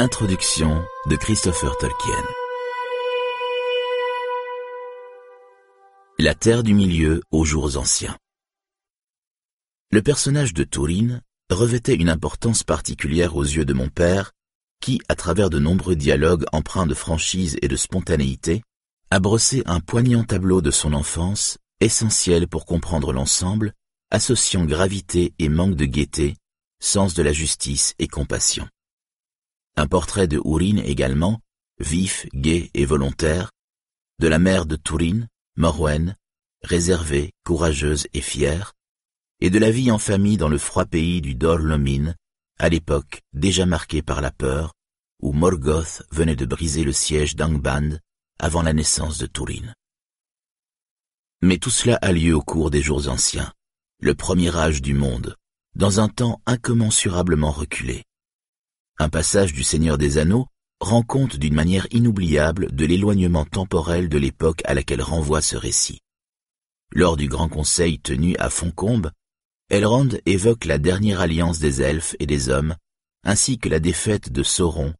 Introduction de Christopher Tolkien La Terre du Milieu aux jours anciens Le personnage de Turin revêtait une importance particulière aux yeux de mon père, qui, à travers de nombreux dialogues empreints de franchise et de spontanéité, a brossé un poignant tableau de son enfance, essentiel pour comprendre l'ensemble, associant gravité et manque de gaieté, sens de la justice et compassion. Un portrait de Ourine également, vif, gai et volontaire, de la mère de Tourine, Morwen, réservée, courageuse et fière, et de la vie en famille dans le froid pays du Dor-Lomin, à l'époque déjà marqué par la peur, où Morgoth venait de briser le siège d'Angband avant la naissance de Tourine. Mais tout cela a lieu au cours des jours anciens, le premier âge du monde, dans un temps incommensurablement reculé. Un passage du Seigneur des Anneaux rend compte d'une manière inoubliable de l'éloignement temporel de l'époque à laquelle renvoie ce récit. Lors du grand conseil tenu à Foncombe, Elrond évoque la dernière alliance des elfes et des hommes, ainsi que la défaite de Sauron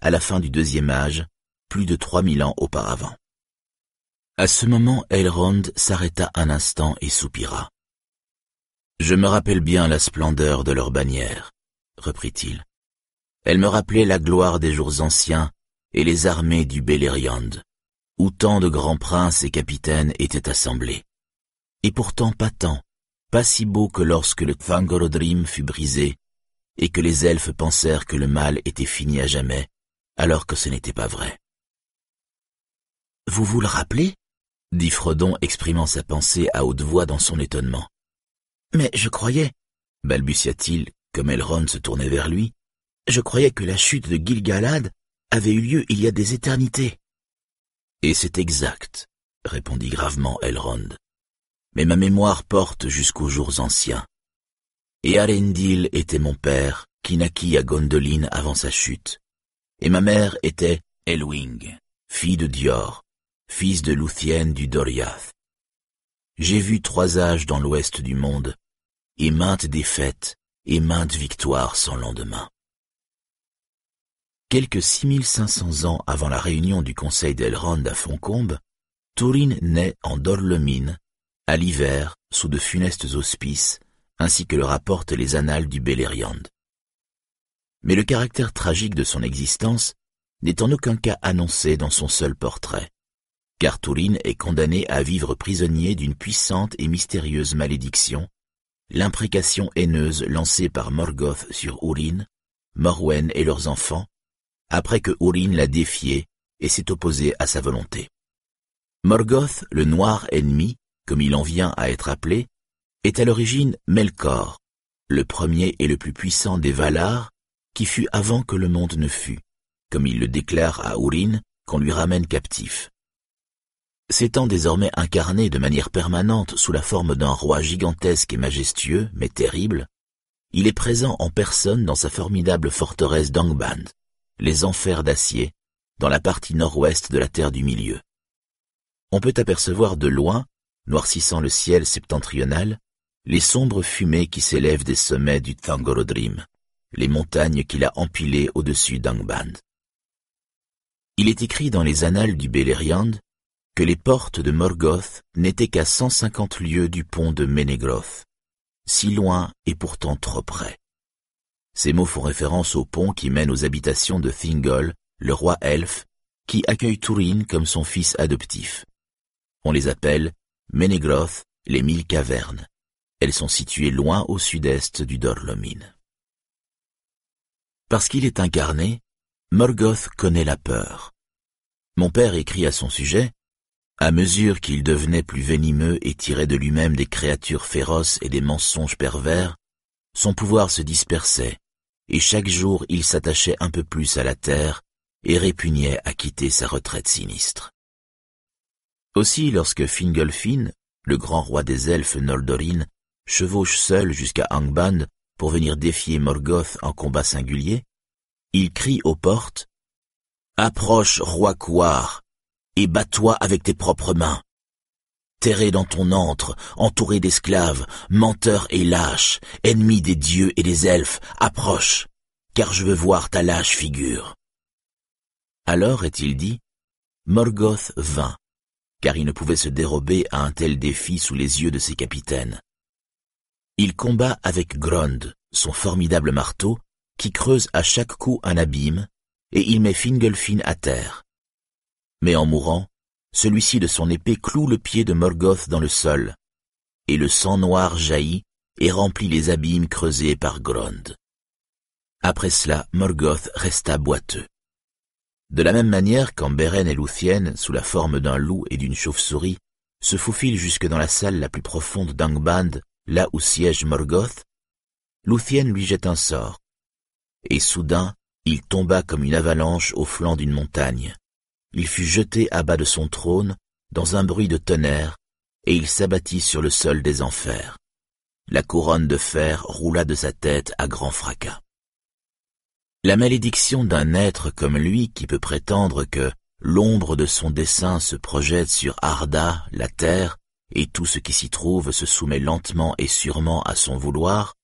à la fin du deuxième âge, plus de trois mille ans auparavant. À ce moment, Elrond s'arrêta un instant et soupira. Je me rappelle bien la splendeur de leur bannière, reprit-il. Elle me rappelait la gloire des jours anciens et les armées du Beleriand, où tant de grands princes et capitaines étaient assemblés. Et pourtant pas tant, pas si beau que lorsque le Thangorodrim fut brisé, et que les elfes pensèrent que le mal était fini à jamais, alors que ce n'était pas vrai. Vous vous le rappelez? dit Frodon exprimant sa pensée à haute voix dans son étonnement. Mais je croyais, balbutia-t-il, comme Elrond se tournait vers lui, je croyais que la chute de Gilgalad avait eu lieu il y a des éternités. Et c'est exact, répondit gravement Elrond. Mais ma mémoire porte jusqu'aux jours anciens. Et Arendil était mon père, qui naquit à Gondolin avant sa chute. Et ma mère était Elwing, fille de Dior, fils de Luthien du Doriath. J'ai vu trois âges dans l'ouest du monde, et maintes défaites, et maintes victoires sans lendemain. Quelques 6500 ans avant la réunion du conseil d'Elrond à Foncombe, Turin naît en Dorlemine, à l'hiver, sous de funestes auspices, ainsi que le rapportent les annales du Beleriand. Mais le caractère tragique de son existence n'est en aucun cas annoncé dans son seul portrait car Tourine est condamné à vivre prisonnier d'une puissante et mystérieuse malédiction, l'imprécation haineuse lancée par Morgoth sur Urin, Morwen et leurs enfants, après que Urin l'a défié et s'est opposé à sa volonté. Morgoth, le noir ennemi, comme il en vient à être appelé, est à l'origine Melkor, le premier et le plus puissant des Valar, qui fut avant que le monde ne fût, comme il le déclare à Urin qu'on lui ramène captif. S'étant désormais incarné de manière permanente sous la forme d'un roi gigantesque et majestueux, mais terrible, il est présent en personne dans sa formidable forteresse d'Angband, les enfers d'acier, dans la partie nord-ouest de la Terre du Milieu. On peut apercevoir de loin, noircissant le ciel septentrional, les sombres fumées qui s'élèvent des sommets du Thangorodrim, les montagnes qu'il a empilées au-dessus d'Angband. Il est écrit dans les annales du Beleriand que les portes de Morgoth n'étaient qu'à cent cinquante lieues du pont de Ménégroth, si loin et pourtant trop près. Ces mots font référence au pont qui mène aux habitations de Thingol, le roi elfe, qui accueille Turin comme son fils adoptif. On les appelle Ménégroth, les mille cavernes. Elles sont situées loin au sud-est du Dorlomin. Parce qu'il est incarné, Morgoth connaît la peur. Mon père écrit à son sujet à mesure qu'il devenait plus venimeux et tirait de lui-même des créatures féroces et des mensonges pervers, son pouvoir se dispersait, et chaque jour il s'attachait un peu plus à la terre et répugnait à quitter sa retraite sinistre. Aussi, lorsque Fingolfin, le grand roi des elfes Noldorin, chevauche seul jusqu'à Angband pour venir défier Morgoth en combat singulier, il crie aux portes « Approche, roi Couard, et bats-toi avec tes propres mains. Terré dans ton antre, entouré d'esclaves, menteur et lâche, ennemi des dieux et des elfes, approche, car je veux voir ta lâche figure. Alors, est-il dit, Morgoth vint, car il ne pouvait se dérober à un tel défi sous les yeux de ses capitaines. Il combat avec Grond, son formidable marteau, qui creuse à chaque coup un abîme, et il met Fingolfin à terre. Mais en mourant, celui-ci de son épée cloue le pied de Morgoth dans le sol, et le sang noir jaillit et remplit les abîmes creusés par Grond. Après cela, Morgoth resta boiteux. De la même manière, quand Beren et Luthien, sous la forme d'un loup et d'une chauve-souris, se faufilent jusque dans la salle la plus profonde d'Angband, là où siège Morgoth, Luthien lui jette un sort. Et soudain, il tomba comme une avalanche au flanc d'une montagne. Il fut jeté à bas de son trône, dans un bruit de tonnerre, et il s'abattit sur le sol des enfers. La couronne de fer roula de sa tête à grand fracas. La malédiction d'un être comme lui qui peut prétendre que l'ombre de son dessein se projette sur Arda, la terre, et tout ce qui s'y trouve se soumet lentement et sûrement à son vouloir,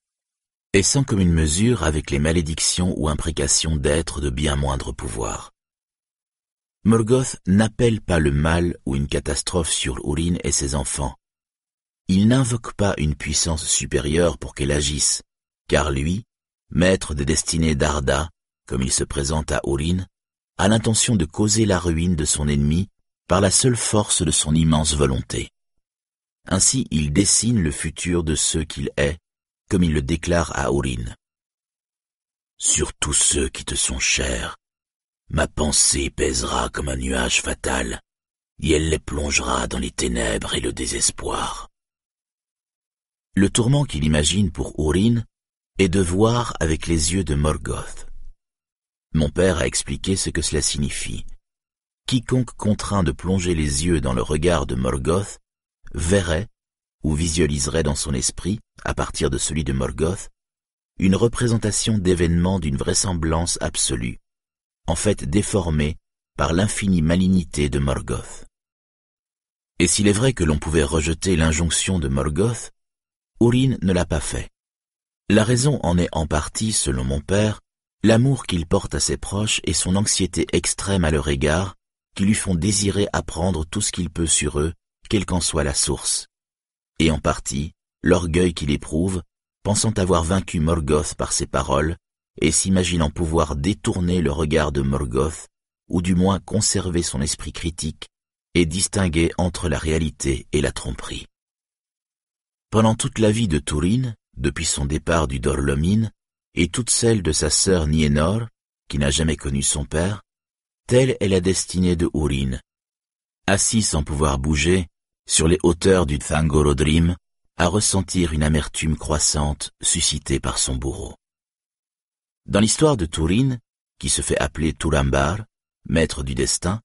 est sans commune mesure avec les malédictions ou imprécations d'êtres de bien moindre pouvoir. Morgoth n'appelle pas le mal ou une catastrophe sur Urin et ses enfants. Il n'invoque pas une puissance supérieure pour qu'elle agisse, car lui, maître des destinées d'Arda, comme il se présente à Orin, a l'intention de causer la ruine de son ennemi par la seule force de son immense volonté. Ainsi il dessine le futur de ceux qu'il est, comme il le déclare à Orin. Sur tous ceux qui te sont chers, ma pensée pèsera comme un nuage fatal, et elle les plongera dans les ténèbres et le désespoir. Le tourment qu'il imagine pour Orin et de voir avec les yeux de Morgoth. Mon père a expliqué ce que cela signifie. Quiconque contraint de plonger les yeux dans le regard de Morgoth verrait ou visualiserait dans son esprit, à partir de celui de Morgoth, une représentation d'événements d'une vraisemblance absolue, en fait déformée par l'infinie malignité de Morgoth. Et s'il est vrai que l'on pouvait rejeter l'injonction de Morgoth, Urin ne l'a pas fait. La raison en est en partie, selon mon père, l'amour qu'il porte à ses proches et son anxiété extrême à leur égard, qui lui font désirer apprendre tout ce qu'il peut sur eux, quelle qu'en soit la source. Et en partie, l'orgueil qu'il éprouve, pensant avoir vaincu Morgoth par ses paroles, et s'imaginant pouvoir détourner le regard de Morgoth, ou du moins conserver son esprit critique, et distinguer entre la réalité et la tromperie. Pendant toute la vie de Tourine, depuis son départ du Dorlomine, et toute celle de sa sœur Nienor, qui n'a jamais connu son père, telle est la destinée de Urin. Assis sans pouvoir bouger, sur les hauteurs du Thangorodrim, à ressentir une amertume croissante suscitée par son bourreau. Dans l'histoire de Turin, qui se fait appeler Turambar, maître du destin,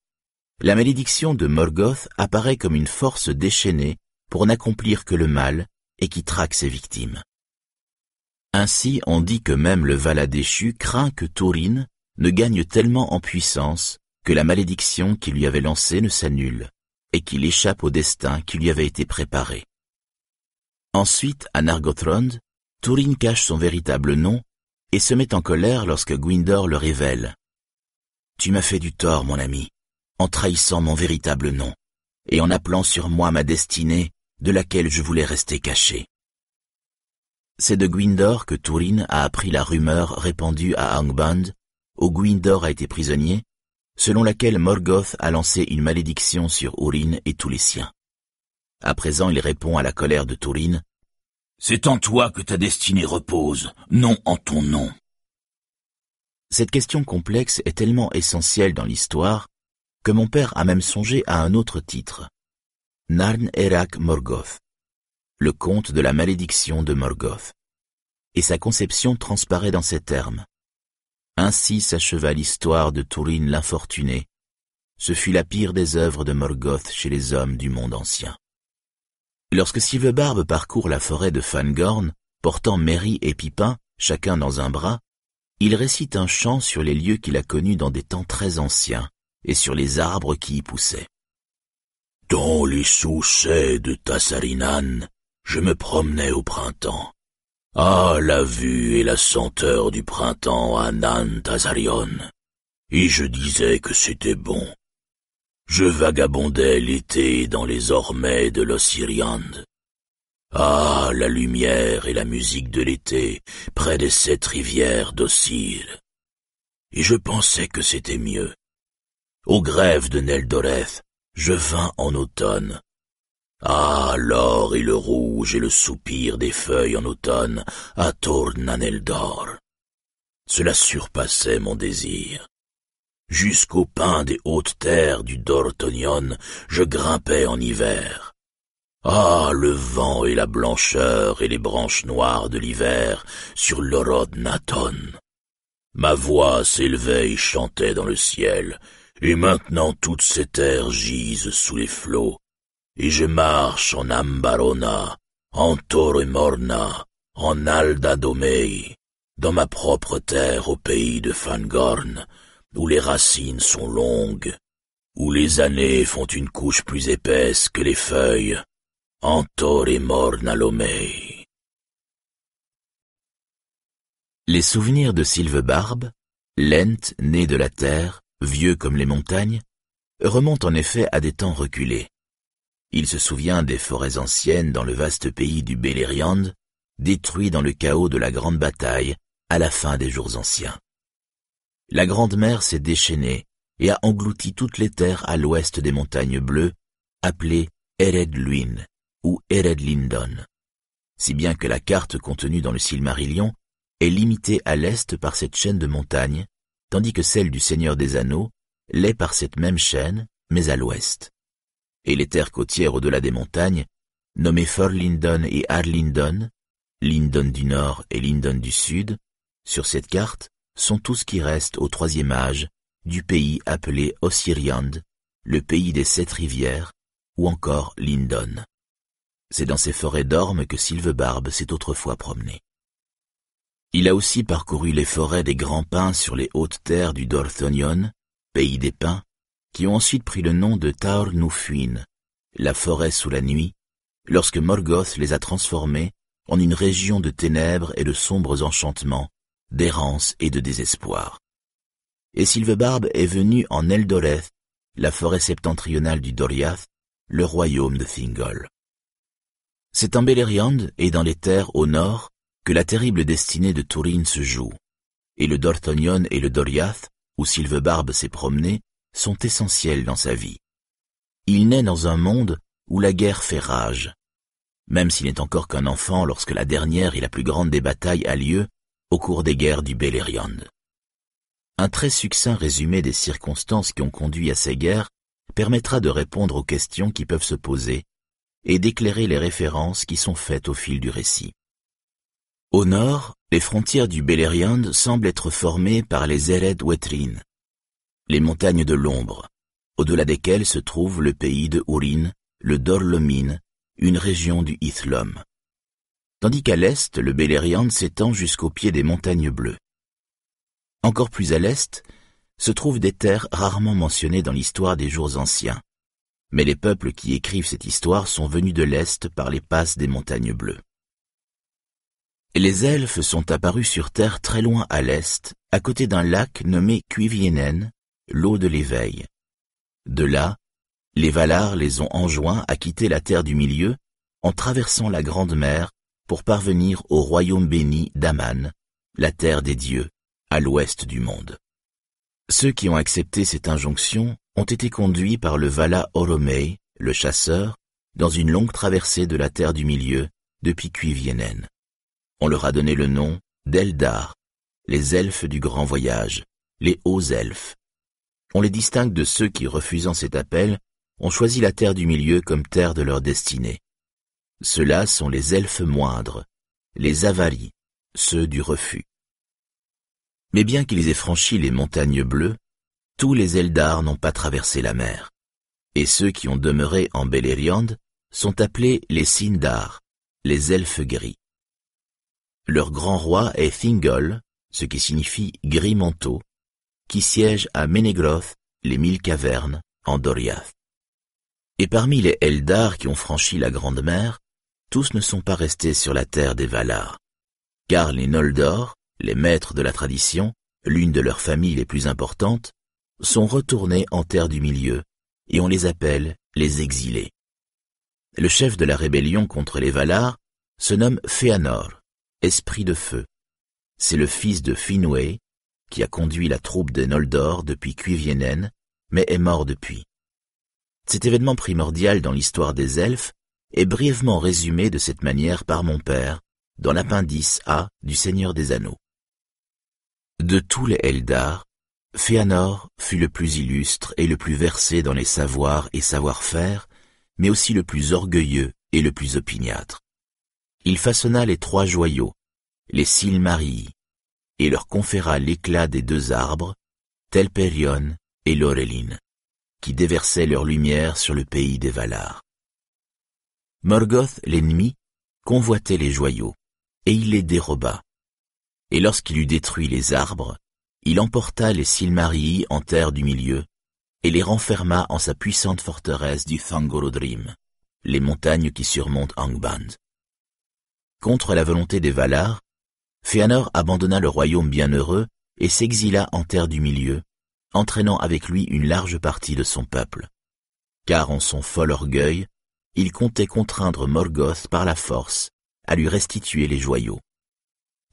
la malédiction de Morgoth apparaît comme une force déchaînée pour n'accomplir que le mal et qui traque ses victimes. Ainsi on dit que même le Vala déchu craint que Taurine ne gagne tellement en puissance que la malédiction qui lui avait lancée ne s'annule, et qu'il échappe au destin qui lui avait été préparé. Ensuite, à Nargothrond, Turin cache son véritable nom et se met en colère lorsque Gwyndor le révèle. Tu m'as fait du tort, mon ami, en trahissant mon véritable nom, et en appelant sur moi ma destinée, de laquelle je voulais rester caché. C'est de Gwyndor que Turin a appris la rumeur répandue à Angband, où Gwyndor a été prisonnier, selon laquelle Morgoth a lancé une malédiction sur Urin et tous les siens. À présent, il répond à la colère de Turin. C'est en toi que ta destinée repose, non en ton nom. Cette question complexe est tellement essentielle dans l'histoire que mon père a même songé à un autre titre. Narn Erak Morgoth le conte de la malédiction de Morgoth. Et sa conception transparaît dans ces termes. Ainsi s'acheva l'histoire de Tourine l'infortuné. Ce fut la pire des œuvres de Morgoth chez les hommes du monde ancien. Lorsque Sylvebarbe parcourt la forêt de Fangorn, portant Merry et Pipin, chacun dans un bras, il récite un chant sur les lieux qu'il a connus dans des temps très anciens, et sur les arbres qui y poussaient. Dans les soucets de Tassarinan, je me promenais au printemps. Ah, la vue et la senteur du printemps à Nantazarion. et je disais que c'était bon. Je vagabondais l'été dans les ormets de l'Ossiriande. Ah, la lumière et la musique de l'été près des sept rivières d'Ossir. Et je pensais que c'était mieux. Aux grèves de Neldoreth, je vins en automne. Ah, l'or et le rouge et le soupir des feuilles en automne à Tornaneldor. Cela surpassait mon désir. Jusqu'au pain des hautes terres du Dortonion, je grimpais en hiver. Ah, le vent et la blancheur et les branches noires de l'hiver sur l'Orod Naton. Ma voix s'élevait et chantait dans le ciel, et maintenant toutes ces terres gisent sous les flots, et je marche en Ambarona, en Torremorna, en Aldadomei, dans ma propre terre au pays de Fangorn, où les racines sont longues, où les années font une couche plus épaisse que les feuilles, Antor et Mornalomei. Les souvenirs de Sylvebarbe, lente, né de la terre, vieux comme les montagnes, remontent en effet à des temps reculés. Il se souvient des forêts anciennes dans le vaste pays du Beleriand, détruits dans le chaos de la grande bataille à la fin des jours anciens la grande mer s'est déchaînée et a englouti toutes les terres à l'ouest des montagnes bleues, appelées Eredluin ou Eredlindon, si bien que la carte contenue dans le Silmarillion est limitée à l'est par cette chaîne de montagnes, tandis que celle du Seigneur des Anneaux l'est par cette même chaîne, mais à l'ouest. Et les terres côtières au-delà des montagnes, nommées Forlindon et Arlindon, Lindon du nord et Lindon du sud, sur cette carte, sont tout ce qui reste au troisième âge du pays appelé Ossiriand, le pays des sept rivières, ou encore Lindon. C'est dans ces forêts d'ormes que Sylvebarbe s'est autrefois promené. Il a aussi parcouru les forêts des grands pins sur les hautes terres du Dorthonion, pays des pins, qui ont ensuite pris le nom de Taur la forêt sous la nuit, lorsque Morgoth les a transformés en une région de ténèbres et de sombres enchantements, d'errance et de désespoir. Et Sylvebarbe est venu en Eldoreth, la forêt septentrionale du Doriath, le royaume de Thingol. C'est en Beleriand et dans les terres au nord que la terrible destinée de Turin se joue, et le Dorthonion et le Doriath, où Sylvebarbe s'est promené, sont essentiels dans sa vie. Il naît dans un monde où la guerre fait rage. Même s'il n'est encore qu'un enfant lorsque la dernière et la plus grande des batailles a lieu, au cours des guerres du Beleriand. Un très succinct résumé des circonstances qui ont conduit à ces guerres permettra de répondre aux questions qui peuvent se poser et d'éclairer les références qui sont faites au fil du récit. Au nord, les frontières du Beleriand semblent être formées par les Ered Wetrin, les montagnes de l'ombre, au-delà desquelles se trouve le pays de Urin, le Dorlomin, une région du Ithlum tandis qu'à l'est, le Beleriand s'étend jusqu'au pied des montagnes bleues. Encore plus à l'est, se trouvent des terres rarement mentionnées dans l'histoire des jours anciens. Mais les peuples qui écrivent cette histoire sont venus de l'est par les passes des montagnes bleues. Les elfes sont apparus sur terre très loin à l'est, à côté d'un lac nommé Cuivienen, l'eau de l'éveil. De là, les Valars les ont enjoints à quitter la terre du milieu en traversant la grande mer pour parvenir au royaume béni d'Aman, la terre des dieux, à l'ouest du monde. Ceux qui ont accepté cette injonction ont été conduits par le Vala Oromei, le chasseur, dans une longue traversée de la terre du milieu depuis Cuivienen. On leur a donné le nom d'Eldar, les elfes du grand voyage, les hauts elfes. On les distingue de ceux qui, refusant cet appel, ont choisi la terre du milieu comme terre de leur destinée. Ceux-là sont les elfes moindres, les avaries, ceux du refus. Mais bien qu'ils aient franchi les montagnes bleues, tous les Eldar n'ont pas traversé la mer, et ceux qui ont demeuré en Beleriand sont appelés les Sindar, les elfes gris. Leur grand roi est Thingol, ce qui signifie gris manteau, qui siège à Menegroth, les mille cavernes, en Doriath. Et parmi les Eldar qui ont franchi la Grande Mer, tous ne sont pas restés sur la terre des Valar, car les Noldor, les maîtres de la tradition, l'une de leurs familles les plus importantes, sont retournés en terre du milieu, et on les appelle les exilés. Le chef de la rébellion contre les Valar se nomme Féanor, esprit de feu. C'est le fils de Finwë, qui a conduit la troupe des Noldor depuis Cuivienen, mais est mort depuis. Cet événement primordial dans l'histoire des elfes est brièvement résumé de cette manière par mon père dans l'appendice A du Seigneur des Anneaux. De tous les Eldar, Féanor fut le plus illustre et le plus versé dans les savoirs et savoir-faire, mais aussi le plus orgueilleux et le plus opiniâtre. Il façonna les trois joyaux, les Silmarii, et leur conféra l'éclat des deux arbres, Telperion et Laureline, qui déversaient leur lumière sur le pays des Valar. Morgoth, l'ennemi, convoitait les joyaux, et il les déroba. Et lorsqu'il eut détruit les arbres, il emporta les Silmarii en terre du milieu, et les renferma en sa puissante forteresse du Thangorodrim, les montagnes qui surmontent Angband. Contre la volonté des Valar, Fëanor abandonna le royaume bienheureux et s'exila en terre du milieu, entraînant avec lui une large partie de son peuple. Car en son fol orgueil, il comptait contraindre Morgoth par la force à lui restituer les joyaux.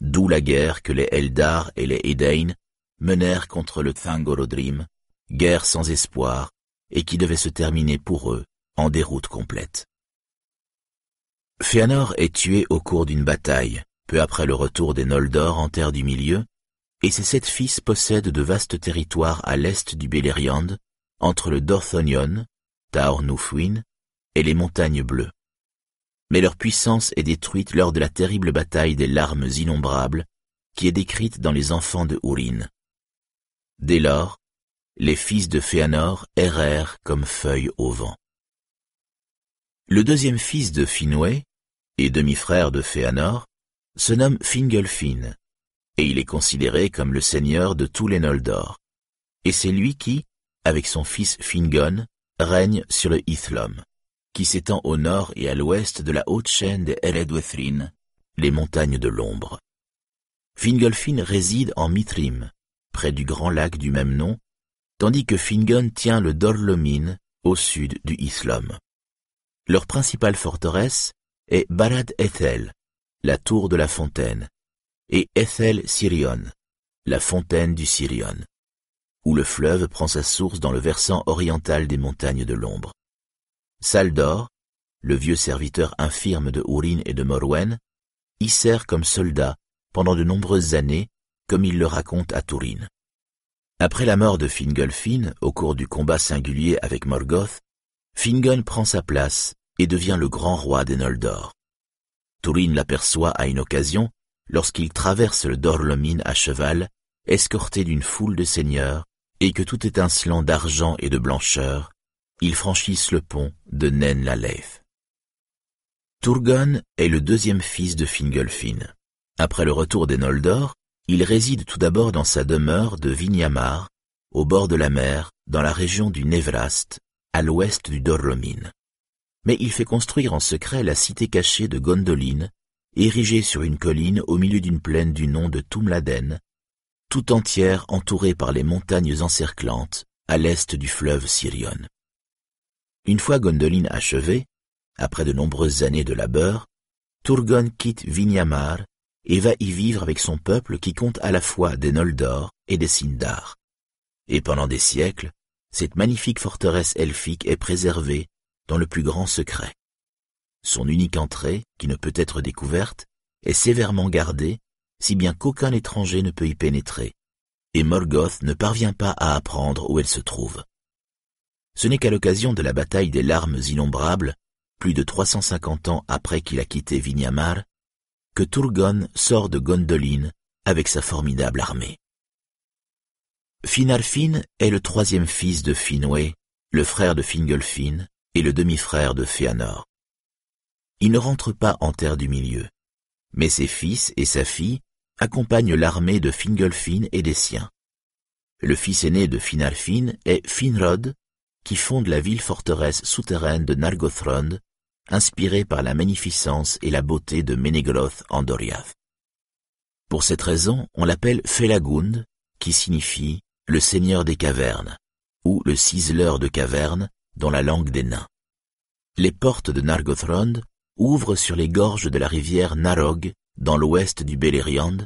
D'où la guerre que les Eldar et les Edain menèrent contre le Thangorodrim, guerre sans espoir, et qui devait se terminer pour eux en déroute complète. Fëanor est tué au cours d'une bataille, peu après le retour des Noldor en terre du milieu, et ses sept fils possèdent de vastes territoires à l'est du Beleriand, entre le Dorthonion, Taor et les montagnes bleues. Mais leur puissance est détruite lors de la terrible bataille des larmes innombrables, qui est décrite dans les enfants de Hourin. Dès lors, les fils de Féanor errèrent comme feuilles au vent. Le deuxième fils de Finwë, et demi-frère de Féanor, se nomme Fingolfin, et il est considéré comme le seigneur de tous les Noldor. Et c'est lui qui, avec son fils Fingon, règne sur le Ithlum, qui s'étend au nord et à l'ouest de la haute chaîne des Eredwethrin, les montagnes de l'ombre. Fingolfin réside en Mithrim, près du grand lac du même nom, tandis que Fingon tient le Dorlomin au sud du Islom. Leur principale forteresse est Barad Ethel, la tour de la fontaine, et Ethel Sirion, la fontaine du Sirion, où le fleuve prend sa source dans le versant oriental des montagnes de l'ombre. Saldor, le vieux serviteur infirme de Hourin et de Morwen, y sert comme soldat pendant de nombreuses années comme il le raconte à Turin. Après la mort de Fingolfin, au cours du combat singulier avec Morgoth, Fingon prend sa place et devient le grand roi des Noldor. Turin l'aperçoit à une occasion lorsqu'il traverse le Dorlomin à cheval, escorté d'une foule de seigneurs, et que tout étincelant d'argent et de blancheur, ils franchissent le pont de Nen la Turgon est le deuxième fils de Fingolfin. Après le retour des Noldor, il réside tout d'abord dans sa demeure de Vinyamar, au bord de la mer, dans la région du Nevrast, à l'ouest du Dorlomin. Mais il fait construire en secret la cité cachée de Gondolin, érigée sur une colline au milieu d'une plaine du nom de Tumladen, tout entière entourée par les montagnes encerclantes, à l'est du fleuve Sirion. Une fois Gondolin achevée, après de nombreuses années de labeur, Turgon quitte Vinyamar et va y vivre avec son peuple qui compte à la fois des Noldor et des Sindar. Et pendant des siècles, cette magnifique forteresse elfique est préservée dans le plus grand secret. Son unique entrée, qui ne peut être découverte, est sévèrement gardée, si bien qu'aucun étranger ne peut y pénétrer, et Morgoth ne parvient pas à apprendre où elle se trouve. Ce n'est qu'à l'occasion de la bataille des larmes innombrables, plus de 350 ans après qu'il a quitté Vinyamar, que Turgon sort de Gondolin avec sa formidable armée. Finarfin est le troisième fils de Finwë, le frère de Fingolfin et le demi-frère de Fëanor. Il ne rentre pas en terre du milieu, mais ses fils et sa fille accompagnent l'armée de Fingolfin et des siens. Le fils aîné de Finarfin est Finrod, qui fonde la ville-forteresse souterraine de Nargothrond inspiré par la magnificence et la beauté de Menegroth en Doriath. Pour cette raison, on l'appelle Felagund, qui signifie le seigneur des cavernes, ou le ciseleur de cavernes dans la langue des nains. Les portes de Nargothrond ouvrent sur les gorges de la rivière Narog dans l'ouest du Beleriand,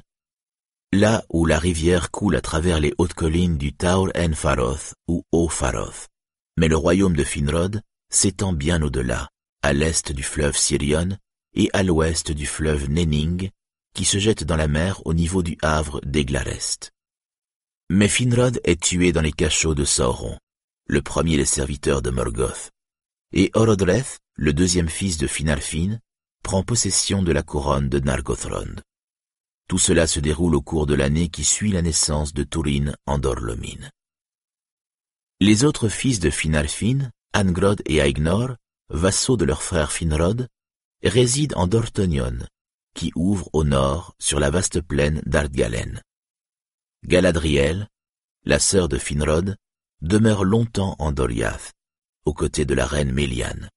là où la rivière coule à travers les hautes collines du Taur en Faroth ou Haut-Faroth. Mais le royaume de Finrod s'étend bien au-delà, à l'est du fleuve Sirion et à l'ouest du fleuve Nenning, qui se jette dans la mer au niveau du havre d'Eglarest. Mais Finrod est tué dans les cachots de Sauron, le premier des serviteurs de Morgoth, et Orodreth, le deuxième fils de Finarfin, prend possession de la couronne de Nargothrond. Tout cela se déroule au cours de l'année qui suit la naissance de Turin en Dorlomin. Les autres fils de Finarfin, Angrod et Aignor, vassaux de leur frère Finrod, résident en Dortonion, qui ouvre au nord sur la vaste plaine d'Ardgalen. Galadriel, la sœur de Finrod, demeure longtemps en Doriath, aux côtés de la reine Méliane.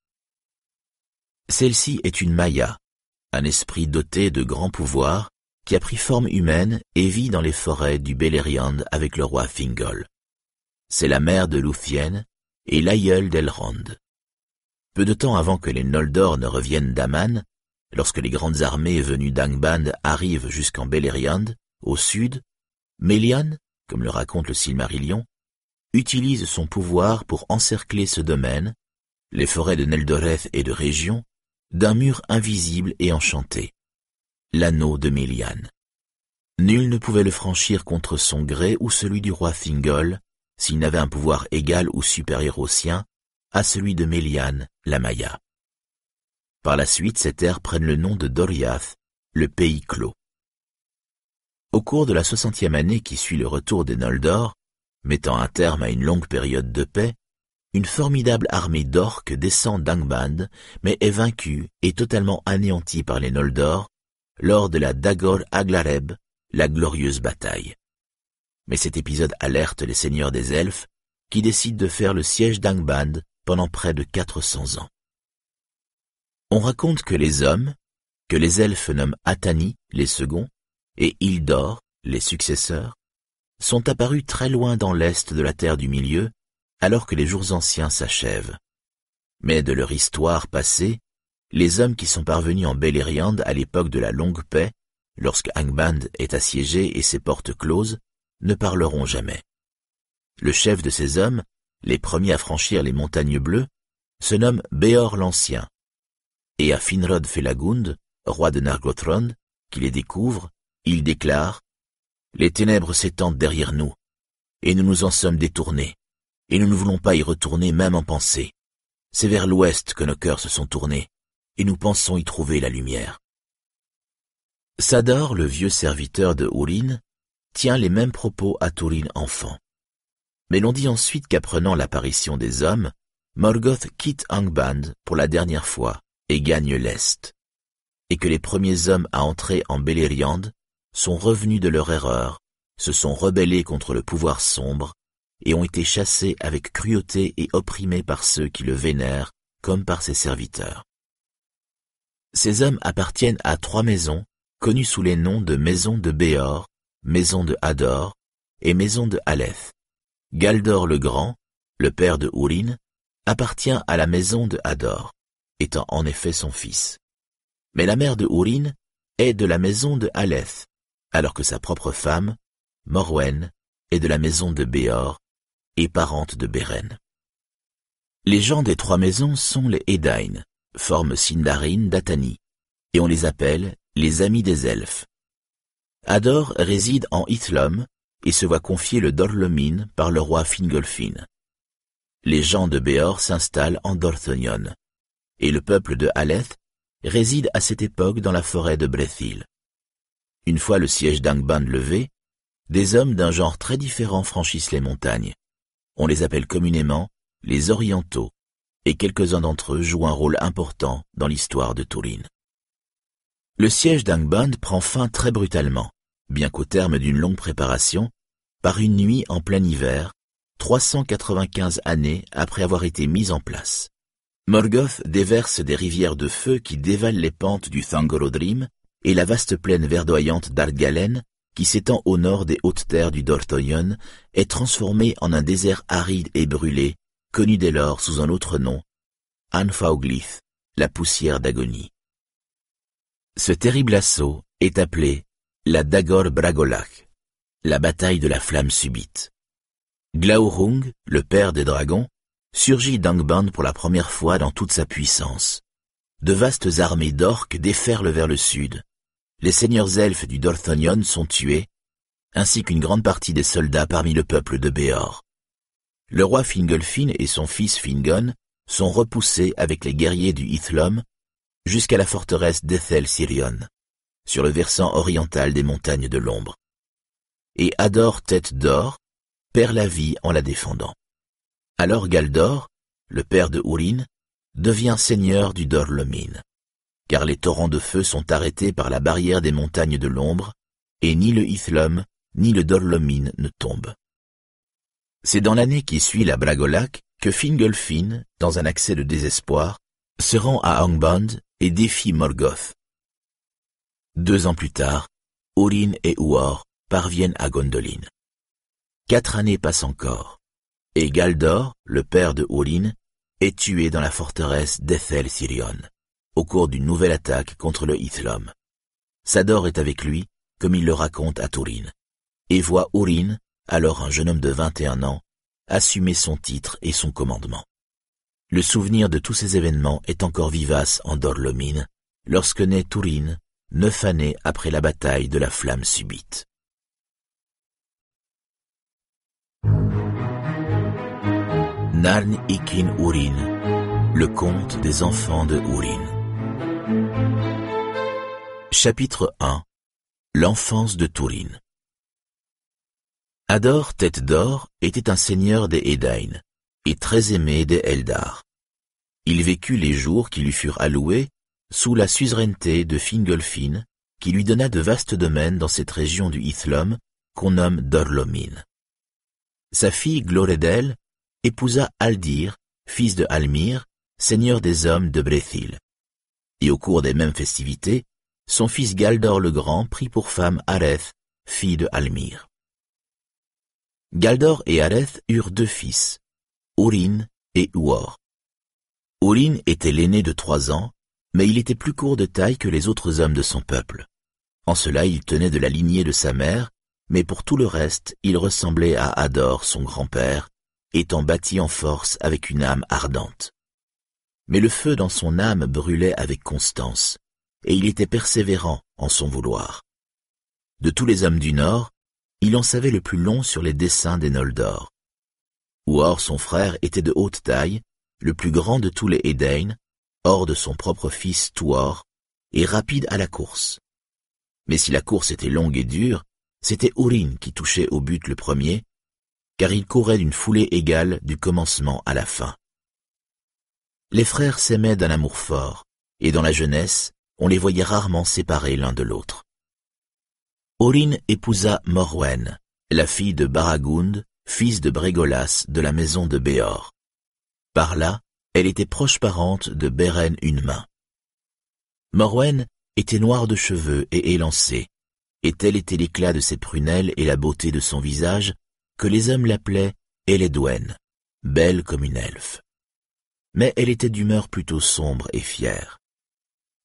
Celle-ci est une Maya, un esprit doté de grands pouvoirs qui a pris forme humaine et vit dans les forêts du Beleriand avec le roi Fingol. C'est la mère de Lúthien et l'aïeul d'Elrond. Peu de temps avant que les Noldor ne reviennent d'Aman, lorsque les grandes armées venues d'Angband arrivent jusqu'en Beleriand, au sud, Melian, comme le raconte le Silmarillion, utilise son pouvoir pour encercler ce domaine, les forêts de Neldoreth et de Région, d'un mur invisible et enchanté, l'anneau de Melian. Nul ne pouvait le franchir contre son gré ou celui du roi Thingol, s'il n'avait un pouvoir égal ou supérieur au sien, à celui de Méliane, la Maya. Par la suite, ces terres prennent le nom de Doriath, le pays clos. Au cours de la soixantième année qui suit le retour des Noldor, mettant un terme à une longue période de paix, une formidable armée d'orques descend d'Angband, mais est vaincue et totalement anéantie par les Noldor lors de la Dagor Aglareb, la glorieuse bataille mais cet épisode alerte les seigneurs des elfes qui décident de faire le siège d'Angband pendant près de 400 ans. On raconte que les hommes, que les elfes nomment Atani, les seconds, et Ildor, les successeurs, sont apparus très loin dans l'est de la terre du milieu, alors que les jours anciens s'achèvent. Mais de leur histoire passée, les hommes qui sont parvenus en Beleriand à l'époque de la longue paix, lorsque Angband est assiégé et ses portes closes, ne parleront jamais. Le chef de ces hommes, les premiers à franchir les montagnes bleues, se nomme Béor l'Ancien. Et à Finrod Felagund, roi de Nargothrond, qui les découvre, il déclare Les ténèbres s'étendent derrière nous, et nous nous en sommes détournés, et nous ne voulons pas y retourner même en pensée. C'est vers l'ouest que nos cœurs se sont tournés, et nous pensons y trouver la lumière. Sador, le vieux serviteur de Urin, tient les mêmes propos à Turin enfant. Mais l'on dit ensuite qu'apprenant l'apparition des hommes, Morgoth quitte Angband pour la dernière fois et gagne l'Est, et que les premiers hommes à entrer en Beleriand sont revenus de leur erreur, se sont rebellés contre le pouvoir sombre, et ont été chassés avec cruauté et opprimés par ceux qui le vénèrent comme par ses serviteurs. Ces hommes appartiennent à trois maisons, connues sous les noms de maisons de Béor, maison de Hador et maison de Aleph. Galdor le Grand, le père de Urin, appartient à la maison de Hador, étant en effet son fils. Mais la mère de Urin est de la maison de Aleph, alors que sa propre femme, Morwen, est de la maison de Béor et parente de Beren. Les gens des trois maisons sont les Edain, forment Sindarin d'Atani, et on les appelle les amis des elfes. Ador réside en Ithlum et se voit confier le Dorlomin par le roi Fingolfin. Les gens de Béor s'installent en Dorthonion, et le peuple de Haleth réside à cette époque dans la forêt de Brethil. Une fois le siège d'Angband levé, des hommes d'un genre très différent franchissent les montagnes. On les appelle communément les Orientaux, et quelques-uns d'entre eux jouent un rôle important dans l'histoire de Turin. Le siège d'Angband prend fin très brutalement bien qu'au terme d'une longue préparation, par une nuit en plein hiver, 395 années après avoir été mise en place. Morgoth déverse des rivières de feu qui dévalent les pentes du Thangorodrim et la vaste plaine verdoyante d'Ardgalen qui s'étend au nord des hautes terres du Dorthonion, est transformé en un désert aride et brûlé, connu dès lors sous un autre nom, Anfauglith, la poussière d'agonie. Ce terrible assaut est appelé la Dagor Bragolach, la bataille de la flamme subite. Glaurung, le père des dragons, surgit d'Angband pour la première fois dans toute sa puissance. De vastes armées d'orques déferlent vers le sud. Les seigneurs elfes du Dorthonion sont tués, ainsi qu'une grande partie des soldats parmi le peuple de Béor. Le roi Fingolfin et son fils Fingon sont repoussés avec les guerriers du Ithlum jusqu'à la forteresse d'Ethel Sirion, sur le versant oriental des montagnes de l'ombre. Et Ador Tête d'Or perd la vie en la défendant. Alors Galdor, le père de Urin, devient seigneur du Dorlomin, car les torrents de feu sont arrêtés par la barrière des montagnes de l'ombre, et ni le Ithlum ni le Dorlomin ne tombent. C'est dans l'année qui suit la Bragolac que Fingolfin, dans un accès de désespoir, se rend à Angband et défie Morgoth. Deux ans plus tard, Orin et Uor parviennent à Gondolin. Quatre années passent encore, et Galdor, le père de Orin, est tué dans la forteresse d'Ethel Sirion, au cours d'une nouvelle attaque contre le Ithlum. Sador est avec lui, comme il le raconte à Turin, et voit Orin, alors un jeune homme de 21 ans, assumer son titre et son commandement. Le souvenir de tous ces événements est encore vivace en Dorlomine, lorsque naît Turin, neuf années après la bataille de la flamme subite. Narn Ikin Urin, le conte des enfants de Urin. Chapitre 1 L'enfance de Turin Ador Tête d'Or était un seigneur des Edain et très aimé des Eldar. Il vécut les jours qui lui furent alloués sous la suzeraineté de Fingolfin, qui lui donna de vastes domaines dans cette région du Ithlum qu'on nomme Dorlomin. Sa fille Gloredel épousa Aldir, fils de Almir, seigneur des hommes de Brethil. Et au cours des mêmes festivités, son fils Galdor le Grand prit pour femme Areth, fille de Almir. Galdor et Areth eurent deux fils, Urin et Uor. Urin était l'aîné de trois ans, mais il était plus court de taille que les autres hommes de son peuple. En cela il tenait de la lignée de sa mère, mais pour tout le reste il ressemblait à Ador, son grand-père, étant bâti en force avec une âme ardente. Mais le feu dans son âme brûlait avec constance, et il était persévérant en son vouloir. De tous les hommes du Nord, il en savait le plus long sur les dessins des Noldor. Ouor, son frère, était de haute taille, le plus grand de tous les Edain, hors de son propre fils Tuor, et rapide à la course. Mais si la course était longue et dure, c'était Urin qui touchait au but le premier, car il courait d'une foulée égale du commencement à la fin. Les frères s'aimaient d'un amour fort, et dans la jeunesse, on les voyait rarement séparés l'un de l'autre. Orin épousa Morwen, la fille de Baragund, fils de Brégolas de la maison de Béor. Par là, elle était proche parente de Beren Unmain. Morwen était noire de cheveux et élancée, et tel était l'éclat de ses prunelles et la beauté de son visage que les hommes l'appelaient Eledwen, belle comme une elfe. Mais elle était d'humeur plutôt sombre et fière.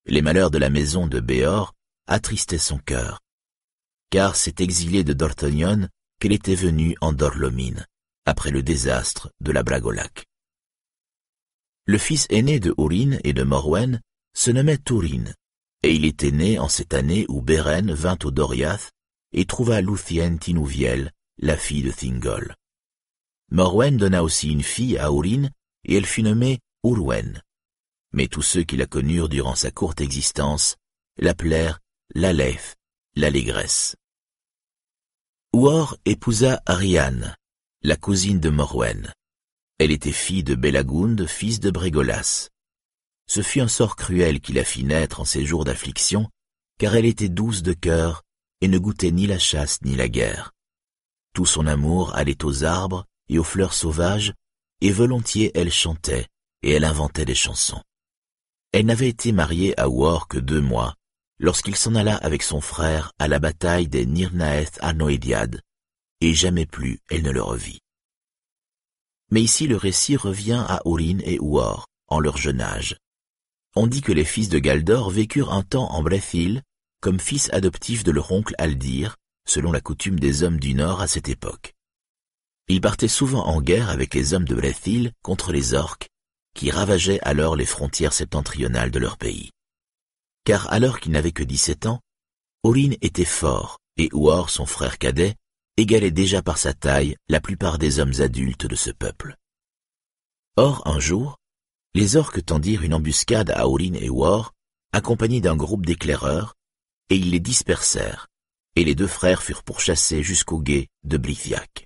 Les malheurs de la maison de Béor attristaient son cœur, car c'est exilée de Dorthonion qu'elle était venue en Dorlomine, après le désastre de la Bragolac. Le fils aîné de Urin et de Morwen se nommait Turin, et il était né en cette année où Beren vint au Doriath et trouva Luthien Tinouviel, la fille de Thingol. Morwen donna aussi une fille à Urin, et elle fut nommée Urwen. Mais tous ceux qui la connurent durant sa courte existence l'appelèrent l'Aleph, l'allégresse. Uor épousa Ariane, la cousine de Morwen. Elle était fille de Belagund, fils de Brégolas. Ce fut un sort cruel qui la fit naître en ces jours d'affliction, car elle était douce de cœur et ne goûtait ni la chasse ni la guerre. Tout son amour allait aux arbres et aux fleurs sauvages, et volontiers elle chantait, et elle inventait des chansons. Elle n'avait été mariée à War que deux mois, lorsqu'il s'en alla avec son frère à la bataille des Nirnaeth Arnoediad, et jamais plus elle ne le revit. Mais ici le récit revient à Urin et Uor, en leur jeune âge. On dit que les fils de Galdor vécurent un temps en Brethil, comme fils adoptifs de leur oncle Aldir, selon la coutume des hommes du Nord à cette époque. Ils partaient souvent en guerre avec les hommes de Brethil contre les orques, qui ravageaient alors les frontières septentrionales de leur pays. Car alors qu'il n'avait que dix-sept ans, Orin était fort, et Uor, son frère cadet, égalait déjà par sa taille la plupart des hommes adultes de ce peuple. Or, un jour, les orques tendirent une embuscade à Orin et Uor, accompagnés d'un groupe d'éclaireurs, et ils les dispersèrent, et les deux frères furent pourchassés jusqu'au guet de Blithiac.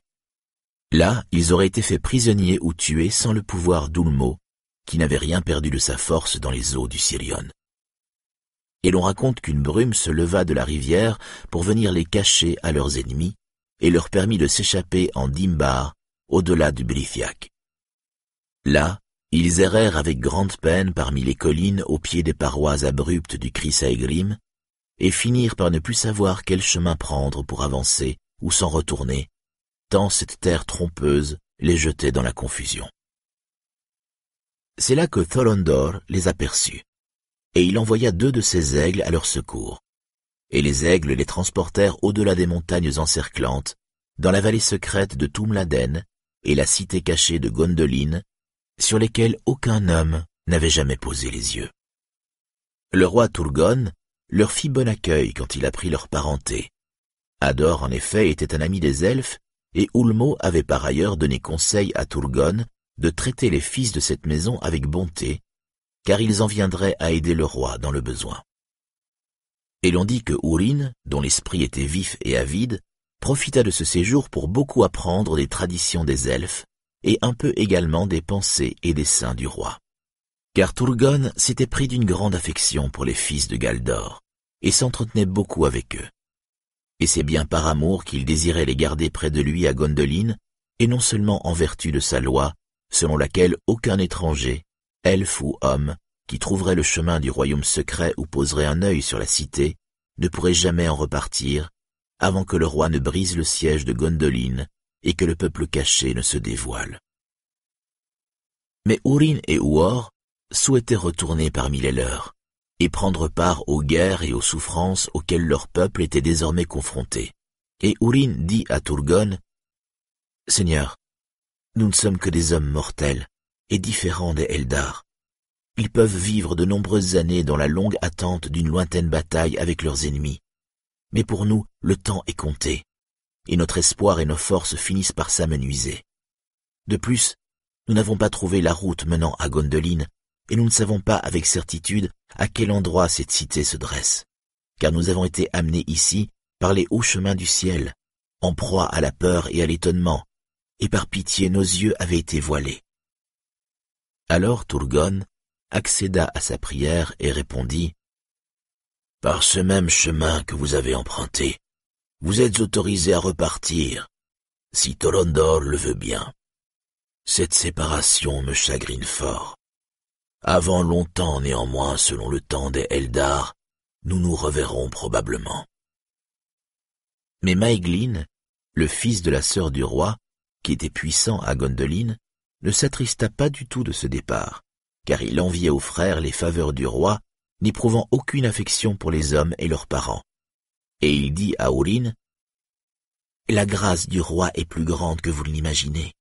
Là, ils auraient été faits prisonniers ou tués sans le pouvoir d'Ulmo, qui n'avait rien perdu de sa force dans les eaux du Sirion. Et l'on raconte qu'une brume se leva de la rivière pour venir les cacher à leurs ennemis, et leur permit de s'échapper en Dimbar, au-delà du Blithiac. Là, ils errèrent avec grande peine parmi les collines au pied des parois abruptes du Chrysaegrim, et finirent par ne plus savoir quel chemin prendre pour avancer ou s'en retourner, tant cette terre trompeuse les jetait dans la confusion. C'est là que Thorondor les aperçut, et il envoya deux de ses aigles à leur secours. Et les aigles les transportèrent au-delà des montagnes encerclantes, dans la vallée secrète de Tumladen et la cité cachée de Gondoline, sur lesquelles aucun homme n'avait jamais posé les yeux. Le roi Turgon leur fit bon accueil quand il apprit leur parenté. Ador, en effet, était un ami des elfes et Ulmo avait par ailleurs donné conseil à Turgon de traiter les fils de cette maison avec bonté, car ils en viendraient à aider le roi dans le besoin. Et l'on dit que Urin, dont l'esprit était vif et avide, profita de ce séjour pour beaucoup apprendre des traditions des elfes, et un peu également des pensées et des saints du roi. Car Turgon s'était pris d'une grande affection pour les fils de Galdor, et s'entretenait beaucoup avec eux et c'est bien par amour qu'il désirait les garder près de lui à Gondoline, et non seulement en vertu de sa loi, selon laquelle aucun étranger, elfe ou homme, qui trouverait le chemin du royaume secret ou poserait un œil sur la cité, ne pourrait jamais en repartir, avant que le roi ne brise le siège de Gondoline et que le peuple caché ne se dévoile. Mais Urin et Uor souhaitaient retourner parmi les leurs, et prendre part aux guerres et aux souffrances auxquelles leur peuple était désormais confronté. Et Urin dit à Turgon, Seigneur, nous ne sommes que des hommes mortels et différents des Eldar. Ils peuvent vivre de nombreuses années dans la longue attente d'une lointaine bataille avec leurs ennemis. Mais pour nous, le temps est compté, et notre espoir et nos forces finissent par s'amenuiser. De plus, nous n'avons pas trouvé la route menant à Gondoline et nous ne savons pas avec certitude à quel endroit cette cité se dresse, car nous avons été amenés ici par les hauts chemins du ciel, en proie à la peur et à l'étonnement, et par pitié nos yeux avaient été voilés. Alors Turgon accéda à sa prière et répondit Par ce même chemin que vous avez emprunté, vous êtes autorisé à repartir, si Tolondor le veut bien. Cette séparation me chagrine fort. Avant longtemps néanmoins, selon le temps des Eldar, nous nous reverrons probablement. Mais Maeglin, le fils de la sœur du roi, qui était puissant à Gondoline, ne s'attrista pas du tout de ce départ, car il enviait aux frères les faveurs du roi, n'éprouvant aucune affection pour les hommes et leurs parents. Et il dit à Aurine, La grâce du roi est plus grande que vous l'imaginez,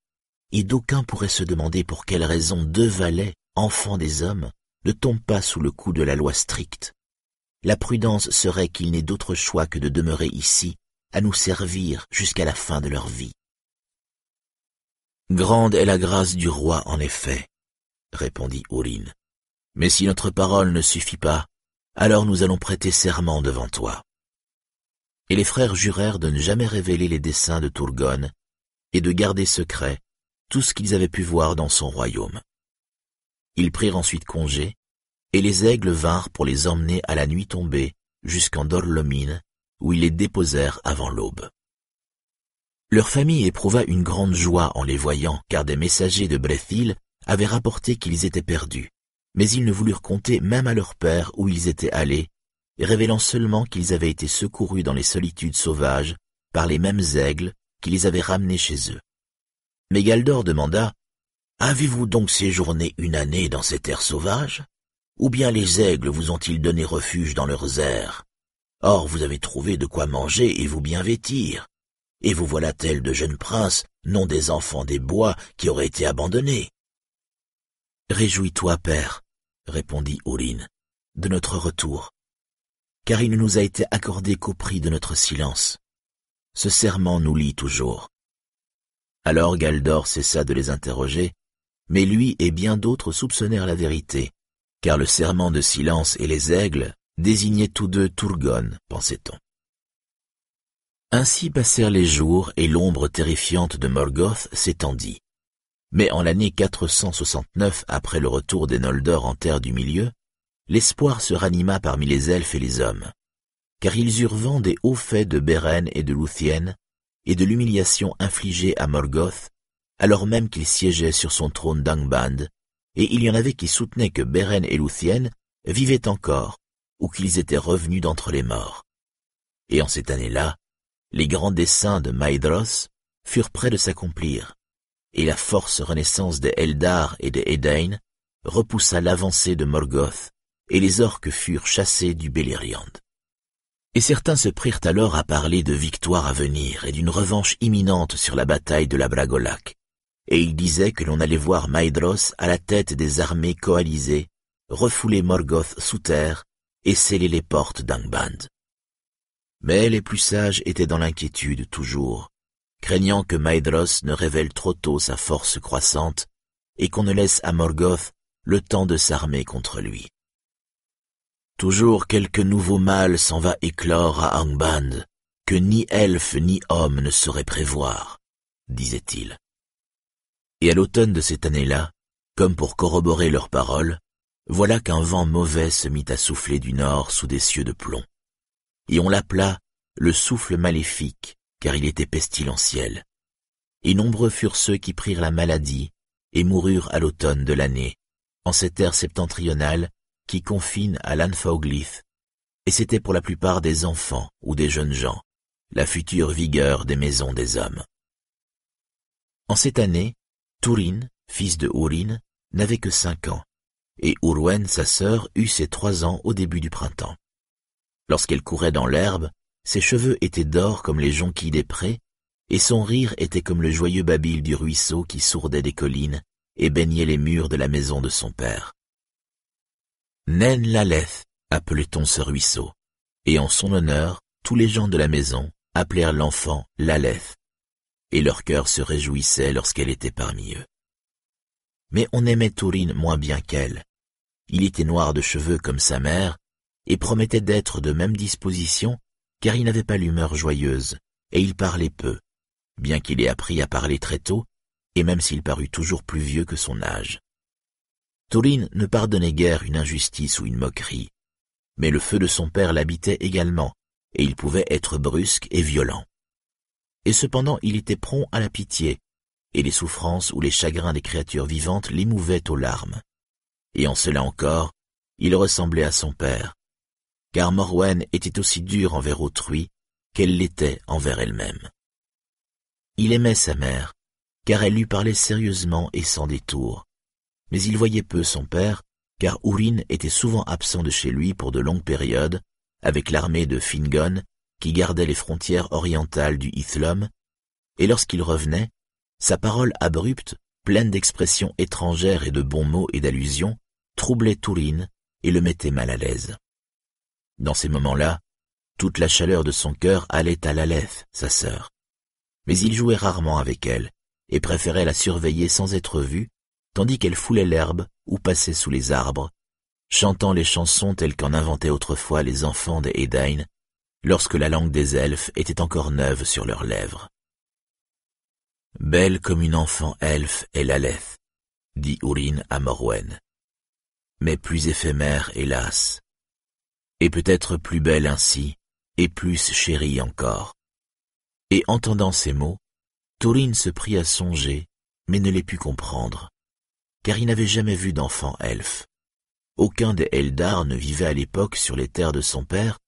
et d'aucuns pourraient se demander pour quelle raison deux valets enfant des hommes, ne tombe pas sous le coup de la loi stricte. La prudence serait qu'il n'ait d'autre choix que de demeurer ici, à nous servir jusqu'à la fin de leur vie. Grande est la grâce du roi, en effet, répondit Urine. Mais si notre parole ne suffit pas, alors nous allons prêter serment devant toi. Et les frères jurèrent de ne jamais révéler les desseins de Turgon et de garder secret tout ce qu'ils avaient pu voir dans son royaume. Ils prirent ensuite congé, et les aigles vinrent pour les emmener à la nuit tombée jusqu'en Dorlomine, où ils les déposèrent avant l'aube. Leur famille éprouva une grande joie en les voyant, car des messagers de Brethil avaient rapporté qu'ils étaient perdus, mais ils ne voulurent compter même à leur père où ils étaient allés, révélant seulement qu'ils avaient été secourus dans les solitudes sauvages par les mêmes aigles qui les avaient ramenés chez eux. Mais Galdor demanda Avez-vous donc séjourné une année dans ces terres sauvages? Ou bien les aigles vous ont-ils donné refuge dans leurs airs? Or vous avez trouvé de quoi manger et vous bien vêtir. Et vous voilà tels de jeunes princes, non des enfants des bois qui auraient été abandonnés. Réjouis-toi, père, répondit Urine, de notre retour, car il ne nous a été accordé qu'au prix de notre silence. Ce serment nous lie toujours. Alors Galdor cessa de les interroger, mais lui et bien d'autres soupçonnèrent la vérité, car le serment de silence et les aigles désignaient tous deux Tourgon, pensait-on. Ainsi passèrent les jours et l'ombre terrifiante de Morgoth s'étendit. Mais en l'année 469 après le retour des Noldor en terre du milieu, l'espoir se ranima parmi les elfes et les hommes, car ils eurent vent des hauts faits de Beren et de Luthien, et de l'humiliation infligée à Morgoth, alors même qu'il siégeait sur son trône d'Angband, et il y en avait qui soutenaient que Beren et Luthien vivaient encore, ou qu'ils étaient revenus d'entre les morts. Et en cette année-là, les grands desseins de Maedros furent près de s'accomplir, et la force renaissance des Eldar et des Edain repoussa l'avancée de Morgoth, et les orques furent chassés du Beleriand. Et certains se prirent alors à parler de victoire à venir et d'une revanche imminente sur la bataille de la Bragolac, et ils disaient que l'on allait voir Maedros à la tête des armées coalisées, refouler Morgoth sous terre et sceller les portes d'Angband. Mais les plus sages étaient dans l'inquiétude toujours, craignant que Maedros ne révèle trop tôt sa force croissante et qu'on ne laisse à Morgoth le temps de s'armer contre lui. Toujours quelque nouveau mal s'en va éclore à Angband, que ni elfe ni homme ne saurait prévoir, disait-il. Et à l'automne de cette année-là, comme pour corroborer leurs paroles, voilà qu'un vent mauvais se mit à souffler du nord sous des cieux de plomb et on l'appela le souffle maléfique, car il était pestilentiel. Et nombreux furent ceux qui prirent la maladie et moururent à l'automne de l'année, en cette ère septentrionale qui confine à l'Anfaoglith, et c'était pour la plupart des enfants ou des jeunes gens, la future vigueur des maisons des hommes. En cette année, Turin, fils de Urin, n'avait que cinq ans, et Urwen, sa sœur, eut ses trois ans au début du printemps. Lorsqu'elle courait dans l'herbe, ses cheveux étaient d'or comme les jonquilles des prés, et son rire était comme le joyeux babil du ruisseau qui sourdait des collines et baignait les murs de la maison de son père. Nen Laleth appelait-on ce ruisseau, et en son honneur, tous les gens de la maison appelèrent l'enfant Laleth, et leur cœur se réjouissait lorsqu'elle était parmi eux. Mais on aimait Tourine moins bien qu'elle. Il était noir de cheveux comme sa mère, et promettait d'être de même disposition, car il n'avait pas l'humeur joyeuse, et il parlait peu, bien qu'il ait appris à parler très tôt, et même s'il parut toujours plus vieux que son âge. Taurine ne pardonnait guère une injustice ou une moquerie, mais le feu de son père l'habitait également, et il pouvait être brusque et violent. Et cependant il était prompt à la pitié, et les souffrances ou les chagrins des créatures vivantes l'émouvaient aux larmes. Et en cela encore, il ressemblait à son père, car Morwen était aussi dure envers autrui qu'elle l'était envers elle-même. Il aimait sa mère, car elle lui parlait sérieusement et sans détour, mais il voyait peu son père, car Urin était souvent absent de chez lui pour de longues périodes, avec l'armée de Fingon, qui gardait les frontières orientales du Ithlum, et lorsqu'il revenait, sa parole abrupte, pleine d'expressions étrangères et de bons mots et d'allusions, troublait Turin et le mettait mal à l'aise. Dans ces moments-là, toute la chaleur de son cœur allait à Laleth, sa sœur. Mais il jouait rarement avec elle, et préférait la surveiller sans être vu, tandis qu'elle foulait l'herbe ou passait sous les arbres, chantant les chansons telles qu'en inventaient autrefois les enfants des Edain, lorsque la langue des elfes était encore neuve sur leurs lèvres. Belle comme une enfant elfe est Laleth, dit Urin à Morwen. Mais plus éphémère, hélas, et peut-être plus belle ainsi, et plus chérie encore. Et entendant ces mots, Taurine se prit à songer, mais ne les put comprendre, car il n'avait jamais vu d'enfant elfe. Aucun des Eldar ne vivait à l'époque sur les terres de son père,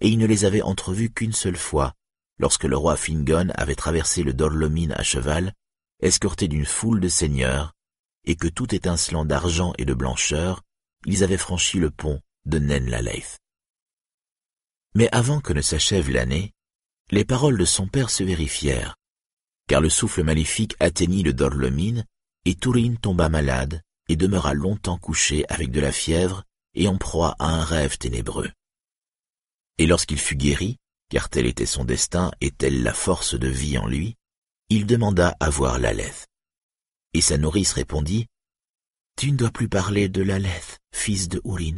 et il ne les avait entrevus qu'une seule fois, lorsque le roi Fingon avait traversé le Dorlomine à cheval, escorté d'une foule de seigneurs, et que tout étincelant d'argent et de blancheur, ils avaient franchi le pont de Nen-la-Leith. Mais avant que ne s'achève l'année, les paroles de son père se vérifièrent, car le souffle maléfique atteignit le Dorlomine, et Tourine tomba malade et demeura longtemps couché avec de la fièvre et en proie à un rêve ténébreux. Et lorsqu'il fut guéri, car tel était son destin et telle la force de vie en lui, il demanda à voir Laleth. Et sa nourrice répondit, Tu ne dois plus parler de Laleth, fils de Ourin,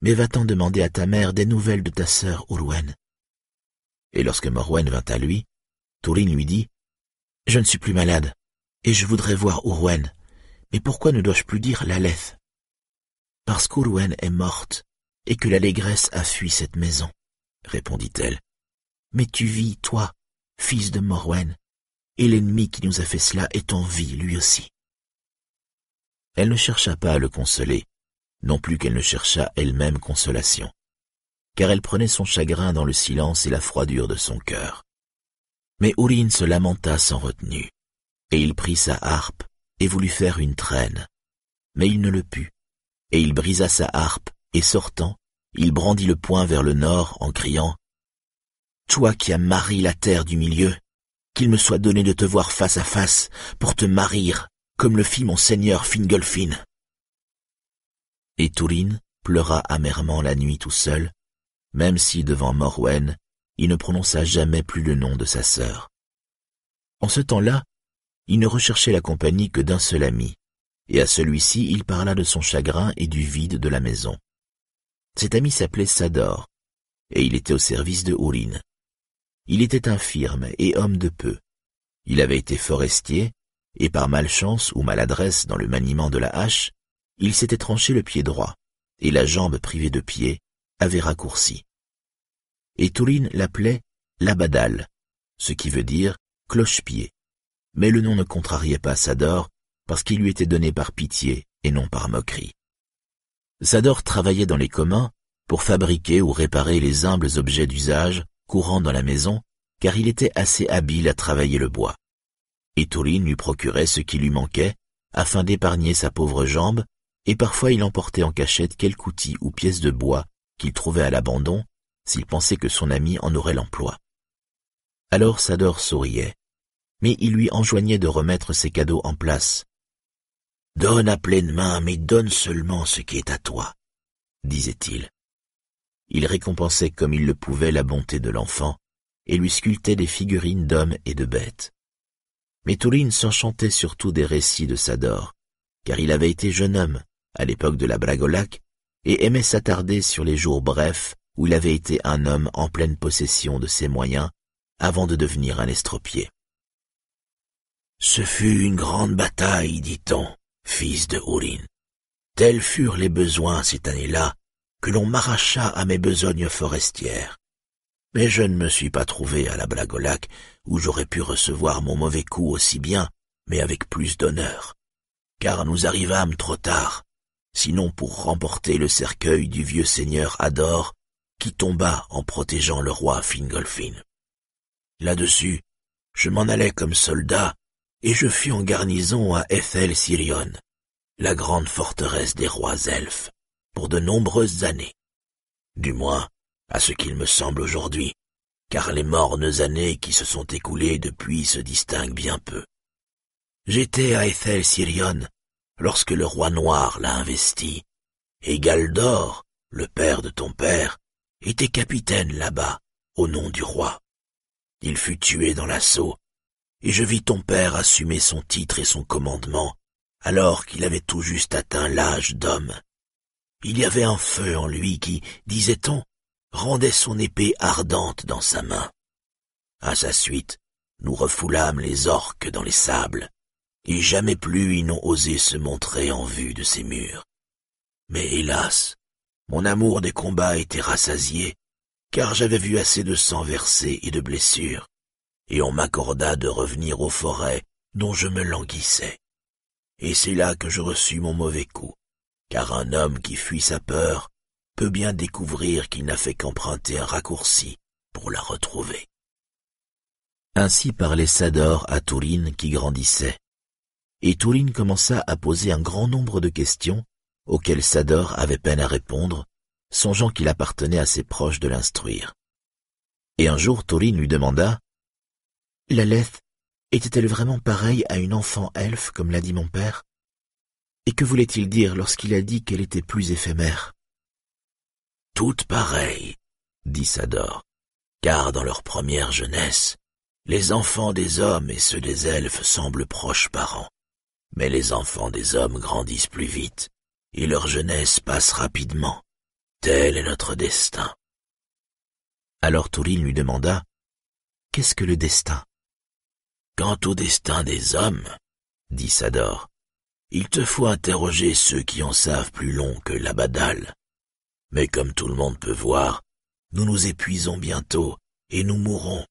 mais va-t'en demander à ta mère des nouvelles de ta sœur Urwen. Et lorsque Morwen vint à lui, Tourin lui dit, Je ne suis plus malade, et je voudrais voir Urwen, mais pourquoi ne dois-je plus dire Laleth? Parce qu'Urwen est morte, et que l'allégresse a fui cette maison, répondit-elle. Mais tu vis, toi, fils de Morwen, et l'ennemi qui nous a fait cela est en vie lui aussi. Elle ne chercha pas à le consoler, non plus qu'elle ne cherchât elle-même consolation, car elle prenait son chagrin dans le silence et la froidure de son cœur. Mais Urine se lamenta sans retenue, et il prit sa harpe et voulut faire une traîne. Mais il ne le put, et il brisa sa harpe, et sortant, il brandit le poing vers le nord en criant « Toi qui as marié la terre du milieu, qu'il me soit donné de te voir face à face pour te marier, comme le fit mon seigneur Fingolfin. » Et Tourine pleura amèrement la nuit tout seul, même si devant Morwen, il ne prononça jamais plus le nom de sa sœur. En ce temps-là, il ne recherchait la compagnie que d'un seul ami, et à celui-ci il parla de son chagrin et du vide de la maison. Cet ami s'appelait Sador, et il était au service de Ourin. Il était infirme et homme de peu. Il avait été forestier, et par malchance ou maladresse dans le maniement de la hache, il s'était tranché le pied droit, et la jambe privée de pied avait raccourci. Et Tourin l'appelait Labadal, ce qui veut dire cloche-pied mais le nom ne contrariait pas Sador parce qu'il lui était donné par pitié et non par moquerie. Sador travaillait dans les communs pour fabriquer ou réparer les humbles objets d'usage courants dans la maison, car il était assez habile à travailler le bois. Et Tourine lui procurait ce qui lui manquait, afin d'épargner sa pauvre jambe, et parfois il emportait en cachette quelque outil ou pièce de bois qu'il trouvait à l'abandon, s'il pensait que son ami en aurait l'emploi. Alors Sador souriait, mais il lui enjoignait de remettre ses cadeaux en place. Donne à pleine main, mais donne seulement ce qui est à toi, disait-il. Il récompensait comme il le pouvait la bonté de l'enfant, et lui sculptait des figurines d'hommes et de bêtes. Mais Tourine s'enchantait surtout des récits de Sador, car il avait été jeune homme, à l'époque de la Bragolac, et aimait s'attarder sur les jours brefs où il avait été un homme en pleine possession de ses moyens, avant de devenir un estropié. Ce fut une grande bataille, dit-on, fils de Ourin. Tels furent les besoins cette année-là que l'on m'arracha à mes besognes forestières. Mais je ne me suis pas trouvé à la Blagolac où j'aurais pu recevoir mon mauvais coup aussi bien, mais avec plus d'honneur. Car nous arrivâmes trop tard, sinon pour remporter le cercueil du vieux seigneur Ador, qui tomba en protégeant le roi Fingolfin. Là-dessus, je m'en allais comme soldat et je fus en garnison à Ethel Sirion, la grande forteresse des rois elfes, pour de nombreuses années. Du moins, à ce qu'il me semble aujourd'hui, car les mornes années qui se sont écoulées depuis se distinguent bien peu. J'étais à Ethel Sirion lorsque le roi noir l'a investi, et Galdor, le père de ton père, était capitaine là-bas, au nom du roi. Il fut tué dans l'assaut et je vis ton père assumer son titre et son commandement, alors qu'il avait tout juste atteint l'âge d'homme. Il y avait un feu en lui qui, disait-on, rendait son épée ardente dans sa main. À sa suite, nous refoulâmes les orques dans les sables, et jamais plus ils n'ont osé se montrer en vue de ces murs. Mais hélas, mon amour des combats était rassasié, car j'avais vu assez de sang versé et de blessures, et on m'accorda de revenir aux forêts dont je me languissais. Et c'est là que je reçus mon mauvais coup, car un homme qui fuit sa peur peut bien découvrir qu'il n'a fait qu'emprunter un raccourci pour la retrouver. Ainsi parlait Sador à Tourine qui grandissait. Et Tourine commença à poser un grand nombre de questions auxquelles Sador avait peine à répondre, songeant qu'il appartenait à ses proches de l'instruire. Et un jour Tourine lui demanda La lethe était-elle vraiment pareille à une enfant elfe, comme l'a dit mon père? Et que voulait-il dire lorsqu'il a dit qu'elle était plus éphémère? Toutes pareilles, dit Sador, car dans leur première jeunesse, les enfants des hommes et ceux des elfes semblent proches parents. Mais les enfants des hommes grandissent plus vite, et leur jeunesse passe rapidement. Tel est notre destin. Alors Tourine lui demanda Qu'est-ce que le destin Quant au destin des hommes, dit Sador, il te faut interroger ceux qui en savent plus long que l'Abadal. Mais comme tout le monde peut voir, nous nous épuisons bientôt et nous mourrons.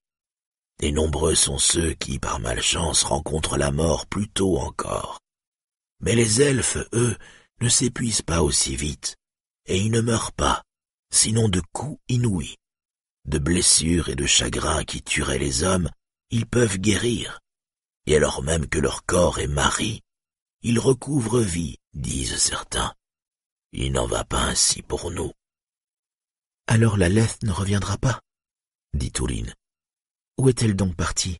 Et nombreux sont ceux qui, par malchance, rencontrent la mort plus tôt encore. Mais les elfes, eux, ne s'épuisent pas aussi vite, et ils ne meurent pas, sinon de coups inouïs de blessures et de chagrins qui tueraient les hommes, ils peuvent guérir. Et alors même que leur corps est mari, ils recouvrent vie, disent certains. Il n'en va pas ainsi pour nous. Alors la lethe ne reviendra pas, dit Tourine. Où est-elle donc partie?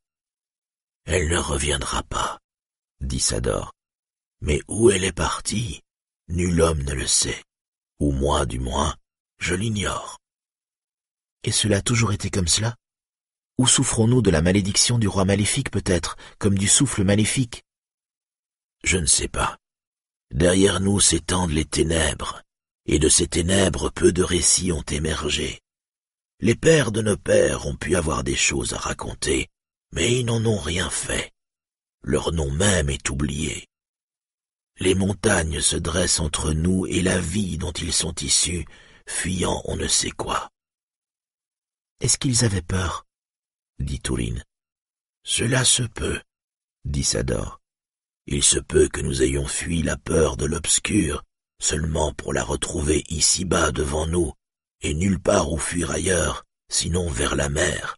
Elle ne reviendra pas, dit Sador. Mais où elle est partie, nul homme ne le sait, ou moi du moins, je l'ignore. Et cela a toujours été comme cela? Ou souffrons-nous de la malédiction du roi maléfique peut-être, comme du souffle maléfique? Je ne sais pas. Derrière nous s'étendent les ténèbres, et de ces ténèbres peu de récits ont émergé. Les pères de nos pères ont pu avoir des choses à raconter, mais ils n'en ont rien fait. Leur nom même est oublié. Les montagnes se dressent entre nous et la vie dont ils sont issus, fuyant on ne sait quoi. Est-ce qu'ils avaient peur? dit Tourine. Cela se peut, dit Sador. Il se peut que nous ayons fui la peur de l'obscur, seulement pour la retrouver ici-bas devant nous, et nulle part où fuir ailleurs, sinon vers la mer.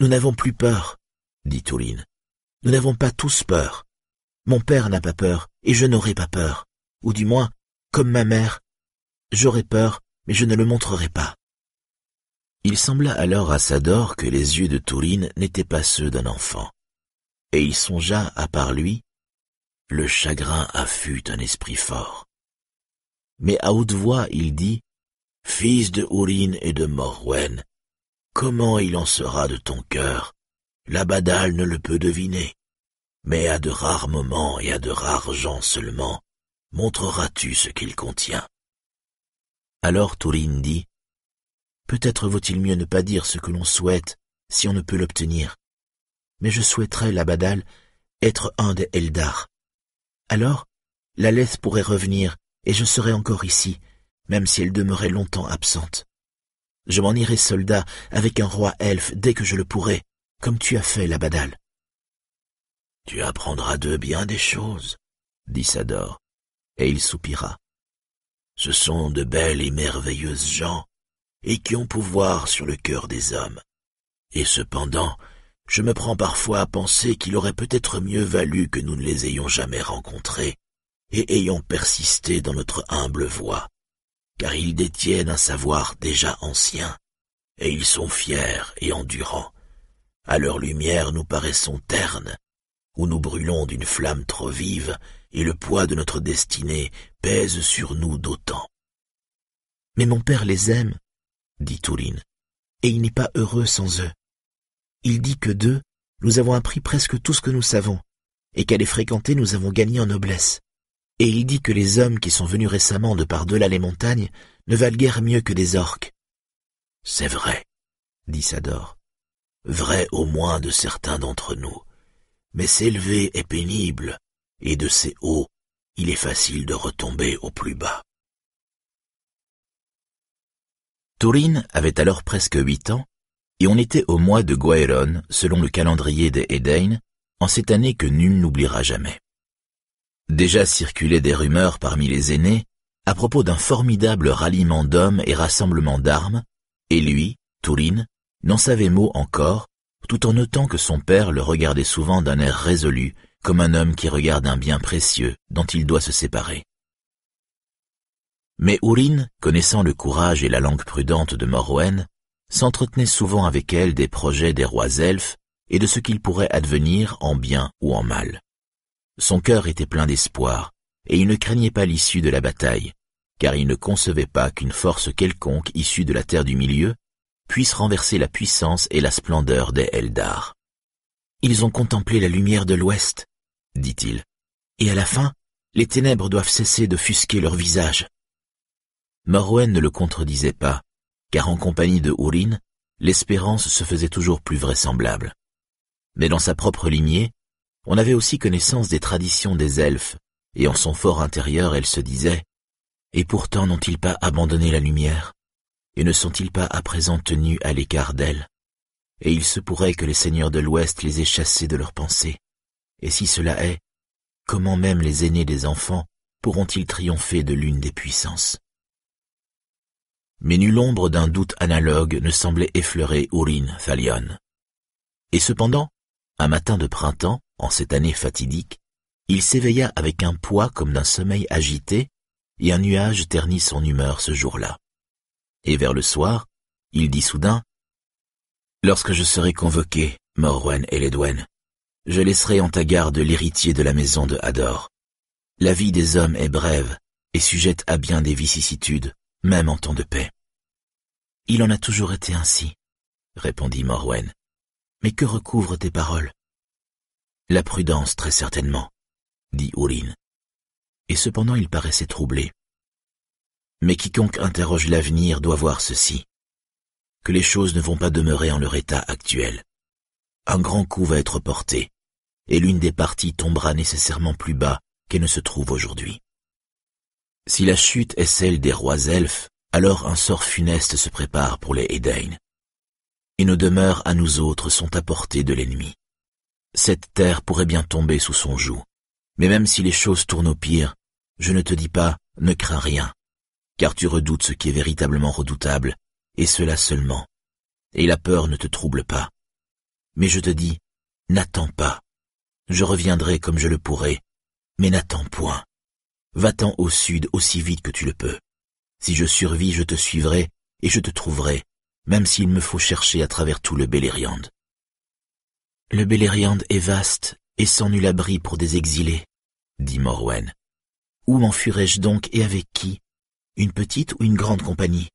Nous n'avons plus peur, dit Tourine. Nous n'avons pas tous peur. Mon père n'a pas peur, et je n'aurai pas peur. Ou du moins, comme ma mère, j'aurai peur, mais je ne le montrerai pas. Il sembla alors à Sador que les yeux de Tourine n'étaient pas ceux d'un enfant, et il songea, à part lui, le chagrin affût un esprit fort. Mais à haute voix il dit, Fils de Urine et de Morwen, comment il en sera de ton cœur? L'Abadal ne le peut deviner, mais à de rares moments et à de rares gens seulement montreras-tu ce qu'il contient. Alors Tourine dit, Peut-être vaut-il mieux ne pas dire ce que l'on souhaite si on ne peut l'obtenir. Mais je souhaiterais, la Badal, être un des Eldar. Alors, la laisse pourrait revenir et je serais encore ici, même si elle demeurait longtemps absente. Je m'en irai soldat avec un roi elfe dès que je le pourrai, comme tu as fait, la Badal. Tu apprendras de bien des choses, dit Sador, et il soupira. Ce sont de belles et merveilleuses gens, et qui ont pouvoir sur le cœur des hommes. Et cependant, je me prends parfois à penser qu'il aurait peut-être mieux valu que nous ne les ayons jamais rencontrés et ayons persisté dans notre humble voie, car ils détiennent un savoir déjà ancien, et ils sont fiers et endurants. À leur lumière nous paraissons ternes, ou nous brûlons d'une flamme trop vive, et le poids de notre destinée pèse sur nous d'autant. Mais mon père les aime, dit Tourine, et il n'est pas heureux sans eux. Il dit que d'eux, nous avons appris presque tout ce que nous savons, et qu'à les fréquenter nous avons gagné en noblesse. Et il dit que les hommes qui sont venus récemment de par-delà les montagnes ne valent guère mieux que des orques. C'est vrai, dit Sador. Vrai au moins de certains d'entre nous. Mais s'élever est pénible, et de ces hauts, il est facile de retomber au plus bas. Tourine avait alors presque huit ans, et on était au mois de Gwaeron, selon le calendrier des Edain, en cette année que nul n'oubliera jamais. Déjà circulaient des rumeurs parmi les aînés à propos d'un formidable ralliement d'hommes et rassemblement d'armes, et lui, Tourine, n'en savait mot encore, tout en notant que son père le regardait souvent d'un air résolu, comme un homme qui regarde un bien précieux dont il doit se séparer. Mais Ourine, connaissant le courage et la langue prudente de Morwen, s'entretenait souvent avec elle des projets des rois elfes et de ce qu'il pourrait advenir en bien ou en mal. Son cœur était plein d'espoir, et il ne craignait pas l'issue de la bataille, car il ne concevait pas qu'une force quelconque issue de la terre du milieu puisse renverser la puissance et la splendeur des Eldar. Ils ont contemplé la lumière de l'Ouest, dit-il, et à la fin, les ténèbres doivent cesser de fusquer leur visage. Morwen ne le contredisait pas, car en compagnie de Ourin, l'espérance se faisait toujours plus vraisemblable. Mais dans sa propre lignée, on avait aussi connaissance des traditions des elfes, et en son fort intérieur elle se disait Et pourtant n'ont-ils pas abandonné la lumière Et ne sont-ils pas à présent tenus à l'écart d'elle? Et il se pourrait que les seigneurs de l'Ouest les aient chassés de leurs pensées. Et si cela est, comment même les aînés des enfants pourront-ils triompher de l'une des puissances? Mais nulle ombre d'un doute analogue ne semblait effleurer Urin Thalion. Et cependant, un matin de printemps, en cette année fatidique, il s'éveilla avec un poids comme d'un sommeil agité, et un nuage ternit son humeur ce jour-là. Et vers le soir, il dit soudain, Lorsque je serai convoqué, Morwen et Ledwen, je laisserai en ta garde l'héritier de la maison de Hador. La vie des hommes est brève et sujette à bien des vicissitudes, même en temps de paix. Il en a toujours été ainsi, répondit Morwen. Mais que recouvrent tes paroles? La prudence, très certainement, dit Ourin. Et cependant il paraissait troublé. Mais quiconque interroge l'avenir doit voir ceci, que les choses ne vont pas demeurer en leur état actuel. Un grand coup va être porté, et l'une des parties tombera nécessairement plus bas qu'elle ne se trouve aujourd'hui. Si la chute est celle des rois elfes, alors un sort funeste se prépare pour les Edain. Et nos demeures à nous autres sont à portée de l'ennemi. Cette terre pourrait bien tomber sous son joug. Mais même si les choses tournent au pire, je ne te dis pas, ne crains rien, car tu redoutes ce qui est véritablement redoutable, et cela seulement. Et la peur ne te trouble pas. Mais je te dis, n'attends pas, je reviendrai comme je le pourrai, mais n'attends point. Va-t'en au sud aussi vite que tu le peux. Si je survis, je te suivrai, et je te trouverai, même s'il me faut chercher à travers tout le Beleriand. Le Beleriand est vaste, et sans nul abri pour des exilés, dit Morwen. Où m'enfuirais-je donc et avec qui? Une petite ou une grande compagnie?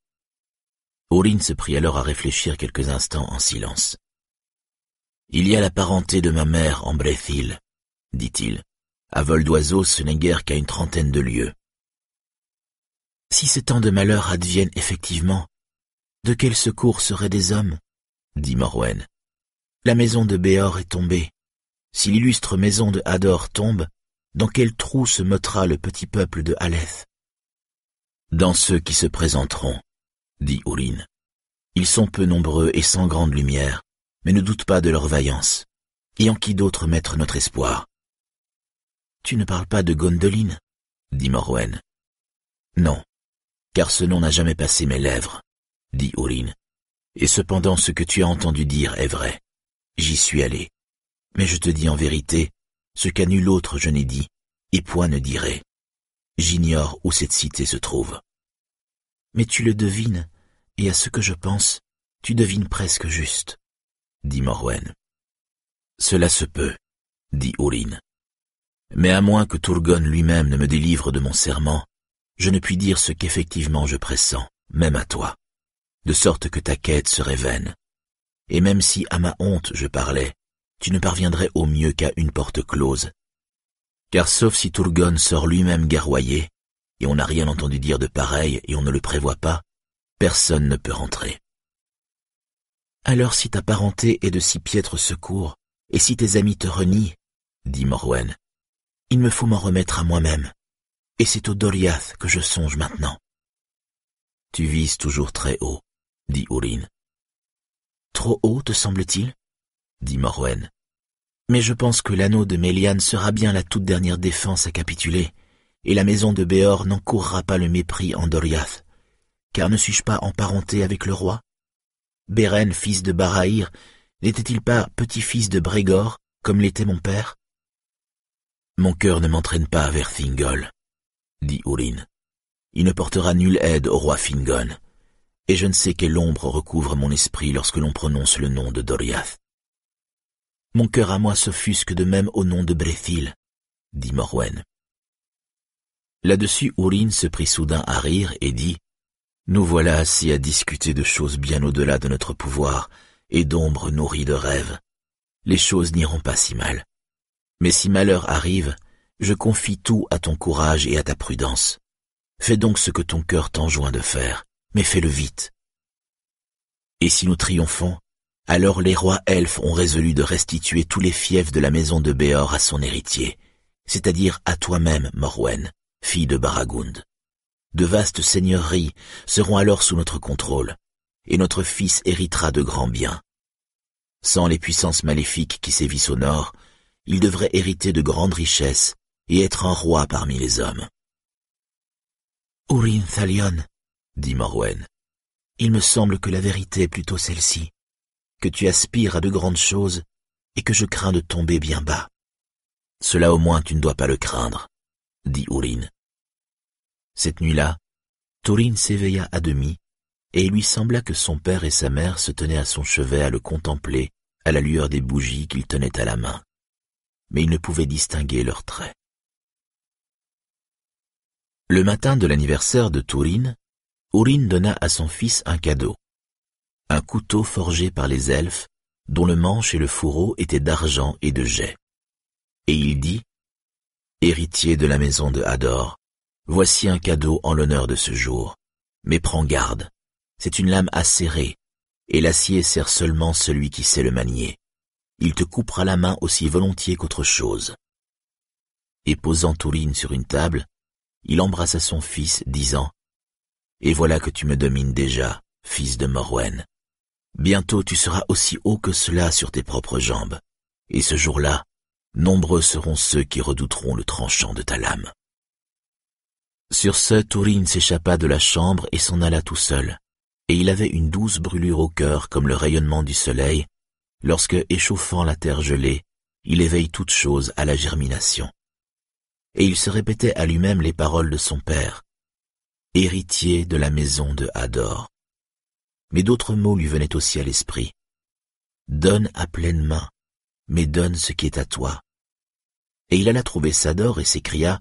Orin se prit alors à réfléchir quelques instants en silence. Il y a la parenté de ma mère en Brethil, dit-il. À vol d'oiseau, ce n'est guère qu'à une trentaine de lieues. Si ces temps de malheur adviennent effectivement, de quel secours seraient des hommes? dit Morwen. La maison de Béor est tombée. Si l'illustre maison de Hador tombe, dans quel trou se mottera le petit peuple de Haleth? Dans ceux qui se présenteront, dit Ourin. Ils sont peu nombreux et sans grande lumière, mais ne doute pas de leur vaillance. Et en qui d'autre mettre notre espoir? Tu ne parles pas de Gondoline dit Morwen. Non, car ce nom n'a jamais passé mes lèvres, dit Ourin. Et cependant ce que tu as entendu dire est vrai. J'y suis allé. Mais je te dis en vérité, ce qu'à nul autre je n'ai dit, et point ne dirait. J'ignore où cette cité se trouve. Mais tu le devines, et à ce que je pense, tu devines presque juste dit Morwen. Cela se peut, dit Ourin. Mais à moins que Turgon lui-même ne me délivre de mon serment, je ne puis dire ce qu'effectivement je pressens, même à toi, de sorte que ta quête serait vaine. Et même si à ma honte je parlais, tu ne parviendrais au mieux qu'à une porte close. Car sauf si Turgon sort lui-même garroyer, et on n'a rien entendu dire de pareil et on ne le prévoit pas, personne ne peut rentrer. Alors si ta parenté est de si piètre secours, et si tes amis te renient, dit Morwen, il me faut m'en remettre à moi-même, et c'est au Doriath que je songe maintenant. Tu vises toujours très haut, dit Ourin. Trop haut, te semble-t-il dit Morwen. Mais je pense que l'anneau de Méliane sera bien la toute dernière défense à capituler, et la maison de Béor n'encourra pas le mépris en Doriath. Car ne suis-je pas en parenté avec le roi? Béren, fils de Baraïr, n'était-il pas petit-fils de Brégor, comme l'était mon père? Mon cœur ne m'entraîne pas vers Thingol, dit Urin. Il ne portera nulle aide au roi Fingon, et je ne sais quelle ombre recouvre mon esprit lorsque l'on prononce le nom de Doriath. Mon cœur à moi s'offusque de même au nom de Brethil, dit Morwen. Là-dessus, Urin se prit soudain à rire et dit Nous voilà assis à discuter de choses bien au-delà de notre pouvoir et d'ombres nourries de rêves. Les choses n'iront pas si mal. Mais si malheur arrive, je confie tout à ton courage et à ta prudence. Fais donc ce que ton cœur t'enjoint de faire, mais fais-le vite. Et si nous triomphons, alors les rois elfes ont résolu de restituer tous les fiefs de la maison de Béor à son héritier, c'est-à-dire à toi-même, Morwen, fille de Baragund. De vastes seigneuries seront alors sous notre contrôle, et notre fils héritera de grands biens. Sans les puissances maléfiques qui sévissent au nord, il devrait hériter de grandes richesses et être un roi parmi les hommes. Urin dit Morwen, il me semble que la vérité est plutôt celle-ci que tu aspires à de grandes choses et que je crains de tomber bien bas. Cela au moins tu ne dois pas le craindre, dit Urin. Cette nuit-là, Turin s'éveilla à demi, et il lui sembla que son père et sa mère se tenaient à son chevet à le contempler à la lueur des bougies qu'il tenait à la main. Mais il ne pouvait distinguer leurs traits. Le matin de l'anniversaire de Turin, Urin donna à son fils un cadeau un couteau forgé par les elfes, dont le manche et le fourreau étaient d'argent et de jet. Et il dit, Héritier de la maison de Hador, voici un cadeau en l'honneur de ce jour. Mais prends garde, c'est une lame acérée, et l'acier sert seulement celui qui sait le manier. Il te coupera la main aussi volontiers qu'autre chose. Et posant Tourine sur une table, il embrassa son fils, disant, Et voilà que tu me domines déjà, fils de Morwen. Bientôt tu seras aussi haut que cela sur tes propres jambes, et ce jour-là, nombreux seront ceux qui redouteront le tranchant de ta lame. Sur ce, Tourine s'échappa de la chambre et s'en alla tout seul, et il avait une douce brûlure au cœur comme le rayonnement du soleil, lorsque, échauffant la terre gelée, il éveille toute chose à la germination. Et il se répétait à lui-même les paroles de son père, héritier de la maison de Hador mais d'autres mots lui venaient aussi à l'esprit. Donne à pleine main, mais donne ce qui est à toi. Et il alla trouver Sador et s'écria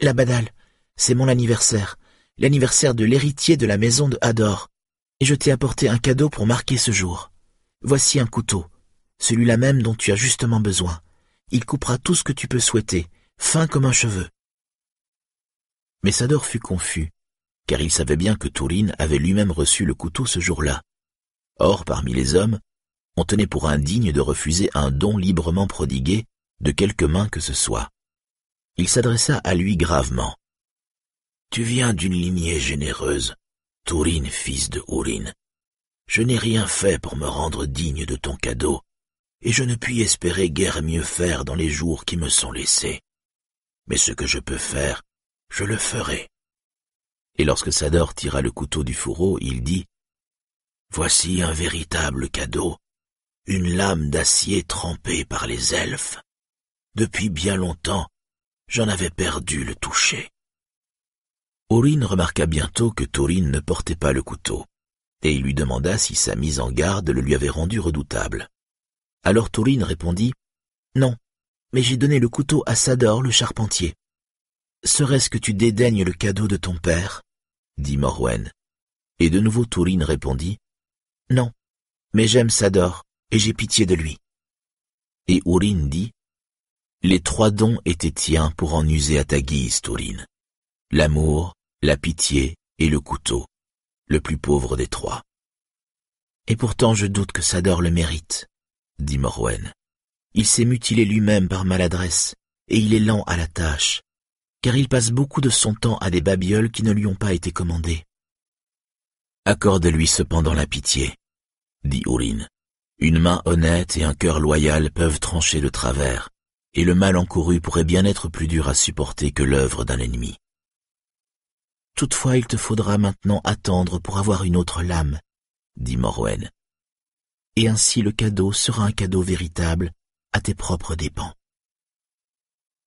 La badale, c'est mon anniversaire, l'anniversaire de l'héritier de la maison de Hador, et je t'ai apporté un cadeau pour marquer ce jour. Voici un couteau, celui-là même dont tu as justement besoin. Il coupera tout ce que tu peux souhaiter, fin comme un cheveu. Mais Sador fut confus, car il savait bien que Tourine avait lui-même reçu le couteau ce jour-là. Or, parmi les hommes, on tenait pour indigne de refuser un don librement prodigué de quelque main que ce soit. Il s'adressa à lui gravement. Tu viens d'une lignée généreuse, Tourine, fils de Ourine. Je n'ai rien fait pour me rendre digne de ton cadeau, et je ne puis espérer guère mieux faire dans les jours qui me sont laissés. Mais ce que je peux faire, je le ferai. Et lorsque Sador tira le couteau du fourreau, il dit Voici un véritable cadeau, une lame d'acier trempée par les elfes. Depuis bien longtemps, j'en avais perdu le toucher. Aurine remarqua bientôt que Taurine ne portait pas le couteau, et il lui demanda si sa mise en garde le lui avait rendu redoutable. Alors Taurine répondit Non, mais j'ai donné le couteau à Sador le charpentier. Serait-ce que tu dédaignes le cadeau de ton père? dit Morwen. Et de nouveau Tourine répondit Non, mais j'aime Sador, et j'ai pitié de lui. Et Ourine dit Les trois dons étaient tiens pour en user à ta guise, Tourine. L'amour, la pitié et le couteau, le plus pauvre des trois. Et pourtant je doute que Sador le mérite, dit Morwen. Il s'est mutilé lui-même par maladresse, et il est lent à la tâche car il passe beaucoup de son temps à des babioles qui ne lui ont pas été commandées. Accorde-lui cependant la pitié, dit Ourine, Une main honnête et un cœur loyal peuvent trancher de travers, et le mal encouru pourrait bien être plus dur à supporter que l'œuvre d'un ennemi. Toutefois, il te faudra maintenant attendre pour avoir une autre lame, dit Morwen. Et ainsi le cadeau sera un cadeau véritable à tes propres dépens.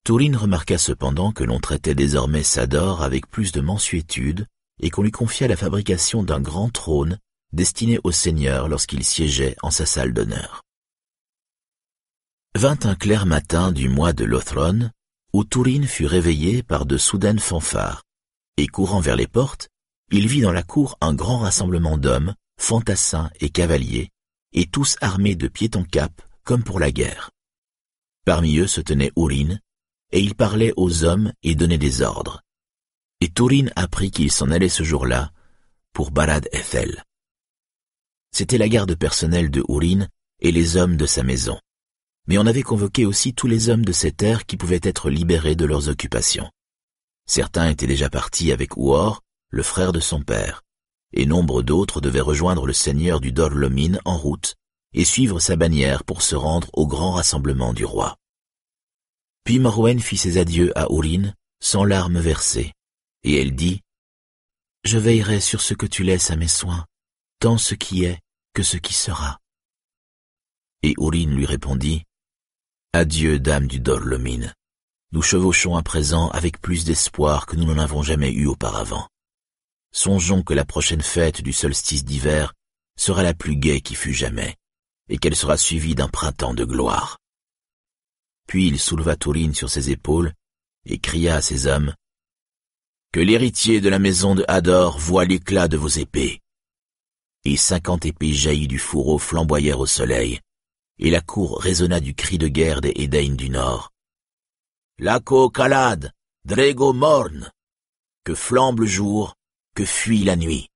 Tourine remarqua cependant que l'on traitait désormais Sador avec plus de mansuétude et qu'on lui confia la fabrication d'un grand trône destiné au seigneur lorsqu'il siégeait en sa salle d'honneur. Vint un clair matin du mois de Lothron, où Tourine fut réveillé par de soudaines fanfares, et courant vers les portes, il vit dans la cour un grand rassemblement d'hommes, fantassins et cavaliers, et tous armés de pied en cap comme pour la guerre. Parmi eux se tenait Ourine, et il parlait aux hommes et donnait des ordres. Et Tourine apprit qu'il s'en allait ce jour-là pour Balad Ethel. C'était la garde personnelle de Ourine et les hommes de sa maison. Mais on avait convoqué aussi tous les hommes de cette terre qui pouvaient être libérés de leurs occupations. Certains étaient déjà partis avec Ouor, le frère de son père, et nombre d'autres devaient rejoindre le seigneur du Dorlomine en route et suivre sa bannière pour se rendre au grand rassemblement du roi. Puis Morwen fit ses adieux à Ourine, sans larmes versées, et elle dit « Je veillerai sur ce que tu laisses à mes soins, tant ce qui est que ce qui sera. » Et Ourine lui répondit « Adieu, dame du Dorlomine. Nous chevauchons à présent avec plus d'espoir que nous n'en avons jamais eu auparavant. Songeons que la prochaine fête du solstice d'hiver sera la plus gaie qui fut jamais, et qu'elle sera suivie d'un printemps de gloire. Puis il souleva Tourine sur ses épaules et cria à ses hommes Que l'héritier de la maison de Hador voie l'éclat de vos épées. Et cinquante épées jaillies du fourreau flamboyèrent au soleil, et la cour résonna du cri de guerre des Edain du Nord. Laco calade, Drego morne, que flambe le jour, que fuit la nuit.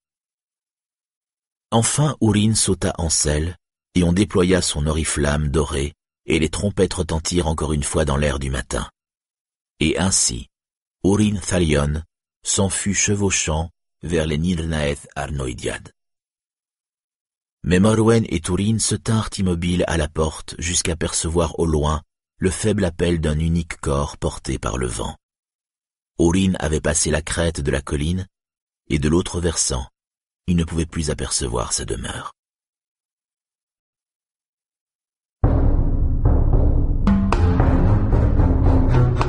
Enfin Ourine sauta en selle, et on déploya son oriflamme doré et les trompettes retentirent encore une fois dans l'air du matin. Et ainsi, Urin Thalion s'en fut chevauchant vers les Nilnaeth Arnoidiad. Mais Morwen et Turin se tinrent immobiles à la porte jusqu'à percevoir au loin le faible appel d'un unique corps porté par le vent. Urin avait passé la crête de la colline, et de l'autre versant, il ne pouvait plus apercevoir sa demeure.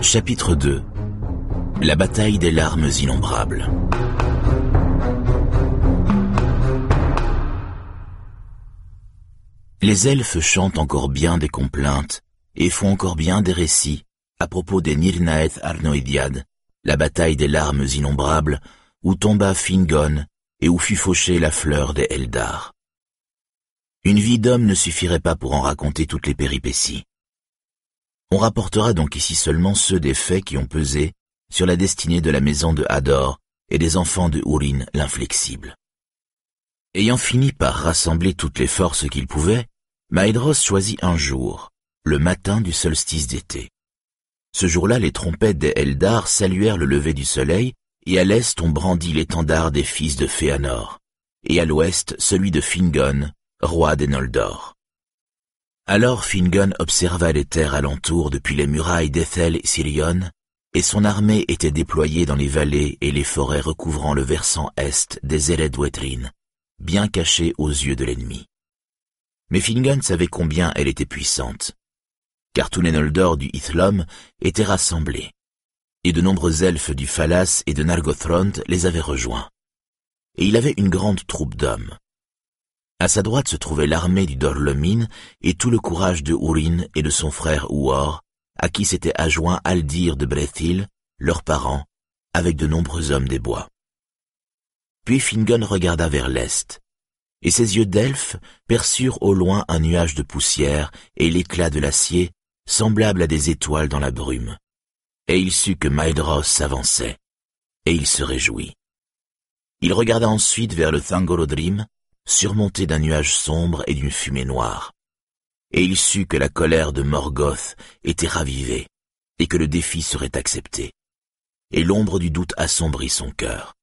Chapitre 2 La bataille des larmes innombrables Les elfes chantent encore bien des complaintes et font encore bien des récits à propos des Nirnaeth Arnoidiad, la bataille des larmes innombrables, où tomba Fingon et où fut fauchée la fleur des Eldar. Une vie d'homme ne suffirait pas pour en raconter toutes les péripéties. On rapportera donc ici seulement ceux des faits qui ont pesé sur la destinée de la maison de Hador et des enfants de Ourin l'inflexible. Ayant fini par rassembler toutes les forces qu'il pouvait, Maedros choisit un jour, le matin du solstice d'été. Ce jour-là, les trompettes des Eldar saluèrent le lever du soleil, et à l'est on brandit l'étendard des fils de Féanor, et à l'ouest celui de Fingon, roi des Noldor. Alors Fingon observa les terres alentour depuis les murailles d'Ethel et Sirion, et son armée était déployée dans les vallées et les forêts recouvrant le versant est des Eredwetrin, bien cachée aux yeux de l'ennemi. Mais Fingon savait combien elle était puissante, car tous les Noldor du Ithlum étaient rassemblés, et de nombreux elfes du Phalas et de Nargothrond les avaient rejoints. Et il avait une grande troupe d'hommes. À sa droite se trouvait l'armée du Dorlomin et tout le courage de Urin et de son frère Uor, à qui s'était adjoint Aldir de Brethil, leurs parents, avec de nombreux hommes des bois. Puis Fingon regarda vers l'est, et ses yeux d'elfe perçurent au loin un nuage de poussière et l'éclat de l'acier, semblable à des étoiles dans la brume. Et il sut que Maedros s'avançait, et il se réjouit. Il regarda ensuite vers le Thangorodrim, surmonté d'un nuage sombre et d'une fumée noire. Et il sut que la colère de Morgoth était ravivée, et que le défi serait accepté. Et l'ombre du doute assombrit son cœur.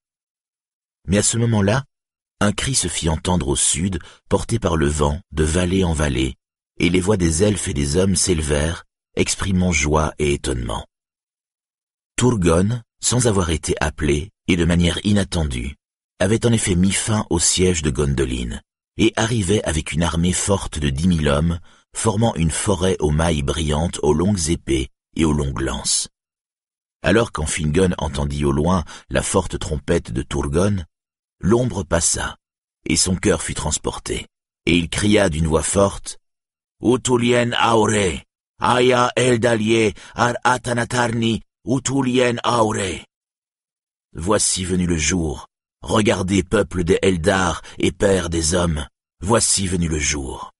Mais à ce moment-là, un cri se fit entendre au sud, porté par le vent, de vallée en vallée, et les voix des elfes et des hommes s'élevèrent, exprimant joie et étonnement. Turgon, sans avoir été appelé, et de manière inattendue, avait en effet mis fin au siège de Gondolin, et arrivait avec une armée forte de dix mille hommes, formant une forêt aux mailles brillantes, aux longues épées et aux longues lances. Alors quand Fingon entendit au loin la forte trompette de Turgon, l'ombre passa, et son cœur fut transporté, et il cria d'une voix forte, Utulien aure, aya eldalier ar atanatarni, utulien aure. Voici venu le jour, regardez peuple des Eldar et père des hommes, voici venu le jour.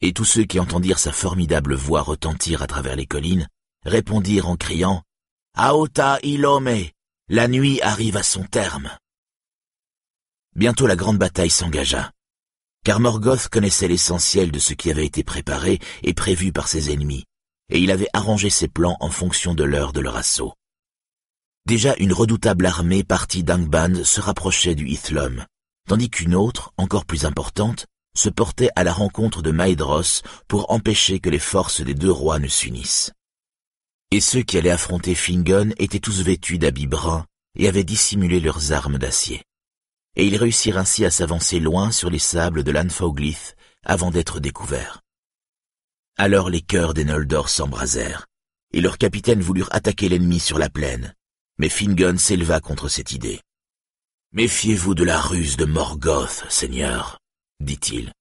Et tous ceux qui entendirent sa formidable voix retentir à travers les collines, répondirent en criant, Aota ilome, la nuit arrive à son terme. Bientôt la grande bataille s'engagea, car Morgoth connaissait l'essentiel de ce qui avait été préparé et prévu par ses ennemis, et il avait arrangé ses plans en fonction de l'heure de leur assaut. Déjà une redoutable armée partie d'Angband se rapprochait du Hithlum, tandis qu'une autre, encore plus importante, se portait à la rencontre de Maedros pour empêcher que les forces des deux rois ne s'unissent. Et ceux qui allaient affronter Fingon étaient tous vêtus d'habits bruns et avaient dissimulé leurs armes d'acier et ils réussirent ainsi à s'avancer loin sur les sables de l'Anfauglith avant d'être découverts. Alors les cœurs des Noldor s'embrasèrent, et leurs capitaines voulurent attaquer l'ennemi sur la plaine, mais Fingon s'éleva contre cette idée. Méfiez-vous de la ruse de Morgoth, Seigneur, dit-il.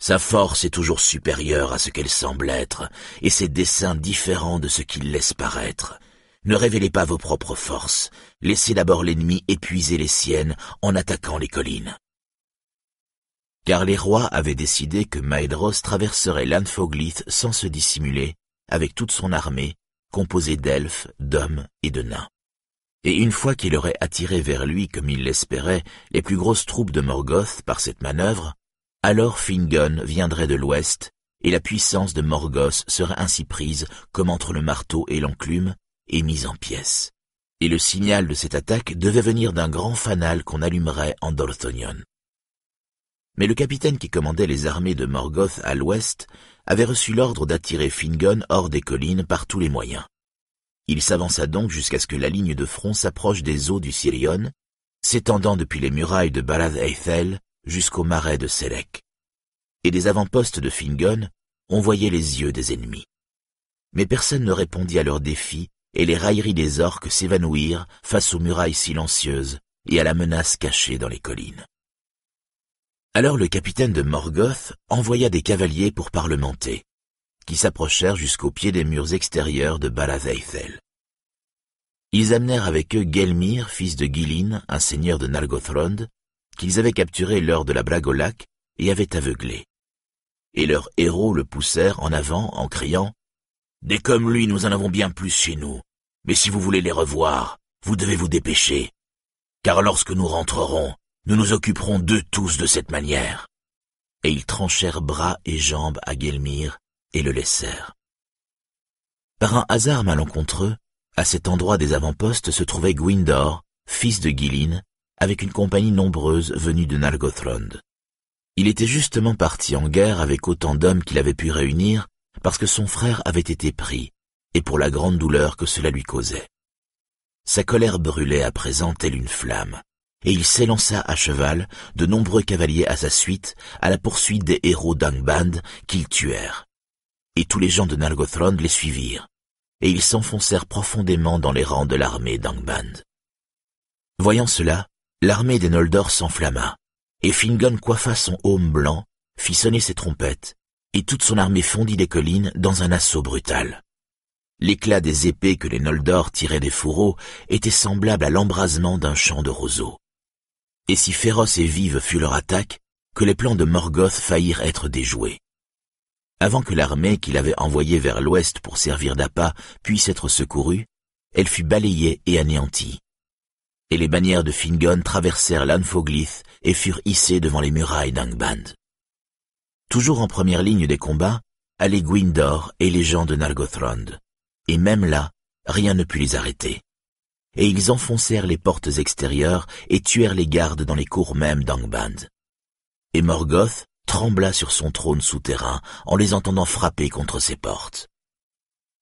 Sa force est toujours supérieure à ce qu'elle semble être, et ses desseins différents de ce qu'il laisse paraître. Ne révélez pas vos propres forces. Laissez d'abord l'ennemi épuiser les siennes en attaquant les collines. Car les rois avaient décidé que Maedros traverserait l'Anfoglith sans se dissimuler, avec toute son armée, composée d'elfes, d'hommes et de nains. Et une fois qu'il aurait attiré vers lui, comme il l'espérait, les plus grosses troupes de Morgoth par cette manœuvre, alors Fingon viendrait de l'ouest, et la puissance de Morgoth serait ainsi prise comme entre le marteau et l'enclume, et mise en pièces. Et le signal de cette attaque devait venir d'un grand fanal qu'on allumerait en Dorthonion. Mais le capitaine qui commandait les armées de Morgoth à l'ouest avait reçu l'ordre d'attirer Fingon hors des collines par tous les moyens. Il s'avança donc jusqu'à ce que la ligne de front s'approche des eaux du Sirion, s'étendant depuis les murailles de Balad Eithel jusqu'au marais de Selek. Et des avant-postes de Fingon, on voyait les yeux des ennemis. Mais personne ne répondit à leurs défis et les railleries des orques s'évanouirent face aux murailles silencieuses et à la menace cachée dans les collines. Alors le capitaine de Morgoth envoya des cavaliers pour parlementer, qui s'approchèrent jusqu'au pied des murs extérieurs de Balatheithel. Ils amenèrent avec eux Gelmir, fils de Gilin, un seigneur de Nalgothrond, qu'ils avaient capturé lors de la blague au lac et avaient aveuglé. Et leurs héros le poussèrent en avant en criant des comme lui, nous en avons bien plus chez nous. Mais si vous voulez les revoir, vous devez vous dépêcher. Car lorsque nous rentrerons, nous nous occuperons d'eux tous de cette manière. Et ils tranchèrent bras et jambes à Gelmir et le laissèrent. Par un hasard malencontreux, à cet endroit des avant-postes se trouvait Gwindor, fils de Gilin, avec une compagnie nombreuse venue de Nalgothrond. Il était justement parti en guerre avec autant d'hommes qu'il avait pu réunir parce que son frère avait été pris, et pour la grande douleur que cela lui causait. Sa colère brûlait à présent telle une flamme, et il s'élança à cheval, de nombreux cavaliers à sa suite, à la poursuite des héros d'Angband qu'ils tuèrent. Et tous les gens de Nalgothrond les suivirent, et ils s'enfoncèrent profondément dans les rangs de l'armée d'Angband. Voyant cela, l'armée des Noldor s'enflamma, et Fingon coiffa son aume blanc, fit sonner ses trompettes, et toute son armée fondit les collines dans un assaut brutal. L'éclat des épées que les Noldor tiraient des fourreaux était semblable à l'embrasement d'un champ de roseaux. Et si féroce et vive fut leur attaque, que les plans de Morgoth faillirent être déjoués. Avant que l'armée qu'il avait envoyée vers l'ouest pour servir d'appât puisse être secourue, elle fut balayée et anéantie. Et les bannières de Fingon traversèrent l'Anfoglith et furent hissées devant les murailles d'Angband. Toujours en première ligne des combats, allaient Gwindor et les gens de Nargothrond. Et même là, rien ne put les arrêter. et ils enfoncèrent les portes extérieures et tuèrent les gardes dans les cours mêmes d'Angband. Et Morgoth trembla sur son trône souterrain en les entendant frapper contre ses portes.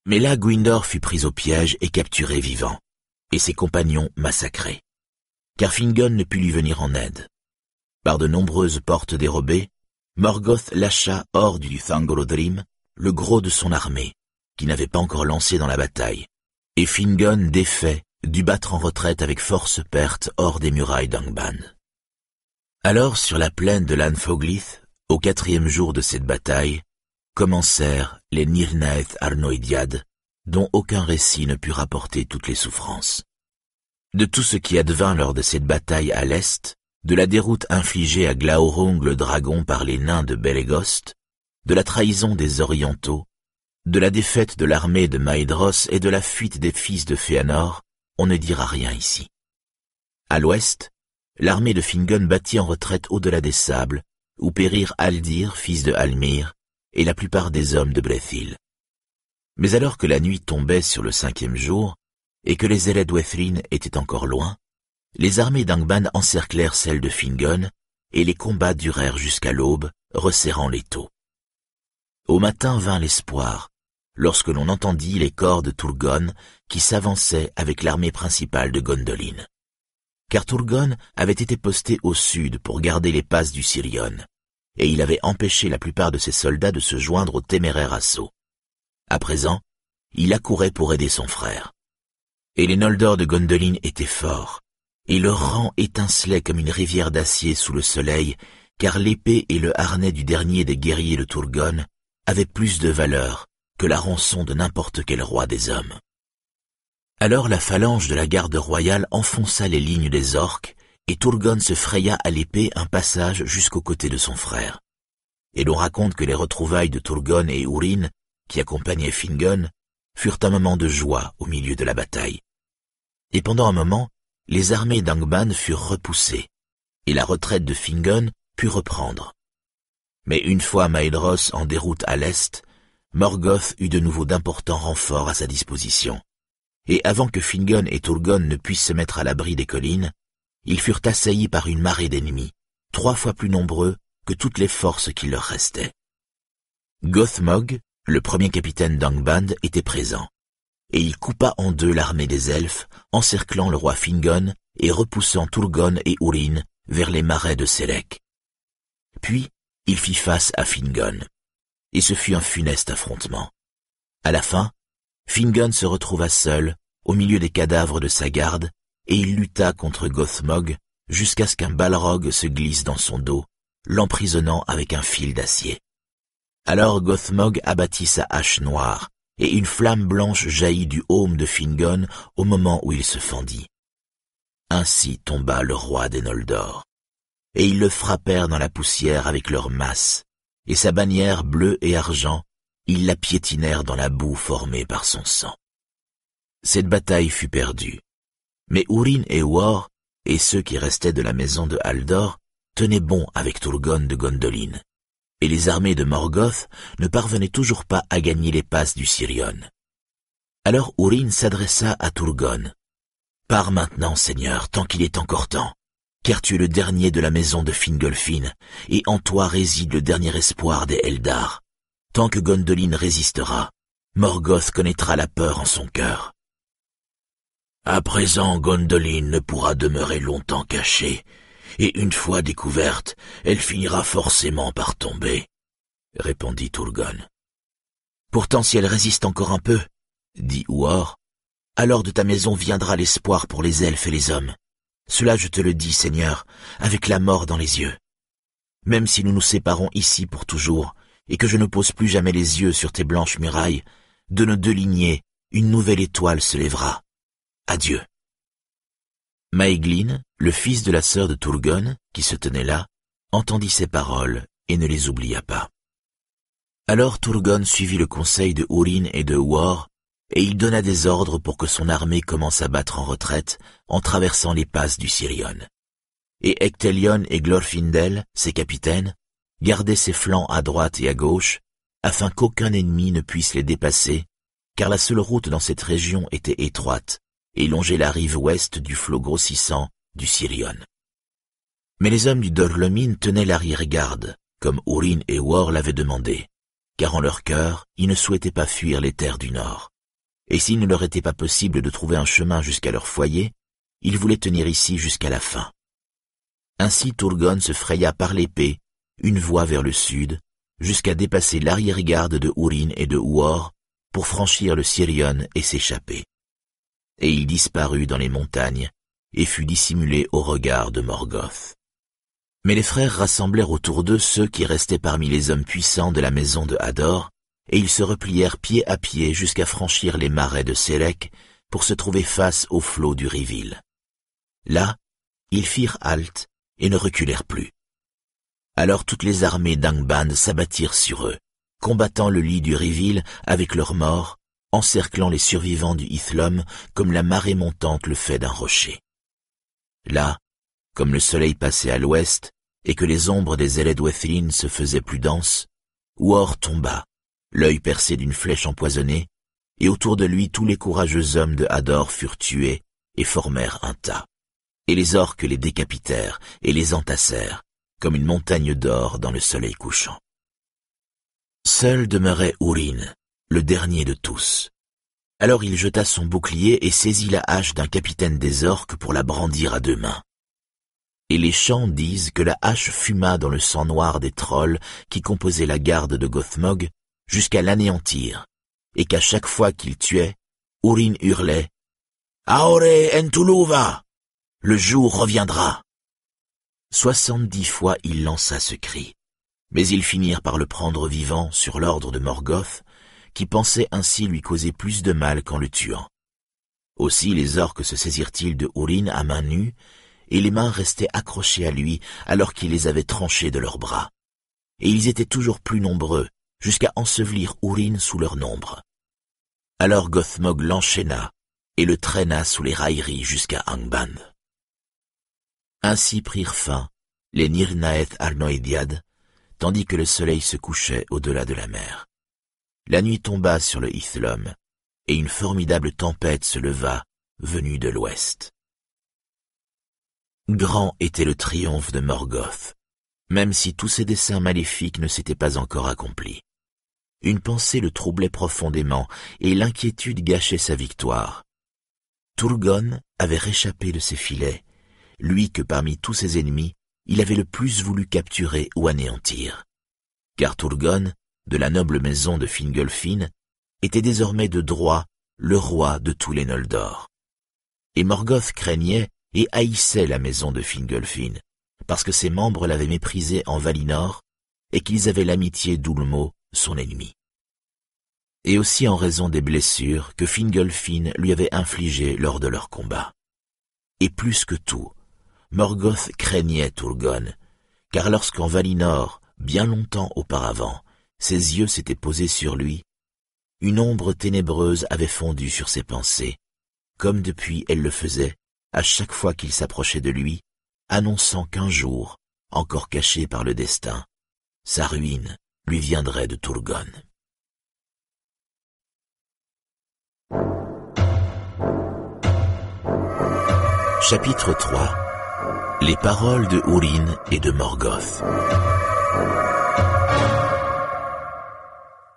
Mais là Gwyndor fut pris au piège et capturé vivant, et ses compagnons massacrés. Car Fingon ne put lui venir en aide. Par de nombreuses portes dérobées, Morgoth lâcha hors du Thangorodrim le gros de son armée, qui n'avait pas encore lancé dans la bataille, et Fingon défait dut battre en retraite avec force perte hors des murailles d'Angban. Alors sur la plaine de l'Anfoglith, au quatrième jour de cette bataille, commencèrent les Nirnaeth Arnoidiades, dont aucun récit ne put rapporter toutes les souffrances. De tout ce qui advint lors de cette bataille à l'est, de la déroute infligée à Glaurung le dragon par les nains de Belegost, de la trahison des Orientaux, de la défaite de l'armée de Maedros et de la fuite des fils de Féanor, on ne dira rien ici. À l'ouest, l'armée de Fingon battit en retraite au-delà des sables, où périrent Aldir, fils de Almir, et la plupart des hommes de Brethil. Mais alors que la nuit tombait sur le cinquième jour, et que les Eledwethrin étaient encore loin, les armées d'Angban encerclèrent celles de Fingon, et les combats durèrent jusqu'à l'aube, resserrant les taux. Au matin vint l'espoir, lorsque l'on entendit les corps de Turgon qui s'avançaient avec l'armée principale de Gondolin. Car Turgon avait été posté au sud pour garder les passes du Sirion, et il avait empêché la plupart de ses soldats de se joindre au téméraire assaut. À présent, il accourait pour aider son frère. Et les Noldor de Gondolin étaient forts, et leur rang étincelait comme une rivière d'acier sous le soleil, car l'épée et le harnais du dernier des guerriers de Turgon avaient plus de valeur que la rançon de n'importe quel roi des hommes. Alors la phalange de la garde royale enfonça les lignes des orques, et Turgon se fraya à l'épée un passage jusqu'au côté de son frère. Et l'on raconte que les retrouvailles de Turgon et Urin, qui accompagnaient Fingon, furent un moment de joie au milieu de la bataille. Et pendant un moment, les armées d'Angban furent repoussées, et la retraite de Fingon put reprendre. Mais une fois Maedros en déroute à l'est, Morgoth eut de nouveau d'importants renforts à sa disposition. Et avant que Fingon et Turgon ne puissent se mettre à l'abri des collines, ils furent assaillis par une marée d'ennemis, trois fois plus nombreux que toutes les forces qui leur restaient. Gothmog, le premier capitaine d'Angband, était présent, et il coupa en deux l'armée des elfes, encerclant le roi Fingon et repoussant Turgon et Urin vers les marais de Selek. Puis, il fit face à Fingon et ce fut un funeste affrontement. À la fin, Fingon se retrouva seul, au milieu des cadavres de sa garde, et il lutta contre Gothmog jusqu'à ce qu'un balrog se glisse dans son dos, l'emprisonnant avec un fil d'acier. Alors Gothmog abattit sa hache noire, et une flamme blanche jaillit du haume de Fingon au moment où il se fendit. Ainsi tomba le roi des Noldor, et ils le frappèrent dans la poussière avec leurs masses, et sa bannière bleue et argent, ils la piétinèrent dans la boue formée par son sang. Cette bataille fut perdue. Mais Urin et War, et ceux qui restaient de la maison de Haldor, tenaient bon avec Turgon de Gondolin, et les armées de Morgoth ne parvenaient toujours pas à gagner les passes du Sirion. Alors Urin s'adressa à Turgon. Pars maintenant, Seigneur, tant qu'il est encore temps car tu es le dernier de la maison de Fingolfin, et en toi réside le dernier espoir des Eldar. Tant que Gondolin résistera, Morgoth connaîtra la peur en son cœur. À présent, Gondolin ne pourra demeurer longtemps cachée, et une fois découverte, elle finira forcément par tomber, répondit Turgon. Pourtant, si elle résiste encore un peu, dit Uor, alors de ta maison viendra l'espoir pour les elfes et les hommes. Cela je te le dis, Seigneur, avec la mort dans les yeux. Même si nous nous séparons ici pour toujours, et que je ne pose plus jamais les yeux sur tes blanches murailles, de nos deux lignées, une nouvelle étoile se lèvera. Adieu. Maeglin, le fils de la sœur de Turgon, qui se tenait là, entendit ces paroles et ne les oublia pas. Alors Turgon suivit le conseil de Urin et de War et il donna des ordres pour que son armée commence à battre en retraite en traversant les passes du Sirion. Et Ectelion et Glorfindel, ses capitaines, gardaient ses flancs à droite et à gauche, afin qu'aucun ennemi ne puisse les dépasser, car la seule route dans cette région était étroite, et longeait la rive ouest du flot grossissant du Sirion. Mais les hommes du Dorlomin tenaient l'arrière-garde, comme Urin et War l'avaient demandé, car en leur cœur, ils ne souhaitaient pas fuir les terres du Nord. Et s'il ne leur était pas possible de trouver un chemin jusqu'à leur foyer, ils voulaient tenir ici jusqu'à la fin. Ainsi Turgon se fraya par l'épée une voie vers le sud, jusqu'à dépasser l'arrière-garde de Urin et de War pour franchir le Sirion et s'échapper. Et il disparut dans les montagnes et fut dissimulé au regard de Morgoth. Mais les frères rassemblèrent autour d'eux ceux qui restaient parmi les hommes puissants de la maison de Hador, et ils se replièrent pied à pied jusqu'à franchir les marais de Sélec pour se trouver face au flot du Rivil. Là, ils firent halte et ne reculèrent plus. Alors toutes les armées d'Angband s'abattirent sur eux, combattant le lit du Rivil avec leurs morts, encerclant les survivants du Ithlum comme la marée montante le fait d'un rocher. Là, comme le soleil passait à l'ouest et que les ombres des Eledwethlin se faisaient plus denses, War tomba, l'œil percé d'une flèche empoisonnée, et autour de lui tous les courageux hommes de Hador furent tués et formèrent un tas. Et les orques les décapitèrent et les entassèrent, comme une montagne d'or dans le soleil couchant. Seul demeurait Urin, le dernier de tous. Alors il jeta son bouclier et saisit la hache d'un capitaine des orques pour la brandir à deux mains. Et les chants disent que la hache fuma dans le sang noir des trolls qui composaient la garde de Gothmog jusqu'à l'anéantir, et qu'à chaque fois qu'il tuait, Urin hurlait Aore Entuluva Le jour reviendra Soixante-dix fois il lança ce cri, mais ils finirent par le prendre vivant sur l'ordre de Morgoth, qui pensait ainsi lui causer plus de mal qu'en le tuant. Aussi les orques se saisirent-ils de Urin à main nue, et les mains restaient accrochées à lui alors qu'il les avait tranchées de leurs bras. Et ils étaient toujours plus nombreux, jusqu'à ensevelir Urin sous leur nombre. Alors Gothmog l'enchaîna et le traîna sous les railleries jusqu'à Angband. Ainsi prirent fin les Nirnaeth Arnoidiad, tandis que le soleil se couchait au-delà de la mer. La nuit tomba sur le Ithlum, et une formidable tempête se leva, venue de l'ouest. Grand était le triomphe de Morgoth, même si tous ses desseins maléfiques ne s'étaient pas encore accomplis. Une pensée le troublait profondément, et l'inquiétude gâchait sa victoire. Turgon avait réchappé de ses filets, lui que parmi tous ses ennemis, il avait le plus voulu capturer ou anéantir. Car Turgon, de la noble maison de Fingolfin, était désormais de droit le roi de tous les Noldor. Et Morgoth craignait et haïssait la maison de Fingolfin, parce que ses membres l'avaient méprisé en Valinor, et qu'ils avaient l'amitié d'Ulmo son ennemi. Et aussi en raison des blessures que Fingolfin lui avait infligées lors de leur combat. Et plus que tout, Morgoth craignait Turgon, car lorsqu'en Valinor, bien longtemps auparavant, ses yeux s'étaient posés sur lui, une ombre ténébreuse avait fondu sur ses pensées, comme depuis elle le faisait à chaque fois qu'il s'approchait de lui, annonçant qu'un jour, encore caché par le destin, sa ruine lui viendrait de Turgon. Chapitre 3 Les paroles de Urin et de Morgoth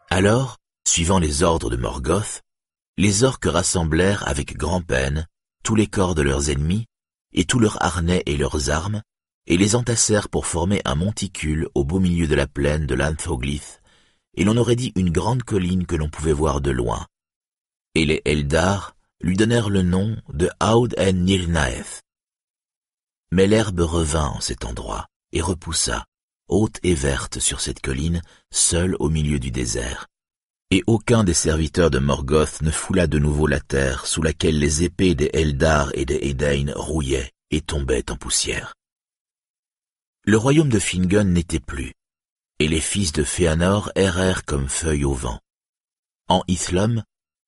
Alors, suivant les ordres de Morgoth, les orques rassemblèrent avec grand-peine tous les corps de leurs ennemis, et tous leurs harnais et leurs armes, et les entassèrent pour former un monticule au beau milieu de la plaine de l'Anthoglyph, et l'on aurait dit une grande colline que l'on pouvait voir de loin. Et les Eldar lui donnèrent le nom de Aud en Nirnaeth. Mais l'herbe revint en cet endroit, et repoussa, haute et verte sur cette colline, seule au milieu du désert. Et aucun des serviteurs de Morgoth ne foula de nouveau la terre sous laquelle les épées des Eldar et des Edain rouillaient et tombaient en poussière. Le royaume de Fingon n'était plus, et les fils de Féanor errèrent comme feuilles au vent. En Ithlum,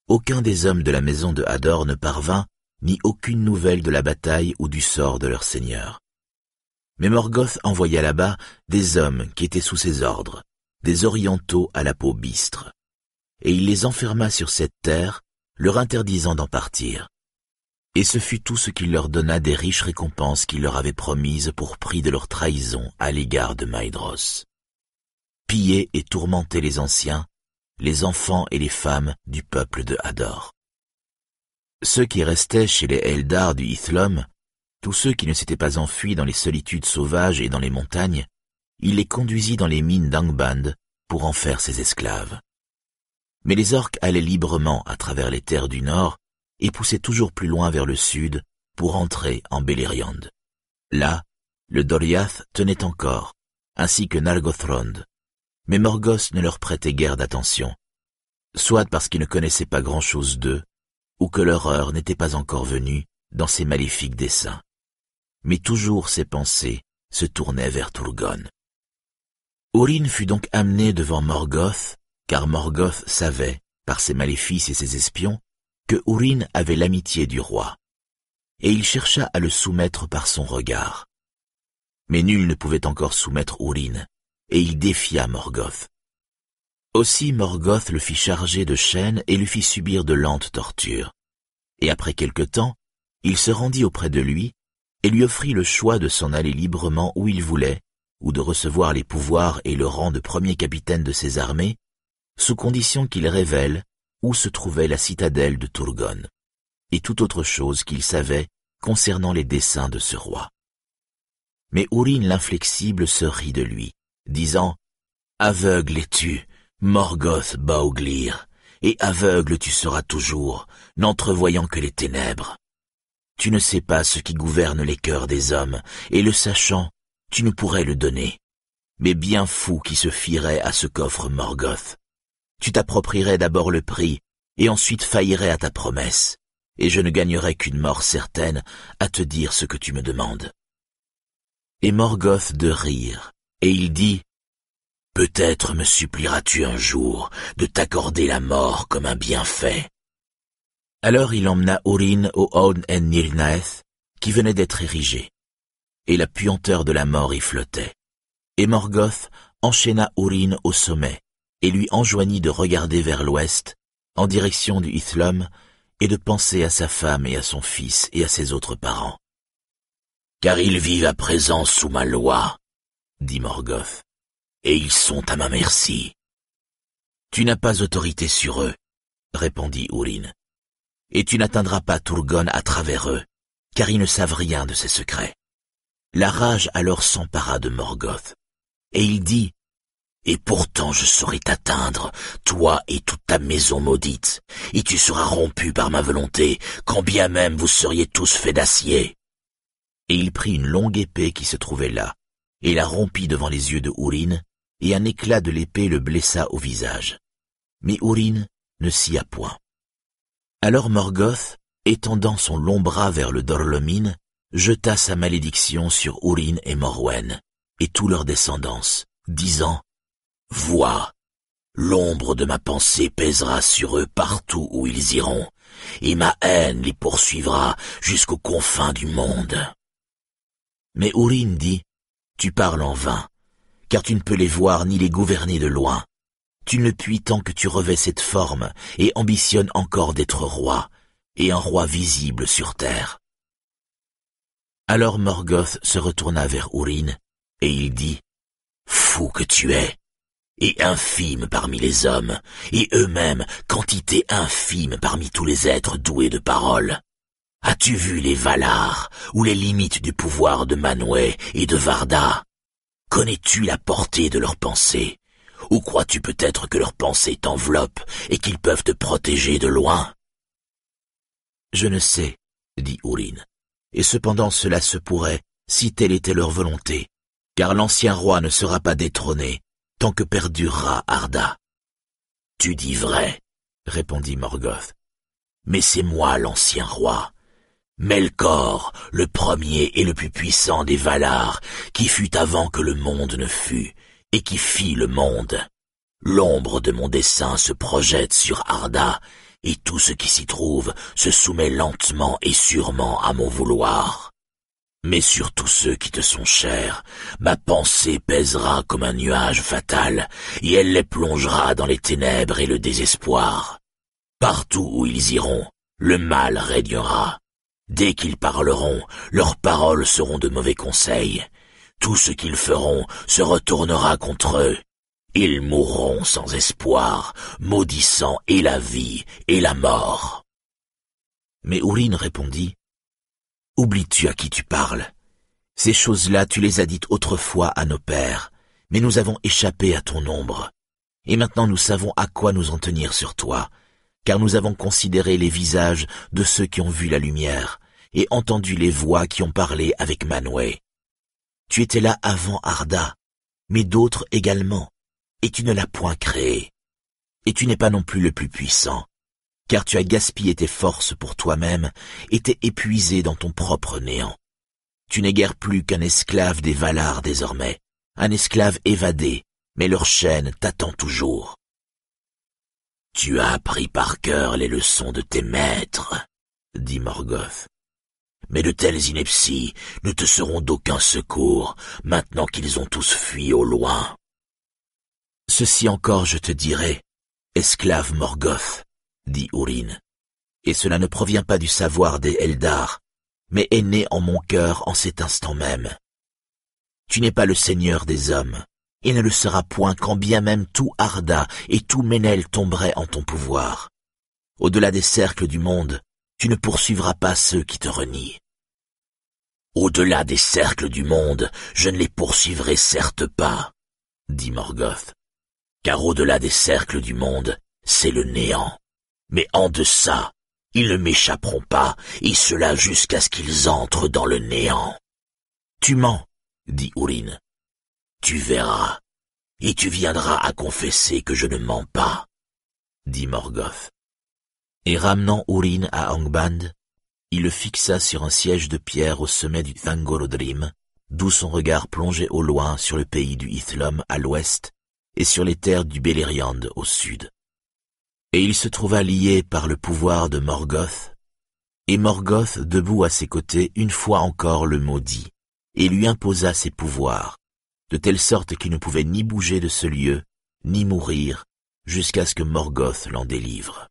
aucun des hommes de la maison de Hador ne parvint, ni aucune nouvelle de la bataille ou du sort de leur seigneur. Mais Morgoth envoya là-bas des hommes qui étaient sous ses ordres, des orientaux à la peau bistre. Et il les enferma sur cette terre, leur interdisant d'en partir. Et ce fut tout ce qu'il leur donna des riches récompenses qu'il leur avait promises pour prix de leur trahison à l'égard de Maïdros. Piller et tourmenter les anciens, les enfants et les femmes du peuple de Hador. Ceux qui restaient chez les Eldar du Ithlum, tous ceux qui ne s'étaient pas enfuis dans les solitudes sauvages et dans les montagnes, il les conduisit dans les mines d'Angband pour en faire ses esclaves. Mais les orques allaient librement à travers les terres du nord et poussaient toujours plus loin vers le sud pour entrer en Beleriand. Là, le Doriath tenait encore, ainsi que Nargothrond, mais Morgoth ne leur prêtait guère d'attention, soit parce qu'il ne connaissait pas grand-chose d'eux, ou que leur heure n'était pas encore venue dans ses maléfiques desseins. Mais toujours ses pensées se tournaient vers Turgon. Orin fut donc amené devant Morgoth, car Morgoth savait, par ses maléfices et ses espions, que Urin avait l'amitié du roi, et il chercha à le soumettre par son regard. Mais nul ne pouvait encore soumettre Urin, et il défia Morgoth. Aussi Morgoth le fit charger de chaînes et lui fit subir de lentes tortures. Et après quelque temps, il se rendit auprès de lui et lui offrit le choix de s'en aller librement où il voulait, ou de recevoir les pouvoirs et le rang de premier capitaine de ses armées, sous condition qu'il révèle où se trouvait la citadelle de Turgon, et toute autre chose qu'il savait concernant les desseins de ce roi. Mais Urin l'inflexible se rit de lui, disant « Aveugle es-tu, Morgoth Bauglir, et aveugle tu seras toujours, n'entrevoyant que les ténèbres. Tu ne sais pas ce qui gouverne les cœurs des hommes, et le sachant, tu ne pourrais le donner. Mais bien fou qui se fierait à ce coffre Morgoth. Tu t'approprierais d'abord le prix, et ensuite faillirais à ta promesse, et je ne gagnerais qu'une mort certaine à te dire ce que tu me demandes. Et Morgoth de rire, et il dit, Peut-être me supplieras-tu un jour de t'accorder la mort comme un bienfait. Alors il emmena Orin au Own en Nirnaeth, qui venait d'être érigé, et la puanteur de la mort y flottait. Et Morgoth enchaîna Orin au sommet, et lui enjoignit de regarder vers l'ouest, en direction du Ithlum, et de penser à sa femme et à son fils et à ses autres parents. Car ils vivent à présent sous ma loi, dit Morgoth, et ils sont à ma merci. Tu n'as pas autorité sur eux, répondit Urin, et tu n'atteindras pas Turgon à travers eux, car ils ne savent rien de ses secrets. La rage alors s'empara de Morgoth, et il dit, Et pourtant je saurai t'atteindre, toi et toute ta maison maudite, et tu seras rompu par ma volonté, quand bien même vous seriez tous faits d'acier. Et il prit une longue épée qui se trouvait là, et la rompit devant les yeux de Urin, et un éclat de l'épée le blessa au visage. Mais Urin ne s'y a point. Alors Morgoth, étendant son long bras vers le Dorlomine, jeta sa malédiction sur Urin et Morwen, et tous leurs descendants, disant « Vois, l'ombre de ma pensée pèsera sur eux partout où ils iront, et ma haine les poursuivra jusqu'aux confins du monde. » Mais Urin dit « Tu parles en vain, car tu ne peux les voir ni les gouverner de loin. Tu ne puis tant que tu revêts cette forme et ambitionnes encore d'être roi, et un roi visible sur terre. Alors Morgoth se retourna vers Urin, et il dit, Fou que tu es, et infime parmi les hommes, et eux-mêmes quantité infime parmi tous les êtres doués de parole. As-tu vu les Valar, ou les limites du pouvoir de Manwë et de Varda? Connais-tu la portée de leurs pensées? Ou crois-tu peut-être que leurs pensées t'enveloppent et qu'ils peuvent te protéger de loin? Je ne sais, dit Urin, et cependant cela se pourrait si telle était leur volonté, car l'ancien roi ne sera pas détrôné tant que perdurera Arda. Tu dis vrai, répondit Morgoth, mais c'est moi l'ancien roi, Melkor, le premier et le plus puissant des Valar, qui fut avant que le monde ne fût, et qui fit le monde. L'ombre de mon dessein se projette sur Arda, et tout ce qui s'y trouve se soumet lentement et sûrement à mon vouloir. Mais sur tous ceux qui te sont chers, ma pensée pèsera comme un nuage fatal, et elle les plongera dans les ténèbres et le désespoir. Partout où ils iront, le mal régnera Dès qu'ils parleront, leurs paroles seront de mauvais conseils. Tout ce qu'ils feront se retournera contre eux. Ils mourront sans espoir, maudissant et la vie et la mort. Mais Ourine répondit, Oublies-tu à qui tu parles? Ces choses-là tu les as dites autrefois à nos pères, mais nous avons échappé à ton ombre. Et maintenant nous savons à quoi nous en tenir sur toi, car nous avons considéré les visages de ceux qui ont vu la lumière, et entendu les voix qui ont parlé avec Manwë. Tu étais là avant Arda, mais d'autres également, et tu ne l'as point créé. Et tu n'es pas non plus le plus puissant, car tu as gaspillé tes forces pour toi-même et t'es épuisé dans ton propre néant. Tu n'es guère plus qu'un esclave des Valar désormais, un esclave évadé, mais leur chaîne t'attend toujours. Tu as appris par cœur les leçons de tes maîtres, dit Morgoth. Mais de telles inepties ne te seront d'aucun secours maintenant qu'ils ont tous fui au loin. Ceci encore je te dirai, esclave Morgoth, dit Urine, et cela ne provient pas du savoir des Eldar, mais est né en mon cœur en cet instant même. Tu n'es pas le seigneur des hommes, et ne le sera point quand bien même tout Arda et tout Ménel tomberait en ton pouvoir. Au-delà des cercles du monde, tu ne poursuivras pas ceux qui te renient. Au-delà des cercles du monde, je ne les poursuivrai certes pas, dit Morgoth, car au-delà des cercles du monde, c'est le néant. Mais en deçà, ils ne m'échapperont pas, et cela jusqu'à ce qu'ils entrent dans le néant. Tu mens, dit Urine. Tu verras, et tu viendras à confesser que je ne mens pas, dit Morgoth. Et ramenant Urine à Angband, il le fixa sur un siège de pierre au sommet du Thangorodrim, d'où son regard plongeait au loin sur le pays du Ithlum à l'ouest et sur les terres du Beleriand au sud. Et il se trouva lié par le pouvoir de Morgoth, et Morgoth debout à ses côtés une fois encore le maudit, et lui imposa ses pouvoirs, de telle sorte qu'il ne pouvait ni bouger de ce lieu, ni mourir, jusqu'à ce que Morgoth l'en délivre.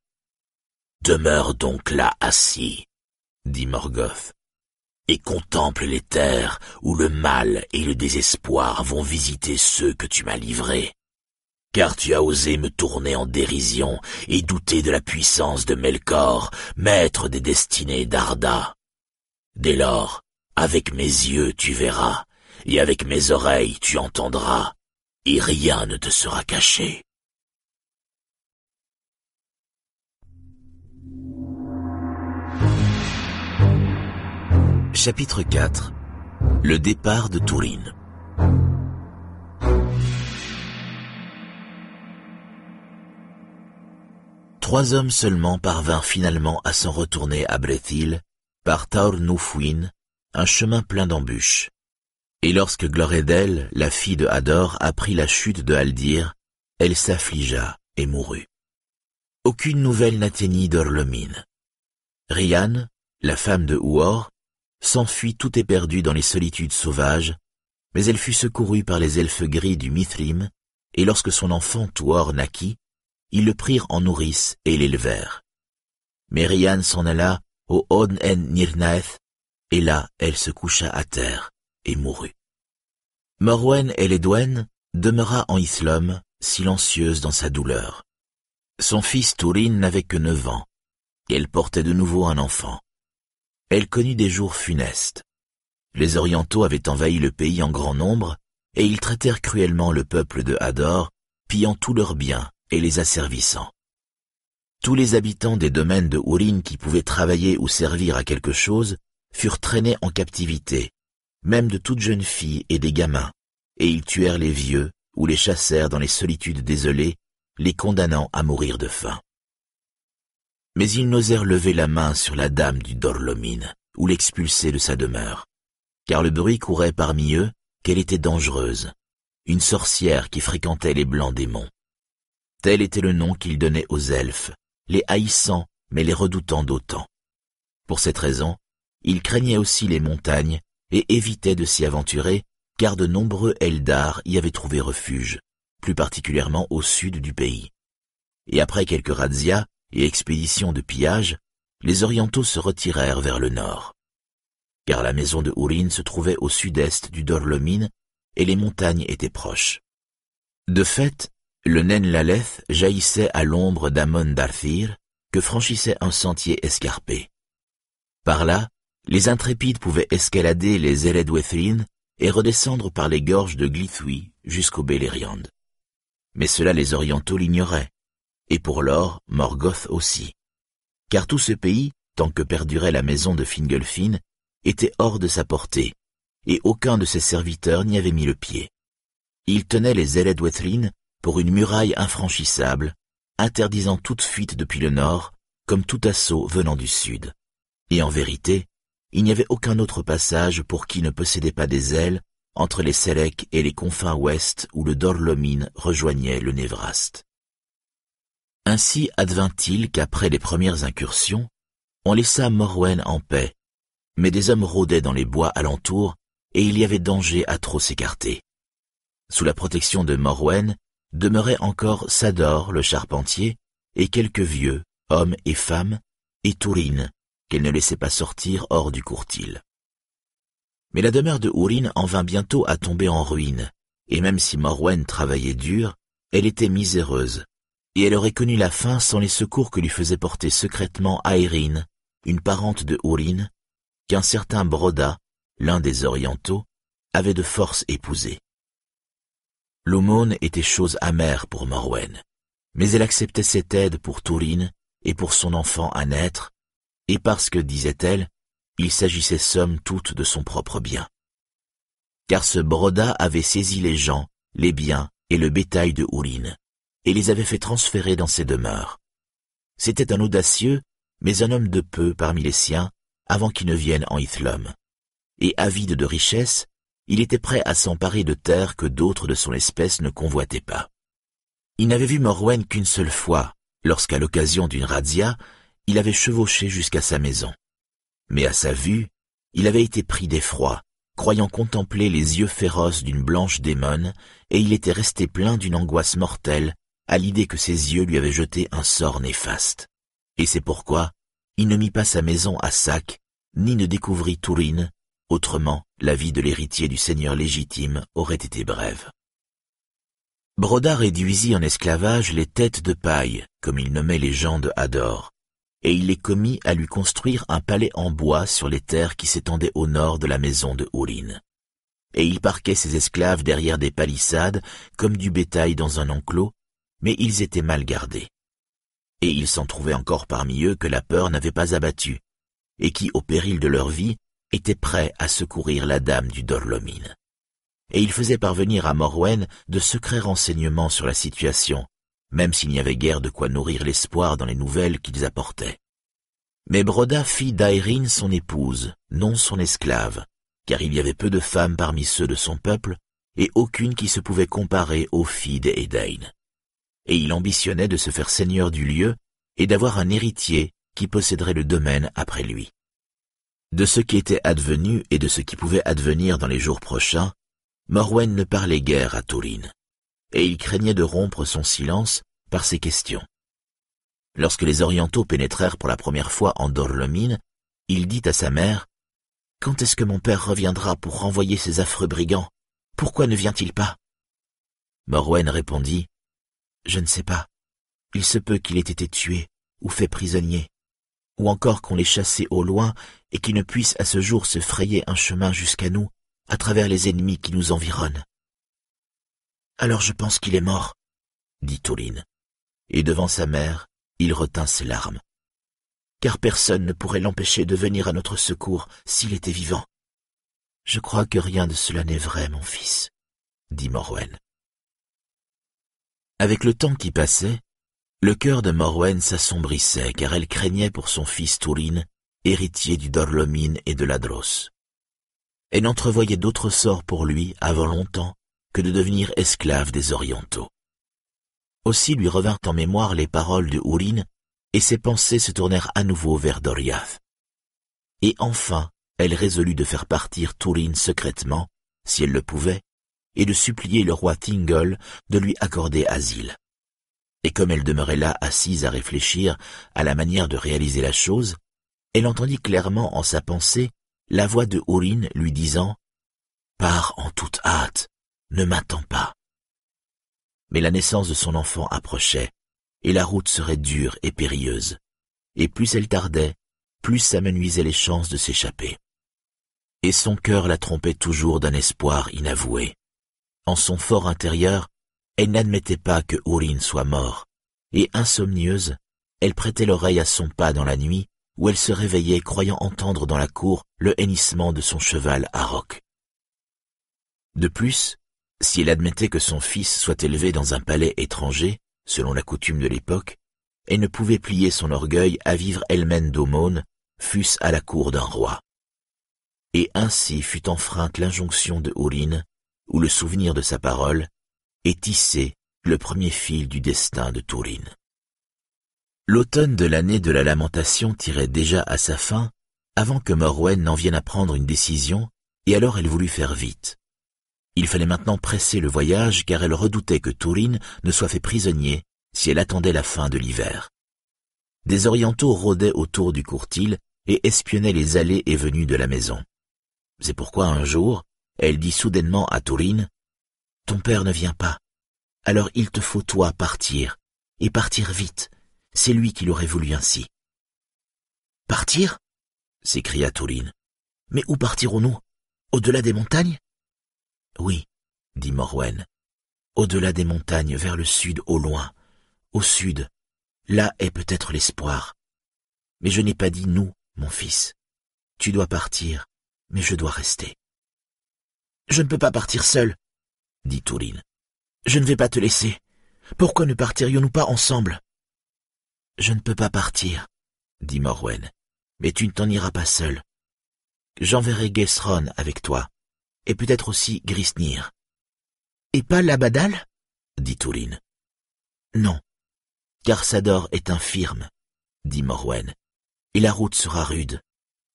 Demeure donc là assis, dit Morgoth, et contemple les terres où le mal et le désespoir vont visiter ceux que tu m'as livrés. Car tu as osé me tourner en dérision et douter de la puissance de Melkor, maître des destinées d'Arda. Dès lors, avec mes yeux tu verras, et avec mes oreilles tu entendras, et rien ne te sera caché. Chapitre 4 Le départ de Tourine Trois hommes seulement parvinrent finalement à s'en retourner à Brethil par Taur un chemin plein d'embûches. Et lorsque Gloredel, la fille de Hador, apprit la chute de Haldir, elle s'affligea et mourut. Aucune nouvelle n'atteignit d'Orlomine. Rian, la femme de Huor, s'enfuit tout éperdu dans les solitudes sauvages, mais elle fut secourue par les elfes gris du Mithrim, et lorsque son enfant Tuor naquit, ils le prirent en nourrice et l'élevèrent. Mais Rian s'en alla au Od en Nirnaeth, et là elle se coucha à terre et mourut. Morwen Eledwen demeura en Islom, silencieuse dans sa douleur. Son fils Turin n'avait que neuf ans, et elle portait de nouveau un enfant elle connut des jours funestes. Les Orientaux avaient envahi le pays en grand nombre, et ils traitèrent cruellement le peuple de Hador, pillant tous leurs biens et les asservissant. Tous les habitants des domaines de Ourin qui pouvaient travailler ou servir à quelque chose furent traînés en captivité, même de toutes jeunes filles et des gamins, et ils tuèrent les vieux ou les chassèrent dans les solitudes désolées, les condamnant à mourir de faim mais ils n'osèrent lever la main sur la dame du Dorlomine ou l'expulser de sa demeure, car le bruit courait parmi eux qu'elle était dangereuse, une sorcière qui fréquentait les blancs démons. Tel était le nom qu'ils donnaient aux elfes, les haïssant mais les redoutant d'autant. Pour cette raison, ils craignaient aussi les montagnes et évitaient de s'y aventurer, car de nombreux Eldar y avaient trouvé refuge, plus particulièrement au sud du pays. Et après quelques razzias, et expéditions de pillage, les Orientaux se retirèrent vers le nord. Car la maison de Ourin se trouvait au sud-est du Dorlomine et les montagnes étaient proches. De fait, le Nen Laleth jaillissait à l'ombre d'Amon Darthir, que franchissait un sentier escarpé. Par là, les intrépides pouvaient escalader les Eredwethrine et redescendre par les gorges de Glithui jusqu'au Beleriand. Mais cela les orientaux l'ignoraient, et pour l'or, Morgoth aussi. Car tout ce pays, tant que perdurait la maison de Fingolfin, était hors de sa portée, et aucun de ses serviteurs n'y avait mis le pied. Il tenait les Eredwethrine pour une muraille infranchissable, interdisant toute fuite depuis le nord, comme tout assaut venant du sud. Et en vérité, il n'y avait aucun autre passage pour qui ne possédait pas des ailes entre les Sélèques et les confins ouest où le Dorlomine rejoignait le Névraste. Ainsi advint-il qu'après les premières incursions, on laissa Morwen en paix, mais des hommes rôdaient dans les bois alentours et il y avait danger à trop s'écarter. Sous la protection de Morwen demeuraient encore Sador le charpentier et quelques vieux, hommes et femmes, et Tourine, qu'elle ne laissait pas sortir hors du courtil. Mais la demeure de Ourin en vint bientôt à tomber en ruine, et même si Morwen travaillait dur, elle était miséreuse, et elle aurait connu la faim sans les secours que lui faisait porter secrètement Aérine, une parente de Ourin, qu'un certain Broda, l'un des orientaux, avait de force épousé. L'aumône était chose amère pour Morwen, mais elle acceptait cette aide pour Tourine et pour son enfant à naître, et parce que, disait-elle, il s'agissait somme toute de son propre bien. Car ce Broda avait saisi les gens, les biens et le bétail de Ouline, et les avait fait transférer dans ses demeures. C'était un audacieux, mais un homme de peu parmi les siens, avant qu'il ne vienne en Ithlum. Et avide de richesse, il était prêt à s'emparer de terres que d'autres de son espèce ne convoitaient pas. Il n'avait vu Morwen qu'une seule fois, lorsqu'à l'occasion d'une razzia, il avait chevauché jusqu'à sa maison. Mais à sa vue, il avait été pris d'effroi, croyant contempler les yeux féroces d'une blanche démone, et il était resté plein d'une angoisse mortelle à l'idée que ses yeux lui avaient jeté un sort néfaste. Et c'est pourquoi il ne mit pas sa maison à sac, ni ne découvrit Tourine, autrement la vie de l'héritier du seigneur légitime aurait été brève. Broda réduisit en esclavage les têtes de paille, comme il nommait les gens de Hador, et il les commit à lui construire un palais en bois sur les terres qui s'étendaient au nord de la maison de Ouline. Et il parquait ses esclaves derrière des palissades, comme du bétail dans un enclos, mais ils étaient mal gardés. Et il s'en trouvait encore parmi eux que la peur n'avait pas abattu, et qui, au péril de leur vie, étaient prêts à secourir la dame du Dorlomine. Et il faisait parvenir à Morwen de secrets renseignements sur la situation, même s'il n'y avait guère de quoi nourrir l'espoir dans les nouvelles qu'ils apportaient. Mais Broda fit d'Aérine son épouse, non son esclave, car il y avait peu de femmes parmi ceux de son peuple, et aucune qui se pouvait comparer aux filles des Edain. Et il ambitionnait de se faire seigneur du lieu et d'avoir un héritier qui posséderait le domaine après lui. De ce qui était advenu et de ce qui pouvait advenir dans les jours prochains, Morwen ne parlait guère à Tourine et il craignait de rompre son silence par ces questions. Lorsque les Orientaux pénétrèrent pour la première fois en Dorlomine, il dit à sa mère « Quand est-ce que mon père reviendra pour renvoyer ces affreux brigands? Pourquoi ne vient-il pas ?» Morwen répondit « Je ne sais pas. Il se peut qu'il ait été tué ou fait prisonnier, ou encore qu'on l'ait chassé au loin et qu'il ne puisse à ce jour se frayer un chemin jusqu'à nous à travers les ennemis qui nous environnent. Alors je pense qu'il est mort, dit Touline. Et devant sa mère, il retint ses larmes. Car personne ne pourrait l'empêcher de venir à notre secours s'il était vivant. Je crois que rien de cela n'est vrai, mon fils, dit Morwen. Avec le temps qui passait, le cœur de Morwen s'assombrissait car elle craignait pour son fils Tourine, héritier du Dorlomine et de l'Adros. Elle n'entrevoyait d'autre sort pour lui avant longtemps que de devenir esclave des Orientaux. Aussi lui revinrent en mémoire les paroles de Ourin, et ses pensées se tournèrent à nouveau vers Doriath. Et enfin, elle résolut de faire partir Tourine secrètement, si elle le pouvait, et de supplier le roi Thingol de lui accorder asile. Et comme elle demeurait là assise à réfléchir à la manière de réaliser la chose, elle entendit clairement en sa pensée la voix de Aurine lui disant « Pars en toute hâte, ne m'attends pas ». Mais la naissance de son enfant approchait, et la route serait dure et périlleuse, et plus elle tardait, plus s'amenuisaient les chances de s'échapper. Et son cœur la trompait toujours d'un espoir inavoué. En son fort intérieur, elle n'admettait pas que Aurine soit mort, et insomnieuse, elle prêtait l'oreille à son pas dans la nuit, où elle se réveillait croyant entendre dans la cour le hennissement de son cheval à roc. De plus, si elle admettait que son fils soit élevé dans un palais étranger, selon la coutume de l'époque, elle ne pouvait plier son orgueil à vivre elle-même d'aumône, fût-ce à la cour d'un roi. Et ainsi fut enfreinte l'injonction de Aurine, où le souvenir de sa parole est tissé le premier fil du destin de Tourine. L'automne de l'année de la lamentation tirait déjà à sa fin, avant que Morwen n'en vienne à prendre une décision, et alors elle voulut faire vite. Il fallait maintenant presser le voyage car elle redoutait que Tourine ne soit fait prisonnier si elle attendait la fin de l'hiver. Des orientaux rôdaient autour du courtil et espionnaient les allées et venues de la maison. C'est pourquoi un jour, elle dit soudainement à Tourine, Ton père ne vient pas. Alors il te faut toi partir, et partir vite, c'est lui qui l'aurait voulu ainsi. Partir? s'écria Touline. Mais où partirons-nous? Au-delà des montagnes? Oui, dit Morwen. Au-delà des montagnes, vers le sud, au loin. Au sud, là est peut-être l'espoir. Mais je n'ai pas dit nous, mon fils. Tu dois partir, mais je dois rester. Je ne peux pas partir seul, dit Touline. Je ne vais pas te laisser. Pourquoi ne partirions-nous pas ensemble? Je ne peux pas partir, dit Morwen, mais tu ne t'en iras pas seul. J'enverrai Gesron avec toi, et peut-être aussi Grisnir. Et pas Labadal? dit Touline. Non, car Sador est infirme, dit Morwen, et la route sera rude.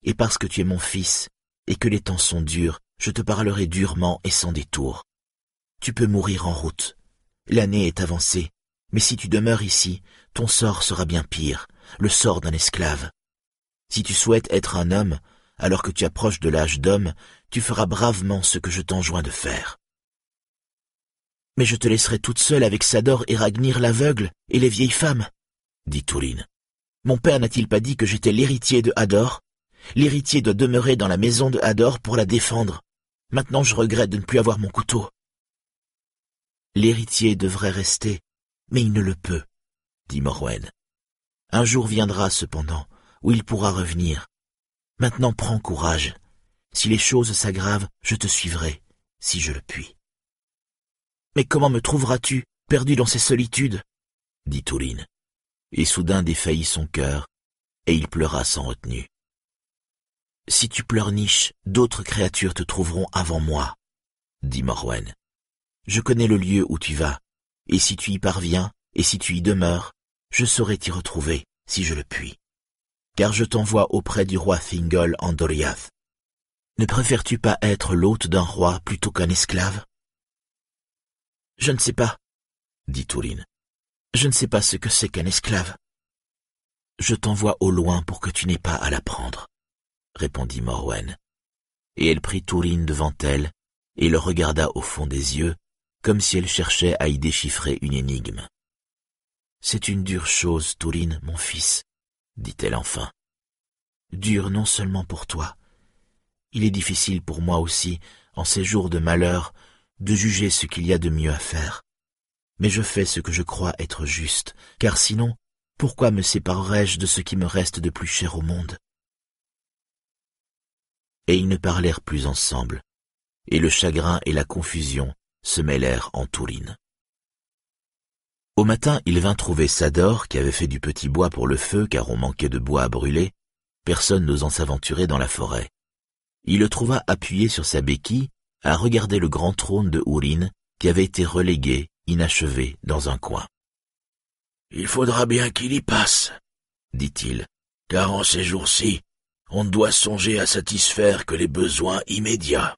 Et parce que tu es mon fils, et que les temps sont durs, je te parlerai durement et sans détour. Tu peux mourir en route. L'année est avancée, mais si tu demeures ici, ton sort sera bien pire, le sort d'un esclave. Si tu souhaites être un homme, alors que tu approches de l'âge d'homme, tu feras bravement ce que je t'enjoins de faire. Mais je te laisserai toute seule avec Sador et Ragnir l'aveugle et les vieilles femmes, dit Touline. Mon père n'a-t-il pas dit que j'étais l'héritier de Hador? L'héritier doit demeurer dans la maison de Hador pour la défendre. Maintenant je regrette de ne plus avoir mon couteau. L'héritier devrait rester, mais il ne le peut, dit Morwen. Un jour viendra cependant où il pourra revenir. Maintenant prends courage. Si les choses s'aggravent, je te suivrai, si je le puis. Mais comment me trouveras-tu, perdu dans ces solitudes? dit Touline. Et soudain défaillit son cœur, et il pleura sans retenue. Si tu pleurniches, d'autres créatures te trouveront avant moi, dit Morwen. Je connais le lieu où tu vas, et si tu y parviens, et si tu y demeures, je saurai t'y retrouver, si je le puis. Car je t'envoie auprès du roi Thingol en Doriath. Ne préfères-tu pas être l'hôte d'un roi plutôt qu'un esclave? Je ne sais pas, dit Touline. Je ne sais pas ce que c'est qu'un esclave. Je t'envoie au loin pour que tu n'aies pas à l'apprendre, répondit Morwen. Et elle prit Touline devant elle et le regarda au fond des yeux, comme si elle cherchait à y déchiffrer une énigme. C'est une dure chose, Touline, mon fils, dit-elle enfin. Dure non seulement pour toi. Il est difficile pour moi aussi, en ces jours de malheur, de juger ce qu'il y a de mieux à faire. Mais je fais ce que je crois être juste, car sinon, pourquoi me séparerais-je de ce qui me reste de plus cher au monde? Et ils ne parlèrent plus ensemble, et le chagrin et la confusion se mêlèrent en Tourine. Au matin, il vint trouver Sador, qui avait fait du petit bois pour le feu car on manquait de bois à brûler, personne n'osant s'aventurer dans la forêt. Il le trouva appuyé sur sa béquille, à regarder le grand trône de Ourine, qui avait été relégué, inachevé, dans un coin. Il faudra bien qu'il y passe, dit-il, car en ces jours-ci, on ne doit songer à satisfaire que les besoins immédiats.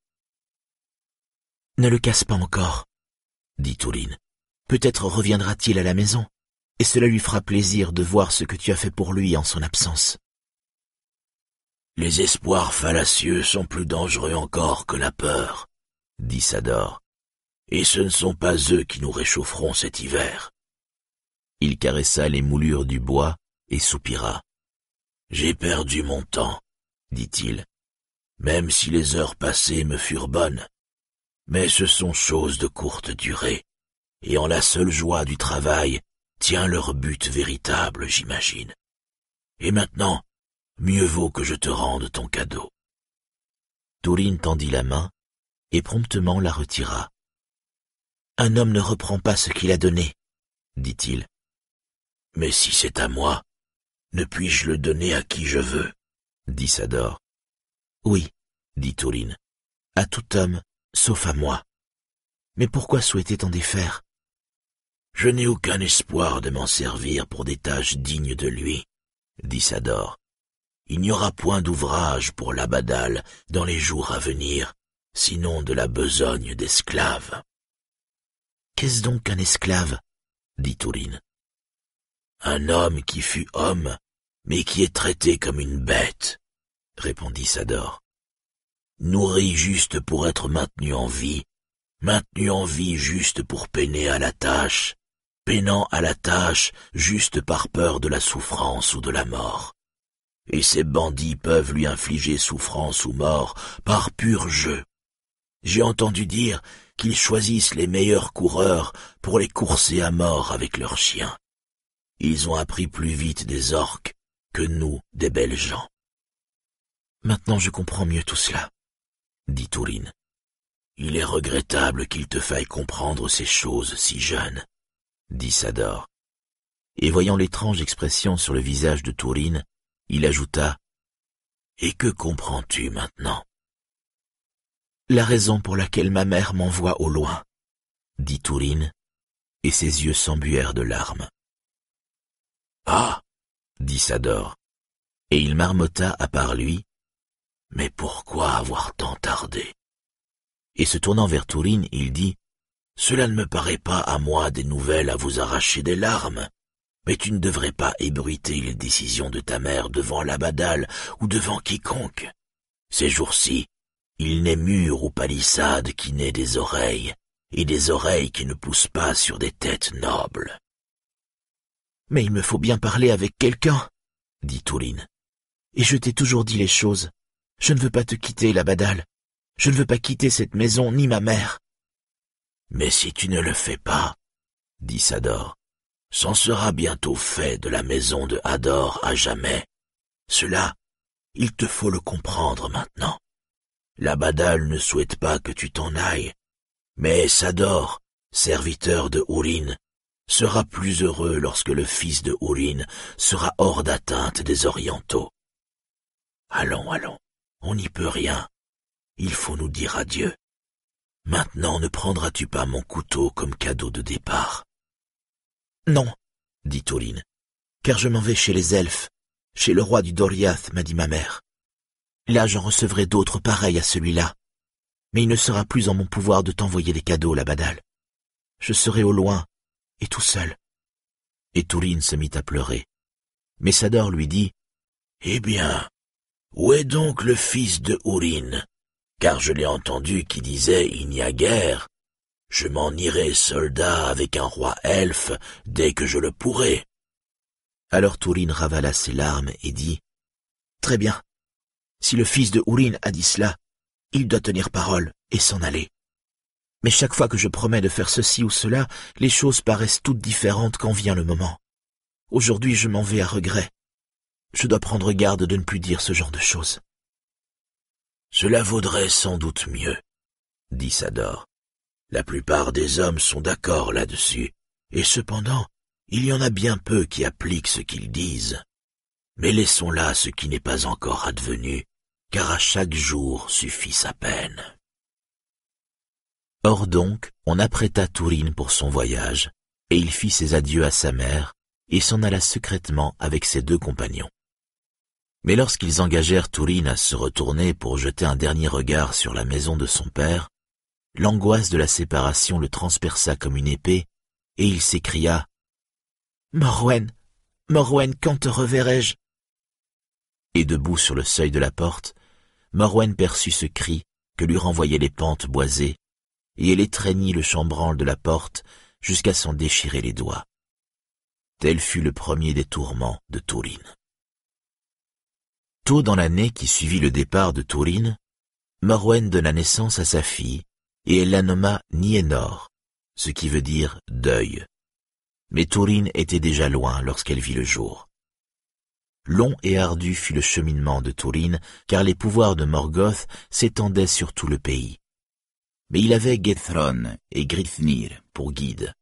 Ne le casse pas encore, dit Touline. Peut-être reviendra-t-il à la maison, et cela lui fera plaisir de voir ce que tu as fait pour lui en son absence. Les espoirs fallacieux sont plus dangereux encore que la peur, dit Sador. Et ce ne sont pas eux qui nous réchaufferont cet hiver. Il caressa les moulures du bois et soupira. J'ai perdu mon temps, dit-il, même si les heures passées me furent bonnes. Mais ce sont choses de courte durée, et en la seule joie du travail tient leur but véritable, j'imagine. Et maintenant, mieux vaut que je te rende ton cadeau. Tourine tendit la main et promptement la retira. Un homme ne reprend pas ce qu'il a donné, dit-il. Mais si c'est à moi, ne puis-je le donner à qui je veux dit Sador. Oui, dit Tourine, à tout homme, sauf à moi. Mais pourquoi souhaiter t'en défaire? Je n'ai aucun espoir de m'en servir pour des tâches dignes de lui, dit Sador. Il n'y aura point d'ouvrage pour l'abadal dans les jours à venir, sinon de la besogne d'esclaves. Qu'est-ce donc qu'un esclave? dit Tourine. Un homme qui fut homme, mais qui est traité comme une bête, répondit Sador. Nourri juste pour être maintenu en vie, maintenu en vie juste pour peiner à la tâche, peinant à la tâche juste par peur de la souffrance ou de la mort. Et ces bandits peuvent lui infliger souffrance ou mort par pur jeu. J'ai entendu dire qu'ils choisissent les meilleurs coureurs pour les courser à mort avec leurs chiens. Ils ont appris plus vite des orques que nous des belles gens. Maintenant je comprends mieux tout cela, dit Tourine. Il est regrettable qu'il te faille comprendre ces choses si jeune, dit Sador. Et voyant l'étrange expression sur le visage de Tourine, il ajouta Et que comprends-tu maintenant? La raison pour laquelle ma mère m'envoie au loin, dit Tourine, et ses yeux s'embuèrent de larmes. Ah dit Sador, et il marmotta à part lui. Mais pourquoi avoir tant tardé? Et se tournant vers Tourine, il dit, Cela ne me paraît pas à moi des nouvelles à vous arracher des larmes, mais tu ne devrais pas ébruiter les décisions de ta mère devant l'abadal ou devant quiconque. Ces jours-ci, il n'est mur ou palissade qui n'ait des oreilles, et des oreilles qui ne poussent pas sur des têtes nobles. Mais il me faut bien parler avec quelqu'un, dit Tourine. Et je t'ai toujours dit les choses. Je ne veux pas te quitter, la badale. Je ne veux pas quitter cette maison ni ma mère. Mais si tu ne le fais pas, dit Sador, c'en sera bientôt fait de la maison de Hador à jamais. Cela, il te faut le comprendre maintenant. La badale ne souhaite pas que tu t'en ailles, mais Sador, serviteur de Ourin, sera plus heureux lorsque le fils de Ourin sera hors d'atteinte des Orientaux. Allons, allons, on n'y peut rien. Il faut nous dire adieu. Maintenant ne prendras-tu pas mon couteau comme cadeau de départ? Non, dit Ourin, car je m'en vais chez les elfes, chez le roi du Doriath, m'a dit ma mère. Là j'en recevrai d'autres pareils à celui-là, mais il ne sera plus en mon pouvoir de t'envoyer des cadeaux, la badale. Je serai au loin, et tout seul. Et Tourine se mit à pleurer. Mais Sador lui dit, Eh bien, où est donc le fils de Ourine Car je l'ai entendu qui disait, il n'y a guerre. Je m'en irai soldat avec un roi elfe dès que je le pourrai. Alors Tourine ravala ses larmes et dit, Très bien. Si le fils de Ourine a dit cela, il doit tenir parole et s'en aller. Mais chaque fois que je promets de faire ceci ou cela, les choses paraissent toutes différentes quand vient le moment. Aujourd'hui je m'en vais à regret. Je dois prendre garde de ne plus dire ce genre de choses. Cela vaudrait sans doute mieux, dit Sador. La plupart des hommes sont d'accord là-dessus, et cependant, il y en a bien peu qui appliquent ce qu'ils disent. Mais laissons là ce qui n'est pas encore advenu, car à chaque jour suffit sa peine. Or donc, on apprêta Tourine pour son voyage, et il fit ses adieux à sa mère, et s'en alla secrètement avec ses deux compagnons. Mais lorsqu'ils engagèrent Tourine à se retourner pour jeter un dernier regard sur la maison de son père, l'angoisse de la séparation le transperça comme une épée, et il s'écria « Morwen, Morwen, quand te reverrai-je » Et debout sur le seuil de la porte, Morwen perçut ce cri que lui renvoyaient les pentes boisées, et elle étreignit le chambranle de la porte jusqu'à s'en déchirer les doigts. Tel fut le premier des tourments de Tourine. Tôt dans l'année qui suivit le départ de Tourine, Morwen donna naissance à sa fille, et elle la nomma Nienor, ce qui veut dire deuil. Mais Tourine était déjà loin lorsqu'elle vit le jour. Long et ardu fut le cheminement de Tourine, car les pouvoirs de Morgoth s'étendaient sur tout le pays. Mais il avait Gethron et Grithnir pour guides,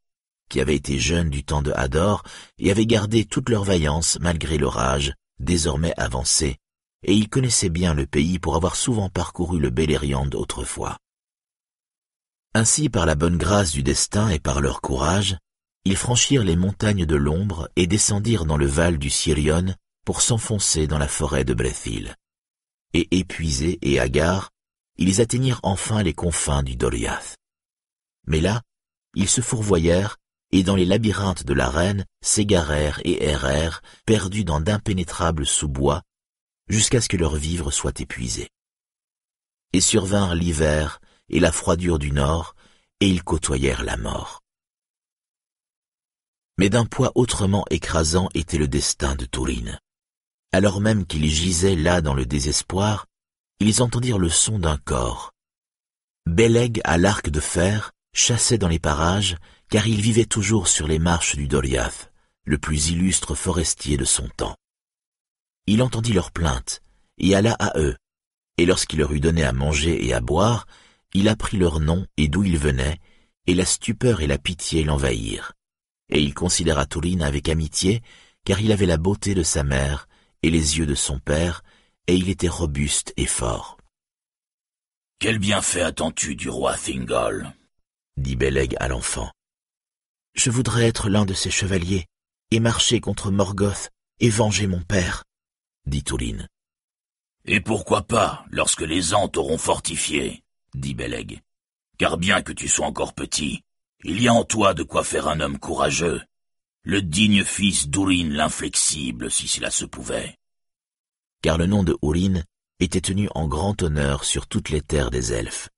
qui avaient été jeunes du temps de Hador et avaient gardé toute leur vaillance malgré l'orage, désormais avancé, et ils connaissaient bien le pays pour avoir souvent parcouru le Beleriand autrefois. Ainsi, par la bonne grâce du destin et par leur courage, ils franchirent les montagnes de l'ombre et descendirent dans le val du Sirion pour s'enfoncer dans la forêt de Brethil. Et épuisés et hagards, ils atteignirent enfin les confins du Doriath. Mais là, ils se fourvoyèrent et dans les labyrinthes de l'arène s'égarèrent et errèrent, perdus dans d'impénétrables sous-bois, jusqu'à ce que leurs vivres soient épuisés. Et survinrent l'hiver et la froidure du nord, et ils côtoyèrent la mort. Mais d'un poids autrement écrasant était le destin de Tourine. Alors même qu'ils gisaient là dans le désespoir, ils entendirent le son d'un corps. Beleg à l'arc de fer chassait dans les parages, car il vivait toujours sur les marches du Doriath, le plus illustre forestier de son temps. Il entendit leurs plaintes, et alla à eux, et lorsqu'il leur eut donné à manger et à boire, il apprit leur nom et d'où ils venaient, et la stupeur et la pitié l'envahirent. Et il considéra Tourine avec amitié, car il avait la beauté de sa mère et les yeux de son père, et il était robuste et fort. Quel bienfait attends-tu du roi Thingol? dit Beleg à l'enfant. Je voudrais être l'un de ses chevaliers, et marcher contre Morgoth, et venger mon père, dit Tourine. Et pourquoi pas, lorsque les Ants t'auront fortifié dit Beleg. Car bien que tu sois encore petit, il y a en toi de quoi faire un homme courageux, le digne fils d'Urin l'inflexible, si cela se pouvait. Car le nom de Urin était tenu en grand honneur sur toutes les terres des elfes.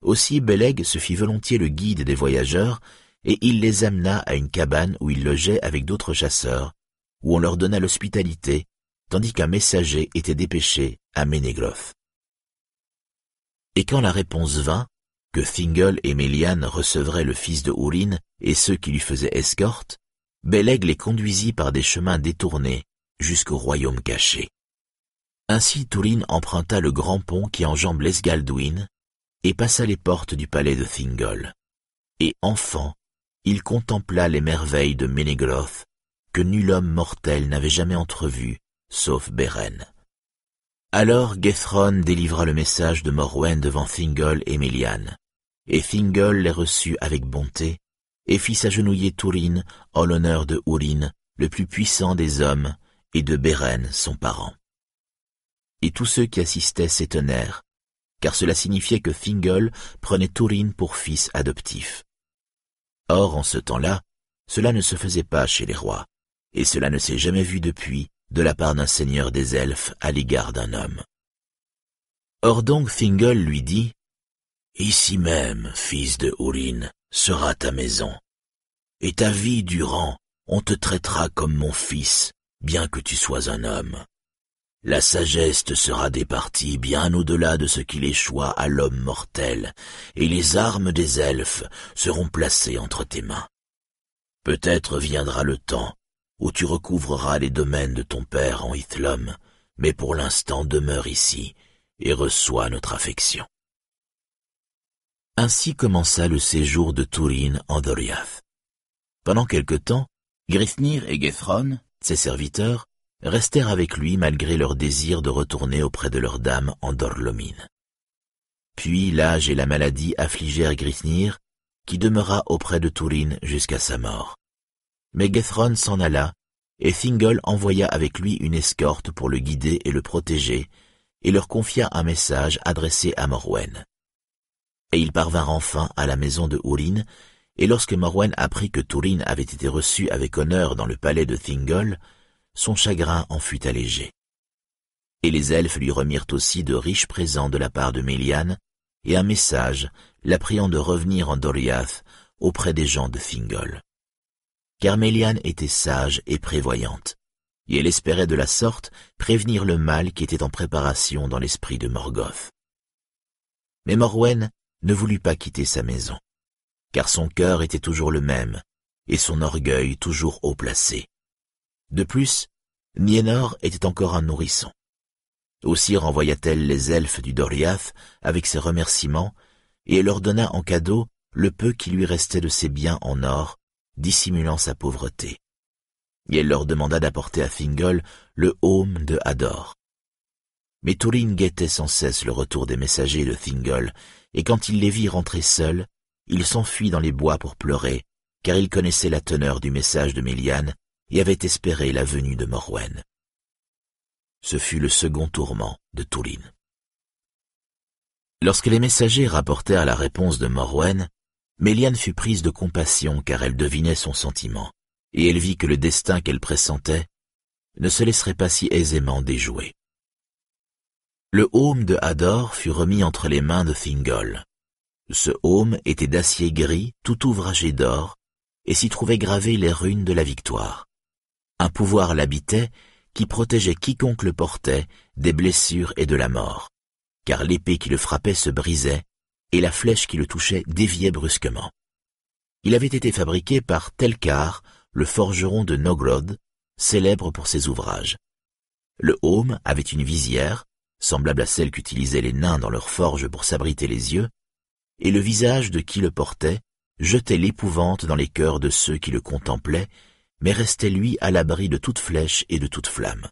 Aussi Beleg se fit volontiers le guide des voyageurs, et il les amena à une cabane où ils logeaient avec d'autres chasseurs, où on leur donna l'hospitalité, tandis qu'un messager était dépêché à Ménégroth. Et quand la réponse vint, que Thingol et Mélian recevraient le fils de Urin et ceux qui lui faisaient escorte, Beleg les conduisit par des chemins détournés jusqu'au royaume caché. Ainsi Turin emprunta le grand pont qui enjambe l'Esgaldwin et passa les portes du palais de Thingol. Et enfant, il contempla les merveilles de Ménégroth que nul homme mortel n'avait jamais entrevues, sauf Beren. Alors Gethron délivra le message de Morwen devant Thingol et Mélian, et Thingol les reçut avec bonté, et fit s'agenouiller Turin en l'honneur de Urin, le plus puissant des hommes, et de Beren, son parent. Et tous ceux qui assistaient s'étonnèrent, car cela signifiait que Thingol prenait Turin pour fils adoptif. Or, en ce temps-là, cela ne se faisait pas chez les rois, et cela ne s'est jamais vu depuis, de la part d'un seigneur des elfes à l'égard d'un homme. Or donc Thingol lui dit, Ici même, fils de Urin, sera ta maison, et ta vie durant, on te traitera comme mon fils, bien que tu sois un homme. La sagesse te sera départie bien au-delà de ce qu'il échoit à l'homme mortel, et les armes des elfes seront placées entre tes mains. Peut-être viendra le temps où tu recouvreras les domaines de ton père en Hithlum, mais pour l'instant demeure ici et reçois notre affection. Ainsi commença le séjour de Turin en Doriath. Pendant quelque temps, Grisnir et Gethron, ses serviteurs, restèrent avec lui malgré leur désir de retourner auprès de leur dame en Dorlomine. Puis l'âge et la maladie affligèrent Grisnir, qui demeura auprès de Turin jusqu'à sa mort. Mais Gethron s'en alla, et Thingol envoya avec lui une escorte pour le guider et le protéger, et leur confia un message adressé à Morwen. Et ils parvinrent enfin à la maison de Urin, et lorsque Morwen apprit que Turin avait été reçu avec honneur dans le palais de Thingol, son chagrin en fut allégé. Et les elfes lui remirent aussi de riches présents de la part de Méliane, et un message, la priant de revenir en Doriath auprès des gens de Fingol. Car Méliane était sage et prévoyante, et elle espérait de la sorte prévenir le mal qui était en préparation dans l'esprit de Morgoth. Mais Morwen ne voulut pas quitter sa maison, car son cœur était toujours le même, et son orgueil toujours haut placé. De plus, Nienor était encore un nourrisson. Aussi renvoya-t-elle les elfes du Doriath avec ses remerciements, et elle leur donna en cadeau le peu qui lui restait de ses biens en or, dissimulant sa pauvreté. Et elle leur demanda d'apporter à Fingol le haume de Hador. Mais Turin guettait sans cesse le retour des messagers de Thingol, et quand il les vit rentrer seuls, il s'enfuit dans les bois pour pleurer, car il connaissait la teneur du message de Méliane et avait espéré la venue de Morwen. Ce fut le second tourment de Turin. Lorsque les messagers rapportèrent la réponse de Morwen, Méliane fut prise de compassion car elle devinait son sentiment, et elle vit que le destin qu'elle pressentait ne se laisserait pas si aisément déjouer. Le haume de Hador fut remis entre les mains de Thingol. Ce haume était d'acier gris tout ouvragé d'or, et s'y trouvaient gravées les runes de la victoire. Un pouvoir l'habitait qui protégeait quiconque le portait des blessures et de la mort, car l'épée qui le frappait se brisait, et la flèche qui le touchait déviait brusquement. Il avait été fabriqué par Telkar, le forgeron de Nogrod, célèbre pour ses ouvrages. Le haume avait une visière, semblable à celle qu'utilisaient les nains dans leurs forges pour s'abriter les yeux, et le visage de qui le portait jetait l'épouvante dans les cœurs de ceux qui le contemplaient, mais restait lui à l'abri de toute flèche et de toute flamme.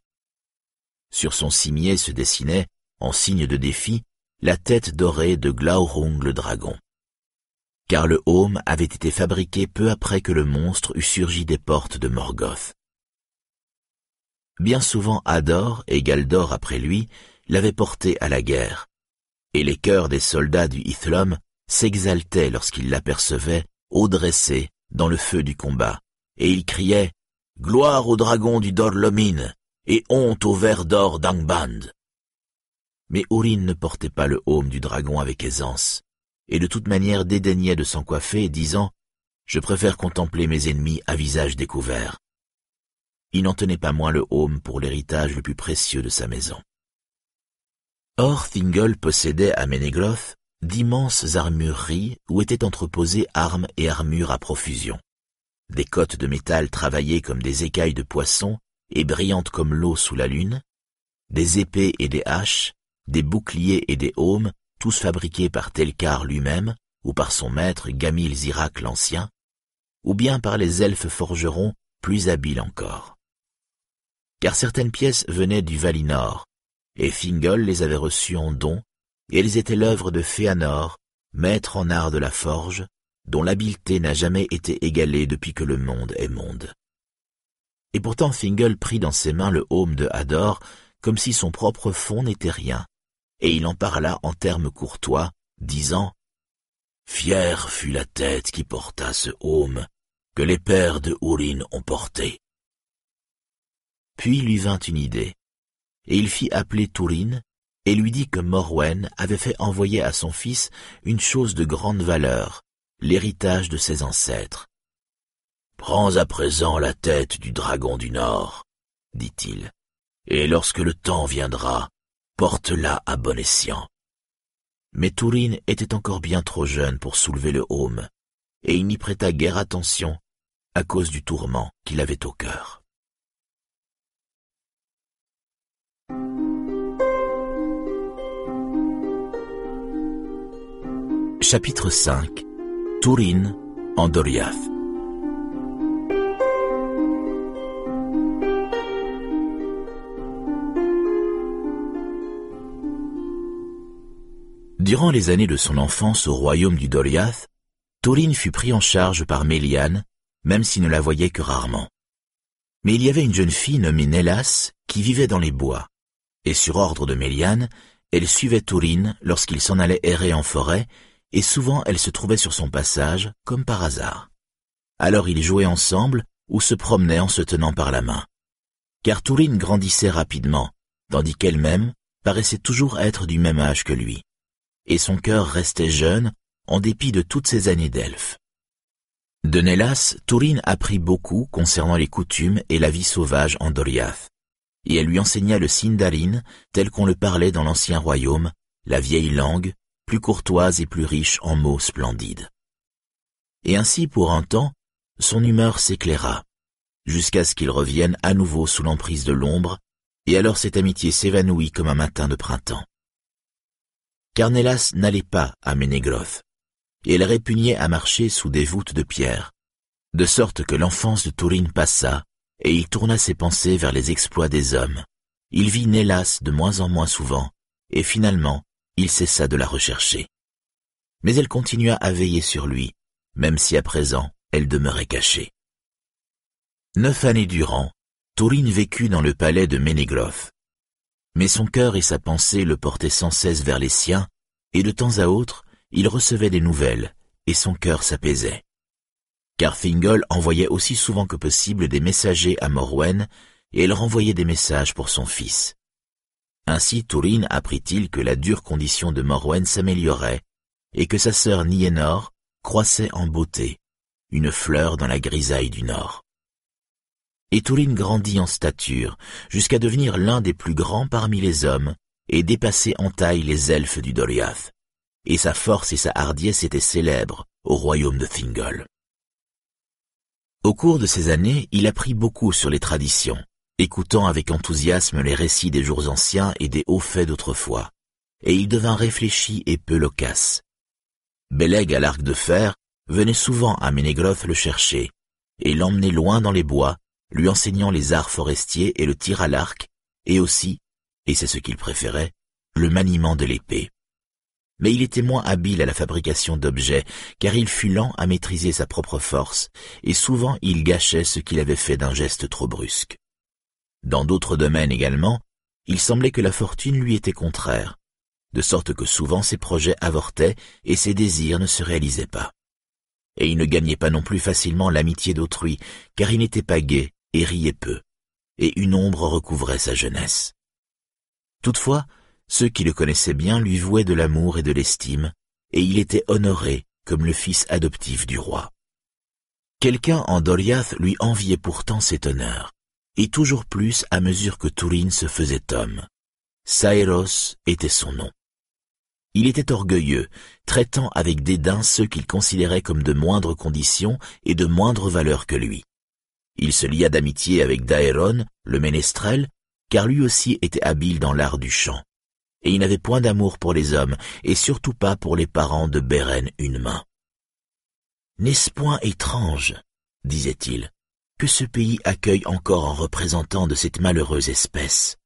Sur son cimier se dessinait, en signe de défi, la tête dorée de Glaurung le dragon. Car le haume avait été fabriqué peu après que le monstre eût surgi des portes de Morgoth. Bien souvent Hador, et Galdor après lui, l'avait porté à la guerre, et les cœurs des soldats du Ithlum s'exaltaient lorsqu'ils l'apercevaient, haut dressé, dans le feu du combat, et ils criaient « Gloire au dragon du Dorlomin et honte au ver d'or d'Angband !» Mais Urin ne portait pas le haume du dragon avec aisance, et de toute manière dédaignait de s'en coiffer, disant « Je préfère contempler mes ennemis à visage découvert. » Il n'en tenait pas moins le haume pour l'héritage le plus précieux de sa maison. Or Thingol possédait à Ménégloth d'immenses armureries où étaient entreposées armes et armures à profusion. Des cottes de métal travaillées comme des écailles de poisson et brillantes comme l'eau sous la lune, des épées et des haches, des boucliers et des aumes, tous fabriqués par Telkar lui-même, ou par son maître Gamil Zirak l'Ancien, ou bien par les elfes forgerons plus habiles encore. Car certaines pièces venaient du Valinor, et Fingol les avait reçus en don, et elles étaient l'œuvre de Féanor, maître en art de la forge, dont l'habileté n'a jamais été égalée depuis que le monde est monde. Et pourtant Fingol prit dans ses mains le haume de Hador comme si son propre fond n'était rien, et il en parla en termes courtois, disant « Fière fut la tête qui porta ce haume que les pères de Ourin ont porté. » Puis lui vint une idée et il fit appeler Tourine, et lui dit que Morwen avait fait envoyer à son fils une chose de grande valeur, l'héritage de ses ancêtres. Prends à présent la tête du dragon du Nord, dit-il, et lorsque le temps viendra, porte-la à bon escient. Mais Tourine était encore bien trop jeune pour soulever le haume, et il n'y prêta guère attention à cause du tourment qu'il avait au cœur. Chapitre 5 Turin en Doriath Durant les années de son enfance au royaume du Doriath, Turin fut pris en charge par Méliane, même s'il ne la voyait que rarement. Mais il y avait une jeune fille nommée Nélas qui vivait dans les bois, et sur ordre de Méliane, elle suivait Turin lorsqu'il s'en allait errer en forêt et souvent elle se trouvait sur son passage, comme par hasard. Alors ils jouaient ensemble ou se promenaient en se tenant par la main. Car Tourine grandissait rapidement, tandis qu'elle-même paraissait toujours être du même âge que lui, et son cœur restait jeune en dépit de toutes ces années d'elfe. De Nélas, Tourine apprit beaucoup concernant les coutumes et la vie sauvage en Doriath, et elle lui enseigna le Sindarin tel qu'on le parlait dans l'ancien royaume, la vieille langue, plus courtoise et plus riche en mots splendides. Et ainsi, pour un temps, son humeur s'éclaira, jusqu'à ce qu'il revienne à nouveau sous l'emprise de l'ombre, et alors cette amitié s'évanouit comme un matin de printemps. Car Nélas n'allait pas à Ménégroth, et elle répugnait à marcher sous des voûtes de pierre, de sorte que l'enfance de Tourine passa, et il tourna ses pensées vers les exploits des hommes. Il vit Nélas de moins en moins souvent, et finalement, il cessa de la rechercher. Mais elle continua à veiller sur lui, même si à présent, elle demeurait cachée. Neuf années durant, Tourine vécut dans le palais de Ménégloth. Mais son cœur et sa pensée le portaient sans cesse vers les siens, et de temps à autre, il recevait des nouvelles, et son cœur s'apaisait. Car Thingol envoyait aussi souvent que possible des messagers à Morwen, et elle renvoyait des messages pour son fils. Ainsi Tourine apprit-il que la dure condition de Morwen s'améliorait, et que sa sœur Nienor croissait en beauté, une fleur dans la grisaille du nord. Et Tourine grandit en stature, jusqu'à devenir l'un des plus grands parmi les hommes, et dépasser en taille les elfes du Doliath et sa force et sa hardiesse étaient célèbres au royaume de Thingol. Au cours de ces années, il apprit beaucoup sur les traditions, écoutant avec enthousiasme les récits des jours anciens et des hauts faits d'autrefois, et il devint réfléchi et peu loquace. Beleg à l'arc de fer venait souvent à Ménégroth le chercher, et l'emmenait loin dans les bois, lui enseignant les arts forestiers et le tir à l'arc, et aussi, et c'est ce qu'il préférait, le maniement de l'épée mais il était moins habile à la fabrication d'objets, car il fut lent à maîtriser sa propre force, et souvent il gâchait ce qu'il avait fait d'un geste trop brusque. Dans d'autres domaines également, il semblait que la fortune lui était contraire, de sorte que souvent ses projets avortaient et ses désirs ne se réalisaient pas. Et il ne gagnait pas non plus facilement l'amitié d'autrui, car il n'était pas gai et riait peu, et une ombre recouvrait sa jeunesse. Toutefois, ceux qui le connaissaient bien lui vouaient de l'amour et de l'estime, et il était honoré comme le fils adoptif du roi. Quelqu'un en Doriath lui enviait pourtant cet honneur, et toujours plus à mesure que Tourine se faisait homme. Saeros était son nom. Il était orgueilleux, traitant avec dédain ceux qu'il considérait comme de moindres conditions et de moindre valeur que lui. Il se lia d'amitié avec Daeron, le ménestrel, car lui aussi était habile dans l'art du chant. Et il n'avait point d'amour pour les hommes, et surtout pas pour les parents de Beren une main. N'est-ce point étrange, disait-il, que ce pays accueille encore un représentant de cette malheureuse espèce?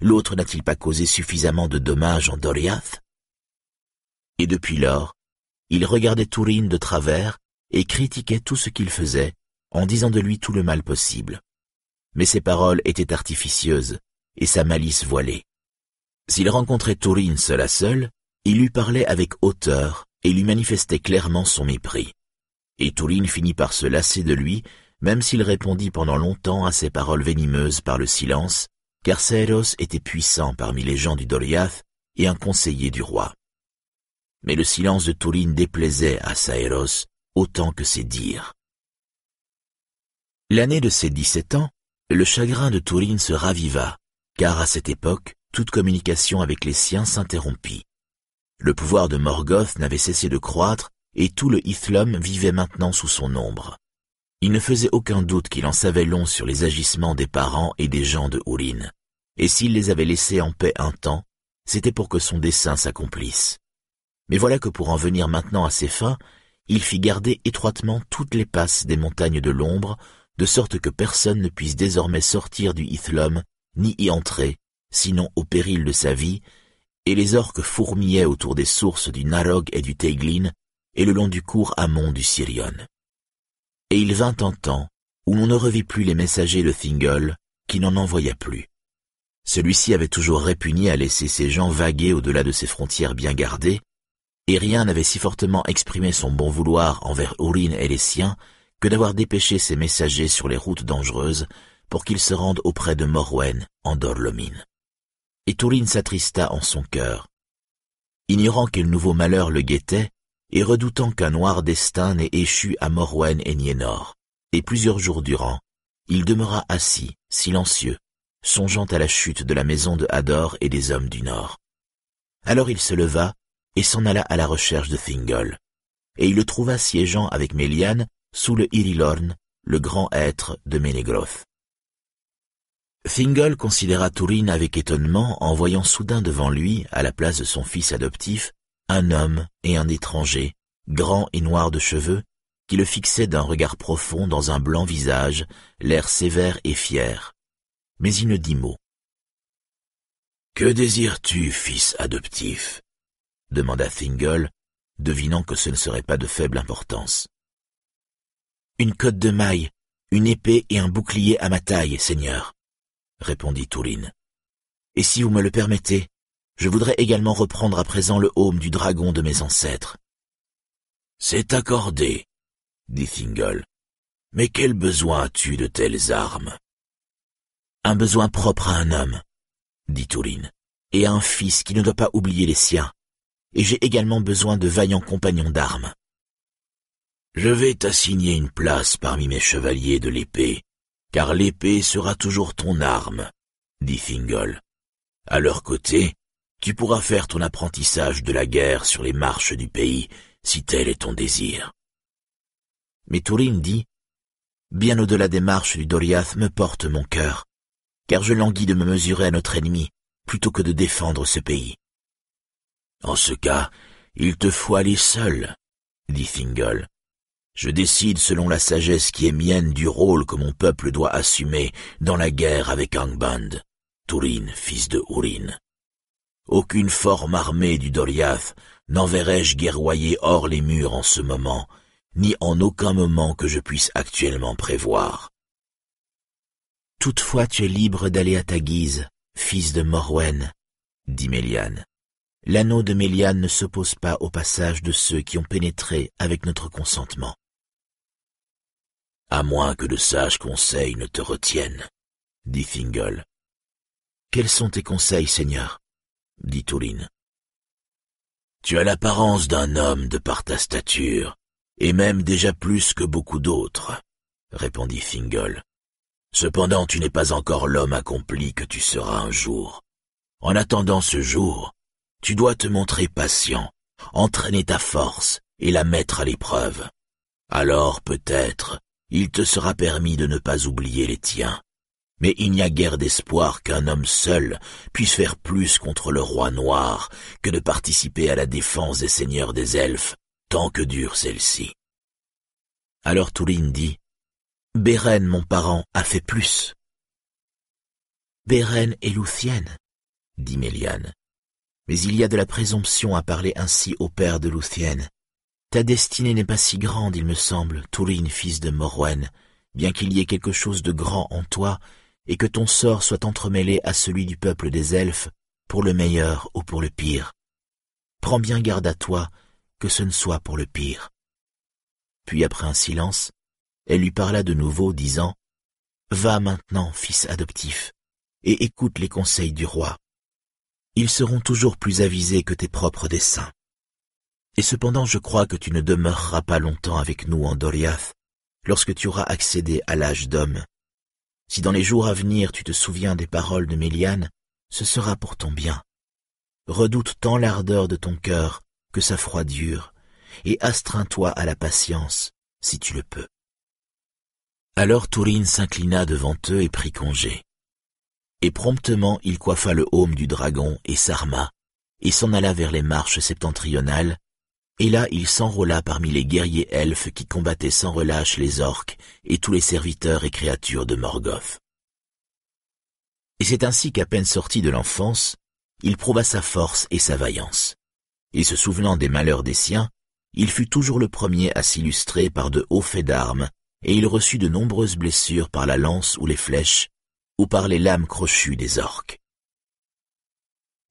L'autre n'a-t-il pas causé suffisamment de dommages en Doriath? Et depuis lors, il regardait Tourine de travers et critiquait tout ce qu'il faisait, en disant de lui tout le mal possible. Mais ses paroles étaient artificieuses, et sa malice voilée. S'il rencontrait Tourine seul à seul, il lui parlait avec hauteur et lui manifestait clairement son mépris. Et Tourine finit par se lasser de lui, même s'il répondit pendant longtemps à ses paroles venimeuses par le silence, car Saeros était puissant parmi les gens du Doliath et un conseiller du roi. Mais le silence de Tourine déplaisait à Saeros autant que ses dires. L'année de ses dix-sept ans, le chagrin de Tourine se raviva, car à cette époque, toute communication avec les siens s'interrompit. Le pouvoir de Morgoth n'avait cessé de croître et tout le Ithlum vivait maintenant sous son ombre. Il ne faisait aucun doute qu'il en savait long sur les agissements des parents et des gens de Hourin. Et s'il les avait laissés en paix un temps, c'était pour que son dessein s'accomplisse. Mais voilà que pour en venir maintenant à ses fins, il fit garder étroitement toutes les passes des montagnes de l'ombre, de sorte que personne ne puisse désormais sortir du Ithlum, ni y entrer, sinon au péril de sa vie, et les orques fourmillaient autour des sources du Narog et du Teiglin, et le long du cours amont du Sirion. Et il vint un temps où l'on ne revit plus les messagers de Thingol, qui n'en envoya plus. Celui-ci avait toujours répugné à laisser ses gens vaguer au-delà de ses frontières bien gardées, et rien n'avait si fortement exprimé son bon vouloir envers Urin et les siens que d'avoir dépêché ses messagers sur les routes dangereuses pour qu'ils se rendent auprès de Morwen en Dorlomine. et Tourine s'attrista en son cœur. Ignorant quel nouveau malheur le guettait, et redoutant qu'un noir destin n'ait échu à Morwen et Nienor, et plusieurs jours durant, il demeura assis, silencieux, songeant à la chute de la maison de Hador et des hommes du Nord. Alors il se leva et s'en alla à la recherche de Thingol, et il le trouva siégeant avec Méliane sous le Irilorn, le grand être de Ménégroth. Thingol considéra Tourine avec étonnement en voyant soudain devant lui, à la place de son fils adoptif, un homme et un étranger, grand et noir de cheveux, qui le fixaient d'un regard profond dans un blanc visage, l'air sévère et fier. Mais il ne dit mot. Que désires-tu, fils adoptif? demanda Thingol, devinant que ce ne serait pas de faible importance. Une cotte de maille, une épée et un bouclier à ma taille, seigneur, répondit Tourine. Et si vous me le permettez, je voudrais également reprendre à présent le haume du dragon de mes ancêtres. C'est accordé, dit Thingol. Mais quel besoin as-tu de telles armes? Un besoin propre à un homme, dit Tourine, et à un fils qui ne doit pas oublier les siens. Et j'ai également besoin de vaillants compagnons d'armes. Je vais t'assigner une place parmi mes chevaliers de l'épée, car l'épée sera toujours ton arme, dit Thingol. À leur côté, tu pourras faire ton apprentissage de la guerre sur les marches du pays, si tel est ton désir. Mais Tourine dit, Bien au-delà des marches du Doriath me porte mon cœur, car je languis de me mesurer à notre ennemi, plutôt que de défendre ce pays. En ce cas, il te faut aller seul, dit Thingol. Je décide selon la sagesse qui est mienne du rôle que mon peuple doit assumer dans la guerre avec Angband, Turin, fils de Urin. Aucune forme armée du Doriath n'enverrai-je guerroyer hors les murs en ce moment, ni en aucun moment que je puisse actuellement prévoir. Toutefois tu es libre d'aller à ta guise, fils de Morwen, dit Méliane. L'anneau de Méliane ne s'oppose pas au passage de ceux qui ont pénétré avec notre consentement. À moins que de sages conseils ne te retiennent, dit Thingol. Quels sont tes conseils, Seigneur? dit Tourine. Tu as l'apparence d'un homme de par ta stature, et même déjà plus que beaucoup d'autres, répondit Thingol. Cependant tu n'es pas encore l'homme accompli que tu seras un jour. En attendant ce jour, tu dois te montrer patient, entraîner ta force et la mettre à l'épreuve. Alors peut-être il te sera permis de ne pas oublier les tiens. Mais il n'y a guère d'espoir qu'un homme seul puisse faire plus contre le roi noir que de participer à la défense des seigneurs des elfes, tant que dure celle-ci. Alors Tourine dit, Beren, mon parent, a fait plus. Beren est Luthien, dit Méliane. Mais il y a de la présomption à parler ainsi au père de Luthien. Ta destinée n'est pas si grande, il me semble, Tourine, fils de Morwen, bien qu'il y ait quelque chose de grand en toi, et que ton sort soit entremêlé à celui du peuple des elfes, pour le meilleur ou pour le pire. Prends bien garde à toi, que ce ne soit pour le pire. Puis après un silence, elle lui parla de nouveau, disant Va maintenant, fils adoptif, et écoute les conseils du roi. Ils seront toujours plus avisés que tes propres desseins. Et cependant je crois que tu ne demeureras pas longtemps avec nous en Doriath, lorsque tu auras accédé à l'âge d'homme. Si dans les jours à venir tu te souviens des paroles de Méliane, ce sera pour ton bien. Redoute tant l'ardeur de ton cœur que sa froidure, et astreins-toi à la patience, si tu le peux. Alors Tourine s'inclina devant eux et prit congé. Et promptement il coiffa le haume du dragon et s'arma, et s'en alla vers les marches septentrionales, et là il s'enrôla parmi les guerriers elfes qui combattaient sans relâche les orques et tous les serviteurs et créatures de Morgoth. Et c'est ainsi qu'à peine sorti de l'enfance, il prouva sa force et sa vaillance. Et se souvenant des malheurs des siens, il fut toujours le premier à s'illustrer par de hauts faits d'armes, et il reçut de nombreuses blessures par la lance ou les flèches, ou par les lames crochues des orques.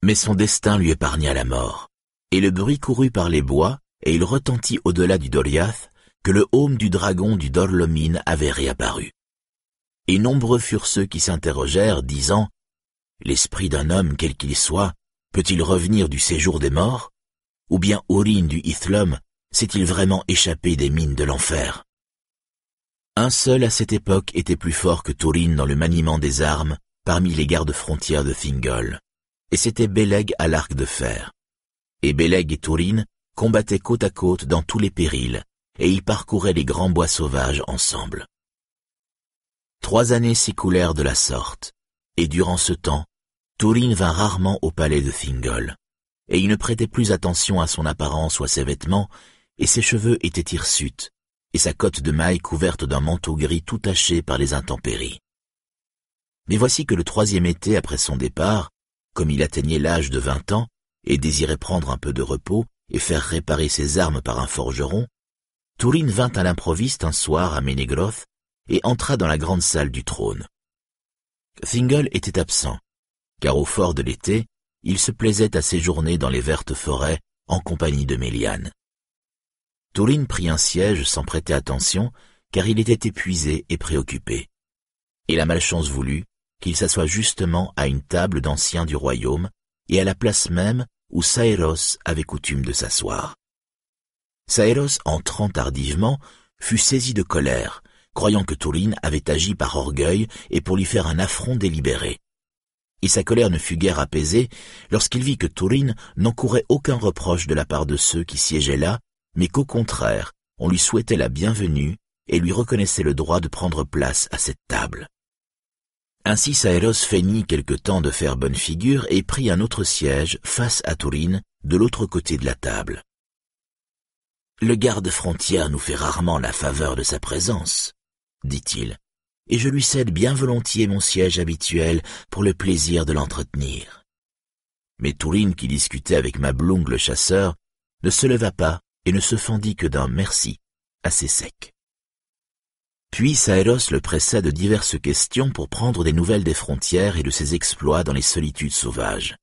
Mais son destin lui épargna la mort, et le bruit courut par les bois, et il retentit au-delà du Doriath que le haume du dragon du Dorlomine avait réapparu. Et nombreux furent ceux qui s'interrogèrent, disant l'esprit d'un homme quel qu'il soit peut-il revenir du séjour des morts? Ou bien Aurine du Ithlum s'est-il vraiment échappé des mines de l'enfer? Un seul à cette époque était plus fort que Taurine dans le maniement des armes parmi les gardes frontières de Thingol, et c'était Beleg à l'arc de fer. Et Beleg et Taurine combattaient côte à côte dans tous les périls, et ils parcouraient les grands bois sauvages ensemble. Trois années s'écoulèrent de la sorte, et durant ce temps, Taurine vint rarement au palais de Thingol, et il ne prêtait plus attention à son apparence ou à ses vêtements, et ses cheveux étaient hirsutes, et sa cotte de maille couverte d'un manteau gris tout taché par les intempéries. Mais voici que le troisième été après son départ, comme il atteignait l'âge de vingt ans, et désirait prendre un peu de repos et faire réparer ses armes par un forgeron, Tourine vint à l'improviste un soir à Ménégroth et entra dans la grande salle du trône. Thingol était absent, car au fort de l'été, il se plaisait à séjourner dans les vertes forêts en compagnie de Méliane. Tourine prit un siège sans prêter attention, car il était épuisé et préoccupé. Et la malchance voulut qu'il s'assoie justement à une table d'anciens du royaume, et à la place même où Saéros avait coutume de s'asseoir. Saéros, entrant tardivement, fut saisi de colère, croyant que Tourine avait agi par orgueil et pour lui faire un affront délibéré. Et sa colère ne fut guère apaisée lorsqu'il vit que Tourine n'encourait aucun reproche de la part de ceux qui siégeaient là, mais qu'au contraire, on lui souhaitait la bienvenue et lui reconnaissait le droit de prendre place à cette table. Ainsi Saéros feignit quelque temps de faire bonne figure et prit un autre siège face à Tourine, de l'autre côté de la table. Le garde-frontière nous fait rarement la faveur de sa présence, dit-il, et je lui cède bien volontiers mon siège habituel pour le plaisir de l'entretenir. Mais Tourine, qui discutait avec Mablung le chasseur, ne se leva pas et ne se fendit que d'un merci, assez sec. Puis Saéros le pressa de diverses questions pour prendre des nouvelles des frontières et de ses exploits dans les solitudes sauvages.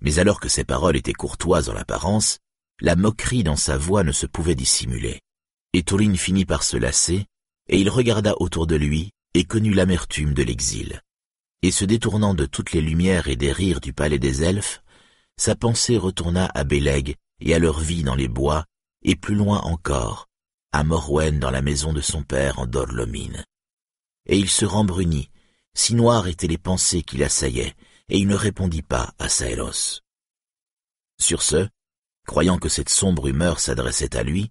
Mais alors que ses paroles étaient courtoises en apparence, la moquerie dans sa voix ne se pouvait dissimuler. Et Tourine finit par se lasser, et il regarda autour de lui et connut l'amertume de l'exil. Et se détournant de toutes les lumières et des rires du palais des elfes, sa pensée retourna à Béleg et à leur vie dans les bois, et plus loin encore, à Morwen dans la maison de son père en Dorlomine. Et il se rembrunit, si noires étaient les pensées qui l'assaillaient, et il ne répondit pas à Saelos. Sur ce, croyant que cette sombre humeur s'adressait à lui,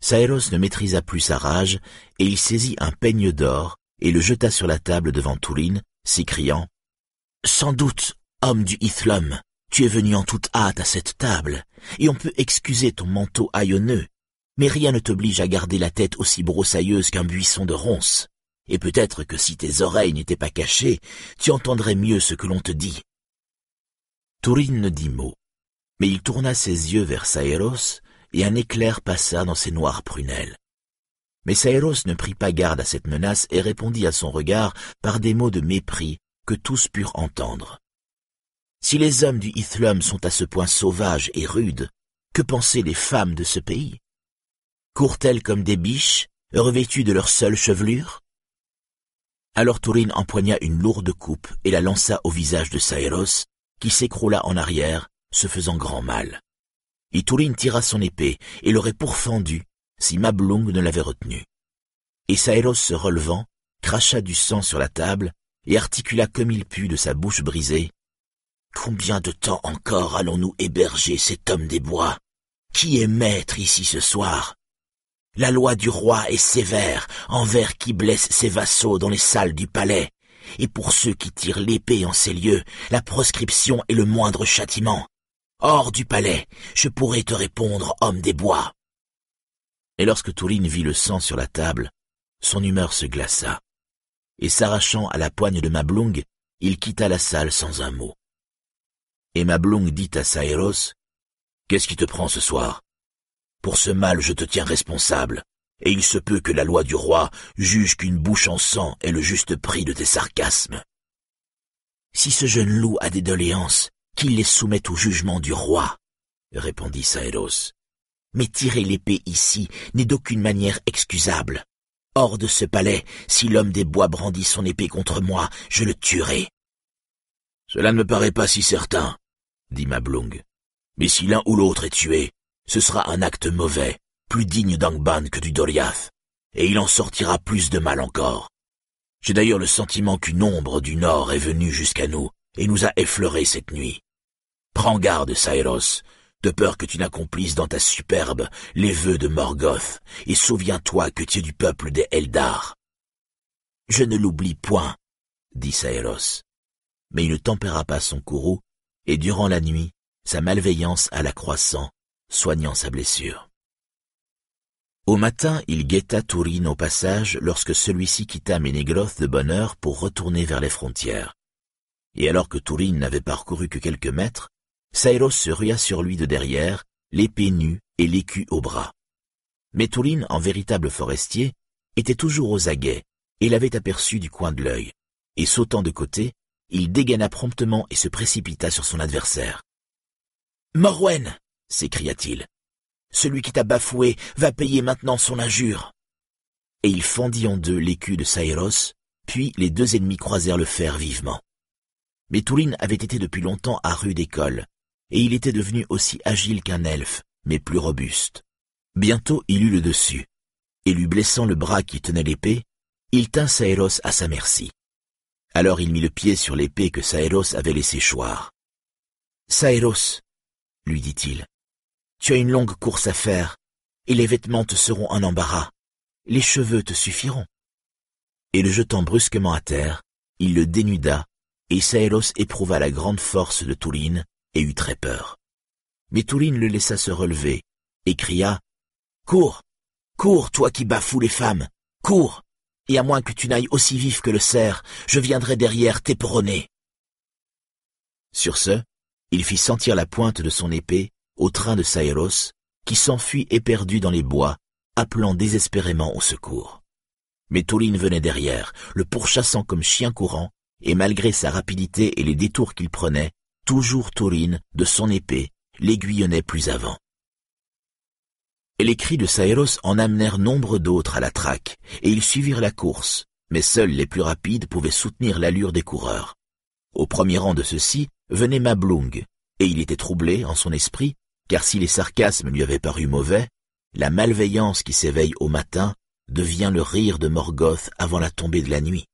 Saelos ne maîtrisa plus sa rage, et il saisit un peigne d'or et le jeta sur la table devant Tourine, s'écriant « Sans doute, homme du Ithlum, tu es venu en toute hâte à cette table, et on peut excuser ton manteau haillonneux, mais rien ne t'oblige à garder la tête aussi broussailleuse qu'un buisson de ronces. Et peut-être que si tes oreilles n'étaient pas cachées, tu entendrais mieux ce que l'on te dit. Tourine ne dit mot, mais il tourna ses yeux vers Saéros, et un éclair passa dans ses noires prunelles. Mais Saéros ne prit pas garde à cette menace et répondit à son regard par des mots de mépris que tous purent entendre. Si les hommes du Ithlum sont à ce point sauvages et rudes, que pensaient les femmes de ce pays? Courent-elles comme des biches, revêtues de leur seule chevelure Alors Tourine empoigna une lourde coupe et la lança au visage de Saéros, qui s'écroula en arrière, se faisant grand mal. Et Tourine tira son épée et l'aurait pourfendu si Mablung ne l'avait retenu. Et Saéros se relevant, cracha du sang sur la table et articula comme il put de sa bouche brisée. Combien de temps encore allons-nous héberger cet homme des bois? Qui est maître ici ce soir? La loi du roi est sévère envers qui blesse ses vassaux dans les salles du palais, et pour ceux qui tirent l'épée en ces lieux, la proscription est le moindre châtiment. Hors du palais, je pourrais te répondre, homme des bois. Et lorsque Tourine vit le sang sur la table, son humeur se glaça, et s'arrachant à la poigne de Mablung, il quitta la salle sans un mot. Et Mablung dit à Saéros, Qu'est-ce qui te prend ce soir? Pour ce mal je te tiens responsable, et il se peut que la loi du roi juge qu'une bouche en sang est le juste prix de tes sarcasmes. Si ce jeune loup a des doléances, qu'il les soumette au jugement du roi, répondit Saéros. Mais tirer l'épée ici n'est d'aucune manière excusable. Hors de ce palais, si l'homme des bois brandit son épée contre moi, je le tuerai. Cela ne me paraît pas si certain, dit Mablung. Mais si l'un ou l'autre est tué, ce sera un acte mauvais, plus digne d'Angban que du Doriath, et il en sortira plus de mal encore. J'ai d'ailleurs le sentiment qu'une ombre du nord est venue jusqu'à nous et nous a effleurés cette nuit. Prends garde, Saeros, de peur que tu n'accomplisses dans ta superbe les vœux de Morgoth, et souviens-toi que tu es du peuple des Eldar. Je ne l'oublie point, dit Saeros. Mais il ne tempéra pas son courroux, et durant la nuit, sa malveillance alla croissant, soignant sa blessure. Au matin, il guetta Tourine au passage lorsque celui-ci quitta Ménégroth de bonne heure pour retourner vers les frontières. Et alors que Tourine n'avait parcouru que quelques mètres, Saeros se rua sur lui de derrière, l'épée nue et l'écu au bras. Mais Tourine, en véritable forestier, était toujours aux aguets, et l'avait aperçu du coin de l'œil, et sautant de côté, il dégaina promptement et se précipita sur son adversaire. Morwen s'écria-t-il. Celui qui t'a bafoué va payer maintenant son injure. Et il fendit en deux l'écu de Saeros, puis les deux ennemis croisèrent le fer vivement. Mais Tourine avait été depuis longtemps à rude école, et il était devenu aussi agile qu'un elfe, mais plus robuste. Bientôt il eut le dessus, et lui blessant le bras qui tenait l'épée, il tint Saeros à sa merci. Alors il mit le pied sur l'épée que Saeros avait laissé choir. Saeros, lui dit-il, tu as une longue course à faire, et les vêtements te seront un embarras. Les cheveux te suffiront. Et le jetant brusquement à terre, il le dénuda, et Saeros éprouva la grande force de Touline et eut très peur. Mais Touline le laissa se relever, et cria Cours, cours, toi qui bafoues les femmes, cours, et à moins que tu n'ailles aussi vif que le cerf, je viendrai derrière t'éperonner. Sur ce, il fit sentir la pointe de son épée au train de Saeros, qui s'enfuit éperdu dans les bois, appelant désespérément au secours. Mais Touline venait derrière, le pourchassant comme chien courant, et malgré sa rapidité et les détours qu'il prenait, toujours Taurine, de son épée, l'aiguillonnait plus avant. Et les cris de Saeros en amenèrent nombre d'autres à la traque, et ils suivirent la course, mais seuls les plus rapides pouvaient soutenir l'allure des coureurs. Au premier rang de ceux-ci venait Mablung, et il était troublé en son esprit, car si les sarcasmes lui avaient paru mauvais, la malveillance qui s'éveille au matin devient le rire de Morgoth avant la tombée de la nuit.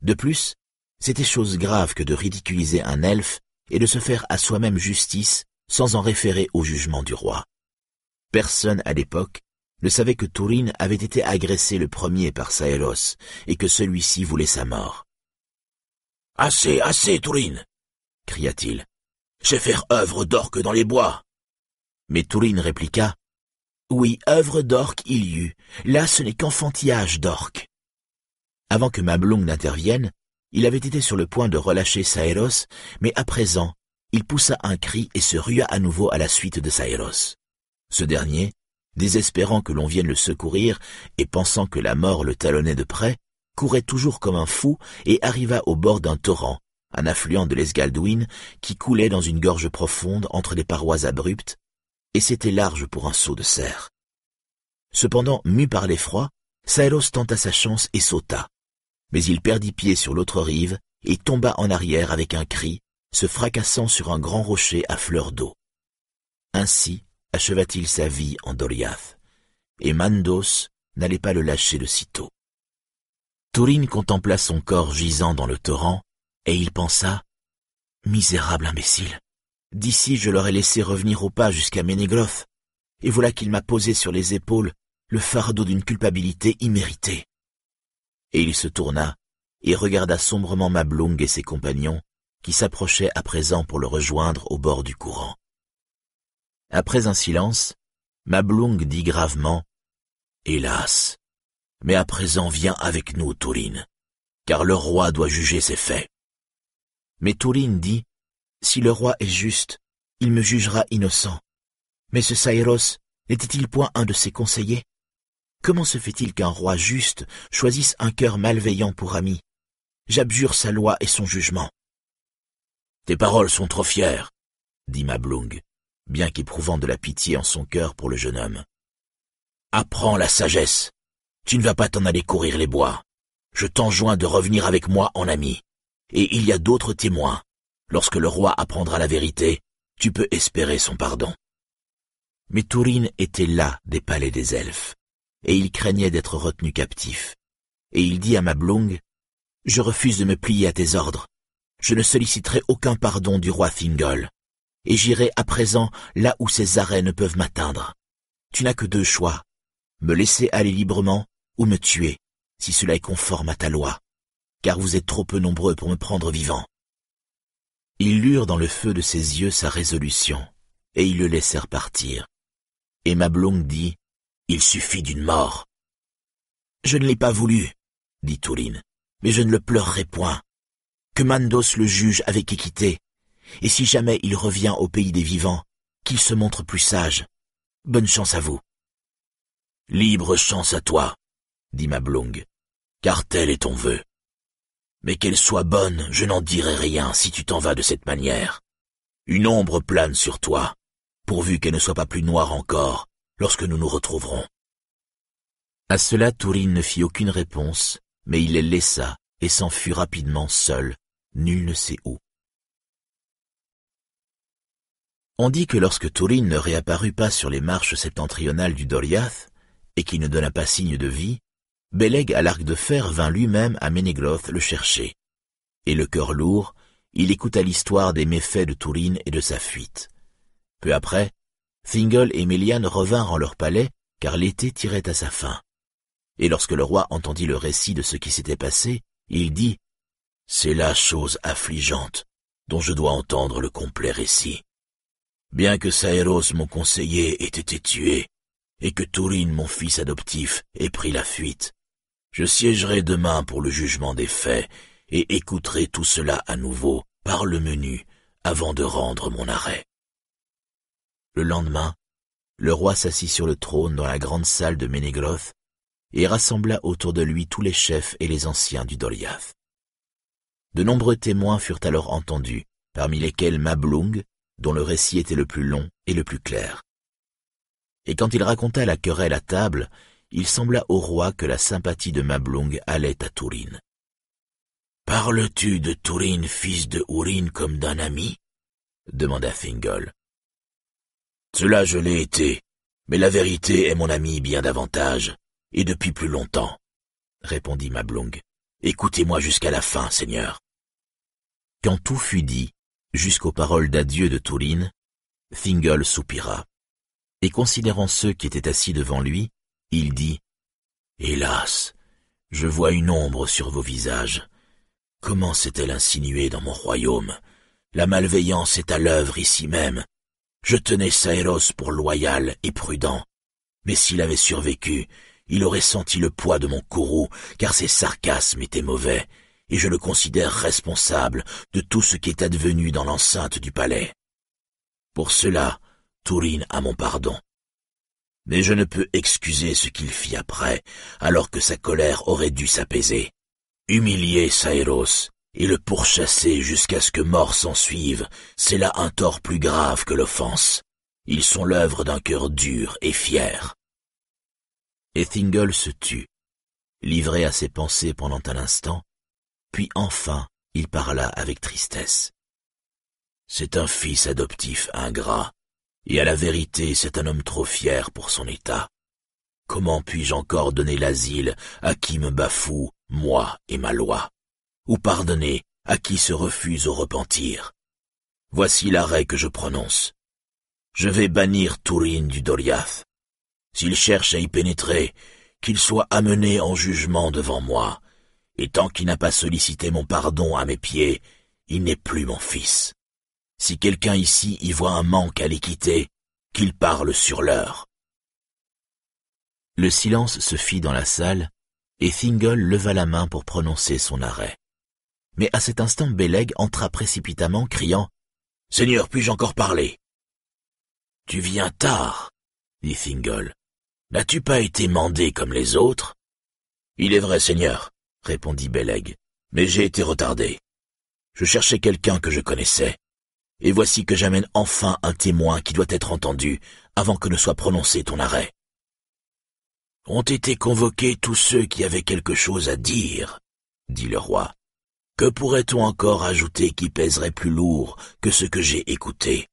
De plus, c'était chose grave que de ridiculiser un elfe et de se faire à soi-même justice sans en référer au jugement du roi. Personne à l'époque ne savait que Tourine avait été agressé le premier par Saelos et que celui-ci voulait sa mort. Assez, assez, Tourine cria-t-il. J'ai faire œuvre d'orque dans les bois. Mais Tourine répliqua. Oui, œuvre d'orque il y eut. Là ce n'est qu'enfantillage d'orque. Avant que Mablung n'intervienne, il avait été sur le point de relâcher Saeros, mais à présent, il poussa un cri et se rua à nouveau à la suite de Saeros. Ce dernier, désespérant que l'on vienne le secourir et pensant que la mort le talonnait de près, courait toujours comme un fou et arriva au bord d'un torrent, un affluent de l'Esgaldouin qui coulait dans une gorge profonde entre des parois abruptes, et c'était large pour un seau de cerf. Cependant, mu par l'effroi, Saeros tenta sa chance et sauta mais il perdit pied sur l'autre rive et tomba en arrière avec un cri, se fracassant sur un grand rocher à fleur d'eau. Ainsi acheva-t-il sa vie en Doriath, et Mandos n'allait pas le lâcher de sitôt. Tourine contempla son corps gisant dans le torrent, et il pensa Misérable imbécile, d'ici je l'aurais laissé revenir au pas jusqu'à Ménégloth, et voilà qu'il m'a posé sur les épaules le fardeau d'une culpabilité imméritée et il se tourna et regarda sombrement Mablung et ses compagnons, qui s'approchaient à présent pour le rejoindre au bord du courant. Après un silence, Mablung dit gravement Hélas, mais à présent viens avec nous, Tourine, car le roi doit juger ses faits. Mais Tourine dit Si le roi est juste, il me jugera innocent. Mais ce Saïros n'était-il point un de ses conseillers? Comment se fait-il qu'un roi juste choisisse un cœur malveillant pour ami? J'abjure sa loi et son jugement. Tes paroles sont trop fières, dit Mablung, bien qu'éprouvant de la pitié en son cœur pour le jeune homme. Apprends la sagesse. Tu ne vas pas t'en aller courir les bois. Je t'enjoins de revenir avec moi en ami. Et il y a d'autres témoins, Lorsque le roi apprendra la vérité, tu peux espérer son pardon. Mais Tourine était là des palais des elfes, et il craignait d'être retenu captif. Et il dit à Mablung, Je refuse de me plier à tes ordres. Je ne solliciterai aucun pardon du roi Thingol, et j'irai à présent là où ses arrêts ne peuvent m'atteindre. Tu n'as que deux choix, me laisser aller librement ou me tuer, si cela est conforme à ta loi, car vous êtes trop peu nombreux pour me prendre vivant. Ils lurent dans le feu de ses yeux sa résolution, et ils le laissèrent partir. Et Mablung dit, Il suffit d'une mort. Je ne l'ai pas voulu, dit Touline, mais je ne le pleurerai point. Que Mandos le juge avec équité, et si jamais il revient au pays des vivants, qu'il se montre plus sage. Bonne chance à vous. Libre chance à toi, dit Mablung, car tel est ton vœu. Mais qu'elle soit bonne, je n'en dirai rien si tu t'en vas de cette manière. Une ombre plane sur toi, pourvu qu'elle ne soit pas plus noire encore lorsque nous nous retrouverons. À cela, Tourine ne fit aucune réponse, mais il les laissa et s'enfuit rapidement seul, nul ne sait où. On dit que lorsque Tourine ne réapparut pas sur les marches septentrionales du Doriath, et qu'il ne donna pas signe de vie, Beleg à l'arc de fer vint lui-même à Ménégloth le chercher. Et le cœur lourd, il écouta l'histoire des méfaits de Tourine et de sa fuite. Peu après, Thingol et Méliane revinrent en leur palais, car l'été tirait à sa fin. Et lorsque le roi entendit le récit de ce qui s'était passé, il dit « C'est la chose affligeante dont je dois entendre le complet récit. Bien que Saeros, mon conseiller, ait été tué, et que Tourine, mon fils adoptif, ait pris la fuite, je siégerai demain pour le jugement des faits et écouterai tout cela à nouveau par le menu avant de rendre mon arrêt. Le lendemain, le roi s'assit sur le trône dans la grande salle de Ménégroth et rassembla autour de lui tous les chefs et les anciens du Doliath. De nombreux témoins furent alors entendus, parmi lesquels Mablung, dont le récit était le plus long et le plus clair. Et quand il raconta la querelle à table, il sembla au roi que la sympathie de Mablung allait à Tourine. Parles-tu de Tourine, fils de Ourine, comme d'un ami? demanda Thingol. Cela je l'ai été, mais la vérité est mon ami bien davantage, et depuis plus longtemps, répondit Mablung. Écoutez-moi jusqu'à la fin, Seigneur. Quand tout fut dit, jusqu'aux paroles d'adieu de Tourine, Thingol soupira, et considérant ceux qui étaient assis devant lui, il dit Hélas, je vois une ombre sur vos visages. Comment s'est-elle insinuée dans mon royaume? La malveillance est à l'œuvre ici même. Je tenais Saeros pour loyal et prudent. Mais s'il avait survécu, il aurait senti le poids de mon courroux, car ses sarcasmes étaient mauvais, et je le considère responsable de tout ce qui est advenu dans l'enceinte du palais. Pour cela, Tourine a mon pardon mais je ne peux excuser ce qu'il fit après, alors que sa colère aurait dû s'apaiser. Humilier Saeros et le pourchasser jusqu'à ce que mort s'ensuive, c'est là un tort plus grave que l'offense. Ils sont l'œuvre d'un cœur dur et fier. Et Thingol se tut, livré à ses pensées pendant un instant, puis enfin il parla avec tristesse. C'est un fils adoptif ingrat, et à la vérité, c'est un homme trop fier pour son état. Comment puis-je encore donner l'asile à qui me bafoue, moi et ma loi? Ou pardonner à qui se refuse au repentir? Voici l'arrêt que je prononce. Je vais bannir Tourine du Doliath. S'il cherche à y pénétrer, qu'il soit amené en jugement devant moi, et tant qu'il n'a pas sollicité mon pardon à mes pieds, il n'est plus mon fils. Si quelqu'un ici y voit un manque à l'équité, qu'il parle sur l'heure. Le silence se fit dans la salle, et Thingol leva la main pour prononcer son arrêt. Mais à cet instant Beleg entra précipitamment, criant « Seigneur, puis-je encore parler ?» Tu viens tard, dit Thingol. N'as-tu pas été mandé comme les autres Il est vrai, Seigneur, répondit Beleg, mais j'ai été retardé. Je cherchais quelqu'un que je connaissais et voici que j'amène enfin un témoin qui doit être entendu avant que ne soit prononcé ton arrêt. Ont été convoqués tous ceux qui avaient quelque chose à dire, dit le roi. Que pourrait-on encore ajouter qui pèserait plus lourd que ce que j'ai écouté?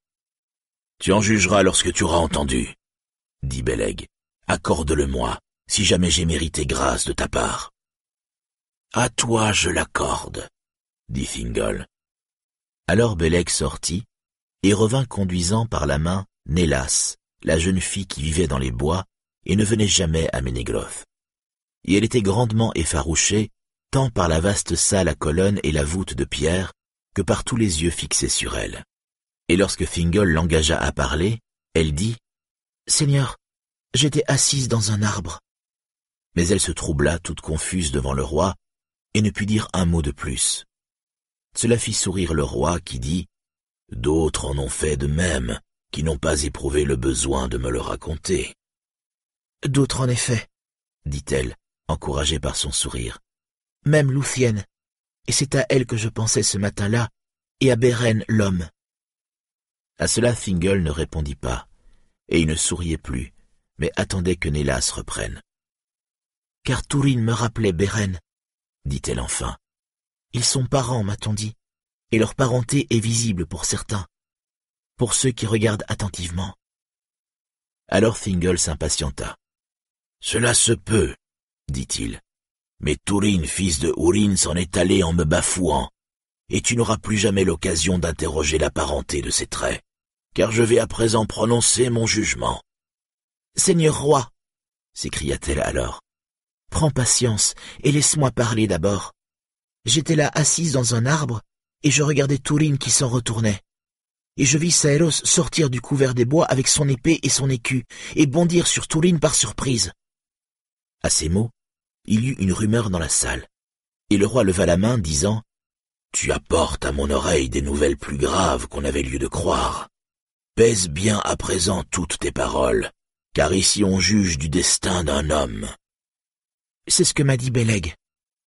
Tu en jugeras lorsque tu auras entendu, dit Beleg. Accorde-le-moi, si jamais j'ai mérité grâce de ta part. À toi je l'accorde, dit Fingal. Alors Beleg sortit et revint conduisant par la main Nélas, la jeune fille qui vivait dans les bois et ne venait jamais à Ménégroth. Et elle était grandement effarouchée, tant par la vaste salle à colonnes et la voûte de pierre, que par tous les yeux fixés sur elle. Et lorsque Fingal l'engagea à parler, elle dit « Seigneur, j'étais assise dans un arbre. » Mais elle se troubla toute confuse devant le roi, et ne put dire un mot de plus. Cela fit sourire le roi qui dit « D'autres en ont fait de même, qui n'ont pas éprouvé le besoin de me le raconter. »« D'autres en effet, dit-elle, encouragée par son sourire. Même Louthienne, et c'est à elle que je pensais ce matin-là, et à Beren l'homme. À cela Fingal ne répondit pas, et il ne souriait plus, mais attendait que Nélas reprenne. Car Tourine me rappelait Beren, dit-elle enfin. Ils sont parents, m'a-t-on dit, et leur parenté est visible pour certains, pour ceux qui regardent attentivement. Alors Fingal s'impatienta. Cela se peut, dit-il. Mais Tourine, fils de Ourin, s'en est allé en me bafouant, et tu n'auras plus jamais l'occasion d'interroger la parenté de ses traits, car je vais à présent prononcer mon jugement. Seigneur roi, s'écria-t-elle alors, prends patience et laisse-moi parler d'abord. J'étais là assise dans un arbre, et je regardais Tourine qui s'en retournait. Et je vis Saeros sortir du couvert des bois avec son épée et son écu, et bondir sur Tourine par surprise. À ces mots, il y eut une rumeur dans la salle, et le roi leva la main, disant Tu apportes à mon oreille des nouvelles plus graves qu'on avait lieu de croire. Pèse bien à présent toutes tes paroles, car ici on juge du destin d'un homme. C'est ce que m'a dit Beleg,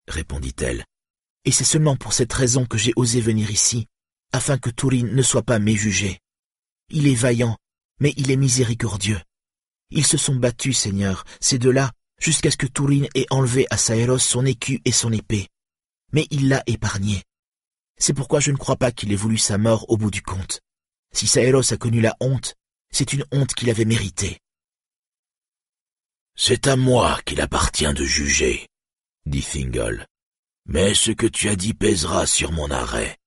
répondit-elle, et c'est seulement pour cette raison que j'ai osé venir ici, afin que Tourine ne soit pas méjugé. Il est vaillant, mais il est miséricordieux. Ils se sont battus, Seigneur, ces deux-là, jusqu'à ce que Tourine ait enlevé à Saeros son écu et son épée. Mais il l'a épargné. C'est pourquoi je ne crois pas qu'il ait voulu sa mort au bout du compte. Si Saeros a connu la honte, c'est une honte qu'il avait méritée. C'est à moi qu'il appartient de juger, dit Fingal. Mais ce que tu as dit pèsera sur mon arrêt.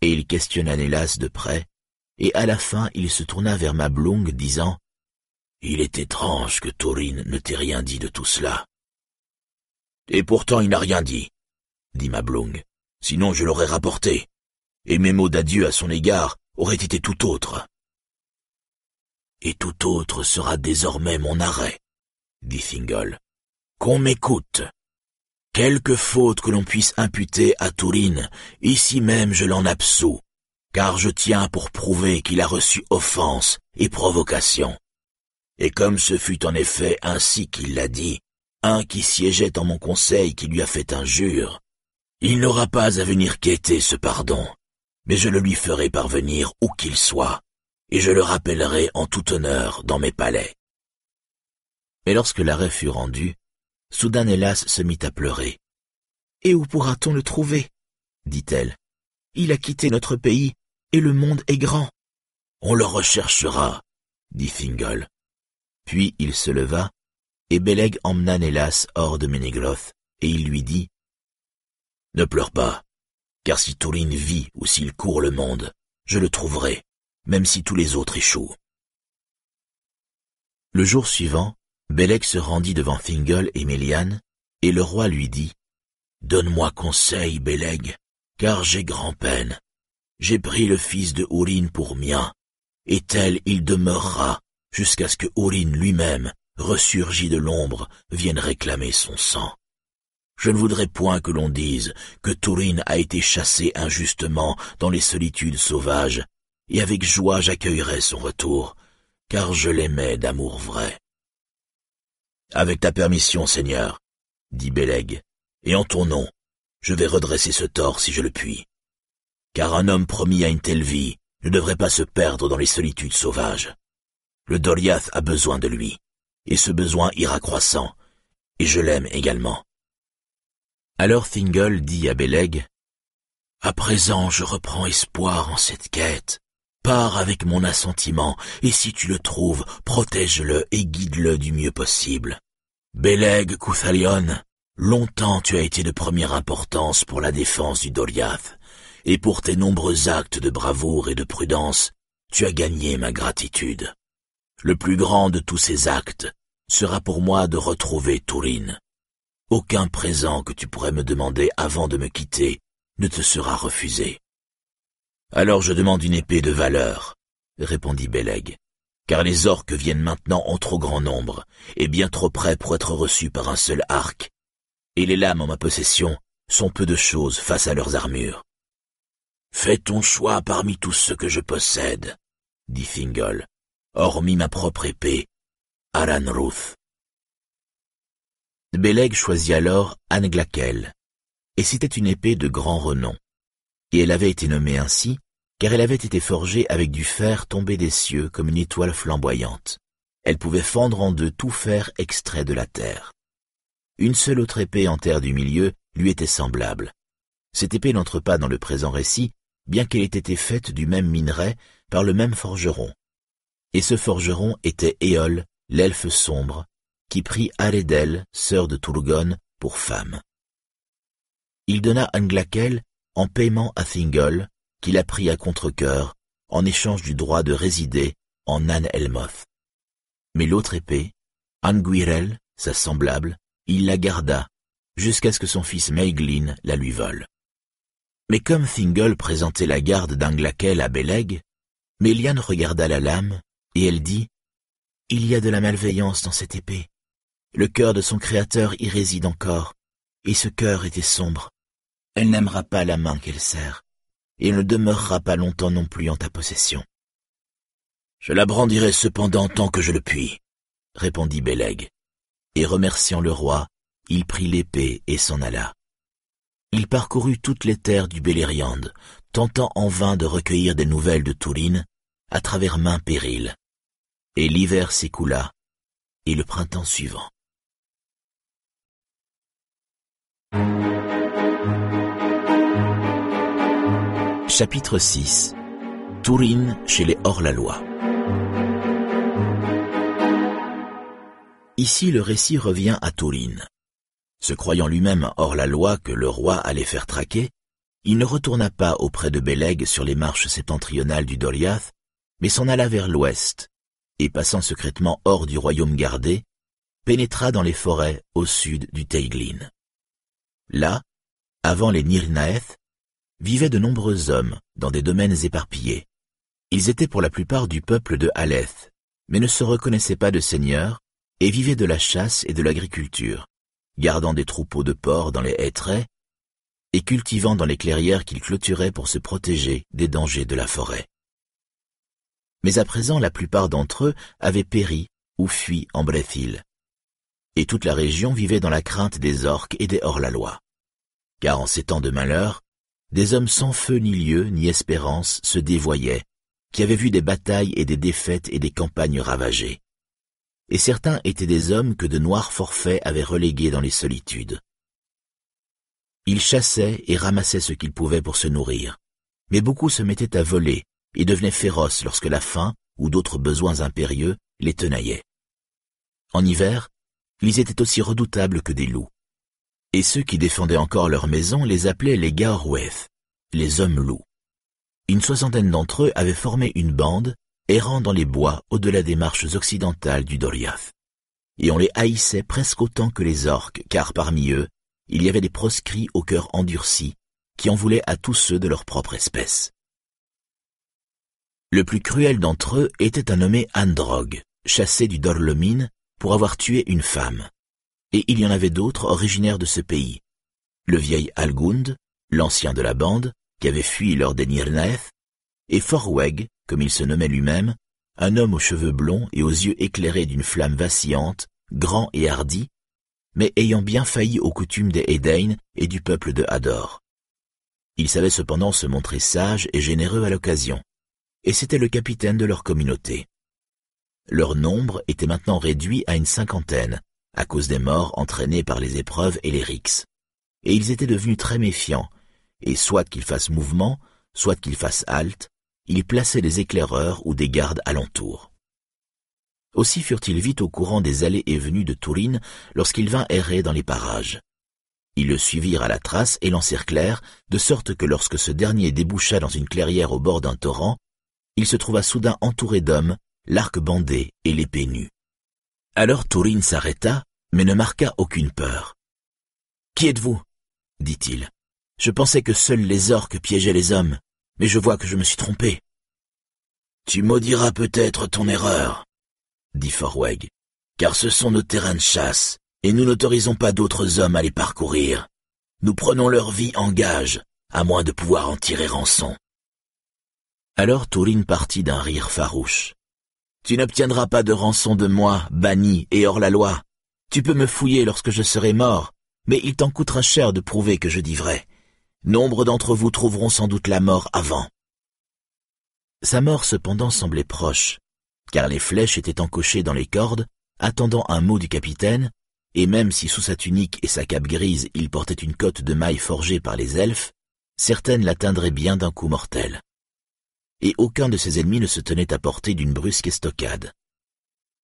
Et il questionna Nélas de près, et à la fin il se tourna vers Mablung, disant il est étrange que Taurine ne t'ait rien dit de tout cela. Et pourtant il n'a rien dit, dit Mablung. Sinon je l'aurais rapporté. Et mes mots d'adieu à son égard auraient été tout autres. Et tout autre sera désormais mon arrêt, dit Fingal. Qu'on m'écoute. Quelque faute que l'on puisse imputer à Tourine, ici même je l'en absous, car je tiens pour prouver qu'il a reçu offense et provocation. Et comme ce fut en effet ainsi qu'il l'a dit, un qui siégeait en mon conseil qui lui a fait injure, il n'aura pas à venir quêter ce pardon, mais je le lui ferai parvenir où qu'il soit, et je le rappellerai en tout honneur dans mes palais. Mais lorsque l'arrêt fut rendu, soudain hélas se mit à pleurer. Et où pourra-t-on le trouver? dit-elle. Il a quitté notre pays, et le monde est grand. On le recherchera, dit Fingal. Puis il se leva, et Beleg emmena Nélas hors de Ménégloth, et il lui dit Ne pleure pas, car si Tourine vit ou s'il court le monde, je le trouverai, même si tous les autres échouent. Le jour suivant, Beleg se rendit devant Fingal et Méliane, et le roi lui dit Donne-moi conseil, Beleg, car j'ai grand-peine. J'ai pris le fils de Ourin pour mien, et tel il demeurera jusqu'à ce que Ourin lui-même, ressurgi de l'ombre, vienne réclamer son sang. Je ne voudrais point que l'on dise que Tourine a été chassé injustement dans les solitudes sauvages, et avec joie j'accueillerai son retour, car je l'aimais d'amour vrai. Avec ta permission, Seigneur, dit Beleg, et en ton nom, je vais redresser ce tort si je le puis. Car un homme promis à une telle vie ne devrait pas se perdre dans les solitudes sauvages. Le Doriath a besoin de lui, et ce besoin ira croissant, et je l'aime également. Alors Thingol dit à Beleg, À présent, je reprends espoir en cette quête. Pars avec mon assentiment, et si tu le trouves, protège-le et guide-le du mieux possible. Beleg Kuthalion, longtemps tu as été de première importance pour la défense du Doriath, et pour tes nombreux actes de bravoure et de prudence, tu as gagné ma gratitude. Le plus grand de tous ces actes sera pour moi de retrouver Tourine. Aucun présent que tu pourrais me demander avant de me quitter ne te sera refusé. Alors je demande une épée de valeur, répondit Beleg, car les orques viennent maintenant en trop grand nombre, et bien trop près pour être reçus par un seul arc, et les lames en ma possession sont peu de choses face à leurs armures. Fais ton choix parmi tous ceux que je possède, dit Fingal, hormis ma propre épée, Aran Ruth. Beleg choisit alors Anglakel, et c'était une épée de grand renom, et elle avait été nommée ainsi car elle avait été forgée avec du fer tombé des cieux comme une étoile flamboyante. Elle pouvait fendre en deux tout fer extrait de la terre. Une seule autre épée en terre du milieu lui était semblable. Cette épée n'entre pas dans le présent récit, bien qu'elle ait été faite du même minerai par le même forgeron. Et ce forgeron était Éole, l'elfe sombre, qui prit Aredel, sœur de Turgon, pour femme. Il donna Anglakel en paiement à Thingol, qu'il a pris à contre-cœur en échange du droit de résider en Nan Elmoth. Mais l'autre épée, Anguirel, sa semblable, il la garda jusqu'à ce que son fils Meiglin la lui vole. Mais comme Thingol présentait la garde d'Anglakel à Beleg, Méliane regarda la lame et elle dit « Il y a de la malveillance dans cette épée. Le cœur de son créateur y réside encore, et ce cœur était sombre. Elle n'aimera pas la main qu'elle serre et ne demeurera pas longtemps non plus en ta possession. Je la brandirai cependant tant que je le puis, répondit Beleg, et remerciant le roi, il prit l'épée et s'en alla. Il parcourut toutes les terres du Belériande, tentant en vain de recueillir des nouvelles de Tourine, à travers mains périls. Et l'hiver s'écoula, et le printemps suivant. Chapitre 6 Tourine chez les hors-la-loi Ici le récit revient à Tourine. Se croyant lui-même hors-la-loi que le roi allait faire traquer, il ne retourna pas auprès de Beleg sur les marches septentrionales du Doriath, mais s'en alla vers l'ouest, et passant secrètement hors du royaume gardé, pénétra dans les forêts au sud du Teiglin. Là, avant les Nirnaeth, vivaient de nombreux hommes dans des domaines éparpillés. Ils étaient pour la plupart du peuple de Haleth, mais ne se reconnaissaient pas de seigneurs et vivaient de la chasse et de l'agriculture, gardant des troupeaux de porcs dans les hêtraies et cultivant dans les clairières qu'ils clôturaient pour se protéger des dangers de la forêt. Mais à présent la plupart d'entre eux avaient péri ou fui en Brethil, et toute la région vivait dans la crainte des orques et des hors-la-loi. Car en ces temps de malheur, des hommes sans feu ni lieu ni espérance se dévoyaient, qui avaient vu des batailles et des défaites et des campagnes ravagées. Et certains étaient des hommes que de noirs forfaits avaient relégués dans les solitudes. Ils chassaient et ramassaient ce qu'ils pouvaient pour se nourrir, mais beaucoup se mettaient à voler et devenaient féroces lorsque la faim ou d'autres besoins impérieux les tenaillaient. En hiver, ils étaient aussi redoutables que des loups et ceux qui défendaient encore leur maison les appelaient les Gaorweth, les hommes loups. Une soixantaine d'entre eux avaient formé une bande, errant dans les bois au-delà des marches occidentales du Doriath. Et on les haïssait presque autant que les orques, car parmi eux, il y avait des proscrits au cœur endurci, qui en voulaient à tous ceux de leur propre espèce. Le plus cruel d'entre eux était un nommé Androg, chassé du Dorlomine pour avoir tué une femme et il y en avait d'autres originaires de ce pays. Le vieil Algund, l'ancien de la bande, qui avait fui lors des Nirnaeth, et Forweg, comme il se nommait lui-même, un homme aux cheveux blonds et aux yeux éclairés d'une flamme vacillante, grand et hardi, mais ayant bien failli aux coutumes des Edain et du peuple de Hador. Il savait cependant se montrer sage et généreux à l'occasion, et c'était le capitaine de leur communauté. Leur nombre était maintenant réduit à une cinquantaine, à cause des morts entraînées par les épreuves et les rixes. Et ils étaient devenus très méfiants, et soit qu'il fasse mouvement, soit qu'il fasse halte, il plaçait des éclaireurs ou des gardes alentour. Aussi furent-ils vite au courant des allées et venues de Tourine lorsqu'il vint errer dans les parages. Ils le suivirent à la trace et l'encerclèrent, de sorte que lorsque ce dernier déboucha dans une clairière au bord d'un torrent, il se trouva soudain entouré d'hommes, l'arc bandé et l'épée nue. Alors Tourine s'arrêta, mais ne marqua aucune peur. Qui êtes-vous? dit-il. Je pensais que seuls les orques piégeaient les hommes, mais je vois que je me suis trompé. Tu maudiras peut-être ton erreur, dit Forweg, car ce sont nos terrains de chasse, et nous n'autorisons pas d'autres hommes à les parcourir. Nous prenons leur vie en gage, à moins de pouvoir en tirer rançon. Alors Tourine partit d'un rire farouche. Tu n'obtiendras pas de rançon de moi, banni et hors la loi. Tu peux me fouiller lorsque je serai mort, mais il t'en coûtera cher de prouver que je dis vrai. Nombre d'entre vous trouveront sans doute la mort avant. Sa mort cependant semblait proche, car les flèches étaient encochées dans les cordes, attendant un mot du capitaine, et même si sous sa tunique et sa cape grise il portait une cotte de mailles forgée par les elfes, certaines l'atteindraient bien d'un coup mortel. Et aucun de ses ennemis ne se tenait à portée d'une brusque estocade.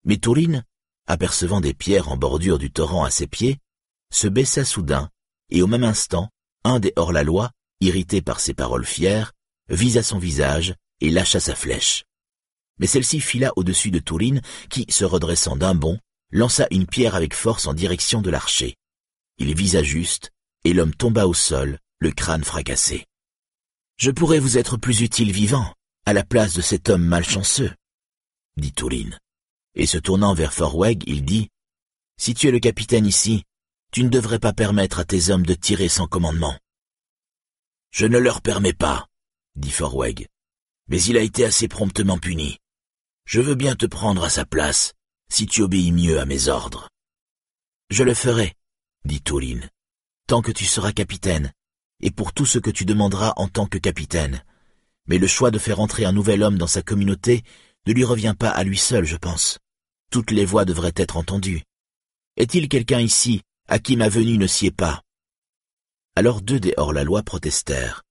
Mais Tourine, apercevant des pierres en bordure du torrent à ses pieds, se baissa soudain, et au même instant, un des hors-la-loi, irrité par ses paroles fières, visa son visage et lâcha sa flèche mais celle-ci fila au-dessus de Tourine, qui, se redressant d'un bond, lança une pierre avec force en direction de l'archer. Il visa juste, et l'homme tomba au sol, le crâne fracassé. Je pourrais vous être plus utile vivant, à la place de cet homme malchanceux, dit Tourine. Et se tournant vers Forweg, il dit, Si tu es le capitaine ici, tu ne devrais pas permettre à tes hommes de tirer sans commandement. Je ne leur permets pas, dit Forweg, mais il a été assez promptement puni. Je veux bien te prendre à sa place, si tu obéis mieux à mes ordres. Je le ferai, dit Touline, tant que tu seras capitaine, et pour tout ce que tu demanderas en tant que capitaine. Mais le choix de faire entrer un nouvel homme dans sa communauté ne lui revient pas à lui seul, je pense. Toutes les voix devraient être entendues. Est-il quelqu'un ici à qui ma venue ne sied pas? Alors deux des hors-la-loi protestèrent,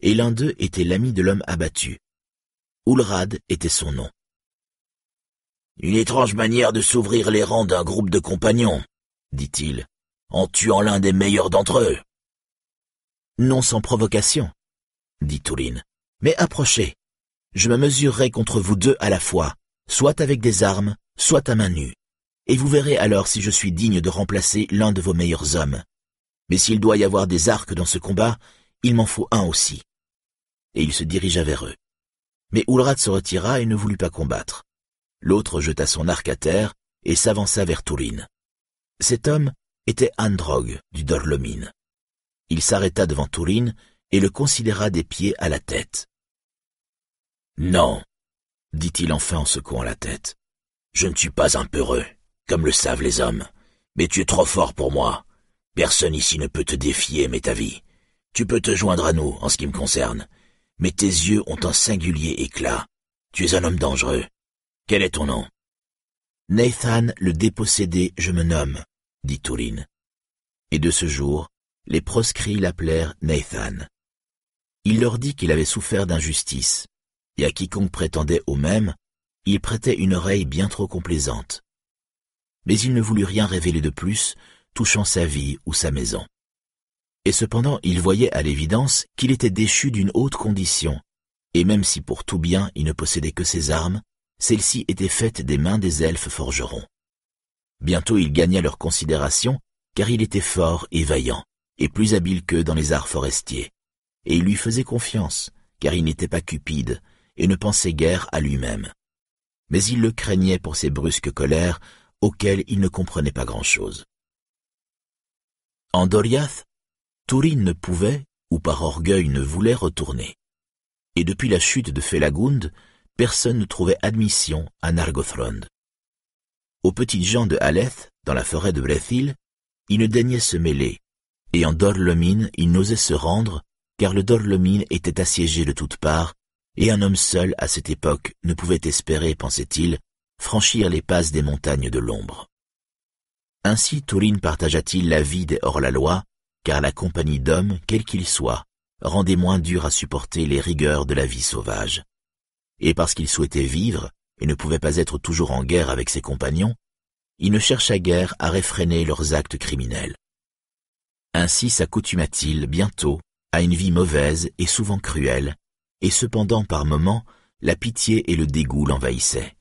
et l'un d'eux était l'ami de l'homme abattu. Oulrad était son nom. Une étrange manière de s'ouvrir les rangs d'un groupe de compagnons, dit-il, en tuant l'un des meilleurs d'entre eux. Non sans provocation, dit Touline, mais approchez. Je me mesurerai contre vous deux à la fois, soit avec des armes, soit à main nue, et vous verrez alors si je suis digne de remplacer l'un de vos meilleurs hommes. Mais s'il doit y avoir des arcs dans ce combat, il m'en faut un aussi. Et il se dirigea vers eux. Mais Oulrad se retira et ne voulut pas combattre. L'autre jeta son arc à terre et s'avança vers Tourine. Cet homme était Androg du Dorlomine. Il s'arrêta devant Tourine et le considéra des pieds à la tête. Non, dit-il enfin en secouant la tête. Je ne suis pas un peureux, comme le savent les hommes, mais tu es trop fort pour moi. Personne ici ne peut te défier, mais ta vie. Tu peux te joindre à nous en ce qui me concerne, mais tes yeux ont un singulier éclat. Tu es un homme dangereux, quel est ton nom? Nathan le dépossédé, je me nomme, dit Tourine. Et de ce jour, les proscrits l'appelèrent Nathan. Il leur dit qu'il avait souffert d'injustice, et à quiconque prétendait au même, il prêtait une oreille bien trop complaisante. Mais il ne voulut rien révéler de plus, touchant sa vie ou sa maison. Et cependant il voyait à l'évidence qu'il était déchu d'une haute condition, et même si pour tout bien il ne possédait que ses armes, celle-ci était faite des mains des elfes forgerons. Bientôt il gagna leur considération, car il était fort et vaillant, et plus habile qu'eux dans les arts forestiers. Et il lui faisait confiance, car il n'était pas cupide, et ne pensait guère à lui-même. Mais il le craignait pour ses brusques colères, auxquelles il ne comprenait pas grand-chose. En Doriath, Tourine ne pouvait, ou par orgueil ne voulait retourner. Et depuis la chute de Felagund, personne ne trouvait admission à Nargothrond. Aux petites gens de Haleth, dans la forêt de Brethil, il ne daignait se mêler, et en Dorlomine il n'osait se rendre, car le Dorlomine était assiégé de toutes parts, et un homme seul à cette époque ne pouvait espérer, pensait-il, franchir les passes des montagnes de l'ombre. Ainsi Tourine partagea-t-il la vie des hors-la-loi, car la compagnie d'hommes, quels qu'ils soient, rendait moins dur à supporter les rigueurs de la vie sauvage. Et parce qu'il souhaitait vivre et ne pouvait pas être toujours en guerre avec ses compagnons, il ne chercha guère à réfréner leurs actes criminels. Ainsi s'accoutuma-t-il bientôt à une vie mauvaise et souvent cruelle, et cependant par moments la pitié et le dégoût l'envahissaient,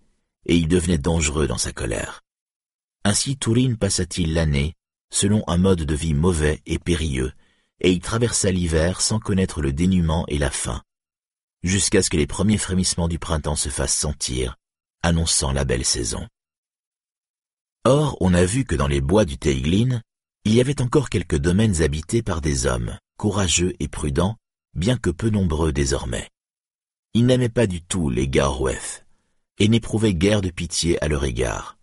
et il devenait dangereux dans sa colère. Ainsi Tourine passa-t-il l'année selon un mode de vie mauvais et périlleux, et il traversa l'hiver sans connaître le dénuement et la faim, jusqu'à ce que les premiers frémissements du printemps se fassent sentir, annonçant la belle saison. Or, on a vu que dans les bois du Teiglin, il y avait encore quelques domaines habités par des hommes, courageux et prudents, bien que peu nombreux désormais. Ils n'aimaient pas du tout les Garouef, et n'éprouvaient guère de pitié à leur égard.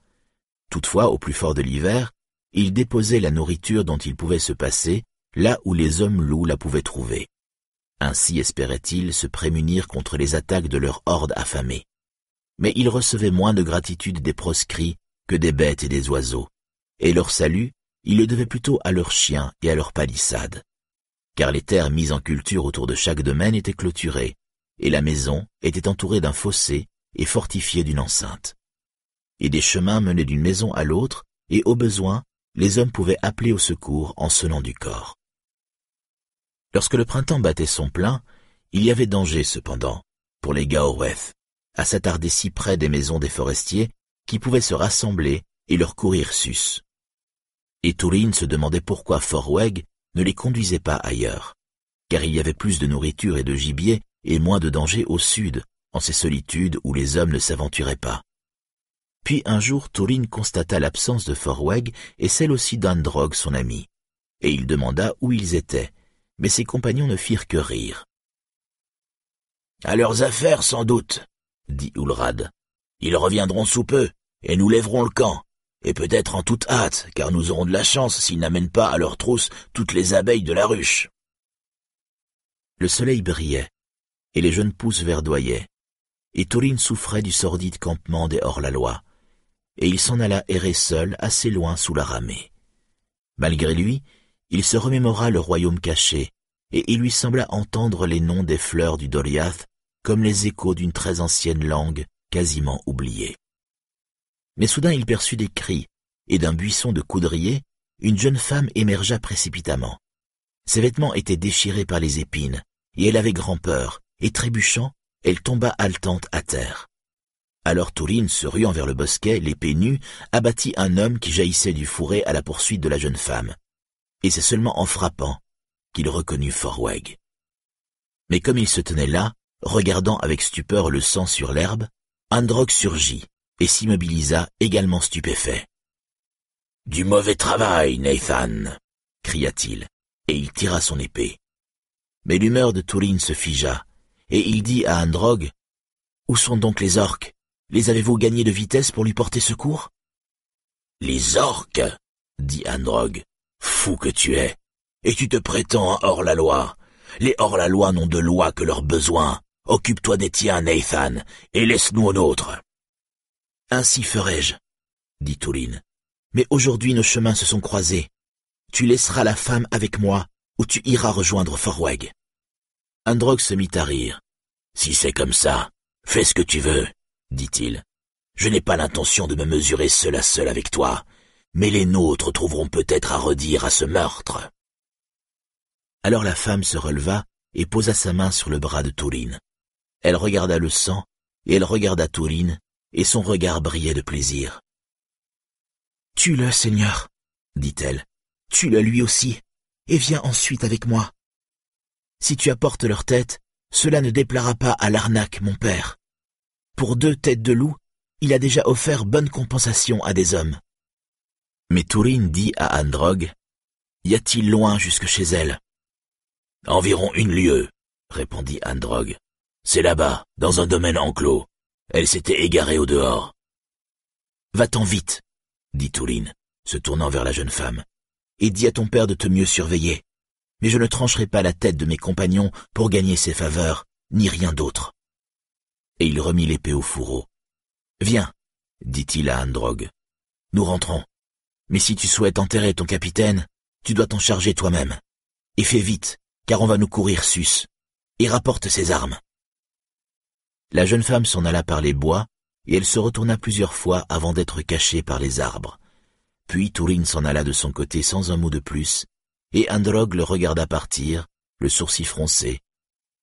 Toutefois, au plus fort de l'hiver, ils déposaient la nourriture dont ils pouvaient se passer là où les hommes loups la pouvaient trouver. Ainsi espéraient-ils se prémunir contre les attaques de leur horde affamée. Mais ils recevaient moins de gratitude des proscrits que des bêtes et des oiseaux, et leur salut, ils le devaient plutôt à leurs chiens et à leurs palissades. Car les terres mises en culture autour de chaque domaine étaient clôturées, et la maison était entourée d'un fossé et fortifiée d'une enceinte. Et des chemins menaient d'une maison à l'autre, et au besoin, les hommes pouvaient appeler au secours en sonnant du corps. Lorsque le printemps battait son plein, il y avait danger cependant, pour les Gaorweth, à s'attarder si près des maisons des forestiers qui pouvaient se rassembler et leur courir sus. Et Tourine se demandait pourquoi Forweg ne les conduisait pas ailleurs, car il y avait plus de nourriture et de gibier et moins de danger au sud, en ces solitudes où les hommes ne s'aventuraient pas. Puis un jour Tourine constata l'absence de Forweg et celle aussi d'Androg son ami, et il demanda où ils étaient, mais ses compagnons ne firent que rire. À leurs affaires, sans doute, dit Ulrad. Ils reviendront sous peu, et nous lèverons le camp, et peut-être en toute hâte, car nous aurons de la chance s'ils n'amènent pas à leur trousse toutes les abeilles de la ruche. Le soleil brillait, et les jeunes pousses verdoyaient, et Tourine souffrait du sordide campement des hors-la-loi, et il s'en alla errer seul assez loin sous la ramée. Malgré lui, il se remémora le royaume caché, et il lui sembla entendre les noms des fleurs du Doriath comme les échos d'une très ancienne langue quasiment oubliée. Mais soudain il perçut des cris, et d'un buisson de coudriers, une jeune femme émergea précipitamment. Ses vêtements étaient déchirés par les épines, et elle avait grand-peur, et trébuchant, elle tomba haletante à terre. Alors Tourine, se ruant vers le bosquet, l'épée nue, abattit un homme qui jaillissait du fourré à la poursuite de la jeune femme et c'est seulement en frappant qu'il reconnut Forweg. Mais comme il se tenait là, regardant avec stupeur le sang sur l'herbe, Androck surgit et s'immobilisa également stupéfait. Du mauvais travail, Nathan, cria-t-il, et il tira son épée. Mais l'humeur de Tourine se figea, et il dit à Androg, Où sont donc les orques? Les avez-vous gagnés de vitesse pour lui porter secours Les orques dit Androg. Fou que tu es. Et tu te prétends hors-la-loi. Les hors-la-loi n'ont de loi que leurs besoins. Occupe-toi des tiens, Nathan, et laisse-nous au nôtre. Ainsi ferai-je, dit Touline. Mais aujourd'hui nos chemins se sont croisés. Tu laisseras la femme avec moi, ou tu iras rejoindre Forweg. Androg se mit à rire. Si c'est comme ça, fais ce que tu veux, dit-il. Je n'ai pas l'intention de me mesurer seul à seul avec toi, mais les nôtres trouveront peut-être à redire à ce meurtre. Alors la femme se releva et posa sa main sur le bras de Tourine. Elle regarda le sang, et elle regarda Tourine, et son regard brillait de plaisir. Tue-le, Seigneur, dit-elle. Tue-le lui aussi, et viens ensuite avec moi. Si tu apportes leur tête, cela ne déplaira pas à l'arnaque, mon père. Pour deux têtes de loup, il a déjà offert bonne compensation à des hommes. Mais Tourine dit à Androg, Y a-t-il loin jusque chez elle Environ une lieue, répondit Androg. C'est là-bas, dans un domaine enclos. Elle s'était égarée au dehors. Va-t'en vite, dit Tourine, se tournant vers la jeune femme, et dis à ton père de te mieux surveiller. Mais je ne trancherai pas la tête de mes compagnons pour gagner ses faveurs, ni rien d'autre. Et il remit l'épée au fourreau. Viens, dit-il à Androg. Nous rentrons. Mais si tu souhaites enterrer ton capitaine, tu dois t'en charger toi-même. Et fais vite, car on va nous courir sus, et rapporte ses armes. La jeune femme s'en alla par les bois, et elle se retourna plusieurs fois avant d'être cachée par les arbres. Puis Tourine s'en alla de son côté sans un mot de plus, et Androg le regarda partir, le sourcil froncé,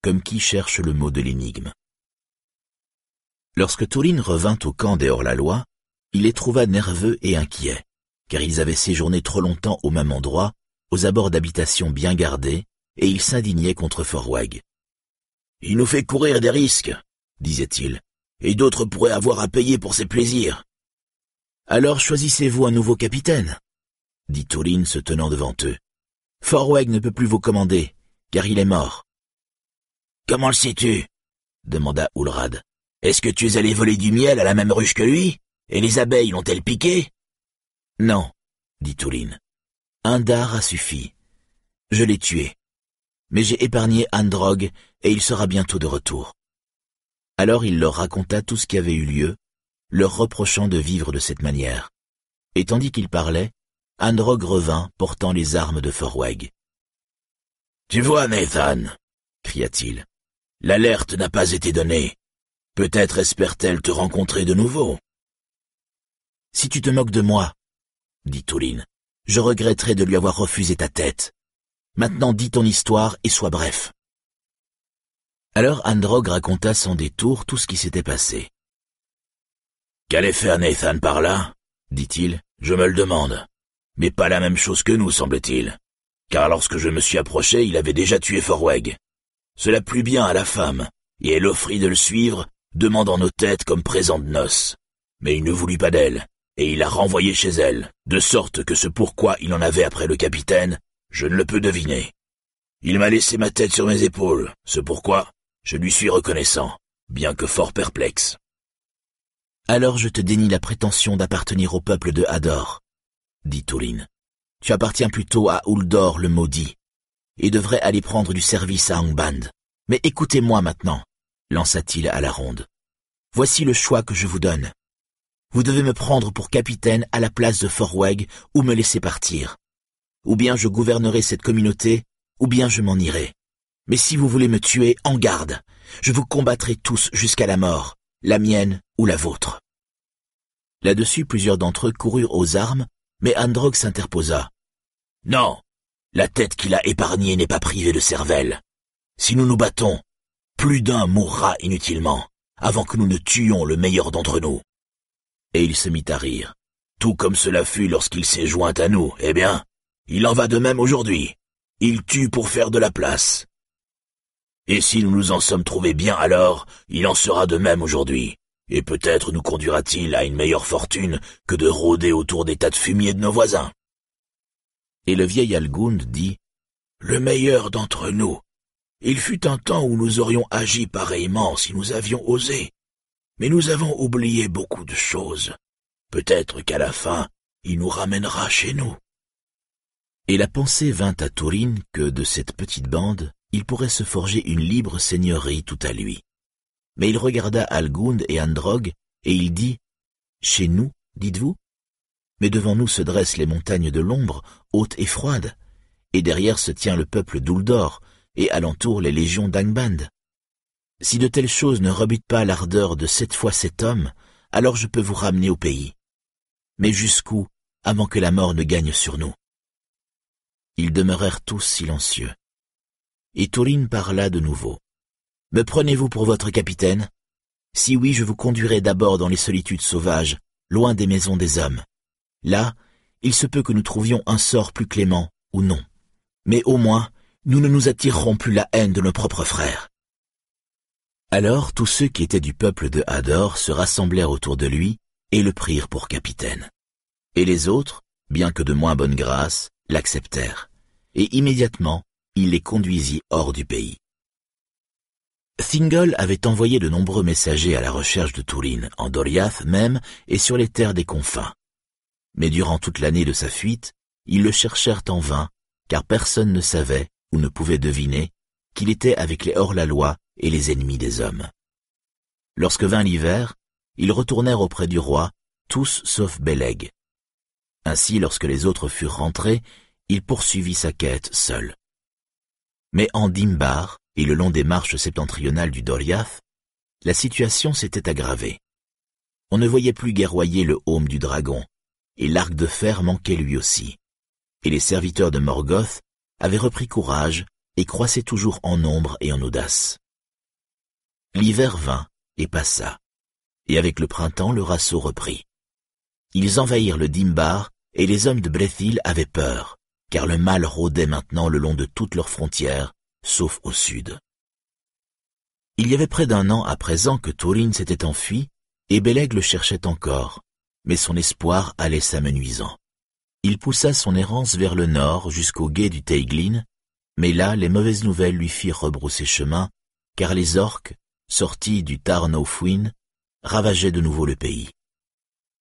comme qui cherche le mot de l'énigme. Lorsque Tourine revint au camp des hors-la-loi, il les trouva nerveux et inquiets, car ils avaient séjourné trop longtemps au même endroit, aux abords d'habitations bien gardées, et ils s'indignaient contre Forweg. Il nous fait courir des risques, disait-il, et d'autres pourraient avoir à payer pour ses plaisirs. Alors choisissez-vous un nouveau capitaine, dit Tourine se tenant devant eux. Forweg ne peut plus vous commander, car il est mort. Comment le sais-tu? demanda Ulrad. Est-ce que tu es allé voler du miel à la même ruche que lui? Et les abeilles l'ont-elles piqué? Non, dit Tourine. Un dard a suffi. Je l'ai tué. Mais j'ai épargné Androg et il sera bientôt de retour. Alors il leur raconta tout ce qui avait eu lieu, leur reprochant de vivre de cette manière. Et tandis qu'il parlait, Androg revint portant les armes de Forweg. Tu vois, Nathan, cria-t-il, l'alerte n'a pas été donnée. Peut-être espère-t-elle te rencontrer de nouveau. Si tu te moques de moi, dit Touline, je regretterai de lui avoir refusé ta tête. Maintenant dis ton histoire et sois bref. Alors Androg raconta sans détour tout ce qui s'était passé. Qu'allait faire Nathan par là? dit-il. Je me le demande. Mais pas la même chose que nous, semble-t-il. Car lorsque je me suis approché, il avait déjà tué Forweg. Cela plut bien à la femme, et elle offrit de le suivre, demandant nos têtes comme présent de noces. Mais il ne voulut pas d'elle, et il l'a renvoyé chez elle, de sorte que ce pourquoi il en avait après le capitaine, je ne le peux deviner. Il m'a laissé ma tête sur mes épaules, ce pourquoi je lui suis reconnaissant, bien que fort perplexe. Alors je te dénie la prétention d'appartenir au peuple de Hador, dit Touline. Tu appartiens plutôt à Uldor le maudit, et devrais aller prendre du service à Angband. Mais écoutez-moi maintenant, lança-t-il à la ronde. Voici le choix que je vous donne. Vous devez me prendre pour capitaine à la place de Forweg ou me laisser partir. Ou bien je gouvernerai cette communauté, ou bien je m'en irai. Mais si vous voulez me tuer, en garde. Je vous combattrai tous jusqu'à la mort, la mienne ou la vôtre. Là-dessus, plusieurs d'entre eux coururent aux armes, mais Androg s'interposa. Non, la tête qu'il a épargnée n'est pas privée de cervelle. Si nous nous battons, plus d'un mourra inutilement, avant que nous ne tuions le meilleur d'entre nous. Et il se mit à rire, tout comme cela fut lorsqu'il s'est joint à nous. Eh bien, il en va de même aujourd'hui. Il tue pour faire de la place. Et si nous nous en sommes trouvés bien alors, il en sera de même aujourd'hui. Et peut-être nous conduira-t-il à une meilleure fortune que de rôder autour des tas de fumier de nos voisins. Et le vieil Algund dit, Le meilleur d'entre nous. Il fut un temps où nous aurions agi pareillement si nous avions osé. Mais nous avons oublié beaucoup de choses. Peut-être qu'à la fin, il nous ramènera chez nous. Et la pensée vint à Tourine que de cette petite bande, il pourrait se forger une libre seigneurie tout à lui. Mais il regarda Algund et Androg, et il dit, Chez nous, dites-vous? Mais devant nous se dressent les montagnes de l'ombre, hautes et froides, et derrière se tient le peuple d'Uldor, et alentour les légions d'Angband. Si de telles choses ne rebutent pas l'ardeur de sept fois sept hommes, alors je peux vous ramener au pays. Mais jusqu'où, avant que la mort ne gagne sur nous? Ils demeurèrent tous silencieux et Tourine parla de nouveau. Me prenez-vous pour votre capitaine? Si oui, je vous conduirai d'abord dans les solitudes sauvages, loin des maisons des hommes. Là, il se peut que nous trouvions un sort plus clément, ou non. Mais au moins, nous ne nous attirerons plus la haine de nos propres frères. Alors tous ceux qui étaient du peuple de Hador se rassemblèrent autour de lui et le prirent pour capitaine. Et les autres, bien que de moins bonne grâce, l'acceptèrent. Et immédiatement, il les conduisit hors du pays. Thingol avait envoyé de nombreux messagers à la recherche de Tourine, en Doriath même et sur les terres des confins. Mais durant toute l'année de sa fuite, ils le cherchèrent en vain, car personne ne savait ou ne pouvait deviner qu'il était avec les hors-la-loi et les ennemis des hommes. Lorsque vint l'hiver, ils retournèrent auprès du roi, tous sauf Beleg. Ainsi, lorsque les autres furent rentrés, il poursuivit sa quête seul. Mais en Dimbar et le long des marches septentrionales du Doriath, la situation s'était aggravée. On ne voyait plus guerroyer le haume du dragon, et l'arc de fer manquait lui aussi. Et les serviteurs de Morgoth avaient repris courage et croissaient toujours en nombre et en audace. L'hiver vint et passa, et avec le printemps le rassaut reprit. Ils envahirent le Dimbar, et les hommes de Brethil avaient peur, car le mal rôdait maintenant le long de toutes leurs frontières, sauf au sud. Il y avait près d'un an à présent que Turin s'était enfui, et Beleg le cherchait encore, mais son espoir allait s'amenuisant. Il poussa son errance vers le nord jusqu'au gué du Teiglin, mais là les mauvaises nouvelles lui firent rebrousser chemin, car les orques, sortis du Tarnowfwin, ravageaient de nouveau le pays.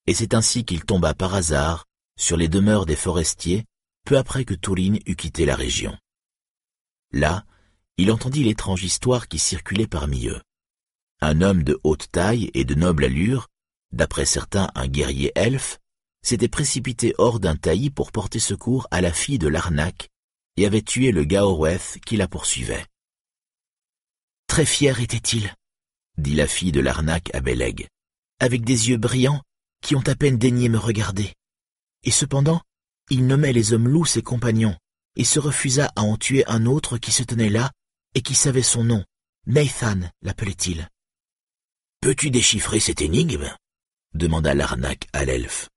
Et c'est ainsi qu'il tomba par hasard sur les demeures des forestiers, peu après que Turin eut quitté la région. Là, il entendit l'étrange histoire qui circulait parmi eux. Un homme de haute taille et de noble allure, d'après certains un guerrier elfe, s'était précipité hors d'un taillis pour porter secours à la fille de l'arnaque et avait tué le Gaorweth qui la poursuivait. Très fier était-il, dit la fille de l'arnaque à Beleg, avec des yeux brillants qui ont à peine daigné me regarder. Et cependant, il nommait les hommes loups ses compagnons, et se refusa à en tuer un autre qui se tenait là et qui savait son nom. Nathan l'appelait-il. Peux-tu déchiffrer cette énigme? demanda l'arnaque à l'elfe.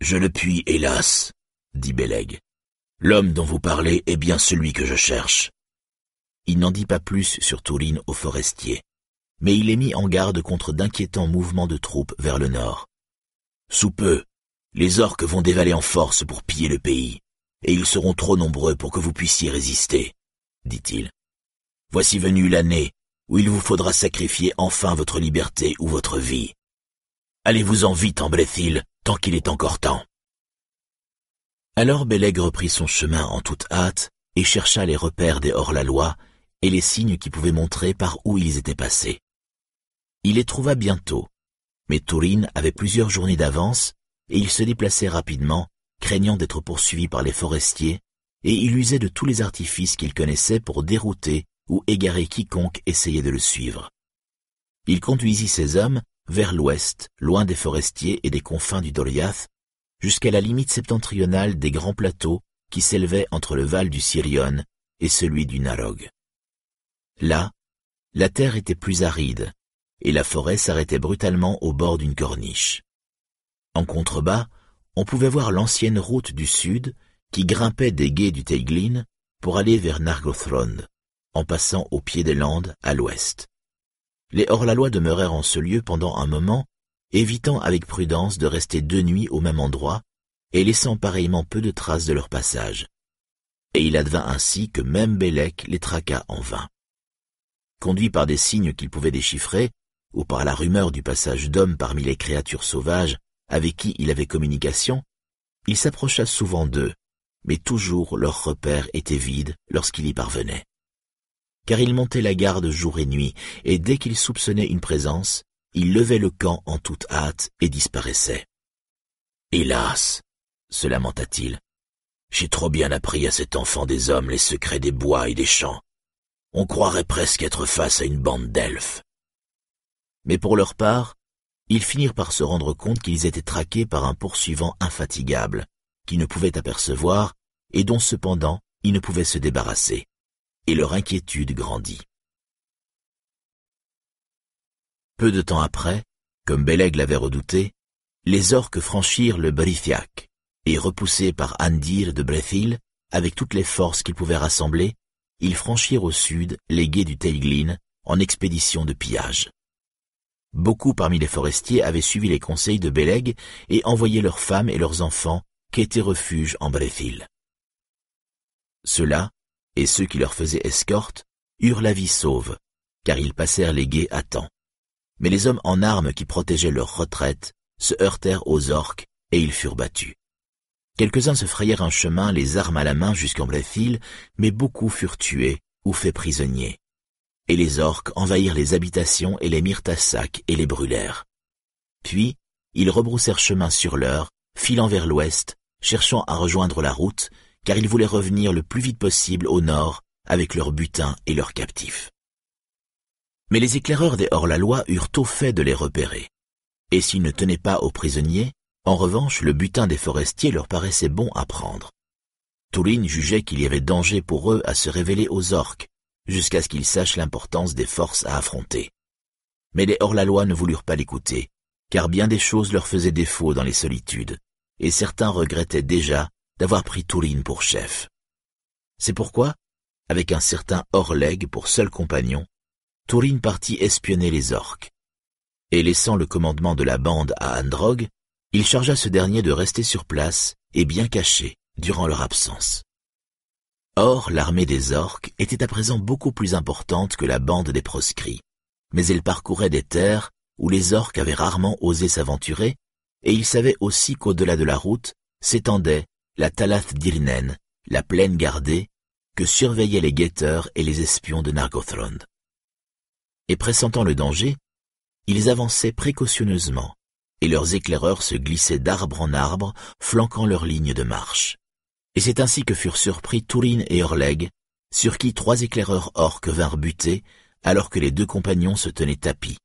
Je ne puis, hélas, dit Beleg. L'homme dont vous parlez est bien celui que je cherche. Il n'en dit pas plus sur Tourine au forestier, mais il est mis en garde contre d'inquiétants mouvements de troupes vers le nord. Sous peu, les orques vont dévaler en force pour piller le pays, et ils seront trop nombreux pour que vous puissiez résister, dit-il. Voici venue l'année où il vous faudra sacrifier enfin votre liberté ou votre vie. Allez-vous-en vite en tant qu'il est encore temps. Alors Beleg reprit son chemin en toute hâte et chercha les repères des hors-la-loi et les signes qui pouvaient montrer par où ils étaient passés. Il les trouva bientôt, mais Tourine avait plusieurs journées d'avance et il se déplaçait rapidement, craignant d'être poursuivi par les forestiers, et il usait de tous les artifices qu'il connaissait pour dérouter ou égarer quiconque essayait de le suivre. Il conduisit ses hommes vers l'ouest, loin des forestiers et des confins du Doriath, jusqu'à la limite septentrionale des grands plateaux qui s'élevaient entre le val du Sirion et celui du Narog. Là, la terre était plus aride, et la forêt s'arrêtait brutalement au bord d'une corniche. En contrebas, on pouvait voir l'ancienne route du sud qui grimpait des guets du Teiglin pour aller vers Nargothrond en passant au pied des Landes à l'ouest. Les hors-la-loi demeurèrent en ce lieu pendant un moment, évitant avec prudence de rester deux nuits au même endroit et laissant pareillement peu de traces de leur passage. Et il advint ainsi que même Bélec les traqua en vain. Conduit par des signes qu'il pouvait déchiffrer, ou par la rumeur du passage d'hommes parmi les créatures sauvages avec qui il avait communication, il s'approcha souvent d'eux, mais toujours leur repère était vide lorsqu'il y parvenait car il montait la garde jour et nuit, et dès qu'il soupçonnait une présence, il levait le camp en toute hâte et disparaissait. Hélas, se lamenta-t-il, j'ai trop bien appris à cet enfant des hommes les secrets des bois et des champs. On croirait presque être face à une bande d'elfes. Mais pour leur part, ils finirent par se rendre compte qu'ils étaient traqués par un poursuivant infatigable, qui ne pouvait apercevoir, et dont cependant ils ne pouvaient se débarrasser et leur inquiétude grandit. Peu de temps après, comme Beleg l'avait redouté, les orques franchirent le Brithiac, et repoussés par Andir de Brethil, avec toutes les forces qu'ils pouvaient rassembler, ils franchirent au sud les guets du Teiglin en expédition de pillage. Beaucoup parmi les forestiers avaient suivi les conseils de Beleg et envoyé leurs femmes et leurs enfants qu'étaient refuge en Brethil. Ceux-là, et ceux qui leur faisaient escorte eurent la vie sauve, car ils passèrent les guets à temps. Mais les hommes en armes qui protégeaient leur retraite se heurtèrent aux orques et ils furent battus. Quelques-uns se frayèrent un chemin les armes à la main jusqu'en Brethil, mais beaucoup furent tués ou faits prisonniers. Et les orques envahirent les habitations et les mirent à sac et les brûlèrent. Puis, ils rebroussèrent chemin sur l'heure, filant vers l'ouest, cherchant à rejoindre la route, car ils voulaient revenir le plus vite possible au nord avec leur butin et leurs captifs. Mais les éclaireurs des hors-la-loi eurent au fait de les repérer. Et s'ils ne tenaient pas aux prisonniers, en revanche, le butin des forestiers leur paraissait bon à prendre. Touline jugeait qu'il y avait danger pour eux à se révéler aux orques, jusqu'à ce qu'ils sachent l'importance des forces à affronter. Mais les hors-la-loi ne voulurent pas l'écouter, car bien des choses leur faisaient défaut dans les solitudes, et certains regrettaient déjà d'avoir pris Touline pour chef. C'est pourquoi, avec un certain Orleg pour seul compagnon, Touline partit espionner les orques. Et laissant le commandement de la bande à Androg, il chargea ce dernier de rester sur place et bien caché, durant leur absence. Or, l'armée des orques était à présent beaucoup plus importante que la bande des proscrits, mais elle parcourait des terres où les orques avaient rarement osé s'aventurer, et ils savaient aussi qu'au-delà de la route s'étendait la Talath d'Irnen, la plaine gardée, que surveillaient les guetteurs et les espions de Nargothrond. Et pressentant le danger, ils avançaient précautionneusement, et leurs éclaireurs se glissaient d'arbre en arbre, flanquant leur ligne de marche. Et c'est ainsi que furent surpris Tourine et Orleg, sur qui trois éclaireurs orques vinrent buter, alors que les deux compagnons se tenaient tapis.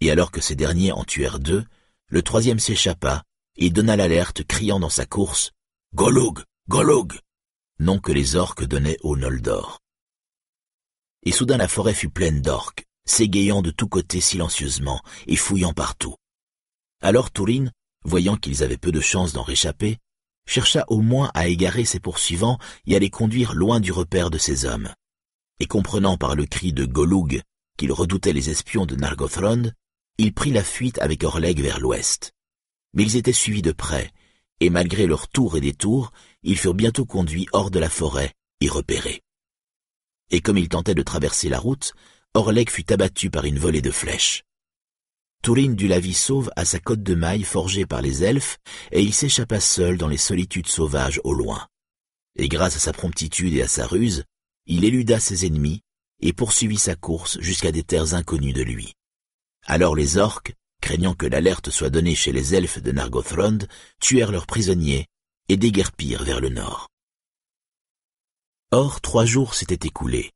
Et alors que ces derniers en tuèrent deux, le troisième s'échappa et donna l'alerte criant dans sa course « Golug Golug !» nom que les orques donnaient aux Noldor. Et soudain la forêt fut pleine d'orques, s'égayant de tous côtés silencieusement et fouillant partout. Alors Tourine, voyant qu'ils avaient peu de chance d'en réchapper, chercha au moins à égarer ses poursuivants et à les conduire loin du repère de ses hommes. Et comprenant par le cri de Golug qu'il redoutait les espions de Nargothrond, il prit la fuite avec Orleg vers l'ouest. Mais ils étaient suivis de près, et malgré leurs tours et détours, ils furent bientôt conduits hors de la forêt et repérés. Et comme ils tentaient de traverser la route, Orleg fut abattu par une volée de flèches. Tourine dut la vie sauve à sa côte de maille forgée par les elfes, et il s'échappa seul dans les solitudes sauvages au loin. Et grâce à sa promptitude et à sa ruse, il éluda ses ennemis et poursuivit sa course jusqu'à des terres inconnues de lui. Alors les orques, craignant que l'alerte soit donnée chez les elfes de Nargothrond, tuèrent leurs prisonniers et déguerpirent vers le nord. Or trois jours s'étaient écoulés,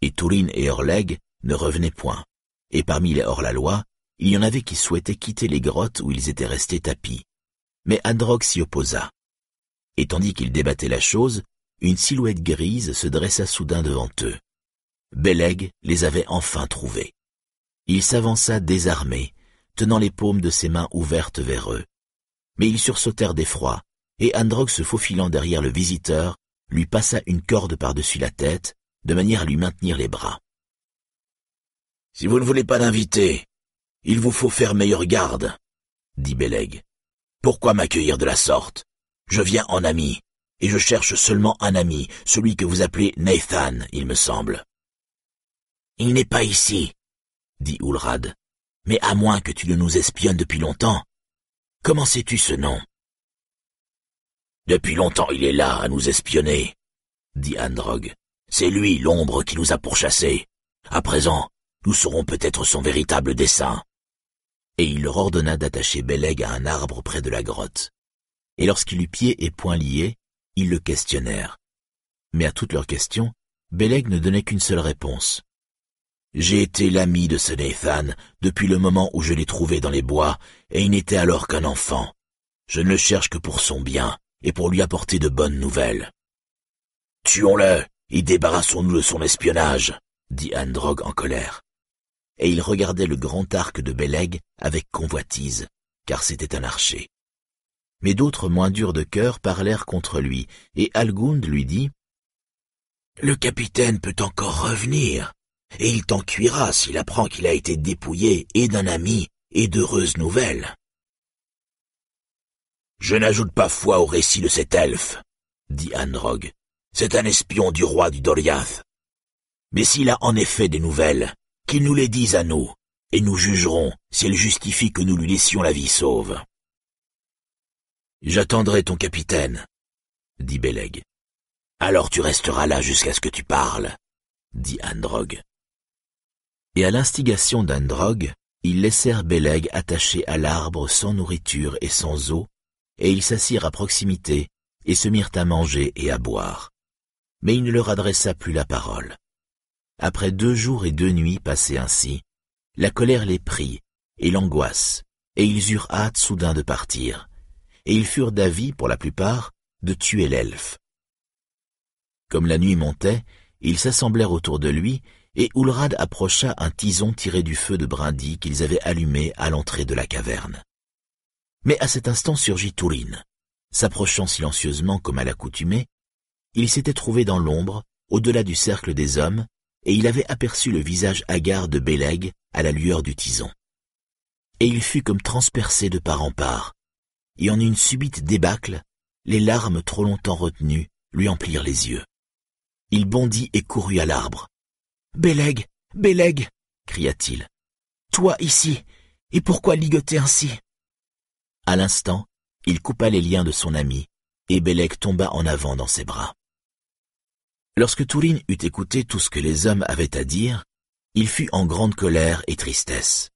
et Tourine et Orleg ne revenaient point, et parmi les hors-la-loi, il y en avait qui souhaitaient quitter les grottes où ils étaient restés tapis. Mais Androg s'y opposa. Et tandis qu'il débattait la chose, une silhouette grise se dressa soudain devant eux. Beleg les avait enfin trouvés. Il s'avança désarmé, tenant les paumes de ses mains ouvertes vers eux. Mais ils sursautèrent d'effroi, et Androg se faufilant derrière le visiteur, lui passa une corde par-dessus la tête, de manière à lui maintenir les bras. Si vous ne voulez pas l'inviter, il vous faut faire meilleure garde, dit Beleg. Pourquoi m'accueillir de la sorte? Je viens en ami, et je cherche seulement un ami, celui que vous appelez Nathan, il me semble. Il n'est pas ici, dit Ulrad, mais à moins que tu ne nous espionnes depuis longtemps. Comment sais-tu ce nom? Depuis longtemps il est là à nous espionner, dit Androg. C'est lui l'ombre qui nous a pourchassés. À présent, nous saurons peut-être son véritable dessein et il leur ordonna d'attacher Beleg à un arbre près de la grotte. Et lorsqu'il eut pieds et poings liés, ils le questionnèrent. Mais à toutes leurs questions, Beleg ne donnait qu'une seule réponse. J'ai été l'ami de ce Nathan depuis le moment où je l'ai trouvé dans les bois, et il n'était alors qu'un enfant. Je ne le cherche que pour son bien, et pour lui apporter de bonnes nouvelles. Tuons-le, et débarrassons-nous de son espionnage, dit Androg en colère et il regardait le grand arc de Beleg avec convoitise, car c'était un archer. Mais d'autres moins durs de cœur parlèrent contre lui, et Algund lui dit « Le capitaine peut encore revenir, et il t'en cuira s'il apprend qu'il a été dépouillé et d'un ami et d'heureuses nouvelles. » Je n'ajoute pas foi au récit de cet elfe, dit Androg. C'est un espion du roi du Doriath. Mais s'il a en effet des nouvelles, qu'il nous les dise à nous, et nous jugerons si elle justifie que nous lui laissions la vie sauve. J'attendrai ton capitaine, dit Beleg. Alors tu resteras là jusqu'à ce que tu parles, dit Androg. Et à l'instigation d'Androg, ils laissèrent Beleg attaché à l'arbre sans nourriture et sans eau, et ils s'assirent à proximité et se mirent à manger et à boire. mais il ne leur adressa plus la parole. Après deux jours et deux nuits passés ainsi, la colère les prit, et l'angoisse, et ils eurent hâte soudain de partir, et ils furent d'avis, pour la plupart, de tuer l'elfe. Comme la nuit montait, ils s'assemblèrent autour de lui, et Ulrad approcha un tison tiré du feu de brindilles qu'ils avaient allumé à l'entrée de la caverne. Mais à cet instant surgit Tourine. S'approchant silencieusement comme à l'accoutumée, il s'était trouvé dans l'ombre, au-delà du cercle des hommes, et il avait aperçu le visage hagard de Béleg à la lueur du tison. Et il fut comme transpercé de part en part, et en une subite débâcle, les larmes trop longtemps retenues lui emplirent les yeux. Il bondit et courut à l'arbre. Béleg, Béleg, cria-t-il. Toi ici, et pourquoi ligoter ainsi? À l'instant, il coupa les liens de son ami, et Béleg tomba en avant dans ses bras. Lorsque Tourine eut écouté tout ce que les hommes avaient à dire, il fut en grande colère et tristesse.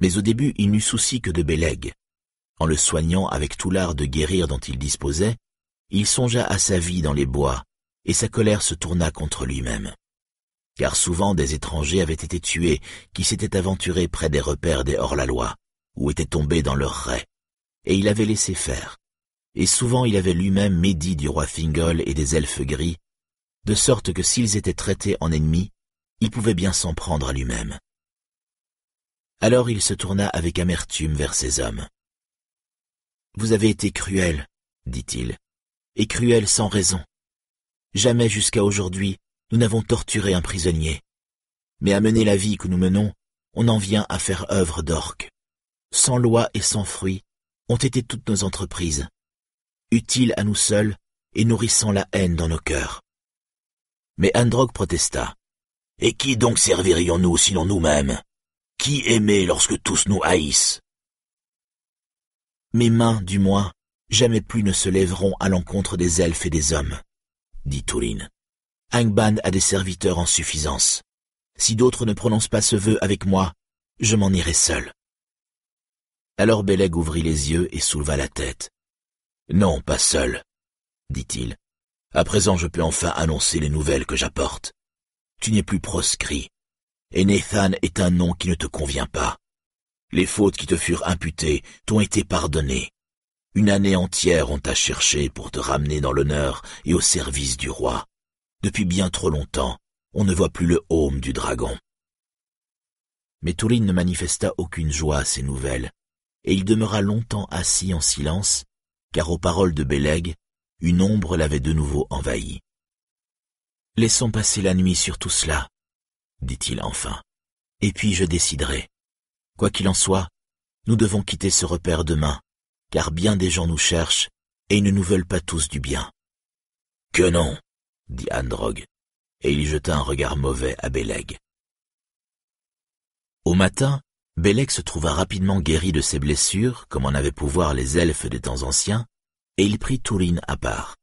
Mais au début il n'eut souci que de Béleg. En le soignant avec tout l'art de guérir dont il disposait, il songea à sa vie dans les bois, et sa colère se tourna contre lui-même. Car souvent des étrangers avaient été tués qui s'étaient aventurés près des repères des hors-la-loi, ou étaient tombés dans leurs raies, et il avait laissé faire. Et souvent il avait lui-même médit du roi Thingol et des elfes gris, de sorte que s'ils étaient traités en ennemis, il pouvait bien s'en prendre à lui-même. Alors il se tourna avec amertume vers ses hommes. Vous avez été cruels, dit-il, et cruels sans raison. Jamais jusqu'à aujourd'hui nous n'avons torturé un prisonnier. Mais à mener la vie que nous menons, on en vient à faire œuvre d'orque. Sans loi et sans fruits ont été toutes nos entreprises, utiles à nous seuls et nourrissant la haine dans nos cœurs. Mais Androgue protesta. Et qui donc servirions-nous sinon nous-mêmes? Qui aimer lorsque tous nous haïssent? Mes mains, du moins, jamais plus ne se lèveront à l'encontre des elfes et des hommes, dit Tourine. Angban a des serviteurs en suffisance. Si d'autres ne prononcent pas ce vœu avec moi, je m'en irai seul. Alors Beleg ouvrit les yeux et souleva la tête. Non, pas seul, dit-il. À présent je peux enfin annoncer les nouvelles que j'apporte. Tu n'es plus proscrit, et Nathan est un nom qui ne te convient pas. Les fautes qui te furent imputées t'ont été pardonnées. Une année entière on t'a cherché pour te ramener dans l'honneur et au service du roi. Depuis bien trop longtemps, on ne voit plus le haume du dragon. Mais Tourine ne manifesta aucune joie à ces nouvelles, et il demeura longtemps assis en silence, car aux paroles de Béleg, une ombre l'avait de nouveau envahi. Laissons passer la nuit sur tout cela, dit-il enfin, et puis je déciderai. Quoi qu'il en soit, nous devons quitter ce repère demain, car bien des gens nous cherchent, et ils ne nous veulent pas tous du bien. Que non, dit Androg, et il jeta un regard mauvais à Béleg. Au matin, Béleg se trouva rapidement guéri de ses blessures, comme en avaient pouvoir les elfes des temps anciens, et il prit Tourine à part.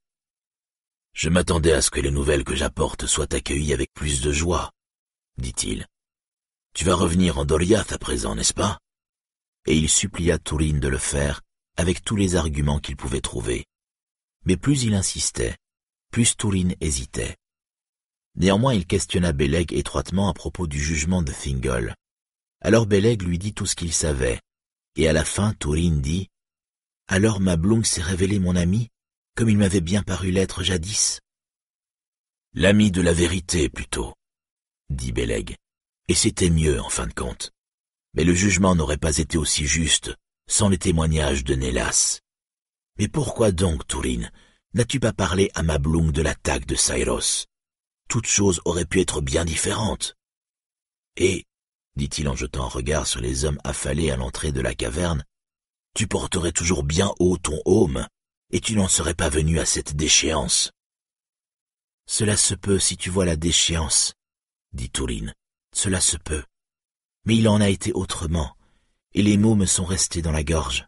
Je m'attendais à ce que les nouvelles que j'apporte soient accueillies avec plus de joie, dit-il. Tu vas revenir en Doriath à présent, n'est-ce pas? Et il supplia Tourine de le faire avec tous les arguments qu'il pouvait trouver. Mais plus il insistait, plus Tourine hésitait. Néanmoins il questionna Beleg étroitement à propos du jugement de Thingol. Alors Beleg lui dit tout ce qu'il savait, et à la fin Tourine dit alors Mablung s'est révélé mon ami, comme il m'avait bien paru l'être jadis. L'ami de la vérité, plutôt, dit Beleg. Et c'était mieux, en fin de compte. Mais le jugement n'aurait pas été aussi juste sans les témoignages de Nélas. Mais pourquoi donc, Tourine, n'as-tu pas parlé à Mablung de l'attaque de Cyrus Toute chose aurait pu être bien différente. Et, dit-il en jetant un regard sur les hommes affalés à l'entrée de la caverne, tu porterais toujours bien haut ton haume, et tu n'en serais pas venu à cette déchéance. Cela se peut si tu vois la déchéance, dit Tourine. Cela se peut. Mais il en a été autrement, et les mots me sont restés dans la gorge.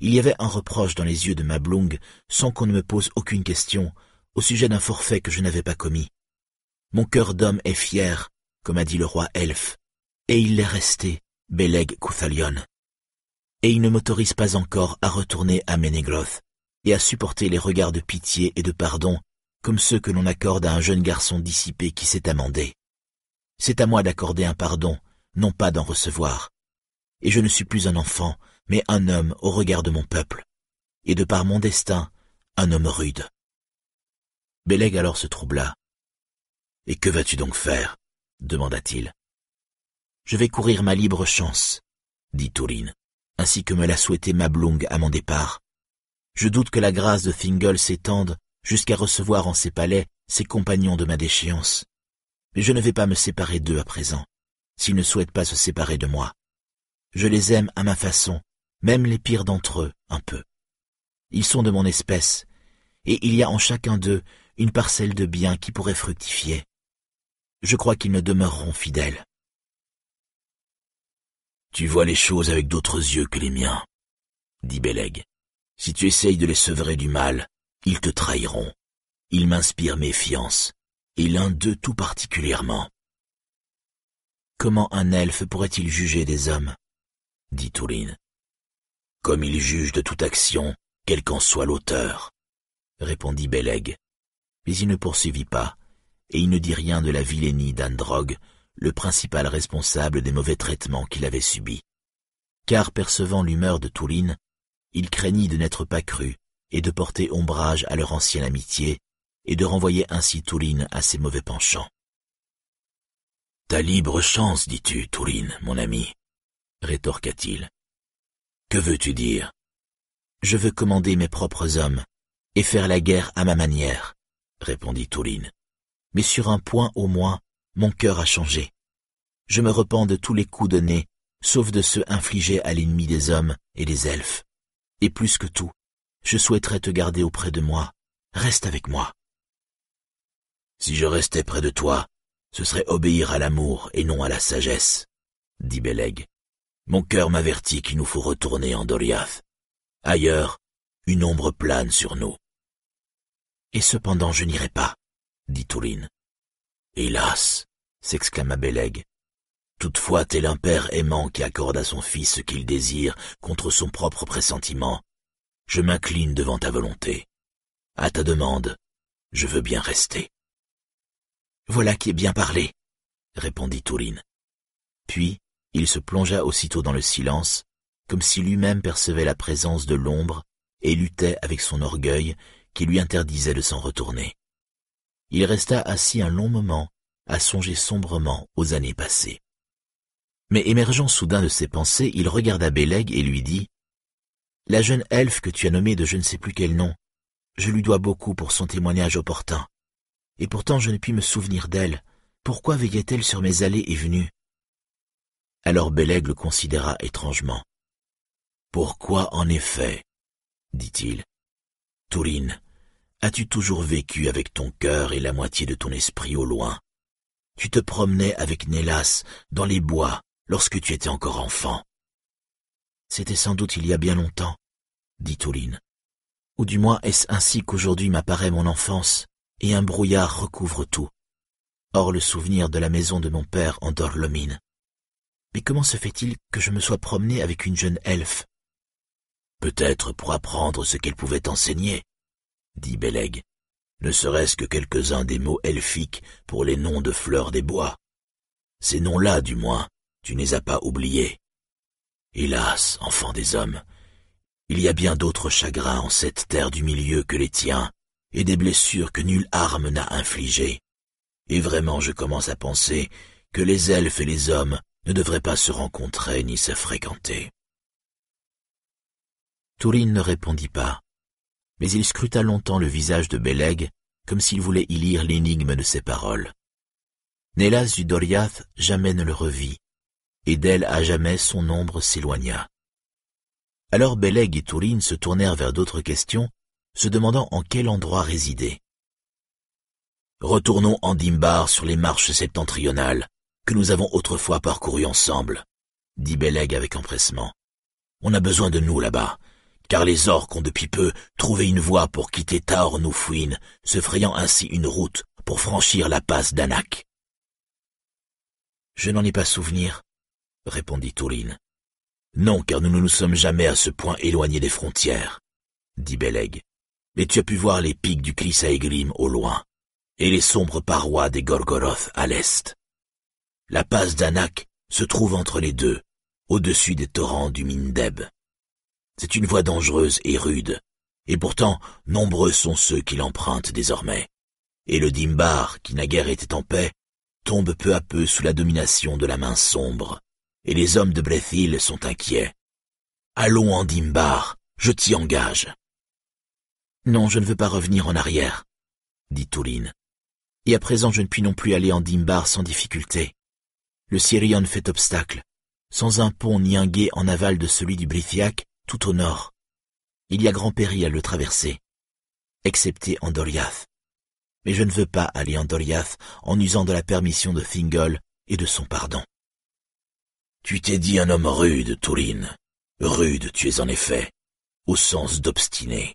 Il y avait un reproche dans les yeux de Mablung sans qu'on ne me pose aucune question au sujet d'un forfait que je n'avais pas commis. Mon cœur d'homme est fier, comme a dit le roi Elfe, et il l'est resté, Beleg Kuthalion et il ne m'autorise pas encore à retourner à Ménégroth et à supporter les regards de pitié et de pardon comme ceux que l'on accorde à un jeune garçon dissipé qui s'est amendé. C'est à moi d'accorder un pardon, non pas d'en recevoir. Et je ne suis plus un enfant, mais un homme au regard de mon peuple, et de par mon destin, un homme rude. Beleg alors se troubla. Et que vas-tu donc faire? demanda-t-il. Je vais courir ma libre chance, dit Tourine, ainsi que me l'a souhaité Mablung à mon départ. Je doute que la grâce de Thingol s'étende jusqu'à recevoir en ses palais ses compagnons de ma déchéance. Mais je ne vais pas me séparer d'eux à présent, s'ils ne souhaitent pas se séparer de moi. Je les aime à ma façon, même les pires d'entre eux, un peu. Ils sont de mon espèce, et il y a en chacun d'eux une parcelle de bien qui pourrait fructifier. Je crois qu'ils me demeureront fidèles. Tu vois les choses avec d'autres yeux que les miens, dit Beleg. Si tu essayes de les sevrer du mal, ils te trahiront. Ils m'inspirent méfiance, et l'un d'eux tout particulièrement. Comment un elfe pourrait-il juger des hommes? dit Tourine. Comme il juge de toute action, quel qu'en soit l'auteur, répondit Beleg. Mais il ne poursuivit pas, et il ne dit rien de la vilainie d'Androg, le principal responsable des mauvais traitements qu'il avait subis. Car percevant l'humeur de Tourine, il craignit de n'être pas cru et de porter ombrage à leur ancienne amitié et de renvoyer ainsi Tourine à ses mauvais penchants. Ta libre chance, dis-tu, Tourine, mon ami, rétorqua-t-il. Que veux-tu dire? Je veux commander mes propres hommes et faire la guerre à ma manière, répondit Tourine. Mais sur un point au moins, mon cœur a changé. Je me repens de tous les coups donnés, sauf de ceux infligés à l'ennemi des hommes et des elfes. Et plus que tout, je souhaiterais te garder auprès de moi. Reste avec moi. Si je restais près de toi, ce serait obéir à l'amour et non à la sagesse, dit Beleg. Mon cœur m'avertit qu'il nous faut retourner en Doriath. Ailleurs, une ombre plane sur nous. Et cependant je n'irai pas, dit Tourine. Hélas, s'exclama Beleg. Toutefois, tel un père aimant qui accorde à son fils ce qu'il désire contre son propre pressentiment, je m'incline devant ta volonté. À ta demande, je veux bien rester. Voilà qui est bien parlé, répondit Tourine. Puis, il se plongea aussitôt dans le silence, comme si lui-même percevait la présence de l'ombre et luttait avec son orgueil qui lui interdisait de s'en retourner. Il resta assis un long moment à songer sombrement aux années passées. Mais émergeant soudain de ses pensées, il regarda Beleg et lui dit « La jeune elfe que tu as nommée de je ne sais plus quel nom, je lui dois beaucoup pour son témoignage opportun. Et pourtant je ne puis me souvenir d'elle. Pourquoi veillait-elle sur mes allées et venues? Alors Beleg le considéra étrangement. Pourquoi en effet? dit-il. Tourine, as-tu toujours vécu avec ton cœur et la moitié de ton esprit au loin? Tu te promenais avec Nélas dans les bois lorsque tu étais encore enfant. C'était sans doute il y a bien longtemps, dit Touline. Ou du moins est-ce ainsi qu'aujourd'hui m'apparaît mon enfance, et un brouillard recouvre tout? Or le souvenir de la maison de mon père en Dorlomine. Mais comment se fait-il que je me sois promené avec une jeune elfe? Peut-être pour apprendre ce qu'elle pouvait enseigner, dit Beleg, ne serait-ce que quelques-uns des mots elfiques pour les noms de fleurs des bois. Ces noms-là, du moins, tu ne les as pas oubliés. Hélas, enfant des hommes, il y a bien d'autres chagrins en cette terre du milieu que les tiens, et des blessures que nulle arme n'a infligées. Et vraiment je commence à penser que les elfes et les hommes ne devraient pas se rencontrer ni se fréquenter. Tourine ne répondit pas, mais il scruta longtemps le visage de Beleg, comme s'il voulait y lire l'énigme de ses paroles. Nélas du Doriath jamais ne le revit, et d'elle à jamais son ombre s'éloigna. Alors Beleg et Tourine se tournèrent vers d'autres questions, se demandant en quel endroit résider. Retournons en Dimbar sur les marches septentrionales, que nous avons autrefois parcourues ensemble, dit Beleg avec empressement. On a besoin de nous là-bas, car les orques ont depuis peu trouvé une voie pour quitter Taor Noufouine, se frayant ainsi une route pour franchir la passe d'Anak. Je n'en ai pas souvenir, répondit Tourine. Non, car nous ne nous sommes jamais à ce point éloignés des frontières, dit Beleg. mais tu as pu voir les pics du Chrysaegrim au loin, et les sombres parois des Gorgoroth à l'est. La passe d'Anak se trouve entre les deux, au-dessus des torrents du Mindeb. C'est une voie dangereuse et rude, et pourtant nombreux sont ceux qui l'empruntent désormais. Et le Dimbar, qui naguère était en paix, tombe peu à peu sous la domination de la main sombre, et les hommes de Brethil sont inquiets. Allons en Dimbar, je t'y engage. Non, je ne veux pas revenir en arrière, dit Touline. Et à présent je ne puis non plus aller en Dimbar sans difficulté. Le Syrian fait obstacle, sans un pont ni un guet en aval de celui du Brithiac, tout au nord. Il y a grand péril à le traverser, excepté en Doriath. Mais je ne veux pas aller en Doriath en usant de la permission de Thingol et de son pardon. Tu t'es dit un homme rude, Tourine. Rude tu es en effet, au sens d'obstiné.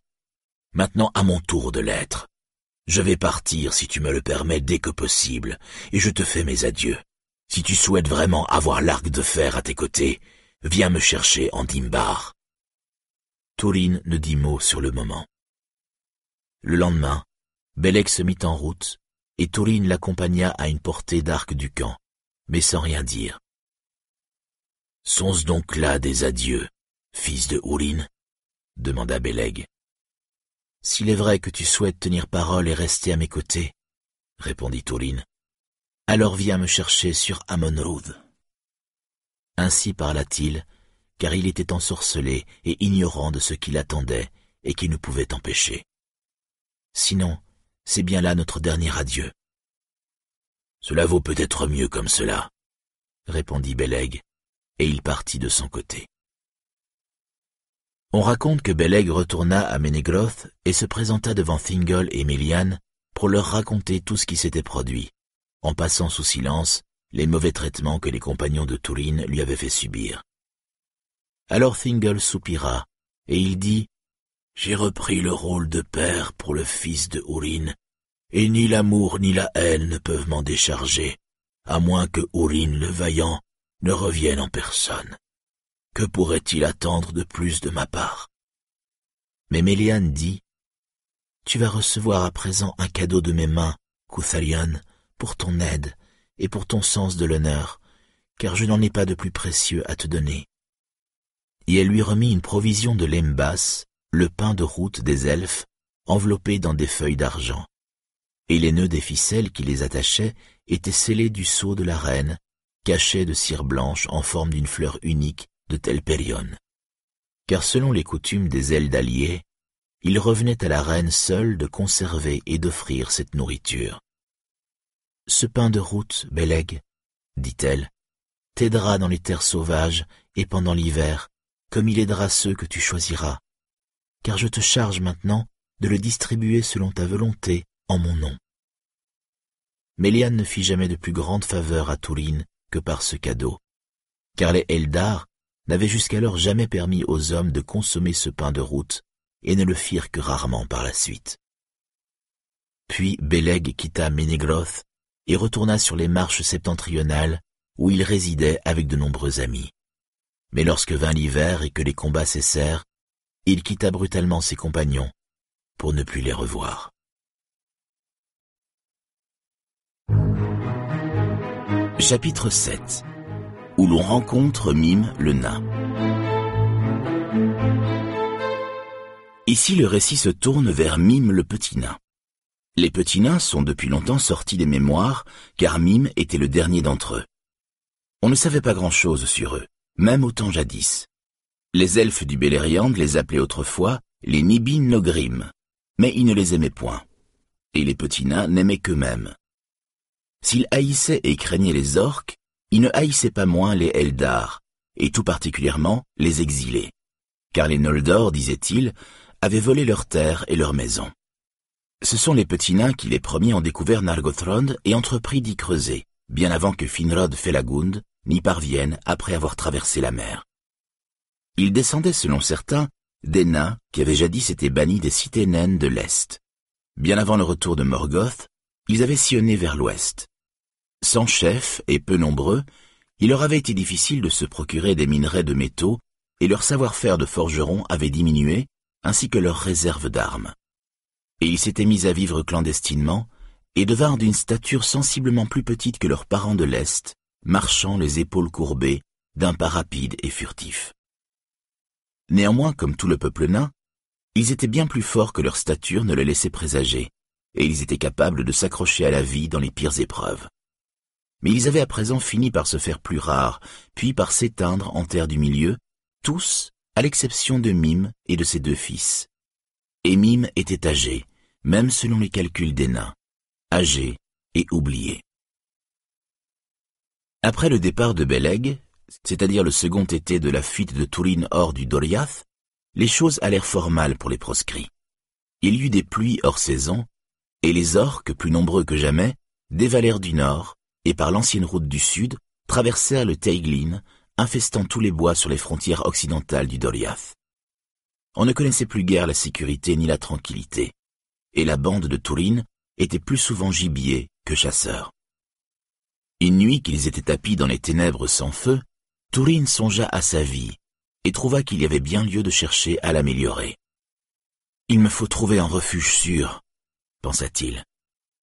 Maintenant à mon tour de l'être. Je vais partir, si tu me le permets, dès que possible, et je te fais mes adieux. Si tu souhaites vraiment avoir l'arc de fer à tes côtés, viens me chercher en Dimbar. Ne dit mot sur le moment. Le lendemain, Bellec se mit en route, et Tourine l'accompagna à une portée d'arc du camp, mais sans rien dire. Sont-ce donc là des adieux, fils de Ourine demanda Beleg. S'il est vrai que tu souhaites tenir parole et rester à mes côtés, répondit Tourine, alors viens me chercher sur Amonroud. Ainsi parla-t-il, car il était ensorcelé et ignorant de ce qui l'attendait et qui ne pouvait empêcher. Sinon, c'est bien là notre dernier adieu. Cela vaut peut-être mieux comme cela, répondit Beleg, et il partit de son côté. On raconte que Beleg retourna à Ménégroth et se présenta devant Thingol et Méliane pour leur raconter tout ce qui s'était produit, en passant sous silence les mauvais traitements que les compagnons de Tourine lui avaient fait subir. Alors Thingol soupira, et il dit J'ai repris le rôle de père pour le fils de Urine, et ni l'amour ni la haine ne peuvent m'en décharger, à moins que Urine le vaillant ne revienne en personne. Que pourrait-il attendre de plus de ma part? Mais Méliane dit Tu vas recevoir à présent un cadeau de mes mains, Kouthalion, pour ton aide et pour ton sens de l'honneur, car je n'en ai pas de plus précieux à te donner et elle lui remit une provision de lembas, le pain de route des elfes, enveloppé dans des feuilles d'argent. Et les nœuds des ficelles qui les attachaient étaient scellés du sceau de la reine, cachés de cire blanche en forme d'une fleur unique de Telperion. Car selon les coutumes des ailes d'alliés, il revenait à la reine seule de conserver et d'offrir cette nourriture. Ce pain de route, Beleg, dit-elle, t'aidera dans les terres sauvages et pendant l'hiver, comme il aidera ceux que tu choisiras, car je te charge maintenant de le distribuer selon ta volonté en mon nom. Méliane ne fit jamais de plus grande faveur à Tourine que par ce cadeau, car les Eldar n'avaient jusqu'alors jamais permis aux hommes de consommer ce pain de route et ne le firent que rarement par la suite. Puis Beleg quitta Ménégroth et retourna sur les marches septentrionales où il résidait avec de nombreux amis. Mais lorsque vint l'hiver et que les combats cessèrent, il quitta brutalement ses compagnons pour ne plus les revoir. Chapitre 7 Où l'on rencontre Mime le nain Ici le récit se tourne vers Mime le petit nain. Les petits nains sont depuis longtemps sortis des mémoires, car Mime était le dernier d'entre eux. On ne savait pas grand-chose sur eux même au temps jadis. Les elfes du Beleriand les appelaient autrefois les Nibin Nogrim, mais ils ne les aimaient point. Et les petits nains n'aimaient qu'eux-mêmes. S'ils haïssaient et craignaient les orques, ils ne haïssaient pas moins les Eldar, et tout particulièrement les exilés. Car les Noldor, disaient-ils, avaient volé leurs terres et leurs maisons. Ce sont les petits nains qui les premiers ont découvert Nargothrond et entrepris d'y creuser, bien avant que Finrod Felagund, n'y parviennent après avoir traversé la mer. Ils descendaient, selon certains, des nains qui avaient jadis été bannis des cités naines de l'Est. Bien avant le retour de Morgoth, ils avaient sillonné vers l'Ouest. Sans chef et peu nombreux, il leur avait été difficile de se procurer des minerais de métaux et leur savoir-faire de forgeron avait diminué, ainsi que leurs réserves d'armes. et ils s'étaient mis à vivre clandestinement, et devinrent d'une stature sensiblement plus petite que leurs parents de l'Est, marchant les épaules courbées, d'un pas rapide et furtif. Néanmoins, comme tout le peuple nain, ils étaient bien plus forts que leur stature ne le laissait présager, et ils étaient capables de s'accrocher à la vie dans les pires épreuves. Mais ils avaient à présent fini par se faire plus rares, puis par s'éteindre en terre du milieu, tous, à l'exception de Mime et de ses deux fils. Et Mime était âgé, même selon les calculs des nains, âgé et oublié. Après le départ de Beleg, c'est-à-dire le second été de la fuite de Tourine hors du Doriath, les choses allèrent fort mal pour les proscrits. Il y eut des pluies hors saison, et les orques, plus nombreux que jamais, dévalèrent du nord, et par l'ancienne route du sud, traversèrent le Teiglin, infestant tous les bois sur les frontières occidentales du Doriath. On ne connaissait plus guère la sécurité ni la tranquillité, et la bande de Tourine était plus souvent gibier que chasseur. Une nuit qu'ils étaient tapis dans les ténèbres sans feu, Tourine songea à sa vie, et trouva qu'il y avait bien lieu de chercher à l'améliorer. Il me faut trouver un refuge sûr, pensa-t-il,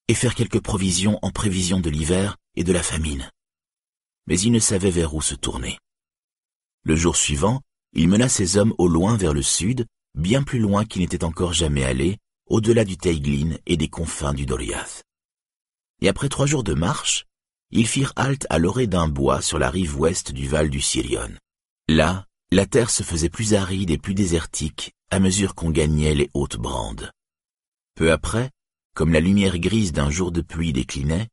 et faire quelques provisions en prévision de l'hiver et de la famine. Mais il ne savait vers où se tourner. Le jour suivant, il mena ses hommes au loin vers le sud, bien plus loin qu'il n'était encore jamais allé, au-delà du Teiglin et des confins du Doriath. Et après trois jours de marche, ils firent halte à l'orée d'un bois sur la rive ouest du Val du Sirion. Là, la terre se faisait plus aride et plus désertique à mesure qu'on gagnait les hautes brandes. Peu après, comme la lumière grise d'un jour de pluie déclinait,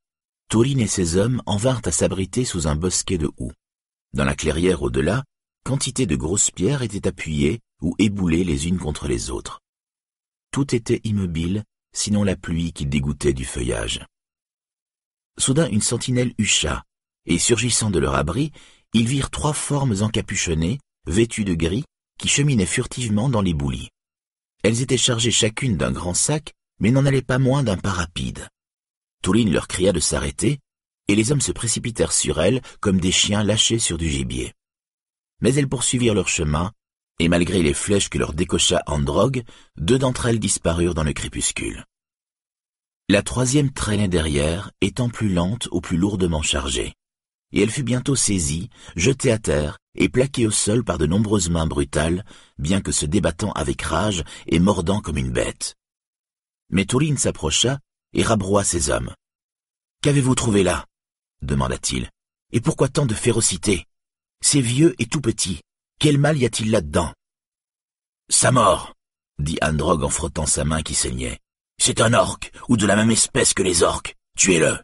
Taurine et ses hommes en vinrent à s'abriter sous un bosquet de houx. Dans la clairière au-delà, quantité de grosses pierres étaient appuyées ou éboulées les unes contre les autres. Tout était immobile, sinon la pluie qui dégoûtait du feuillage. Soudain une sentinelle hucha, et surgissant de leur abri, ils virent trois formes encapuchonnées, vêtues de gris, qui cheminaient furtivement dans les boulis. Elles étaient chargées chacune d'un grand sac, mais n'en allaient pas moins d'un pas rapide. Touline leur cria de s'arrêter, et les hommes se précipitèrent sur elles comme des chiens lâchés sur du gibier. Mais elles poursuivirent leur chemin, et malgré les flèches que leur décocha Androgue, deux d'entre elles disparurent dans le crépuscule. La troisième traînait derrière, étant plus lente ou plus lourdement chargée et elle fut bientôt saisie, jetée à terre et plaquée au sol par de nombreuses mains brutales, bien que se débattant avec rage et mordant comme une bête. Mais Touline s'approcha et rabroua ses hommes. Qu'avez-vous trouvé là? demanda-t-il. Et pourquoi tant de férocité C'est vieux et tout petit. Quel mal y a-t-il là-dedans Sa mort, dit Androg en frottant sa main qui saignait. C'est un orque, ou de la même espèce que les orques. Tuez-le.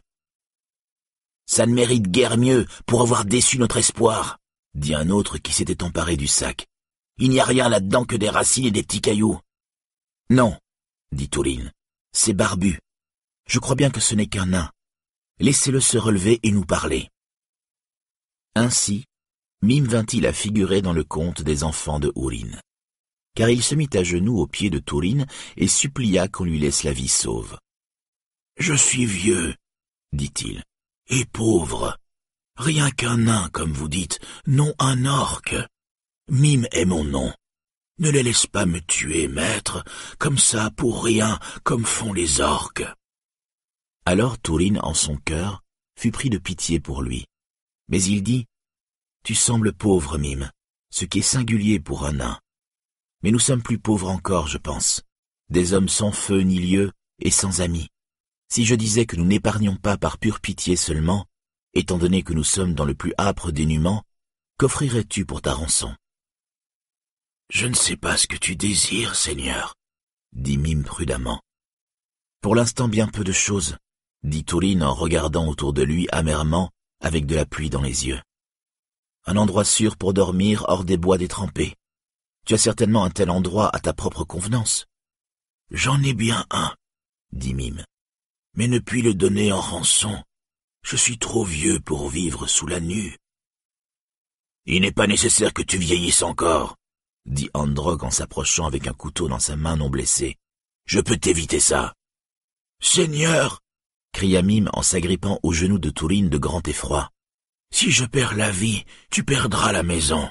Ça ne mérite guère mieux pour avoir déçu notre espoir, dit un autre qui s'était emparé du sac. Il n'y a rien là-dedans que des racines et des petits cailloux. Non, dit Touline, c'est barbu. Je crois bien que ce n'est qu'un nain. Laissez-le se relever et nous parler. Ainsi, Mime vint-il à figurer dans le conte des enfants de Ourine. Car il se mit à genoux aux pieds de Tourine et supplia qu'on lui laisse la vie sauve. Je suis vieux, dit-il et pauvre. Rien qu'un nain, comme vous dites, non un orque. Mime est mon nom. Ne les laisse pas me tuer, maître, comme ça, pour rien, comme font les orques. Alors Tourine, en son cœur, fut pris de pitié pour lui. Mais il dit, Tu sembles pauvre, Mime, ce qui est singulier pour un nain. Mais nous sommes plus pauvres encore, je pense, des hommes sans feu ni lieu et sans amis. Si je disais que nous n'épargnons pas par pure pitié seulement, étant donné que nous sommes dans le plus âpre dénuement, qu'offrirais-tu pour ta rançon? Je ne sais pas ce que tu désires, Seigneur, dit Mime prudemment. Pour l'instant bien peu de choses, dit Touline en regardant autour de lui amèrement, avec de la pluie dans les yeux. Un endroit sûr pour dormir hors des bois détrempés. Tu as certainement un tel endroit à ta propre convenance. J'en ai bien un, dit Mime mais ne puis le donner en rançon. Je suis trop vieux pour vivre sous la nue. Il n'est pas nécessaire que tu vieillisses encore, dit Androg en s'approchant avec un couteau dans sa main non blessée. Je peux t'éviter ça. Seigneur, cria Mime en s'agrippant aux genoux de Tourine de grand effroi. Si je perds la vie, tu perdras la maison,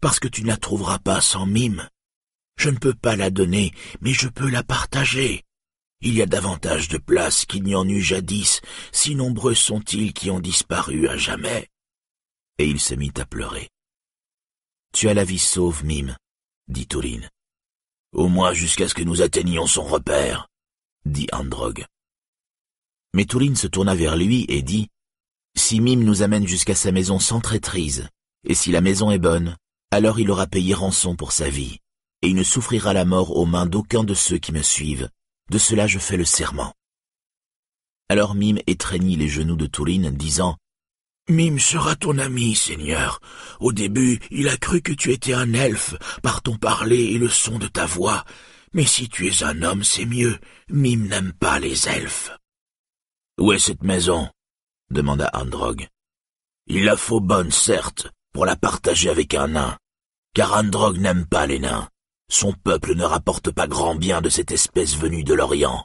parce que tu ne la trouveras pas sans Mime. Je ne peux pas la donner, mais je peux la partager. Il y a davantage de places qu'il n'y en eut jadis, si nombreux sont-ils qui ont disparu à jamais. Et il se mit à pleurer. Tu as la vie sauve, Mime, dit Touline. Au moins jusqu'à ce que nous atteignions son repère, dit Androg. Mais Touline se tourna vers lui et dit, Si Mime nous amène jusqu'à sa maison sans traîtrise, et si la maison est bonne, alors il aura payé rançon pour sa vie, et il ne souffrira la mort aux mains d'aucun de ceux qui me suivent, de cela je fais le serment. Alors Mime étreignit les genoux de Tourine, disant Mime sera ton ami, Seigneur. Au début, il a cru que tu étais un elfe, par ton parler et le son de ta voix. Mais si tu es un homme, c'est mieux. Mime n'aime pas les elfes. Où est cette maison? demanda Androg. Il la faut bonne, certes, pour la partager avec un nain. Car Androg n'aime pas les nains. Son peuple ne rapporte pas grand bien de cette espèce venue de l'Orient.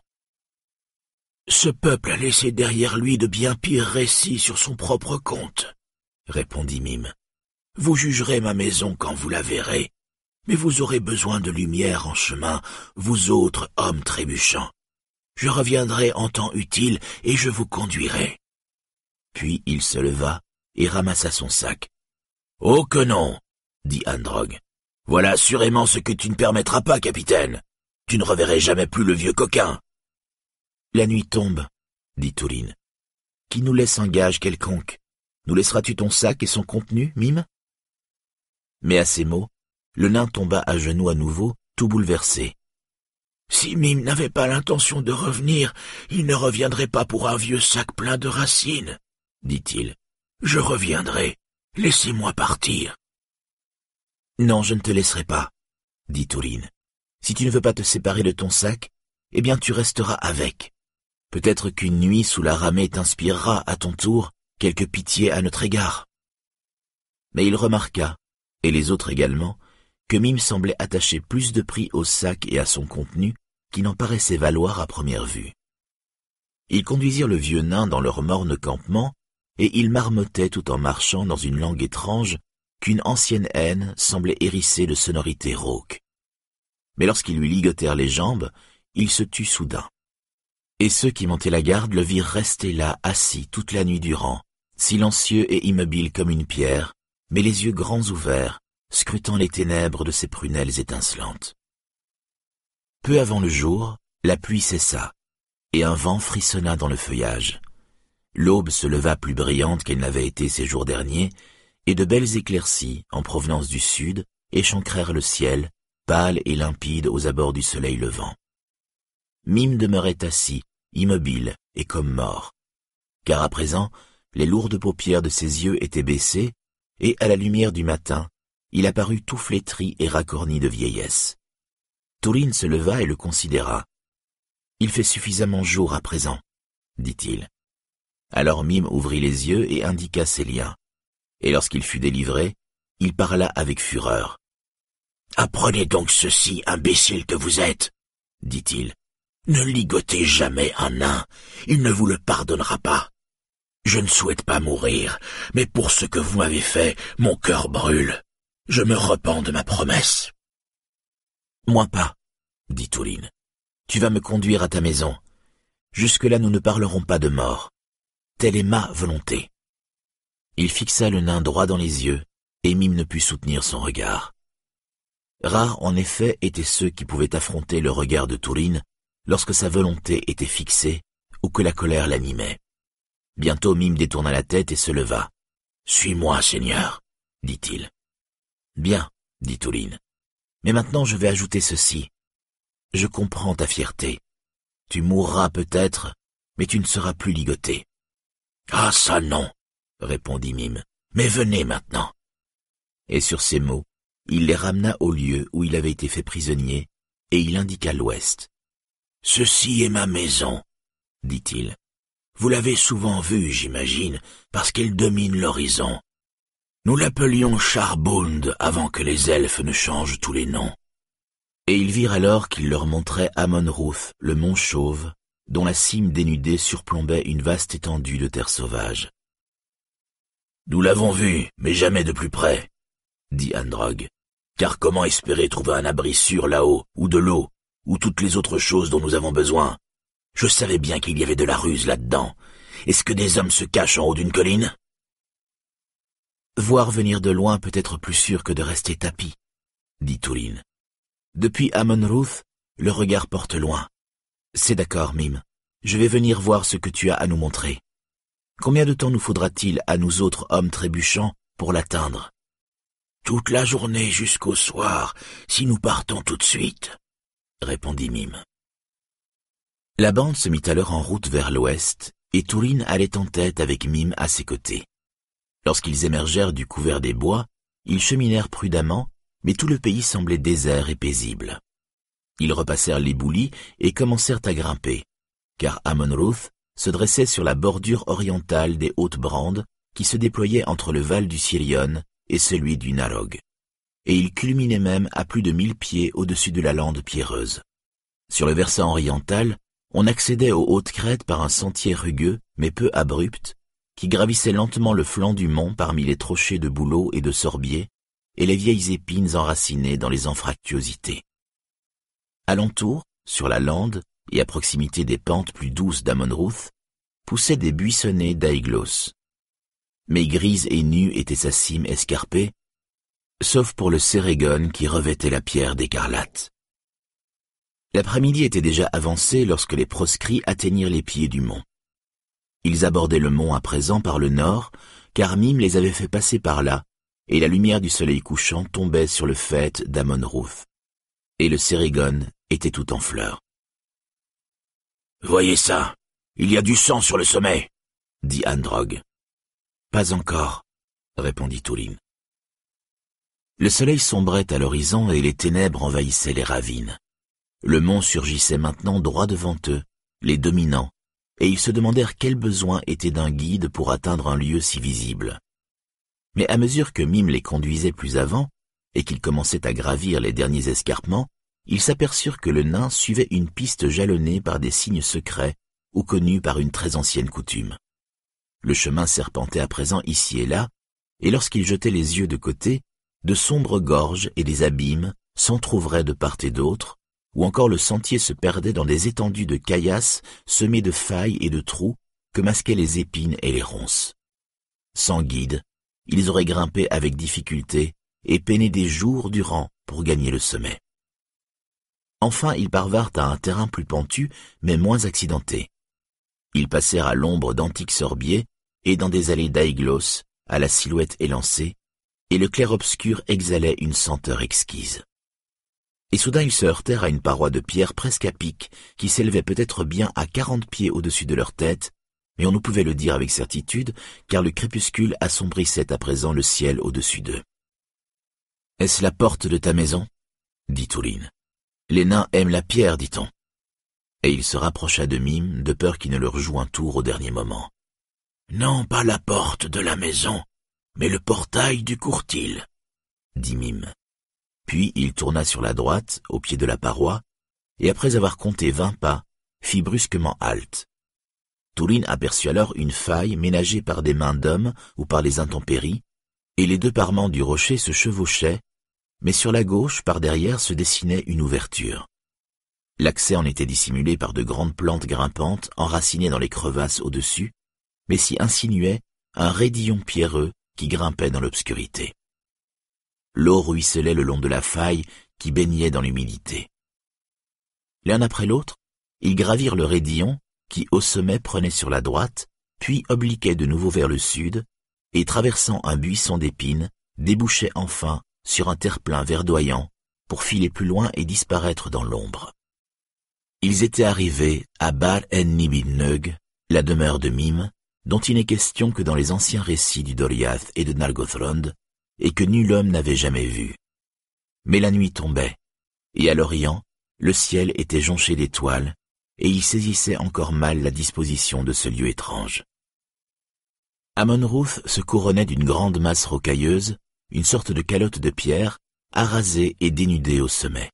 Ce peuple a laissé derrière lui de bien pires récits sur son propre compte, répondit Mime. Vous jugerez ma maison quand vous la verrez, mais vous aurez besoin de lumière en chemin, vous autres hommes trébuchants. Je reviendrai en temps utile et je vous conduirai. Puis il se leva et ramassa son sac. Oh que non, dit Androg. Voilà assurément ce que tu ne permettras pas, capitaine. Tu ne reverrai jamais plus le vieux coquin. La nuit tombe, dit Touline. Qui nous laisse un gage quelconque? Nous laisseras-tu ton sac et son contenu, Mime? Mais à ces mots, le nain tomba à genoux à nouveau, tout bouleversé. Si Mime n'avait pas l'intention de revenir, il ne reviendrait pas pour un vieux sac plein de racines, dit-il. Je reviendrai. Laissez-moi partir. Non, je ne te laisserai pas, dit Touline. Si tu ne veux pas te séparer de ton sac, eh bien tu resteras avec. Peut-être qu'une nuit sous la ramée t'inspirera à ton tour quelque pitié à notre égard. Mais il remarqua, et les autres également, que Mime semblait attacher plus de prix au sac et à son contenu qui n'en paraissait valoir à première vue. Ils conduisirent le vieux nain dans leur morne campement, et il marmottait tout en marchant dans une langue étrange qu'une ancienne haine semblait hérisser de sonorités rauques. Mais lorsqu'ils lui ligotèrent les jambes, il se tut soudain. Et ceux qui montaient la garde le virent rester là, assis toute la nuit durant, silencieux et immobile comme une pierre, mais les yeux grands ouverts, scrutant les ténèbres de ses prunelles étincelantes. Peu avant le jour, la pluie cessa, et un vent frissonna dans le feuillage. L'aube se leva plus brillante qu'elle n'avait été ces jours derniers, et de belles éclaircies, en provenance du sud, échancrèrent le ciel, pâle et limpide aux abords du soleil levant. Mime demeurait assis, immobile et comme mort. Car à présent, les lourdes paupières de ses yeux étaient baissées, et à la lumière du matin, il apparut tout flétri et racorni de vieillesse. Tourine se leva et le considéra. Il fait suffisamment jour à présent, dit-il. Alors Mime ouvrit les yeux et indiqua ses liens et lorsqu'il fut délivré, il parla avec fureur. Apprenez donc ceci, imbécile que vous êtes, dit-il. Ne ligotez jamais un nain, il ne vous le pardonnera pas. Je ne souhaite pas mourir, mais pour ce que vous m'avez fait, mon cœur brûle. Je me repens de ma promesse. Moi pas, dit Touline. Tu vas me conduire à ta maison. Jusque-là nous ne parlerons pas de mort. Telle est ma volonté. Il fixa le nain droit dans les yeux, et Mime ne put soutenir son regard. Rares en effet étaient ceux qui pouvaient affronter le regard de Tourine lorsque sa volonté était fixée ou que la colère l'animait. Bientôt Mime détourna la tête et se leva. Suis-moi, Seigneur, dit-il. Bien, dit Touline. Mais maintenant je vais ajouter ceci. Je comprends ta fierté. Tu mourras peut-être, mais tu ne seras plus ligoté. Ah ça non, répondit Mime. Mais venez maintenant. Et sur ces mots, il les ramena au lieu où il avait été fait prisonnier, et il indiqua l'ouest. Ceci est ma maison, dit-il. Vous l'avez souvent vue, j'imagine, parce qu'elle domine l'horizon. Nous l'appelions Charbund avant que les elfes ne changent tous les noms. Et ils virent alors qu'il leur montrait Amon-Ruth, le mont chauve, dont la cime dénudée surplombait une vaste étendue de terre sauvage. Nous l'avons vu, mais jamais de plus près, dit Androg. Car comment espérer trouver un abri sûr là-haut, ou de l'eau, ou toutes les autres choses dont nous avons besoin? Je savais bien qu'il y avait de la ruse là-dedans. Est-ce que des hommes se cachent en haut d'une colline? Voir venir de loin peut être plus sûr que de rester tapis, dit Touline. Depuis Amon-Ruth, le regard porte loin. C'est d'accord, Mime. Je vais venir voir ce que tu as à nous montrer. Combien de temps nous faudra-t-il à nous autres hommes trébuchants pour l'atteindre? Toute la journée jusqu'au soir, si nous partons tout de suite, répondit Mime. La bande se mit alors en route vers l'ouest, et Tourine allait en tête avec Mime à ses côtés. Lorsqu'ils émergèrent du couvert des bois, ils cheminèrent prudemment, mais tout le pays semblait désert et paisible. Ils repassèrent les boulis et commencèrent à grimper, car Amon-Ruth se dressait sur la bordure orientale des hautes brandes qui se déployaient entre le val du Sirion et celui du Narog. Et il culminait même à plus de mille pieds au-dessus de la lande pierreuse. Sur le versant oriental, on accédait aux hautes crêtes par un sentier rugueux, mais peu abrupt, qui gravissait lentement le flanc du mont parmi les trochées de bouleaux et de sorbiers, et les vieilles épines enracinées dans les anfractuosités. Alentour, sur la lande, et à proximité des pentes plus douces d'Amonruth, poussaient des buissonnets d'aiglos. Mais grise et nue était sa cime escarpée, sauf pour le Cérégon qui revêtait la pierre d'écarlate. L'après-midi était déjà avancé lorsque les proscrits atteignirent les pieds du mont. Ils abordaient le mont à présent par le nord, car Mime les avait fait passer par là, et la lumière du soleil couchant tombait sur le fait d'Amon-Ruth. Et le Cérégon était tout en fleurs. Voyez ça, il y a du sang sur le sommet, dit Androg. Pas encore, répondit Touline. Le soleil sombrait à l'horizon et les ténèbres envahissaient les ravines. Le mont surgissait maintenant droit devant eux, les dominant, et ils se demandèrent quel besoin était d'un guide pour atteindre un lieu si visible. Mais à mesure que Mime les conduisait plus avant, et qu'ils commençaient à gravir les derniers escarpements, ils s'aperçurent que le nain suivait une piste jalonnée par des signes secrets ou connus par une très ancienne coutume. Le chemin serpentait à présent ici et là, et lorsqu'ils jetaient les yeux de côté, de sombres gorges et des abîmes s'entr'ouvraient de part et d'autre, ou encore le sentier se perdait dans des étendues de caillasses semées de failles et de trous que masquaient les épines et les ronces. Sans guide, ils auraient grimpé avec difficulté et peiné des jours durant pour gagner le sommet. Enfin, ils parvinrent à un terrain plus pentu, mais moins accidenté. Ils passèrent à l'ombre d'antiques sorbiers et dans des allées d'aiglos, à la silhouette élancée, et le clair-obscur exhalait une senteur exquise. Et soudain ils se heurtèrent à une paroi de pierre presque à pic, qui s'élevait peut-être bien à quarante pieds au-dessus de leur tête, mais on ne pouvait le dire avec certitude, car le crépuscule assombrissait à présent le ciel au-dessus d'eux. Est-ce la porte de ta maison? dit Touline. Les nains aiment la pierre, dit-on. Et il se rapprocha de Mime, de peur qu'il ne leur joue un tour au dernier moment. Non, pas la porte de la maison, mais le portail du courtil, dit Mime. Puis il tourna sur la droite, au pied de la paroi, et après avoir compté vingt pas, fit brusquement halte. Tourine aperçut alors une faille ménagée par des mains d'hommes ou par les intempéries, et les deux parements du rocher se chevauchaient mais sur la gauche, par derrière, se dessinait une ouverture. L'accès en était dissimulé par de grandes plantes grimpantes enracinées dans les crevasses au-dessus, mais s'y insinuait un raidillon pierreux qui grimpait dans l'obscurité. L'eau ruisselait le long de la faille qui baignait dans l'humidité. L'un après l'autre, ils gravirent le raidillon qui au sommet prenait sur la droite, puis obliquait de nouveau vers le sud, et traversant un buisson d'épines, débouchait enfin sur un terre-plein verdoyant pour filer plus loin et disparaître dans l'ombre. Ils étaient arrivés à Bar en Nibinneug, la demeure de Mime, dont il n'est question que dans les anciens récits du Doriath et de Nargothrond, et que nul homme n'avait jamais vu. Mais la nuit tombait, et à l'Orient, le ciel était jonché d'étoiles, et il saisissait encore mal la disposition de ce lieu étrange. Amonruth se couronnait d'une grande masse rocailleuse, une sorte de calotte de pierre, arasée et dénudée au sommet.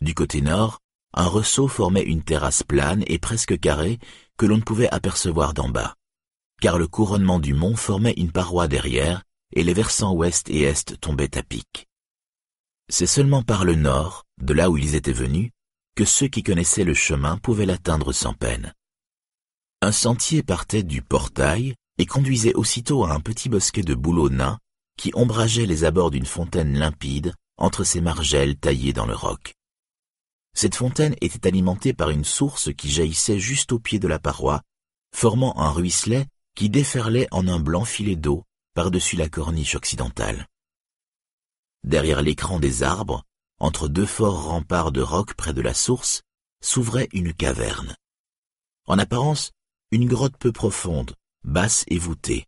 Du côté nord, un ressaut formait une terrasse plane et presque carrée que l'on ne pouvait apercevoir d'en bas, car le couronnement du mont formait une paroi derrière et les versants ouest et est tombaient à pic. C'est seulement par le nord, de là où ils étaient venus, que ceux qui connaissaient le chemin pouvaient l'atteindre sans peine. Un sentier partait du portail et conduisait aussitôt à un petit bosquet de bouleaux nains qui ombrageait les abords d'une fontaine limpide entre ses margelles taillées dans le roc. Cette fontaine était alimentée par une source qui jaillissait juste au pied de la paroi, formant un ruisselet qui déferlait en un blanc filet d'eau par-dessus la corniche occidentale. Derrière l'écran des arbres, entre deux forts remparts de roc près de la source, s'ouvrait une caverne. En apparence, une grotte peu profonde, basse et voûtée.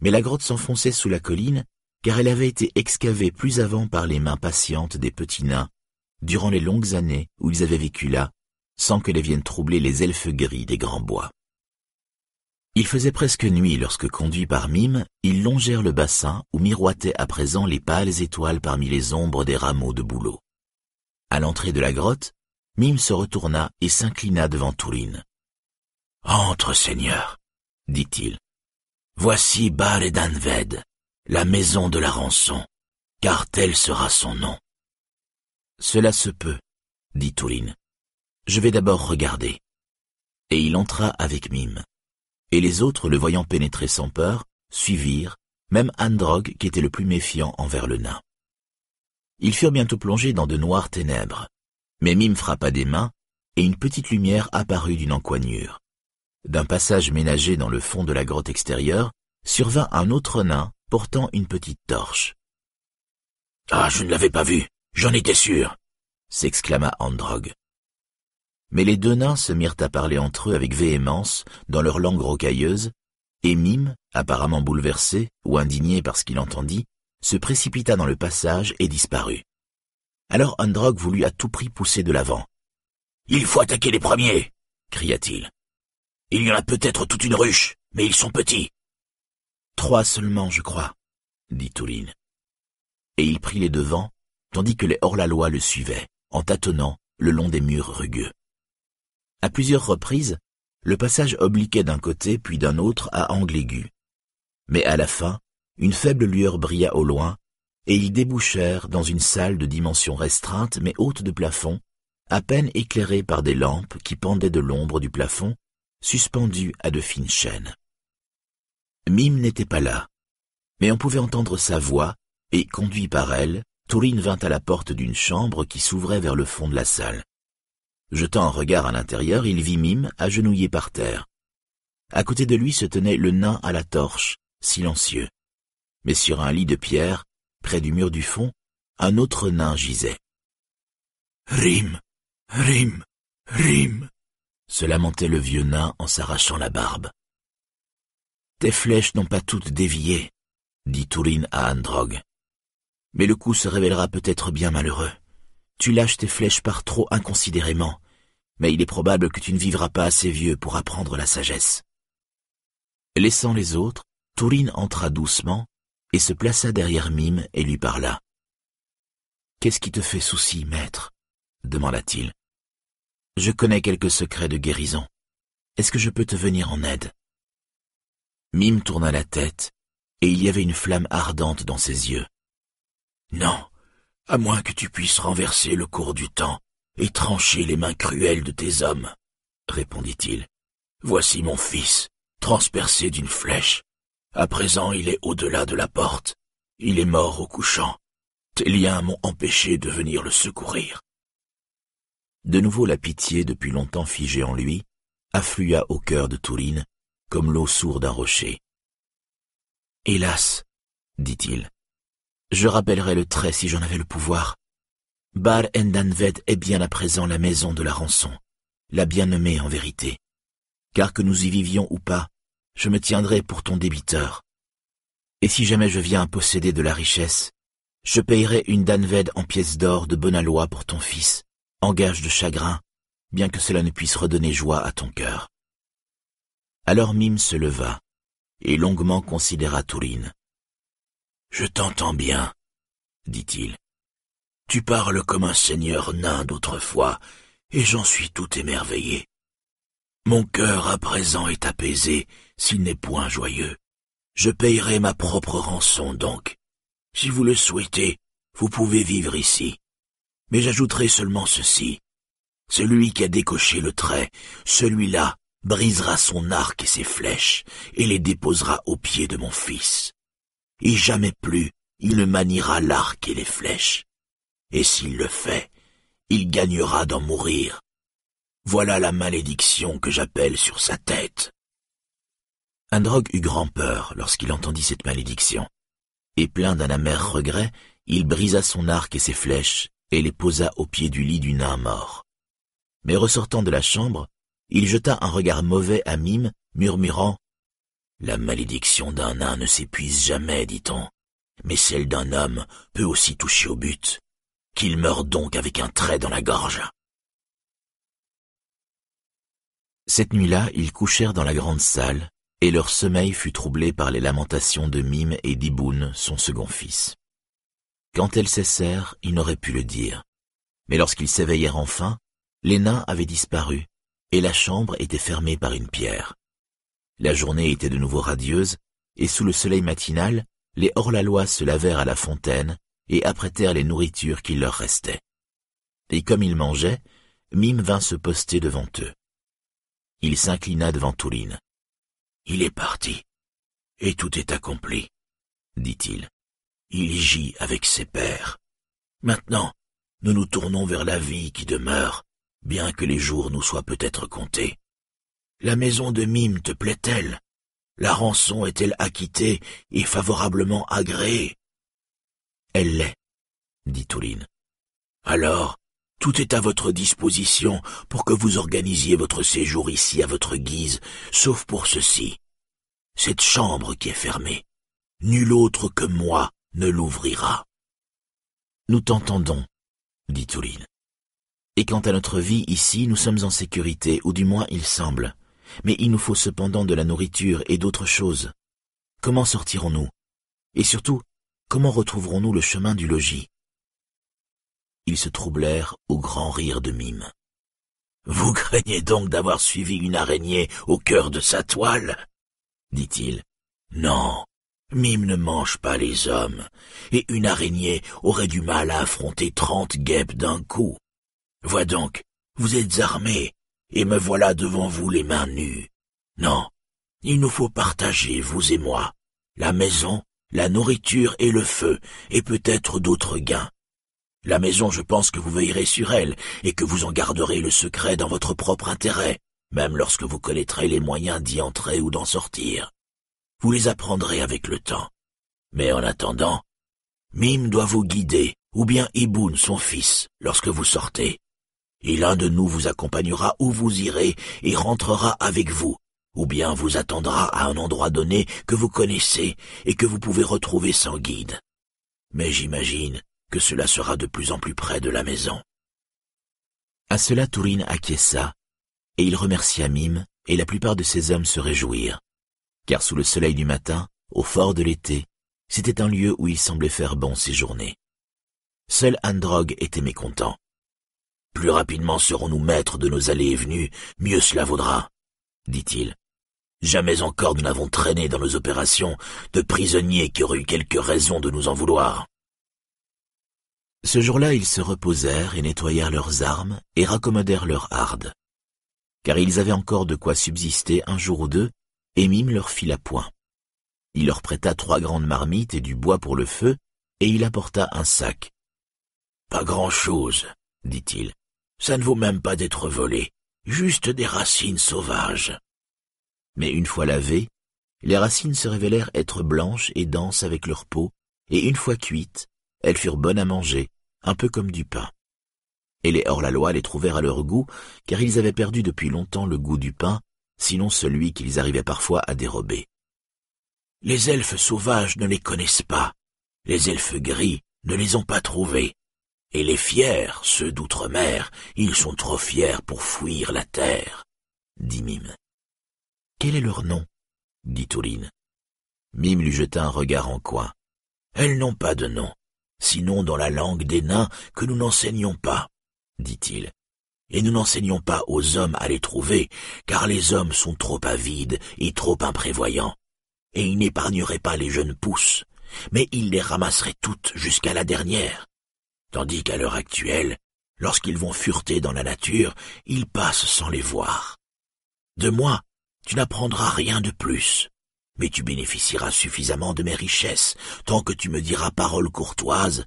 Mais la grotte s'enfonçait sous la colline, car elle avait été excavée plus avant par les mains patientes des petits nains, durant les longues années où ils avaient vécu là, sans que les viennent troubler les elfes gris des grands bois. Il faisait presque nuit lorsque, conduits par Mime, ils longèrent le bassin où miroitaient à présent les pâles étoiles parmi les ombres des rameaux de bouleau. À l'entrée de la grotte, Mime se retourna et s'inclina devant Tourine. Entre, Seigneur, dit-il. Voici Bar et Danved, la maison de la rançon, car tel sera son nom. Cela se peut, dit Tourine. Je vais d'abord regarder. Et il entra avec Mime et les autres, le voyant pénétrer sans peur, suivirent, même Androg qui était le plus méfiant envers le nain. Ils furent bientôt plongés dans de noires ténèbres, mais Mime frappa des mains, et une petite lumière apparut d'une encoignure. D'un passage ménagé dans le fond de la grotte extérieure, survint un autre nain portant une petite torche. Ah, je ne l'avais pas vu, j'en étais sûr, s'exclama Androg. Mais les deux nains se mirent à parler entre eux avec véhémence, dans leur langue rocailleuse, et Mime, apparemment bouleversé ou indigné par ce qu'il entendit, se précipita dans le passage et disparut. Alors Androg voulut à tout prix pousser de l'avant. Il faut attaquer les premiers, cria-t-il. Il y en a peut-être toute une ruche, mais ils sont petits. Trois seulement, je crois, dit Touline. Et il prit les devants, tandis que les hors-la-loi le suivaient, en tâtonnant le long des murs rugueux. À plusieurs reprises, le passage obliquait d'un côté puis d'un autre à angle aigu. Mais à la fin, une faible lueur brilla au loin, et ils débouchèrent dans une salle de dimension restreinte mais haute de plafond, à peine éclairée par des lampes qui pendaient de l'ombre du plafond, suspendues à de fines chaînes. Mime n'était pas là, mais on pouvait entendre sa voix, et, conduit par elle, Tourine vint à la porte d'une chambre qui s'ouvrait vers le fond de la salle. Jetant un regard à l'intérieur, il vit Mime agenouillé par terre. À côté de lui se tenait le nain à la torche, silencieux. Mais sur un lit de pierre, près du mur du fond, un autre nain gisait. Rime, rime, rime, se lamentait le vieux nain en s'arrachant la barbe. Tes flèches n'ont pas toutes dévié, dit Tourine à Androg. Mais le coup se révélera peut-être bien malheureux. Tu lâches tes flèches par trop inconsidérément, mais il est probable que tu ne vivras pas assez vieux pour apprendre la sagesse. Laissant les autres, Tourine entra doucement et se plaça derrière Mime et lui parla. Qu'est-ce qui te fait souci, maître? demanda-t-il. Je connais quelques secrets de guérison. Est-ce que je peux te venir en aide? Mime tourna la tête, et il y avait une flamme ardente dans ses yeux. Non, à moins que tu puisses renverser le cours du temps et trancher les mains cruelles de tes hommes, répondit-il. Voici mon fils, transpercé d'une flèche. À présent il est au-delà de la porte. Il est mort au couchant. Tes liens m'ont empêché de venir le secourir. De nouveau la pitié, depuis longtemps figée en lui, afflua au cœur de Tourine, comme l'eau sourde d'un rocher. Hélas, dit-il, je rappellerai le trait si j'en avais le pouvoir. Bar Endanved est bien à présent la maison de la rançon, la bien-nommée en vérité. Car que nous y vivions ou pas, je me tiendrai pour ton débiteur. Et si jamais je viens posséder de la richesse, je payerai une Danved en pièces d'or de bonne loi pour ton fils, en gage de chagrin, bien que cela ne puisse redonner joie à ton cœur. Alors Mime se leva, et longuement considéra Tourine. Je t'entends bien, dit-il. Tu parles comme un seigneur nain d'autrefois, et j'en suis tout émerveillé. Mon cœur à présent est apaisé, s'il n'est point joyeux. Je payerai ma propre rançon donc. Si vous le souhaitez, vous pouvez vivre ici. Mais j'ajouterai seulement ceci. Celui qui a décoché le trait, celui-là brisera son arc et ses flèches, et les déposera aux pieds de mon fils. Et jamais plus il ne maniera l'arc et les flèches. Et s'il le fait, il gagnera d'en mourir. Voilà la malédiction que j'appelle sur sa tête. Androg eut grand peur lorsqu'il entendit cette malédiction, et plein d'un amer regret, il brisa son arc et ses flèches, et les posa au pied du lit du nain mort. Mais ressortant de la chambre, il jeta un regard mauvais à Mime, murmurant La malédiction d'un nain ne s'épuise jamais, dit-on, mais celle d'un homme peut aussi toucher au but. Qu'il meure donc avec un trait dans la gorge. Cette nuit-là, ils couchèrent dans la grande salle, et leur sommeil fut troublé par les lamentations de Mime et d'Iboun, son second fils. Quand elles cessèrent, ils n'auraient pu le dire. Mais lorsqu'ils s'éveillèrent enfin, les nains avaient disparu, et la chambre était fermée par une pierre. La journée était de nouveau radieuse, et sous le soleil matinal, les hors-la-loi se lavèrent à la fontaine et apprêtèrent les nourritures qui leur restaient. Et comme ils mangeaient, Mime vint se poster devant eux. Il s'inclina devant Touline. Il est parti, et tout est accompli, dit-il. Il y gît avec ses pères. Maintenant, nous nous tournons vers la vie qui demeure, bien que les jours nous soient peut-être comptés. La maison de Mime te plaît-elle? La rançon est-elle acquittée et favorablement agréée? Elle l'est, dit Touline. Alors, tout est à votre disposition pour que vous organisiez votre séjour ici à votre guise, sauf pour ceci. Cette chambre qui est fermée, nul autre que moi ne l'ouvrira. Nous t'entendons, dit Touline. Et quant à notre vie ici, nous sommes en sécurité, ou du moins il semble. Mais il nous faut cependant de la nourriture et d'autres choses. Comment sortirons-nous? Et surtout, comment retrouverons-nous le chemin du logis? Ils se troublèrent au grand rire de Mime. Vous craignez donc d'avoir suivi une araignée au cœur de sa toile? dit-il. Non, Mime ne mange pas les hommes, et une araignée aurait du mal à affronter trente guêpes d'un coup. Vois donc, vous êtes armés, et me voilà devant vous les mains nues. Non, il nous faut partager, vous et moi, la maison, la nourriture et le feu, et peut-être d'autres gains. La maison, je pense que vous veillerez sur elle et que vous en garderez le secret dans votre propre intérêt, même lorsque vous connaîtrez les moyens d'y entrer ou d'en sortir. Vous les apprendrez avec le temps. Mais en attendant, Mime doit vous guider, ou bien Iboun, son fils, lorsque vous sortez. Et l'un de nous vous accompagnera où vous irez et rentrera avec vous, ou bien vous attendra à un endroit donné que vous connaissez et que vous pouvez retrouver sans guide. Mais j'imagine que cela sera de plus en plus près de la maison. À cela Tourine acquiesça, et il remercia Mime, et la plupart de ses hommes se réjouirent, car sous le soleil du matin, au fort de l'été, c'était un lieu où il semblait faire bon séjourner. Seul Androg était mécontent. Plus rapidement serons-nous maîtres de nos allées et venues, mieux cela vaudra, dit-il. Jamais encore nous n'avons traîné dans nos opérations de prisonniers qui auraient eu quelque raison de nous en vouloir. Ce jour-là, ils se reposèrent et nettoyèrent leurs armes et raccommodèrent leurs hardes. Car ils avaient encore de quoi subsister un jour ou deux, et Mime leur fit la point. Il leur prêta trois grandes marmites et du bois pour le feu, et il apporta un sac. Pas grand-chose, dit-il. Ça ne vaut même pas d'être volé, juste des racines sauvages. Mais une fois lavées, les racines se révélèrent être blanches et denses avec leur peau, et une fois cuites, elles furent bonnes à manger, un peu comme du pain. Et les hors-la-loi les trouvèrent à leur goût, car ils avaient perdu depuis longtemps le goût du pain, sinon celui qu'ils arrivaient parfois à dérober. Les elfes sauvages ne les connaissent pas, les elfes gris ne les ont pas trouvés, et les fiers, ceux d'outre-mer, ils sont trop fiers pour fuir la terre, dit Mime. Quel est leur nom? dit Touline. Mime lui jeta un regard en coin. Elles n'ont pas de nom sinon dans la langue des nains que nous n'enseignons pas, dit-il. Et nous n'enseignons pas aux hommes à les trouver, car les hommes sont trop avides et trop imprévoyants. Et ils n'épargneraient pas les jeunes pousses, mais ils les ramasseraient toutes jusqu'à la dernière. Tandis qu'à l'heure actuelle, Lorsqu'ils vont fureter dans la nature, ils passent sans les voir. De moi, tu n'apprendras rien de plus, mais tu bénéficieras suffisamment de mes richesses, tant que tu me diras paroles courtoises,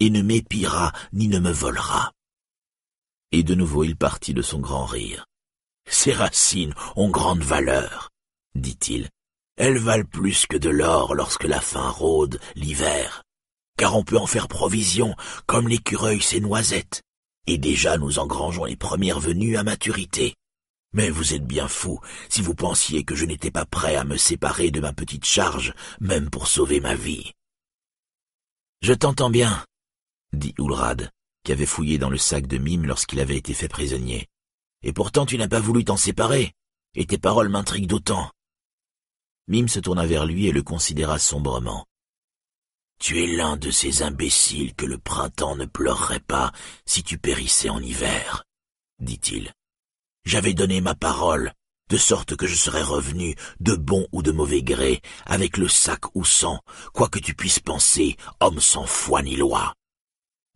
et ne m'épieras ni ne me voleras. Et de nouveau il partit de son grand rire. Ces racines ont grande valeur, dit-il. Elles valent plus que de l'or lorsque la faim rôde l'hiver, car on peut en faire provision comme l'écureuil ses noisettes, et déjà nous engrangeons les premières venues à maturité. Mais vous êtes bien fou si vous pensiez que je n'étais pas prêt à me séparer de ma petite charge, même pour sauver ma vie. Je t'entends bien, dit Ulrad, qui avait fouillé dans le sac de Mime lorsqu'il avait été fait prisonnier. Et pourtant tu n'as pas voulu t'en séparer, et tes paroles m'intriguent d'autant. Mime se tourna vers lui et le considéra sombrement. Tu es l'un de ces imbéciles que le printemps ne pleurerait pas si tu périssais en hiver, dit-il. J'avais donné ma parole, de sorte que je serais revenu, de bon ou de mauvais gré, avec le sac ou sans, quoi que tu puisses penser, homme sans foi ni loi.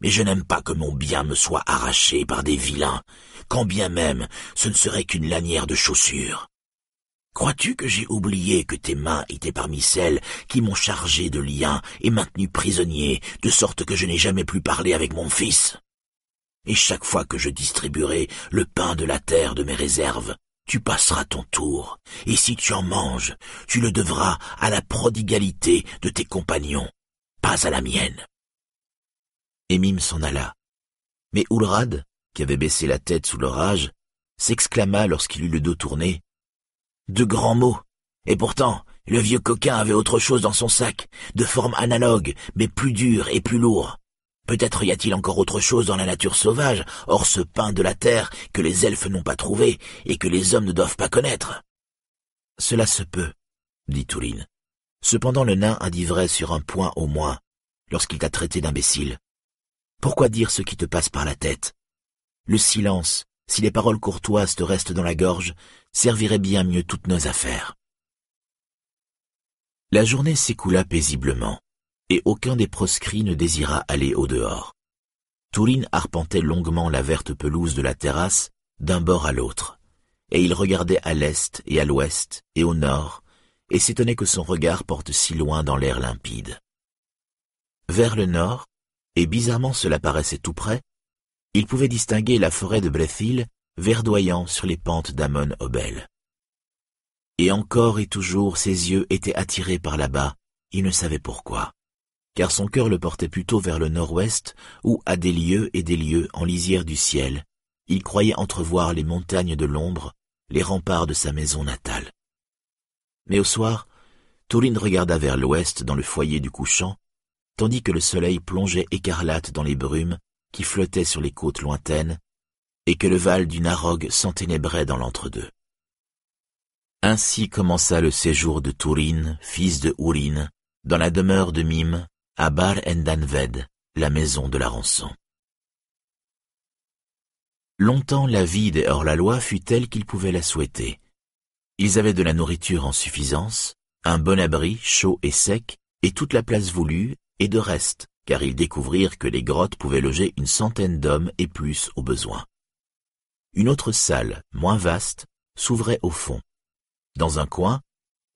Mais je n'aime pas que mon bien me soit arraché par des vilains, quand bien même ce ne serait qu'une lanière de chaussures. Crois-tu que j'ai oublié que tes mains étaient parmi celles qui m'ont chargé de liens et maintenu prisonnier, de sorte que je n'ai jamais plus parlé avec mon fils? Et chaque fois que je distribuerai le pain de la terre de mes réserves, tu passeras ton tour, et si tu en manges, tu le devras à la prodigalité de tes compagnons, pas à la mienne. Et s'en alla. Mais Ulrad, qui avait baissé la tête sous l'orage, s'exclama lorsqu'il eut le dos tourné de grands mots. Et pourtant, le vieux coquin avait autre chose dans son sac, de forme analogue, mais plus dur et plus lourd. Peut-être y a-t-il encore autre chose dans la nature sauvage, hors ce pain de la terre que les elfes n'ont pas trouvé et que les hommes ne doivent pas connaître. Cela se peut, dit Touline. Cependant le nain a dit vrai sur un point au moins, lorsqu'il t'a traité d'imbécile. Pourquoi dire ce qui te passe par la tête? Le silence, si les paroles courtoises te restent dans la gorge, serviraient bien mieux toutes nos affaires. La journée s'écoula paisiblement, et aucun des proscrits ne désira aller au dehors. Tourine arpentait longuement la verte pelouse de la terrasse d'un bord à l'autre, et il regardait à l'est et à l'ouest et au nord, et s'étonnait que son regard porte si loin dans l'air limpide. Vers le nord, et bizarrement cela paraissait tout près, il pouvait distinguer la forêt de Brethil verdoyant sur les pentes d'Amon Obel. Et encore et toujours ses yeux étaient attirés par là-bas, il ne savait pourquoi, car son cœur le portait plutôt vers le nord-ouest, où, à des lieues et des lieues en lisière du ciel, il croyait entrevoir les montagnes de l'ombre, les remparts de sa maison natale. Mais au soir, Tourine regarda vers l'ouest dans le foyer du couchant, tandis que le soleil plongeait écarlate dans les brumes qui flottait sur les côtes lointaines, et que le val du Narog s'enténébrait dans l'entre-deux. Ainsi commença le séjour de Tourine, fils de Ourine, dans la demeure de Mime, à Bar Endanved, la maison de la rançon. Longtemps la vie des hors-la-loi fut telle qu'ils pouvaient la souhaiter. Ils avaient de la nourriture en suffisance, un bon abri chaud et sec, et toute la place voulue, et de reste, car ils découvrirent que les grottes pouvaient loger une centaine d'hommes et plus au besoin. Une autre salle, moins vaste, s'ouvrait au fond. Dans un coin,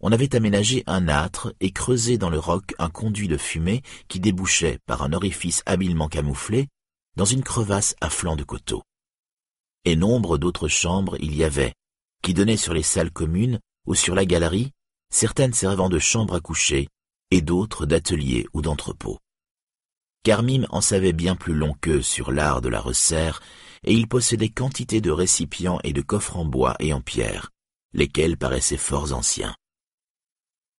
on avait aménagé un âtre et creusé dans le roc un conduit de fumée qui débouchait, par un orifice habilement camouflé, dans une crevasse à flanc de coteau. Et nombre d'autres chambres il y avait, qui donnaient sur les salles communes ou sur la galerie, certaines servant de chambres à coucher, et d'autres d'atelier ou d'entrepôt. Carmime en savait bien plus long qu'eux sur l'art de la resserre, et il possédait quantité de récipients et de coffres en bois et en pierre, lesquels paraissaient fort anciens.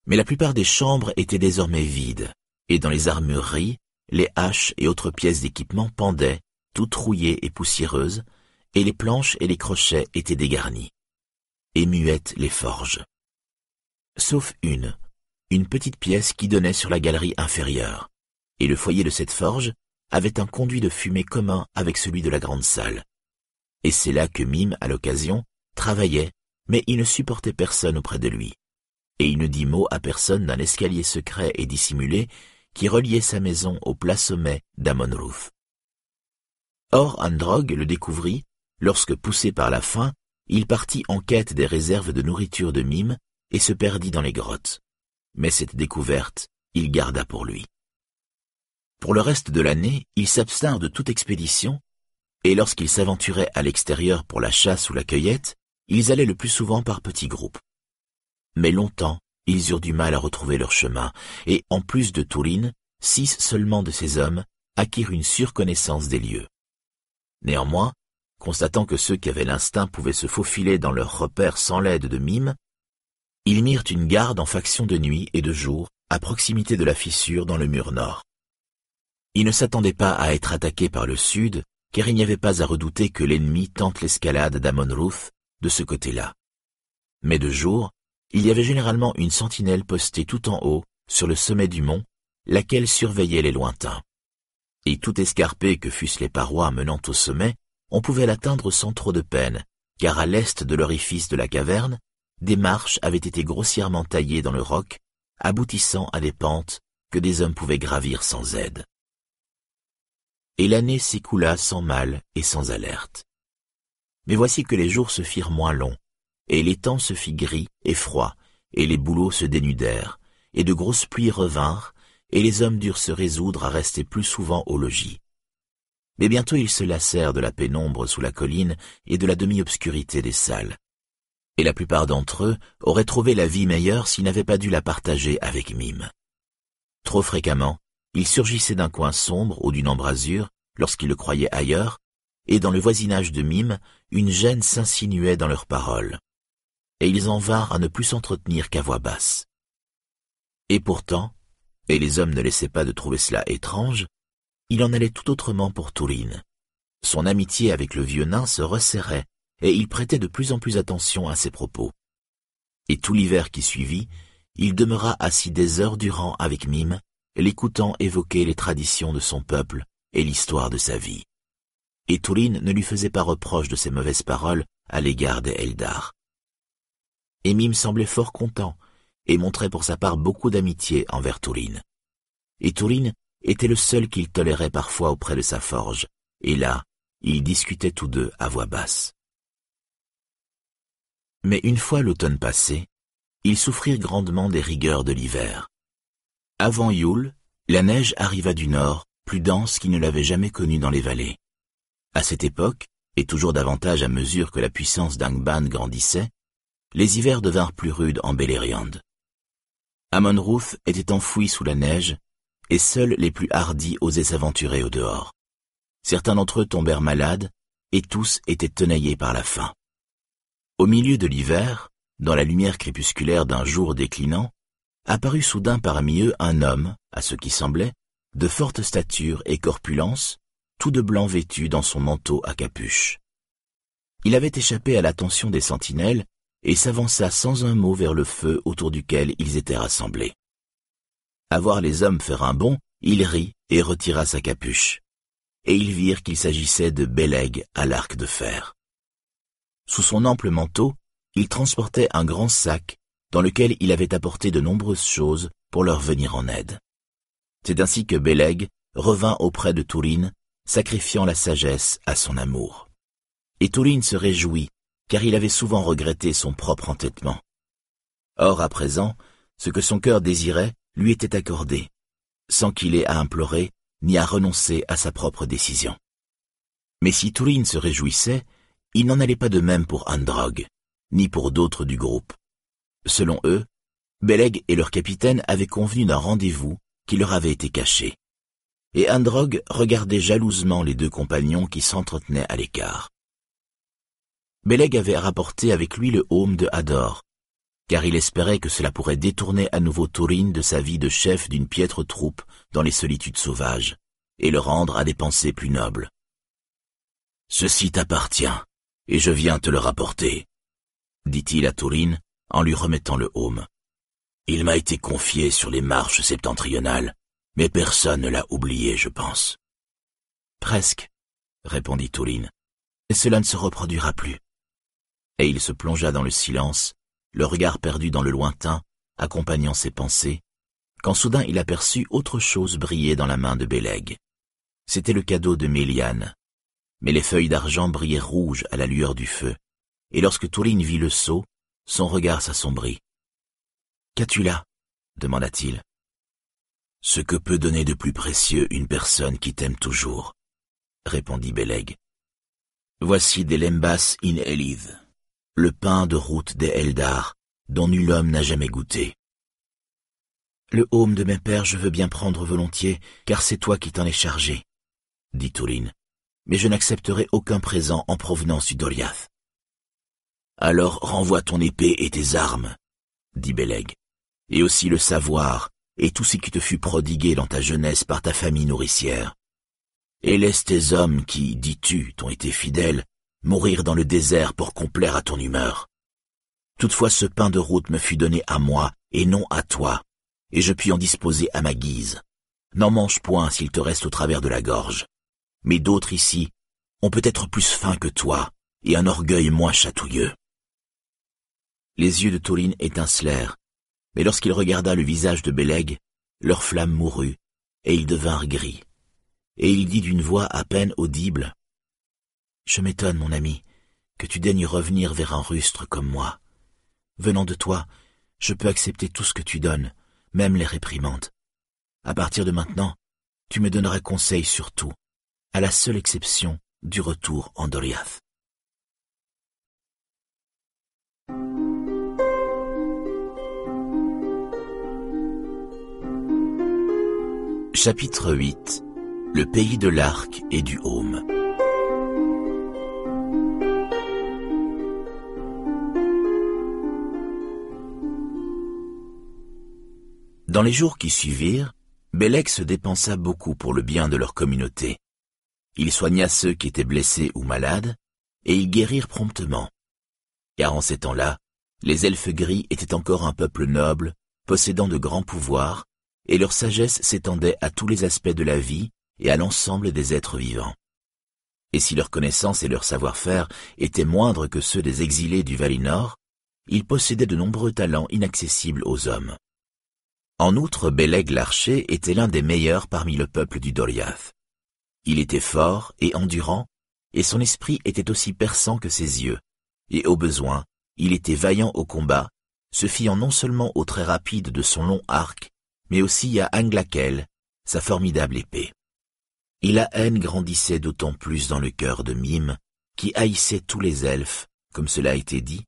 Mais la plupart des chambres étaient désormais vides, et dans les armureries, les haches et autres pièces d'équipement pendaient, toutes rouillées et poussiéreuses, et les planches et les crochets étaient dégarnis. Et muettes les forges. Sauf une, une petite pièce qui donnait sur la galerie inférieure, et le foyer de cette forge avait un conduit de fumée commun avec celui de la grande salle. Et c'est là que Mime, à l'occasion, travaillait, mais il ne supportait personne auprès de lui. Et il ne dit mot à personne d'un escalier secret et dissimulé qui reliait sa maison au plat sommet d'Amon Or Androg le découvrit lorsque, poussé par la faim, il partit en quête des réserves de nourriture de Mime et se perdit dans les grottes. Mais cette découverte, il garda pour lui. Pour le reste de l'année, il s'abstinrent de toute expédition, et lorsqu'ils s'aventuraient à l'extérieur pour la chasse ou la cueillette, ils allaient le plus souvent par petits groupes. Mais longtemps, ils eurent du mal à retrouver leur chemin, et en plus de Tourine, six seulement de ces hommes acquirent une surconnaissance des lieux. Néanmoins, constatant que ceux qui avaient l'instinct pouvaient se faufiler dans leurs repères sans l'aide de mimes, ils mirent une garde en faction de nuit et de jour à proximité de la fissure dans le mur nord. Ils ne s'attendaient pas à être attaqués par le sud, car il n'y avait pas à redouter que l'ennemi tente l'escalade d'Amon-Ruth de ce côté-là. Mais de jour, il y avait généralement une sentinelle postée tout en haut, sur le sommet du mont, laquelle surveillait les lointains. Et tout escarpé que fussent les parois menant au sommet, on pouvait l'atteindre sans trop de peine, car à l'est de l'orifice de la caverne, des marches avaient été grossièrement taillées dans le roc, aboutissant à des pentes que des hommes pouvaient gravir sans aide. Et l'année s'écoula sans mal et sans alerte. Mais voici que les jours se firent moins longs, et les temps se fit gris et froid, et les bouleaux se dénudèrent, et de grosses pluies revinrent, et les hommes durent se résoudre à rester plus souvent au logis. Mais bientôt ils se lassèrent de la pénombre sous la colline et de la demi-obscurité des salles. Et la plupart d'entre eux auraient trouvé la vie meilleure s'ils n'avaient pas dû la partager avec Mime. Trop fréquemment, ils surgissaient d'un coin sombre ou d'une embrasure, lorsqu'ils le croyaient ailleurs, et dans le voisinage de Mime, une gêne s'insinuait dans leurs paroles et ils en vinrent à ne plus s'entretenir qu'à voix basse. Et pourtant, et les hommes ne laissaient pas de trouver cela étrange, il en allait tout autrement pour Tourine. Son amitié avec le vieux nain se resserrait, et il prêtait de plus en plus attention à ses propos. Et tout l'hiver qui suivit, il demeura assis des heures durant avec Mime, l'écoutant évoquer les traditions de son peuple et l'histoire de sa vie. Et Tourine ne lui faisait pas reproche de ses mauvaises paroles à l'égard des Eldar. Et Mime semblait fort content, et montrait pour sa part beaucoup d'amitié envers Tourine. Et Tourine était le seul qu'il tolérait parfois auprès de sa forge, et là, ils discutaient tous deux à voix basse. Mais une fois l'automne passé, ils souffrirent grandement des rigueurs de l'hiver. Avant Yule, la neige arriva du nord, plus dense qu'il ne l'avait jamais connue dans les vallées. À cette époque, et toujours davantage à mesure que la puissance d'Angban grandissait, les hivers devinrent plus rudes en Beleriand. Amon-Ruth était enfoui sous la neige, et seuls les plus hardis osaient s'aventurer au dehors. Certains d'entre eux tombèrent malades, et tous étaient tenaillés par la faim. Au milieu de l'hiver, dans la lumière crépusculaire d'un jour déclinant, apparut soudain parmi eux un homme, à ce qui semblait, de forte stature et corpulence, tout de blanc vêtu dans son manteau à capuche. Il avait échappé à l'attention des sentinelles et s'avança sans un mot vers le feu autour duquel ils étaient rassemblés. À voir les hommes faire un bond, il rit et retira sa capuche. Et ils virent qu'il s'agissait de Béleg à l'arc de fer. Sous son ample manteau, il transportait un grand sac dans lequel il avait apporté de nombreuses choses pour leur venir en aide. C'est ainsi que Béleg revint auprès de Tourine, sacrifiant la sagesse à son amour. Et Tourine se réjouit car il avait souvent regretté son propre entêtement. Or, à présent, ce que son cœur désirait lui était accordé, sans qu'il ait à implorer ni à renoncer à sa propre décision. Mais si Tourine se réjouissait, il n'en allait pas de même pour Androg, ni pour d'autres du groupe. Selon eux, Beleg et leur capitaine avaient convenu d'un rendez-vous qui leur avait été caché. Et Androg regardait jalousement les deux compagnons qui s'entretenaient à l'écart. Beleg avait rapporté avec lui le home de Hador, car il espérait que cela pourrait détourner à nouveau Tourine de sa vie de chef d'une piètre troupe dans les solitudes sauvages, et le rendre à des pensées plus nobles. Ceci t'appartient, et je viens te le rapporter, dit-il à Tourine en lui remettant le home. Il m'a été confié sur les marches septentrionales, mais personne ne l'a oublié, je pense. Presque, répondit Tourine, et cela ne se reproduira plus et il se plongea dans le silence, le regard perdu dans le lointain, accompagnant ses pensées, quand soudain il aperçut autre chose briller dans la main de Béleg. C'était le cadeau de Méliane, mais les feuilles d'argent brillaient rouges à la lueur du feu, et lorsque Tourine vit le seau, son regard s'assombrit. Qu'as-tu là? demanda-t-il. Ce que peut donner de plus précieux une personne qui t'aime toujours, répondit Beleg. Voici des lembas in elith, le pain de route des Eldar, dont nul homme n'a jamais goûté. Le home de mes pères je veux bien prendre volontiers, car c'est toi qui t'en es chargé, dit Tourine, mais je n'accepterai aucun présent en provenance du Doriath. Alors renvoie ton épée et tes armes, dit Beleg, et aussi le savoir et tout ce qui te fut prodigué dans ta jeunesse par ta famille nourricière. Et laisse tes hommes qui, dis-tu, t'ont été fidèles, mourir dans le désert pour complaire à ton humeur. Toutefois ce pain de route me fut donné à moi et non à toi, et je puis en disposer à ma guise. N'en mange point s'il te reste au travers de la gorge. Mais d'autres ici ont peut-être plus faim que toi, et un orgueil moins chatouilleux. Les yeux de Toline étincelèrent, mais lorsqu'il regarda le visage de Beleg, leur flamme mourut, et ils devinrent gris. Et il dit d'une voix à peine audible, Je m'étonne, mon ami, que tu daignes revenir vers un rustre comme moi. Venant de toi, je peux accepter tout ce que tu donnes, même les réprimandes. À partir de maintenant, tu me donneras conseil sur tout, à la seule exception du retour en Doriath. Chapitre 8 Le pays de l'arc et du haume Dans les jours qui suivirent, Bélec se dépensa beaucoup pour le bien de leur communauté. Il soigna ceux qui étaient blessés ou malades, et ils guérirent promptement. Car en ces temps-là, les elfes gris étaient encore un peuple noble, possédant de grands pouvoirs, et leur sagesse s'étendait à tous les aspects de la vie et à l'ensemble des êtres vivants. Et si leur connaissance et leur savoir-faire étaient moindres que ceux des exilés du Valinor, ils possédaient de nombreux talents inaccessibles aux hommes. En outre, Beleg l'archer était l'un des meilleurs parmi le peuple du Doriath. Il était fort et endurant, et son esprit était aussi perçant que ses yeux, et au besoin, il était vaillant au combat, se fiant non seulement au trait rapide de son long arc, mais aussi à Anglakel, sa formidable épée. Et la haine grandissait d'autant plus dans le cœur de Mime, qui haïssait tous les elfes, comme cela a été dit,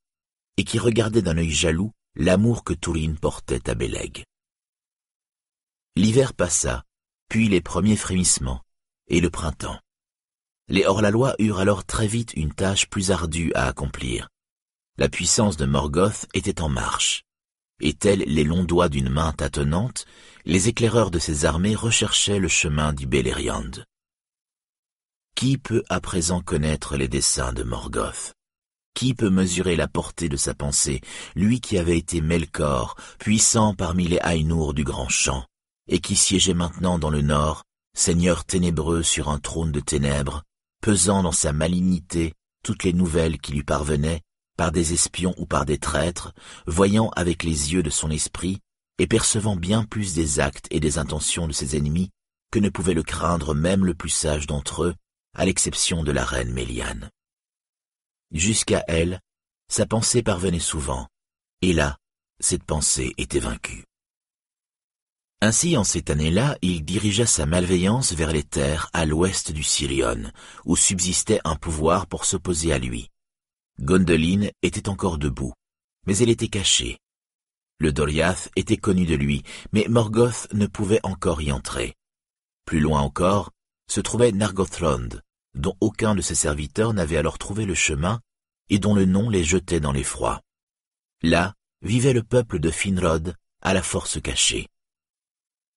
et qui regardait d'un œil jaloux l'amour que Tourine portait à Beleg. L'hiver passa, puis les premiers frémissements, et le printemps. Les hors-la-loi eurent alors très vite une tâche plus ardue à accomplir. La puissance de Morgoth était en marche, et tels les longs doigts d'une main tâtonnante, les éclaireurs de ses armées recherchaient le chemin du Beleriand. Qui peut à présent connaître les desseins de Morgoth? Qui peut mesurer la portée de sa pensée, lui qui avait été Melkor, puissant parmi les Ainur du grand champ et qui siégeait maintenant dans le nord, seigneur ténébreux sur un trône de ténèbres, pesant dans sa malignité toutes les nouvelles qui lui parvenaient, par des espions ou par des traîtres, voyant avec les yeux de son esprit, et percevant bien plus des actes et des intentions de ses ennemis que ne pouvait le craindre même le plus sage d'entre eux, à l'exception de la reine Méliane. Jusqu'à elle, sa pensée parvenait souvent, et là, cette pensée était vaincue. Ainsi, en cette année-là, il dirigea sa malveillance vers les terres à l'ouest du Sirion, où subsistait un pouvoir pour s'opposer à lui. Gondoline était encore debout, mais elle était cachée. Le Doriath était connu de lui, mais Morgoth ne pouvait encore y entrer. Plus loin encore, se trouvait Nargothrond, dont aucun de ses serviteurs n'avait alors trouvé le chemin et dont le nom les jetait dans l'effroi. Là vivait le peuple de Finrod à la force cachée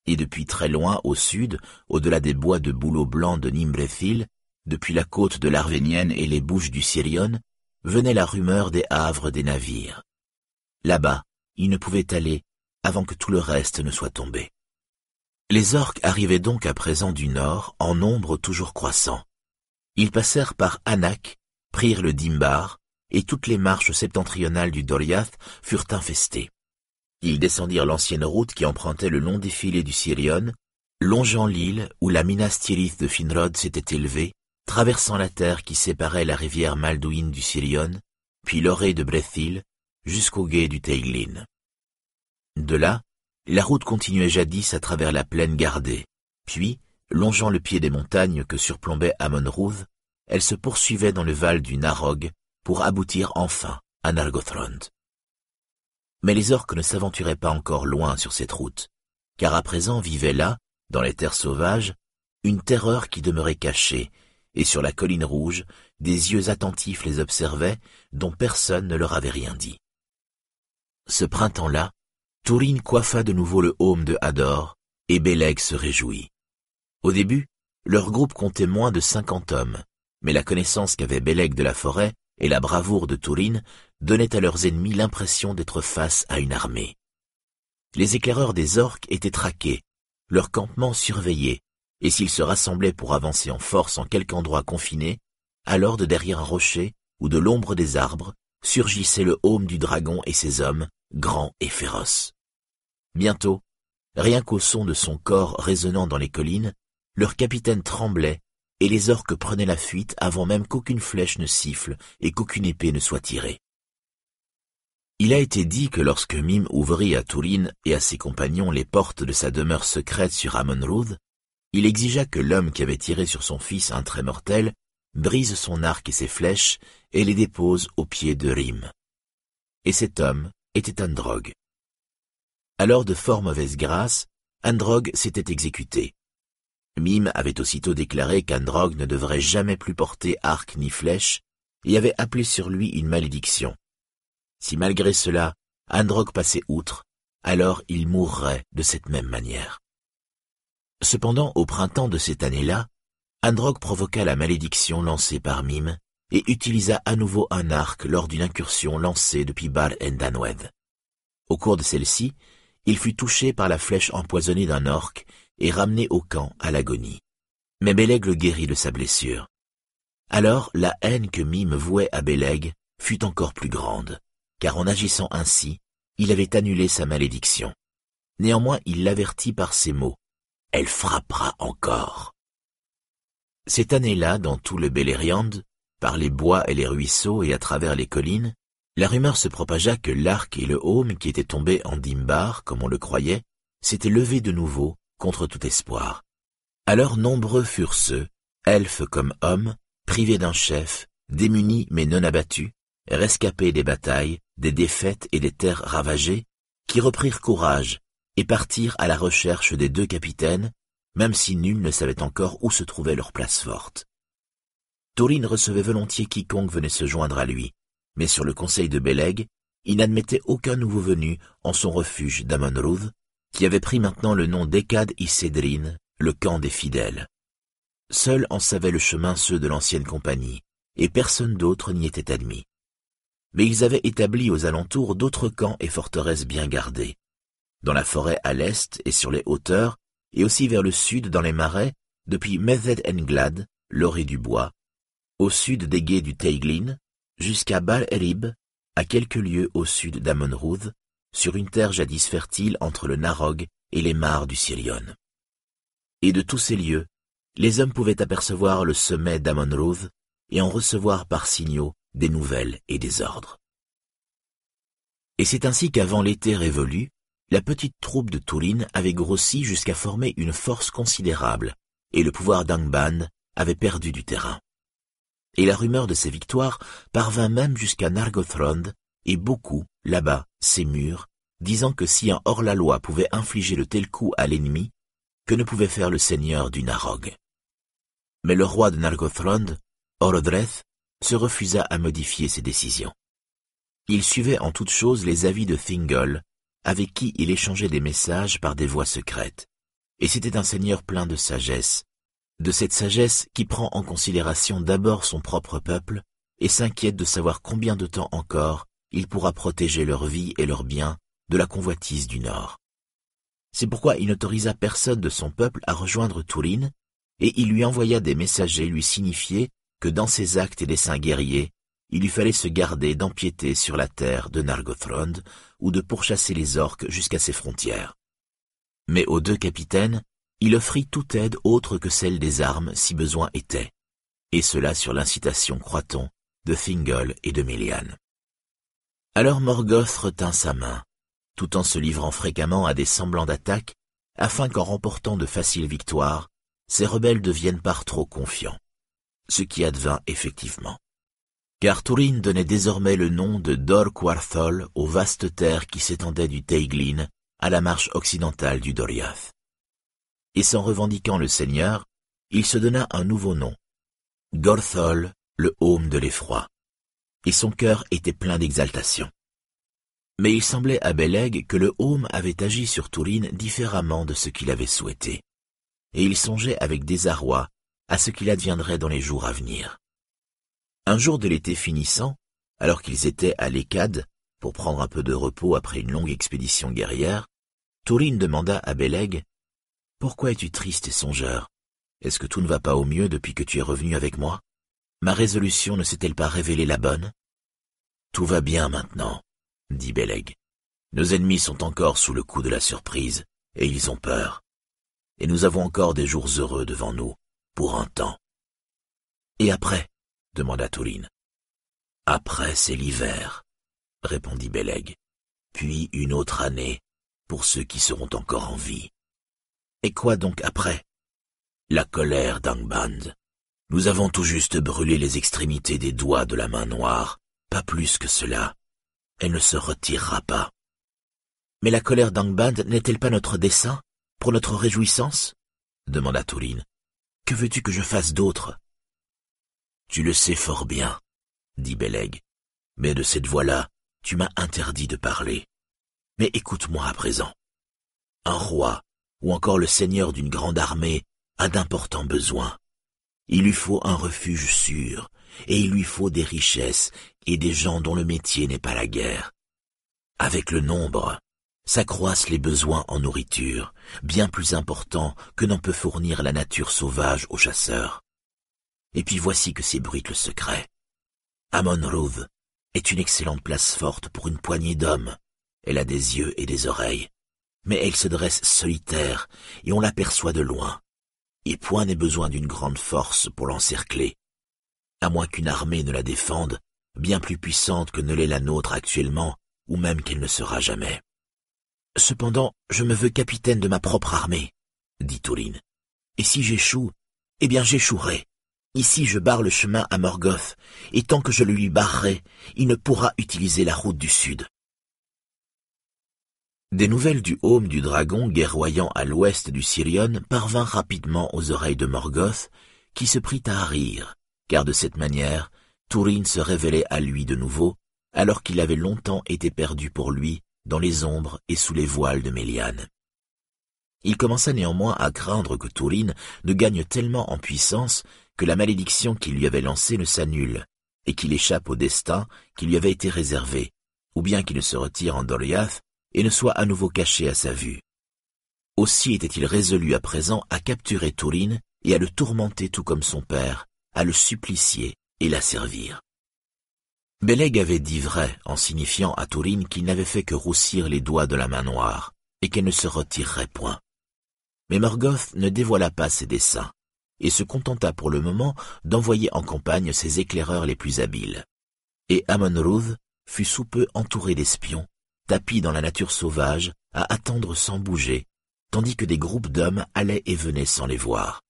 et depuis très loin au sud, au-delà des bois de bouleaux blancs de Nimbrethil, depuis la côte de l'Arvénienne et les bouches du Sirion, venait la rumeur des havres des navires. Là-bas, ils ne pouvaient aller avant que tout le reste ne soit tombé. Les orques arrivaient donc à présent du nord en nombre toujours croissant. Ils passèrent par Anak, prirent le Dimbar, et toutes les marches septentrionales du Doliath furent infestées. Ils descendirent l'ancienne route qui empruntait le long défilé du Sirion, longeant l'île où la Minas Tirith de Finrod s'était élevée, traversant la terre qui séparait la rivière Maldouine du Sirion, puis l'orée de Brethil, jusqu'au gué du Teiglin. De là, la route continuait jadis à travers la plaine gardée, puis, longeant le pied des montagnes que surplombait Amon-Routh, elle se poursuivait dans le val du Narog pour aboutir enfin à Nargothrond. Mais les orques ne s'aventuraient pas encore loin sur cette route, car à présent vivait là, dans les terres sauvages, une terreur qui demeurait cachée, et sur la colline rouge, des yeux attentifs les observaient, dont personne ne leur avait rien dit. Ce printemps-là, Tourine coiffa de nouveau le haume de Hador, et Béleg se réjouit. Au début, leur groupe comptait moins de cinquante hommes, mais la connaissance qu'avait Béleg de la forêt et la bravoure de Tourine donnaient à leurs ennemis l'impression d'être face à une armée. Les éclaireurs des orques étaient traqués, leur campement surveillé, et s'ils se rassemblaient pour avancer en force en quelque endroit confiné, alors de derrière un rocher ou de l'ombre des arbres surgissait le haume du dragon et ses hommes, grands et féroces. Bientôt, rien qu'au son de son corps résonnant dans les collines, leur capitaine tremblait et les orques prenaient la fuite avant même qu'aucune flèche ne siffle et qu'aucune épée ne soit tirée. Il a été dit que lorsque Mime ouvrit à Tourine et à ses compagnons les portes de sa demeure secrète sur Amonroud, il exigea que l'homme qui avait tiré sur son fils un trait mortel brise son arc et ses flèches et les dépose aux pieds de Rime. Et cet homme était Androg. Alors de fort mauvaise grâce, Androg s'était exécuté. Mime avait aussitôt déclaré qu'Androg ne devrait jamais plus porter arc ni flèche, et avait appelé sur lui une malédiction. Si malgré cela, Androg passait outre, alors il mourrait de cette même manière. Cependant, au printemps de cette année-là, Androg provoqua la malédiction lancée par Mime et utilisa à nouveau un arc lors d'une incursion lancée depuis Bar Endanwed. Au cours de celle-ci, il fut touché par la flèche empoisonnée d'un orque et ramené au camp à l'agonie. Mais Béleg le guérit de sa blessure. Alors la haine que Mime vouait à Béleg fut encore plus grande, car en agissant ainsi, il avait annulé sa malédiction. Néanmoins, il l'avertit par ces mots. Elle frappera encore. Cette année-là, dans tout le Beleriand, par les bois et les ruisseaux et à travers les collines, la rumeur se propagea que l'arc et le haume qui étaient tombés en Dimbar, comme on le croyait, s'étaient levés de nouveau contre tout espoir. Alors nombreux furent ceux, elfes comme hommes, privés d'un chef, démunis mais non abattus, rescapés des batailles, des défaites et des terres ravagées, qui reprirent courage et partirent à la recherche des deux capitaines, même si nul ne savait encore où se trouvait leur place forte. Taurine recevait volontiers quiconque venait se joindre à lui, mais sur le conseil de Béleg, il n'admettait aucun nouveau venu en son refuge d'Amonrouth, qui avait pris maintenant le nom d'Ekad Isédrine, le camp des fidèles. Seuls en savaient le chemin ceux de l'ancienne compagnie, et personne d'autre n'y était admis. Mais ils avaient établi aux alentours d'autres camps et forteresses bien gardées. Dans la forêt à l'est et sur les hauteurs, et aussi vers le sud dans les marais, depuis Methed Englad, l'orée du bois, au sud des guets du Teiglin, jusqu'à Bal Erib, à quelques lieues au sud d'Amonrouth, sur une terre jadis fertile entre le Narog et les mares du Sirion. Et de tous ces lieux, les hommes pouvaient apercevoir le sommet d'Amonrouth et en recevoir par signaux des nouvelles et des ordres. Et c'est ainsi qu'avant l'été révolu, la petite troupe de Tourine avait grossi jusqu'à former une force considérable, et le pouvoir d'Angban avait perdu du terrain. Et la rumeur de ses victoires parvint même jusqu'à Nargothrond, et beaucoup, là-bas, s'émurent, disant que si un hors-la-loi pouvait infliger le tel coup à l'ennemi, que ne pouvait faire le seigneur du Narog. Mais le roi de Nargothrond, Orodreth, se refusa à modifier ses décisions. Il suivait en toutes choses les avis de Thingol, avec qui il échangeait des messages par des voies secrètes. Et c'était un seigneur plein de sagesse, de cette sagesse qui prend en considération d'abord son propre peuple et s'inquiète de savoir combien de temps encore il pourra protéger leur vie et leurs biens de la convoitise du Nord. C'est pourquoi il n'autorisa personne de son peuple à rejoindre Tourine, et il lui envoya des messagers lui signifier que dans ses actes et desseins guerriers, il lui fallait se garder d'empiéter sur la terre de Nargothrond ou de pourchasser les orques jusqu'à ses frontières. Mais aux deux capitaines, il offrit toute aide autre que celle des armes si besoin était, et cela sur l'incitation, croit-on, de Thingol et de Méliane. Alors Morgoth retint sa main, tout en se livrant fréquemment à des semblants d'attaque, afin qu'en remportant de faciles victoires, ces rebelles deviennent par trop confiants. Ce qui advint effectivement. Car Turin donnait désormais le nom de Dor Quarthol aux vastes terres qui s'étendaient du Teiglin à la marche occidentale du Doriath. Et s'en revendiquant le seigneur, il se donna un nouveau nom, Gorthol, le haume de l'effroi. Et son cœur était plein d'exaltation. Mais il semblait à Beleg que le haume avait agi sur Tourine différemment de ce qu'il avait souhaité, et il songeait avec désarroi à ce qu'il adviendrait dans les jours à venir. Un jour de l'été finissant, alors qu'ils étaient à l'Écade, pour prendre un peu de repos après une longue expédition guerrière, Tourine demanda à Beleg « Pourquoi es-tu triste et songeur? Est-ce que tout ne va pas au mieux depuis que tu es revenu avec moi? Ma résolution ne s'est-elle pas révélée la bonne? Tout va bien maintenant, dit Beleg. Nos ennemis sont encore sous le coup de la surprise, et ils ont peur. Et nous avons encore des jours heureux devant nous, pour un temps. Et après? Demanda Touline. Après, c'est l'hiver, répondit Beleg. Puis une autre année, pour ceux qui seront encore en vie. Et quoi donc après? La colère d'Angband. Nous avons tout juste brûlé les extrémités des doigts de la main noire, pas plus que cela elle ne se retirera pas. Mais la colère d'Angband n'est-elle pas notre dessein, pour notre réjouissance? demanda Touline. Que veux-tu que je fasse d'autre? Tu le sais fort bien, dit Beleg, mais de cette voix-là, tu m'as interdit de parler. Mais écoute-moi à présent. Un roi, ou encore le seigneur d'une grande armée, a d'importants besoins. Il lui faut un refuge sûr, et il lui faut des richesses et des gens dont le métier n'est pas la guerre. Avec le nombre, s'accroissent les besoins en nourriture, bien plus importants que n'en peut fournir la nature sauvage aux chasseurs. Et puis voici que s'ébruite le secret. Amon est une excellente place forte pour une poignée d'hommes. Elle a des yeux et des oreilles, mais elle se dresse solitaire et on l'aperçoit de loin et point n'est besoin d'une grande force pour l'encercler. À moins qu'une armée ne la défende, bien plus puissante que ne l'est la nôtre actuellement, ou même qu'elle ne sera jamais. Cependant, je me veux capitaine de ma propre armée, dit Touline. Et si j'échoue, eh bien j'échouerai. Ici je barre le chemin à Morgoth, et tant que je le lui barrerai, il ne pourra utiliser la route du sud. Des nouvelles du home du dragon guerroyant à l'ouest du Sirion parvinrent rapidement aux oreilles de Morgoth, qui se prit à rire, car de cette manière, Tourine se révélait à lui de nouveau, alors qu'il avait longtemps été perdu pour lui dans les ombres et sous les voiles de Méliane. Il commença néanmoins à craindre que Tourine ne gagne tellement en puissance que la malédiction qu'il lui avait lancée ne s'annule, et qu'il échappe au destin qui lui avait été réservé, ou bien qu'il ne se retire en Doriath et ne soit à nouveau caché à sa vue. Aussi était-il résolu à présent à capturer Tourine et à le tourmenter tout comme son père, à le supplicier et l'asservir. Beleg avait dit vrai en signifiant à Tourine qu'il n'avait fait que roussir les doigts de la main noire et qu'elle ne se retirerait point. Mais Morgoth ne dévoila pas ses desseins et se contenta pour le moment d'envoyer en campagne ses éclaireurs les plus habiles. Et Amon fut sous peu entouré d'espions tapis dans la nature sauvage, à attendre sans bouger, tandis que des groupes d'hommes allaient et venaient sans les voir.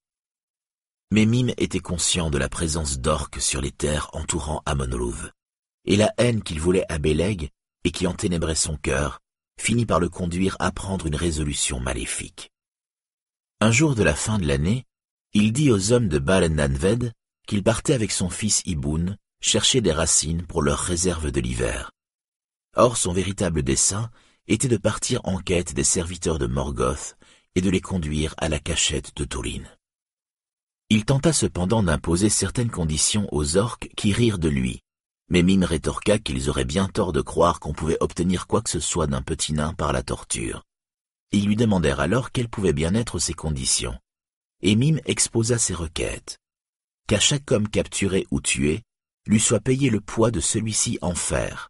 Mais Mime était conscient de la présence d'orques sur les terres entourant Amonrouv, et la haine qu'il voulait à Beleg, et qui enténébrait son cœur, finit par le conduire à prendre une résolution maléfique. Un jour de la fin de l'année, il dit aux hommes de Baal qu'il partait avec son fils Iboun chercher des racines pour leur réserve de l'hiver. Or son véritable dessein était de partir en quête des serviteurs de Morgoth et de les conduire à la cachette de Tourine. Il tenta cependant d'imposer certaines conditions aux orques qui rirent de lui, mais Mime rétorqua qu'ils auraient bien tort de croire qu'on pouvait obtenir quoi que ce soit d'un petit nain par la torture. Ils lui demandèrent alors quelles pouvaient bien être ces conditions, et Mime exposa ses requêtes. Qu'à chaque homme capturé ou tué, lui soit payé le poids de celui-ci en fer,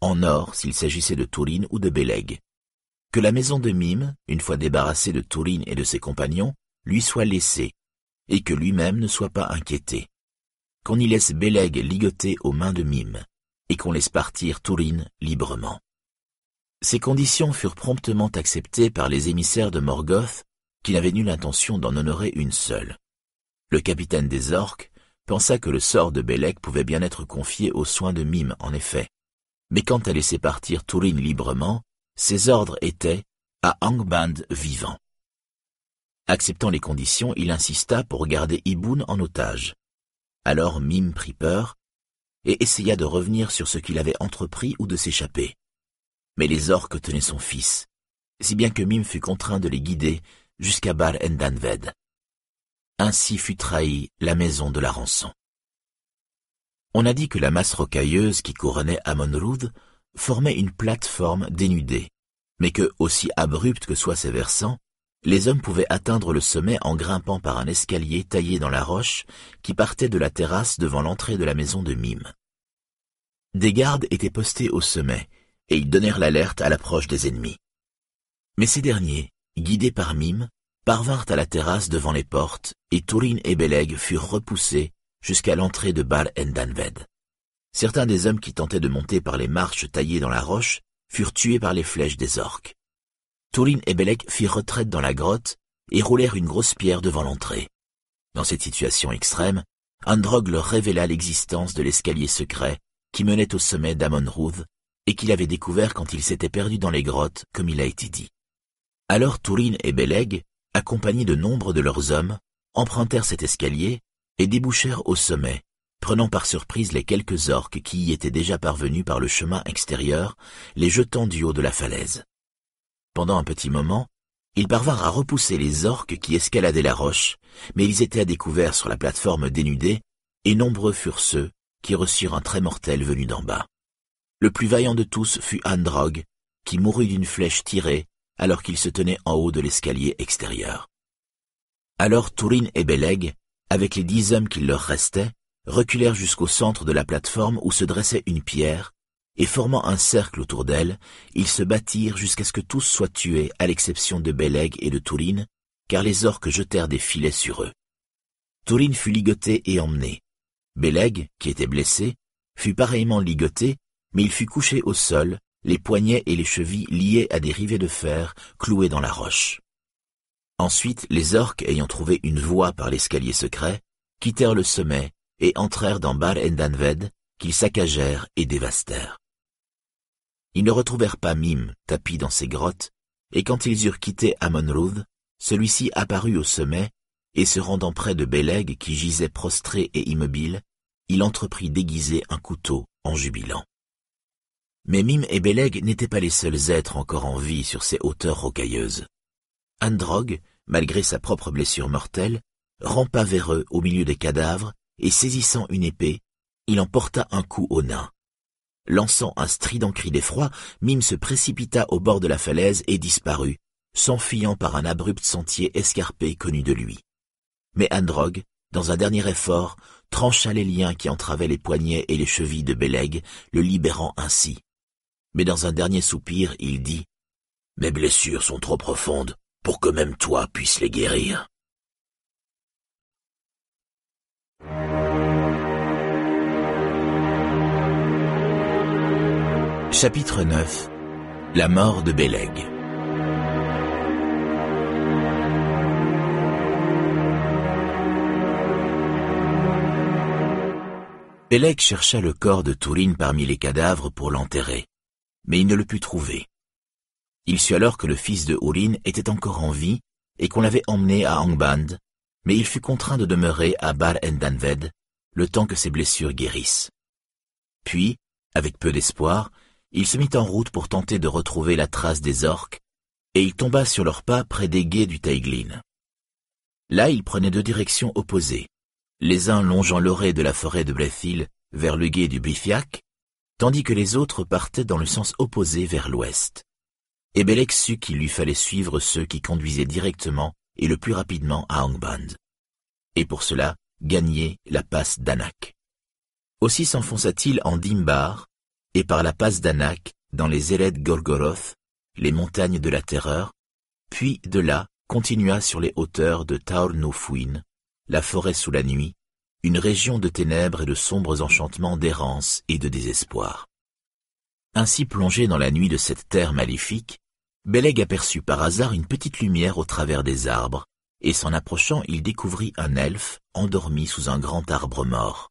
en or s'il s'agissait de Tourine ou de Beleg. Que la maison de Mime, une fois débarrassée de Tourine et de ses compagnons, lui soit laissée, et que lui-même ne soit pas inquiété. qu'on y laisse Béleg ligoté aux mains de Mime, et qu'on laisse partir Tourine librement. Ces conditions furent promptement acceptées par les émissaires de Morgoth, qui n'avaient nulle intention d'en honorer une seule. Le capitaine des orques pensa que le sort de Bélec pouvait bien être confié aux soins de Mime, en effet. Mais quant à laisser partir Tourine librement, ses ordres étaient à Angband vivant. Acceptant les conditions, il insista pour garder Iboun en otage. Alors Mime prit peur et essaya de revenir sur ce qu'il avait entrepris ou de s'échapper. Mais les orques tenaient son fils, si bien que Mime fut contraint de les guider jusqu'à Bar Endanved. Ainsi fut trahie la maison de la rançon. On a dit que la masse rocailleuse qui couronnait Amonroud formait une plateforme dénudée, mais que, aussi abrupte que soient ses versants, les hommes pouvaient atteindre le sommet en grimpant par un escalier taillé dans la roche qui partait de la terrasse devant l'entrée de la maison de Mime. Des gardes étaient postés au sommet, et ils donnèrent l'alerte à l'approche des ennemis. Mais ces derniers, guidés par Mime, parvinrent à la terrasse devant les portes, et Tourine et Beleg furent repoussés jusqu'à l'entrée de Bal Endanved. Certains des hommes qui tentaient de monter par les marches taillées dans la roche furent tués par les flèches des orques. Tourine et Belek firent retraite dans la grotte et roulèrent une grosse pierre devant l'entrée. Dans cette situation extrême, Androg leur révéla l'existence de l'escalier secret qui menait au sommet d'Amonrouth et qu'il avait découvert quand il s'était perdu dans les grottes, comme il a été dit. Alors Tourine et Beleg, accompagnés de nombre de leurs hommes, empruntèrent cet escalier et débouchèrent au sommet, prenant par surprise les quelques orques qui y étaient déjà parvenus par le chemin extérieur, les jetant du haut de la falaise. Pendant un petit moment, ils parvinrent à repousser les orques qui escaladaient la roche, mais ils étaient à découvert sur la plateforme dénudée, et nombreux furent ceux qui reçurent un trait mortel venu d'en bas. Le plus vaillant de tous fut Androg, qui mourut d'une flèche tirée alors qu'il se tenait en haut de l'escalier extérieur. Alors Tourine et Beleg, avec les dix hommes qui leur restaient, reculèrent jusqu'au centre de la plateforme où se dressait une pierre, et formant un cercle autour d'elle, ils se battirent jusqu'à ce que tous soient tués, à l'exception de Beleg et de Tourine, car les orques jetèrent des filets sur eux. Tourine fut ligoté et emmené. Beleg, qui était blessé, fut pareillement ligoté, mais il fut couché au sol, les poignets et les chevilles liés à des rivets de fer cloués dans la roche. Ensuite, les orques, ayant trouvé une voie par l'escalier secret, quittèrent le sommet et entrèrent dans Bar Endanved, qu'ils saccagèrent et dévastèrent. Ils ne retrouvèrent pas Mime tapi dans ses grottes, et quand ils eurent quitté Amonruth, celui-ci apparut au sommet, et se rendant près de Beleg qui gisait prostré et immobile, il entreprit d'aiguiser un couteau en jubilant. Mais Mime et Beleg n'étaient pas les seuls êtres encore en vie sur ces hauteurs rocailleuses. Androg, malgré sa propre blessure mortelle, rampa vers eux au milieu des cadavres, et saisissant une épée, il en porta un coup au nain. Lançant un strident cri d'effroi, Mime se précipita au bord de la falaise et disparut, s'enfuyant par un abrupt sentier escarpé connu de lui. Mais Androg, dans un dernier effort, trancha les liens qui entravaient les poignets et les chevilles de Beleg, le libérant ainsi. Mais dans un dernier soupir, il dit « Mes blessures sont trop profondes pour que même toi puisses les guérir. » Chapitre 9 La mort de Beleg Beleg chercha le corps de Tourine parmi les cadavres pour l'enterrer, mais il ne le put trouver. Il sut alors que le fils de Ourin était encore en vie et qu'on l'avait emmené à Angband, mais il fut contraint de demeurer à Bar Endanved le temps que ses blessures guérissent. Puis, avec peu d'espoir, il se mit en route pour tenter de retrouver la trace des orques, et il tomba sur leurs pas près des guets du Taiglin. Là, il prenait deux directions opposées, les uns longeant l'orée de la forêt de Blethil vers le guet du Bifiac, tandis que les autres partaient dans le sens opposé vers l'ouest. Et Belek sut qu'il lui fallait suivre ceux qui conduisaient directement et le plus rapidement à Angband. Et pour cela, gagner la passe d'Anak. Aussi s'enfonça-t-il en Dimbar, et par la passe d'Anak dans les Eled Gorgoroth, les montagnes de la terreur, puis de là continua sur les hauteurs de Taornofouin, la forêt sous la nuit, une région de ténèbres et de sombres enchantements d'errance et de désespoir. Ainsi plongé dans la nuit de cette terre maléfique, Beleg aperçut par hasard une petite lumière au travers des arbres, et s'en approchant il découvrit un elfe endormi sous un grand arbre mort.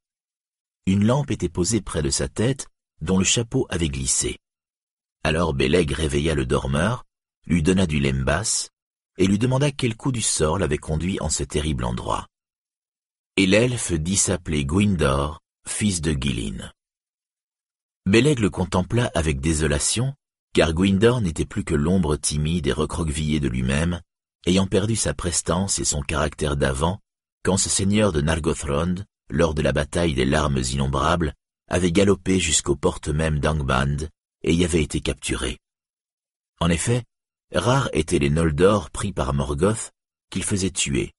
Une lampe était posée près de sa tête, dont le chapeau avait glissé. Alors Beleg réveilla le dormeur, lui donna du lembas, et lui demanda quel coup du sort l'avait conduit en ce terrible endroit. Et l'elfe dit s'appeler Gwindor, fils de Gilin. Beleg le contempla avec désolation, car Gwindor n'était plus que l'ombre timide et recroquevillée de lui-même, ayant perdu sa prestance et son caractère d'avant, quand ce seigneur de Nargothrond, lors de la bataille des larmes innombrables, avait galopé jusqu'aux portes mêmes d'Angband et y avait été capturé. En effet, rares étaient les Noldor pris par Morgoth qu'il faisait tuer,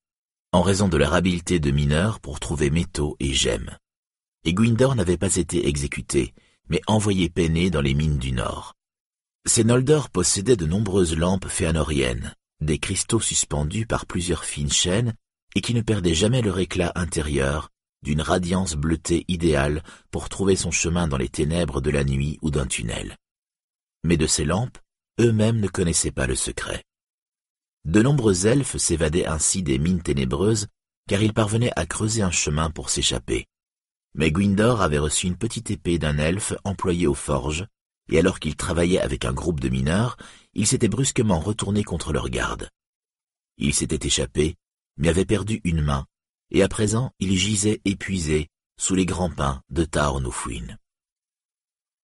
en raison de leur habileté de mineurs pour trouver métaux et gemmes. Et Gwindor n'avait pas été exécuté, mais envoyé peiner dans les mines du Nord. Ces Noldor possédaient de nombreuses lampes féanoriennes, des cristaux suspendus par plusieurs fines chaînes et qui ne perdaient jamais leur éclat intérieur, d'une radiance bleutée idéale pour trouver son chemin dans les ténèbres de la nuit ou d'un tunnel. Mais de ces lampes, eux-mêmes ne connaissaient pas le secret. De nombreux elfes s'évadaient ainsi des mines ténébreuses, car ils parvenaient à creuser un chemin pour s'échapper. Mais Gwindor avait reçu une petite épée d'un elfe employé aux forges, et alors qu'il travaillait avec un groupe de mineurs, il s'était brusquement retourné contre leur garde. Il s'était échappé, mais avait perdu une main, et à présent il gisait épuisé sous les grands pins de Taornoufuin.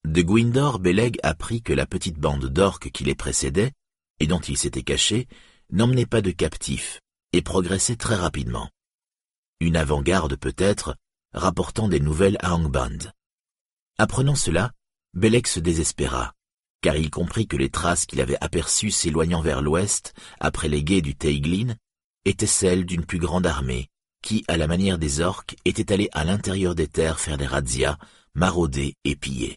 De Gwindor, Beleg apprit que la petite bande d'orques qui les précédait, et dont il s'était caché, n'emmenait pas de captifs, et progressait très rapidement. Une avant-garde peut-être, rapportant des nouvelles à Angband. Apprenant cela, Belek se désespéra, car il comprit que les traces qu'il avait aperçues s'éloignant vers l'ouest, après les guets du Teiglin, étaient celles d'une plus grande armée, qui, à la manière des orques, était allée à l'intérieur des terres faire des razzias, marauder et piller.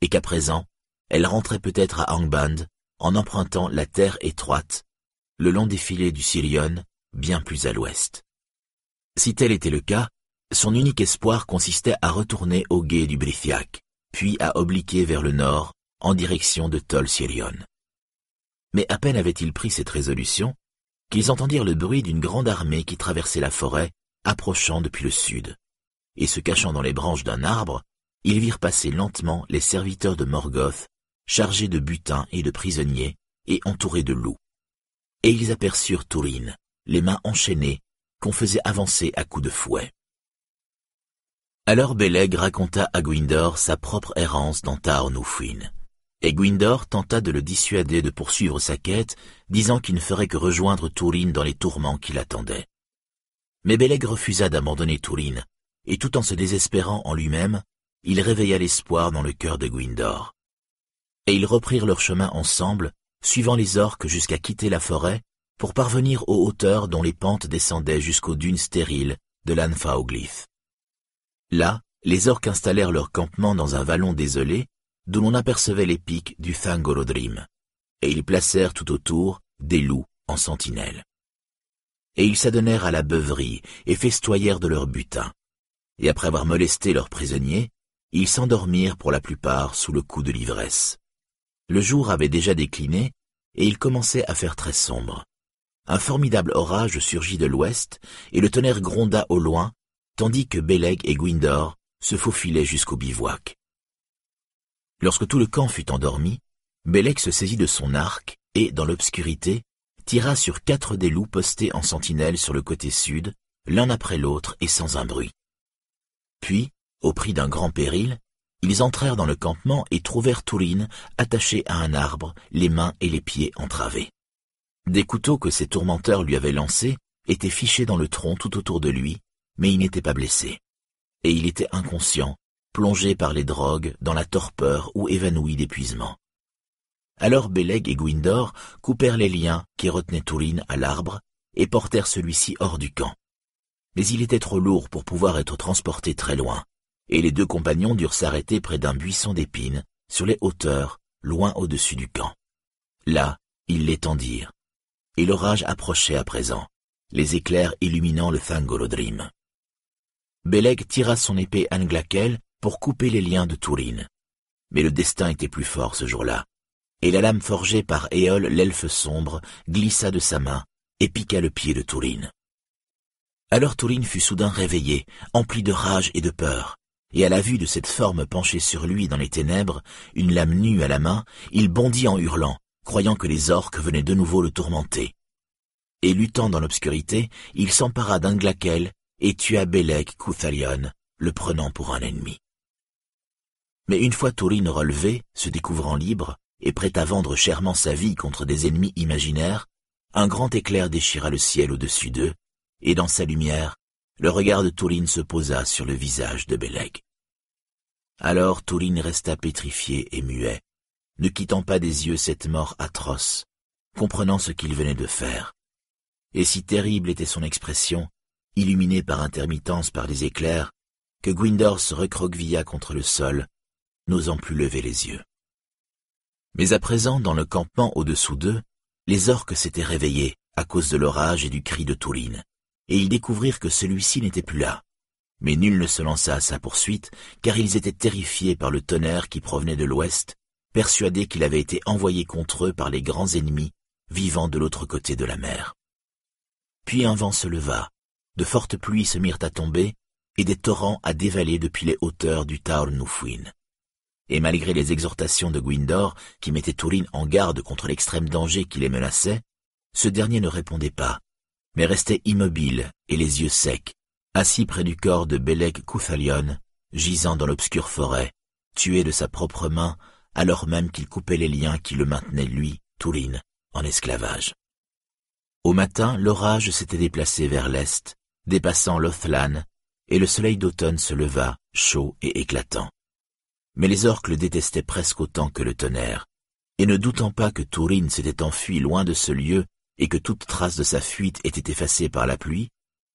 Et qu'à présent, elle rentrait peut-être à Angband, en empruntant la terre étroite, le long des filets du Sirion, bien plus à l'ouest. Si tel était le cas, son unique espoir consistait à retourner au guet du Brithiac, puis à obliquer vers le nord, en direction de Tol Sirion. Mais à peine avait-il pris cette résolution, qu'ils entendirent le bruit d'une grande armée qui traversait la forêt, approchant depuis le sud. Et se cachant dans les branches d'un arbre, ils virent passer lentement les serviteurs de Morgoth, chargés de butin et de prisonniers, et entourés de loups. Et ils aperçurent Tourine, les mains enchaînées, qu'on faisait avancer à coups de fouet. Alors Beleg raconta à Gwindor sa propre errance dans Taornoufuin. Et Gwindor tenta de le dissuader de poursuivre sa quête, disant qu'il ne ferait que rejoindre Tourine dans les tourments qui l'attendaient. Mais Beleg refusa d'abandonner Tourine, et tout en se désespérant en lui-même, il réveilla l'espoir dans le cœur de Gwindor. Et ils reprirent leur chemin ensemble, suivant les orques jusqu'à quitter la forêt, pour parvenir aux hauteurs dont les pentes descendaient jusqu'aux dunes stériles de l'Anfaoglyph. Là, les orques installèrent leur campement dans un vallon désolé, d'où l'on apercevait les pics du Thangorodrim, et ils placèrent tout autour des loups en sentinelle. Et ils s'adonnèrent à la beuverie et festoyèrent de leur butin. Et après avoir molesté leurs prisonniers, ils s'endormirent pour la plupart sous le coup de l'ivresse. Le jour avait déjà décliné, et il commençait à faire très sombre. Un formidable orage surgit de l'ouest, et le tonnerre gronda au loin, tandis que Beleg et Gwindor se faufilaient jusqu'au bivouac. Lorsque tout le camp fut endormi, Beleg se saisit de son arc et, dans l'obscurité, tira sur quatre des loups postés en sentinelle sur le côté sud, l'un après l'autre et sans un bruit. Puis, au prix d'un grand péril, ils entrèrent dans le campement et trouvèrent Tourine attachée à un arbre, les mains et les pieds entravés. Des couteaux que ses tourmenteurs lui avaient lancés étaient fichés dans le tronc tout autour de lui, mais il n'était pas blessé. Et il était inconscient, plongé par les drogues dans la torpeur ou évanoui d'épuisement. Alors Beleg et Gwindor coupèrent les liens qui retenaient Tourine à l'arbre et portèrent celui-ci hors du camp. Mais il était trop lourd pour pouvoir être transporté très loin, et les deux compagnons durent s'arrêter près d'un buisson d'épines, sur les hauteurs, loin au-dessus du camp. Là, ils l'étendirent, et l'orage approchait à présent, les éclairs illuminant le Thangolodrim. Beleg tira son épée Anglakel pour couper les liens de Tourine. Mais le destin était plus fort ce jour-là, et la lame forgée par Éole l'elfe sombre glissa de sa main et piqua le pied de Tourine. Alors Tourine fut soudain réveillé, empli de rage et de peur, et à la vue de cette forme penchée sur lui dans les ténèbres, une lame nue à la main, il bondit en hurlant, croyant que les orques venaient de nouveau le tourmenter. Et luttant dans l'obscurité, il s'empara d'un glaquel et tua Belek Kuthalion, le prenant pour un ennemi. Mais une fois Tourine relevé, se découvrant libre, et prêt à vendre chèrement sa vie contre des ennemis imaginaires, un grand éclair déchira le ciel au-dessus d'eux, et dans sa lumière, le regard de Tourine se posa sur le visage de Beleg. Alors Tourine resta pétrifié et muet, ne quittant pas des yeux cette mort atroce, comprenant ce qu'il venait de faire. Et si terrible était son expression, illuminée par intermittence par les éclairs, que Gwindor se recroquevilla contre le sol, n'osant plus lever les yeux. Mais à présent, dans le campement au-dessous d'eux, les orques s'étaient réveillés à cause de l'orage et du cri de Tourine et ils découvrirent que celui-ci n'était plus là. Mais nul ne se lança à sa poursuite, car ils étaient terrifiés par le tonnerre qui provenait de l'ouest, persuadés qu'il avait été envoyé contre eux par les grands ennemis vivant de l'autre côté de la mer. Puis un vent se leva, de fortes pluies se mirent à tomber, et des torrents à dévaler depuis les hauteurs du Taur Nufuin. Et malgré les exhortations de Gwindor, qui mettait Tourine en garde contre l'extrême danger qui les menaçait, ce dernier ne répondait pas, mais restait immobile et les yeux secs, assis près du corps de Belek Kuthalion, gisant dans l'obscure forêt, tué de sa propre main, alors même qu'il coupait les liens qui le maintenaient, lui, Tourine, en esclavage. Au matin, l'orage s'était déplacé vers l'est, dépassant Lothlan, et le soleil d'automne se leva, chaud et éclatant. Mais les orques le détestaient presque autant que le tonnerre, et ne doutant pas que Tourine s'était enfui loin de ce lieu et que toute trace de sa fuite était effacée par la pluie,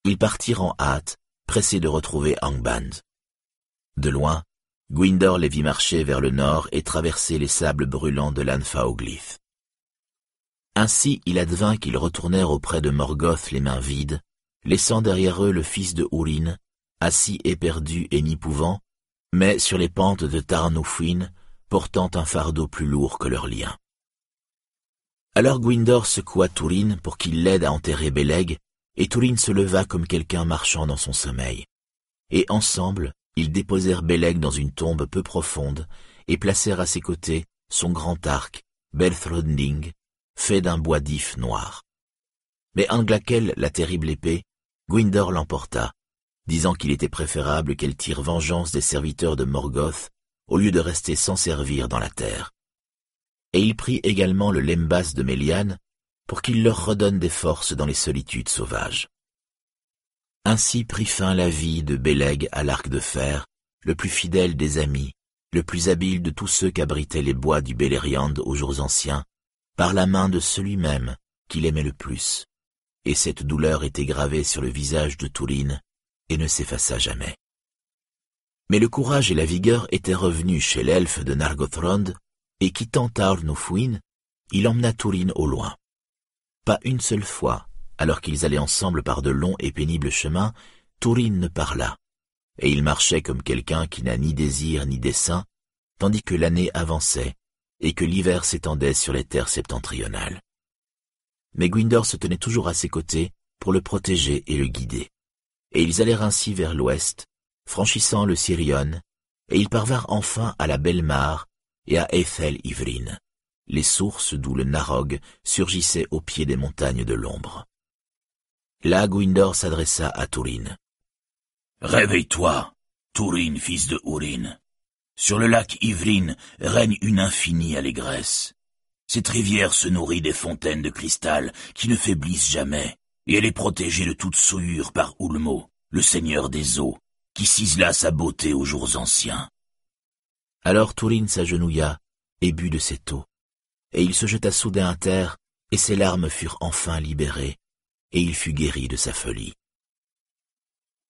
ils partirent en hâte, pressés de retrouver Angband. De loin, Gwindor les vit marcher vers le nord et traverser les sables brûlants de l'Anfaoglyph. Ainsi il advint qu'ils retournèrent auprès de Morgoth les mains vides, laissant derrière eux le fils de Hourin, assis éperdu et n'y pouvant, mais sur les pentes de Tarnoufuin, portant un fardeau plus lourd que leur lien. Alors Gwindor secoua Tourine pour qu'il l'aide à enterrer Beleg, et Tourine se leva comme quelqu'un marchant dans son sommeil. Et ensemble, ils déposèrent Beleg dans une tombe peu profonde, et placèrent à ses côtés son grand arc, Belthronding, fait d'un bois d'if noir. Mais Anglakel, la terrible épée, Gwindor l'emporta, disant qu'il était préférable qu'elle tire vengeance des serviteurs de Morgoth, au lieu de rester sans servir dans la terre et il prit également le lembas de Méliane pour qu'il leur redonne des forces dans les solitudes sauvages. Ainsi prit fin la vie de Béleg à l'arc de fer, le plus fidèle des amis, le plus habile de tous ceux qu'abritaient les bois du Beleriand aux jours anciens, par la main de celui-même qu'il aimait le plus. Et cette douleur était gravée sur le visage de Tourine et ne s'effaça jamais. Mais le courage et la vigueur étaient revenus chez l'elfe de Nargothrond, et quittant Taornoufuin, il emmena Tourine au loin. Pas une seule fois, alors qu'ils allaient ensemble par de longs et pénibles chemins, Tourine ne parla, et il marchait comme quelqu'un qui n'a ni désir ni dessein, tandis que l'année avançait et que l'hiver s'étendait sur les terres septentrionales. Mais Gwindor se tenait toujours à ses côtés pour le protéger et le guider. Et ils allèrent ainsi vers l'ouest, franchissant le Sirion, et ils parvinrent enfin à la belle mare et à Ethel Ivrin, les sources d'où le Narog surgissait au pied des montagnes de l'ombre. Là, Gwindor s'adressa à Tourine. Réveille-toi, Tourine, fils de Ourin. Sur le lac Ivrin règne une infinie allégresse. Cette rivière se nourrit des fontaines de cristal qui ne faiblissent jamais, et elle est protégée de toute souillure par Ulmo, le seigneur des eaux, qui cisela sa beauté aux jours anciens. Alors Tourine s'agenouilla et but de cette eau, et il se jeta soudain à terre, et ses larmes furent enfin libérées, et il fut guéri de sa folie.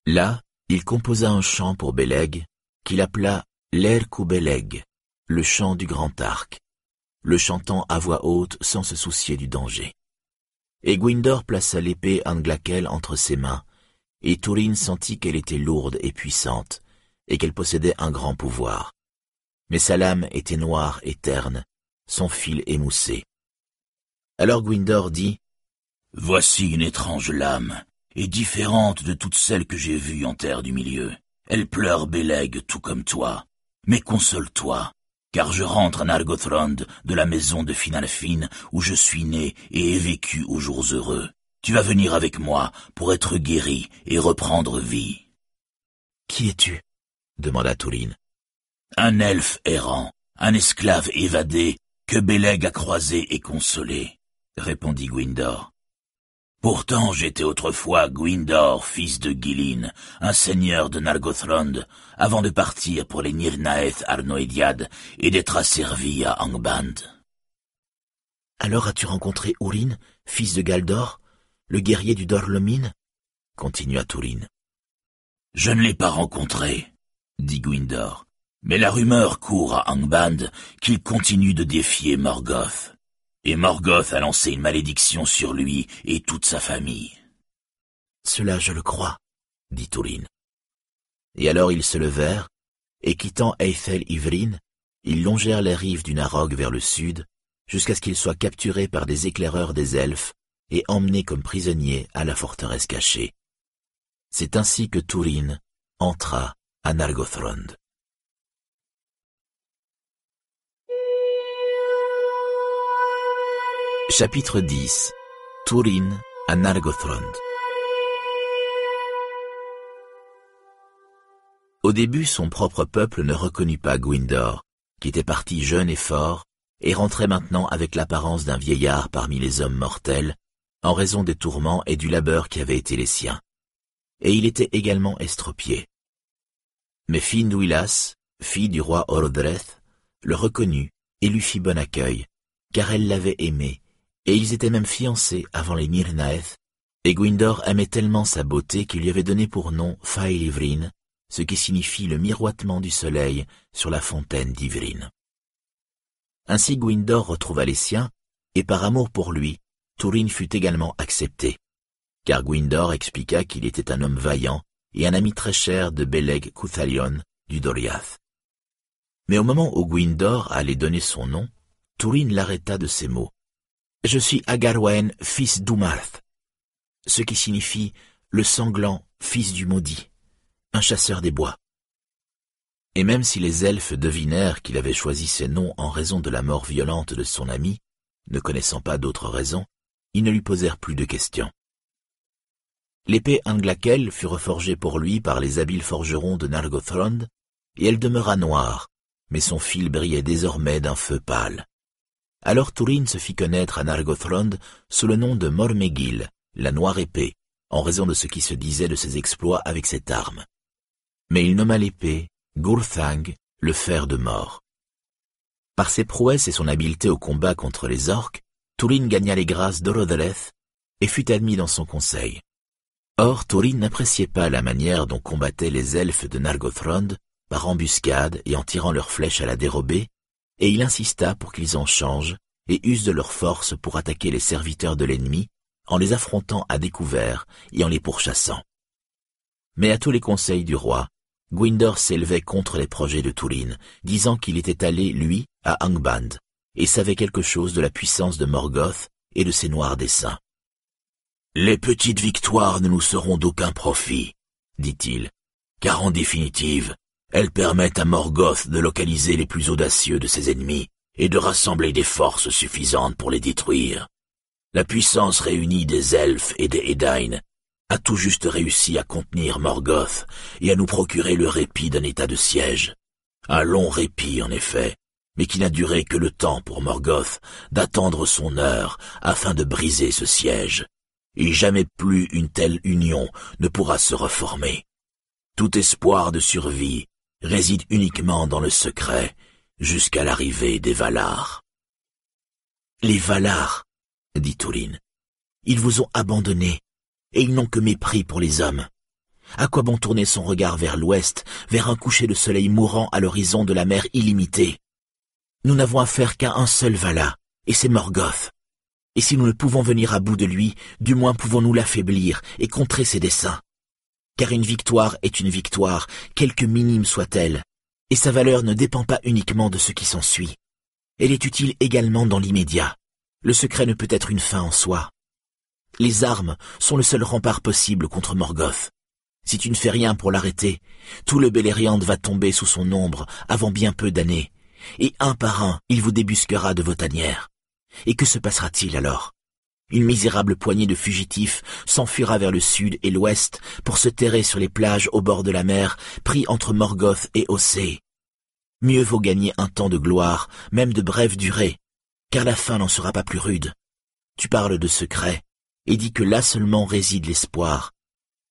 Là, il composa un chant pour Beleg, qu'il appela l'Erku Beleg, le chant du grand arc, le chantant à voix haute sans se soucier du danger. Et Gwindor plaça l'épée Anglakel entre ses mains, et Tourine sentit qu'elle était lourde et puissante, et qu'elle possédait un grand pouvoir. Mais sa lame était noire et terne, son fil émoussé. Alors Gwindor dit Voici une étrange lame, et différente de toutes celles que j'ai vues en terre du milieu. Elle pleure Béleg tout comme toi. Mais console-toi, car je rentre à Nargothrond de la maison de Finalfin où je suis né et ai vécu aux jours heureux. Tu vas venir avec moi pour être guéri et reprendre vie. Qui es-tu? demanda Tourine. Un elfe errant, un esclave évadé que Béleg a croisé et consolé, répondit Gwindor. Pourtant j'étais autrefois Gwindor, fils de Gilin, un seigneur de Nargothrond, avant de partir pour les Nirnaeth Arnoediad et d'être asservi à Angband. Alors as-tu rencontré Urin, fils de Galdor, le guerrier du Dorlomin? continua Turin. Je ne l'ai pas rencontré, dit Gwindor, mais la rumeur court à Angband qu'il continue de défier Morgoth et Morgoth a lancé une malédiction sur lui et toute sa famille. Cela je le crois, dit Tourine. Et alors ils se levèrent, et quittant Eiffel Ivrin, ils longèrent les rives du Narog vers le sud, jusqu'à ce qu'ils soient capturés par des éclaireurs des elfes et emmenés comme prisonniers à la forteresse cachée. C'est ainsi que Tourine entra à Nargothrond. Chapitre 10 Turin à Nargothrond Au début, son propre peuple ne reconnut pas Gwindor, qui était parti jeune et fort, et rentrait maintenant avec l'apparence d'un vieillard parmi les hommes mortels, en raison des tourments et du labeur qui avaient été les siens. Et il était également estropié. Mais Finduilas, fille du roi Ordreth, le reconnut et lui fit bon accueil, car elle l'avait aimé, et ils étaient même fiancés avant les Mirnaeth, et Gwindor aimait tellement sa beauté qu'il lui avait donné pour nom Faelivrin, ce qui signifie le miroitement du soleil sur la fontaine d'Ivrin. Ainsi Gwindor retrouva les siens, et par amour pour lui, Turin fut également accepté, car Gwindor expliqua qu'il était un homme vaillant et un ami très cher de Beleg Cuthalion du Doriath. Mais au moment où Gwindor allait donner son nom, Turin l'arrêta de ces mots. Je suis Agarwen, fils d'Umarth, ce qui signifie le sanglant fils du maudit, un chasseur des bois. Et même si les elfes devinèrent qu'il avait choisi ces noms en raison de la mort violente de son ami, ne connaissant pas d'autre raison, ils ne lui posèrent plus de questions. L'épée Anglakel fut reforgée pour lui par les habiles forgerons de Nargothrond, et elle demeura noire, mais son fil brillait désormais d'un feu pâle. Alors Turin se fit connaître à Nargothrond sous le nom de Mormegil, la noire épée, en raison de ce qui se disait de ses exploits avec cette arme. Mais il nomma l'épée Gurthang, le fer de mort. Par ses prouesses et son habileté au combat contre les orques, Turin gagna les grâces d'Orodreth et fut admis dans son conseil. Or, Turin n'appréciait pas la manière dont combattaient les elfes de Nargothrond par embuscade et en tirant leurs flèches à la dérobée, et il insista pour qu'ils en changent et usent de leur force pour attaquer les serviteurs de l'ennemi en les affrontant à découvert et en les pourchassant. Mais à tous les conseils du roi, Gwindor s'élevait contre les projets de Turin, disant qu'il était allé, lui, à Angband, et savait quelque chose de la puissance de Morgoth et de ses noirs desseins. Les petites victoires ne nous seront d'aucun profit, dit-il, car en définitive, elles permettent à Morgoth de localiser les plus audacieux de ses ennemis et de rassembler des forces suffisantes pour les détruire. La puissance réunie des elfes et des Edain a tout juste réussi à contenir Morgoth et à nous procurer le répit d'un état de siège. Un long répit, en effet, mais qui n'a duré que le temps pour Morgoth d'attendre son heure afin de briser ce siège. Et jamais plus une telle union ne pourra se reformer. Tout espoir de survie réside uniquement dans le secret jusqu'à l'arrivée des Valar. Les Valar, dit Tourine, ils vous ont abandonné, et ils n'ont que mépris pour les hommes. À quoi bon tourner son regard vers l'ouest, vers un coucher de soleil mourant à l'horizon de la mer illimitée? Nous n'avons affaire qu'à un seul Vala, et c'est Morgoth. Et si nous ne pouvons venir à bout de lui, du moins pouvons-nous l'affaiblir et contrer ses desseins. Car une victoire est une victoire, quelque minime soit-elle, et sa valeur ne dépend pas uniquement de ce qui s'ensuit. Elle est utile également dans l'immédiat. Le secret ne peut être une fin en soi. Les armes sont le seul rempart possible contre Morgoth. Si tu ne fais rien pour l'arrêter, tout le Beleriand va tomber sous son ombre avant bien peu d'années, et un par un, il vous débusquera de vos tanières. Et que se passera-t-il alors? Une misérable poignée de fugitifs s'enfuira vers le sud et l'ouest pour se terrer sur les plages au bord de la mer, pris entre Morgoth et Ossé. Mieux vaut gagner un temps de gloire, même de brève durée, car la fin n'en sera pas plus rude. Tu parles de secret, et dis que là seulement réside l'espoir.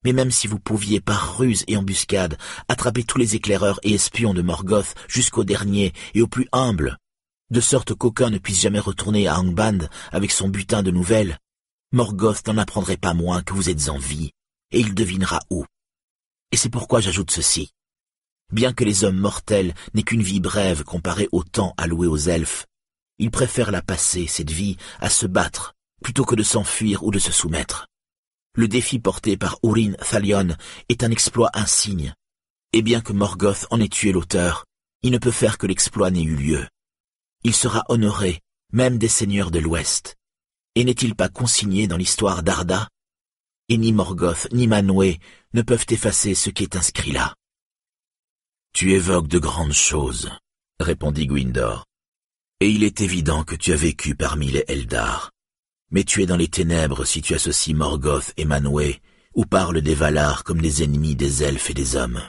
Mais même si vous pouviez par ruse et embuscade attraper tous les éclaireurs et espions de Morgoth jusqu'au dernier et au plus humble, de sorte qu'aucun ne puisse jamais retourner à Angband avec son butin de nouvelles, Morgoth n'en apprendrait pas moins que vous êtes en vie, et il devinera où. Et c'est pourquoi j'ajoute ceci. Bien que les hommes mortels n'aient qu'une vie brève comparée au temps alloué aux elfes, ils préfèrent la passer, cette vie, à se battre, plutôt que de s'enfuir ou de se soumettre. Le défi porté par Urin Thalion est un exploit insigne, et bien que Morgoth en ait tué l'auteur, il ne peut faire que l'exploit n'ait eu lieu. Il sera honoré, même des seigneurs de l'Ouest. Et n'est-il pas consigné dans l'histoire d'Arda? Et ni Morgoth ni Manwë ne peuvent effacer ce qui est inscrit là. Tu évoques de grandes choses, répondit Gwindor. Et il est évident que tu as vécu parmi les Eldar. Mais tu es dans les ténèbres si tu associes Morgoth et Manwë, ou parles des Valar comme des ennemis des elfes et des hommes.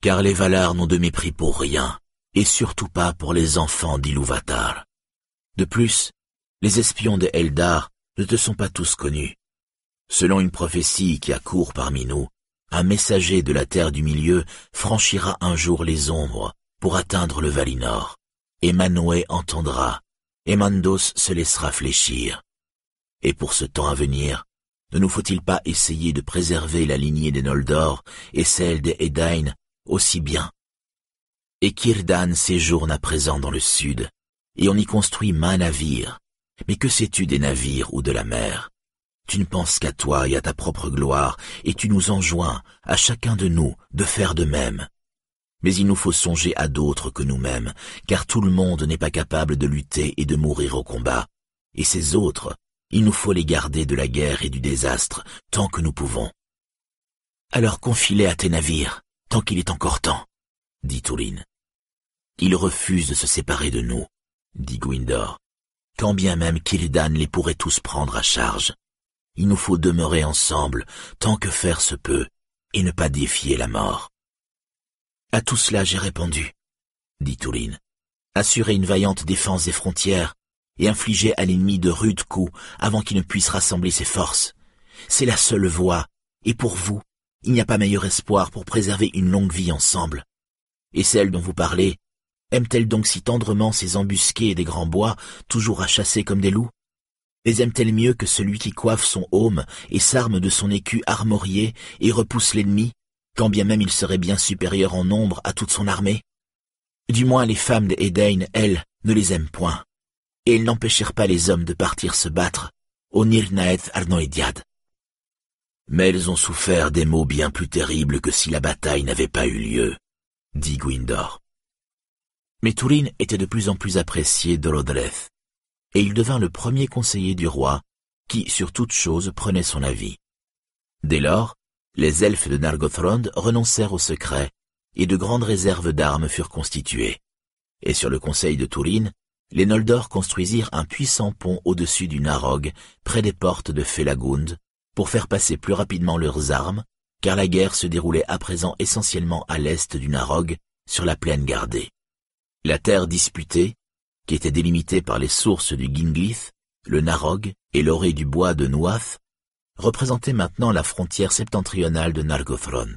Car les Valar n'ont de mépris pour rien, et surtout pas pour les enfants d'Ilúvatar. De plus, les espions des Eldar ne te sont pas tous connus. Selon une prophétie qui accourt parmi nous, un messager de la terre du milieu franchira un jour les ombres pour atteindre le Valinor et Manwë entendra, et Mandos se laissera fléchir. Et pour ce temps à venir, ne nous faut-il pas essayer de préserver la lignée des Noldor et celle des Edain aussi bien Et Kirdan séjourne à présent dans le sud, et on y construit main navire. Mais que sais-tu des navires ou de la mer? Tu ne penses qu'à toi et à ta propre gloire, et tu nous enjoins, à chacun de nous, de faire de même. Mais il nous faut songer à d'autres que nous-mêmes, car tout le monde n'est pas capable de lutter et de mourir au combat. Et ces autres, il nous faut les garder de la guerre et du désastre, tant que nous pouvons. Alors confie-les à tes navires, tant qu'il est encore temps, dit Touline. Ils refusent de se séparer de nous, dit Gwindor. Quand bien même Kildan les pourrait tous prendre à charge. Il nous faut demeurer ensemble, tant que faire se peut, et ne pas défier la mort. À tout cela j'ai répondu, dit Touline. Assurer une vaillante défense des frontières et infliger à l'ennemi de rudes coups avant qu'il ne puisse rassembler ses forces. C'est la seule voie, et pour vous, il n'y a pas meilleur espoir pour préserver une longue vie ensemble. Et celle dont vous parlez, aime-t-elle donc si tendrement ces embusqués des grands bois, toujours à chasser comme des loups? Les aime-t-elle mieux que celui qui coiffe son aume et s'arme de son écu armorié et repousse l'ennemi quand bien même il serait bien supérieur en nombre à toute son armée? Du moins les femmes des elles, ne les aiment point, et elles n'empêchèrent pas les hommes de partir se battre au Nirnaeth Arnoediad. Mais elles ont souffert des maux bien plus terribles que si la bataille n'avait pas eu lieu, dit Gwindor. Mais Turin était de plus en plus apprécié d'Olodreth, et il devint le premier conseiller du roi, qui, sur toute chose, prenait son avis. Dès lors, les elfes de Nargothrond renoncèrent au secret, et de grandes réserves d'armes furent constituées. Et sur le conseil de Tourine, les Noldor construisirent un puissant pont au-dessus du Narog, près des portes de Felagund, pour faire passer plus rapidement leurs armes, car la guerre se déroulait à présent essentiellement à l'est du Narog, sur la plaine gardée. La terre disputée, qui était délimitée par les sources du Ginglith, le Narog et l'orée du bois de Nuath, représentait maintenant la frontière septentrionale de Nargothrond.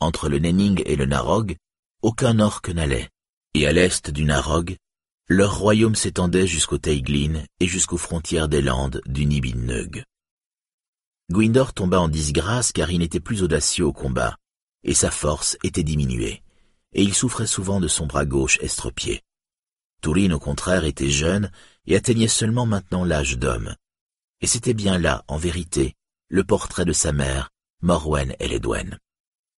Entre le Nenning et le Narog, aucun orc n'allait, et à l'est du Narog, leur royaume s'étendait jusqu'au Teiglin et jusqu'aux frontières des Landes du Nibinneug. Gwindor tomba en disgrâce car il n'était plus audacieux au combat, et sa force était diminuée, et il souffrait souvent de son bras gauche estropié. Tourine, au contraire, était jeune et atteignait seulement maintenant l'âge d'homme, et c'était bien là, en vérité, le portrait de sa mère, Morwen Eledwen.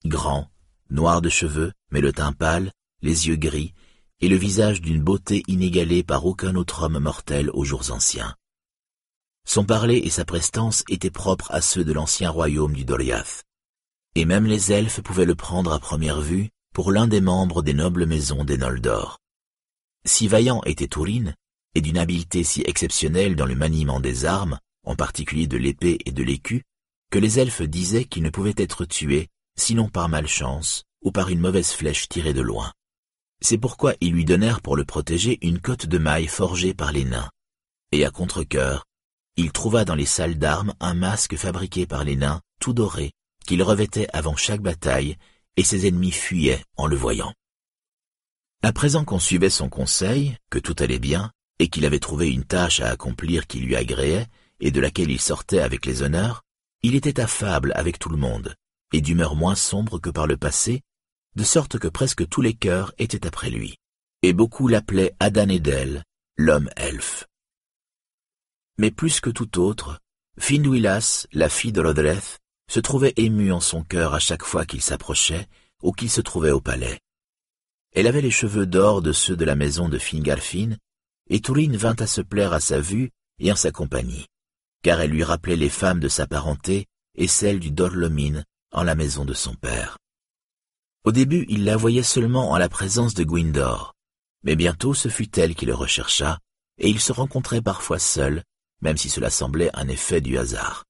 Grand, noir de cheveux, mais le teint pâle, les yeux gris, et le visage d'une beauté inégalée par aucun autre homme mortel aux jours anciens. Son parler et sa prestance étaient propres à ceux de l'ancien royaume du Doriath. Et même les elfes pouvaient le prendre à première vue pour l'un des membres des nobles maisons des Noldor. Si vaillant était Tourine, et d'une habileté si exceptionnelle dans le maniement des armes, en particulier de l'épée et de l'écu, que les elfes disaient qu'il ne pouvait être tué, sinon par malchance, ou par une mauvaise flèche tirée de loin. C'est pourquoi ils lui donnèrent pour le protéger une cotte de maille forgée par les nains. Et à contre-cœur, il trouva dans les salles d'armes un masque fabriqué par les nains, tout doré, qu'il revêtait avant chaque bataille, et ses ennemis fuyaient en le voyant. À présent qu'on suivait son conseil, que tout allait bien, et qu'il avait trouvé une tâche à accomplir qui lui agréait, et de laquelle il sortait avec les honneurs, il était affable avec tout le monde, et d'humeur moins sombre que par le passé, de sorte que presque tous les cœurs étaient après lui. Et beaucoup l'appelaient Adanedel, l'homme elfe. Mais plus que tout autre, Finduilas, la fille de Lodreth, se trouvait émue en son cœur à chaque fois qu'il s'approchait ou qu'il se trouvait au palais. Elle avait les cheveux d'or de ceux de la maison de Fingalfin, et Tourine vint à se plaire à sa vue et en sa compagnie, car elle lui rappelait les femmes de sa parenté et celles du Dorlomine en la maison de son père. Au début, il la voyait seulement en la présence de Gwindor, mais bientôt ce fut elle qui le rechercha, et ils se rencontraient parfois seuls, même si cela semblait un effet du hasard.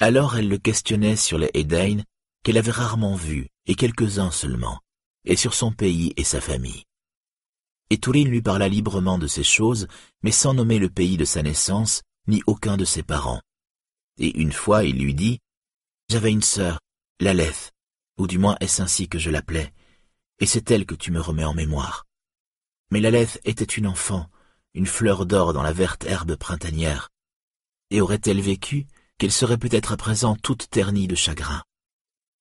Alors elle le questionnait sur les Edain qu'elle avait rarement vus, et quelques-uns seulement, et sur son pays et sa famille. Et Tourine lui parla librement de ces choses, mais sans nommer le pays de sa naissance, ni aucun de ses parents. Et une fois il lui dit, J'avais une sœur, Laleth, ou du moins est-ce ainsi que je l'appelais, et c'est elle que tu me remets en mémoire. Mais Laleth était une enfant, une fleur d'or dans la verte herbe printanière, et aurait-elle vécu qu'elle serait peut-être à présent toute ternie de chagrin.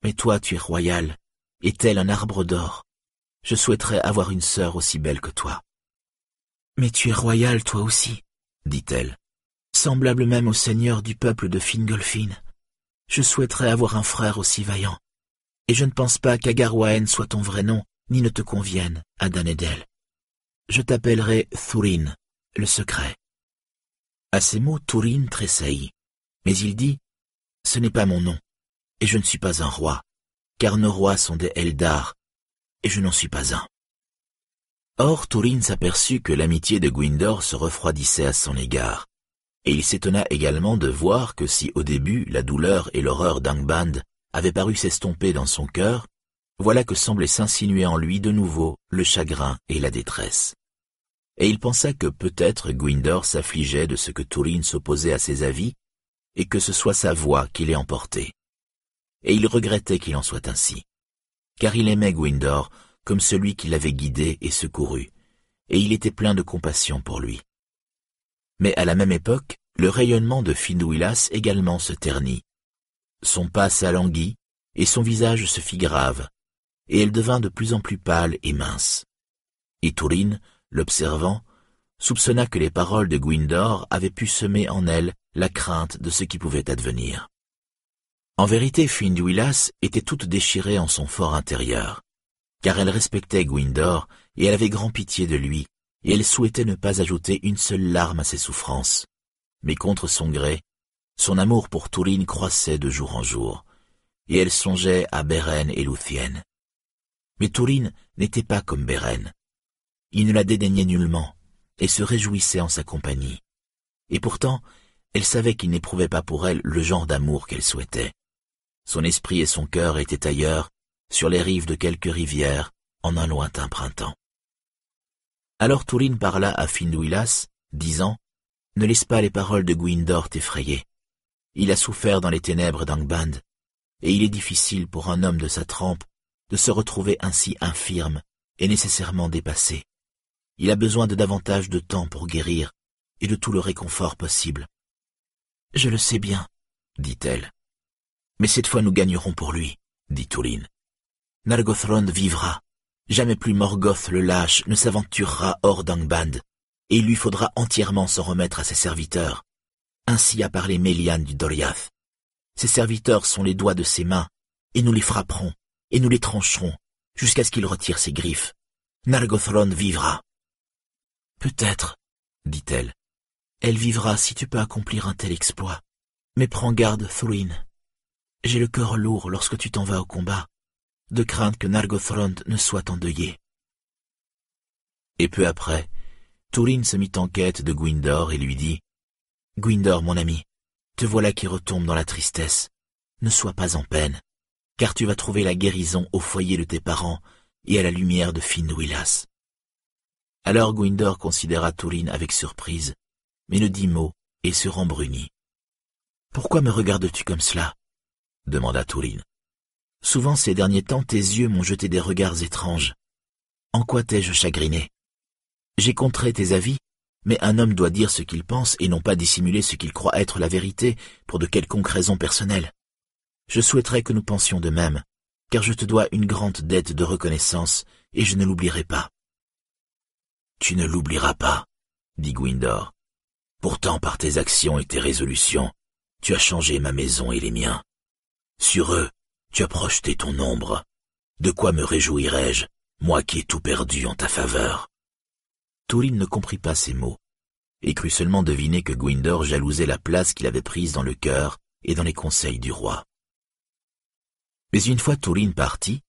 Mais toi tu es royal, et tel un arbre d'or. Je souhaiterais avoir une sœur aussi belle que toi. Mais tu es royal toi aussi, dit-elle, semblable même au seigneur du peuple de Fingolfin. Je souhaiterais avoir un frère aussi vaillant. Et je ne pense pas qu'Agarwaen soit ton vrai nom, ni ne te convienne, Adanedel. Je t'appellerai Thurin, le secret. À ces mots, Thurin tressaillit. Mais il dit, Ce n'est pas mon nom, et je ne suis pas un roi, car nos rois sont des Eldar, et je n'en suis pas un. Or Turin s'aperçut que l'amitié de Gwindor se refroidissait à son égard, et il s'étonna également de voir que si au début la douleur et l'horreur d'Angband avaient paru s'estomper dans son cœur, voilà que semblait s'insinuer en lui de nouveau le chagrin et la détresse. Et il pensa que peut-être Gwindor s'affligeait de ce que Turin s'opposait à ses avis et que ce soit sa voix qui l'ait emporté. Et il regrettait qu'il en soit ainsi, car il aimait Gwindor comme celui qui l'avait guidé et secouru, et il était plein de compassion pour lui. Mais à la même époque, le rayonnement de Finduilas également se ternit. Son pas s'alanguit, et son visage se fit grave, et elle devint de plus en plus pâle et mince. Et Tourine, l'observant, soupçonna que les paroles de Gwindor avaient pu semer en elle la crainte de ce qui pouvait advenir. En vérité, Finduilas était toute déchirée en son fort intérieur, car elle respectait Gwindor et elle avait grand pitié de lui, et elle souhaitait ne pas ajouter une seule larme à ses souffrances. Mais contre son gré, son amour pour Tourine croissait de jour en jour, et elle songeait à Beren et Luthien. Mais Tourine n'était pas comme Beren. Il ne la dédaignait nullement, et se réjouissait en sa compagnie. Et pourtant, elle savait qu'il n'éprouvait pas pour elle le genre d'amour qu'elle souhaitait. Son esprit et son cœur étaient ailleurs, sur les rives de quelque rivière, en un lointain printemps. Alors Tourine parla à Finduilas, disant « Ne laisse pas les paroles de Gwindor t'effrayer. Il a souffert dans les ténèbres d'Angband, et il est difficile pour un homme de sa trempe de se retrouver ainsi infirme et nécessairement dépassé. Il a besoin de davantage de temps pour guérir et de tout le réconfort possible. Je le sais bien, dit-elle. Mais cette fois nous gagnerons pour lui, dit Tourine. Nargothrond vivra. Jamais plus Morgoth le lâche ne s'aventurera hors d'Angband, et il lui faudra entièrement s'en remettre à ses serviteurs. Ainsi a parlé Méliane du Doriath. Ses serviteurs sont les doigts de ses mains, et nous les frapperons, et nous les trancherons, jusqu'à ce qu'il retire ses griffes. Nargothrond vivra. Peut-être, dit-elle. Elle vivra si tu peux accomplir un tel exploit. Mais prends garde, Thurin. J'ai le cœur lourd lorsque tu t'en vas au combat, de crainte que Nargothrond ne soit endeuillé. Et peu après, Turin se mit en quête de Gwindor et lui dit Gwindor, mon ami, te voilà qui retombe dans la tristesse. Ne sois pas en peine, car tu vas trouver la guérison au foyer de tes parents et à la lumière de Finduilas. Alors Gwindor considéra Turin avec surprise, mais ne dit mot et se rembrunit. Pourquoi me regardes-tu comme cela? demanda Turin. Souvent ces derniers temps tes yeux m'ont jeté des regards étranges. En quoi t'ai-je chagriné? J'ai contré tes avis, mais un homme doit dire ce qu'il pense et non pas dissimuler ce qu'il croit être la vérité pour de quelconques raisons personnelles. Je souhaiterais que nous pensions de même, car je te dois une grande dette de reconnaissance et je ne l'oublierai pas. Tu ne l'oublieras pas, dit Gwindor. Pourtant par tes actions et tes résolutions, tu as changé ma maison et les miens. Sur eux, tu as projeté ton ombre. De quoi me réjouirais-je, moi qui ai tout perdu en ta faveur? Touline ne comprit pas ces mots, et crut seulement deviner que Gwindor jalousait la place qu'il avait prise dans le cœur et dans les conseils du roi. Mais une fois Touline parti,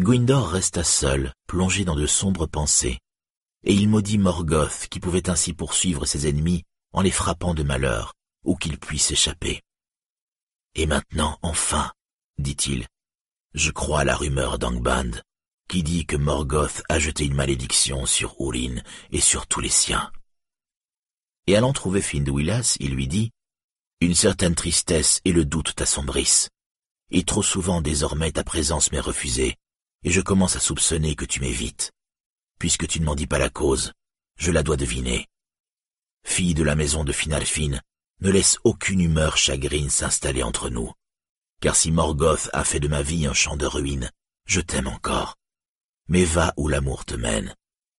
Gwindor resta seul, plongé dans de sombres pensées, et il maudit Morgoth qui pouvait ainsi poursuivre ses ennemis en les frappant de malheur, où qu'ils puissent échapper. Et maintenant, enfin, dit-il, je crois à la rumeur d'Angband, qui dit que Morgoth a jeté une malédiction sur Urin et sur tous les siens. Et allant trouver Finduilas, il lui dit, Une certaine tristesse et le doute t'assombrissent, et trop souvent désormais ta présence m'est refusée, et je commence à soupçonner que tu m'évites. Puisque tu ne m'en dis pas la cause, je la dois deviner. Fille de la maison de Finalfine, ne laisse aucune humeur chagrine s'installer entre nous, car si Morgoth a fait de ma vie un champ de ruines, je t'aime encore mais va où l'amour te mène,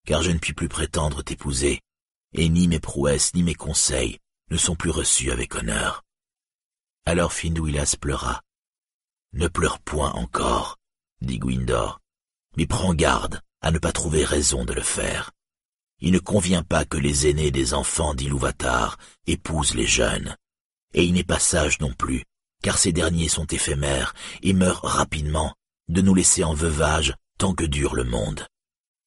car je ne puis plus prétendre t'épouser, et ni mes prouesses ni mes conseils ne sont plus reçus avec honneur. Alors Finduilas pleura. Ne pleure point encore, dit Gwindor, mais prends garde à ne pas trouver raison de le faire. Il ne convient pas que les aînés des enfants d'Iluvatar épousent les jeunes, et il n'est pas sage non plus, car ces derniers sont éphémères et meurent rapidement, de nous laisser en veuvage tant que dure le monde.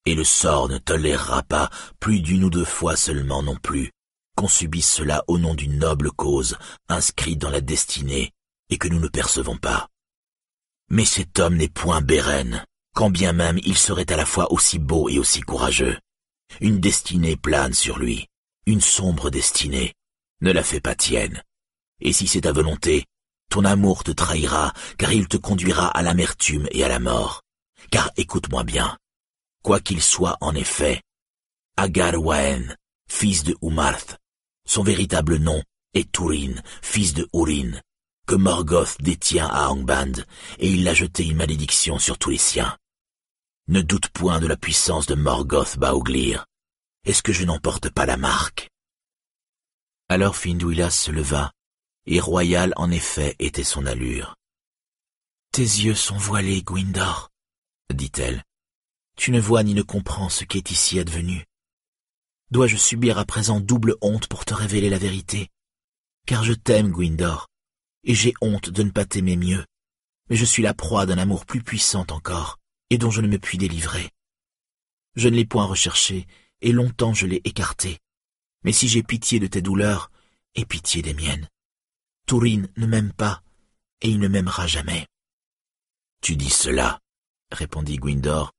Et le sort ne tolérera pas plus d'une ou deux fois seulement non plus qu'on subisse cela au nom d'une noble cause inscrite dans la destinée et que nous ne percevons pas. Mais cet homme n'est point Bérène, quand bien même il serait à la fois aussi beau et aussi courageux. Une destinée plane sur lui, une sombre destinée. Ne la fais pas tienne. Et si c'est ta volonté, ton amour te trahira, car il te conduira à l'amertume et à la mort. Car écoute-moi bien, quoi qu'il soit en effet, Agarwaen, fils de Umarth, son véritable nom est Turin, fils de Urin, que Morgoth détient à Angband, et il a jeté une malédiction sur tous les siens. Ne doute point de la puissance de Morgoth Baoglir. Est-ce que je n'emporte pas la marque? Alors Finduilas se leva, et royal en effet était son allure. Tes yeux sont voilés, Gwindor, dit-elle. Tu ne vois ni ne comprends ce qui est ici advenu. Dois-je subir à présent double honte pour te révéler la vérité? Car je t'aime, Gwindor, et j'ai honte de ne pas t'aimer mieux. Mais je suis la proie d'un amour plus puissant encore, et dont je ne me puis délivrer. Je ne l'ai point recherché, et longtemps je l'ai écarté. Mais si j'ai pitié de tes douleurs, aie pitié des miennes. Tourine ne m'aime pas, et il ne m'aimera jamais. Tu dis cela, répondit Gwindor,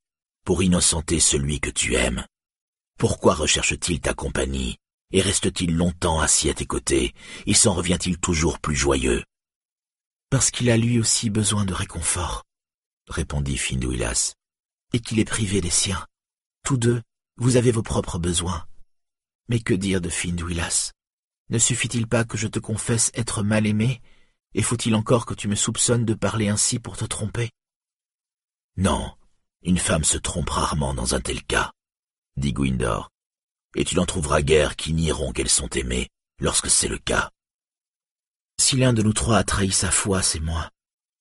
pour innocenter celui que tu aimes. Pourquoi recherche-t-il ta compagnie et reste-t-il longtemps assis à tes côtés et s'en revient-il toujours plus joyeux? Parce qu'il a lui aussi besoin de réconfort, répondit Finduilas, et qu'il est privé des siens. Tous deux, vous avez vos propres besoins. Mais que dire de Finduilas Ne suffit-il pas que je te confesse être mal aimé, et faut-il encore que tu me soupçonnes de parler ainsi pour te tromper? Non, une femme se trompe rarement dans un tel cas, dit Gwindor, et tu n'en trouveras guère qui nieront qu'elles sont aimées lorsque c'est le cas. Si l'un de nous trois a trahi sa foi, c'est moi.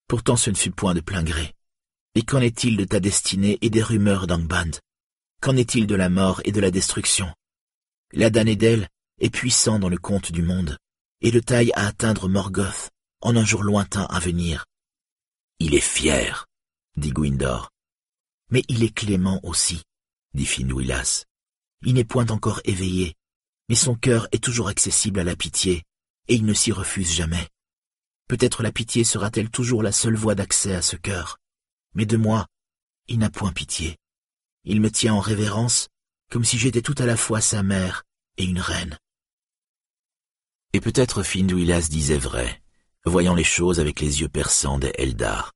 Pourtant ce ne fut point de plein gré. Et qu'en est-il de ta destinée et des rumeurs d'Angband? Qu'en est-il de la mort et de la destruction? L'Adanedel est puissant dans le compte du monde, et le taille à atteindre Morgoth en un jour lointain à venir. Il est fier, dit Gwindor. Mais il est clément aussi, dit Finduilas. Il n'est point encore éveillé, mais son cœur est toujours accessible à la pitié, et il ne s'y refuse jamais. Peut-être la pitié sera-t-elle toujours la seule voie d'accès à ce cœur. Mais de moi, il n'a point pitié. Il me tient en révérence, comme si j'étais tout à la fois sa mère et une reine. Et peut-être Finduilas disait vrai, voyant les choses avec les yeux perçants des Eldar.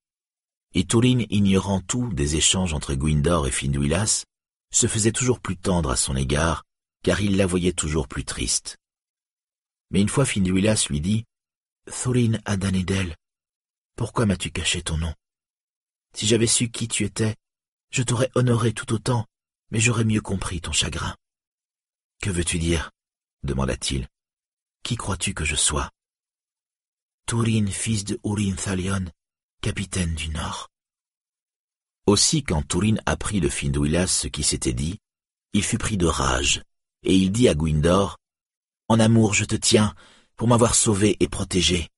Et Turin, ignorant tout des échanges entre Gwindor et Finduilas, se faisait toujours plus tendre à son égard, car il la voyait toujours plus triste. Mais une fois Finduilas lui dit, Thorin Adanedel, pourquoi m'as-tu caché ton nom? Si j'avais su qui tu étais, je t'aurais honoré tout autant, mais j'aurais mieux compris ton chagrin. Que veux-tu dire? demanda-t-il. Qui crois-tu que je sois? Turin, fils de Urin Thalion, capitaine du Nord. Aussi, quand Turin apprit de Finduilas ce qui s'était dit, il fut pris de rage, et il dit à Gwindor, En amour je te tiens, pour m'avoir sauvé et protégé.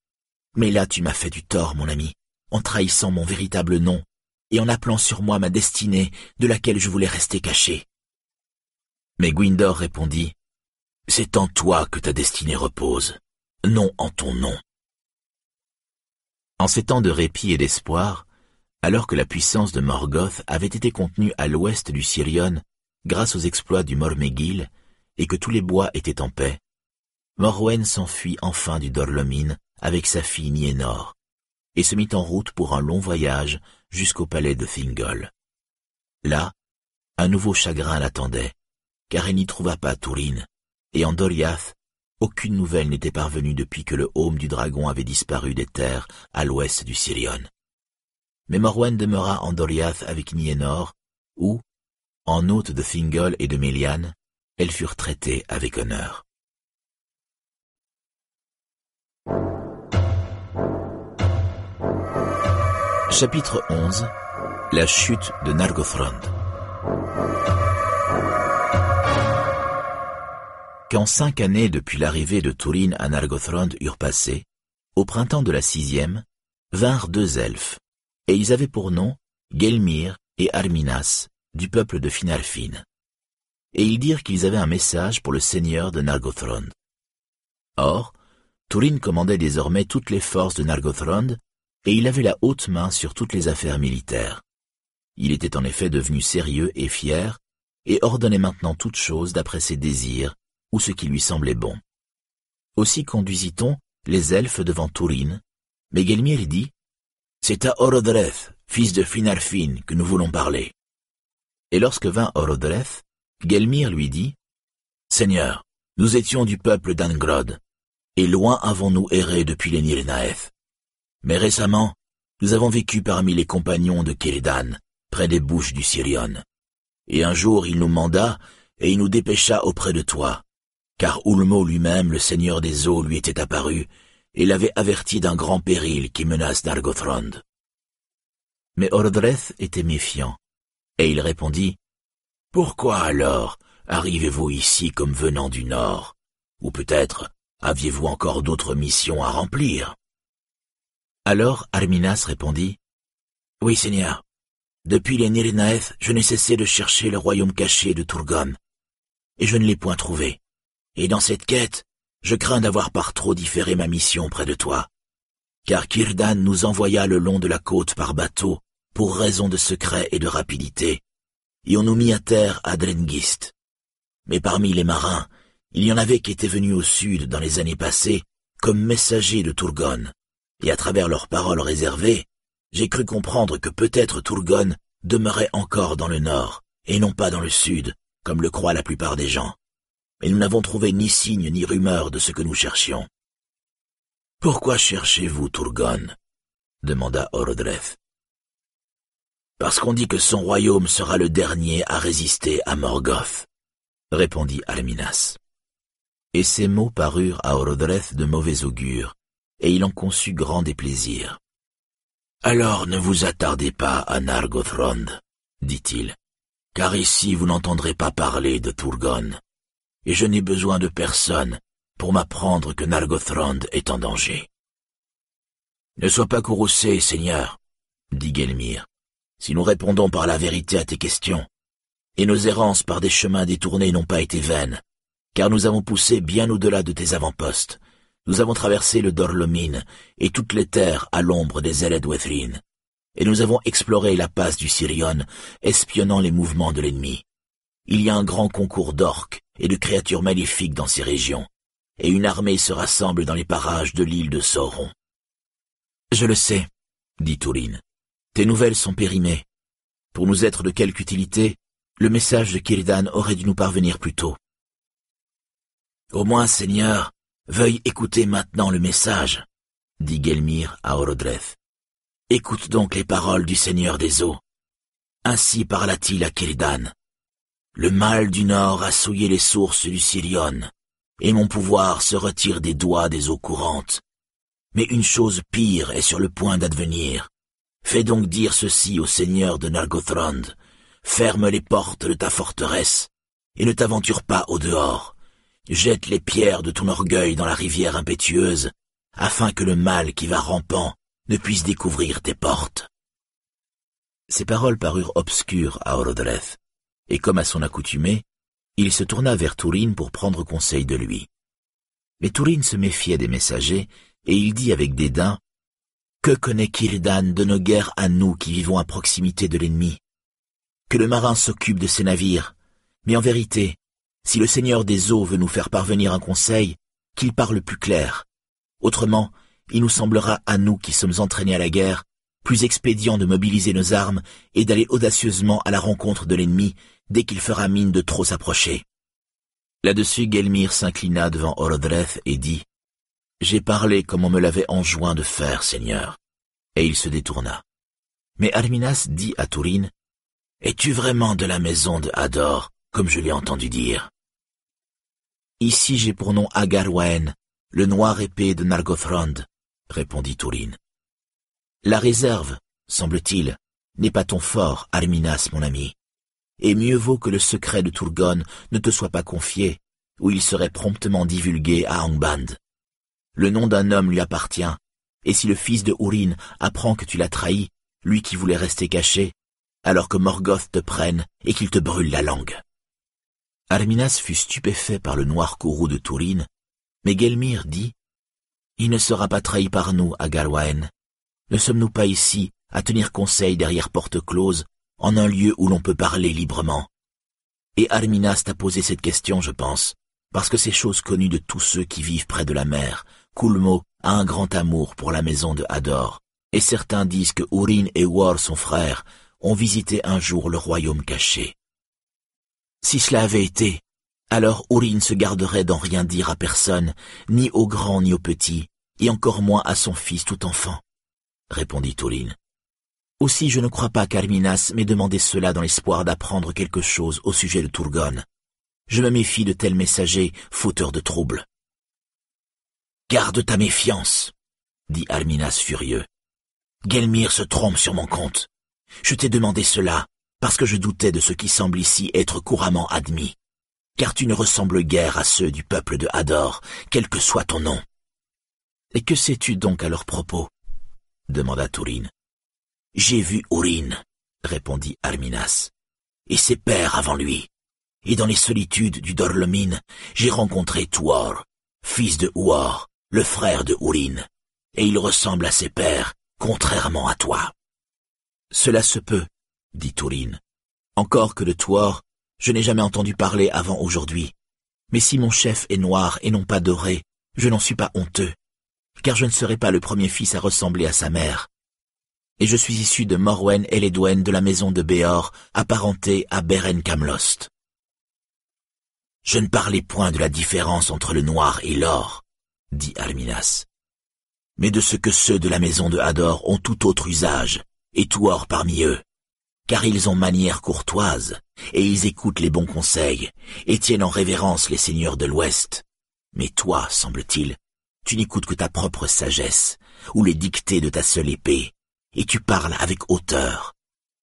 Mais là tu m'as fait du tort, mon ami, en trahissant mon véritable nom, et en appelant sur moi ma destinée, de laquelle je voulais rester caché. Mais Gwindor répondit, C'est en toi que ta destinée repose, non en ton nom. En ces temps de répit et d'espoir, alors que la puissance de Morgoth avait été contenue à l'ouest du Sirion grâce aux exploits du Mormegil et que tous les bois étaient en paix, Morwen s'enfuit enfin du Dorlomin avec sa fille Nienor et se mit en route pour un long voyage jusqu'au palais de Thingol. Là, un nouveau chagrin l'attendait, car elle n'y trouva pas Tourine, et en Doriath, aucune nouvelle n'était parvenue depuis que le haume du dragon avait disparu des terres à l'ouest du Sirion. Mais Morwen demeura en Doriath avec Nienor, où, en hôte de Thingol et de Méliane, elles furent traitées avec honneur. Chapitre 11 La chute de Nargothrond Quand cinq années depuis l'arrivée de Turin à Nargothrond eurent passé, au printemps de la sixième, vinrent deux elfes, et ils avaient pour nom Gelmir et Arminas, du peuple de Finarfin. Et ils dirent qu'ils avaient un message pour le seigneur de Nargothrond. Or, Turin commandait désormais toutes les forces de Nargothrond, et il avait la haute main sur toutes les affaires militaires. Il était en effet devenu sérieux et fier, et ordonnait maintenant toutes choses d'après ses désirs, ou ce qui lui semblait bon. Aussi conduisit-on les elfes devant Tourine, mais Gelmir dit C'est à Orodreth, fils de Finarfin, que nous voulons parler. Et lorsque vint Orodreth, Gelmir lui dit Seigneur, nous étions du peuple d'Angrod, et loin avons-nous erré depuis les Nilnaeth. Mais récemment, nous avons vécu parmi les compagnons de Kéridan, près des bouches du Sirion. Et un jour il nous manda, et il nous dépêcha auprès de toi, car Ulmo lui-même, le seigneur des eaux, lui était apparu, et l'avait averti d'un grand péril qui menace Nargothrond. Mais Ordreth était méfiant, et il répondit, Pourquoi alors arrivez-vous ici comme venant du nord? Ou peut-être aviez-vous encore d'autres missions à remplir? Alors Arminas répondit, Oui, Seigneur. Depuis les Nirinaeth, je n'ai cessé de chercher le royaume caché de Turgon, et je ne l'ai point trouvé. Et dans cette quête, je crains d'avoir par trop différé ma mission près de toi. Car Kirdan nous envoya le long de la côte par bateau, pour raison de secret et de rapidité, et on nous mit à terre à Drengist. Mais parmi les marins, il y en avait qui étaient venus au sud dans les années passées comme messagers de Turgon, et à travers leurs paroles réservées, j'ai cru comprendre que peut-être Turgon demeurait encore dans le nord, et non pas dans le sud, comme le croient la plupart des gens mais nous n'avons trouvé ni signe ni rumeur de ce que nous cherchions. Pourquoi cherchez-vous Turgon? demanda Orodreth. Parce qu'on dit que son royaume sera le dernier à résister à Morgoth, répondit Alminas. Et ces mots parurent à Orodreth de mauvais augure, et il en conçut grand déplaisir. Alors ne vous attardez pas à Nargothrond, dit-il, car ici vous n'entendrez pas parler de Turgon, et je n'ai besoin de personne pour m'apprendre que Nargothrond est en danger. Ne sois pas courroucé, Seigneur, dit Gelmir, si nous répondons par la vérité à tes questions, et nos errances par des chemins détournés n'ont pas été vaines, car nous avons poussé bien au-delà de tes avant-postes. Nous avons traversé le Dorlomine et toutes les terres à l'ombre des Eledwethrine, et nous avons exploré la passe du Sirion, espionnant les mouvements de l'ennemi. Il y a un grand concours d'orques et de créatures maléfiques dans ces régions, et une armée se rassemble dans les parages de l'île de Sauron. Je le sais, dit Tourine. Tes nouvelles sont périmées. Pour nous être de quelque utilité, le message de Kiridan aurait dû nous parvenir plus tôt. Au moins, Seigneur, veuille écouter maintenant le message, dit Gelmir à Orodreth. Écoute donc les paroles du Seigneur des eaux. Ainsi parla-t-il à Kiridan. Le mal du Nord a souillé les sources du Sirion, et mon pouvoir se retire des doigts des eaux courantes. Mais une chose pire est sur le point d'advenir. Fais donc dire ceci au seigneur de Nargothrond. Ferme les portes de ta forteresse, et ne t'aventure pas au dehors. Jette les pierres de ton orgueil dans la rivière impétueuse, afin que le mal qui va rampant ne puisse découvrir tes portes. Ces paroles parurent obscures à Orodreth, et comme à son accoutumée, il se tourna vers Tourine pour prendre conseil de lui. Mais Tourine se méfiait des messagers, et il dit avec dédain, Que connaît Kirdan de nos guerres à nous qui vivons à proximité de l'ennemi? Que le marin s'occupe de ses navires, mais en vérité, si le Seigneur des eaux veut nous faire parvenir un conseil, qu'il parle plus clair. Autrement, il nous semblera à nous qui sommes entraînés à la guerre, plus expédient de mobiliser nos armes et d'aller audacieusement à la rencontre de l'ennemi dès qu'il fera mine de trop s'approcher. Là-dessus, Gelmir s'inclina devant Orodreth et dit J'ai parlé comme on me l'avait enjoint de faire, Seigneur. Et il se détourna. Mais Arminas dit à Tourine Es-tu vraiment de la maison de Hador, comme je l'ai entendu dire Ici j'ai pour nom Agarwaen, le noir épée de Nargothrond, répondit Tourine. La réserve, semble-t-il, n'est pas ton fort, Arminas, mon ami et mieux vaut que le secret de Turgon ne te soit pas confié, ou il serait promptement divulgué à Angband. Le nom d'un homme lui appartient, et si le fils de Urin apprend que tu l'as trahi, lui qui voulait rester caché, alors que Morgoth te prenne et qu'il te brûle la langue. Arminas fut stupéfait par le noir courroux de Turin, mais Gelmir dit Il ne sera pas trahi par nous, à. Ne sommes-nous pas ici à tenir conseil derrière porte close en un lieu où l'on peut parler librement? Et Arminas t'a posé cette question, je pense, parce que c'est chose connue de tous ceux qui vivent près de la mer. Kulmo a un grand amour pour la maison de Hador, et certains disent que Urin et War, son frère, ont visité un jour le royaume caché. Si cela avait été, alors Urin se garderait d'en rien dire à personne, ni aux grands ni aux petits, et encore moins à son fils tout enfant, répondit Urin. Aussi je ne crois pas qu'Arminas m'ait demandé cela dans l'espoir d'apprendre quelque chose au sujet de Turgon. Je me méfie de tels messagers, fauteurs de troubles. Garde ta méfiance, dit Arminas furieux. Gelmir se trompe sur mon compte. Je t'ai demandé cela parce que je doutais de ce qui semble ici être couramment admis, car tu ne ressembles guère à ceux du peuple de Hador, quel que soit ton nom. Et que sais-tu donc à leur propos? demanda Tourine. J'ai vu Urin, répondit Arminas, et ses pères avant lui. Et dans les solitudes du Dorlomine, j'ai rencontré Tuor, fils de Uor, le frère de Urin, et il ressemble à ses pères, contrairement à toi. Cela se peut, dit Turin. Encore que de Tuor, je n'ai jamais entendu parler avant aujourd'hui. Mais si mon chef est noir et non pas doré, je n'en suis pas honteux, car je ne serai pas le premier fils à ressembler à sa mère, et je suis issu de Morwen et Ledwen de la maison de Béor, apparenté à Beren Kamlost. Je ne parlais point de la différence entre le noir et l'or, dit Arminas, mais de ce que ceux de la maison de Hador ont tout autre usage, et tout or parmi eux, car ils ont manière courtoise, et ils écoutent les bons conseils, et tiennent en révérence les seigneurs de l'Ouest. Mais toi, semble-t-il, tu n'écoutes que ta propre sagesse, ou les dictées de ta seule épée, et tu parles avec hauteur.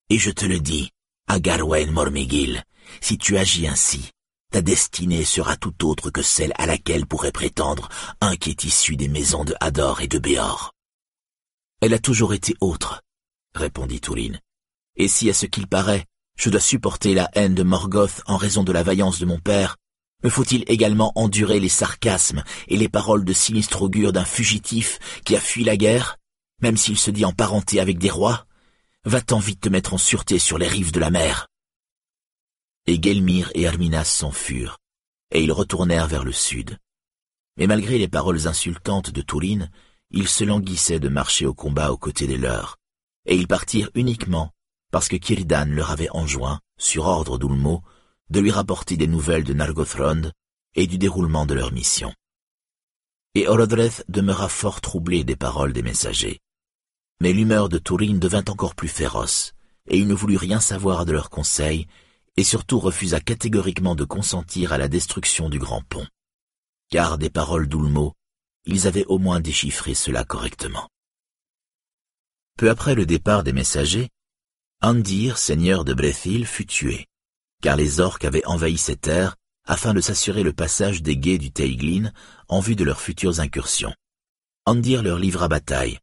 Et je te le dis, à Garwen Mormegil, si tu agis ainsi, ta destinée sera tout autre que celle à laquelle pourrait prétendre un qui est issu des maisons de Hador et de Béor. Elle a toujours été autre, répondit Tourine. Et si à ce qu'il paraît, je dois supporter la haine de Morgoth en raison de la vaillance de mon père, me faut-il également endurer les sarcasmes et les paroles de sinistre augure d'un fugitif qui a fui la guerre, même s'il se dit en parenté avec des rois? Va-t'en vite te mettre en sûreté sur les rives de la mer. Et Gelmir et Herminas s'enfurent, et ils retournèrent vers le sud. Mais malgré les paroles insultantes de Tourine, ils se languissaient de marcher au combat aux côtés des leurs, et ils partirent uniquement parce que Kiridan leur avait enjoint, sur ordre d'Ulmo, de lui rapporter des nouvelles de Nargothrond et du déroulement de leur mission. Et Orodreth demeura fort troublé des paroles des messagers. Mais l'humeur de Tourine devint encore plus féroce, et il ne voulut rien savoir de leurs conseils, et surtout refusa catégoriquement de consentir à la destruction du grand pont. Car des paroles d'Ulmo, ils avaient au moins déchiffré cela correctement. Peu après le départ des messagers, Andir, seigneur de Brethil, fut tué, car les orques avaient envahi ces terres afin de s'assurer le passage des guets du Teiglin en vue de leurs futures incursions. Andir leur livra bataille,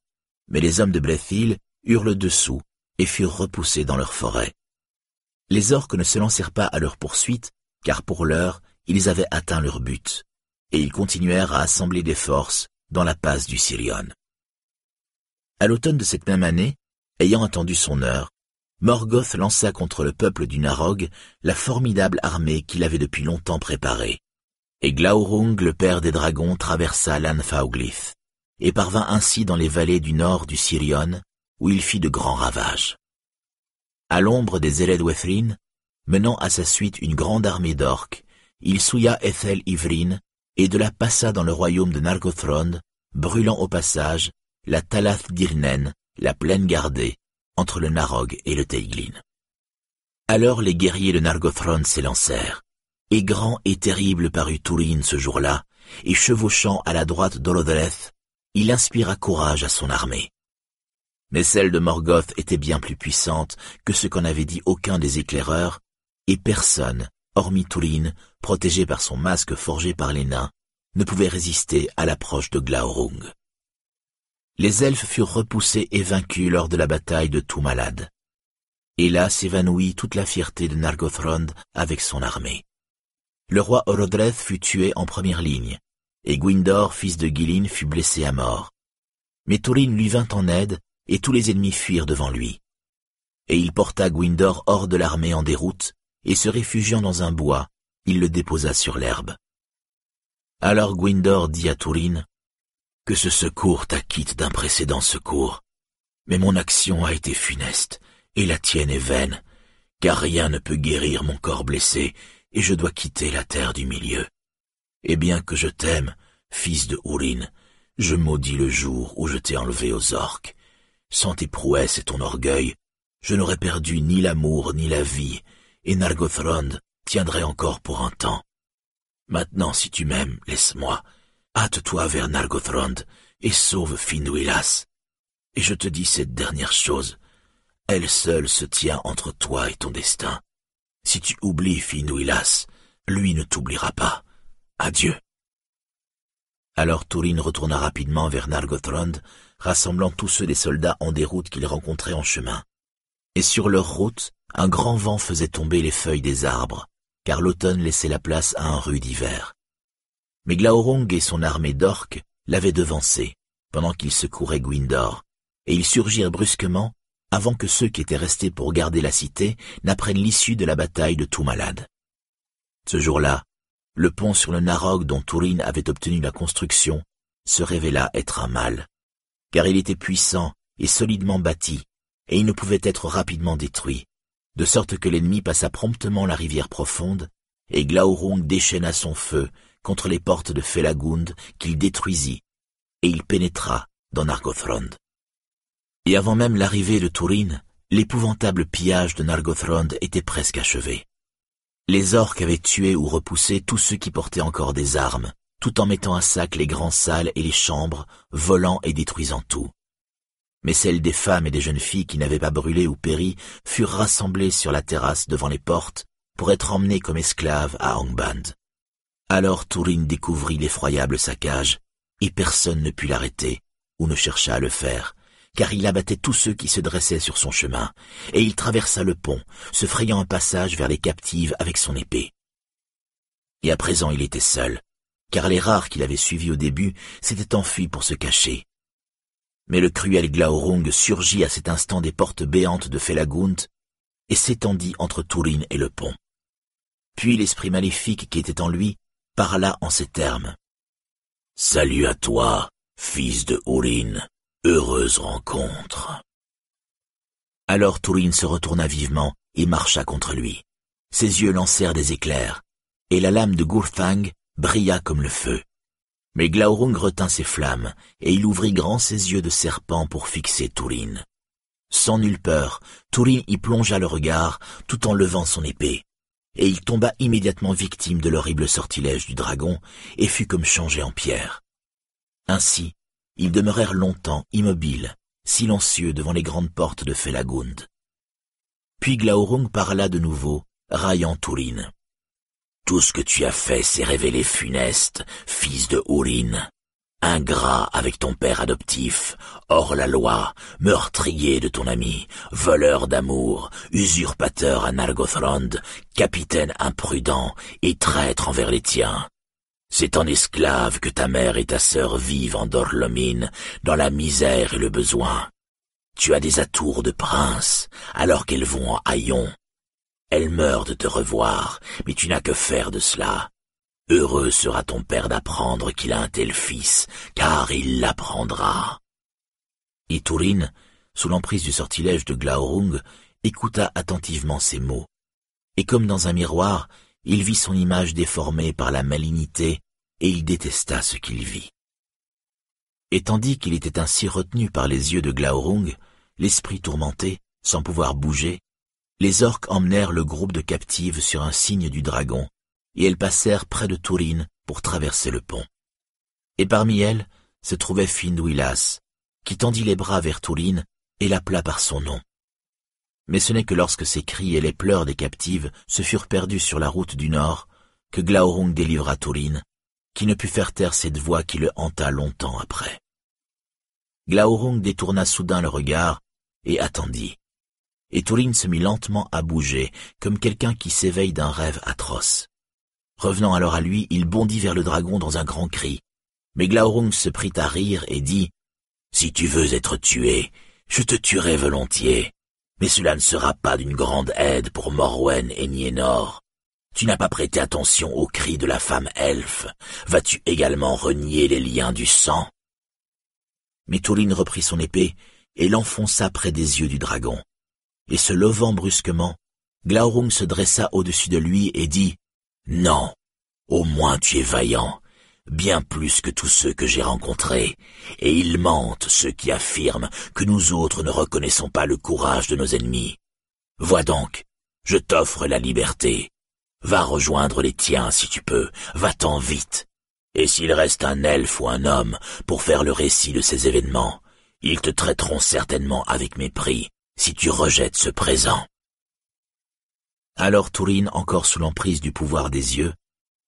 mais les hommes de Brethil eurent le dessous et furent repoussés dans leur forêt. Les orques ne se lancèrent pas à leur poursuite, car pour l'heure, ils avaient atteint leur but, et ils continuèrent à assembler des forces dans la passe du Sirion. À l'automne de cette même année, ayant attendu son heure, Morgoth lança contre le peuple du Narog la formidable armée qu'il avait depuis longtemps préparée. Et Glaurung, le père des dragons, traversa l'Anfauglith, et parvint ainsi dans les vallées du nord du Sirion, où il fit de grands ravages. À l'ombre des Eledwethrin, menant à sa suite une grande armée d'orques, il souilla Ethel Ivrin, et de la passa dans le royaume de Nargothrond, brûlant au passage la Talath d'Irnen, la plaine gardée, entre le Narog et le Teiglin. Alors les guerriers de Nargothrond s'élancèrent, et grand et terrible parut Turin ce jour-là, et chevauchant à la droite d'Olodreth, il inspira courage à son armée. Mais celle de Morgoth était bien plus puissante que ce qu'en avait dit aucun des éclaireurs, et personne, hormis Turin, protégé par son masque forgé par les nains, ne pouvait résister à l'approche de Glaurung les elfes furent repoussés et vaincus lors de la bataille de Toumalad. Et là s'évanouit toute la fierté de Nargothrond avec son armée. Le roi Orodreth fut tué en première ligne, et Gwyndor, fils de Gilin, fut blessé à mort. Mais Thorin lui vint en aide, et tous les ennemis fuirent devant lui. Et il porta Gwyndor hors de l'armée en déroute, et se réfugiant dans un bois, il le déposa sur l'herbe. Alors Gwyndor dit à Thorin, que ce secours t'acquitte d'un précédent secours. Mais mon action a été funeste, et la tienne est vaine, car rien ne peut guérir mon corps blessé, et je dois quitter la terre du milieu. Et bien que je t'aime, fils de Ourin, je maudis le jour où je t'ai enlevé aux orques. Sans tes prouesses et ton orgueil, je n'aurais perdu ni l'amour ni la vie, et Nargothrond tiendrait encore pour un temps. Maintenant, si tu m'aimes, laisse-moi, Hâte-toi vers Nargothrond et sauve Finduilas. Et je te dis cette dernière chose. Elle seule se tient entre toi et ton destin. Si tu oublies Finduilas, lui ne t'oubliera pas. Adieu. Alors Turin retourna rapidement vers Nargothrond, rassemblant tous ceux des soldats en déroute qu'il rencontrait en chemin. Et sur leur route, un grand vent faisait tomber les feuilles des arbres, car l'automne laissait la place à un rude hiver. Mais Glaurung et son armée d'orques l'avaient devancé, pendant qu'il secourait Gwindor, et ils surgirent brusquement avant que ceux qui étaient restés pour garder la cité n'apprennent l'issue de la bataille de Toumalad. Ce jour-là, le pont sur le Narog dont Turin avait obtenu la construction se révéla être un mal, car il était puissant et solidement bâti, et il ne pouvait être rapidement détruit, de sorte que l'ennemi passa promptement la rivière profonde, et Glaurung déchaîna son feu contre les portes de Felagund qu'il détruisit, et il pénétra dans Nargothrond. Et avant même l'arrivée de Turin, l'épouvantable pillage de Nargothrond était presque achevé. Les orques avaient tué ou repoussé tous ceux qui portaient encore des armes, tout en mettant à sac les grands salles et les chambres, volant et détruisant tout. Mais celles des femmes et des jeunes filles qui n'avaient pas brûlé ou péri furent rassemblées sur la terrasse devant les portes pour être emmenées comme esclaves à Angband. Alors Tourine découvrit l'effroyable saccage, et personne ne put l'arrêter, ou ne chercha à le faire, car il abattait tous ceux qui se dressaient sur son chemin, et il traversa le pont, se frayant un passage vers les captives avec son épée. Et à présent il était seul, car les rares qu'il avait suivis au début s'étaient enfuis pour se cacher. Mais le cruel Glaurung surgit à cet instant des portes béantes de Felagunt et s'étendit entre Tourine et le pont. Puis l'esprit maléfique qui était en lui parla en ces termes. Salut à toi, fils de Urine, heureuse rencontre. Alors Tourine se retourna vivement et marcha contre lui. Ses yeux lancèrent des éclairs, et la lame de Gurthang brilla comme le feu. Mais Glaurung retint ses flammes, et il ouvrit grand ses yeux de serpent pour fixer Tourine. Sans nulle peur, Tourine y plongea le regard, tout en levant son épée et il tomba immédiatement victime de l'horrible sortilège du dragon et fut comme changé en pierre. Ainsi, ils demeurèrent longtemps immobiles, silencieux devant les grandes portes de Felagund. Puis Glaurung parla de nouveau, raillant Tourine. Tout ce que tu as fait s'est révélé funeste, fils de Urine ingrat avec ton père adoptif, hors la loi, meurtrier de ton ami, voleur d'amour, usurpateur à Nargothrond, capitaine imprudent et traître envers les tiens. C'est en esclave que ta mère et ta sœur vivent en Dorlomine, dans la misère et le besoin. Tu as des atours de prince, alors qu'elles vont en haillons. Elles meurent de te revoir, mais tu n'as que faire de cela. Heureux sera ton père d'apprendre qu'il a un tel fils, car il l'apprendra. Et Tourine, sous l'emprise du sortilège de Glaurung, écouta attentivement ces mots. Et comme dans un miroir, il vit son image déformée par la malignité, et il détesta ce qu'il vit. Et tandis qu'il était ainsi retenu par les yeux de Glaurung, l'esprit tourmenté, sans pouvoir bouger, les orques emmenèrent le groupe de captives sur un signe du dragon, et elles passèrent près de Tourine pour traverser le pont. Et parmi elles se trouvait Finduilas, qui tendit les bras vers Tourine et l'appela par son nom. Mais ce n'est que lorsque ses cris et les pleurs des captives se furent perdus sur la route du nord que Glaurung délivra Tourine, qui ne put faire taire cette voix qui le hanta longtemps après. Glaurung détourna soudain le regard et attendit. Et Tourine se mit lentement à bouger, comme quelqu'un qui s'éveille d'un rêve atroce. Revenant alors à lui, il bondit vers le dragon dans un grand cri. Mais Glaurung se prit à rire et dit « Si tu veux être tué, je te tuerai volontiers, mais cela ne sera pas d'une grande aide pour Morwen et Nienor. Tu n'as pas prêté attention aux cris de la femme elfe. Vas-tu également renier les liens du sang ?» Mais reprit son épée et l'enfonça près des yeux du dragon. Et se levant brusquement, Glaurung se dressa au-dessus de lui et dit non, au moins tu es vaillant, bien plus que tous ceux que j'ai rencontrés, et ils mentent ceux qui affirment que nous autres ne reconnaissons pas le courage de nos ennemis. Vois donc, je t'offre la liberté. Va rejoindre les tiens si tu peux, va-t'en vite. Et s'il reste un elfe ou un homme pour faire le récit de ces événements, ils te traiteront certainement avec mépris si tu rejettes ce présent. Alors Tourine, encore sous l'emprise du pouvoir des yeux,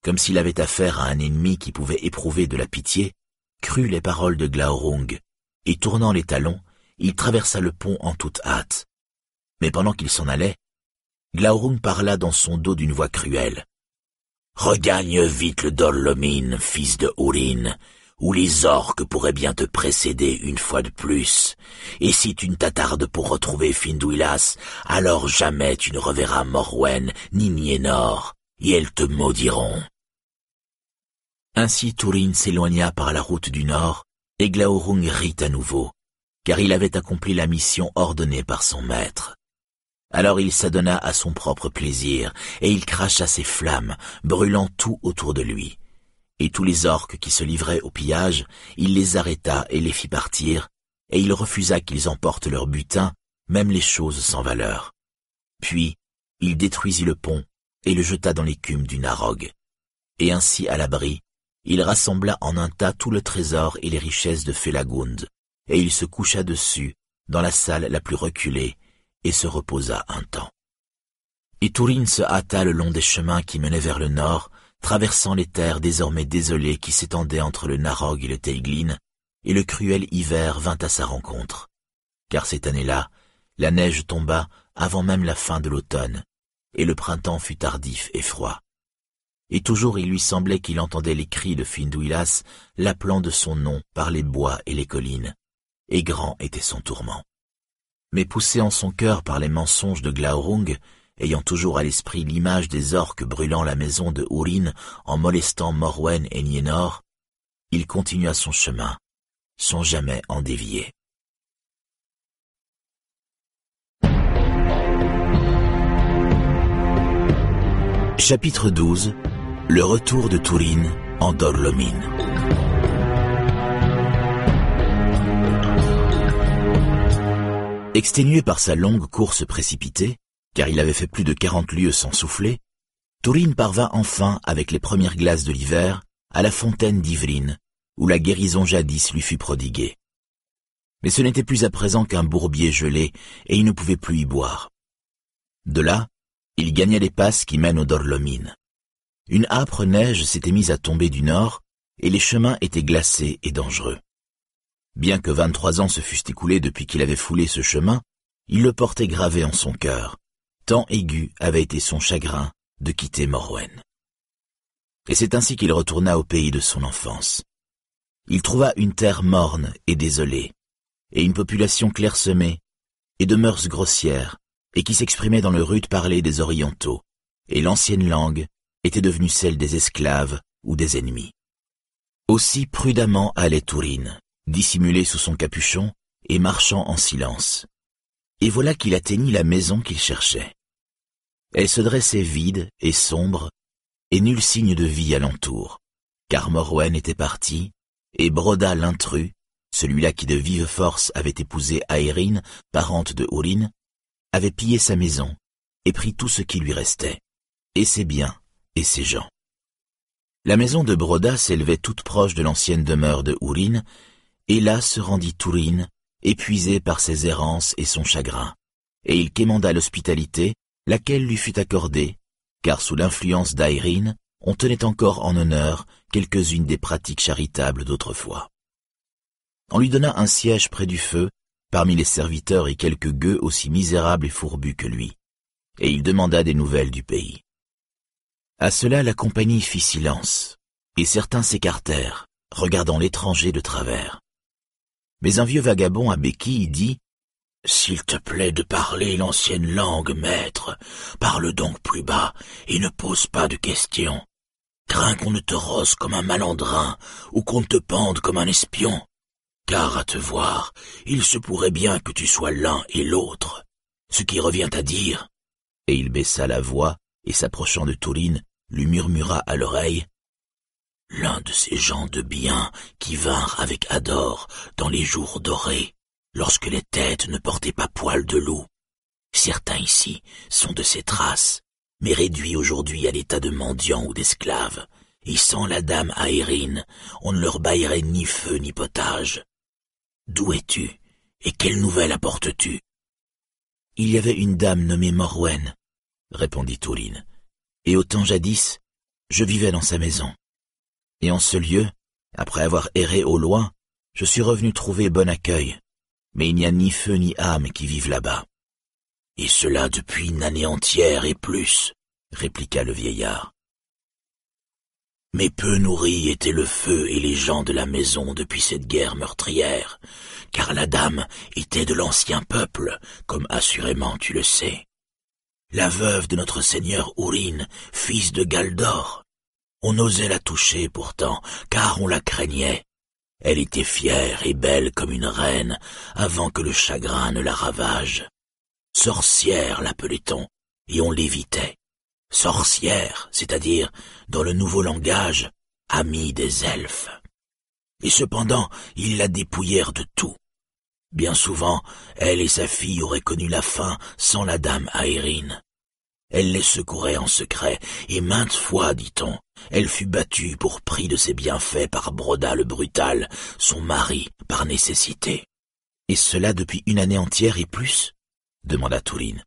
comme s'il avait affaire à un ennemi qui pouvait éprouver de la pitié, crut les paroles de Glaurung, et tournant les talons, il traversa le pont en toute hâte. Mais pendant qu'il s'en allait, Glaurung parla dans son dos d'une voix cruelle. Regagne vite le Dorlomine, fils de Urine, où les orques pourraient bien te précéder une fois de plus. Et si tu ne t'attardes pour retrouver Finduilas, alors jamais tu ne reverras Morwen ni Nienor, et elles te maudiront. Ainsi Tourine s'éloigna par la route du nord, et Glaurung rit à nouveau, car il avait accompli la mission ordonnée par son maître. Alors il s'adonna à son propre plaisir, et il cracha ses flammes, brûlant tout autour de lui et tous les orques qui se livraient au pillage, il les arrêta et les fit partir, et il refusa qu'ils emportent leur butin, même les choses sans valeur. Puis, il détruisit le pont et le jeta dans l'écume du Narog. Et ainsi à l'abri, il rassembla en un tas tout le trésor et les richesses de Felagund, et il se coucha dessus, dans la salle la plus reculée, et se reposa un temps. Et Tourine se hâta le long des chemins qui menaient vers le nord, traversant les terres désormais désolées qui s'étendaient entre le Narog et le Teiglin, et le cruel hiver vint à sa rencontre. Car cette année-là, la neige tomba avant même la fin de l'automne, et le printemps fut tardif et froid et toujours il lui semblait qu'il entendait les cris de Findouilas l'appelant de son nom par les bois et les collines, et grand était son tourment. Mais poussé en son cœur par les mensonges de Glaurung, ayant toujours à l'esprit l'image des orques brûlant la maison de Urin en molestant Morwen et Nienor, il continua son chemin, sans jamais en dévier. Chapitre 12 le retour de Tourine en Dorlomine. Exténué par sa longue course précipitée, car il avait fait plus de quarante lieues sans souffler, Tourine parvint enfin, avec les premières glaces de l'hiver, à la fontaine d'Ivrine, où la guérison jadis lui fut prodiguée. Mais ce n'était plus à présent qu'un bourbier gelé, et il ne pouvait plus y boire. De là, il gagna les passes qui mènent aux Dorlomines. Une âpre neige s'était mise à tomber du nord, et les chemins étaient glacés et dangereux. Bien que vingt-trois ans se fussent écoulés depuis qu'il avait foulé ce chemin, il le portait gravé en son cœur, tant aigu avait été son chagrin de quitter Morwen. Et c'est ainsi qu'il retourna au pays de son enfance. Il trouva une terre morne et désolée, et une population clairsemée, et de mœurs grossières, et qui s'exprimait dans le rude parler des orientaux, et l'ancienne langue était devenue celle des esclaves ou des ennemis. Aussi prudemment allait Tourine, dissimulé sous son capuchon et marchant en silence. Et voilà qu'il atteignit la maison qu'il cherchait. Elle se dressait vide et sombre, et nul signe de vie alentour, car Morwen était parti, et Broda l'intrus, celui-là qui de vive force avait épousé Aérine, parente de Urine, avait pillé sa maison et pris tout ce qui lui restait, et ses biens, et ses gens. La maison de Broda s'élevait toute proche de l'ancienne demeure de Ourine, et là se rendit Tourine, épuisé par ses errances et son chagrin, et il quémanda l'hospitalité, laquelle lui fut accordée, car sous l'influence d'Airine, on tenait encore en honneur quelques-unes des pratiques charitables d'autrefois. On lui donna un siège près du feu, parmi les serviteurs et quelques gueux aussi misérables et fourbus que lui, et il demanda des nouvelles du pays. À cela la compagnie fit silence, et certains s'écartèrent, regardant l'étranger de travers. Mais un vieux vagabond à béquille dit S'il te plaît de parler l'ancienne langue, maître, parle donc plus bas et ne pose pas de questions. Crains qu'on ne te rosse comme un malandrin ou qu'on te pende comme un espion. Car à te voir, il se pourrait bien que tu sois l'un et l'autre, ce qui revient à dire. Et il baissa la voix et s'approchant de Tourine, lui murmura à l'oreille L'un de ces gens de bien qui vinrent avec Ador dans les jours dorés, lorsque les têtes ne portaient pas poil de loup. Certains ici sont de ces traces, mais réduits aujourd'hui à l'état de mendiants ou d'esclaves, et sans la dame aérine, on ne leur baillerait ni feu ni potage. D'où es-tu, et quelle nouvelle apportes-tu? Il y avait une dame nommée Morwen, répondit Touline. Et au temps jadis, je vivais dans sa maison. Et en ce lieu, après avoir erré au loin, je suis revenu trouver bon accueil. Mais il n'y a ni feu ni âme qui vivent là-bas. Et cela depuis une année entière et plus, répliqua le vieillard. Mais peu nourris étaient le feu et les gens de la maison depuis cette guerre meurtrière, car la dame était de l'ancien peuple, comme assurément tu le sais la veuve de notre seigneur Ourine, fils de Galdor. On osait la toucher pourtant, car on la craignait. Elle était fière et belle comme une reine, avant que le chagrin ne la ravage. Sorcière l'appelait-on, et on l'évitait. Sorcière, c'est-à-dire, dans le nouveau langage, amie des elfes. Et cependant, ils la dépouillèrent de tout. Bien souvent, elle et sa fille auraient connu la faim sans la dame Aérine. Elle les secourait en secret, et maintes fois, dit-on, elle fut battue pour prix de ses bienfaits par Broda le brutal, son mari, par nécessité. Et cela depuis une année entière et plus demanda Tourine.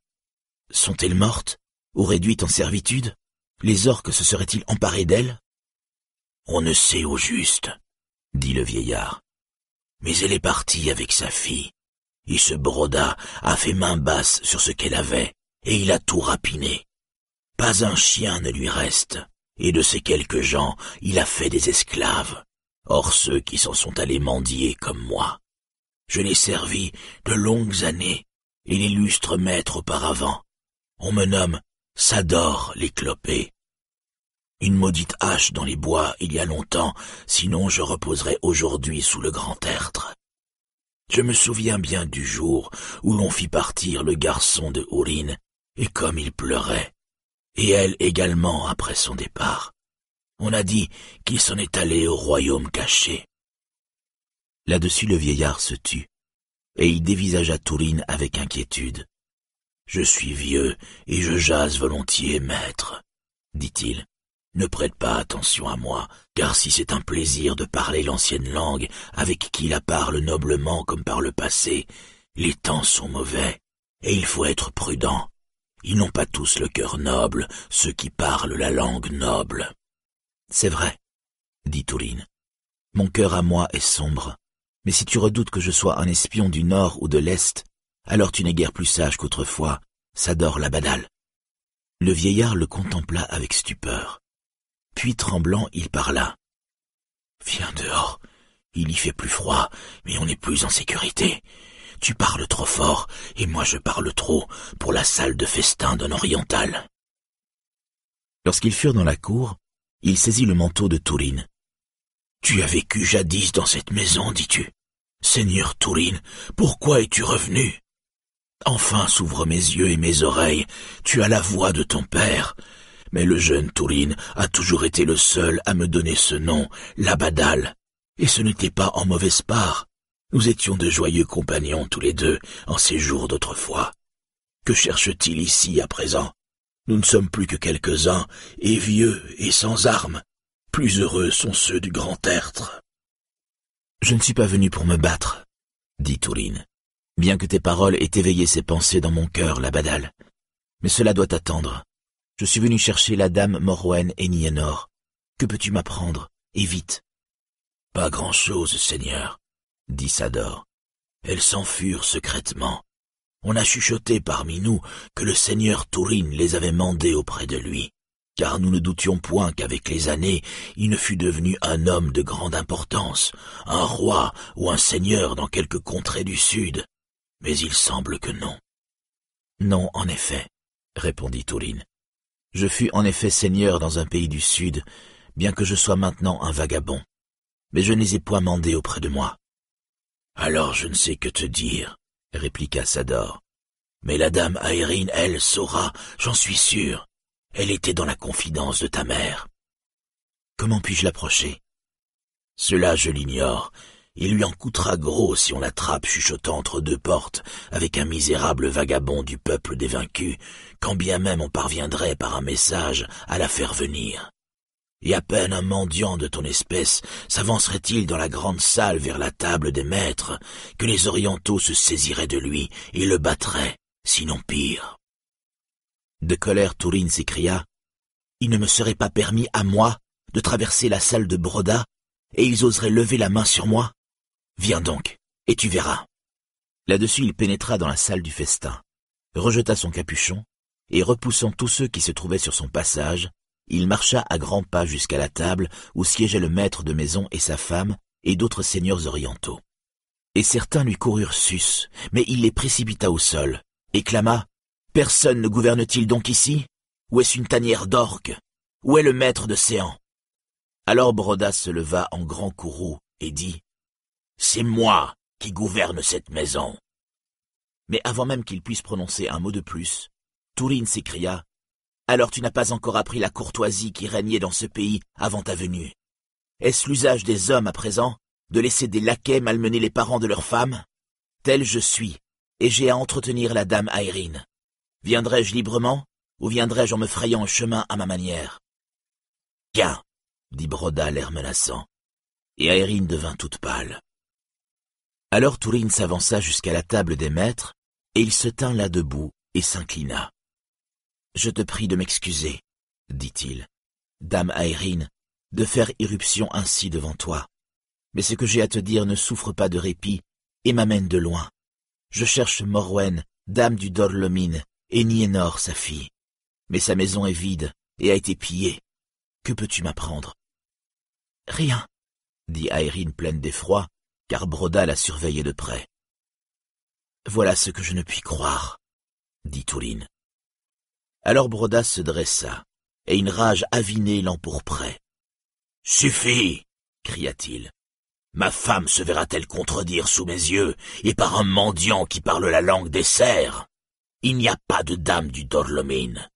Sont-elles mortes ou réduites en servitude? Les orques se seraient-ils emparés d'elles? On ne sait au juste, dit le vieillard. Mais elle est partie avec sa fille, et ce Broda a fait main basse sur ce qu'elle avait, et il a tout rapiné. Pas un chien ne lui reste, et de ces quelques gens, il a fait des esclaves. Or ceux qui s'en sont allés mendier comme moi. Je l'ai servi de longues années, et l'illustre maître auparavant. On me nomme Sador l'éclopé. Une maudite hache dans les bois il y a longtemps, sinon je reposerais aujourd'hui sous le grand tertre. Je me souviens bien du jour où l'on fit partir le garçon de Hourine, et comme il pleurait, et elle également après son départ. On a dit qu'il s'en est allé au royaume caché. Là-dessus le vieillard se tut, et il dévisagea Tourine avec inquiétude. Je suis vieux, et je jase volontiers, maître, dit-il. Ne prête pas attention à moi, car si c'est un plaisir de parler l'ancienne langue avec qui la parle noblement comme par le passé, les temps sont mauvais, et il faut être prudent. Ils n'ont pas tous le cœur noble, ceux qui parlent la langue noble. C'est vrai, dit Tourine. Mon cœur à moi est sombre, mais si tu redoutes que je sois un espion du nord ou de l'est, alors tu n'es guère plus sage qu'autrefois, s'adore la badale. Le vieillard le contempla avec stupeur. Puis tremblant, il parla. Viens dehors. Il y fait plus froid, mais on n'est plus en sécurité. Tu parles trop fort, et moi je parle trop pour la salle de festin d'un oriental. Lorsqu'ils furent dans la cour, il saisit le manteau de Tourine. Tu as vécu jadis dans cette maison, dis-tu. Seigneur Tourine, pourquoi es-tu revenu? Enfin s'ouvrent mes yeux et mes oreilles, tu as la voix de ton père, mais le jeune Tourine a toujours été le seul à me donner ce nom, Labadal, et ce n'était pas en mauvaise part. Nous étions de joyeux compagnons tous les deux en ces jours d'autrefois. Que cherche-t-il ici à présent? Nous ne sommes plus que quelques-uns, et vieux et sans armes. Plus heureux sont ceux du grand tertre. Je ne suis pas venu pour me battre, dit Tourine, bien que tes paroles aient éveillé ces pensées dans mon cœur, Labadal. Mais cela doit attendre. Je suis venu chercher la dame Morwen et Nienor. Que peux-tu m'apprendre? Et vite. Pas grand-chose, Seigneur, dit Sador. Elles s'enfurent secrètement. On a chuchoté parmi nous que le Seigneur Tourine les avait mandées auprès de lui, car nous ne doutions point qu'avec les années il ne fût devenu un homme de grande importance, un roi ou un seigneur dans quelque contrée du sud. Mais il semble que non. Non, en effet, répondit Tourine. Je fus en effet seigneur dans un pays du Sud, bien que je sois maintenant un vagabond. Mais je n'ai point mandé auprès de moi. Alors je ne sais que te dire, répliqua Sador. Mais la dame Aérine, elle, saura, j'en suis sûr. Elle était dans la confidence de ta mère. Comment puis-je l'approcher? Cela je l'ignore, il lui en coûtera gros si on l'attrape chuchotant entre deux portes avec un misérable vagabond du peuple des vaincus, quand bien même on parviendrait par un message à la faire venir. Et à peine un mendiant de ton espèce s'avancerait-il dans la grande salle vers la table des maîtres, que les orientaux se saisiraient de lui et le battraient, sinon pire. De colère, Tourine s'écria. Il ne me serait pas permis à moi de traverser la salle de Broda, et ils oseraient lever la main sur moi Viens donc, et tu verras. Là-dessus il pénétra dans la salle du festin, rejeta son capuchon, et repoussant tous ceux qui se trouvaient sur son passage, il marcha à grands pas jusqu'à la table où siégeait le maître de maison et sa femme, et d'autres seigneurs orientaux. Et certains lui coururent sus, mais il les précipita au sol, et clama Personne ne gouverne-t-il donc ici? Ou est-ce une tanière d'orques Où est le maître de Séan? Alors Brodas se leva en grand courroux et dit c'est moi qui gouverne cette maison. Mais avant même qu'il puisse prononcer un mot de plus, Tourine s'écria. Alors tu n'as pas encore appris la courtoisie qui régnait dans ce pays avant ta venue. Est-ce l'usage des hommes à présent de laisser des laquais malmener les parents de leurs femmes? Tel je suis, et j'ai à entretenir la dame Aérine. Viendrai-je librement, ou viendrai-je en me frayant un chemin à ma manière? Viens, dit Broda l'air menaçant, et Aérine devint toute pâle. Alors Tourine s'avança jusqu'à la table des maîtres, et il se tint là debout et s'inclina. Je te prie de m'excuser, dit-il, dame Aérine, de faire irruption ainsi devant toi. Mais ce que j'ai à te dire ne souffre pas de répit et m'amène de loin. Je cherche Morwen, dame du Dorlomine, et Nienor, sa fille. Mais sa maison est vide et a été pillée. Que peux-tu m'apprendre? Rien, dit Aérine pleine d'effroi, car Broda la surveillait de près. Voilà ce que je ne puis croire, dit Touline. Alors Broda se dressa, et une rage avinée l'empourprait. Suffit, cria-t-il. Ma femme se verra-t-elle contredire sous mes yeux, et par un mendiant qui parle la langue des cerfs? Il n'y a pas de dame du Dorlomine.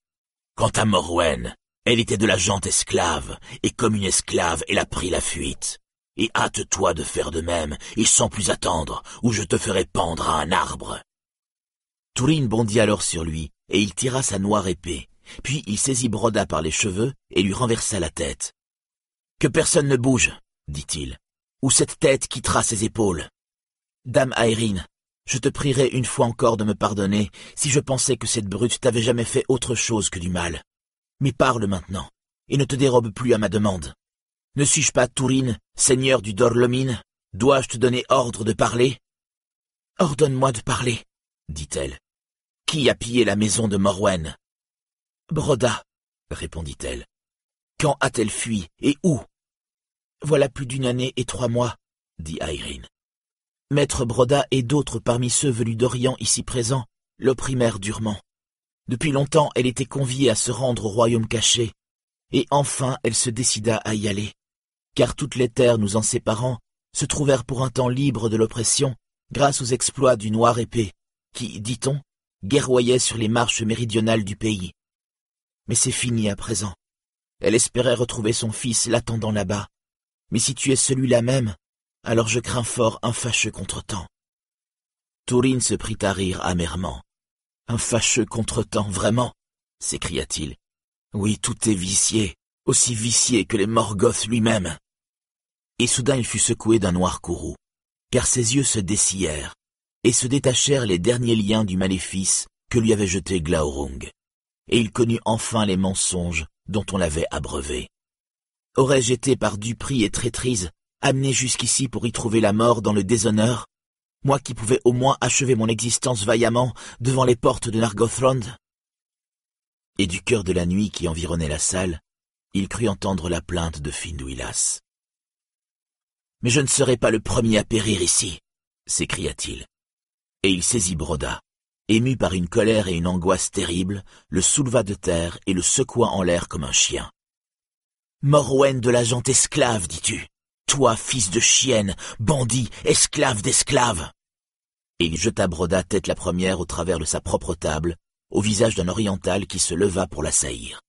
Quant à Morwen, elle était de la gente esclave, et comme une esclave, elle a pris la fuite. Et hâte-toi de faire de même, et sans plus attendre, ou je te ferai pendre à un arbre. Tourine bondit alors sur lui, et il tira sa noire épée. Puis il saisit Broda par les cheveux et lui renversa la tête. Que personne ne bouge, dit-il, ou cette tête quittera ses épaules. Dame Aérine, je te prierai une fois encore de me pardonner si je pensais que cette brute t'avait jamais fait autre chose que du mal. Mais parle maintenant, et ne te dérobe plus à ma demande. Ne suis-je pas Tourine, seigneur du Dorlomine Dois-je te donner ordre de parler? Ordonne-moi de parler, dit-elle. Qui a pillé la maison de Morwen? Broda, répondit-elle. Quand a-t-elle fui et où? Voilà plus d'une année et trois mois, dit Irene. Maître Broda et d'autres parmi ceux venus d'Orient ici présents l'opprimèrent durement. Depuis longtemps elle était conviée à se rendre au royaume caché, et enfin elle se décida à y aller, car toutes les terres nous en séparant se trouvèrent pour un temps libres de l'oppression grâce aux exploits du noir épée, qui, dit-on, guerroyait sur les marches méridionales du pays. Mais c'est fini à présent. Elle espérait retrouver son fils l'attendant là-bas, mais si tu es celui-là même, alors je crains fort un fâcheux contretemps. Tourine se prit à rire amèrement. Un fâcheux contretemps, vraiment? s'écria-t-il. Oui, tout est vicié, aussi vicié que les Morgoths lui-même. Et soudain il fut secoué d'un noir courroux, car ses yeux se dessillèrent, et se détachèrent les derniers liens du maléfice que lui avait jeté Glaurung, et il connut enfin les mensonges dont on l'avait abreuvé. Aurais-je été par duperie et traîtrise amené jusqu'ici pour y trouver la mort dans le déshonneur, moi qui pouvais au moins achever mon existence vaillamment devant les portes de Nargothrond? Et du cœur de la nuit qui environnait la salle, il crut entendre la plainte de Finduilas. Mais je ne serai pas le premier à périr ici, s'écria-t-il. Et il saisit Broda, ému par une colère et une angoisse terribles, le souleva de terre et le secoua en l'air comme un chien. Morwen de la gente esclave, dis-tu Toi, fils de chienne, bandit, esclave d'esclave Et il jeta Broda tête la première au travers de sa propre table, au visage d'un oriental qui se leva pour l'assaillir.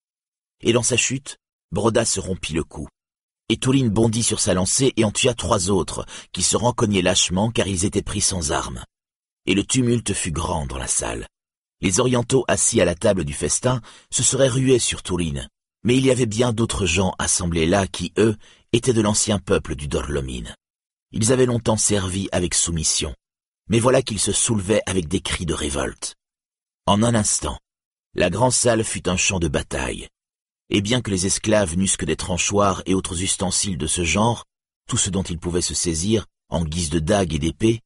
Et dans sa chute, Broda se rompit le cou. Et Touline bondit sur sa lancée et en tua trois autres, qui se rencognaient lâchement car ils étaient pris sans armes. Et le tumulte fut grand dans la salle. Les orientaux assis à la table du festin se seraient rués sur Touline, mais il y avait bien d'autres gens assemblés là qui, eux, étaient de l'ancien peuple du Dorlomine. Ils avaient longtemps servi avec soumission, mais voilà qu'ils se soulevaient avec des cris de révolte. En un instant, la grande salle fut un champ de bataille, et bien que les esclaves n'eussent que des tranchoirs et autres ustensiles de ce genre, tout ce dont ils pouvaient se saisir, en guise de dagues et d'épées,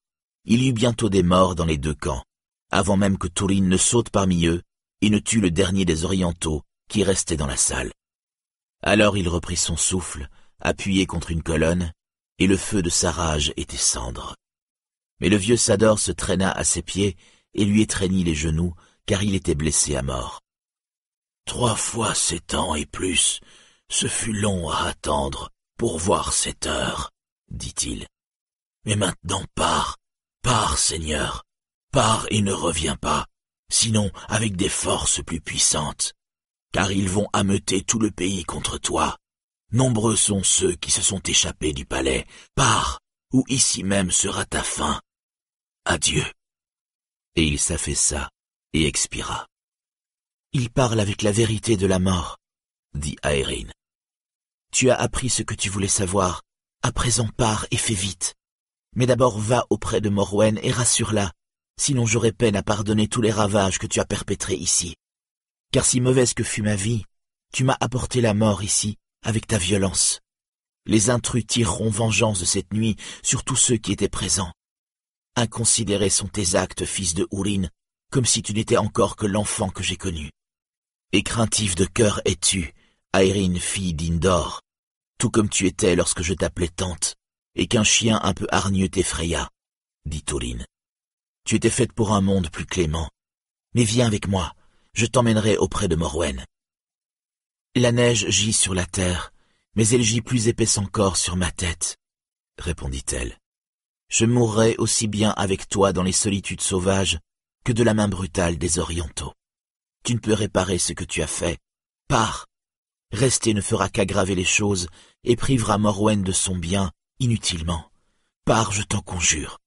il y eut bientôt des morts dans les deux camps, avant même que Tourine ne saute parmi eux et ne tue le dernier des orientaux qui restait dans la salle. Alors il reprit son souffle, appuyé contre une colonne, et le feu de sa rage était cendre. Mais le vieux Sador se traîna à ses pieds et lui étreignit les genoux, car il était blessé à mort. Trois fois sept ans et plus, ce fut long à attendre pour voir cette heure, dit-il. Mais maintenant pars, pars, Seigneur, pars et ne reviens pas, sinon avec des forces plus puissantes car ils vont ameuter tout le pays contre toi. Nombreux sont ceux qui se sont échappés du palais. Pars, ou ici même sera ta fin. Adieu. Et il s'affaissa et expira. Il parle avec la vérité de la mort, dit Aérine. Tu as appris ce que tu voulais savoir. À présent pars et fais vite. Mais d'abord va auprès de Morwen et rassure-la, sinon j'aurai peine à pardonner tous les ravages que tu as perpétrés ici. Car si mauvaise que fut ma vie, tu m'as apporté la mort ici, avec ta violence. Les intrus tireront vengeance de cette nuit sur tous ceux qui étaient présents. Inconsidérés sont tes actes, fils de Hourine, comme si tu n'étais encore que l'enfant que j'ai connu. Et craintif de cœur es-tu, Aérine, fille d'Indor, tout comme tu étais lorsque je t'appelais tante, et qu'un chien un peu hargneux t'effraya, dit Tourine. Tu étais faite pour un monde plus clément. Mais viens avec moi, je t'emmènerai auprès de Morwen. La neige gît sur la terre, mais elle gît plus épaisse encore sur ma tête, répondit-elle. Je mourrai aussi bien avec toi dans les solitudes sauvages que de la main brutale des Orientaux. Tu ne peux réparer ce que tu as fait. Pars. Rester ne fera qu'aggraver les choses et privera Morwen de son bien inutilement. Pars, je t'en conjure.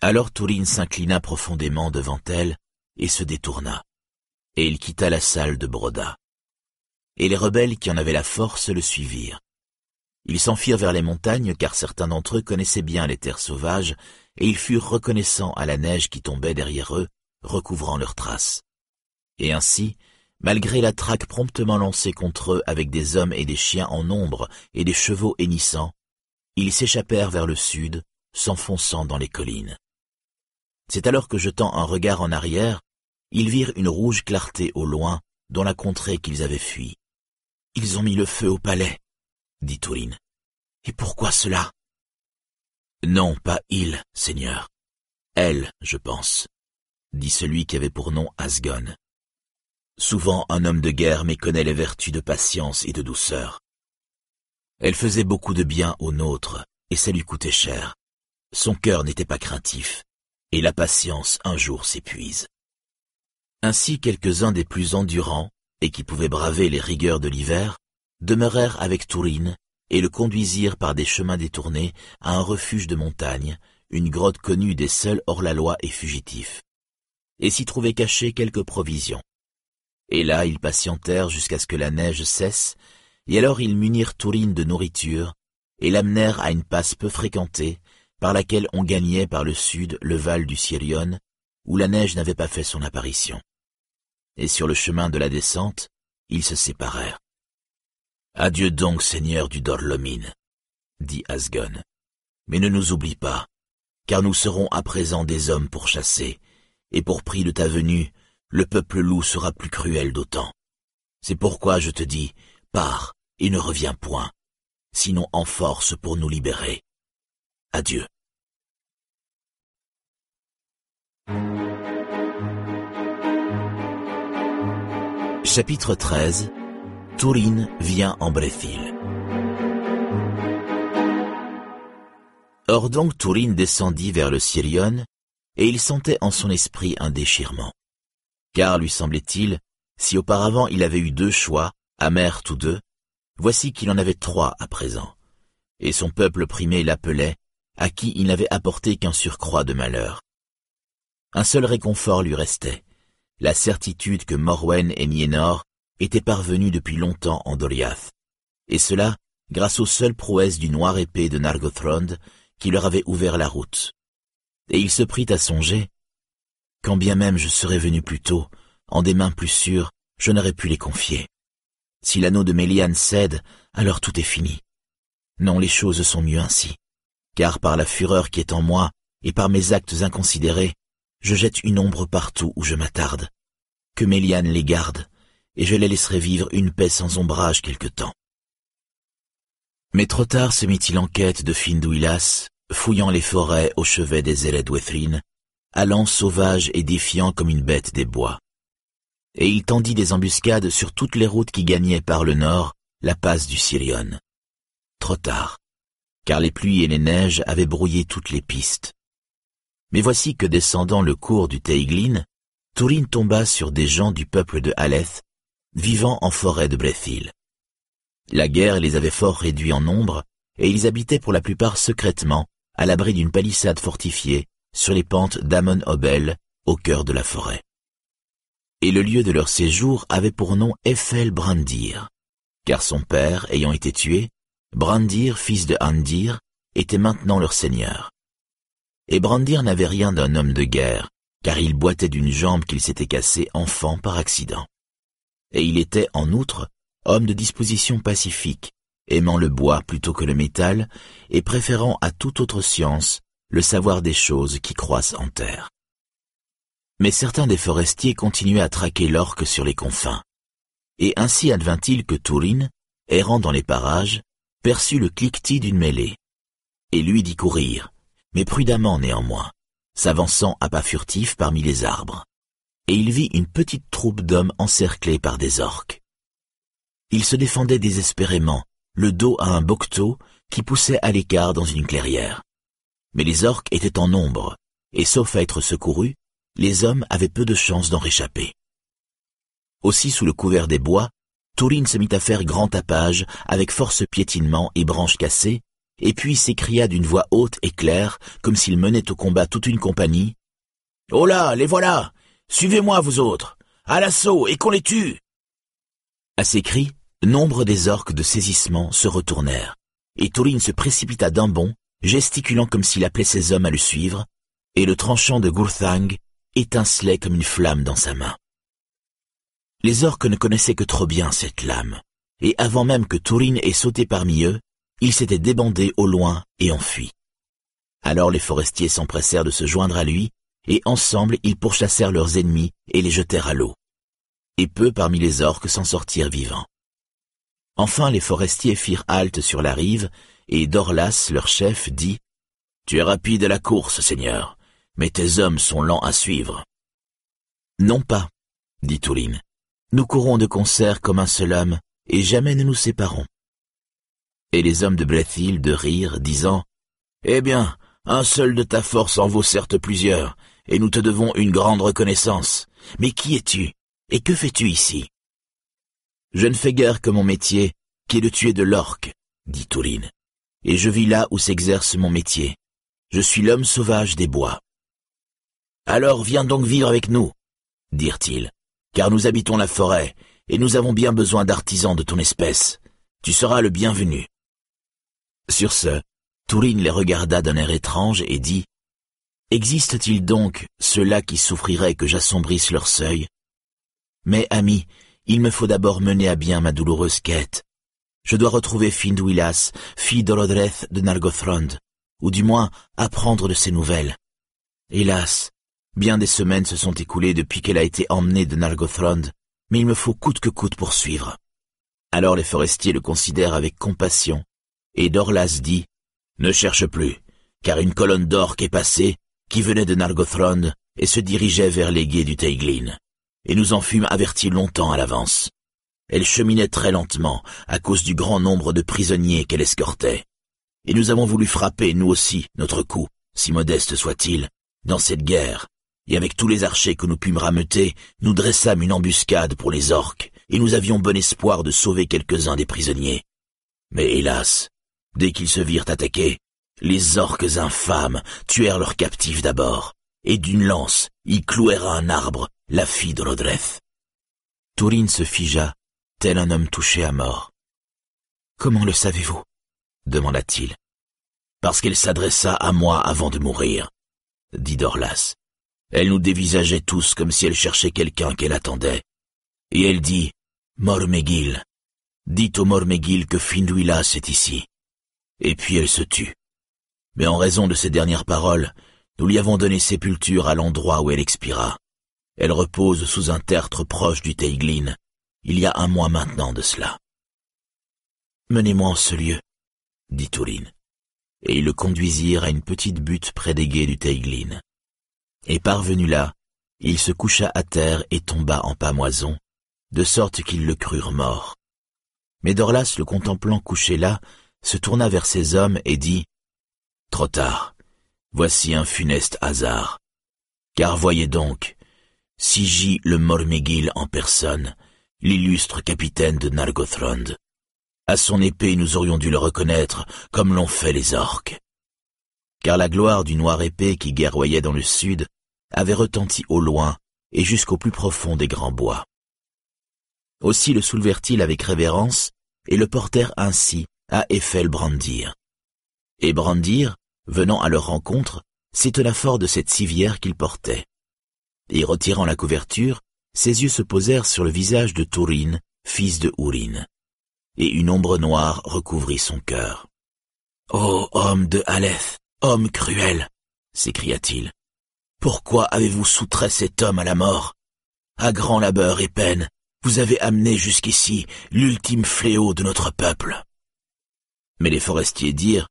Alors Tourine s'inclina profondément devant elle et se détourna, et il quitta la salle de Broda. Et les rebelles qui en avaient la force le suivirent. Ils s'enfirent vers les montagnes car certains d'entre eux connaissaient bien les terres sauvages, et ils furent reconnaissants à la neige qui tombait derrière eux, recouvrant leurs traces. Et ainsi, malgré la traque promptement lancée contre eux avec des hommes et des chiens en nombre et des chevaux hennissants, ils s'échappèrent vers le sud, s'enfonçant dans les collines. C'est alors que jetant un regard en arrière, ils virent une rouge clarté au loin dans la contrée qu'ils avaient fui. Ils ont mis le feu au palais, dit Tourine. Et pourquoi cela? Non, pas ils, Seigneur. Elle, je pense, dit celui qui avait pour nom Asgon. Souvent un homme de guerre méconnaît les vertus de patience et de douceur. Elle faisait beaucoup de bien aux nôtres, et ça lui coûtait cher. Son cœur n'était pas craintif, et la patience un jour s'épuise. Ainsi quelques-uns des plus endurants, et qui pouvaient braver les rigueurs de l'hiver, demeurèrent avec Tourine et le conduisirent par des chemins détournés à un refuge de montagne, une grotte connue des seuls hors-la-loi et fugitifs, et s'y trouvaient cachées quelques provisions. Et là ils patientèrent jusqu'à ce que la neige cesse, et alors ils munirent Tourine de nourriture, et l'amenèrent à une passe peu fréquentée, par laquelle on gagnait par le sud le val du Sirion, où la neige n'avait pas fait son apparition. Et sur le chemin de la descente, ils se séparèrent. Adieu donc, Seigneur du Dorlomine, dit Asgon. Mais ne nous oublie pas, car nous serons à présent des hommes pour chasser, et pour prix de ta venue, le peuple loup sera plus cruel d'autant. C'est pourquoi je te dis, pars et ne reviens point, sinon en force pour nous libérer. Adieu. Chapitre 13 Tourine vient en Bréthil. Or donc Tourine descendit vers le Sirion, et il sentait en son esprit un déchirement. Car, lui semblait-il, si auparavant il avait eu deux choix, amers tous deux, voici qu'il en avait trois à présent. Et son peuple primé l'appelait, à qui il n'avait apporté qu'un surcroît de malheur. Un seul réconfort lui restait, la certitude que Morwen et Nienor était parvenu depuis longtemps en Doriath, et cela grâce aux seules prouesses du noir épée de Nargothrond qui leur avait ouvert la route. Et il se prit à songer, quand bien même je serais venu plus tôt, en des mains plus sûres, je n'aurais pu les confier. Si l'anneau de Méliane cède, alors tout est fini. Non, les choses sont mieux ainsi, car par la fureur qui est en moi, et par mes actes inconsidérés, je jette une ombre partout où je m'attarde. Que Méliane les garde, et je les laisserai vivre une paix sans ombrage quelque temps. Mais trop tard se mit-il en quête de Findouilas, fouillant les forêts au chevet des Eredwethrine, allant sauvage et défiant comme une bête des bois. Et il tendit des embuscades sur toutes les routes qui gagnaient par le nord la passe du Sirion. Trop tard, car les pluies et les neiges avaient brouillé toutes les pistes. Mais voici que descendant le cours du Teiglin, Tourine tomba sur des gens du peuple de Haleth vivant en forêt de Brethil. La guerre les avait fort réduits en nombre, et ils habitaient pour la plupart secrètement, à l'abri d'une palissade fortifiée, sur les pentes d'Amon Obel, au cœur de la forêt. Et le lieu de leur séjour avait pour nom Eiffel Brandir. car son père ayant été tué, Brandir, fils de Andir, était maintenant leur seigneur. Et Brandir n'avait rien d'un homme de guerre, car il boitait d'une jambe qu'il s'était cassée enfant par accident. Et il était, en outre, homme de disposition pacifique, aimant le bois plutôt que le métal, et préférant à toute autre science le savoir des choses qui croissent en terre. Mais certains des forestiers continuaient à traquer l'orque sur les confins. Et ainsi advint-il que Tourine, errant dans les parages, perçut le cliquetis d'une mêlée, et lui dit courir, mais prudemment néanmoins, s'avançant à pas furtifs parmi les arbres. Et il vit une petite troupe d'hommes encerclés par des orques. Ils se défendaient désespérément, le dos à un bocteau qui poussait à l'écart dans une clairière. Mais les orques étaient en nombre, et sauf à être secourus, les hommes avaient peu de chance d'en réchapper. Aussi sous le couvert des bois, Tourine se mit à faire grand tapage avec force piétinement et branches cassées, et puis s'écria d'une voix haute et claire, comme s'il menait au combat toute une compagnie. Oh là, les voilà! Suivez-moi, vous autres! À l'assaut, et qu'on les tue! À ces cris, nombre des orques de saisissement se retournèrent, et Tourine se précipita d'un bond, gesticulant comme s'il appelait ses hommes à le suivre, et le tranchant de Gurthang étincelait comme une flamme dans sa main. Les orques ne connaissaient que trop bien cette lame, et avant même que Tourine ait sauté parmi eux, ils s'étaient débandés au loin et enfuis. Alors les forestiers s'empressèrent de se joindre à lui, et ensemble ils pourchassèrent leurs ennemis et les jetèrent à l'eau. Et peu parmi les orques s'en sortirent vivants. Enfin les forestiers firent halte sur la rive, et Dorlas, leur chef, dit « Tu es rapide à la course, Seigneur, mais tes hommes sont lents à suivre. »« Non pas, dit Touline. Nous courons de concert comme un seul homme, et jamais ne nous séparons et les hommes de Blethil de rire, disant Eh bien, un seul de ta force en vaut certes plusieurs, et nous te devons une grande reconnaissance. Mais qui es-tu Et que fais-tu ici Je ne fais guère que mon métier, qui est de tuer de l'orque, dit Tourine, et je vis là où s'exerce mon métier. Je suis l'homme sauvage des bois. Alors viens donc vivre avec nous, dirent-ils, car nous habitons la forêt, et nous avons bien besoin d'artisans de ton espèce. Tu seras le bienvenu. Sur ce, Tourine les regarda d'un air étrange et dit Existe-t-il donc ceux-là qui souffriraient que j'assombrisse leur seuil Mais, ami, il me faut d'abord mener à bien ma douloureuse quête. Je dois retrouver Findouilas, fille d'Olodreth de Nargothrond, ou du moins apprendre de ses nouvelles. Hélas, bien des semaines se sont écoulées depuis qu'elle a été emmenée de Nargothrond, mais il me faut coûte que coûte poursuivre. Alors les forestiers le considèrent avec compassion et Dorlas dit Ne cherche plus, car une colonne d'orques est passée, qui venait de Nargothrond et se dirigeait vers les guets du Teiglin, et nous en fûmes avertis longtemps à l'avance. Elle cheminait très lentement à cause du grand nombre de prisonniers qu'elle escortait. Et nous avons voulu frapper, nous aussi, notre coup, si modeste soit-il, dans cette guerre, et avec tous les archers que nous pûmes rameuter, nous dressâmes une embuscade pour les orques, et nous avions bon espoir de sauver quelques-uns des prisonniers. Mais hélas, Dès qu'ils se virent attaquer, les orques infâmes tuèrent leurs captifs d'abord, et d'une lance, ils clouèrent à un arbre la fille de Lodreth. Tourine se figea, tel un homme touché à mort. Comment le savez-vous? demanda-t-il. Parce qu'elle s'adressa à moi avant de mourir, dit Dorlas. Elle nous dévisageait tous comme si elle cherchait quelqu'un qu'elle attendait. Et elle dit, Mormegil, dites au Mormegil que Finduilas est ici et puis elle se tut. Mais en raison de ces dernières paroles, nous lui avons donné sépulture à l'endroit où elle expira. Elle repose sous un tertre proche du Teiglin, il y a un mois maintenant de cela. Menez-moi en ce lieu, dit Touline, et ils le conduisirent à une petite butte près des guets du Teiglin. Et parvenu là, il se coucha à terre et tomba en pamoison, de sorte qu'ils le crurent mort. Mais Dorlas, le contemplant couché là, se tourna vers ses hommes et dit Trop tard, voici un funeste hasard. Car voyez donc, Sigi le Mormegil en personne, l'illustre capitaine de Nargothrond. À son épée nous aurions dû le reconnaître, comme l'ont fait les orques. Car la gloire du noir épée qui guerroyait dans le sud avait retenti au loin et jusqu'au plus profond des grands bois. Aussi le soulevèrent-ils avec révérence, et le portèrent ainsi à Eiffel Brandir. Et Brandir, venant à leur rencontre, s'étonna fort de cette civière qu'il portait. Et retirant la couverture, ses yeux se posèrent sur le visage de Tourine, fils de Ourine. Et une ombre noire recouvrit son cœur. Ô homme de Haleth, homme cruel, s'écria-t-il, pourquoi avez-vous soutrait cet homme à la mort? À grand labeur et peine, vous avez amené jusqu'ici l'ultime fléau de notre peuple. Mais les forestiers dirent,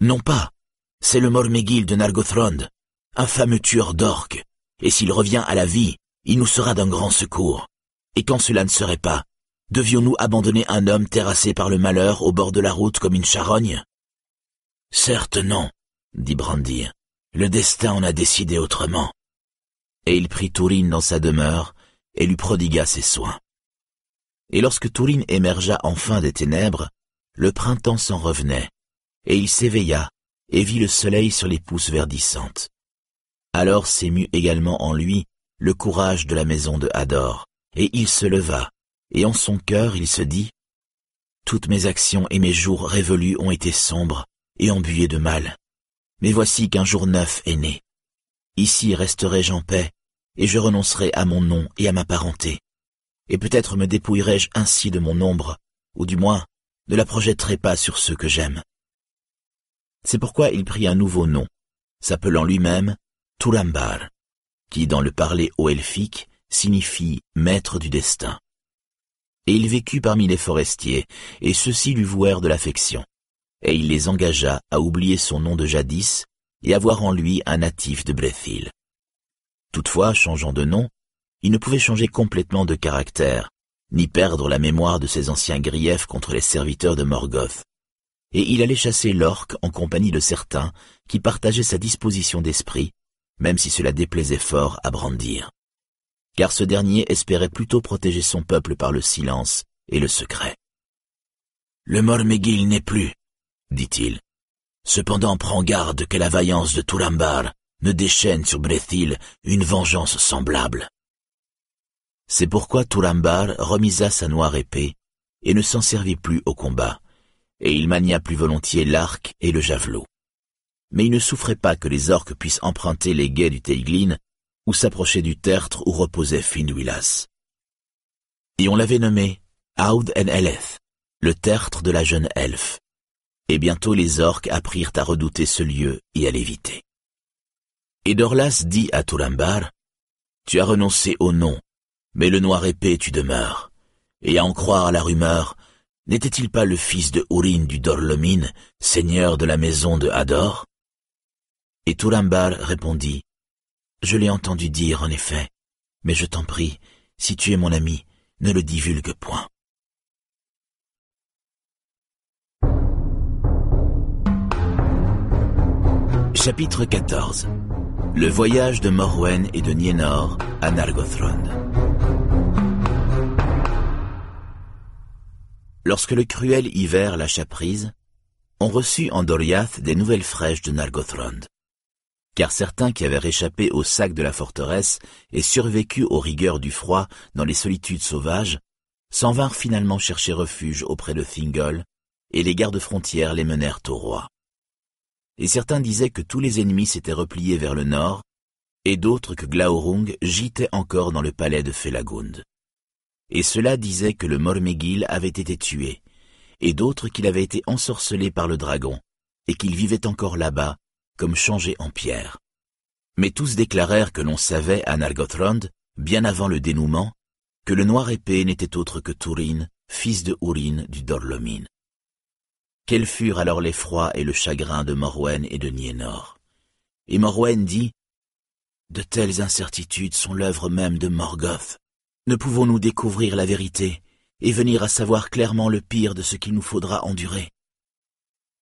Non pas, c'est le Mormégil de Nargothrond, un fameux tueur d'orques, et s'il revient à la vie, il nous sera d'un grand secours. Et quand cela ne serait pas, devions-nous abandonner un homme terrassé par le malheur au bord de la route comme une charogne? Certes non, dit Brandir. Le destin en a décidé autrement. Et il prit Tourine dans sa demeure et lui prodigua ses soins. Et lorsque Tourine émergea enfin des ténèbres, le printemps s'en revenait, et il s'éveilla et vit le soleil sur les pousses verdissantes. Alors s'émut également en lui le courage de la maison de Hador, et il se leva, et en son cœur il se dit, Toutes mes actions et mes jours révolus ont été sombres et embués de mal. Mais voici qu'un jour neuf est né. Ici resterai-je en paix, et je renoncerai à mon nom et à ma parenté. Et peut-être me dépouillerai-je ainsi de mon ombre, ou du moins ne la projetterai pas sur ceux que j'aime. C'est pourquoi il prit un nouveau nom, s'appelant lui-même Turambar, qui dans le parler oelfique signifie maître du destin. Et il vécut parmi les forestiers, et ceux-ci lui vouèrent de l'affection, et il les engagea à oublier son nom de jadis et à voir en lui un natif de Brethil. Toutefois, changeant de nom, il ne pouvait changer complètement de caractère, ni perdre la mémoire de ses anciens griefs contre les serviteurs de Morgoth. Et il allait chasser l'orque en compagnie de certains qui partageaient sa disposition d'esprit, même si cela déplaisait fort à Brandir. Car ce dernier espérait plutôt protéger son peuple par le silence et le secret. Le Mormégil n'est plus, dit-il. Cependant prends garde que la vaillance de Turambar ne déchaîne sur Brethil une vengeance semblable. C'est pourquoi Turambar remisa sa noire épée et ne s'en servit plus au combat, et il mania plus volontiers l'arc et le javelot. Mais il ne souffrait pas que les orques puissent emprunter les guets du Teiglin ou s'approcher du tertre où reposait Finduilas. Et on l'avait nommé Aud en Eleth, le tertre de la jeune elfe. Et bientôt les orques apprirent à redouter ce lieu et à l'éviter. Et Dorlas dit à Turambar, Tu as renoncé au nom mais le noir épée tu demeures. Et à en croire la rumeur, n'était-il pas le fils de Urine du Dorlomine, seigneur de la maison de Hador? Et Turambar répondit, Je l'ai entendu dire en effet, mais je t'en prie, si tu es mon ami, ne le divulgue point. Chapitre 14 Le voyage de Morwen et de Nienor à Nargothrond Lorsque le cruel hiver lâcha prise, on reçut en Doriath des nouvelles fraîches de Nargothrond. Car certains qui avaient réchappé au sac de la forteresse et survécu aux rigueurs du froid dans les solitudes sauvages, s'en vinrent finalement chercher refuge auprès de Thingol, et les gardes-frontières les menèrent au roi. Et certains disaient que tous les ennemis s'étaient repliés vers le nord, et d'autres que Glaurung gîtait encore dans le palais de Felagund et cela disait que le Mormégil avait été tué, et d'autres qu'il avait été ensorcelé par le dragon, et qu'il vivait encore là-bas, comme changé en pierre. Mais tous déclarèrent que l'on savait à Nargothrond, bien avant le dénouement, que le noir épée n'était autre que Turin, fils de Urine du Dorlomine. Quels furent alors l'effroi et le chagrin de Morwen et de Nienor Et Morwen dit, De telles incertitudes sont l'œuvre même de Morgoth. Ne pouvons-nous découvrir la vérité et venir à savoir clairement le pire de ce qu'il nous faudra endurer?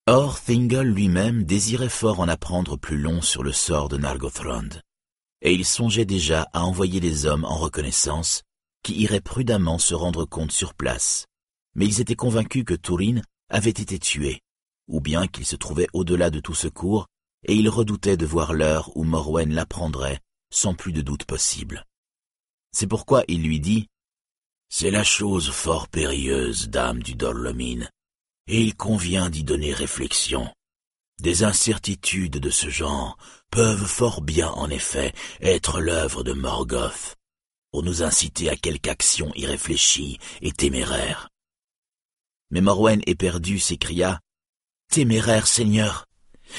Or Thingol lui-même désirait fort en apprendre plus long sur le sort de Nargothrond, et il songeait déjà à envoyer des hommes en reconnaissance qui iraient prudemment se rendre compte sur place, mais ils étaient convaincus que Tourine avait été tué, ou bien qu'il se trouvait au-delà de tout secours, et ils redoutaient de voir l'heure où Morwen l'apprendrait sans plus de doute possible. C'est pourquoi il lui dit C'est la chose fort périlleuse, dame du Dorlomine, et il convient d'y donner réflexion. Des incertitudes de ce genre peuvent fort bien, en effet, être l'œuvre de Morgoth, pour nous inciter à quelque action irréfléchie et téméraire. Mais Morwen éperdu s'écria Téméraire, Seigneur,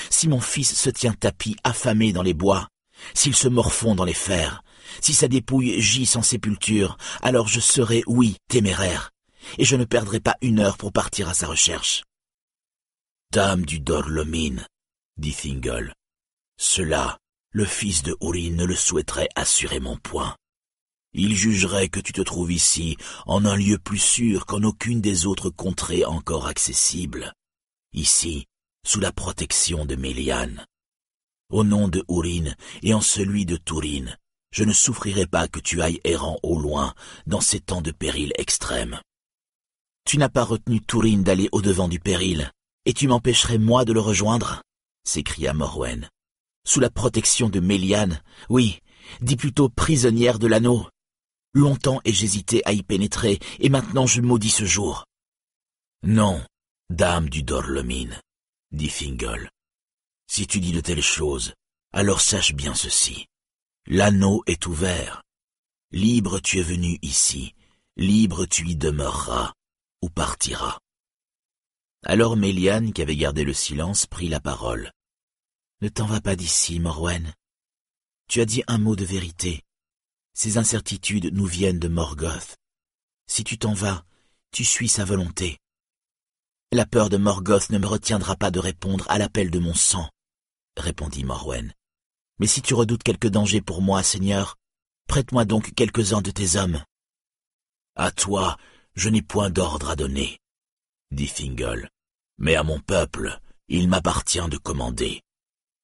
si mon fils se tient tapis affamé dans les bois, s'il se morfond dans les fers, si sa dépouille gît sans sépulture, alors je serai, oui, téméraire, et je ne perdrai pas une heure pour partir à sa recherche. Dame du Dorlomine, dit Thingol, cela, le fils de Urin ne le souhaiterait assurément point. Il jugerait que tu te trouves ici en un lieu plus sûr qu'en aucune des autres contrées encore accessibles. Ici, sous la protection de Méliane. Au nom de Urin et en celui de Tourine, je ne souffrirai pas que tu ailles errant au loin dans ces temps de péril extrême. Tu n'as pas retenu Tourine d'aller au-devant du péril, et tu m'empêcherais moi de le rejoindre? s'écria Morwen. Sous la protection de Méliane, oui, dis plutôt prisonnière de l'anneau. Longtemps ai-je hésité à y pénétrer, et maintenant je maudis ce jour. Non, dame du Dorlomine, dit Fingal. Si tu dis de telles choses, alors sache bien ceci. L'anneau est ouvert. Libre tu es venu ici, libre tu y demeureras, ou partiras. Alors Méliane, qui avait gardé le silence, prit la parole. Ne t'en vas pas d'ici, Morwen. Tu as dit un mot de vérité. Ces incertitudes nous viennent de Morgoth. Si tu t'en vas, tu suis sa volonté. La peur de Morgoth ne me retiendra pas de répondre à l'appel de mon sang, répondit Morwen. Mais si tu redoutes quelque danger pour moi, Seigneur, prête-moi donc quelques-uns de tes hommes. À toi, je n'ai point d'ordre à donner, dit Fingal. Mais à mon peuple, il m'appartient de commander.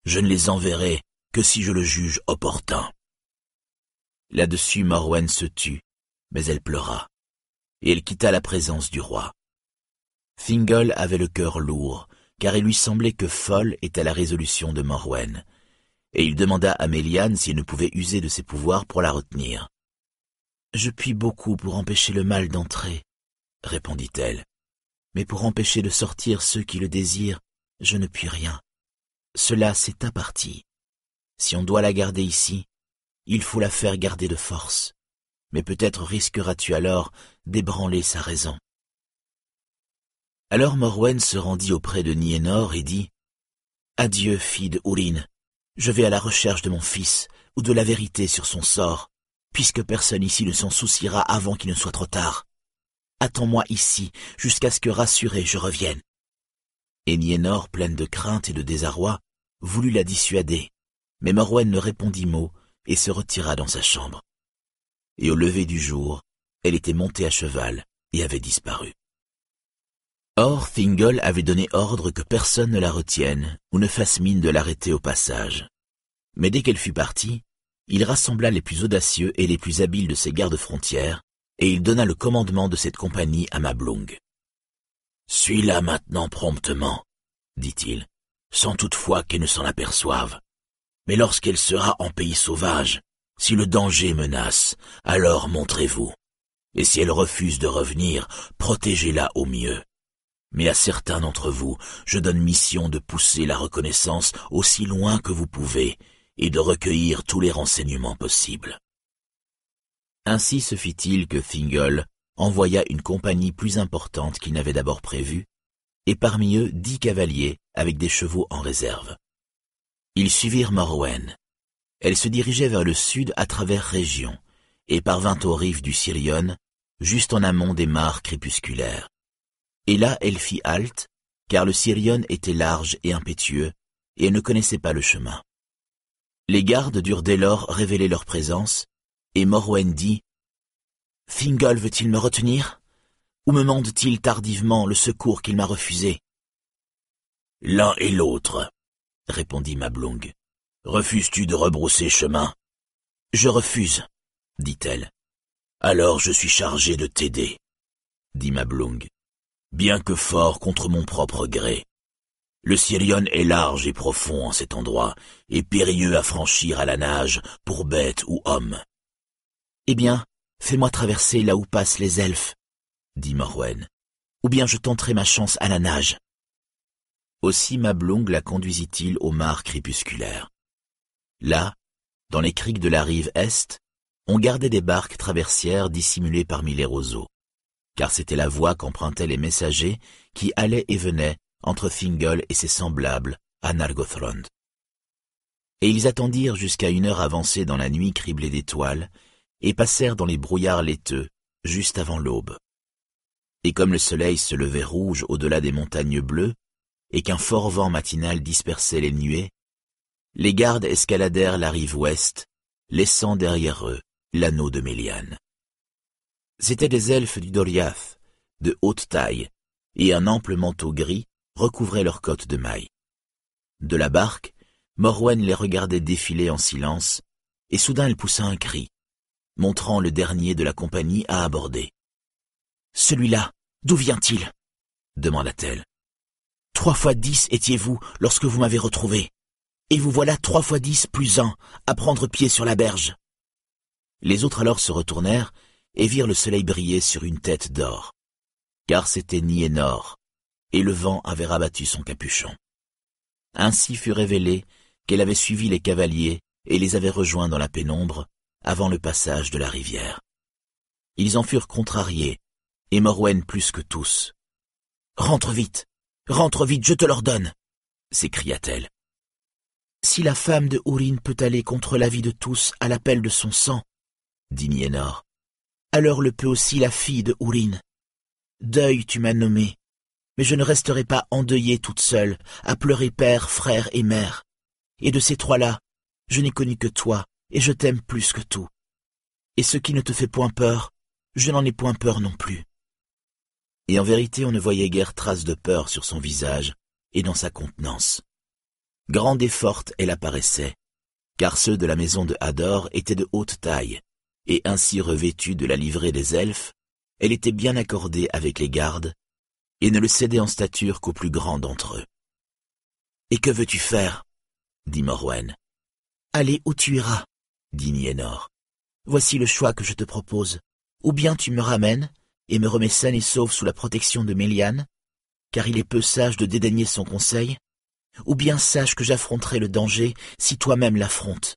Je ne les enverrai que si je le juge opportun. Là-dessus Morwen se tut, mais elle pleura, et elle quitta la présence du roi. Fingal avait le cœur lourd, car il lui semblait que folle était la résolution de Morwen, et il demanda à Méliane s'il ne pouvait user de ses pouvoirs pour la retenir. Je puis beaucoup pour empêcher le mal d'entrer, répondit-elle, mais pour empêcher de sortir ceux qui le désirent, je ne puis rien. Cela, c'est ta partie. Si on doit la garder ici, il faut la faire garder de force, mais peut-être risqueras-tu alors d'ébranler sa raison. Alors Morwen se rendit auprès de Nienor et dit Adieu, fille de je vais à la recherche de mon fils, ou de la vérité sur son sort, puisque personne ici ne s'en souciera avant qu'il ne soit trop tard. Attends-moi ici, jusqu'à ce que rassuré je revienne. Et Nienor, pleine de crainte et de désarroi, voulut la dissuader, mais Morwen ne répondit mot, et se retira dans sa chambre. Et au lever du jour, elle était montée à cheval et avait disparu. Or, Thingol avait donné ordre que personne ne la retienne ou ne fasse mine de l'arrêter au passage. Mais dès qu'elle fut partie, il rassembla les plus audacieux et les plus habiles de ses gardes-frontières, et il donna le commandement de cette compagnie à Mablung. Suis-la maintenant promptement, dit-il, sans toutefois qu'elle ne s'en aperçoive. Mais lorsqu'elle sera en pays sauvage, si le danger menace, alors montrez-vous. Et si elle refuse de revenir, protégez-la au mieux. Mais à certains d'entre vous, je donne mission de pousser la reconnaissance aussi loin que vous pouvez et de recueillir tous les renseignements possibles. Ainsi se fit-il que Thingol envoya une compagnie plus importante qu'il n'avait d'abord prévue, et parmi eux dix cavaliers avec des chevaux en réserve. Ils suivirent Morwen. Elle se dirigeait vers le sud à travers régions, et parvint aux rives du Sirion, juste en amont des mares crépusculaires. Et là elle fit halte, car le Sirion était large et impétueux, et elle ne connaissait pas le chemin. Les gardes durent dès lors révéler leur présence, et Morwen dit « Fingol veut-il me retenir? Ou me mande-t-il tardivement le secours qu'il m'a refusé ?» L'un et l'autre, répondit Mablung. Refuses-tu de rebrousser chemin? Je refuse, dit-elle. Alors je suis chargé de t'aider, dit Mablung, bien que fort contre mon propre gré. Le Sirion est large et profond en cet endroit, et périlleux à franchir à la nage pour bête ou homme. Eh bien, fais-moi traverser là où passent les elfes, dit Morwen, ou bien je tenterai ma chance à la nage. Aussi Mablung la conduisit-il au mar crépusculaire. Là, dans les criques de la rive est, on gardait des barques traversières dissimulées parmi les roseaux, car c'était la voie qu'empruntaient les messagers qui allaient et venaient entre Thingol et ses semblables à Nargothrond. Et ils attendirent jusqu'à une heure avancée dans la nuit criblée d'étoiles, et passèrent dans les brouillards laiteux, juste avant l'aube. Et comme le soleil se levait rouge au-delà des montagnes bleues, et qu'un fort vent matinal dispersait les nuées, les gardes escaladèrent la rive ouest, laissant derrière eux l'anneau de Méliane. C'étaient des elfes du Doriath, de haute taille, et un ample manteau gris recouvrait leur côte de mailles. De la barque, Morwen les regardait défiler en silence, et soudain elle poussa un cri, montrant le dernier de la compagnie à aborder. Celui-là, d'où vient-il? demanda-t-elle. Trois fois dix étiez-vous lorsque vous m'avez retrouvé, et vous voilà trois fois dix plus un à prendre pied sur la berge. Les autres alors se retournèrent et virent le soleil briller sur une tête d'or, car c'était Niénor, et le vent avait rabattu son capuchon. Ainsi fut révélé qu'elle avait suivi les cavaliers et les avait rejoints dans la pénombre avant le passage de la rivière. Ils en furent contrariés, et Morwen plus que tous. Rentre vite, Rentre vite, je te l'ordonne s'écria-t-elle. Si la femme de Ourin peut aller contre la vie de tous à l'appel de son sang, dit Niénor, alors le peut aussi la fille de Ourin. Deuil tu m'as nommé, mais je ne resterai pas endeuillée toute seule, à pleurer père, frère et mère. Et de ces trois-là, je n'ai connu que toi, et je t'aime plus que tout. Et ce qui ne te fait point peur, je n'en ai point peur non plus et en vérité on ne voyait guère trace de peur sur son visage et dans sa contenance. Grande et forte elle apparaissait, car ceux de la maison de Hador étaient de haute taille, et ainsi revêtus de la livrée des elfes, elle était bien accordée avec les gardes, et ne le cédait en stature qu'aux plus grands d'entre eux. Et que veux-tu faire? dit Morwen. Allez où tu iras, dit Nienor. Voici le choix que je te propose. Ou bien tu me ramènes, et me remet saine et sauve sous la protection de Méliane, car il est peu sage de dédaigner son conseil, ou bien sache que j'affronterai le danger si toi-même l'affrontes.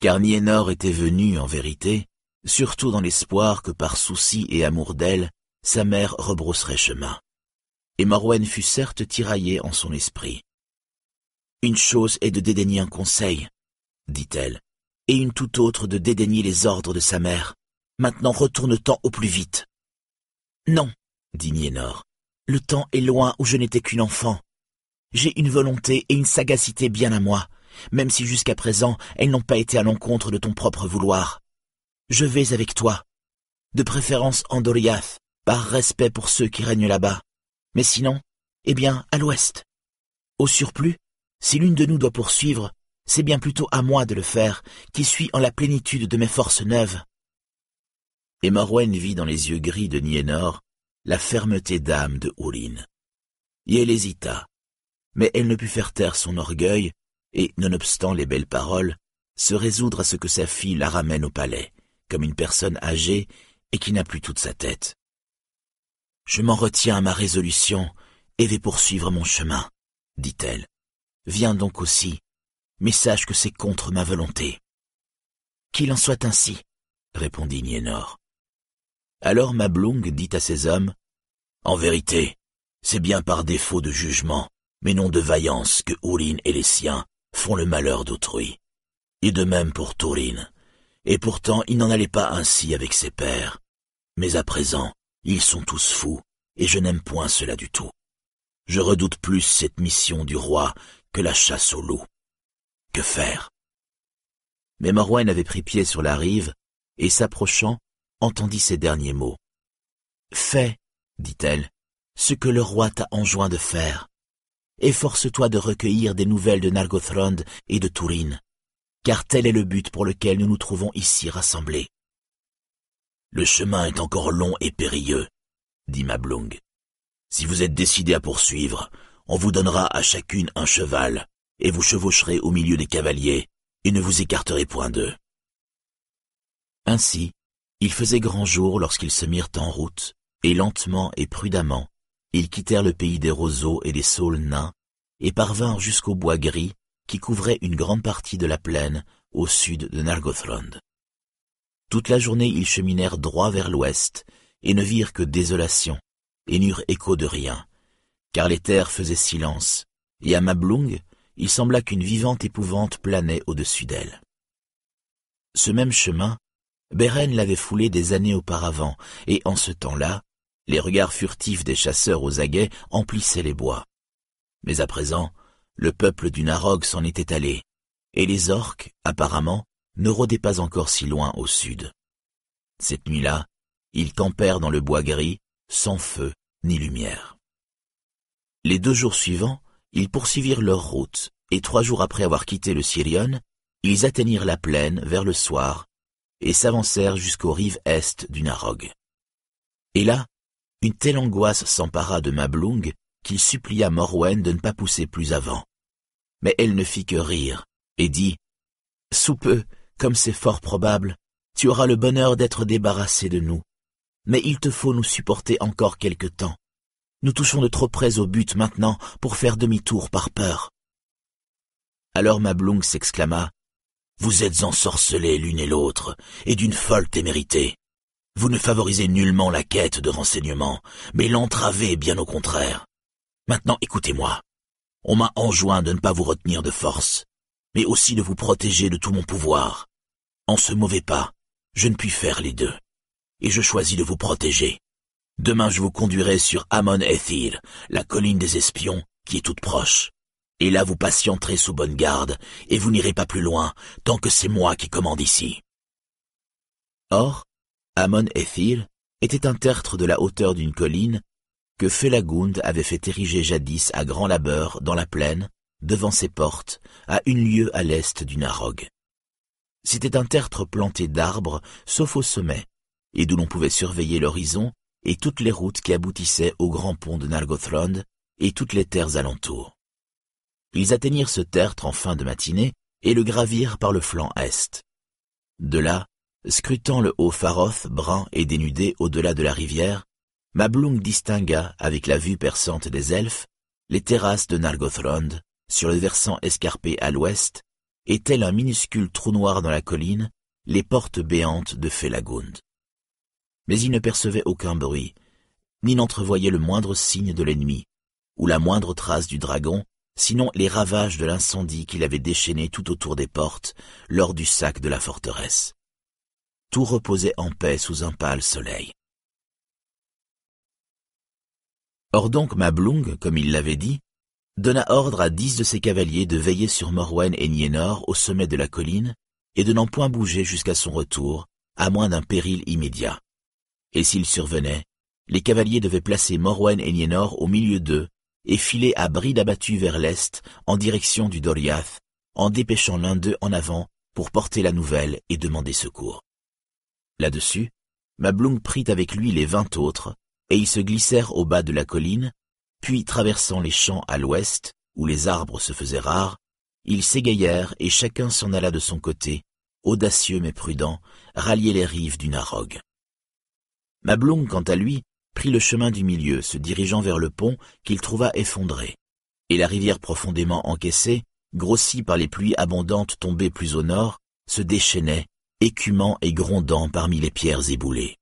Car Niénor était venu, en vérité, surtout dans l'espoir que par souci et amour d'elle, sa mère rebrousserait chemin. Et Morwen fut certes tiraillé en son esprit. Une chose est de dédaigner un conseil, dit-elle, et une toute autre de dédaigner les ordres de sa mère. Maintenant retourne-t'en au plus vite. Non, dit Niénor. Le temps est loin où je n'étais qu'une enfant. J'ai une volonté et une sagacité bien à moi, même si jusqu'à présent elles n'ont pas été à l'encontre de ton propre vouloir. Je vais avec toi, de préférence en Doriath, par respect pour ceux qui règnent là-bas, mais sinon, eh bien, à l'ouest. Au surplus, si l'une de nous doit poursuivre, c'est bien plutôt à moi de le faire, qui suis en la plénitude de mes forces neuves et Morwen vit dans les yeux gris de Niénor la fermeté d'âme de Ouline. Et elle hésita, mais elle ne put faire taire son orgueil et, nonobstant les belles paroles, se résoudre à ce que sa fille la ramène au palais, comme une personne âgée et qui n'a plus toute sa tête. Je m'en retiens à ma résolution et vais poursuivre mon chemin, dit-elle. Viens donc aussi, mais sache que c'est contre ma volonté. Qu'il en soit ainsi, répondit Niénor. Alors Mablung dit à ses hommes, En vérité, c'est bien par défaut de jugement, mais non de vaillance que Ourin et les siens font le malheur d'autrui. Et de même pour Tourine. Et pourtant il n'en allait pas ainsi avec ses pères. Mais à présent, ils sont tous fous, et je n'aime point cela du tout. Je redoute plus cette mission du roi que la chasse au loup. Que faire? Mais Morwen avait pris pied sur la rive, et s'approchant, entendit ces derniers mots. Fais, dit-elle, ce que le roi t'a enjoint de faire. Efforce-toi de recueillir des nouvelles de Nargothrond et de Tourine, car tel est le but pour lequel nous nous trouvons ici rassemblés. Le chemin est encore long et périlleux, dit Mablung. Si vous êtes décidés à poursuivre, on vous donnera à chacune un cheval, et vous chevaucherez au milieu des cavaliers, et ne vous écarterez point d'eux. Ainsi, Il faisait grand jour lorsqu'ils se mirent en route, et lentement et prudemment, ils quittèrent le pays des roseaux et des saules nains, et parvinrent jusqu'au bois gris qui couvrait une grande partie de la plaine au sud de Nargothrond. Toute la journée ils cheminèrent droit vers l'ouest, et ne virent que désolation, et n'eurent écho de rien, car les terres faisaient silence, et à Mablung, il sembla qu'une vivante épouvante planait au-dessus d'elle. Ce même chemin, Beren l'avait foulé des années auparavant, et en ce temps-là, les regards furtifs des chasseurs aux aguets emplissaient les bois. Mais à présent, le peuple du Narog s'en était allé, et les orques, apparemment, ne rôdaient pas encore si loin au sud. Cette nuit-là, ils campèrent dans le bois gris, sans feu ni lumière. Les deux jours suivants, ils poursuivirent leur route, et trois jours après avoir quitté le Sirion, ils atteignirent la plaine vers le soir, et s'avancèrent jusqu'aux rives est du Narog. Et là, une telle angoisse s'empara de Mablung qu'il supplia Morwen de ne pas pousser plus avant. Mais elle ne fit que rire, et dit, Sous peu, comme c'est fort probable, tu auras le bonheur d'être débarrassé de nous. Mais il te faut nous supporter encore quelque temps. Nous touchons de trop près au but maintenant pour faire demi-tour par peur. Alors Mablung s'exclama, Vous êtes ensorcelés l'une et l'autre, et d'une folle témérité. Vous ne favorisez nullement la quête de renseignements, mais l'entravez bien au contraire. Maintenant écoutez-moi. On m'a enjoint de ne pas vous retenir de force, mais aussi de vous protéger de tout mon pouvoir. En ce mauvais pas, je ne puis faire les deux, et je choisis de vous protéger. Demain je vous conduirai sur Amon Ethil, la colline des espions, qui est toute proche. Et là vous patienterez sous bonne garde, et vous n'irez pas plus loin, tant que c'est moi qui commande ici. Or, Amon Ethil était un tertre de la hauteur d'une colline que Felagund avait fait ériger jadis à grand labeur dans la plaine, devant ses portes, à une lieue à l'est du Narog. C'était un tertre planté d'arbres, sauf au sommet, et d'où l'on pouvait surveiller l'horizon et toutes les routes qui aboutissaient au grand pont de Nargothrond et toutes les terres alentours. Ils atteignirent ce tertre en fin de matinée et le gravirent par le flanc est. De là, scrutant le haut Faroth brun et dénudé au-delà de la rivière, Mablung distingua, avec la vue perçante des elfes, les terrasses de Nargothrond, sur le versant escarpé à l'ouest, et tel un minuscule trou noir dans la colline, les portes béantes de Felagund. Mais il ne percevait aucun bruit, ni n'entrevoyait le moindre signe de l'ennemi, ou la moindre trace du dragon, sinon les ravages de l'incendie qu'il avait déchaîné tout autour des portes lors du sac de la forteresse. Tout reposait en paix sous un pâle soleil. Or donc Mablung, comme il l'avait dit, donna ordre à dix de ses cavaliers de veiller sur Morwen et Nienor au sommet de la colline, et de n'en point bouger jusqu'à son retour, à moins d'un péril immédiat. Et s'il survenait, les cavaliers devaient placer Morwen et Nienor au milieu d'eux, et filer à bride abattue vers l'est, en direction du Doriath, en dépêchant l'un d'eux en avant pour porter la nouvelle et demander secours. Là-dessus, Mablung prit avec lui les vingt autres, et ils se glissèrent au bas de la colline, puis traversant les champs à l'ouest, où les arbres se faisaient rares, ils s'égayèrent et chacun s'en alla de son côté, audacieux mais prudent, rallier les rives du Narog. Mablung, quant à lui, prit le chemin du milieu, se dirigeant vers le pont qu'il trouva effondré, et la rivière profondément encaissée, grossie par les pluies abondantes tombées plus au nord, se déchaînait, écumant et grondant parmi les pierres éboulées.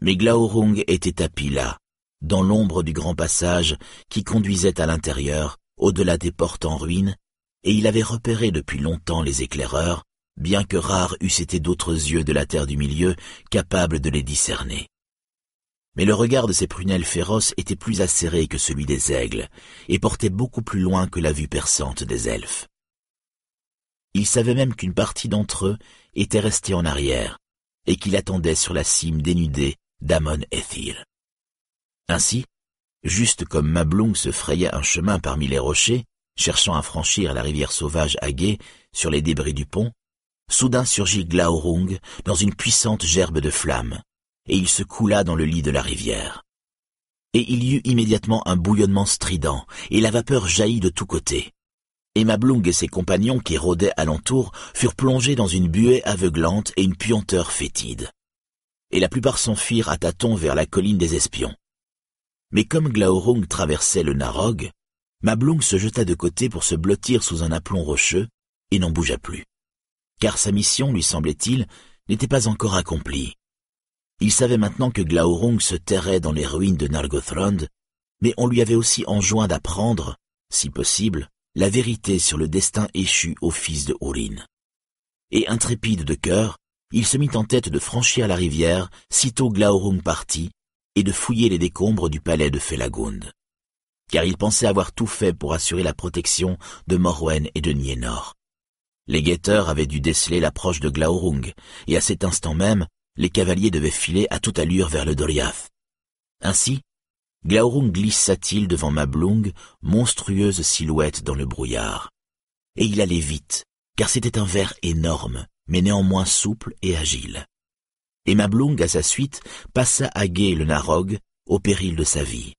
Mais Glaurung était tapis là, dans l'ombre du grand passage qui conduisait à l'intérieur, au-delà des portes en ruine, et il avait repéré depuis longtemps les éclaireurs, bien que rares eussent été d'autres yeux de la terre du milieu capables de les discerner. Mais le regard de ces prunelles féroces était plus acéré que celui des aigles, et portait beaucoup plus loin que la vue perçante des elfes. Il savait même qu'une partie d'entre eux était restée en arrière, et qu'il attendait sur la cime dénudée d'Amon Ethir. Ainsi, juste comme Mablung se frayait un chemin parmi les rochers, cherchant à franchir la rivière sauvage Agé sur les débris du pont, soudain surgit Glaurung dans une puissante gerbe de flammes, et il se coula dans le lit de la rivière. Et il y eut immédiatement un bouillonnement strident, et la vapeur jaillit de tous côtés. Et Mablung et ses compagnons qui rôdaient alentour furent plongés dans une buée aveuglante et une puanteur fétide. et la plupart s'enfuirent à tâtons vers la colline des espions. Mais comme Glaurung traversait le Narog, Mablung se jeta de côté pour se blottir sous un aplomb rocheux et n'en bougea plus. Car sa mission, lui semblait-il, n'était pas encore accomplie. Il savait maintenant que Glaurung se terrait dans les ruines de Nargothrond, mais on lui avait aussi enjoint d'apprendre, si possible, la vérité sur le destin échu au fils de Urin. Et intrépide de cœur, il se mit en tête de franchir la rivière sitôt Glaurung partit et de fouiller les décombres du palais de Felagund. Car il pensait avoir tout fait pour assurer la protection de Morwen et de Nienor. Les guetteurs avaient dû déceler l'approche de Glaurung, et à cet instant même, les cavaliers devaient filer à toute allure vers le Doriath. Ainsi, Glaurung glissa-t-il devant Mablung, monstrueuse silhouette dans le brouillard. Et il allait vite, car c'était un ver énorme, mais néanmoins souple et agile. Et Mablung, à sa suite, passa à guet le Narog, au péril de sa vie.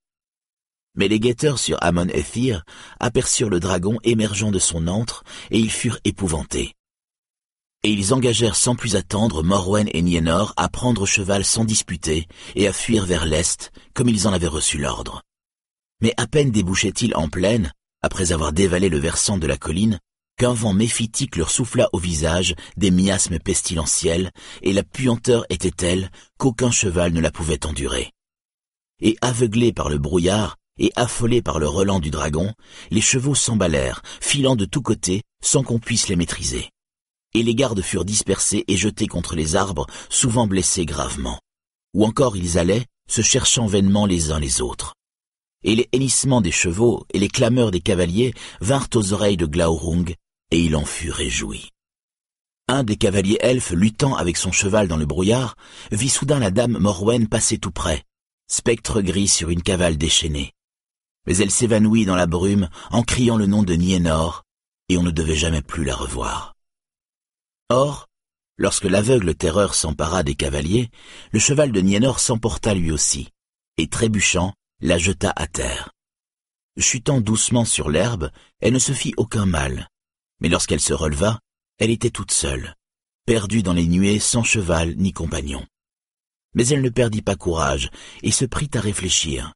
Mais les guetteurs sur Amon Ethir aperçurent le dragon émergeant de son antre, et ils furent épouvantés. Et ils engagèrent sans plus attendre Morwen et Nienor à prendre cheval sans disputer et à fuir vers l'est, comme ils en avaient reçu l'ordre. Mais à peine débouchaient-ils en plaine, après avoir dévalé le versant de la colline, qu'un vent méphitique leur souffla au visage des miasmes pestilentiels, et la puanteur était telle qu'aucun cheval ne la pouvait endurer. Et aveuglés par le brouillard, et affolés par le relent du dragon, les chevaux s'emballèrent, filant de tous côtés, sans qu'on puisse les maîtriser. Et les gardes furent dispersés et jetés contre les arbres, souvent blessés gravement. Ou encore ils allaient, se cherchant vainement les uns les autres et les hennissements des chevaux et les clameurs des cavaliers vinrent aux oreilles de Glaurung, et il en fut réjoui. Un des cavaliers elfes luttant avec son cheval dans le brouillard vit soudain la dame Morwen passer tout près, spectre gris sur une cavale déchaînée. Mais elle s'évanouit dans la brume en criant le nom de Nienor, et on ne devait jamais plus la revoir. Or, lorsque l'aveugle terreur s'empara des cavaliers, le cheval de Nienor s'emporta lui aussi, et trébuchant, la jeta à terre. Chutant doucement sur l'herbe, elle ne se fit aucun mal, mais lorsqu'elle se releva, elle était toute seule, perdue dans les nuées sans cheval ni compagnon. Mais elle ne perdit pas courage et se prit à réfléchir.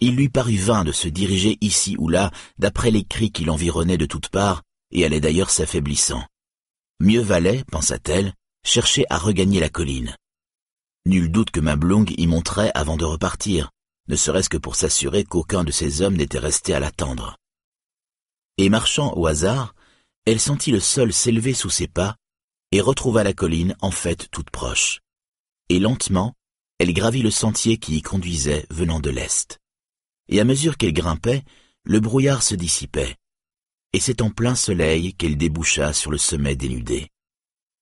Il lui parut vain de se diriger ici ou là d'après les cris qui l'environnaient de toutes parts et allaient d'ailleurs s'affaiblissant. Mieux valait, pensa-t-elle, chercher à regagner la colline. Nul doute que Mablung y monterait avant de repartir, ne serait-ce que pour s'assurer qu'aucun de ses hommes n'était resté à l'attendre. Et marchant au hasard, elle sentit le sol s'élever sous ses pas et retrouva la colline en fait toute proche. Et lentement, elle gravit le sentier qui y conduisait venant de l'est. Et à mesure qu'elle grimpait, le brouillard se dissipait, et c'est en plein soleil qu'elle déboucha sur le sommet dénudé.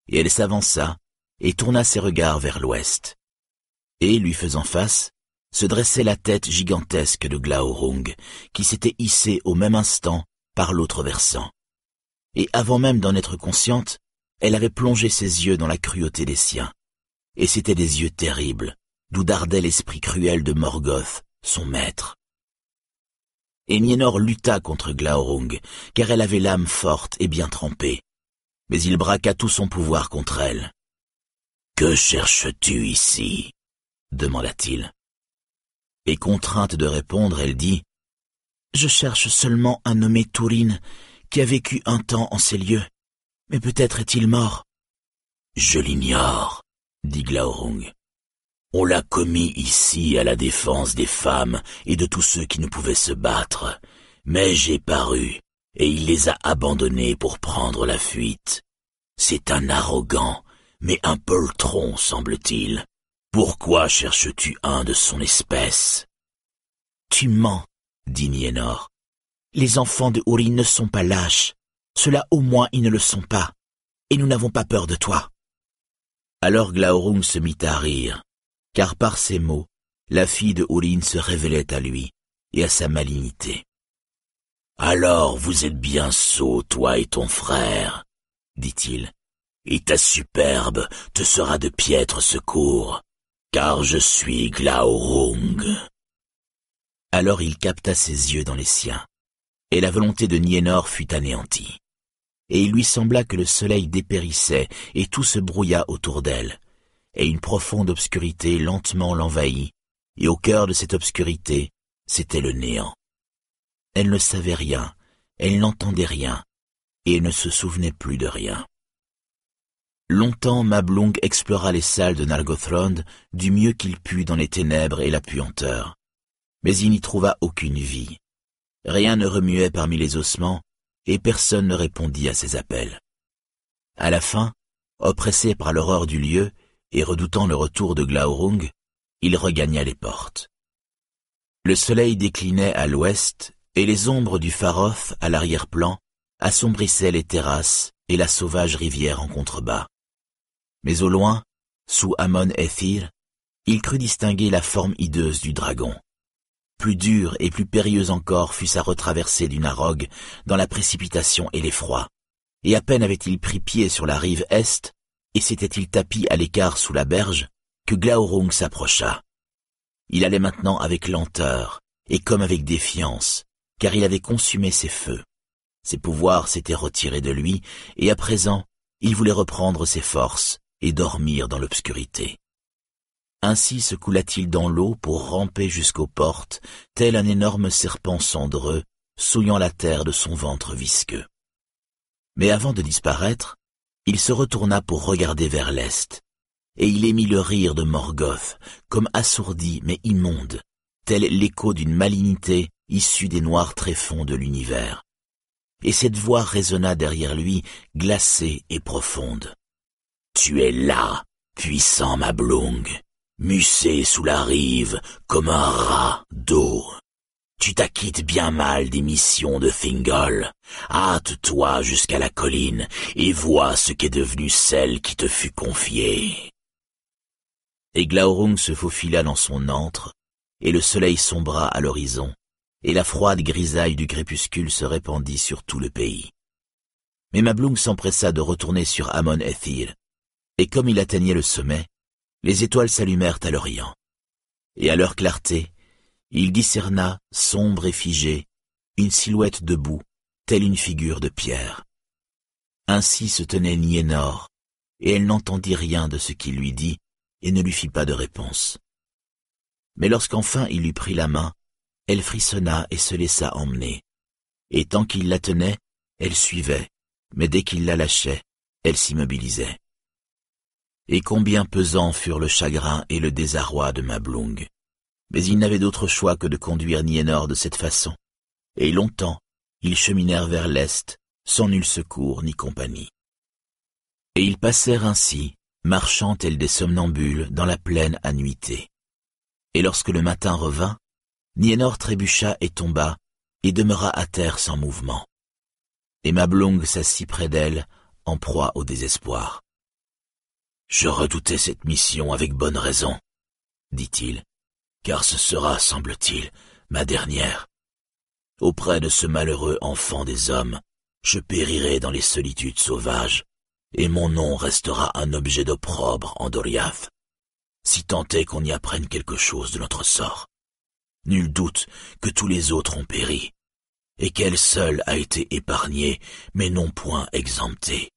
Et elle s'avança et tourna ses regards vers l'ouest. Et, lui faisant face, se dressait la tête gigantesque de Glaurung, qui s'était hissée au même instant par l'autre versant et avant même d'en être consciente, elle avait plongé ses yeux dans la cruauté des siens. Et c'étaient des yeux terribles, d'où dardait l'esprit cruel de Morgoth, son maître. Et Nienor lutta contre Glaurung, car elle avait l'âme forte et bien trempée. Mais il braqua tout son pouvoir contre elle. Que cherches-tu ici? demanda-t-il. Et contrainte de répondre, elle dit Je cherche seulement un nommé Tourine qui a vécu un temps en ces lieux. Mais peut-être est-il mort. Je l'ignore, dit Glaurung. On l'a commis ici à la défense des femmes et de tous ceux qui ne pouvaient se battre, mais j'ai paru, et il les a abandonnés pour prendre la fuite. C'est un arrogant, mais un poltron, semble-t-il. Pourquoi cherches-tu un de son espèce? Tu mens, dit Nienor. Les enfants de Uri ne sont pas lâches. Cela au moins ils ne le sont pas. Et nous n'avons pas peur de toi. Alors Glaurung se mit à rire, car par ces mots, la fille de Urin se révélait à lui et à sa malignité. Alors vous êtes bien sot, toi et ton frère, dit-il, et ta superbe te sera de piètre secours, car je suis Glaurung. Alors il capta ses yeux dans les siens et la volonté de Nienor fut anéantie. Et il lui sembla que le soleil dépérissait et tout se brouilla autour d'elle. et une profonde obscurité lentement l'envahit, et au cœur de cette obscurité, c'était le néant. Elle ne savait rien, elle n'entendait rien, et ne se souvenait plus de rien. Longtemps Mablung explora les salles de Nargothrond du mieux qu'il put dans les ténèbres et la puanteur. Mais il n'y trouva aucune vie. Rien ne remuait parmi les ossements, et personne ne répondit à ses appels. À la fin, oppressé par l'horreur du lieu et redoutant le retour de Glaurung, il regagna les portes. Le soleil déclinait à l'ouest, et les ombres du Faroth à l'arrière-plan assombrissaient les terrasses et la sauvage rivière en contrebas. Mais au loin, sous Amon Ethir, il crut distinguer la forme hideuse du dragon. Plus dure et plus périlleuse encore fut sa retraversée du Narog dans la précipitation et l'effroi. Et à peine avait-il pris pied sur la rive est, et s'était-il tapi à l'écart sous la berge, que Glaurung s'approcha. Il allait maintenant avec lenteur, et comme avec défiance, car il avait consumé ses feux. Ses pouvoirs s'étaient retirés de lui, et à présent, il voulait reprendre ses forces, et dormir dans l'obscurité. Ainsi se coula-t-il dans l'eau pour ramper jusqu'aux portes, tel un énorme serpent cendreux, souillant la terre de son ventre visqueux. Mais avant de disparaître, il se retourna pour regarder vers l'est, et il émit le rire de Morgoth, comme assourdi mais immonde, tel l'écho d'une malignité issue des noirs tréfonds de l'univers. Et cette voix résonna derrière lui, glacée et profonde. Tu es là, puissant Mablung, mussé sous la rive comme un rat d'eau. Tu t'acquittes bien mal des missions de Thingol. Hâte-toi jusqu'à la colline et vois ce qu'est devenue celle qui te fut confiée. Et Glaurung se faufila dans son antre, et le soleil sombra à l'horizon, et la froide grisaille du crépuscule se répandit sur tout le pays. Mais Mablung s'empressa de retourner sur Amon Ethir, et comme il atteignait le sommet, les étoiles s'allumèrent à l'Orient. Et à leur clarté, il discerna, sombre et figée, une silhouette debout, telle une figure de pierre. Ainsi se tenait Niénor, et elle n'entendit rien de ce qu'il lui dit, et ne lui fit pas de réponse. Mais lorsqu'enfin il lui prit la main, elle frissonna et se laissa emmener. Et tant qu'il la tenait, elle suivait, mais dès qu'il la lâchait, elle s'immobilisait et combien pesants furent le chagrin et le désarroi de Mablung. Mais il n'avait d'autre choix que de conduire Nienor de cette façon, et longtemps ils cheminèrent vers l'est, sans nul secours ni compagnie. Et ils passèrent ainsi, marchant tels des somnambules dans la pleine annuité. Et lorsque le matin revint, Nienor trébucha et tomba, et demeura à terre sans mouvement. Et Mablung s'assit près d'elle, en proie au désespoir. Je redoutais cette mission avec bonne raison, dit-il, car ce sera, semble-t-il, ma dernière. Auprès de ce malheureux enfant des hommes, je périrai dans les solitudes sauvages, et mon nom restera un objet d'opprobre en Doriath, si tant est qu'on y apprenne quelque chose de notre sort. Nul doute que tous les autres ont péri, et qu'elle seule a été épargnée, mais non point exemptée.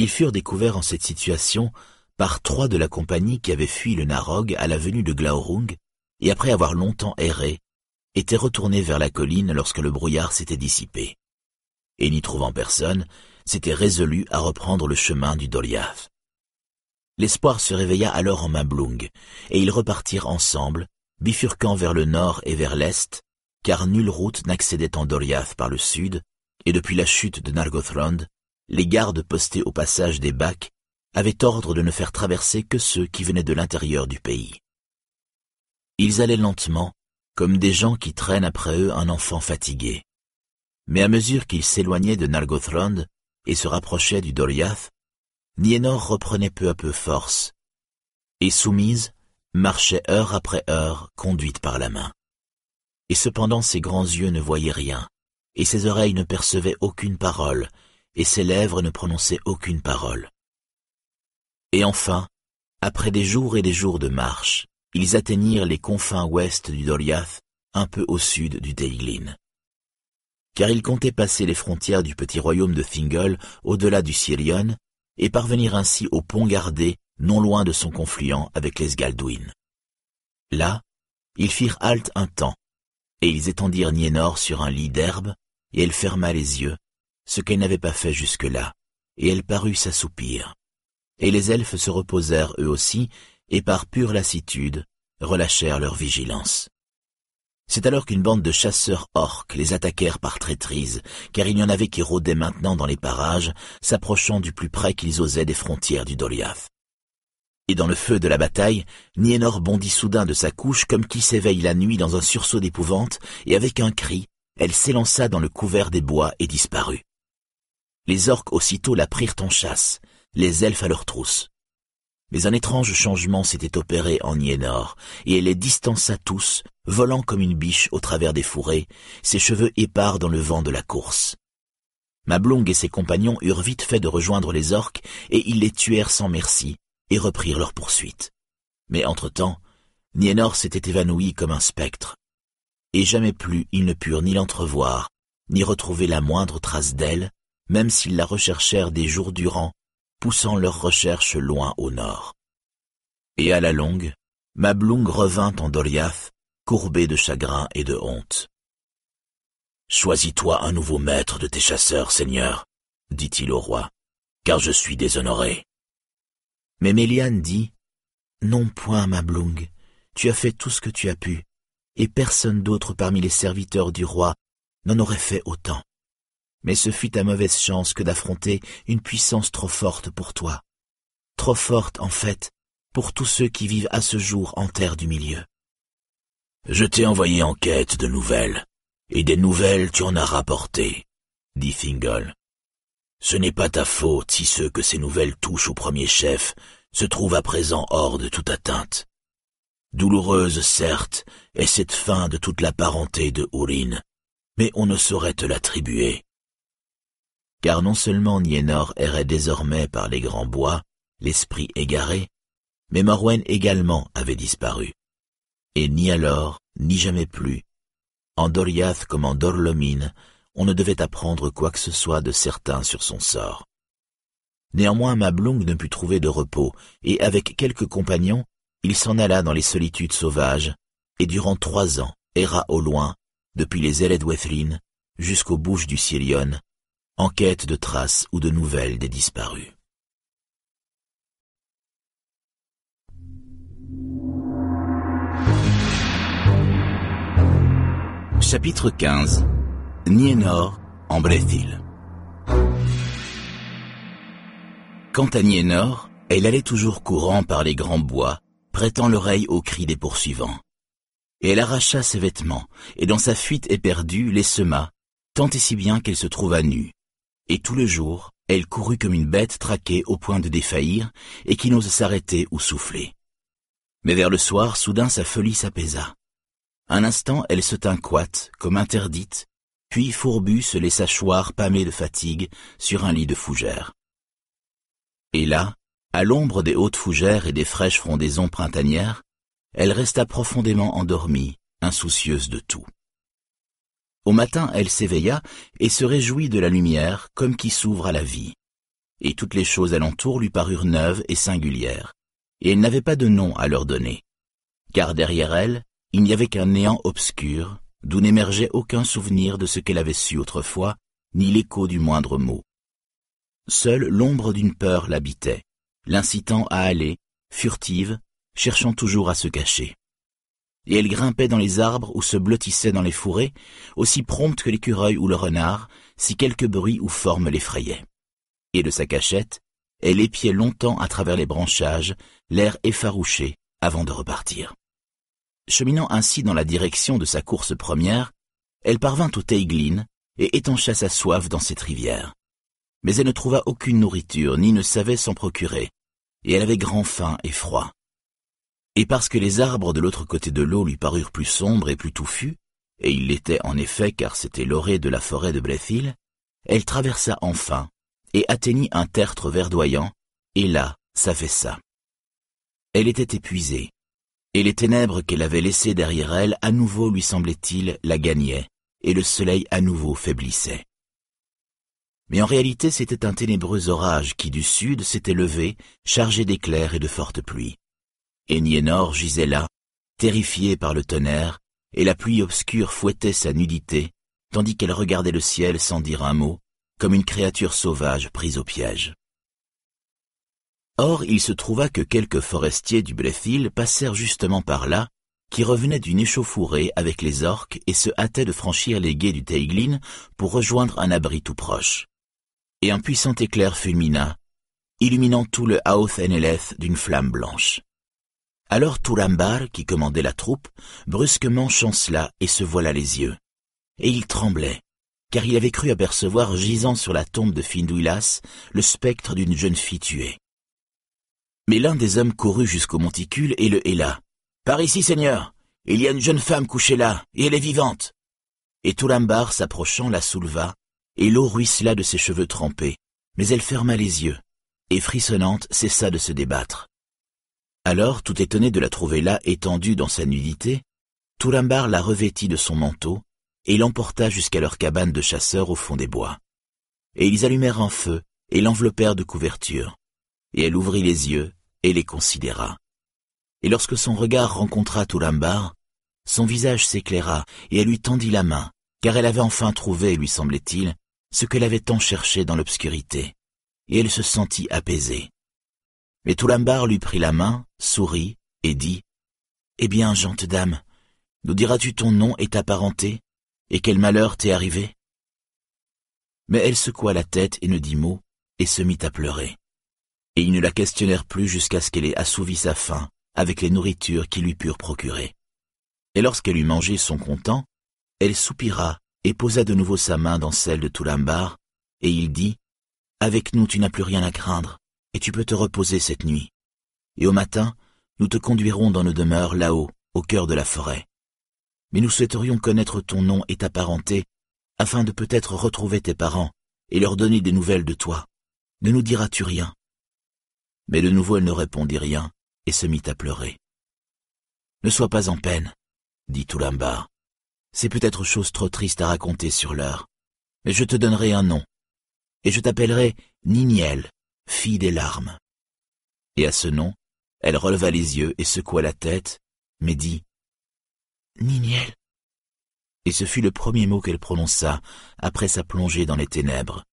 Ils furent découverts en cette situation par trois de la compagnie qui avaient fui le Narog à la venue de Glaurung et après avoir longtemps erré, étaient retournés vers la colline lorsque le brouillard s'était dissipé. Et n'y trouvant personne, s'étaient résolus à reprendre le chemin du Doliath. L'espoir se réveilla alors en Mablung, et ils repartirent ensemble, bifurquant vers le nord et vers l'est, car nulle route n'accédait en Doliath par le sud, et depuis la chute de Nargothrond, les gardes postés au passage des bacs avaient ordre de ne faire traverser que ceux qui venaient de l'intérieur du pays. Ils allaient lentement, comme des gens qui traînent après eux un enfant fatigué. Mais à mesure qu'ils s'éloignaient de Nargothrond et se rapprochaient du Doliath, Nienor reprenait peu à peu force, et soumise, marchait heure après heure, conduite par la main. Et cependant ses grands yeux ne voyaient rien, et ses oreilles ne percevaient aucune parole, et ses lèvres ne prononçaient aucune parole. Et enfin, après des jours et des jours de marche, ils atteignirent les confins ouest du Doliath, un peu au sud du Deiglin. Car ils comptaient passer les frontières du petit royaume de Thingol au-delà du Sirion, et parvenir ainsi au pont gardé non loin de son confluent avec les Sgaldwin. Là, ils firent halte un temps, et ils étendirent Niénor sur un lit d'herbe, et elle ferma les yeux, ce qu'elle n'avait pas fait jusque-là, et elle parut s'assoupir. Et les elfes se reposèrent eux aussi, et par pure lassitude, relâchèrent leur vigilance. C'est alors qu'une bande de chasseurs orques les attaquèrent par traîtrise, car il y en avait qui rôdaient maintenant dans les parages, s'approchant du plus près qu'ils osaient des frontières du Doliath. Et dans le feu de la bataille, Nienor bondit soudain de sa couche comme qui s'éveille la nuit dans un sursaut d'épouvante, et avec un cri, elle s'élança dans le couvert des bois et disparut. Les orques aussitôt la prirent en chasse, les elfes à leur trousse. Mais un étrange changement s'était opéré en Nienor, et elle les distança tous, volant comme une biche au travers des fourrés, ses cheveux épars dans le vent de la course. Mablong et ses compagnons eurent vite fait de rejoindre les orques, et ils les tuèrent sans merci, et reprirent leur poursuite. Mais entre-temps, Nienor s'était évanoui comme un spectre, et jamais plus ils ne purent ni l'entrevoir, ni retrouver la moindre trace d'elle, même s'ils la recherchèrent des jours durant, poussant leurs recherches loin au nord. Et à la longue, Mablung revint en Doliath, courbé de chagrin et de honte. Choisis-toi un nouveau maître de tes chasseurs, Seigneur, dit-il au roi, car je suis déshonoré. Mais Méliane dit, Non point, Mablung, tu as fait tout ce que tu as pu, et personne d'autre parmi les serviteurs du roi n'en aurait fait autant. Mais ce fut ta mauvaise chance que d'affronter une puissance trop forte pour toi. Trop forte, en fait, pour tous ceux qui vivent à ce jour en terre du milieu. Je t'ai envoyé en quête de nouvelles, et des nouvelles tu en as rapporté, dit Fingal. Ce n'est pas ta faute si ceux que ces nouvelles touchent au premier chef se trouvent à présent hors de toute atteinte. Douloureuse, certes, est cette fin de toute la parenté de Urine, mais on ne saurait te l'attribuer. Car non seulement Nienor errait désormais par les grands bois, l'esprit égaré, mais Morwen également avait disparu. Et ni alors, ni jamais plus, en Doriath comme en Dorlomine, on ne devait apprendre quoi que ce soit de certain sur son sort. Néanmoins Mablung ne put trouver de repos, et avec quelques compagnons, il s'en alla dans les solitudes sauvages, et durant trois ans erra au loin, depuis les Eledwethlin jusqu'aux bouches du Sirion, en quête de traces ou de nouvelles des disparus. Chapitre 15 Nienor en Brethil Quant à Nienor, elle allait toujours courant par les grands bois, prêtant l'oreille aux cris des poursuivants. Et elle arracha ses vêtements, et dans sa fuite éperdue les sema, tant et si bien qu'elle se trouva nue. Et tout le jour, elle courut comme une bête traquée au point de défaillir, et qui n'ose s'arrêter ou souffler. Mais vers le soir, soudain sa folie s'apaisa. Un instant, elle se tint coite, comme interdite, puis fourbue se laissa choir pâmée de fatigue sur un lit de fougères. Et là, à l'ombre des hautes fougères et des fraîches frondaisons printanières, elle resta profondément endormie, insoucieuse de tout. Au matin, elle s'éveilla et se réjouit de la lumière comme qui s'ouvre à la vie. Et toutes les choses alentour lui parurent neuves et singulières, et elle n'avait pas de nom à leur donner, car derrière elle, il n'y avait qu'un néant obscur, d'où n'émergeait aucun souvenir de ce qu'elle avait su autrefois, ni l'écho du moindre mot. Seule l'ombre d'une peur l'habitait, l'incitant à aller, furtive, cherchant toujours à se cacher. Et elle grimpait dans les arbres ou se blottissait dans les fourrés, aussi prompte que l'écureuil ou le renard, si quelque bruit ou forme l'effrayait. Et de sa cachette, elle épiait longtemps à travers les branchages, l'air effarouché, avant de repartir. Cheminant ainsi dans la direction de sa course première, elle parvint au Teiglin et étancha sa soif dans cette rivière. Mais elle ne trouva aucune nourriture, ni ne savait s'en procurer, et elle avait grand faim et froid. Et parce que les arbres de l'autre côté de l'eau lui parurent plus sombres et plus touffus, et il l'était en effet car c'était l'orée de la forêt de Brethil, elle traversa enfin, et atteignit un tertre verdoyant, et là s'affaissa. Elle était épuisée, et les ténèbres qu'elle avait laissées derrière elle à nouveau lui semblait-il la gagnaient, et le soleil à nouveau faiblissait. Mais en réalité c'était un ténébreux orage qui du sud s'était levé, chargé d'éclairs et de fortes pluies. Et Niénor gisait là, terrifié par le tonnerre, et la pluie obscure fouettait sa nudité, tandis qu'elle regardait le ciel sans dire un mot, comme une créature sauvage prise au piège. Or il se trouva que quelques forestiers du Brésil passèrent justement par là, qui revenaient d'une échauffourée avec les orques et se hâtaient de franchir les guets du Teiglin pour rejoindre un abri tout proche. Et un puissant éclair fulmina, illuminant tout le Eneleth d'une flamme blanche. Alors Tourambar, qui commandait la troupe, brusquement chancela et se voila les yeux. Et il tremblait, car il avait cru apercevoir gisant sur la tombe de Findouilas le spectre d'une jeune fille tuée. Mais l'un des hommes courut jusqu'au monticule et le héla. Par ici, Seigneur, il y a une jeune femme couchée là, et elle est vivante. Et Toulambar, s'approchant, la souleva, et l'eau ruissela de ses cheveux trempés, mais elle ferma les yeux, et frissonnante cessa de se débattre. Alors, tout étonné de la trouver là étendue dans sa nudité, Toulambar la revêtit de son manteau, et l'emporta jusqu'à leur cabane de chasseurs au fond des bois. Et ils allumèrent un feu, et l'enveloppèrent de couverture. Et elle ouvrit les yeux, et les considéra. Et lorsque son regard rencontra Toulambar, son visage s'éclaira, et elle lui tendit la main, car elle avait enfin trouvé, lui semblait-il, ce qu'elle avait tant cherché dans l'obscurité, et elle se sentit apaisée. Mais Toulambar lui prit la main, sourit, et dit, Eh bien, gente dame, nous diras-tu ton nom et ta parenté, et quel malheur t'est arrivé? Mais elle secoua la tête et ne dit mot, et se mit à pleurer. Et ils ne la questionnèrent plus jusqu'à ce qu'elle ait assouvi sa faim avec les nourritures qui lui purent procurer. Et lorsqu'elle eut mangé son content, elle soupira et posa de nouveau sa main dans celle de Toulambar, et il dit, Avec nous tu n'as plus rien à craindre, et tu peux te reposer cette nuit. Et au matin, nous te conduirons dans nos demeures là-haut, au cœur de la forêt. Mais nous souhaiterions connaître ton nom et ta parenté, afin de peut-être retrouver tes parents et leur donner des nouvelles de toi. Ne nous diras-tu rien? Mais de nouveau elle ne répondit rien, et se mit à pleurer. Ne sois pas en peine, dit Toulambar. C'est peut-être chose trop triste à raconter sur l'heure, mais je te donnerai un nom, et je t'appellerai Niniel, fille des larmes. Et à ce nom, elle releva les yeux et secoua la tête, mais dit Niniel. Et ce fut le premier mot qu'elle prononça après sa plongée dans les ténèbres,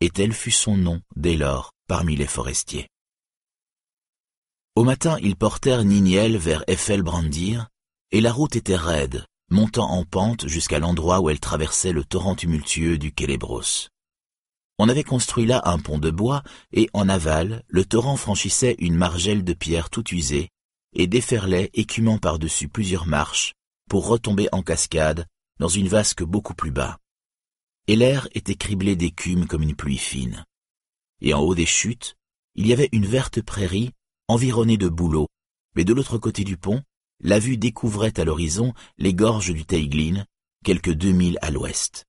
et tel fut son nom dès lors parmi les forestiers. Au matin, ils portèrent Niniel vers Effelbrandir, et la route était raide, montant en pente jusqu'à l'endroit où elle traversait le torrent tumultueux du Kélébros. On avait construit là un pont de bois, et en aval, le torrent franchissait une margelle de pierre tout usée, et déferlait écumant par-dessus plusieurs marches, pour retomber en cascade dans une vasque beaucoup plus bas. Et l'air était criblé d'écume comme une pluie fine. Et en haut des chutes, il y avait une verte prairie environné de bouleaux, mais de l'autre côté du pont, la vue découvrait à l'horizon les gorges du Teiglin, quelques deux milles à l'ouest.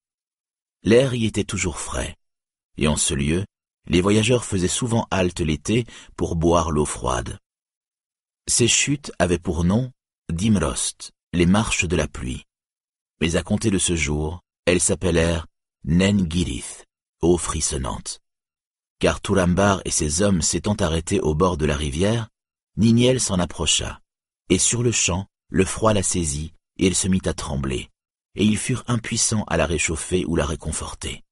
L'air y était toujours frais, et en ce lieu, les voyageurs faisaient souvent halte l'été pour boire l'eau froide. Ces chutes avaient pour nom Dimrost, les marches de la pluie. Mais à compter de ce jour, elles s'appellèrent Nengirith, eau frissonnante car Toulambar et ses hommes s'étant arrêtés au bord de la rivière, Niniel s'en approcha, et sur le champ, le froid la saisit, et elle se mit à trembler, et ils furent impuissants à la réchauffer ou la réconforter.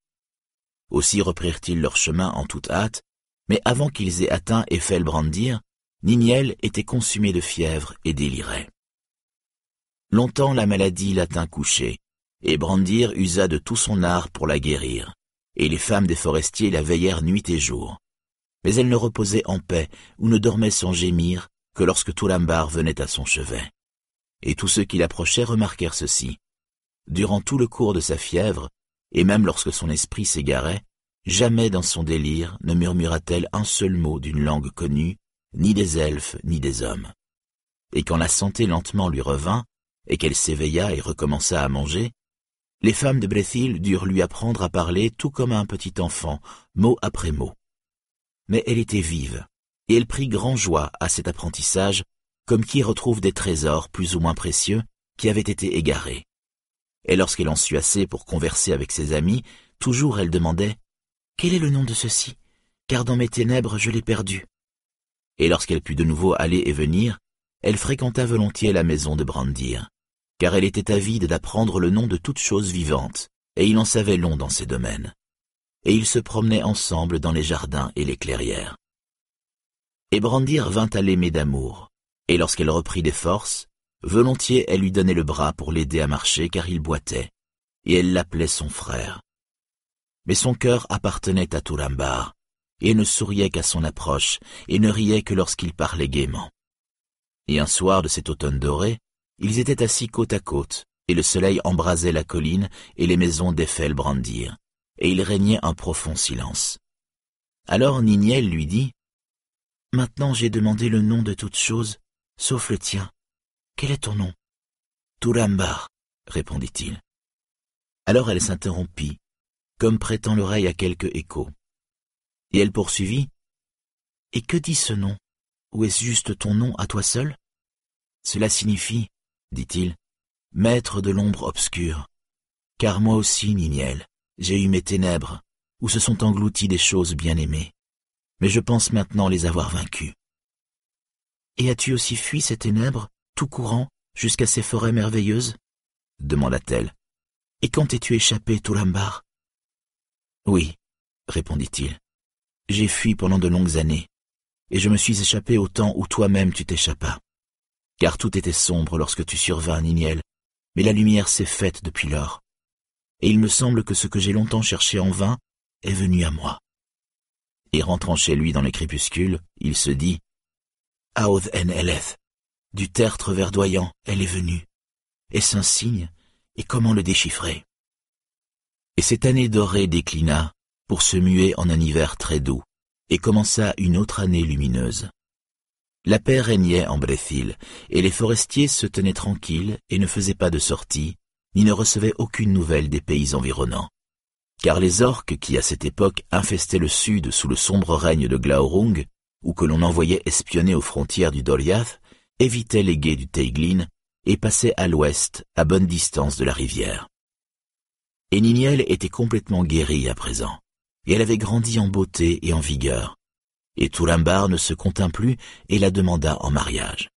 Aussi reprirent-ils leur chemin en toute hâte, mais avant qu'ils aient atteint Effelbrandir, Niniel était consumé de fièvre et délirait. Longtemps la maladie la tint couchée, et Brandir usa de tout son art pour la guérir et les femmes des forestiers la veillèrent nuit et jour. Mais elle ne reposait en paix ou ne dormait sans gémir que lorsque Toulambar venait à son chevet. Et tous ceux qui l'approchaient remarquèrent ceci. Durant tout le cours de sa fièvre, et même lorsque son esprit s'égarait, jamais dans son délire ne murmura-t-elle un seul mot d'une langue connue, ni des elfes, ni des hommes. Et quand la santé lentement lui revint, et qu'elle s'éveilla et recommença à manger, les femmes de Brésil durent lui apprendre à parler tout comme un petit enfant, mot après mot. Mais elle était vive, et elle prit grand joie à cet apprentissage, comme qui retrouve des trésors plus ou moins précieux qui avaient été égarés. Et lorsqu'elle en sut assez pour converser avec ses amis, toujours elle demandait Quel est le nom de ceci Car dans mes ténèbres je l'ai perdu. Et lorsqu'elle put de nouveau aller et venir, elle fréquenta volontiers la maison de Brandir, car elle était avide d'apprendre le nom de toutes choses vivantes, et il en savait long dans ses domaines. Et ils se promenaient ensemble dans les jardins et les clairières. Et Brandir vint à l'aimer d'amour, et lorsqu'elle reprit des forces, volontiers elle lui donnait le bras pour l'aider à marcher car il boitait, et elle l'appelait son frère. Mais son cœur appartenait à Turambar, et ne souriait qu'à son approche, et ne riait que lorsqu'il parlait gaiement. Et un soir de cet automne doré, ils étaient assis côte à côte, et le soleil embrasait la colline et les maisons d'Eiffel brandirent, et il régnait un profond silence. Alors Niniel lui dit, Maintenant j'ai demandé le nom de toutes choses, sauf le tien. Quel est ton nom? Turambar, répondit-il. Alors elle s'interrompit, comme prêtant l'oreille à quelque écho. Et elle poursuivit. Et que dit ce nom? Ou est-ce juste ton nom à toi seul? Cela signifie, dit-il, maître de l'ombre obscure. Car moi aussi, Niniel, j'ai eu mes ténèbres, où se sont englouties des choses bien aimées. Mais je pense maintenant les avoir vaincues. Et as-tu aussi fui ces ténèbres, tout courant, jusqu'à ces forêts merveilleuses demanda-t-elle. Et quand t'es-tu échappé, Toulambar? Oui, répondit-il. J'ai fui pendant de longues années, et je me suis échappé au temps où toi-même tu t'échappas. Car tout était sombre lorsque tu survins, Niniel, mais la lumière s'est faite depuis lors. Et il me semble que ce que j'ai longtemps cherché en vain est venu à moi. Et rentrant chez lui dans les crépuscules, il se dit en Eleth, du tertre verdoyant, elle est venue. Est-ce un signe? Et comment le déchiffrer? Et cette année dorée déclina pour se muer en un hiver très doux, et commença une autre année lumineuse. La paix régnait en Bréthil, et les forestiers se tenaient tranquilles et ne faisaient pas de sortie, ni ne recevaient aucune nouvelle des pays environnants. Car les orques qui à cette époque infestaient le sud sous le sombre règne de Glaurung, ou que l'on envoyait espionner aux frontières du Doliath, évitaient les guets du Teiglin et passaient à l'ouest, à bonne distance de la rivière. Et Niniel était complètement guérie à présent, et elle avait grandi en beauté et en vigueur, et Toulambar ne se contint plus et la demanda en mariage.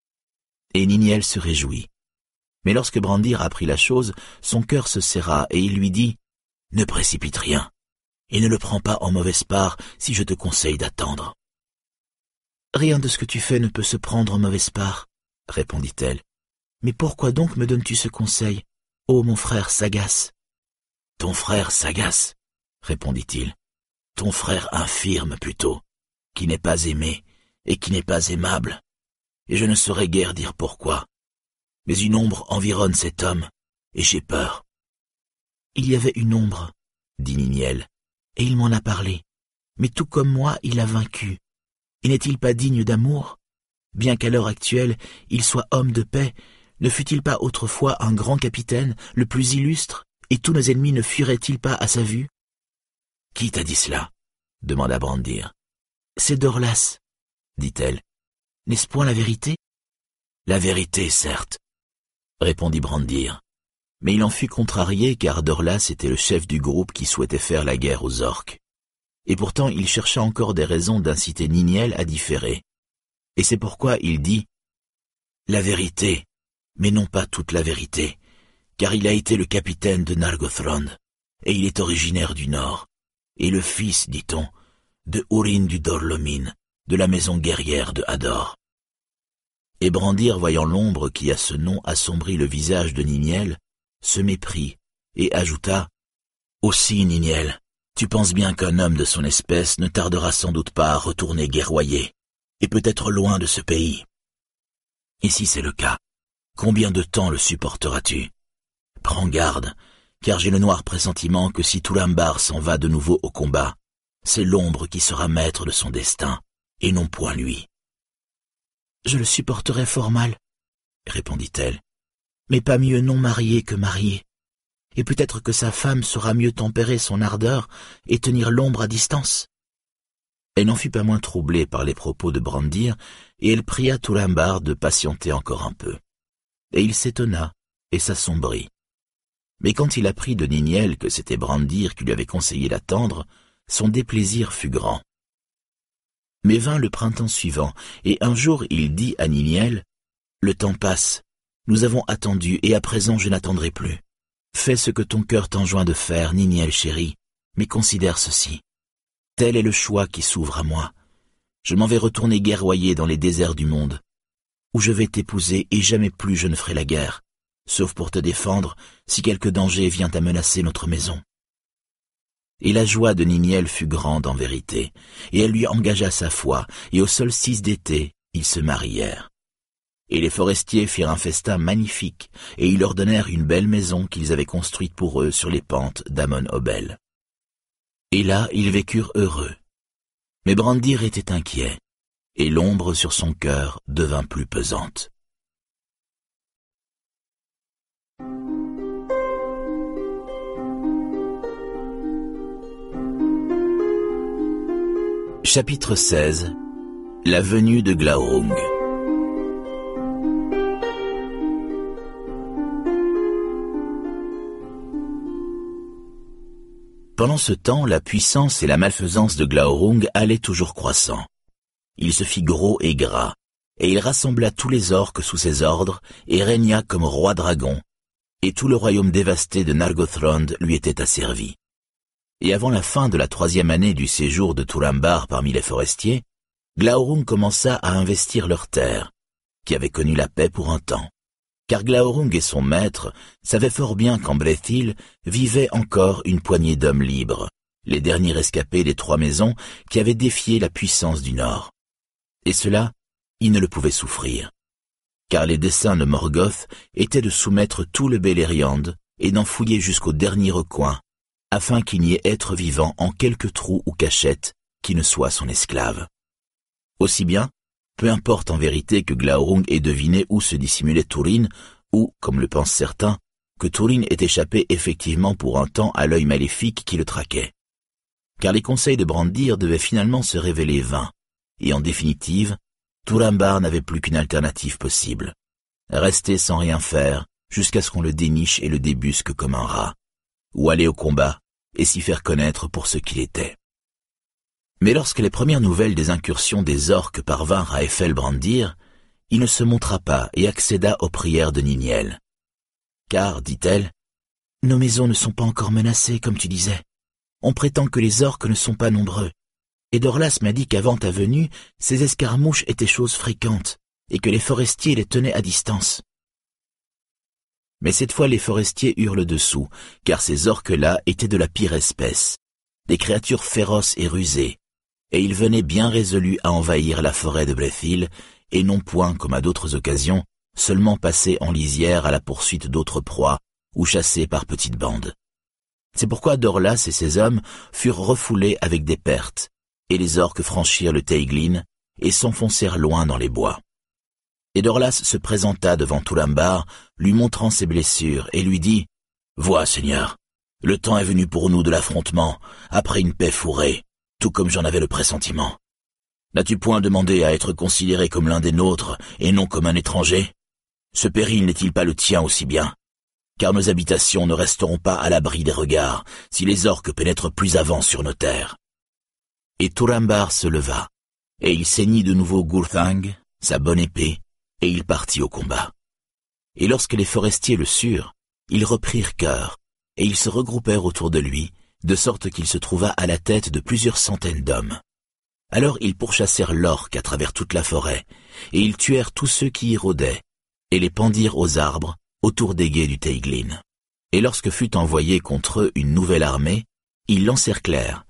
Et Niniel se réjouit. Mais lorsque Brandir apprit la chose, son cœur se serra et il lui dit Ne précipite rien, et ne le prends pas en mauvaise part si je te conseille d'attendre. Rien de ce que tu fais ne peut se prendre en mauvaise part, répondit-elle. Mais pourquoi donc me donnes-tu ce conseil, ô mon frère sagace? Ton frère sagace, répondit-il. Ton frère infirme plutôt qui n'est pas aimé et qui n'est pas aimable, et je ne saurais guère dire pourquoi. Mais une ombre environne cet homme, et j'ai peur. Il y avait une ombre, dit Niniel, et il m'en a parlé. Mais tout comme moi, il a vaincu. Et n'est-il pas digne d'amour? Bien qu'à l'heure actuelle, il soit homme de paix, ne fut-il pas autrefois un grand capitaine, le plus illustre, et tous nos ennemis ne fuiraient-ils pas à sa vue? Qui t'a dit cela? demanda Brandir. C'est Dorlas, dit-elle. N'est-ce point la vérité? La vérité, certes, répondit Brandir. Mais il en fut contrarié car Dorlas était le chef du groupe qui souhaitait faire la guerre aux orques. Et pourtant il chercha encore des raisons d'inciter Niniel à différer. Et c'est pourquoi il dit La vérité, mais non pas toute la vérité, car il a été le capitaine de Nargothrond, et il est originaire du Nord, et le fils, dit-on, de Urin du Dorlomin, de la maison guerrière de Hador. Et Brandir, voyant l'ombre qui à ce nom assombrit le visage de Niniel, se méprit et ajouta Aussi, Niniel, tu penses bien qu'un homme de son espèce ne tardera sans doute pas à retourner guerroyer, et peut-être loin de ce pays. Et si c'est le cas, combien de temps le supporteras-tu? Prends garde, car j'ai le noir pressentiment que si Toulambar s'en va de nouveau au combat, c'est l'ombre qui sera maître de son destin, et non point lui. Je le supporterai fort mal, répondit-elle, mais pas mieux non marié que marié, et peut-être que sa femme saura mieux tempérer son ardeur et tenir l'ombre à distance. Elle n'en fut pas moins troublée par les propos de Brandir, et elle pria Toulambar de patienter encore un peu. Et il s'étonna et s'assombrit. Mais quand il apprit de Niniel que c'était Brandir qui lui avait conseillé d'attendre, son déplaisir fut grand. Mais vint le printemps suivant, et un jour il dit à Niniel, Le temps passe, nous avons attendu, et à présent je n'attendrai plus. Fais ce que ton cœur t'enjoint de faire, Niniel chéri, mais considère ceci. Tel est le choix qui s'ouvre à moi. Je m'en vais retourner guerroyer dans les déserts du monde, où je vais t'épouser et jamais plus je ne ferai la guerre, sauf pour te défendre si quelque danger vient à menacer notre maison. Et la joie de Niniel fut grande en vérité, et elle lui engagea sa foi, et au solstice d'été, ils se marièrent. Et les forestiers firent un festin magnifique, et ils leur donnèrent une belle maison qu'ils avaient construite pour eux sur les pentes d'Amon-Obel. Et là, ils vécurent heureux. Mais Brandir était inquiet, et l'ombre sur son cœur devint plus pesante. Chapitre 16 La venue de Glaurung Pendant ce temps, la puissance et la malfaisance de Glaurung allaient toujours croissant. Il se fit gros et gras, et il rassembla tous les orques sous ses ordres, et régna comme roi dragon, et tout le royaume dévasté de Nargothrond lui était asservi. Et avant la fin de la troisième année du séjour de Turambar parmi les forestiers, Glaurung commença à investir leurs terres, qui avaient connu la paix pour un temps. Car Glaurung et son maître savaient fort bien qu'en Brethil vivait encore une poignée d'hommes libres, les derniers rescapés des trois maisons qui avaient défié la puissance du Nord. Et cela, ils ne le pouvaient souffrir. Car les desseins de Morgoth étaient de soumettre tout le Beleriand et d'en fouiller jusqu'au dernier recoin, afin qu'il n'y ait être vivant en quelque trou ou cachette qui ne soit son esclave. Aussi bien, peu importe en vérité que Glaurung ait deviné où se dissimulait Turin, ou, comme le pensent certains, que Turin ait échappé effectivement pour un temps à l'œil maléfique qui le traquait. Car les conseils de Brandir devaient finalement se révéler vains, et en définitive, Turambar n'avait plus qu'une alternative possible. Rester sans rien faire jusqu'à ce qu'on le déniche et le débusque comme un rat, ou aller au combat et s'y faire connaître pour ce qu'il était. Mais lorsque les premières nouvelles des incursions des orques parvinrent à Brandir, il ne se montra pas et accéda aux prières de Niniel. Car, dit-elle, nos maisons ne sont pas encore menacées, comme tu disais. On prétend que les orques ne sont pas nombreux, et Dorlas m'a dit qu'avant ta venue, ces escarmouches étaient choses fréquentes, et que les forestiers les tenaient à distance. Mais cette fois les forestiers eurent le dessous, car ces orques-là étaient de la pire espèce, des créatures féroces et rusées, et ils venaient bien résolus à envahir la forêt de Brethil, et non point, comme à d'autres occasions, seulement passer en lisière à la poursuite d'autres proies, ou chasser par petites bandes. C'est pourquoi Dorlas et ses hommes furent refoulés avec des pertes, et les orques franchirent le Teiglin et s'enfoncèrent loin dans les bois. Et Dorlas se présenta devant Toulambar, lui montrant ses blessures, et lui dit, Vois, Seigneur, le temps est venu pour nous de l'affrontement, après une paix fourrée, tout comme j'en avais le pressentiment. N'as-tu point demandé à être considéré comme l'un des nôtres, et non comme un étranger? Ce péril n'est-il pas le tien aussi bien? Car nos habitations ne resteront pas à l'abri des regards, si les orques pénètrent plus avant sur nos terres. Et Turambar se leva, et il ceignit de nouveau Gurthang, sa bonne épée, et il partit au combat. Et lorsque les forestiers le surent, ils reprirent cœur, et ils se regroupèrent autour de lui, de sorte qu'il se trouva à la tête de plusieurs centaines d'hommes. Alors ils pourchassèrent l'orque à travers toute la forêt, et ils tuèrent tous ceux qui y rôdaient, et les pendirent aux arbres, autour des guets du Teiglin. Et lorsque fut envoyée contre eux une nouvelle armée, ils l'encerclèrent,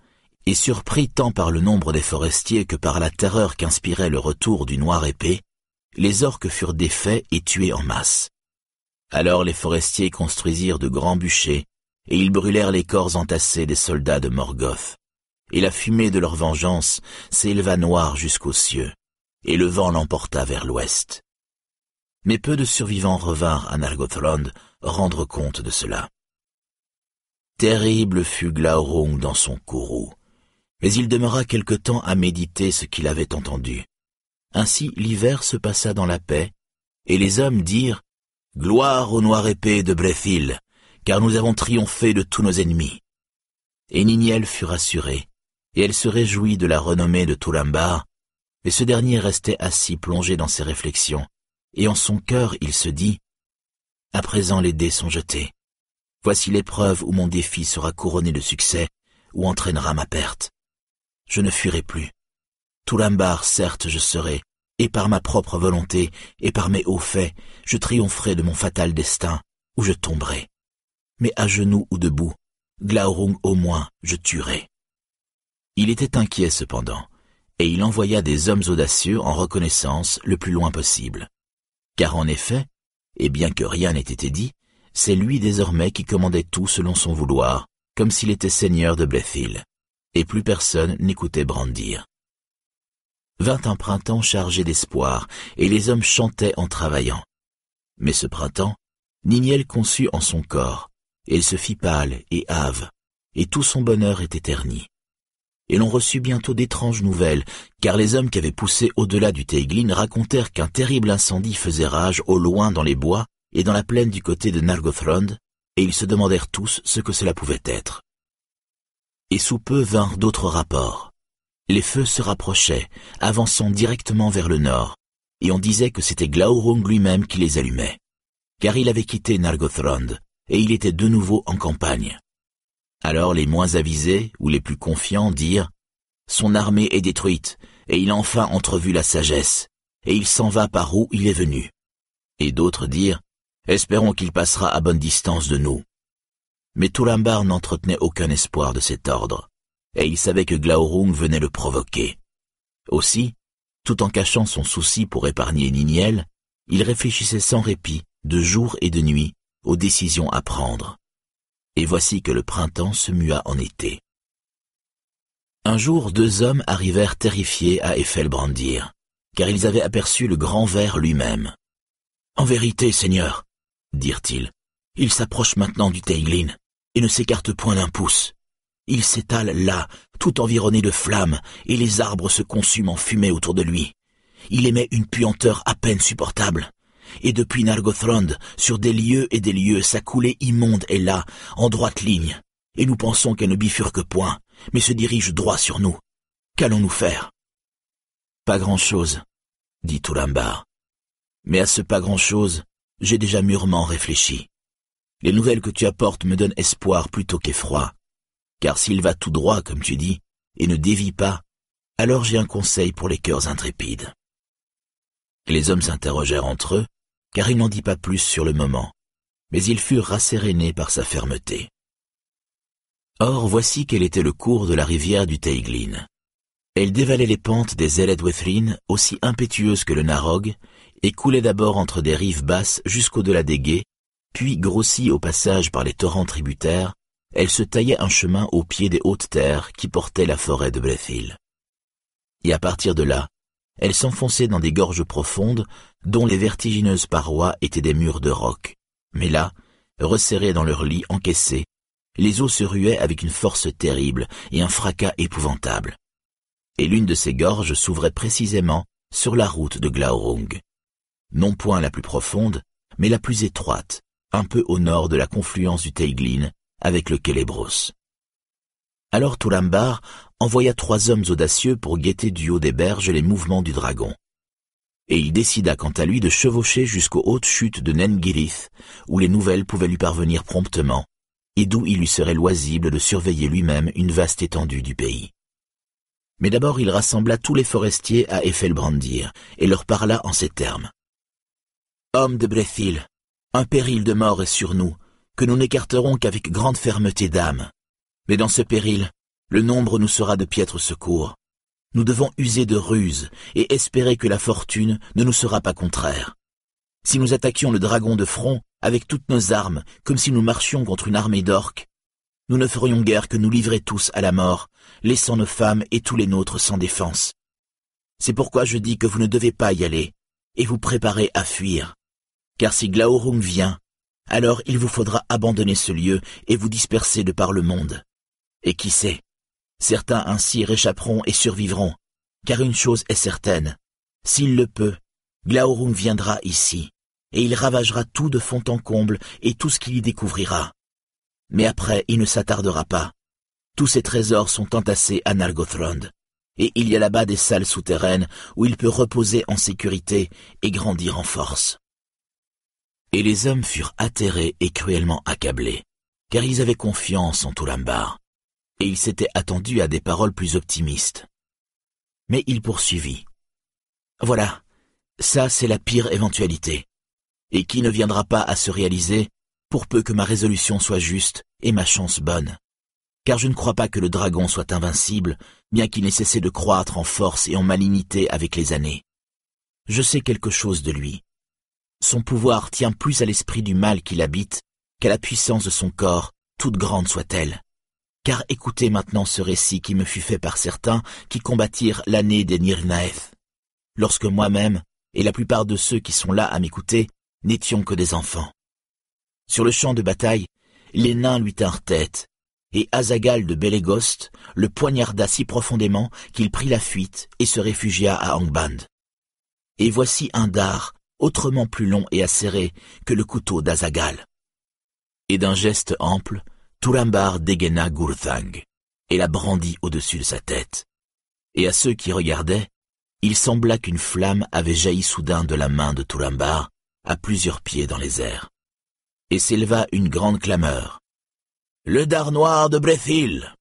et surpris tant par le nombre des forestiers que par la terreur qu'inspirait le retour du noir épée, les orques furent défaits et tués en masse. Alors les forestiers construisirent de grands bûchers, et ils brûlèrent les corps entassés des soldats de Morgoth. Et la fumée de leur vengeance s'éleva noire jusqu'aux cieux, et le vent l'emporta vers l'ouest. Mais peu de survivants revinrent à Nargothrond rendre compte de cela. Terrible fut Glaurung dans son courroux, mais il demeura quelque temps à méditer ce qu'il avait entendu. Ainsi l'hiver se passa dans la paix, et les hommes dirent Gloire au noir épée de Brethil, car nous avons triomphé de tous nos ennemis. Et Niniel fut rassuré, et elle se réjouit de la renommée de Tulambar, mais ce dernier restait assis plongé dans ses réflexions, et en son cœur il se dit À présent les dés sont jetés. Voici l'épreuve où mon défi sera couronné de succès ou entraînera ma perte. Je ne fuirai plus. Tulambar, certes, je serai, et par ma propre volonté, et par mes hauts faits, je triompherai de mon fatal destin, ou je tomberai. Mais à genoux ou debout, Glaurung au moins, je tuerai. Il était inquiet cependant, et il envoya des hommes audacieux en reconnaissance le plus loin possible. Car en effet, et bien que rien n'ait été dit, c'est lui désormais qui commandait tout selon son vouloir, comme s'il était seigneur de Blethil, et plus personne n'écoutait brandir. Vint un printemps chargé d'espoir, et les hommes chantaient en travaillant. Mais ce printemps, Niniel conçut en son corps, elle se fit pâle et hâve, et tout son bonheur était terni. Et l'on reçut bientôt d'étranges nouvelles, car les hommes qui avaient poussé au-delà du Teiglin racontèrent qu'un terrible incendie faisait rage au loin dans les bois et dans la plaine du côté de Nargothrond, et ils se demandèrent tous ce que cela pouvait être. Et sous peu vinrent d'autres rapports. Les feux se rapprochaient, avançant directement vers le nord, et on disait que c'était Glaurung lui-même qui les allumait, car il avait quitté Nargothrond, et il était de nouveau en campagne. Alors les moins avisés, ou les plus confiants, dirent Son armée est détruite, et il a enfin entrevu la sagesse, et il s'en va par où il est venu. Et d'autres dirent Espérons qu'il passera à bonne distance de nous. Mais Tulambar n'entretenait aucun espoir de cet ordre, et il savait que Glaurung venait le provoquer. Aussi, tout en cachant son souci pour épargner Niniel, il réfléchissait sans répit, de jour et de nuit, aux décisions à prendre. Et voici que le printemps se mua en été. Un jour, deux hommes arrivèrent terrifiés à Effelbrandir, car ils avaient aperçu le grand ver lui-même. En vérité, Seigneur, dirent-ils, il s'approche maintenant du Teiglin et ne s'écarte point d'un pouce. Il s'étale là, tout environné de flammes, et les arbres se consument en fumée autour de lui. Il émet une puanteur à peine supportable et depuis Nargothrond, sur des lieux et des lieux, sa coulée immonde est là, en droite ligne, et nous pensons qu'elle ne bifurque point, mais se dirige droit sur nous. Qu'allons-nous faire? Pas grand-chose, dit Toulambar. Mais à ce pas grand-chose, j'ai déjà mûrement réfléchi. Les nouvelles que tu apportes me donnent espoir plutôt qu'effroi, car s'il va tout droit, comme tu dis, et ne dévie pas, alors j'ai un conseil pour les cœurs intrépides. Les hommes s'interrogèrent entre eux, car il n'en dit pas plus sur le moment, mais ils furent rassérénés par sa fermeté. Or voici quel était le cours de la rivière du Teiglin. Elle dévalait les pentes des Eledwethrine, aussi impétueuses que le Narog, et coulait d'abord entre des rives basses jusqu'au-delà des guets, puis grossie au passage par les torrents tributaires, elle se taillait un chemin au pied des hautes terres qui portaient la forêt de Blethil. Et à partir de là, elle s'enfonçait dans des gorges profondes dont les vertigineuses parois étaient des murs de roc. Mais là, resserrés dans leur lit encaissés, les eaux se ruaient avec une force terrible et un fracas épouvantable. Et l'une de ces gorges s'ouvrait précisément sur la route de Glaurung. Non point la plus profonde, mais la plus étroite, un peu au nord de la confluence du Teiglin avec le Kélébros. Alors Toulambar envoya trois hommes audacieux pour guetter du haut des berges les mouvements du dragon. Et il décida quant à lui de chevaucher jusqu'aux hautes chutes de Nengirith, où les nouvelles pouvaient lui parvenir promptement, et d'où il lui serait loisible de surveiller lui-même une vaste étendue du pays. Mais d'abord il rassembla tous les forestiers à Effelbrandir, et leur parla en ces termes. Hommes de Brethil, un péril de mort est sur nous, que nous n'écarterons qu'avec grande fermeté d'âme. Mais dans ce péril, le nombre nous sera de piètre secours. Nous devons user de ruse et espérer que la fortune ne nous sera pas contraire. Si nous attaquions le dragon de front avec toutes nos armes, comme si nous marchions contre une armée d'orques, nous ne ferions guère que nous livrer tous à la mort, laissant nos femmes et tous les nôtres sans défense. C'est pourquoi je dis que vous ne devez pas y aller, et vous préparer à fuir. Car si Glaurung vient, alors il vous faudra abandonner ce lieu et vous disperser de par le monde. Et qui sait, certains ainsi réchapperont et survivront, car une chose est certaine, s'il le peut, Glaurung viendra ici, et il ravagera tout de fond en comble et tout ce qu'il y découvrira. Mais après il ne s'attardera pas, Tous ses trésors sont entassés à Nargothrond, et il y a là-bas des salles souterraines où il peut reposer en sécurité et grandir en force. Et les hommes furent atterrés et cruellement accablés, car ils avaient confiance en Toulambar, et ils s'étaient attendus à des paroles plus optimistes. Mais il poursuivit. Voilà, ça c'est la pire éventualité, et qui ne viendra pas à se réaliser pour peu que ma résolution soit juste et ma chance bonne. Car je ne crois pas que le dragon soit invincible, bien qu'il n'ait cessé de croître en force et en malignité avec les années. Je sais quelque chose de lui. Son pouvoir tient plus à l'esprit du mal qu'il habite qu'à la puissance de son corps, toute grande soit-elle. Car écoutez maintenant ce récit qui me fut fait par certains qui combattirent l'année des Nirnaeth, lorsque moi-même, et la plupart de ceux qui sont là à m'écouter, n'étions que des enfants. Sur le champ de bataille, les nains lui tinrent tête, et Azagal de Bélégost le poignarda si profondément qu'il prit la fuite et se réfugia à Angband. Et voici un dard, autrement plus long et acéré que le couteau d'Azagal. Et d'un geste ample, Turambar dégaina Gurthang, et la brandit au-dessus de sa tête. Et à ceux qui regardaient, il sembla qu'une flamme avait jailli soudain de la main de Turambar à plusieurs pieds dans les airs. Et s'éleva une grande clameur. Le dard noir de Brethil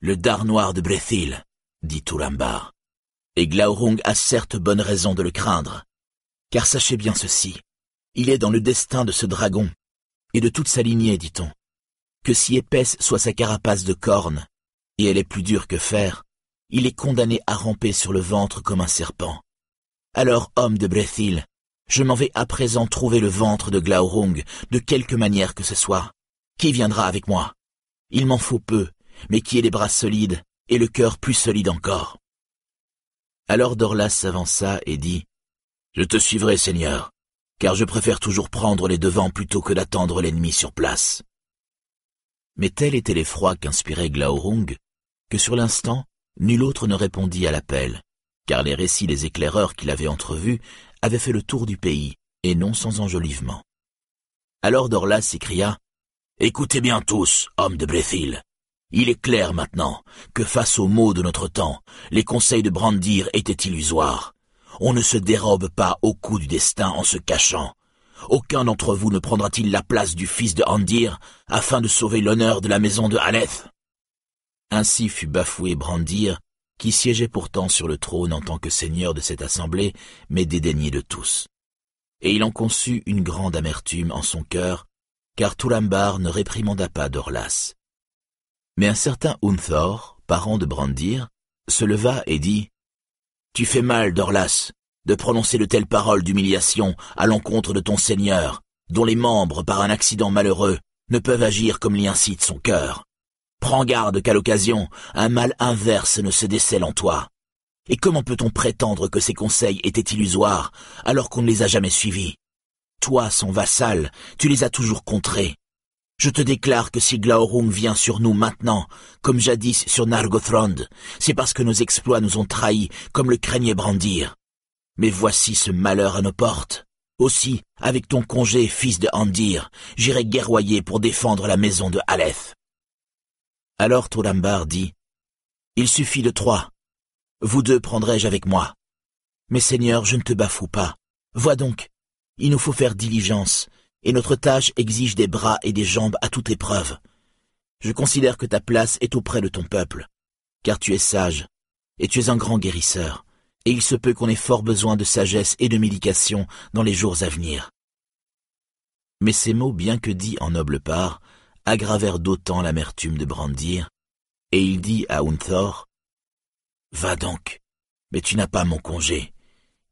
Le dard noir de Brethil, dit Turambar. Et Glaurung a certes bonne raison de le craindre. Car sachez bien ceci, il est dans le destin de ce dragon, et de toute sa lignée, dit-on, que si épaisse soit sa carapace de cornes, et elle est plus dure que fer, il est condamné à ramper sur le ventre comme un serpent. Alors, homme de Brethil, je m'en vais à présent trouver le ventre de Glaurung, de quelque manière que ce soit. Qui viendra avec moi? Il m'en faut peu, mais qui ait les bras solides et le cœur plus solide encore. Alors Dorlas s'avança et dit, Je te suivrai, Seigneur, car je préfère toujours prendre les devants plutôt que d'attendre l'ennemi sur place. Mais tel était l'effroi qu'inspirait Glaurung, que sur l'instant, Nul autre ne répondit à l'appel, car les récits des éclaireurs qu'il avait entrevus avaient fait le tour du pays, et non sans enjolivement. Alors Dorlas s'écria Écoutez bien tous, hommes de Brethil. Il est clair maintenant que face aux maux de notre temps, les conseils de Brandir étaient illusoires. On ne se dérobe pas au coup du destin en se cachant. Aucun d'entre vous ne prendra-t-il la place du fils de Andir afin de sauver l'honneur de la maison de Haleth ainsi fut bafoué Brandir, qui siégeait pourtant sur le trône en tant que seigneur de cette assemblée, mais dédaigné de tous. Et il en conçut une grande amertume en son cœur, car Tulambar ne réprimanda pas Dorlas. Mais un certain Unthor, parent de Brandir, se leva et dit Tu fais mal, Dorlas, de prononcer de telles paroles d'humiliation à l'encontre de ton Seigneur, dont les membres, par un accident malheureux, ne peuvent agir comme l'y incite son cœur. Prends garde qu'à l'occasion, un mal inverse ne se décèle en toi. Et comment peut-on prétendre que ces conseils étaient illusoires alors qu'on ne les a jamais suivis? Toi, son vassal, tu les as toujours contrés. Je te déclare que si Glaurung vient sur nous maintenant, comme jadis sur Nargothrond, c'est parce que nos exploits nous ont trahis, comme le craignait Brandir. Mais voici ce malheur à nos portes. Aussi, avec ton congé, fils de Andir, j'irai guerroyer pour défendre la maison de Aleph. Alors Toulambar dit, Il suffit de trois. Vous deux prendrai-je avec moi. Mais Seigneur, je ne te bafoue pas. Vois donc, il nous faut faire diligence, et notre tâche exige des bras et des jambes à toute épreuve. Je considère que ta place est auprès de ton peuple, car tu es sage, et tu es un grand guérisseur, et il se peut qu'on ait fort besoin de sagesse et de médication dans les jours à venir. Mais ces mots, bien que dits en noble part, aggravèrent d'autant l'amertume de Brandir, et il dit à Unthor, Va donc, mais tu n'as pas mon congé,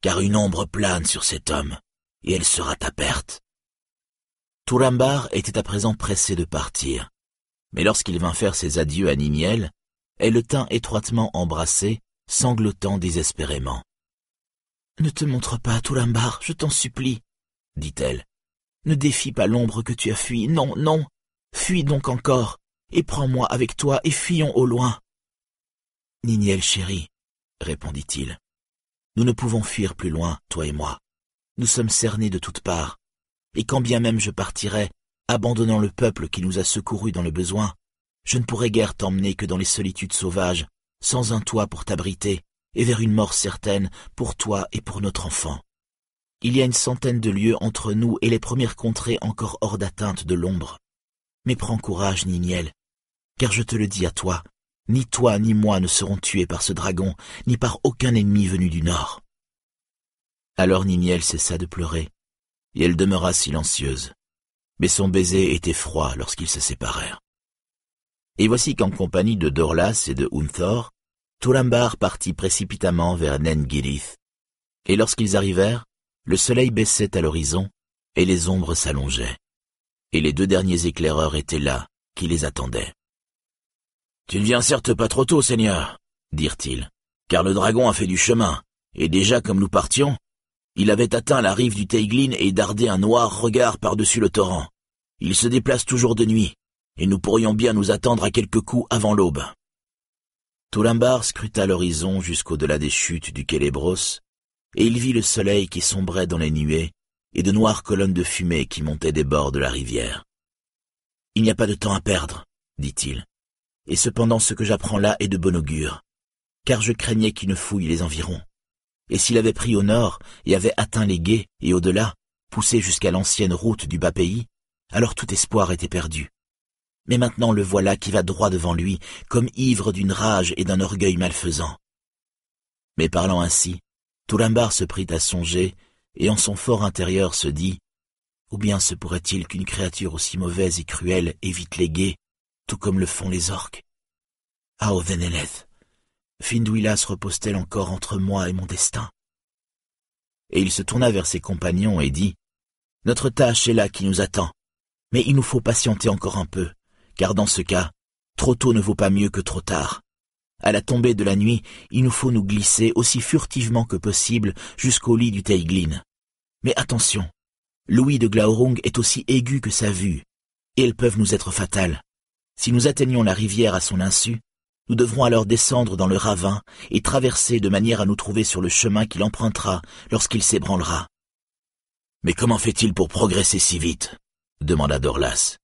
car une ombre plane sur cet homme, et elle sera ta perte. Était à présent pressé de partir, mais lorsqu'il vint faire ses adieux à Niniel, elle le tint étroitement embrassé, sanglotant désespérément. Ne te montre pas, Tourambar, je t'en supplie, dit-elle. Ne défie pas l'ombre que tu as fui. Non, non, Fuis donc encore, et prends-moi avec toi, et fuyons au loin. Niniel chéri, répondit-il, nous ne pouvons fuir plus loin, toi et moi. Nous sommes cernés de toutes parts, et quand bien même je partirais, abandonnant le peuple qui nous a secourus dans le besoin, je ne pourrais guère t'emmener que dans les solitudes sauvages, sans un toit pour t'abriter, et vers une mort certaine pour toi et pour notre enfant. Il y a une centaine de lieues entre nous et les premières contrées encore hors d'atteinte de l'ombre. Mais prends courage, Niniel, car je te le dis à toi, ni toi ni moi ne serons tués par ce dragon, ni par aucun ennemi venu du nord. Alors Niniel cessa de pleurer, et elle demeura silencieuse, mais son baiser était froid lorsqu'ils se séparèrent. Et voici qu'en compagnie de Dorlas et de Unthor, Turambar partit précipitamment vers Nengirith, et lorsqu'ils arrivèrent, le soleil baissait à l'horizon, et les ombres s'allongeaient, et les deux derniers éclaireurs étaient là, qui les attendaient. Tu ne viens certes pas trop tôt, Seigneur, dirent-ils, car le dragon a fait du chemin, et déjà comme nous partions, il avait atteint la rive du Teiglin et dardé un noir regard par-dessus le torrent. Il se déplace toujours de nuit, et nous pourrions bien nous attendre à quelques coups avant l'aube. Toulambar scruta l'horizon jusqu'au-delà des chutes du Kélébros, et il vit le soleil qui sombrait dans les nuées et de noires colonnes de fumée qui montaient des bords de la rivière. Il n'y a pas de temps à perdre, dit-il, et cependant ce que j'apprends là est de bon augure, car je craignais qu'il ne fouille les environs. Et s'il avait pris au nord et avait atteint les guets et au-delà, poussé jusqu'à l'ancienne route du bas pays, alors tout espoir était perdu. Mais maintenant le voilà qui va droit devant lui, comme ivre d'une rage et d'un orgueil malfaisant. Mais parlant ainsi, Toulambar se prit à songer, et en son fort intérieur se dit Ou bien se pourrait-il qu'une créature aussi mauvaise et cruelle évite les guets, tout comme le font les orques? Ah, Oveneleth Findouilas repose-t-elle encore entre moi et mon destin? Et il se tourna vers ses compagnons et dit Notre tâche est là qui nous attend, mais il nous faut patienter encore un peu car dans ce cas, trop tôt ne vaut pas mieux que trop tard. À la tombée de la nuit, il nous faut nous glisser aussi furtivement que possible jusqu'au lit du Teiglin. Mais attention, l'ouïe de Glaurung est aussi aiguë que sa vue, et elles peuvent nous être fatales. Si nous atteignons la rivière à son insu, nous devrons alors descendre dans le ravin et traverser de manière à nous trouver sur le chemin qu'il empruntera lorsqu'il s'ébranlera. Mais comment fait-il pour progresser si vite? demanda Dorlas.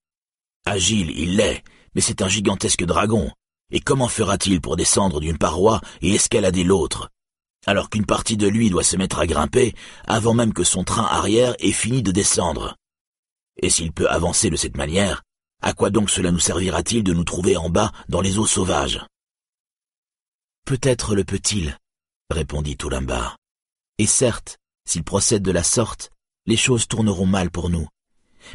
Agile, il l'est, mais c'est un gigantesque dragon. Et comment fera-t-il pour descendre d'une paroi et escalader l'autre? Alors qu'une partie de lui doit se mettre à grimper avant même que son train arrière ait fini de descendre Et s'il peut avancer de cette manière, à quoi donc cela nous servira-t-il de nous trouver en bas dans les eaux sauvages? Peut-être le peut-il, répondit Toulambar. Et certes, s'il procède de la sorte, les choses tourneront mal pour nous.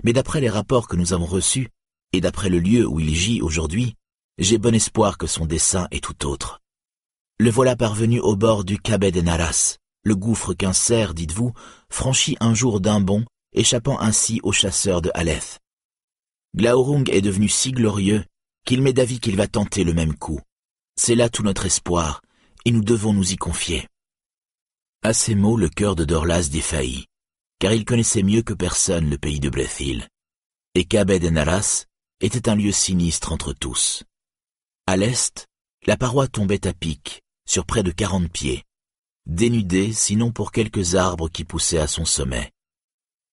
Mais d'après les rapports que nous avons reçus, et d'après le lieu où il gît aujourd'hui, j'ai bon espoir que son dessein est tout autre. Le voilà parvenu au bord du Cabet des Naras, le gouffre qu'un cerf, dites-vous, franchit un jour d'un bond, échappant ainsi aux chasseurs de Haleth. Glaurung est devenu si glorieux qu'il m'est d'avis qu'il va tenter le même coup. C'est là tout notre espoir, et nous devons nous y confier. À ces mots, le cœur de Dorlas défaillit, car il connaissait mieux que personne le pays de Brethil. Et Cabed des Naras était un lieu sinistre entre tous. À l'est, la paroi tombait à pic, sur près de quarante pieds, dénudée sinon pour quelques arbres qui poussaient à son sommet.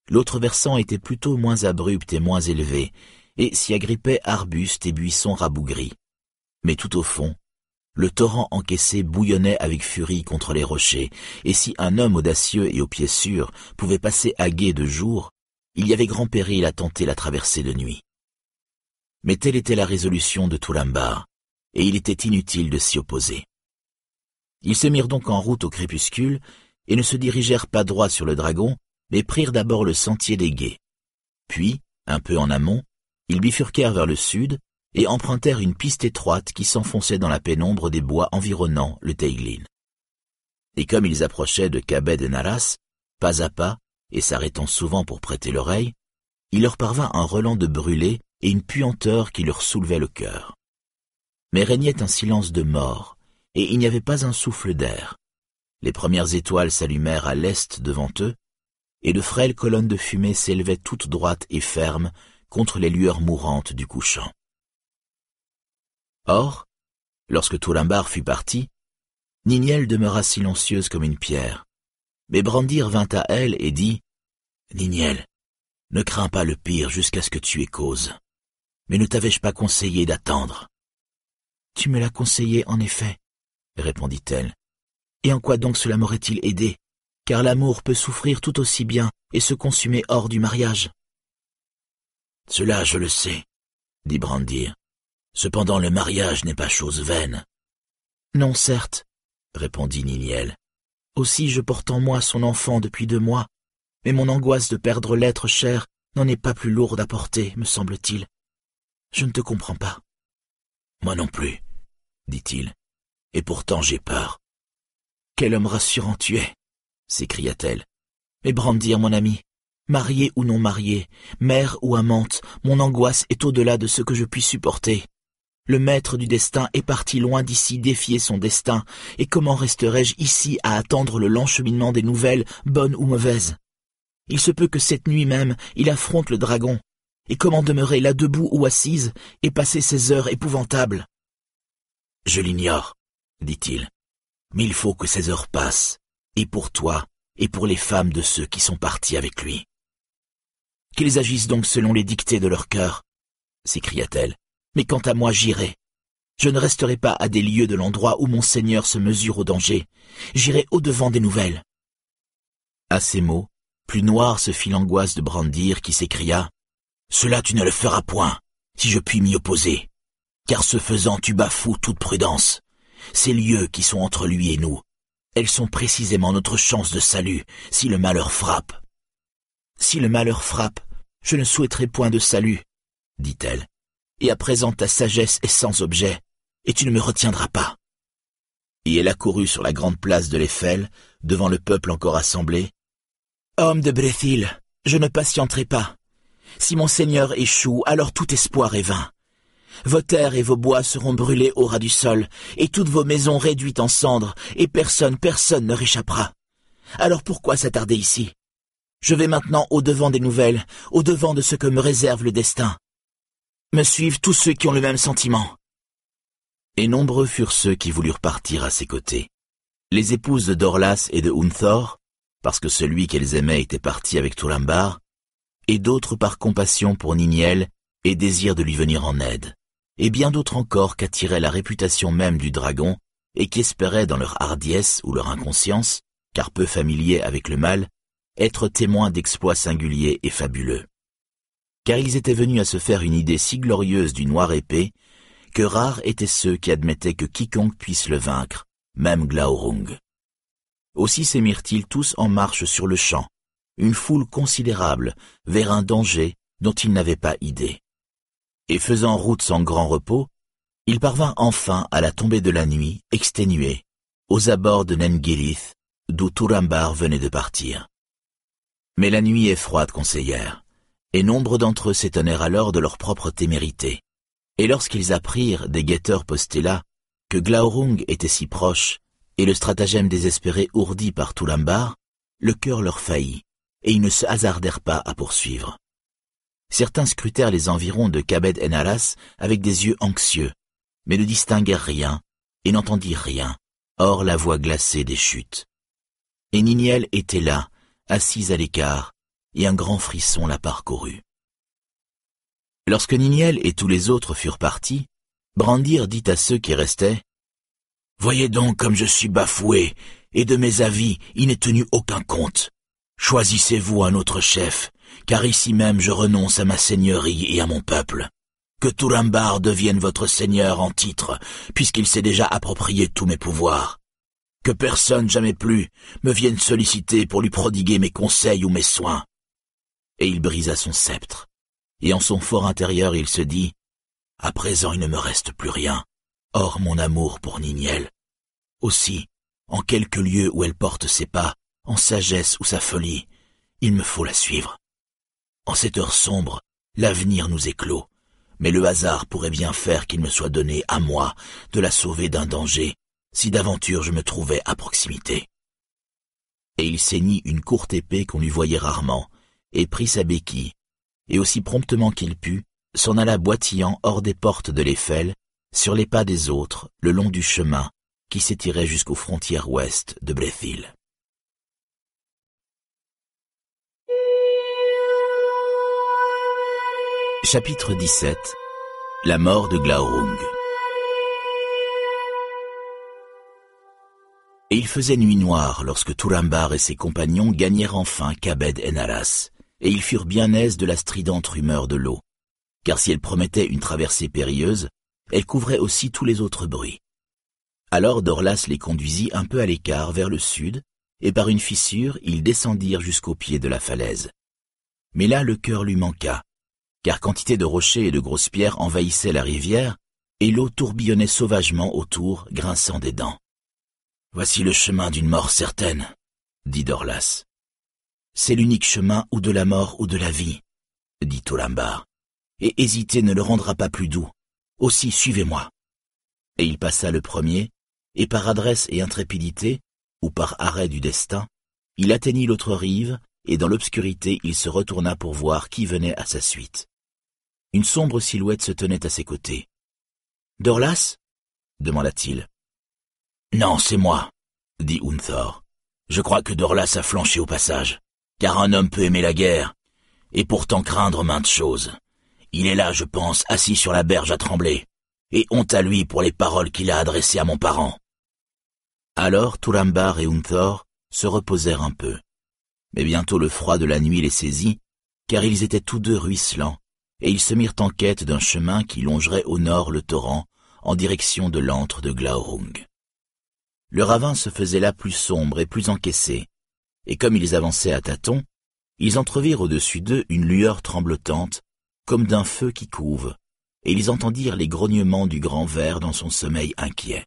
L'autre versant était plutôt moins abrupt et moins élevé, et s'y agrippaient arbustes et buissons rabougris. Mais tout au fond, le torrent encaissé bouillonnait avec furie contre les rochers, et si un homme audacieux et aux pieds sûrs pouvait passer à guet de jour, il y avait grand péril à tenter la traversée de nuit. Mais telle était la résolution de Toulambar, et il était inutile de s'y opposer. Ils se mirent donc en route au crépuscule, et ne se dirigèrent pas droit sur le dragon, mais prirent d'abord le sentier des guets. Puis, un peu en amont, ils bifurquèrent vers le sud, et empruntèrent une piste étroite qui s'enfonçait dans la pénombre des bois environnant le Teiglin. Et comme ils approchaient de Cabed de Naras, pas à pas, et s'arrêtant souvent pour prêter l'oreille, il leur parvint un relent de brûlé et une puanteur qui leur soulevait le cœur. Mais régnait un silence de mort, et il n'y avait pas un souffle d'air. Les premières étoiles s'allumèrent à l'est devant eux, et de frêles colonnes de fumée s'élevaient toutes droites et fermes contre les lueurs mourantes du couchant. Or, lorsque Toulambar fut parti, Niniel demeura silencieuse comme une pierre. Mais Brandir vint à elle et dit « Niniel, ne crains pas le pire jusqu'à ce que tu aies cause. Mais ne t'avais-je pas conseillé d'attendre Tu me l'as conseillé, en effet, répondit-elle. Et en quoi donc cela m'aurait-il aidé Car l'amour peut souffrir tout aussi bien et se consumer hors du mariage. Cela, je le sais, dit Brandir. Cependant, le mariage n'est pas chose vaine. Non, certes, répondit Niniel. Aussi je porte en moi son enfant depuis deux mois, mais mon angoisse de perdre l'être cher n'en est pas plus lourde à porter, me semble-t-il. Je ne te comprends pas. Moi non plus, dit-il, et pourtant j'ai peur. Quel homme rassurant tu es, s'écria-t-elle. Mais Brandir, mon ami, marié ou non marié, mère ou amante, mon angoisse est au-delà de ce que je puis supporter. Le maître du destin est parti loin d'ici défier son destin, et comment resterai-je ici à attendre le lent cheminement des nouvelles, bonnes ou mauvaises? Il se peut que cette nuit même, il affronte le dragon, et comment demeurer là debout ou assise, et passer ces heures épouvantables? Je l'ignore, dit-il, mais il faut que ces heures passent, et pour toi, et pour les femmes de ceux qui sont partis avec lui. Qu'ils agissent donc selon les dictées de leur cœur, s'écria-t-elle mais quant à moi j'irai. Je ne resterai pas à des lieux de l'endroit où mon Seigneur se mesure au danger. J'irai au-devant des nouvelles. À ces mots, plus noire se fit l'angoisse de Brandir qui s'écria Cela tu ne le feras point, si je puis m'y opposer, car ce faisant tu bafoues toute prudence. Ces lieux qui sont entre lui et nous, elles sont précisément notre chance de salut si le malheur frappe. Si le malheur frappe, je ne souhaiterai point de salut, dit-elle et à présent ta sagesse est sans objet, et tu ne me retiendras pas. Et elle accourut sur la grande place de l'Eiffel, devant le peuple encore assemblé. Homme de Bréthil, je ne patienterai pas. Si mon Seigneur échoue, alors tout espoir est vain. Vos terres et vos bois seront brûlés au ras du sol, et toutes vos maisons réduites en cendres, et personne, personne ne réchappera. Alors pourquoi s'attarder ici? Je vais maintenant au-devant des nouvelles, au-devant de ce que me réserve le destin me suivent tous ceux qui ont le même sentiment. Et nombreux furent ceux qui voulurent partir à ses côtés. Les épouses de Dorlas et de Unthor, parce que celui qu'elles aimaient était parti avec Tulambar, et d'autres par compassion pour Niniel et désir de lui venir en aide, et bien d'autres encore qu'attirait la réputation même du dragon, et qui espéraient dans leur hardiesse ou leur inconscience, car peu familiers avec le mal, être témoins d'exploits singuliers et fabuleux car ils étaient venus à se faire une idée si glorieuse du noir épée, que rares étaient ceux qui admettaient que quiconque puisse le vaincre, même Glaurung. Aussi s'émirent-ils tous en marche sur le champ, une foule considérable, vers un danger dont ils n'avaient pas idée. Et faisant route sans grand repos, ils parvinrent enfin à la tombée de la nuit, exténués, aux abords de Nengirith, d'où Turambar venait de partir. Mais la nuit est froide conseillère et nombre d'entre eux s'étonnèrent alors de leur propre témérité. Et lorsqu'ils apprirent, des guetteurs postés là, que Glaurung était si proche, et le stratagème désespéré ourdi par Toulambar, le cœur leur faillit, et ils ne se hasardèrent pas à poursuivre. Certains scrutèrent les environs de Kabed en Alas avec des yeux anxieux, mais ne distinguèrent rien, et n'entendirent rien, hors la voix glacée des chutes. Et Niniel était là, assise à l'écart, et un grand frisson la parcourut. Lorsque Niniel et tous les autres furent partis, Brandir dit à ceux qui restaient, Voyez donc comme je suis bafoué, et de mes avis il n'est tenu aucun compte. Choisissez-vous un autre chef, car ici même je renonce à ma seigneurie et à mon peuple. Que Turambar devienne votre seigneur en titre, puisqu'il s'est déjà approprié tous mes pouvoirs. Que personne jamais plus me vienne solliciter pour lui prodiguer mes conseils ou mes soins et il brisa son sceptre. Et en son fort intérieur il se dit, À présent il ne me reste plus rien, hors mon amour pour Niniel. Aussi, en quelque lieu où elle porte ses pas, en sagesse ou sa folie, il me faut la suivre. En cette heure sombre, l'avenir nous éclot, mais le hasard pourrait bien faire qu'il me soit donné à moi de la sauver d'un danger, si d'aventure je me trouvais à proximité. Et il ceignit une courte épée qu'on lui voyait rarement, et prit sa béquille, et aussi promptement qu'il put, s'en alla boitillant hors des portes de l'Eiffel, sur les pas des autres, le long du chemin qui s'étirait jusqu'aux frontières ouest de Bréthil. Chapitre 17 La mort de Glaurung. Et il faisait nuit noire lorsque Turambar et ses compagnons gagnèrent enfin Kabed en Alas, et ils furent bien aises de la stridente rumeur de l'eau, car si elle promettait une traversée périlleuse, elle couvrait aussi tous les autres bruits. Alors Dorlas les conduisit un peu à l'écart vers le sud, et par une fissure ils descendirent jusqu'au pied de la falaise. Mais là le cœur lui manqua, car quantité de rochers et de grosses pierres envahissaient la rivière, et l'eau tourbillonnait sauvagement autour, grinçant des dents. Voici le chemin d'une mort certaine, dit Dorlas. C'est l'unique chemin ou de la mort ou de la vie, dit Tolambar. Et hésiter ne le rendra pas plus doux. Aussi suivez-moi. Et il passa le premier, et par adresse et intrépidité, ou par arrêt du destin, il atteignit l'autre rive, et dans l'obscurité il se retourna pour voir qui venait à sa suite. Une sombre silhouette se tenait à ses côtés. Dorlas? demanda-t-il. Non, c'est moi, dit Unthor. Je crois que Dorlas a flanché au passage, car un homme peut aimer la guerre, et pourtant craindre maintes choses. Il est là, je pense, assis sur la berge à trembler, et honte à lui pour les paroles qu'il a adressées à mon parent. Alors Turambar et Unthor se reposèrent un peu. Mais bientôt le froid de la nuit les saisit, car ils étaient tous deux ruisselants, et ils se mirent en quête d'un chemin qui longerait au nord le torrent, en direction de l'antre de Glaurung. Le ravin se faisait là plus sombre et plus encaissé, et comme ils avançaient à tâtons, ils entrevirent au-dessus d'eux une lueur tremblotante, comme d'un feu qui couve, et ils entendirent les grognements du grand ver dans son sommeil inquiet.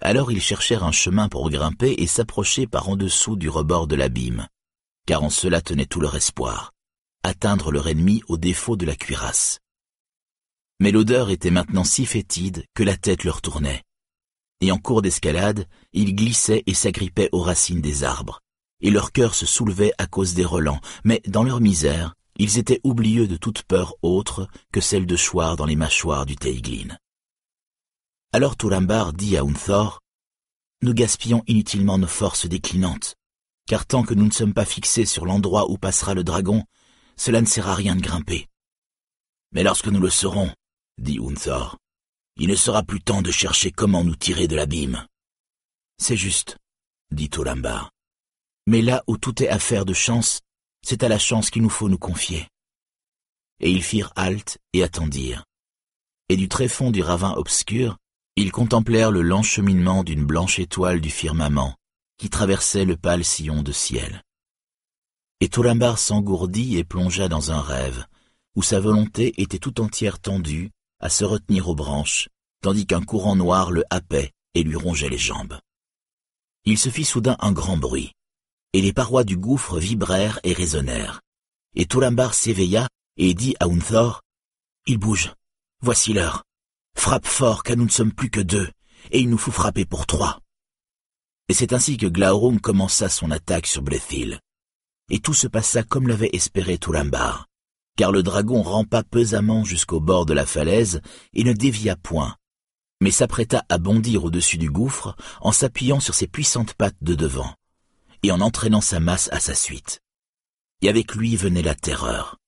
Alors ils cherchèrent un chemin pour grimper et s'approcher par en dessous du rebord de l'abîme, car en cela tenait tout leur espoir, atteindre leur ennemi au défaut de la cuirasse. Mais l'odeur était maintenant si fétide que la tête leur tournait, et en cours d'escalade, ils glissaient et s'agrippaient aux racines des arbres, et leur cœur se soulevait à cause des relents, mais dans leur misère, ils étaient oublieux de toute peur autre que celle de choir dans les mâchoires du Teiglin. Alors Turambar dit à Unthor, Nous gaspillons inutilement nos forces déclinantes, car tant que nous ne sommes pas fixés sur l'endroit où passera le dragon, cela ne sert à rien de grimper. Mais lorsque nous le serons, dit Unthor, il ne sera plus temps de chercher comment nous tirer de l'abîme. C'est juste, dit Turambar. Mais là où tout est affaire de chance, c'est à la chance qu'il nous faut nous confier. Et ils firent halte et attendirent. Et du tréfonds du ravin obscur, ils contemplèrent le lent cheminement d'une blanche étoile du firmament qui traversait le pâle sillon de ciel. Et Turambar s'engourdit et plongea dans un rêve, où sa volonté était tout entière tendue à se retenir aux branches, tandis qu'un courant noir le happait et lui rongeait les jambes. Il se fit soudain un grand bruit et les parois du gouffre vibrèrent et résonnèrent. Et Turambar s'éveilla et dit à Unthor, Il bouge, voici l'heure. Frappe fort, car nous ne sommes plus que deux, et il nous faut frapper pour trois. Et c'est ainsi que Glaurung commença son attaque sur Blethil. Et tout se passa comme l'avait espéré Turambar, car le dragon rampa pesamment jusqu'au bord de la falaise et ne dévia point, mais s'apprêta à bondir au-dessus du gouffre en s'appuyant sur ses puissantes pattes de devant et en entraînant sa masse à sa suite. Et avec lui venait la terreur,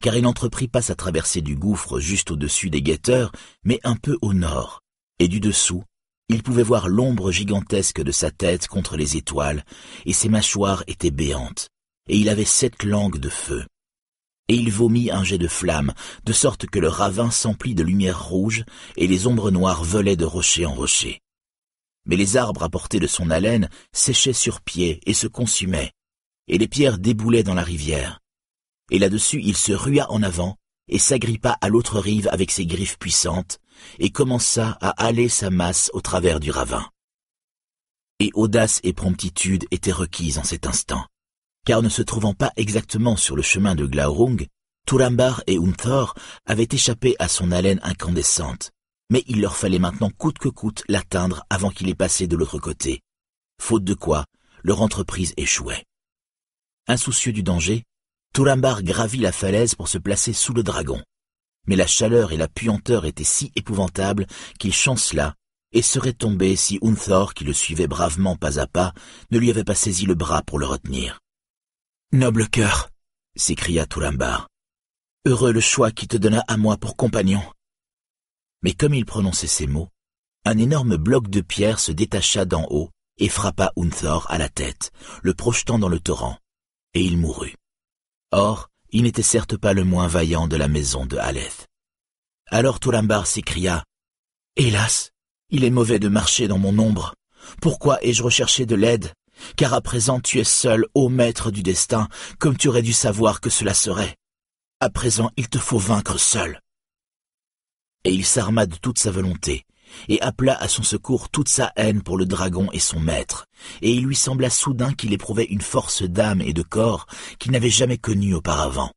car il n'entreprit pas sa traversée du gouffre juste au-dessus des guetteurs, mais un peu au nord, et du dessous, il pouvait voir l'ombre gigantesque de sa tête contre les étoiles, et ses mâchoires étaient béantes, et il avait sept langues de feu. Et il vomit un jet de flamme, de sorte que le ravin s'emplit de lumière rouge, et les ombres noires volaient de rocher en rocher mais les arbres apportés de son haleine séchaient sur pied et se consumaient, et les pierres déboulaient dans la rivière. Et là-dessus il se rua en avant, et s'agrippa à l'autre rive avec ses griffes puissantes, et commença à haler sa masse au travers du ravin. Et audace et promptitude étaient requises en cet instant, car ne se trouvant pas exactement sur le chemin de Glaurung, Turambar et Unthor avaient échappé à son haleine incandescente, mais il leur fallait maintenant coûte que coûte l'atteindre avant qu'il ait passé de l'autre côté, faute de quoi leur entreprise échouait. Insoucieux du danger, Turambar gravit la falaise pour se placer sous le dragon. Mais la chaleur et la puanteur étaient si épouvantables qu'il chancela et serait tombé si Unthor, qui le suivait bravement pas à pas, ne lui avait pas saisi le bras pour le retenir. Noble cœur, s'écria Turambar. Heureux le choix qui te donna à moi pour compagnon Mais comme il prononçait ces mots, un énorme bloc de pierre se détacha d'en haut et frappa Unthor à la tête, le projetant dans le torrent, et il mourut. Or, il n'était certes pas le moins vaillant de la maison de Haleth. Alors Turambar s'écria Hélas, il est mauvais de marcher dans mon ombre. Pourquoi ai-je recherché de l'aide? Car à présent tu es seul, ô maître du destin, comme tu aurais dû savoir que cela serait. À présent il te faut vaincre seul. Et il s'arma de toute sa volonté, et appela à son secours toute sa haine pour le dragon et son maître, et il lui sembla soudain qu'il éprouvait une force d'âme et de corps qu'il n'avait jamais connue auparavant.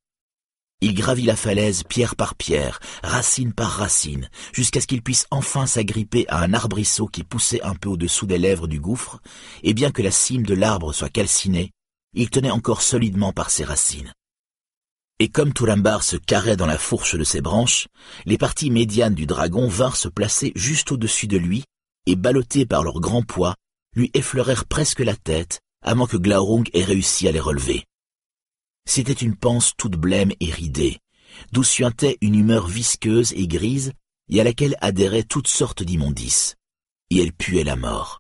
Il gravit la falaise pierre par pierre, racine par racine, jusqu'à ce qu'il puisse enfin s'agripper à un arbrisseau qui poussait un peu au-dessous des lèvres du gouffre, et bien que la cime de l'arbre soit calcinée, il tenait encore solidement par ses racines. Et comme Turambar se carrait dans la fourche de ses branches, les parties médianes du dragon vinrent se placer juste au-dessus de lui, et ballottés par leur grand poids, lui effleurèrent presque la tête, avant que Glaurung ait réussi à les relever. C'était une panse toute blême et ridée, d'où suintait une humeur visqueuse et grise, et à laquelle adhéraient toutes sortes d'immondices. Et elle puait la mort.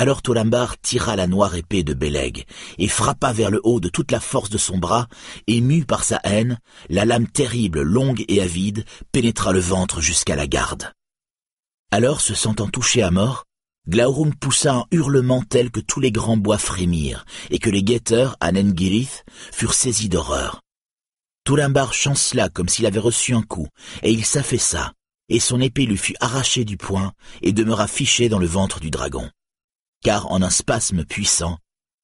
Alors Tolambar tira la noire épée de Beleg et frappa vers le haut de toute la force de son bras, et mu par sa haine, la lame terrible, longue et avide, pénétra le ventre jusqu'à la garde. Alors, se sentant touché à mort, Glaurung poussa un hurlement tel que tous les grands bois frémirent, et que les guetteurs, à Nengirith, furent saisis d'horreur. Tulambar chancela comme s'il avait reçu un coup, et il s'affaissa, et son épée lui fut arrachée du poing, et demeura fichée dans le ventre du dragon. Car en un spasme puissant,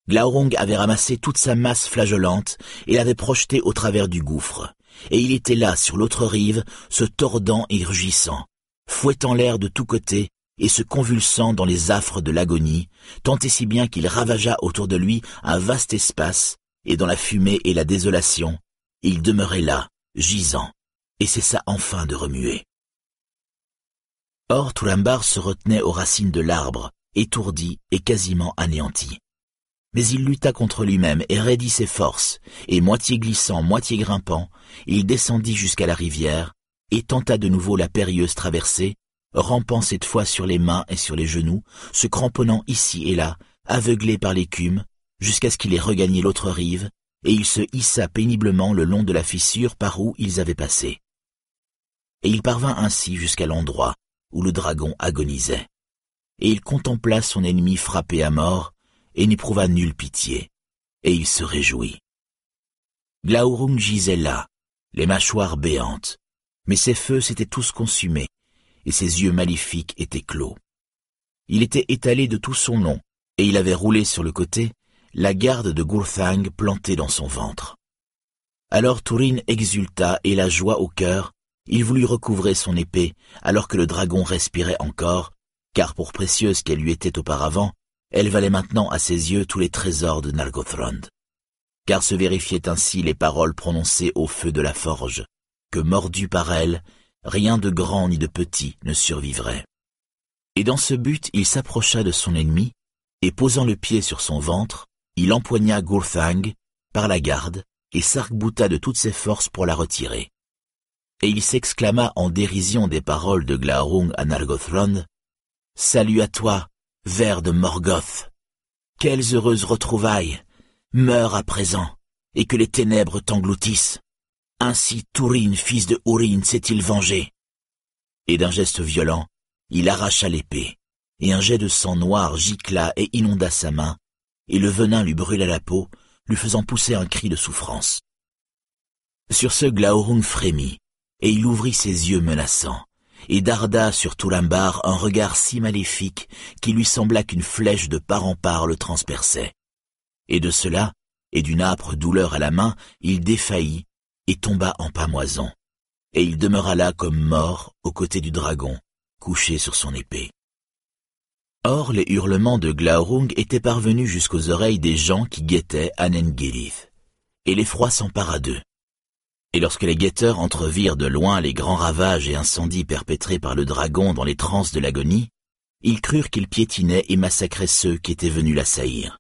Glaurung avait ramassé toute sa masse flageolante et l'avait projetée au travers du gouffre, et il était là, sur l'autre rive, se tordant et rugissant, fouettant l'air de tous côtés et se convulsant dans les affres de l'agonie, tant et si bien qu'il ravagea autour de lui un vaste espace, et dans la fumée et la désolation, il demeurait là, gisant, et cessa enfin de remuer. Or Tulambar se retenait aux racines de l'arbre, étourdi et quasiment anéanti. Mais il lutta contre lui-même et raidit ses forces, et moitié glissant, moitié grimpant, il descendit jusqu'à la rivière, et tenta de nouveau la périlleuse traversée, rampant cette fois sur les mains et sur les genoux, se cramponnant ici et là, aveuglé par l'écume, jusqu'à ce qu'il ait regagné l'autre rive, et il se hissa péniblement le long de la fissure par où ils avaient passé. Et il parvint ainsi jusqu'à l'endroit où le dragon agonisait. Et il contempla son ennemi frappé à mort, et n'éprouva nulle pitié, et il se réjouit. Glaurung gisait là, les mâchoires béantes, mais ses feux s'étaient tous consumés, et ses yeux maléfiques étaient clos. Il était étalé de tout son long, et il avait roulé sur le côté la garde de Gurthang plantée dans son ventre. Alors Turin exulta et la joie au cœur, il voulut recouvrer son épée, alors que le dragon respirait encore, car pour précieuse qu'elle lui était auparavant, elle valait maintenant à ses yeux tous les trésors de Nargothrond. Car se vérifiaient ainsi les paroles prononcées au feu de la forge, que mordu par elle, rien de grand ni de petit ne survivrait. Et dans ce but, il s'approcha de son ennemi, et posant le pied sur son ventre, il empoigna Gurthang par la garde et sarc de toutes ses forces pour la retirer. Et il s'exclama en dérision des paroles de Glaurung à Nargothrond, Salut à toi, ver de Morgoth. Quelles heureuses retrouvailles. Meurs à présent, et que les ténèbres t'engloutissent. Ainsi Tourine, fils de Urine, s'est-il vengé. Et d'un geste violent, il arracha l'épée, et un jet de sang noir gicla et inonda sa main, et le venin lui brûla la peau, lui faisant pousser un cri de souffrance. Sur ce Glaurung frémit, et il ouvrit ses yeux menaçants, et darda sur Toulambar un regard si maléfique qu'il lui sembla qu'une flèche de part en part le transperçait. Et de cela, et d'une âpre douleur à la main, il défaillit, et tomba en pamoison, et il demeura là comme mort aux côtés du dragon, couché sur son épée. Or les hurlements de Glaurung étaient parvenus jusqu'aux oreilles des gens qui guettaient Anengirith, et l'effroi s'empara d'eux. Et lorsque les guetteurs entrevirent de loin les grands ravages et incendies perpétrés par le dragon dans les transes de l'agonie, ils crurent qu'il piétinait et massacrait ceux qui étaient venus l'assaillir.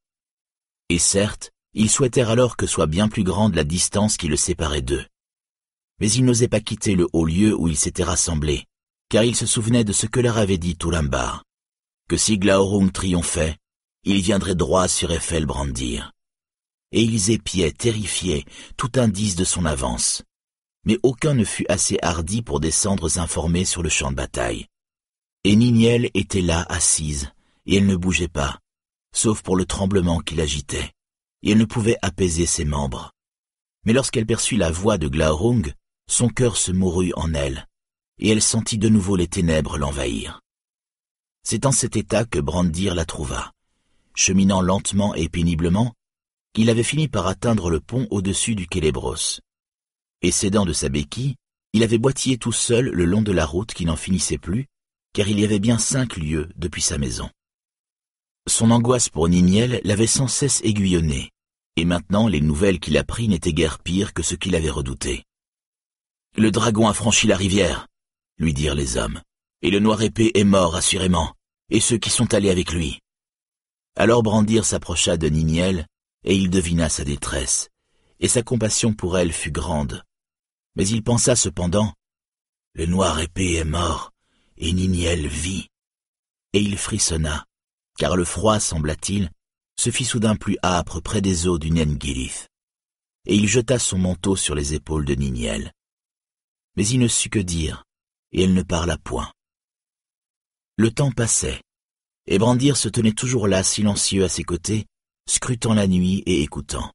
Et certes, ils souhaitèrent alors que soit bien plus grande la distance qui le séparait d'eux. Mais ils n'osaient pas quitter le haut lieu où ils s'étaient rassemblés, car il se souvenait de ce que leur avait dit Turambar, que si Glaurung triomphait, il viendrait droit sur Eiffel brandir. Et ils épiaient, terrifiés, tout indice de son avance. Mais aucun ne fut assez hardi pour descendre s'informer sur le champ de bataille. Et Niniel était là, assise, et elle ne bougeait pas, sauf pour le tremblement qui l'agitait, et elle ne pouvait apaiser ses membres. Mais lorsqu'elle perçut la voix de Glaurung, son cœur se mourut en elle, et elle sentit de nouveau les ténèbres l'envahir. C'est en cet état que Brandir la trouva. Cheminant lentement et péniblement, il avait fini par atteindre le pont au-dessus du Kélébros. Et s'aidant de sa béquille, il avait boitillé tout seul le long de la route qui n'en finissait plus, car il y avait bien cinq lieues depuis sa maison. Son angoisse pour Niniel l'avait sans cesse aiguillonné, et maintenant les nouvelles qu'il apprit n'étaient guère pires que ce qu'il avait redouté. Le dragon a franchi la rivière, lui dirent les hommes, et le noir épée est mort assurément, et ceux qui sont allés avec lui. Alors Brandir s'approcha de Niniel, et il devina sa détresse, et sa compassion pour elle fut grande. Mais il pensa cependant, le noir épée est mort, et Niniel vit. Et il frissonna, car le froid, sembla-t-il, se fit soudain plus âpre près des eaux du Nengilith. Et il jeta son manteau sur les épaules de Niniel. Mais il ne sut que dire, et elle ne parla point. Le temps passait, et Brandir se tenait toujours là, silencieux à ses côtés, scrutant la nuit et écoutant.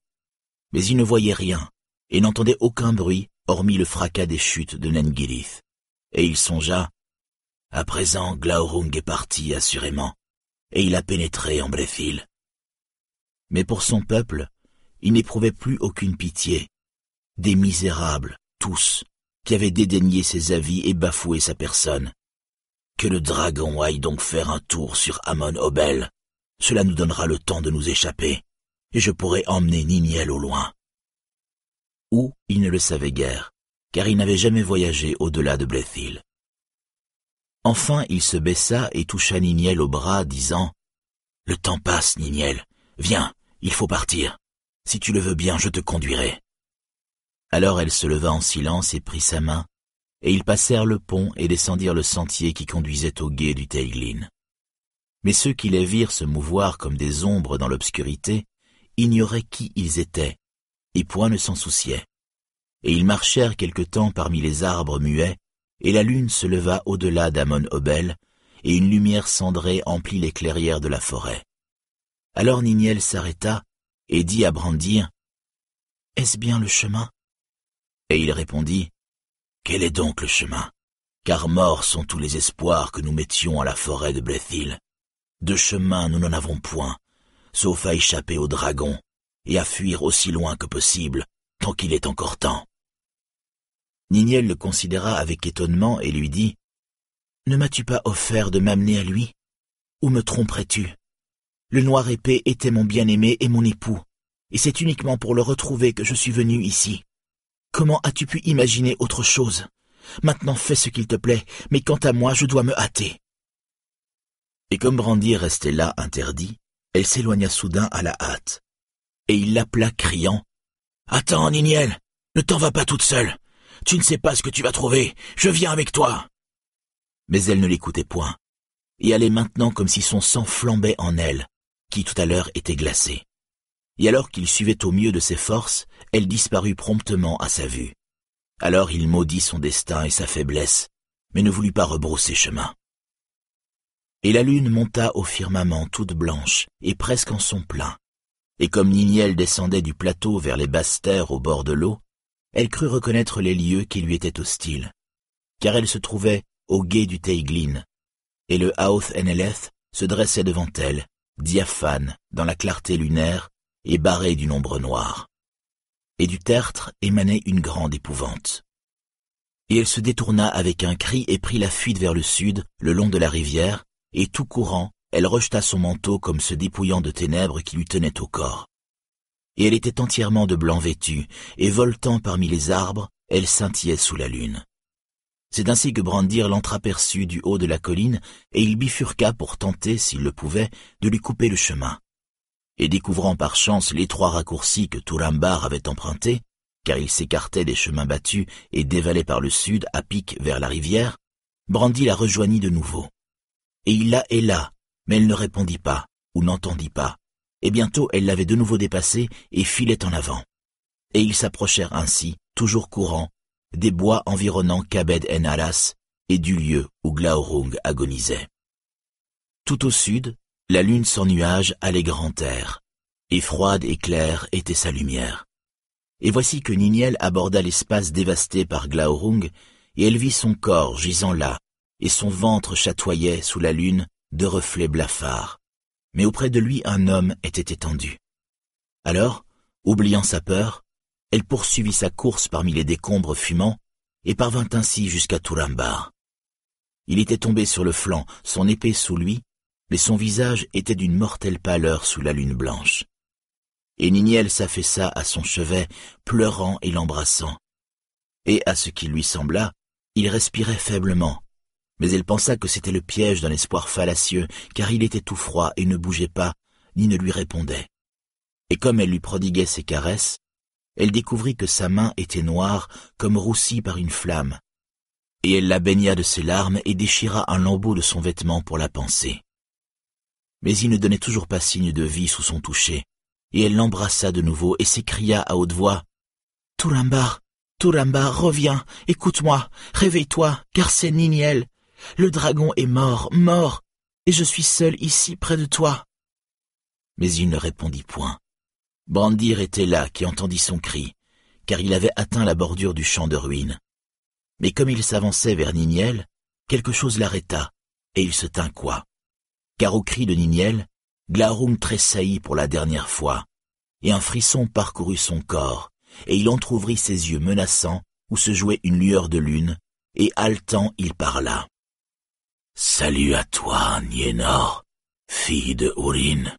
Mais il ne voyait rien, et n'entendait aucun bruit, hormis le fracas des chutes de Nengilith. Et il songea, à présent Glaurung est parti, assurément, et il a pénétré en Bréfil. Mais pour son peuple, il n'éprouvait plus aucune pitié. Des misérables, tous, qui avaient dédaigné ses avis et bafoué sa personne. Que le dragon aille donc faire un tour sur Amon Obel. Cela nous donnera le temps de nous échapper, et je pourrai emmener Niniel au loin. Ou il ne le savait guère, car il n'avait jamais voyagé au-delà de Blethil. Enfin il se baissa et toucha Niniel au bras, disant « Le temps passe, Niniel. Viens, il faut partir. Si tu le veux bien, je te conduirai. » Alors elle se leva en silence et prit sa main, et ils passèrent le pont et descendirent le sentier qui conduisait au gué du Teiglin. Mais ceux qui les virent se mouvoir comme des ombres dans l'obscurité ignoraient qui ils étaient, et point ne s'en souciaient. Et ils marchèrent quelque temps parmi les arbres muets, et la lune se leva au-delà d'Amon Obel, et une lumière cendrée emplit les clairières de la forêt. Alors Niniel s'arrêta et dit à Brandir, Est-ce bien le chemin? Et il répondit, Quel est donc le chemin? Car morts sont tous les espoirs que nous mettions à la forêt de Blethil. De chemin nous n'en avons point, sauf à échapper au dragon, et à fuir aussi loin que possible, tant qu'il est encore temps. Niniel le considéra avec étonnement et lui dit, Ne m'as-tu pas offert de m'amener à lui? Ou me tromperais-tu? Le noir épée était mon bien-aimé et mon époux, et c'est uniquement pour le retrouver que je suis venu ici. Comment as-tu pu imaginer autre chose? Maintenant fais ce qu'il te plaît, mais quant à moi, je dois me hâter. Et comme Brandy restait là interdit, elle s'éloigna soudain à la hâte. Et il l'appela criant Attends, Niniel, ne t'en vas pas toute seule. Tu ne sais pas ce que tu vas trouver. Je viens avec toi. Mais elle ne l'écoutait point, et allait maintenant comme si son sang flambait en elle, qui tout à l'heure était glacé et alors qu'il suivait au mieux de ses forces, elle disparut promptement à sa vue. Alors il maudit son destin et sa faiblesse, mais ne voulut pas rebrousser chemin. Et la lune monta au firmament toute blanche et presque en son plein, et comme Niniel descendait du plateau vers les basses terres au bord de l'eau, elle crut reconnaître les lieux qui lui étaient hostiles, car elle se trouvait au gué du Teiglin, et le Haoth Eneleth se dressait devant elle, diaphane dans la clarté lunaire, et barré d'une ombre noire. Et du tertre émanait une grande épouvante. Et elle se détourna avec un cri et prit la fuite vers le sud, le long de la rivière, et tout courant, elle rejeta son manteau comme se dépouillant de ténèbres qui lui tenaient au corps. Et elle était entièrement de blanc vêtue, et voltant parmi les arbres, elle scintillait sous la lune. C'est ainsi que Brandir l'entreaperçut du haut de la colline, et il bifurqua pour tenter, s'il le pouvait, de lui couper le chemin et découvrant par chance l'étroit raccourci que Turambar avait emprunté, car il s'écartait des chemins battus et dévalait par le sud à pic vers la rivière, Brandy la rejoignit de nouveau. Et il la héla, mais elle ne répondit pas, ou n'entendit pas, et bientôt elle l'avait de nouveau dépassé et filait en avant. Et ils s'approchèrent ainsi, toujours courant, des bois environnant Kabed en Alas et du lieu où Glaurung agonisait. Tout au sud, la lune sans nuage allait grand air, et froide et claire était sa lumière. Et voici que Niniel aborda l'espace dévasté par Glaurung, et elle vit son corps gisant là, et son ventre chatoyait sous la lune de reflets blafards. Mais auprès de lui un homme était étendu. Alors, oubliant sa peur, elle poursuivit sa course parmi les décombres fumants, et parvint ainsi jusqu'à Turambar. Il était tombé sur le flanc, son épée sous lui, mais son visage était d'une mortelle pâleur sous la lune blanche. Et Niniel s'affaissa à son chevet, pleurant et l'embrassant. Et à ce qui lui sembla, il respirait faiblement, mais elle pensa que c'était le piège d'un espoir fallacieux, car il était tout froid et ne bougeait pas, ni ne lui répondait. Et comme elle lui prodiguait ses caresses, elle découvrit que sa main était noire comme roussie par une flamme, et elle la baigna de ses larmes et déchira un lambeau de son vêtement pour la panser mais il ne donnait toujours pas signe de vie sous son toucher, et elle l'embrassa de nouveau et s'écria à haute voix. Tourambar, Tourambar, reviens, écoute-moi, réveille-toi, car c'est Niniel. Le dragon est mort, mort, et je suis seul ici près de toi. Mais il ne répondit point. Brandir était là qui entendit son cri, car il avait atteint la bordure du champ de ruines. Mais comme il s'avançait vers Niniel, quelque chose l'arrêta, et il se tint quoi car au cri de Niniel, Glarum tressaillit pour la dernière fois, et un frisson parcourut son corps, et il entr'ouvrit ses yeux menaçants où se jouait une lueur de lune, et haletant il parla. Salut à toi, Nienor, fille de Urin.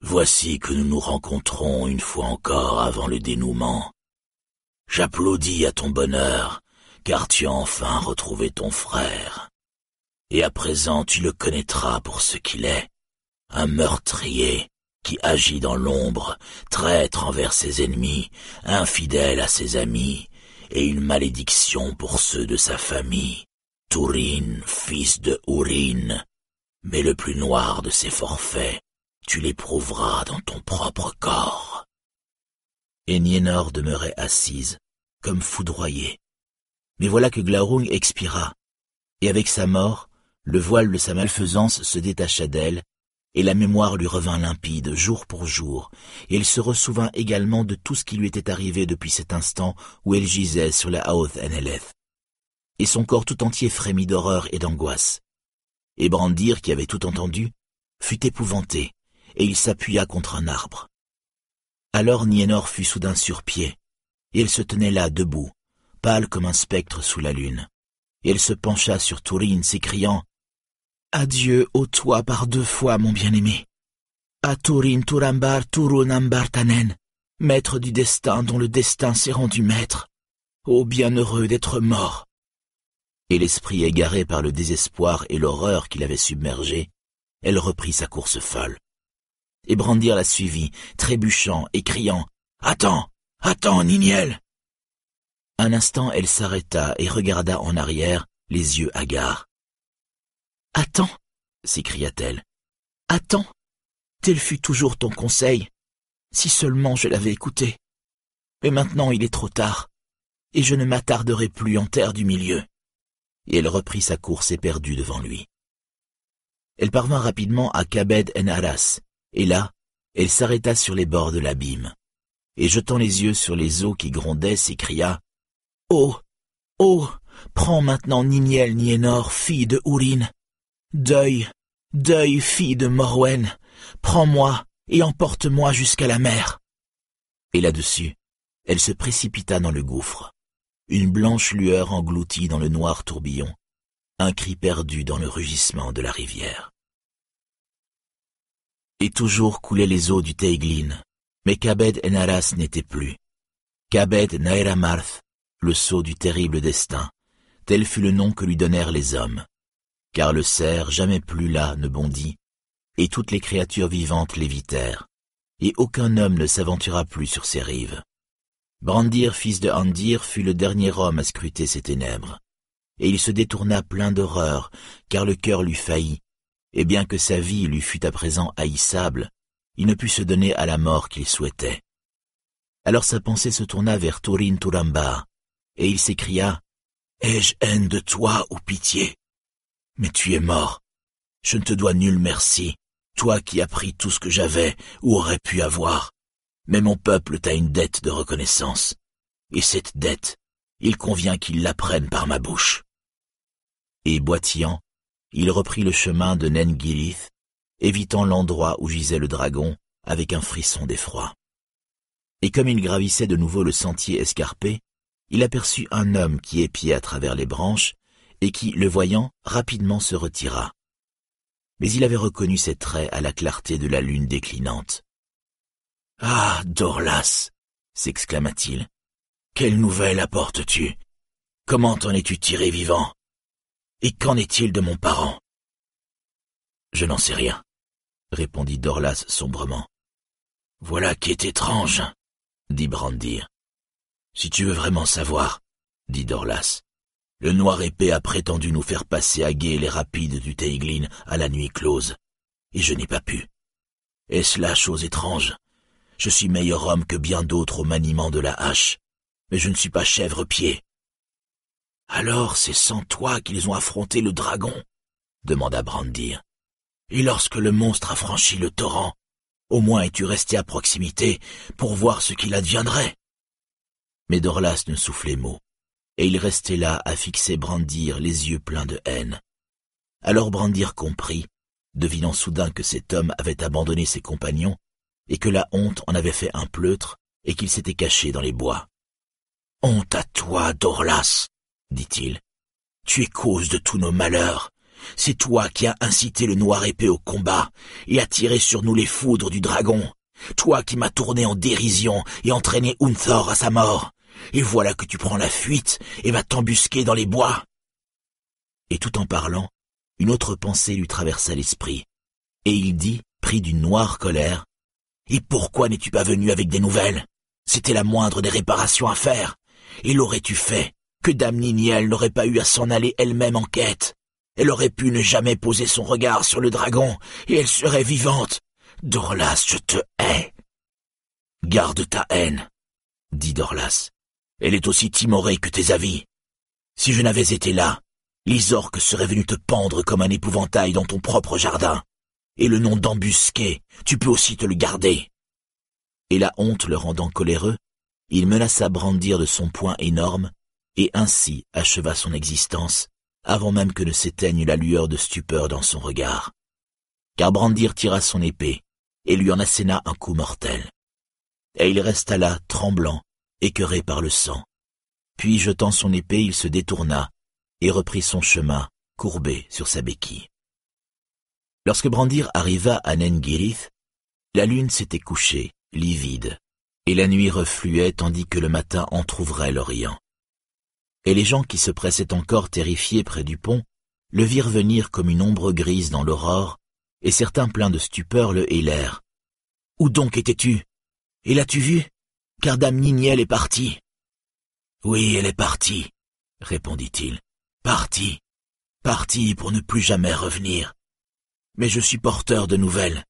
Voici que nous nous rencontrons une fois encore avant le dénouement. J'applaudis à ton bonheur, car tu as enfin retrouvé ton frère et à présent tu le connaîtras pour ce qu'il est, un meurtrier qui agit dans l'ombre, traître envers ses ennemis, infidèle à ses amis, et une malédiction pour ceux de sa famille. Tourin, fils de Ourin, mais le plus noir de ses forfaits, tu l'éprouveras dans ton propre corps. Et Nienor demeurait assise, comme foudroyée. Mais voilà que Glaurung expira, et avec sa mort, le voile de sa malfaisance se détacha d'elle, et la mémoire lui revint limpide jour pour jour, et elle se ressouvint également de tout ce qui lui était arrivé depuis cet instant où elle gisait sur la Haute Eneleth. Et son corps tout entier frémit d'horreur et d'angoisse. Et Brandir, qui avait tout entendu, fut épouvanté, et il s'appuya contre un arbre. Alors Nienor fut soudain sur pied, et elle se tenait là debout, pâle comme un spectre sous la lune. Et elle se pencha sur Tourine, s'écriant Adieu, ô toi par deux fois, mon bien-aimé. À Turin Turambar Turunambartanen, maître du destin dont le destin s'est rendu maître. Ô bienheureux d'être mort. Et l'esprit égaré par le désespoir et l'horreur qui l'avait submergé, elle reprit sa course folle. Et Brandir la suivit, trébuchant et criant Attends, attends, Niniel Un instant elle s'arrêta et regarda en arrière, les yeux hagards. Attends, s'écria-t-elle. Attends. Tel fut toujours ton conseil. Si seulement je l'avais écouté. Mais maintenant il est trop tard, et je ne m'attarderai plus en terre du milieu. Et elle reprit sa course éperdue devant lui. Elle parvint rapidement à Kabed en Aras, et là, elle s'arrêta sur les bords de l'abîme, et jetant les yeux sur les eaux qui grondaient, s'écria Oh, oh, prends maintenant Niniel Nienor, fille de Ourin, Deuil, deuil, fille de Morwen, prends-moi et emporte-moi jusqu'à la mer. Et là-dessus, elle se précipita dans le gouffre. Une blanche lueur engloutie dans le noir tourbillon, un cri perdu dans le rugissement de la rivière. Et toujours coulaient les eaux du Teiglin, mais Kabed Enaras n'était plus. Kabed Nairamarth, le sceau du terrible destin, tel fut le nom que lui donnèrent les hommes car le cerf jamais plus là ne bondit, et toutes les créatures vivantes l'évitèrent, et aucun homme ne s'aventura plus sur ses rives. Brandir, fils de Andir, fut le dernier homme à scruter ces ténèbres. et il se détourna plein d'horreur, car le cœur lui faillit, et bien que sa vie lui fût à présent haïssable, il ne put se donner à la mort qu'il souhaitait. Alors sa pensée se tourna vers Turin Turambar, et il s'écria Ai-je haine de toi ou pitié? Mais tu es mort. Je ne te dois nul merci, toi qui as pris tout ce que j'avais ou aurais pu avoir. Mais mon peuple t'a une dette de reconnaissance. Et cette dette, il convient qu'il la prenne par ma bouche. Et boitillant, il reprit le chemin de Nengirith, évitant l'endroit où gisait le dragon avec un frisson d'effroi. Et comme il gravissait de nouveau le sentier escarpé, il aperçut un homme qui épiait à travers les branches et qui, le voyant, rapidement se retira. Mais il avait reconnu ses traits à la clarté de la lune déclinante. Ah, Dorlas s'exclama-t-il. Quelle nouvelle apportes-tu? Comment en es-tu tiré vivant? Et qu'en est-il de mon parent? Je n'en sais rien, répondit Dorlas sombrement. Voilà qui est étrange, dit Brandir. Si tu veux vraiment savoir, dit Dorlas, le noir épée a prétendu nous faire passer à gué les rapides du Teiglin à la nuit close, et je n'ai pas pu. Est-ce là chose étrange? Je suis meilleur homme que bien d'autres au maniement de la hache, mais je ne suis pas chèvre-pied. Alors c'est sans toi qu'ils ont affronté le dragon demanda Brandir. Et lorsque le monstre a franchi le torrent, au moins es-tu resté à proximité pour voir ce qu'il adviendrait Mais Dorlas ne soufflait mot, et il restait là à fixer Brandir les yeux pleins de haine. Alors Brandir comprit, devinant soudain que cet homme avait abandonné ses compagnons, et que la honte en avait fait un pleutre, et qu'il s'était caché dans les bois. Honte à toi, Dorlas, dit-il. Tu es cause de tous nos malheurs. C'est toi qui as incité le noir épée au combat et attiré sur nous les foudres du dragon. Toi qui m'as tourné en dérision et entraîné Unthor à sa mort. Et voilà que tu prends la fuite et vas t'embusquer dans les bois. Et tout en parlant, une autre pensée lui traversa l'esprit. Et il dit, pris d'une noire colère, Et pourquoi n'es-tu pas venu avec des nouvelles? C'était la moindre des réparations à faire. Et l'aurais-tu fait Que Dame Niniel n'aurait pas eu à s'en aller elle-même en quête? Elle aurait pu ne jamais poser son regard sur le dragon, et elle serait vivante. Dorlas, je te hais. Garde ta haine, dit Dorlas. Elle est aussi timorée que tes avis. Si je n'avais été là, les orques seraient venus te pendre comme un épouvantail dans ton propre jardin. Et le nom d'embusqué, tu peux aussi te le garder. Et la honte le rendant coléreux, il menaça Brandir de son poing énorme, et ainsi acheva son existence, avant même que ne s'éteigne la lueur de stupeur dans son regard. Car Brandir tira son épée, et lui en asséna un coup mortel. Et il resta là, tremblant, écœuré par le sang. Puis, jetant son épée, il se détourna, et reprit son chemin, courbé sur sa béquille. Lorsque Brandir arriva à Nengirith, la lune s'était couchée, livide, et la nuit refluait tandis que le matin entr'ouvrait l'Orient. Et les gens qui se pressaient encore terrifiés près du pont le virent venir comme une ombre grise dans l'aurore, et certains pleins de stupeur le hélèrent. Où donc étais-tu? Et l'as-tu vu Car Dame Niniel est partie. Oui, elle est partie, répondit-il. Partie, partie pour ne plus jamais revenir. Mais je suis porteur de nouvelles.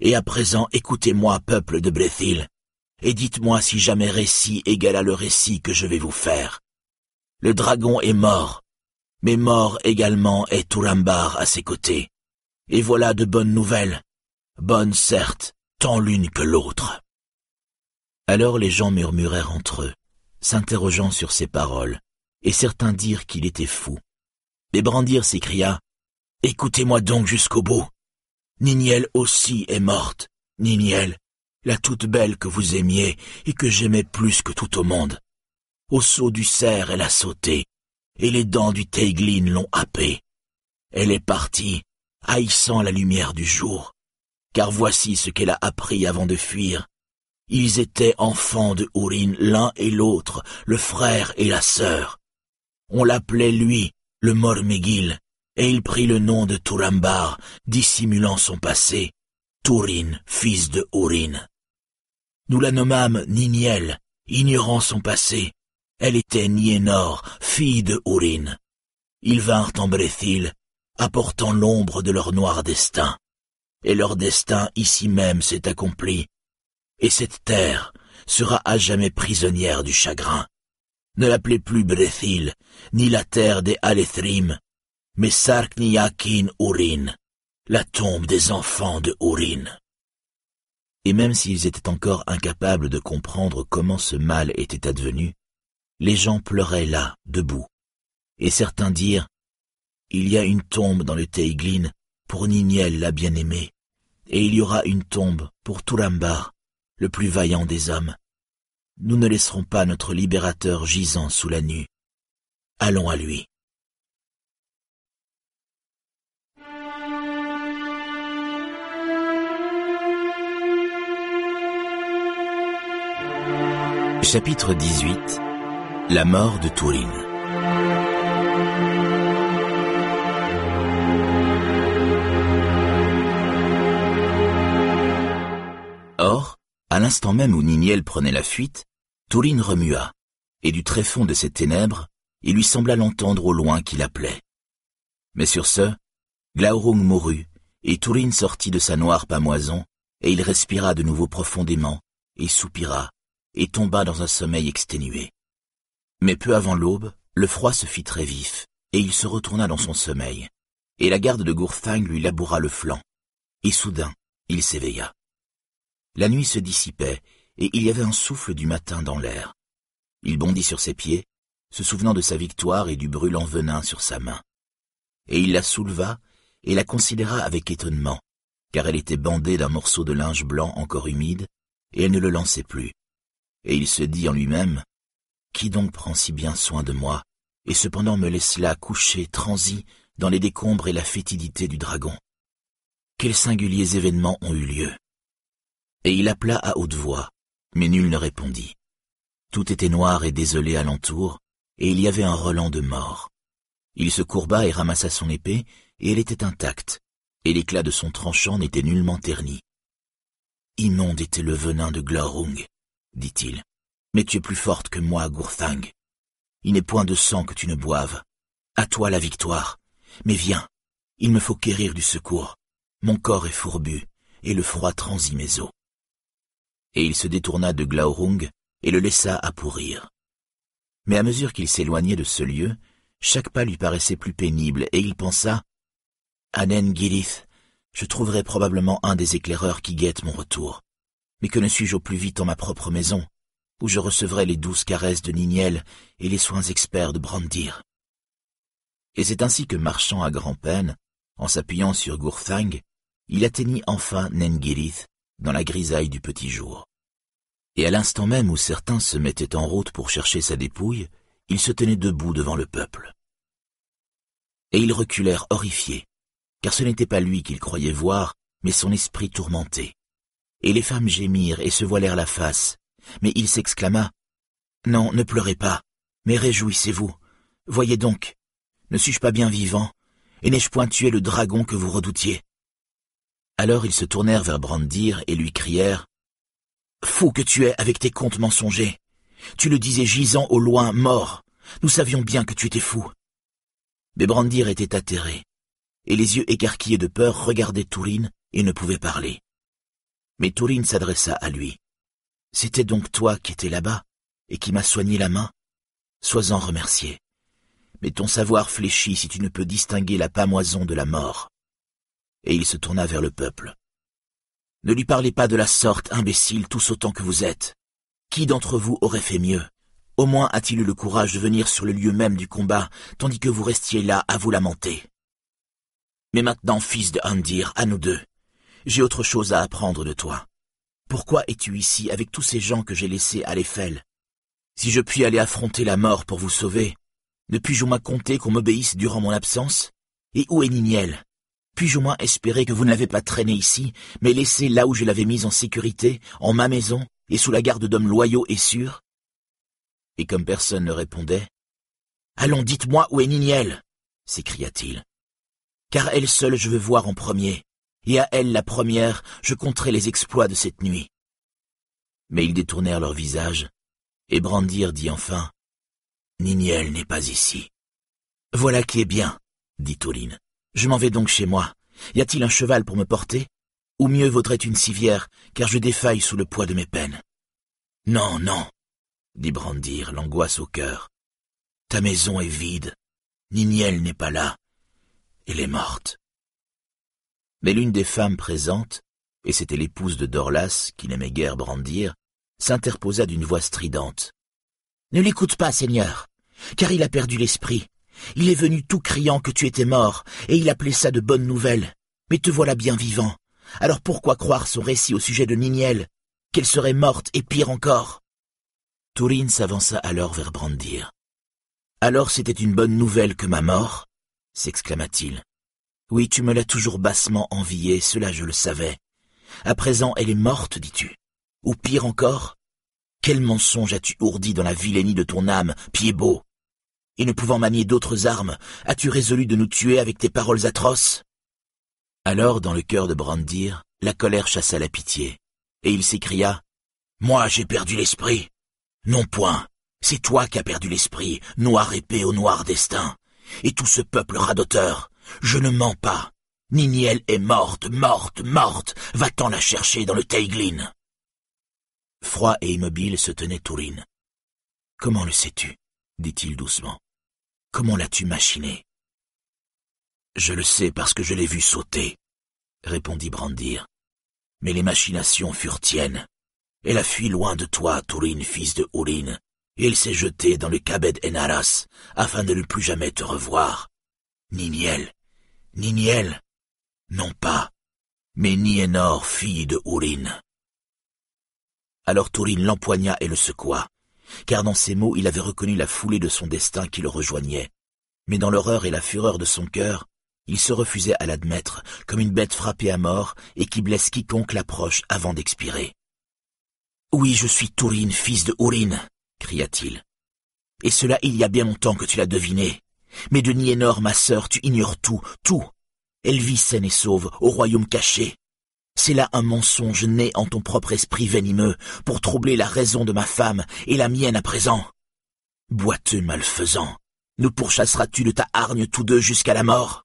Et à présent, écoutez-moi, peuple de Brethil et dites-moi si jamais récit égala le récit que je vais vous faire. Le dragon est mort, mais mort également est Turambar à ses côtés. Et voilà de bonnes nouvelles, bonnes certes, tant l'une que l'autre. Alors les gens murmurèrent entre eux, s'interrogeant sur ces paroles, et certains dirent qu'il était fou. Mais Brandir s'écria, Écoutez-moi donc jusqu'au bout. Niniel aussi est morte, Niniel, la toute belle que vous aimiez et que j'aimais plus que tout au monde. Au saut du cerf, elle a sauté, et les dents du Teiglin l'ont happée. Elle est partie, haïssant la lumière du jour, car voici ce qu'elle a appris avant de fuir. Ils étaient enfants de Ourin l'un et l'autre, le frère et la sœur. On l'appelait lui, le Mormegil, et il prit le nom de Turambar, dissimulant son passé, Turin, fils de Ourin. Nous la nommâmes Niniel, ignorant son passé. Elle était Niénor, fille de Ourin. Ils vinrent en Bréthil, apportant l'ombre de leur noir destin. Et leur destin ici même s'est accompli. Et cette terre sera à jamais prisonnière du chagrin. Ne l'appelez plus Bréthil, ni la terre des Alethrim, mais Sarkniakin Urin, la tombe des enfants de Urin. Et même s'ils étaient encore incapables de comprendre comment ce mal était advenu, les gens pleuraient là, debout. Et certains dirent, Il y a une tombe dans le Teiglin pour Niniel la bien-aimée, et il y aura une tombe pour Turambar, le plus vaillant des hommes. Nous ne laisserons pas notre libérateur gisant sous la nue. Allons à lui. Chapitre 18 La mort de Tourine Or, à l'instant même où Niniel prenait la fuite, Tourine remua, et du tréfonds de ses ténèbres, il lui sembla l'entendre au loin qu'il appelait. Mais sur ce, Glaurung mourut, et Tourine sortit de sa noire pamoison, et il respira de nouveau profondément, et soupira, et tomba dans un sommeil exténué. Mais peu avant l'aube, le froid se fit très vif, et il se retourna dans son sommeil, et la garde de Gourthang lui laboura le flanc, et soudain, il s'éveilla. La nuit se dissipait, et il y avait un souffle du matin dans l'air. Il bondit sur ses pieds, se souvenant de sa victoire et du brûlant venin sur sa main. Et il la souleva, et la considéra avec étonnement, car elle était bandée d'un morceau de linge blanc encore humide, et elle ne le lançait plus et il se dit en lui-même, Qui donc prend si bien soin de moi, et cependant me laisse là coucher, transi, dans les décombres et la fétidité du dragon? Quels singuliers événements ont eu lieu Et il appela à haute voix, mais nul ne répondit. Tout était noir et désolé alentour, et il y avait un relent de mort. Il se courba et ramassa son épée, et elle était intacte, et l'éclat de son tranchant n'était nullement terni. Immonde était le venin de Glorung, dit-il. Mais tu es plus forte que moi, Gourthang. Il n'est point de sang que tu ne boives. À toi la victoire. Mais viens, il me faut quérir du secours. Mon corps est fourbu, et le froid transit mes os. Et il se détourna de Glaurung et le laissa à pourrir. Mais à mesure qu'il s'éloignait de ce lieu, chaque pas lui paraissait plus pénible, et il pensa Anen Gilith, je trouverai probablement un des éclaireurs qui guettent mon retour. Mais que ne suis-je au plus vite en ma propre maison, où je recevrai les douces caresses de Niniel et les soins experts de Brandir? Et c'est ainsi que, marchant à grand-peine, en s'appuyant sur Gourthang, il atteignit enfin Nengirith dans la grisaille du petit jour. Et à l'instant même où certains se mettaient en route pour chercher sa dépouille, il se tenait debout devant le peuple. Et ils reculèrent horrifiés, car ce n'était pas lui qu'ils croyaient voir, mais son esprit tourmenté, et les femmes gémirent et se voilèrent la face. Mais il s'exclama. Non, ne pleurez pas, mais réjouissez-vous. Voyez donc, ne suis-je pas bien vivant, et n'ai-je point tué le dragon que vous redoutiez? Alors ils se tournèrent vers Brandir et lui crièrent. Fou que tu es avec tes contes mensongers. Tu le disais gisant au loin, mort. Nous savions bien que tu étais fou. Mais Brandir était atterré, et les yeux écarquillés de peur regardaient Tourine et ne pouvait parler. Mais Tourine s'adressa à lui. C'était donc toi qui étais là-bas et qui m'as soigné la main? Sois-en remercié. Mais ton savoir fléchit si tu ne peux distinguer la pamoison de la mort. Et il se tourna vers le peuple. Ne lui parlez pas de la sorte, imbécile, tous autant que vous êtes. Qui d'entre vous aurait fait mieux? Au moins a-t-il eu le courage de venir sur le lieu même du combat, tandis que vous restiez là à vous lamenter. Mais maintenant, fils de Andir, à nous deux, j'ai autre chose à apprendre de toi. Pourquoi es-tu ici avec tous ces gens que j'ai laissés à l'Eiffel Si je puis aller affronter la mort pour vous sauver, ne puis-je au moins compter qu'on m'obéisse durant mon absence? Et où est Niniel? Puis-je au moins espérer que vous ne l'avez pas traîné ici, mais laissé là où je l'avais mise en sécurité, en ma maison, et sous la garde d'hommes loyaux et sûrs? Et comme personne ne répondait, Allons, dites-moi où est Niniel! s'écria-t-il. Car elle seule je veux voir en premier, et à elle la première je compterai les exploits de cette nuit. Mais ils détournèrent leur visage, et Brandir dit enfin, Niniel n'est pas ici. Voilà qui est bien, dit Touline. Je m'en vais donc chez moi. Y a-t-il un cheval pour me porter? Ou mieux vaudrait une civière, car je défaille sous le poids de mes peines. Non, non, dit Brandir, l'angoisse au cœur. Ta maison est vide. Niniel n'est pas là. Elle est morte. Mais l'une des femmes présentes, et c'était l'épouse de Dorlas, qui n'aimait guère Brandir, s'interposa d'une voix stridente. Ne l'écoute pas, Seigneur, car il a perdu l'esprit. Il est venu tout criant que tu étais mort, et il appelait ça de bonnes nouvelles. Mais te voilà bien vivant. Alors pourquoi croire son récit au sujet de Niniel, qu'elle serait morte et pire encore? Tourine s'avança alors vers Brandir. Alors c'était une bonne nouvelle que ma mort? s'exclama-t-il. Oui, tu me l'as toujours bassement enviée, cela je le savais. À présent elle est morte, dis-tu. Ou pire encore Quel mensonge as-tu ourdi dans la vilainie de ton âme, pied beau? Et ne pouvant manier d'autres armes, as-tu résolu de nous tuer avec tes paroles atroces? Alors, dans le cœur de Brandir, la colère chassa la pitié, et il s'écria Moi j'ai perdu l'esprit. Non point, c'est toi qui as perdu l'esprit, noir épée au noir destin. Et tout ce peuple radoteur, je ne mens pas. Niniel est morte, morte, morte. Va-t'en la chercher dans le Teiglin. Froid et immobile se tenait Tourine. Comment le sais-tu? dit-il doucement. Comment l'as-tu machiné? Je le sais parce que je l'ai vu sauter, répondit Brandir. Mais les machinations furent tiennes. Elle a fui loin de toi, Tourine, fils de Ourin, et elle s'est jetée dans le Kabed Enaras afin de ne plus jamais te revoir. Niniel, Niniel, non pas, mais Nienor, fille de Ourin. Alors Tourine l'empoigna et le secoua, car dans ces mots il avait reconnu la foulée de son destin qui le rejoignait. Mais dans l'horreur et la fureur de son cœur, il se refusait à l'admettre, comme une bête frappée à mort et qui blesse quiconque l'approche avant d'expirer. Oui, je suis Tourine, fils de Ourin, cria-t-il. Et cela il y a bien longtemps que tu l'as deviné. Mais de Nienor, ma sœur, tu ignores tout, tout. Elle vit saine et sauve, au royaume caché. C'est là un mensonge né en ton propre esprit venimeux, pour troubler la raison de ma femme et la mienne à présent. Boiteux malfaisant, nous pourchasseras-tu de ta hargne tous deux jusqu'à la mort?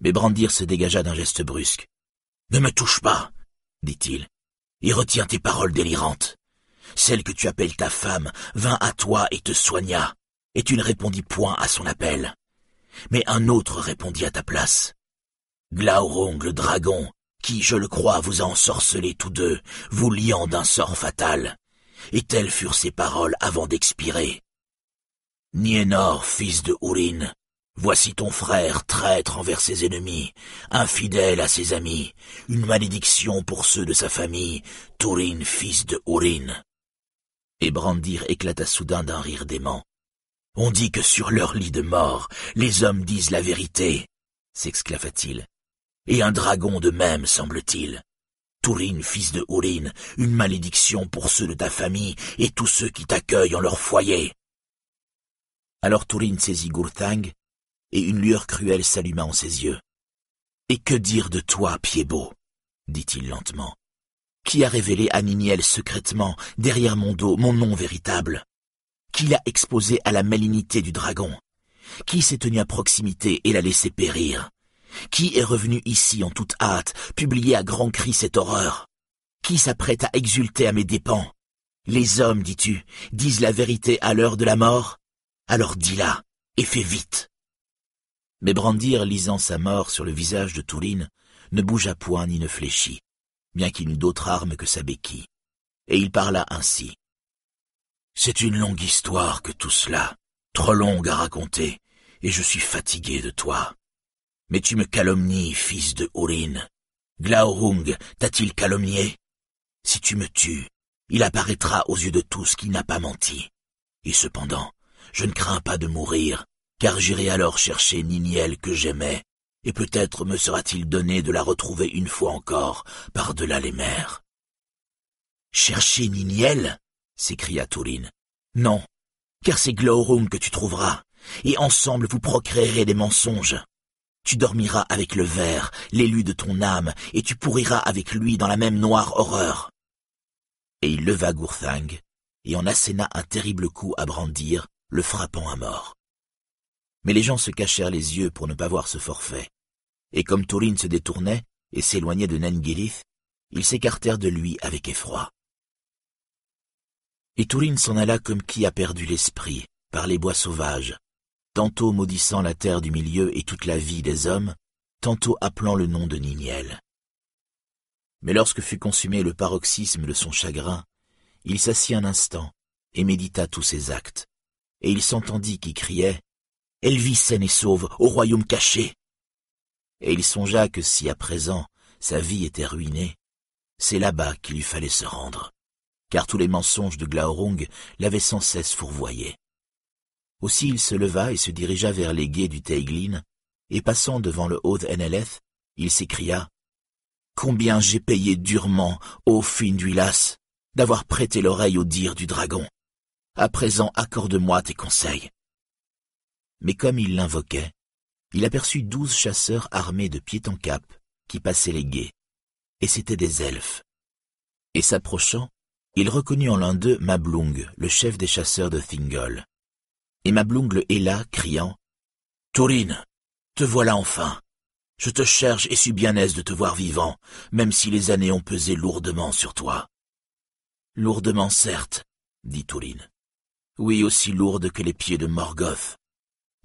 Mais Brandir se dégagea d'un geste brusque. Ne me touche pas, dit-il, et retiens tes paroles délirantes. Celle que tu appelles ta femme vint à toi et te soigna, et tu ne répondis point à son appel. Mais un autre répondit à ta place. Glaurung le dragon, qui, je le crois, vous a ensorcelé tous deux, vous liant d'un sort fatal. Et telles furent ses paroles avant d'expirer. Nienor, fils de Ourin, voici ton frère traître envers ses ennemis, infidèle à ses amis, une malédiction pour ceux de sa famille, Tourin, fils de Ourin. Et Brandir éclata soudain d'un rire dément. On dit que sur leur lit de mort, les hommes disent la vérité, s'exclama-t-il et un dragon de même, semble-t-il. Tourine, fils de Ourin, une malédiction pour ceux de ta famille et tous ceux qui t'accueillent en leur foyer. Alors Tourine saisit Gurthang, et une lueur cruelle s'alluma en ses yeux. Et que dire de toi, Pied-Beau dit-il lentement. Qui a révélé à Niniel secrètement, derrière mon dos, mon nom véritable? Qui l'a exposé à la malignité du dragon Qui s'est tenu à proximité et l'a laissé périr qui est revenu ici en toute hâte, publier à grands cris cette horreur Qui s'apprête à exulter à mes dépens Les hommes, dis-tu, disent la vérité à l'heure de la mort? Alors dis-la, et fais vite. Mais Brandir, lisant sa mort sur le visage de Touline, ne bougea point ni ne fléchit, bien qu'il n'eût d'autre arme que sa béquille. Et il parla ainsi. C'est une longue histoire que tout cela, trop longue à raconter, et je suis fatigué de toi. Mais tu me calomnies, fils de Ourin. Glaurung t'a-t-il calomnié? Si tu me tues, il apparaîtra aux yeux de tous qu'il n'a pas menti. Et cependant, je ne crains pas de mourir, car j'irai alors chercher Niniel que j'aimais, et peut-être me sera-t-il donné de la retrouver une fois encore par-delà les mers. Chercher Niniel? S'écria Tourine. Non, car c'est Glaurung que tu trouveras, et ensemble vous procréerez des mensonges. Tu dormiras avec le ver, l'élu de ton âme, et tu pourriras avec lui dans la même noire horreur. Et il leva Gurthang, et en asséna un terrible coup à brandir, le frappant à mort. Mais les gens se cachèrent les yeux pour ne pas voir ce forfait. Et comme Turin se détournait et s'éloignait de Nengirith, ils s'écartèrent de lui avec effroi. Et Turin s'en alla comme qui a perdu l'esprit, par les bois sauvages, tantôt maudissant la terre du milieu et toute la vie des hommes, tantôt appelant le nom de Niniel. Mais lorsque fut consumé le paroxysme de son chagrin, il s'assit un instant et médita tous ses actes, et il s'entendit qui criait « Elle vit saine et sauve au royaume caché !» Et il songea que si à présent sa vie était ruinée, c'est là-bas qu'il lui fallait se rendre, car tous les mensonges de Glaurung l'avaient sans cesse fourvoyé. Aussi il se leva et se dirigea vers les guets du Teiglin, et passant devant le haut NLF, il s'écria Combien j'ai payé durement, ô fin d'Huilas, d'avoir prêté l'oreille au dire du dragon. À présent, accorde-moi tes conseils. Mais comme il l'invoquait, il aperçut douze chasseurs armés de pied en cap qui passaient les guets, et c'étaient des elfes. Et s'approchant, il reconnut en l'un d'eux Mablung, le chef des chasseurs de Thingol. Et Mablung le héla, criant « Tourine, te voilà enfin je te cherche et suis bien aise de te voir vivant, même si les années ont pesé lourdement sur toi. Lourdement, certes, dit Tourine. Oui, aussi lourde que les pieds de Morgoth.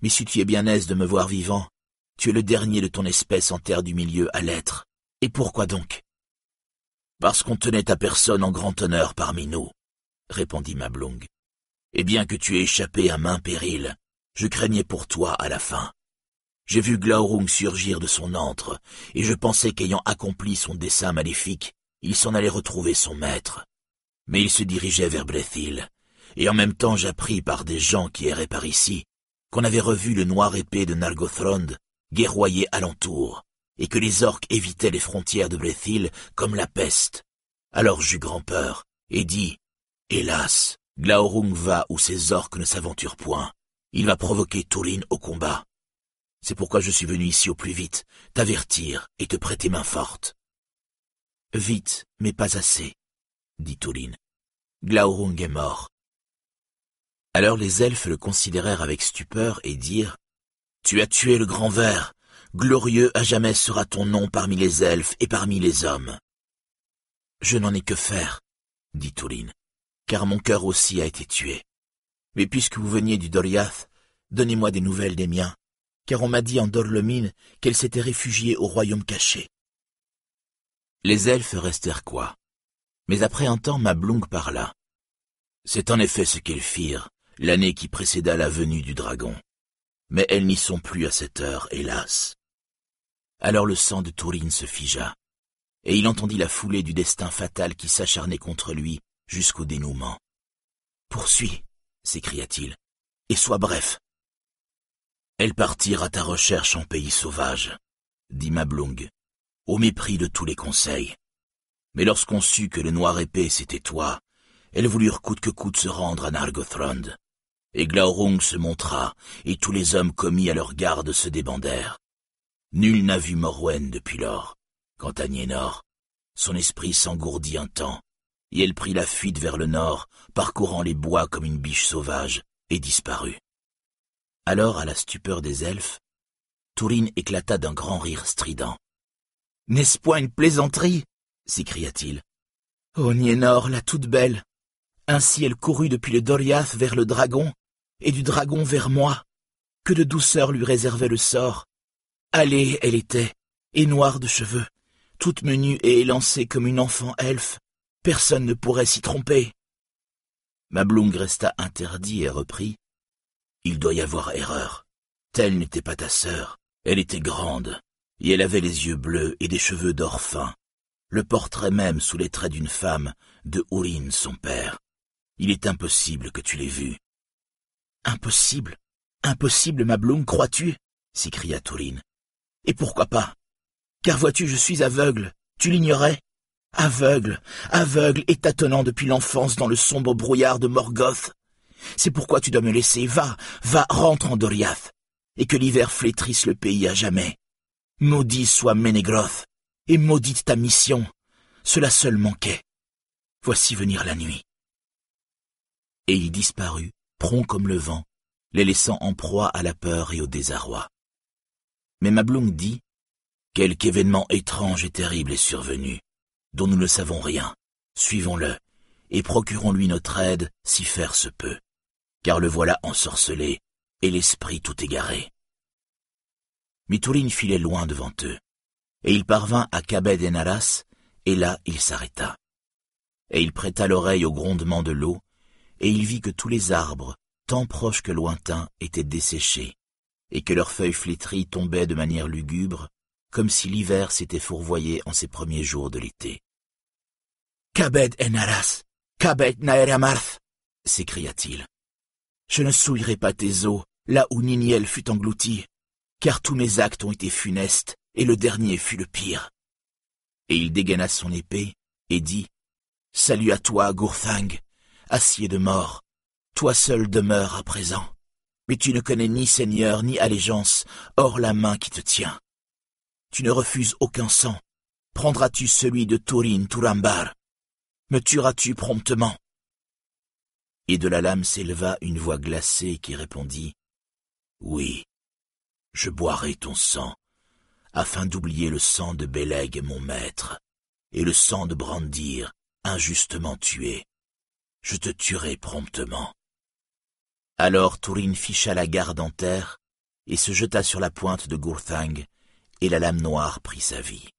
Mais si tu es bien aise de me voir vivant, tu es le dernier de ton espèce en terre du milieu à l'être. Et pourquoi donc? Parce qu'on tenait ta personne en grand honneur parmi nous, répondit Mablung. Et bien que tu aies échappé à main péril, je craignais pour toi à la fin. J'ai vu Glaurung surgir de son antre, et je pensais qu'ayant accompli son dessein maléfique, il s'en allait retrouver son maître. Mais il se dirigeait vers Brethil, et en même temps j'appris par des gens qui erraient par ici qu'on avait revu le noir épée de Nargothrond guerroyer alentour, et que les orques évitaient les frontières de Brethil comme la peste. Alors j'eus grand-peur, et dis, Hélas, Glaurung va où ses orques ne s'aventurent point. Il va provoquer Turin au combat. C'est pourquoi je suis venu ici au plus vite, t'avertir et te prêter main forte. Vite, mais pas assez, dit Touline. Glaurung est mort. Alors les elfes le considérèrent avec stupeur et dirent Tu as tué le grand ver, glorieux à jamais sera ton nom parmi les elfes et parmi les hommes. Je n'en ai que faire, dit Touline, car mon cœur aussi a été tué. Mais puisque vous veniez du Doriath, donnez-moi des nouvelles des miens, car on m'a dit en Dorlemine qu'elle s'était réfugiée au royaume caché. Les elfes restèrent quoi? Mais après un temps, Mablung parla. C'est en effet ce qu'elles firent, l'année qui précéda la venue du dragon. Mais elles n'y sont plus à cette heure, hélas. Alors le sang de Tourine se figea, et il entendit la foulée du destin fatal qui s'acharnait contre lui jusqu'au dénouement. Poursuis, s'écria-t-il, et sois bref. Elles partirent à ta recherche en pays sauvage, dit Mablung, au mépris de tous les conseils. Mais lorsqu'on sut que le noir épée c'était toi, elles voulurent coûte que coûte se rendre à Nargothrond. Et Glaurung se montra, et tous les hommes commis à leur garde se débandèrent. Nul n'a vu Morwen depuis lors. Quant à Nienor, son esprit s'engourdit un temps, et elle prit la fuite vers le nord, parcourant les bois comme une biche sauvage, et disparut. Alors, à la stupeur des elfes, Tourine éclata d'un grand rire strident. N'est-ce point une plaisanterie? s'écria-t-il. Oh Nienor, la toute belle Ainsi elle courut depuis le Doriath vers le dragon, et du dragon vers moi. Que de douceur lui réservait le sort. Allée elle était, et noire de cheveux, toute menue et élancée comme une enfant elfe. Personne ne pourrait s'y tromper. Mablung resta interdit et reprit. Il doit y avoir erreur. Telle n'était pas ta sœur. Elle était grande, et elle avait les yeux bleus et des cheveux d'or fin. Le portrait même sous les traits d'une femme, de Urine, son père. Il est impossible que tu l'aies vue. Impossible? Impossible, ma Bloom, crois-tu? s'écria Tourine. Et pourquoi pas? Car vois-tu, je suis aveugle. Tu l'ignorais? Aveugle, aveugle et tâtonnant depuis l'enfance dans le sombre brouillard de Morgoth. C'est pourquoi tu dois me laisser. Va, va, rentre en Doriath, et que l'hiver flétrisse le pays à jamais. Maudit soit Ménégroth, et maudite ta mission. Cela seul manquait. Voici venir la nuit. Et il disparut, prompt comme le vent, les laissant en proie à la peur et au désarroi. Mais Mablung dit, Quelque événement étrange et terrible est survenu, dont nous ne savons rien. Suivons-le, et procurons-lui notre aide si faire se peut, car le voilà ensorcelé, et l'esprit tout égaré. Miturin filait loin devant eux, et il parvint à Kabed et et là il s'arrêta. Et il prêta l'oreille au grondement de l'eau, et il vit que tous les arbres, tant proches que lointains, étaient desséchés, et que leurs feuilles flétries tombaient de manière lugubre, comme si l'hiver s'était fourvoyé en ces premiers jours de l'été. Kabed et Naras, Kabed Naeramarth, s'écria-t-il. Je ne souillerai pas tes eaux, là où Niniel fut englouti, car tous mes actes ont été funestes, et le dernier fut le pire. Et il dégaina son épée, et dit, Salut à toi, Gourthang, acier de mort, toi seul demeure à présent, mais tu ne connais ni seigneur ni allégeance, hors la main qui te tient. Tu ne refuses aucun sang, prendras-tu celui de Turin Turambar? Me tueras-tu promptement? Et de la lame s'éleva une voix glacée qui répondit, Oui, je boirai ton sang, afin d'oublier le sang de Béleg, mon maître, et le sang de Brandir, injustement tué. Je te tuerai promptement. Alors Turin ficha la garde en terre et se jeta sur la pointe de Gurthang, et la lame noire prit sa vie.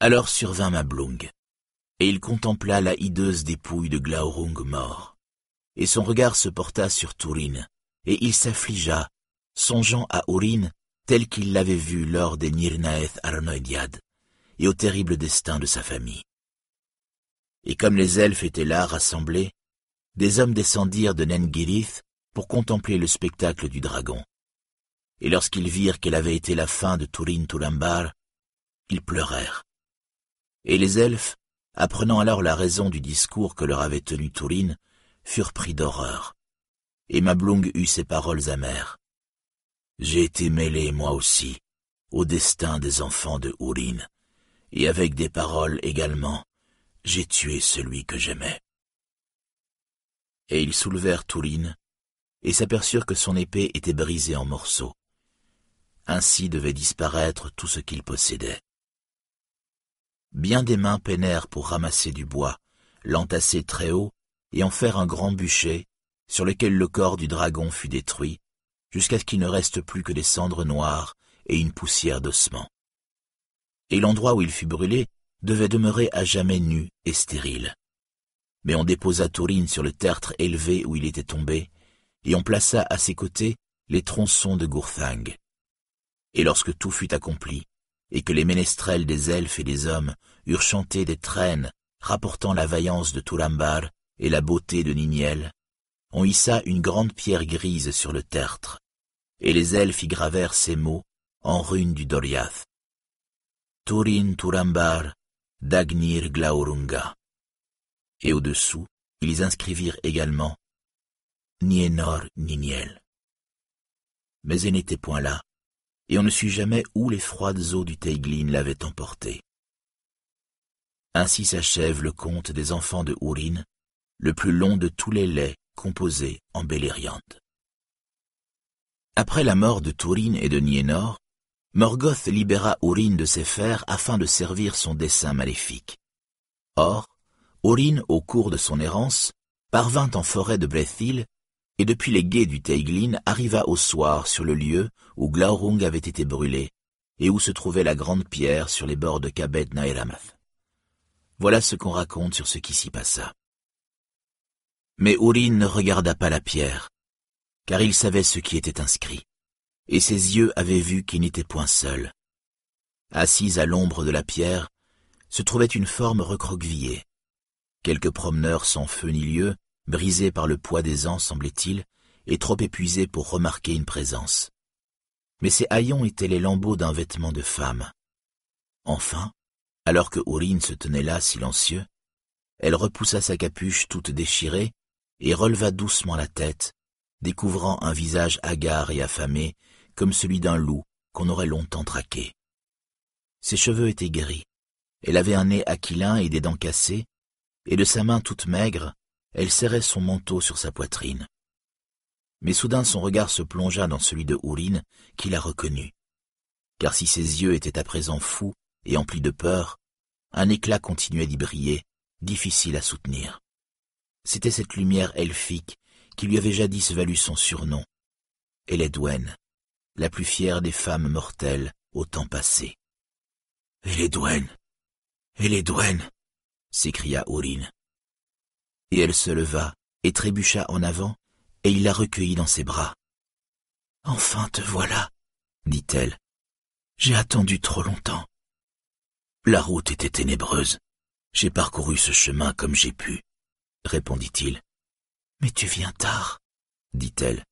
Alors survint Mablung, et il contempla la hideuse dépouille de Glaurung mort. Et son regard se porta sur Turin, et il s'affligea, songeant à Urin tel qu'il l'avait vu lors des Nirnaeth Arnoidiad, et au terrible destin de sa famille. Et comme les elfes étaient là rassemblés, des hommes descendirent de Nengirith pour contempler le spectacle du dragon. Et lorsqu'ils virent qu'elle avait été la fin de Turin Turambar, ils pleurèrent. Et les elfes, apprenant alors la raison du discours que leur avait tenu Turin, furent pris d'horreur. Et Mablung eut ces paroles amères. J'ai été mêlé, moi aussi, au destin des enfants de Urin, et avec des paroles également, j'ai tué celui que j'aimais. Et ils soulevèrent Turin, et s'aperçurent que son épée était brisée en morceaux. Ainsi devait disparaître tout ce qu'il possédait. Bien des mains peinèrent pour ramasser du bois, l'entasser très haut et en faire un grand bûcher, sur lequel le corps du dragon fut détruit, jusqu'à ce qu'il ne reste plus que des cendres noires et une poussière d'ossements. Et l'endroit où il fut brûlé devait demeurer à jamais nu et stérile. Mais on déposa Tourine sur le tertre élevé où il était tombé, et on plaça à ses côtés les tronçons de Gourthang. Et lorsque tout fut accompli, et que les ménestrels des elfes et des hommes eurent chanté des traînes rapportant la vaillance de Tulambar et la beauté de Niniel, on hissa une grande pierre grise sur le tertre, et les elfes y gravèrent ces mots en runes du Doriath. Turin Turambar, Dagnir Glaurunga. Et au-dessous, ils inscrivirent également Nienor Niniel. Mais elle n'était point là, et on ne sut jamais où les froides eaux du Teiglin l'avaient emporté. Ainsi s'achève le conte des enfants de Urin, le plus long de tous les laits composés en Beleriand. Après la mort de Turin et de Nienor, Morgoth libéra Urin de ses fers afin de servir son dessein maléfique. Or, Urin, au cours de son errance, parvint en forêt de Brethil, et depuis les guets du Teiglin arriva au soir sur le lieu où Glaurung avait été brûlé, et où se trouvait la grande pierre sur les bords de Kabed Naeramath. Voilà ce qu'on raconte sur ce qui s'y passa. Mais Urin ne regarda pas la pierre, car il savait ce qui était inscrit, et ses yeux avaient vu qu'il n'était point seul. Assise à l'ombre de la pierre, se trouvait une forme recroquevillée. Quelques promeneurs sans feu ni lieu, brisés par le poids des ans, semblait-il, et trop épuisés pour remarquer une présence. Mais ces haillons étaient les lambeaux d'un vêtement de femme. Enfin, alors que Aurine se tenait là, silencieux, elle repoussa sa capuche toute déchirée et releva doucement la tête, découvrant un visage hagard et affamé, comme celui d'un loup qu'on aurait longtemps traqué. Ses cheveux étaient gris, elle avait un nez aquilin et des dents cassées, et de sa main toute maigre, elle serrait son manteau sur sa poitrine. Mais soudain son regard se plongea dans celui de Ourine, qui la reconnut. Car si ses yeux étaient à présent fous et emplis de peur, un éclat continuait d'y briller, difficile à soutenir. C'était cette lumière elfique qui lui avait jadis valu son surnom. Eledwen, la plus fière des femmes mortelles au temps passé. Eledwen, Eledwen, s'écria Aurine. Et elle se leva et trébucha en avant, et il la recueillit dans ses bras. Enfin te voilà, dit-elle. J'ai attendu trop longtemps. La route était ténébreuse. J'ai parcouru ce chemin comme j'ai pu, répondit-il. Mais tu viens tard, dit-elle.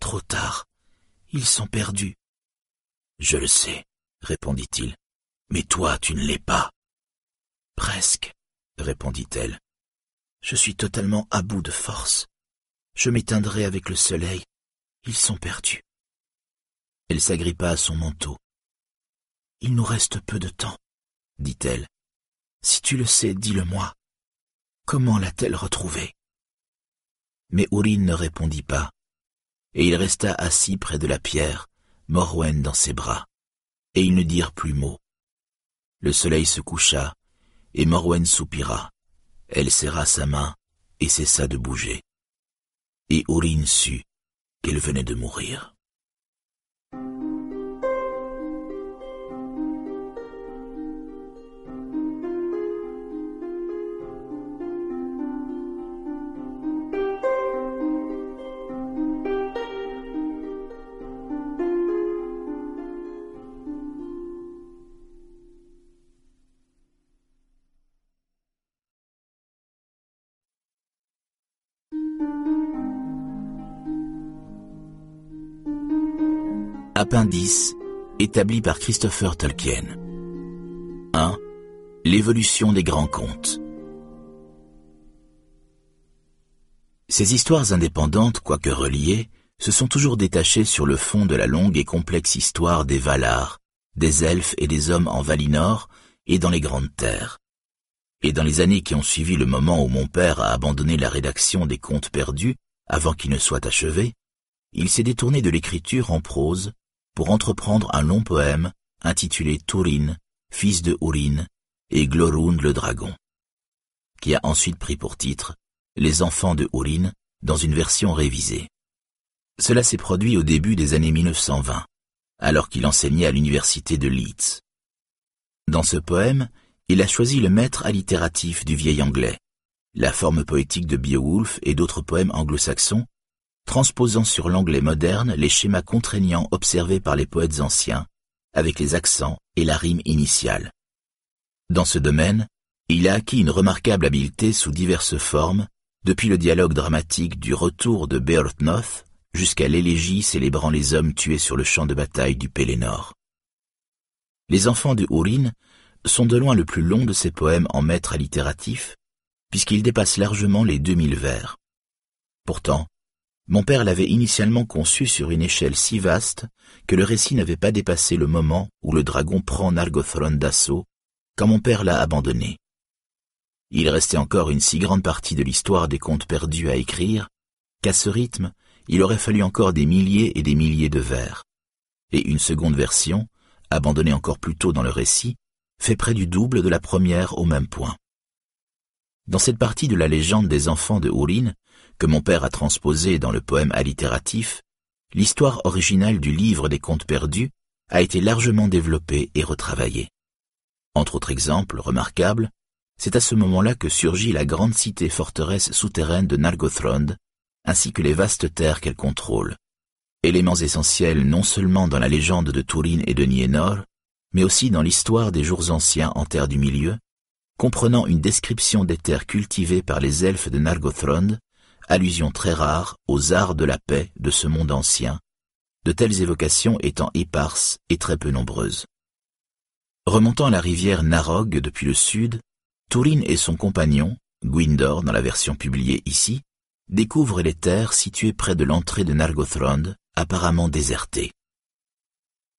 Trop tard. Ils sont perdus. Je le sais, répondit-il. Mais toi, tu ne l'es pas. Presque, répondit-elle. Je suis totalement à bout de force. Je m'éteindrai avec le soleil. Ils sont perdus. Elle s'agrippa à son manteau. Il nous reste peu de temps, dit-elle. Si tu le sais, dis-le-moi. Comment l'a-t-elle retrouvé Mais Ourine ne répondit pas, et il resta assis près de la pierre, Morwen dans ses bras, et ils ne dirent plus mot. Le soleil se coucha, et Morwen soupira. Elle serra sa main et cessa de bouger. Et Aurine sut qu'elle venait de mourir. Appendice établi par Christopher Tolkien. 1. L'évolution des grands contes. Ces histoires indépendantes, quoique reliées, se sont toujours détachées sur le fond de la longue et complexe histoire des Valar, des elfes et des hommes en Valinor et dans les grandes terres. Et dans les années qui ont suivi le moment où mon père a abandonné la rédaction des contes perdus avant qu'ils ne soient achevés, il s'est détourné de l'écriture en prose pour entreprendre un long poème intitulé Turin, fils de Urin, et Glorund le dragon, qui a ensuite pris pour titre Les enfants de Urin dans une version révisée. Cela s'est produit au début des années 1920, alors qu'il enseignait à l'université de Leeds. Dans ce poème, il a choisi le maître allitératif du vieil anglais, la forme poétique de Beowulf et d'autres poèmes anglo-saxons transposant sur l'anglais moderne les schémas contraignants observés par les poètes anciens, avec les accents et la rime initiale. Dans ce domaine, il a acquis une remarquable habileté sous diverses formes, depuis le dialogue dramatique du retour de Beorthnoth jusqu'à l'élégie célébrant les hommes tués sur le champ de bataille du Pélénor. Les enfants de Hourin sont de loin le plus long de ses poèmes en maître allitératif, puisqu'il dépasse largement les 2000 vers. Pourtant, mon père l'avait initialement conçu sur une échelle si vaste que le récit n'avait pas dépassé le moment où le dragon prend Nargothrond d'assaut, quand mon père l'a abandonné. Il restait encore une si grande partie de l'histoire des contes perdus à écrire, qu'à ce rythme, il aurait fallu encore des milliers et des milliers de vers. Et une seconde version, abandonnée encore plus tôt dans le récit, fait près du double de la première au même point. Dans cette partie de la légende des enfants de Hourin, que mon père a transposé dans le poème allitératif, l'histoire originale du livre des contes perdus a été largement développée et retravaillée. Entre autres exemples remarquables, c'est à ce moment-là que surgit la grande cité forteresse souterraine de Nargothrond, ainsi que les vastes terres qu'elle contrôle. Éléments essentiels non seulement dans la légende de Turin et de Nienor, mais aussi dans l'histoire des jours anciens en terre du milieu, comprenant une description des terres cultivées par les elfes de Nargothrond allusion très rare aux arts de la paix de ce monde ancien, de telles évocations étant éparses et très peu nombreuses. Remontant la rivière Narog depuis le sud, Turin et son compagnon, Gwindor dans la version publiée ici, découvrent les terres situées près de l'entrée de Nargothrond, apparemment désertées.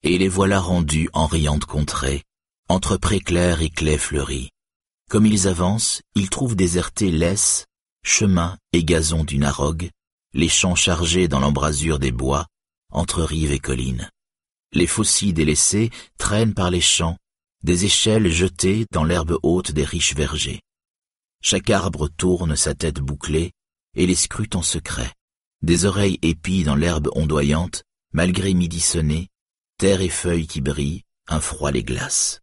Et les voilà rendus en riante contrée, entre prés clairs et claies fleuris. Comme ils avancent, ils trouvent désertés l'Es, chemin et gazon du Narog, les champs chargés dans l'embrasure des bois, entre rives et collines. Les faucilles délaissées traînent par les champs, des échelles jetées dans l'herbe haute des riches vergers. Chaque arbre tourne sa tête bouclée et les scrute en secret. Des oreilles épient dans l'herbe ondoyante, malgré midi sonné, terre et feuilles qui brillent, un froid les glace.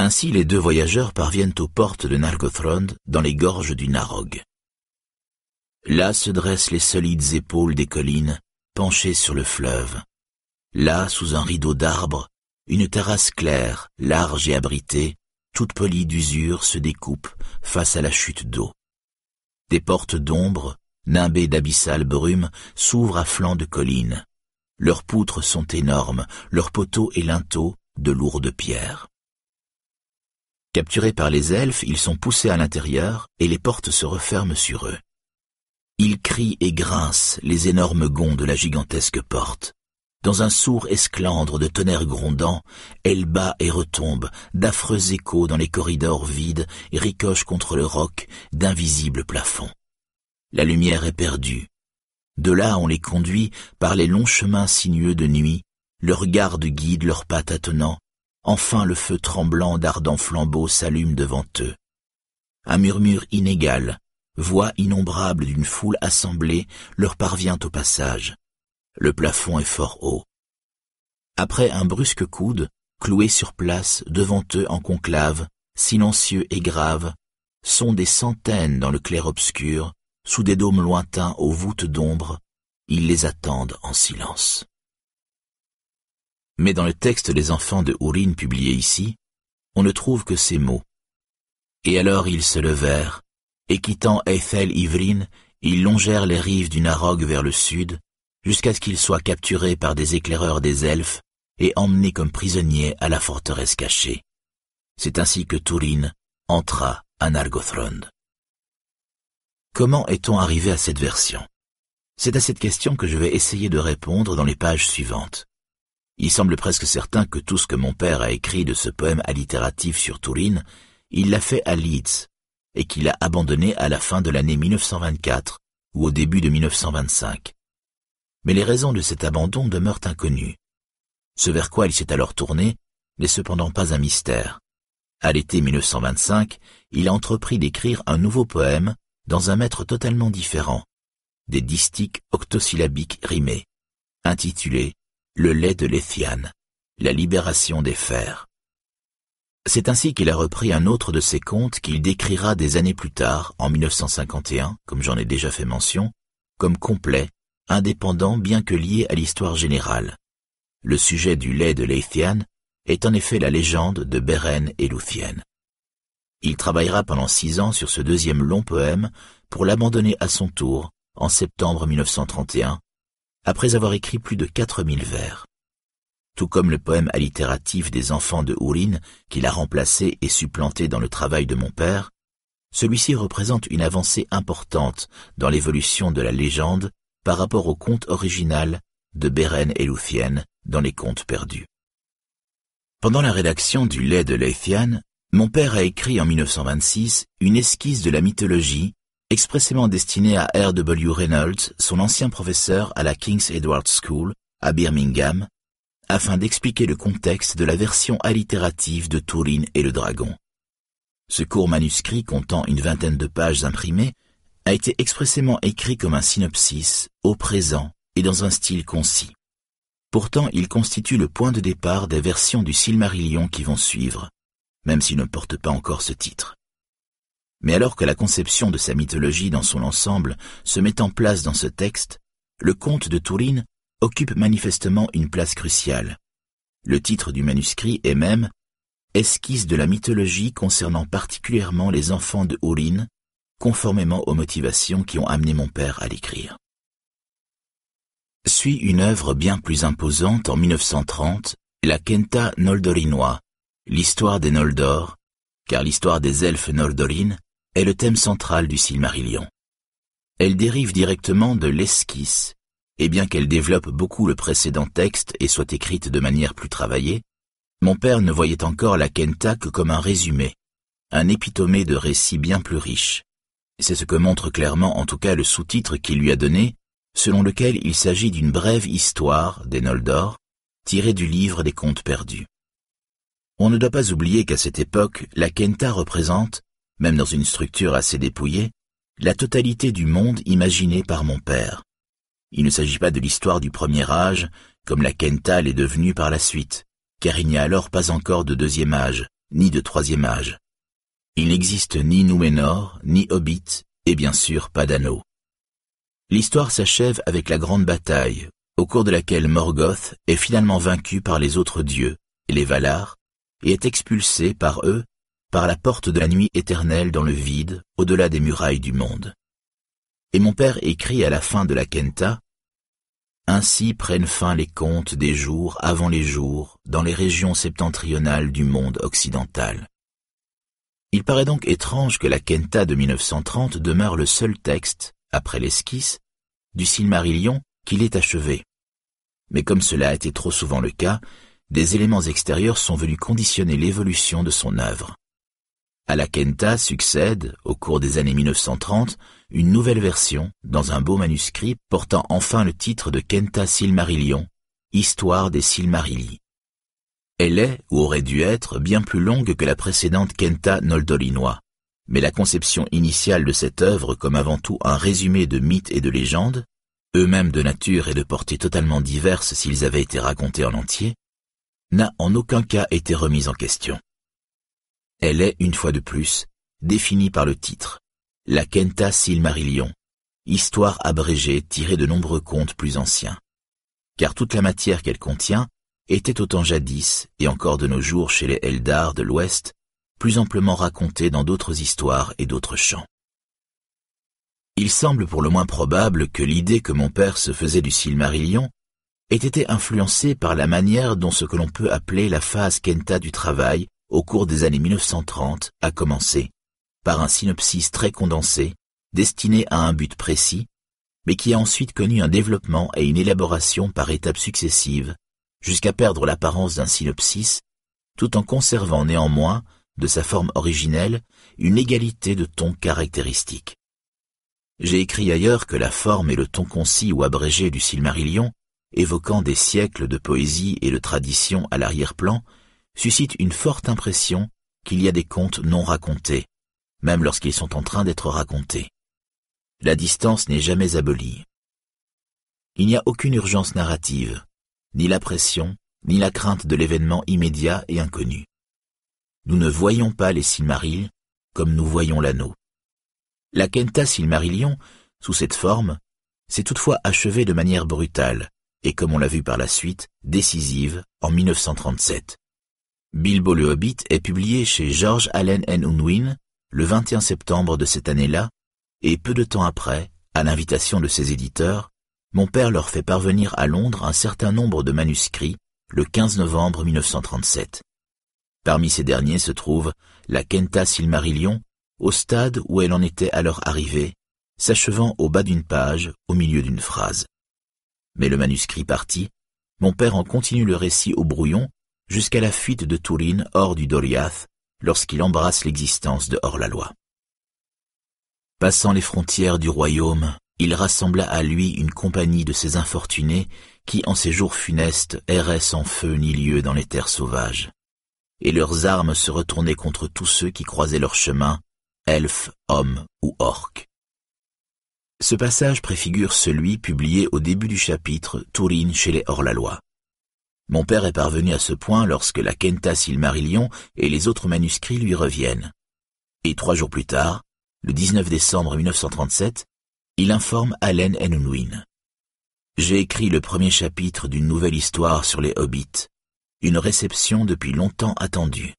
Ainsi les deux voyageurs parviennent aux portes de Nargothrond dans les gorges du Narog. Là se dressent les solides épaules des collines, penchées sur le fleuve. Là, sous un rideau d'arbres, une terrasse claire, large et abritée, toute polie d'usure, se découpe face à la chute d'eau. Des portes d'ombre, nimbées d'abyssales brumes, s'ouvrent à flanc de collines. Leurs poutres sont énormes, leurs poteaux et linteaux de lourdes pierres. Capturés par les elfes, ils sont poussés à l'intérieur et les portes se referment sur eux. Ils crient et grincent les énormes gonds de la gigantesque porte. Dans un sourd esclandre de tonnerre grondant, elle bat et retombe, d'affreux échos dans les corridors vides et ricoche contre le roc d'invisibles plafonds. La lumière est perdue. De là on les conduit par les longs chemins sinueux de nuit, leurs gardes guident leurs pas tâtonnants, Enfin le feu tremblant d'ardents flambeaux s'allume devant eux. Un murmure inégal, voix innombrable d'une foule assemblée leur parvient au passage. Le plafond est fort haut. Après un brusque coude, cloué sur place devant eux en conclave, silencieux et grave, sont des centaines dans le clair-obscur, sous des dômes lointains aux voûtes d'ombre, ils les attendent en silence. Mais dans le texte des enfants de Hourine publié ici, on ne trouve que ces mots. Et alors ils se levèrent, et quittant Ethel Ivrin, ils longèrent les rives du Narog vers le sud, jusqu'à ce qu'ils soient capturés par des éclaireurs des elfes et emmenés comme prisonniers à la forteresse cachée. C'est ainsi que Tourine entra à Nargothrond. Comment est-on arrivé à cette version? C'est à cette question que je vais essayer de répondre dans les pages suivantes. Il semble presque certain que tout ce que mon père a écrit de ce poème allitératif sur Tourine, il l'a fait à Leeds, et qu'il a abandonné à la fin de l'année 1924 ou au début de 1925. Mais les raisons de cet abandon demeurent inconnues. Ce vers quoi il s'est alors tourné n'est cependant pas un mystère. À l'été 1925, il a entrepris d'écrire un nouveau poème dans un maître totalement différent, des distiques octosyllabiques rimés, intitulé le lait de l'Ethiane, la libération des fers. C'est ainsi qu'il a repris un autre de ses contes qu'il décrira des années plus tard, en 1951, comme j'en ai déjà fait mention, comme complet, indépendant bien que lié à l'histoire générale. Le sujet du lait de l'Ethiane est en effet la légende de Beren et Luthien. Il travaillera pendant six ans sur ce deuxième long poème pour l'abandonner à son tour en septembre 1931 après avoir écrit plus de 4000 vers. Tout comme le poème allitératif des enfants de Hourine, qu'il a remplacé et supplanté dans le travail de mon père, celui-ci représente une avancée importante dans l'évolution de la légende par rapport au conte original de Beren et Luthien dans les contes perdus. Pendant la rédaction du lait de Leithian, mon père a écrit en 1926 une esquisse de la mythologie expressément destiné à R. W. Reynolds, son ancien professeur à la King's Edward School, à Birmingham, afin d'expliquer le contexte de la version allitérative de Tourine et le Dragon. Ce court manuscrit comptant une vingtaine de pages imprimées a été expressément écrit comme un synopsis, au présent et dans un style concis. Pourtant, il constitue le point de départ des versions du Silmarillion qui vont suivre, même s'il ne porte pas encore ce titre. Mais alors que la conception de sa mythologie dans son ensemble se met en place dans ce texte, le conte de Tourine occupe manifestement une place cruciale. Le titre du manuscrit est même Esquisse de la mythologie concernant particulièrement les enfants de Hourine, conformément aux motivations qui ont amené mon père à l'écrire. Suit une œuvre bien plus imposante en 1930, la Kenta Noldorinois, l'histoire des Noldor, car l'histoire des elfes Noldorines est le thème central du Silmarillion. Elle dérive directement de l'esquisse, et bien qu'elle développe beaucoup le précédent texte et soit écrite de manière plus travaillée, mon père ne voyait encore la Kenta que comme un résumé, un épitomé de récits bien plus riches. C'est ce que montre clairement en tout cas le sous-titre qu'il lui a donné, selon lequel il s'agit d'une brève histoire des Noldor, tirée du livre des contes perdus. On ne doit pas oublier qu'à cette époque, la Kenta représente, même dans une structure assez dépouillée, la totalité du monde imaginé par mon père. Il ne s'agit pas de l'histoire du premier âge, comme la Kenta l'est devenue par la suite, car il n'y a alors pas encore de deuxième âge, ni de troisième âge. Il n'existe ni Númenor, ni Hobbit, et bien sûr pas d'anneau. L'histoire s'achève avec la grande bataille, au cours de laquelle Morgoth est finalement vaincu par les autres dieux, les Valar, et est expulsé par eux par la porte de la nuit éternelle dans le vide, au-delà des murailles du monde. Et mon père écrit à la fin de la Kenta, Ainsi prennent fin les contes des jours avant les jours dans les régions septentrionales du monde occidental. Il paraît donc étrange que la Kenta de 1930 demeure le seul texte, après l'esquisse, du Silmarillion qu'il ait achevé. Mais comme cela a été trop souvent le cas, des éléments extérieurs sont venus conditionner l'évolution de son œuvre. À la Kenta succède, au cours des années 1930, une nouvelle version, dans un beau manuscrit portant enfin le titre de Kenta Silmarillion, Histoire des Silmarilli. Elle est, ou aurait dû être, bien plus longue que la précédente Kenta Noldorinois, mais la conception initiale de cette œuvre comme avant tout un résumé de mythes et de légendes, eux-mêmes de nature et de portée totalement diverses s'ils avaient été racontés en entier, n'a en aucun cas été remise en question. Elle est, une fois de plus, définie par le titre, la Kenta Silmarillion, histoire abrégée tirée de nombreux contes plus anciens. Car toute la matière qu'elle contient était autant jadis, et encore de nos jours chez les Eldar de l'Ouest, plus amplement racontée dans d'autres histoires et d'autres chants. Il semble pour le moins probable que l'idée que mon père se faisait du Silmarillion ait été influencée par la manière dont ce que l'on peut appeler la phase Kenta du travail au cours des années 1930, a commencé par un synopsis très condensé, destiné à un but précis, mais qui a ensuite connu un développement et une élaboration par étapes successives, jusqu'à perdre l'apparence d'un synopsis, tout en conservant néanmoins, de sa forme originelle, une égalité de ton caractéristique. J'ai écrit ailleurs que la forme et le ton concis ou abrégé du Silmarillion, évoquant des siècles de poésie et de tradition à l'arrière-plan, suscite une forte impression qu'il y a des contes non racontés, même lorsqu'ils sont en train d'être racontés. La distance n'est jamais abolie. Il n'y a aucune urgence narrative, ni la pression, ni la crainte de l'événement immédiat et inconnu. Nous ne voyons pas les Silmarils comme nous voyons l'anneau. La Kenta Silmarillion, sous cette forme, s'est toutefois achevée de manière brutale, et comme on l'a vu par la suite, décisive, en 1937. Bilbo le Hobbit est publié chez George Allen N. Unwin le 21 septembre de cette année-là, et peu de temps après, à l'invitation de ses éditeurs, mon père leur fait parvenir à Londres un certain nombre de manuscrits le 15 novembre 1937. Parmi ces derniers se trouve la Kenta Silmarillion, au stade où elle en était alors arrivée, s'achevant au bas d'une page, au milieu d'une phrase. Mais le manuscrit parti, mon père en continue le récit au brouillon jusqu'à la fuite de Tourine hors du Doriath, lorsqu'il embrasse l'existence de hors-la-loi. Passant les frontières du royaume, il rassembla à lui une compagnie de ces infortunés qui, en ces jours funestes, erraient sans feu ni lieu dans les terres sauvages. Et leurs armes se retournaient contre tous ceux qui croisaient leur chemin, elfes, hommes ou orques. Ce passage préfigure celui publié au début du chapitre Tourine chez les hors-la-loi. Mon père est parvenu à ce point lorsque la Kenta Silmarillion et les autres manuscrits lui reviennent. Et trois jours plus tard, le 19 décembre 1937, il informe Allen Unwin. J'ai écrit le premier chapitre d'une nouvelle histoire sur les hobbits, une réception depuis longtemps attendue.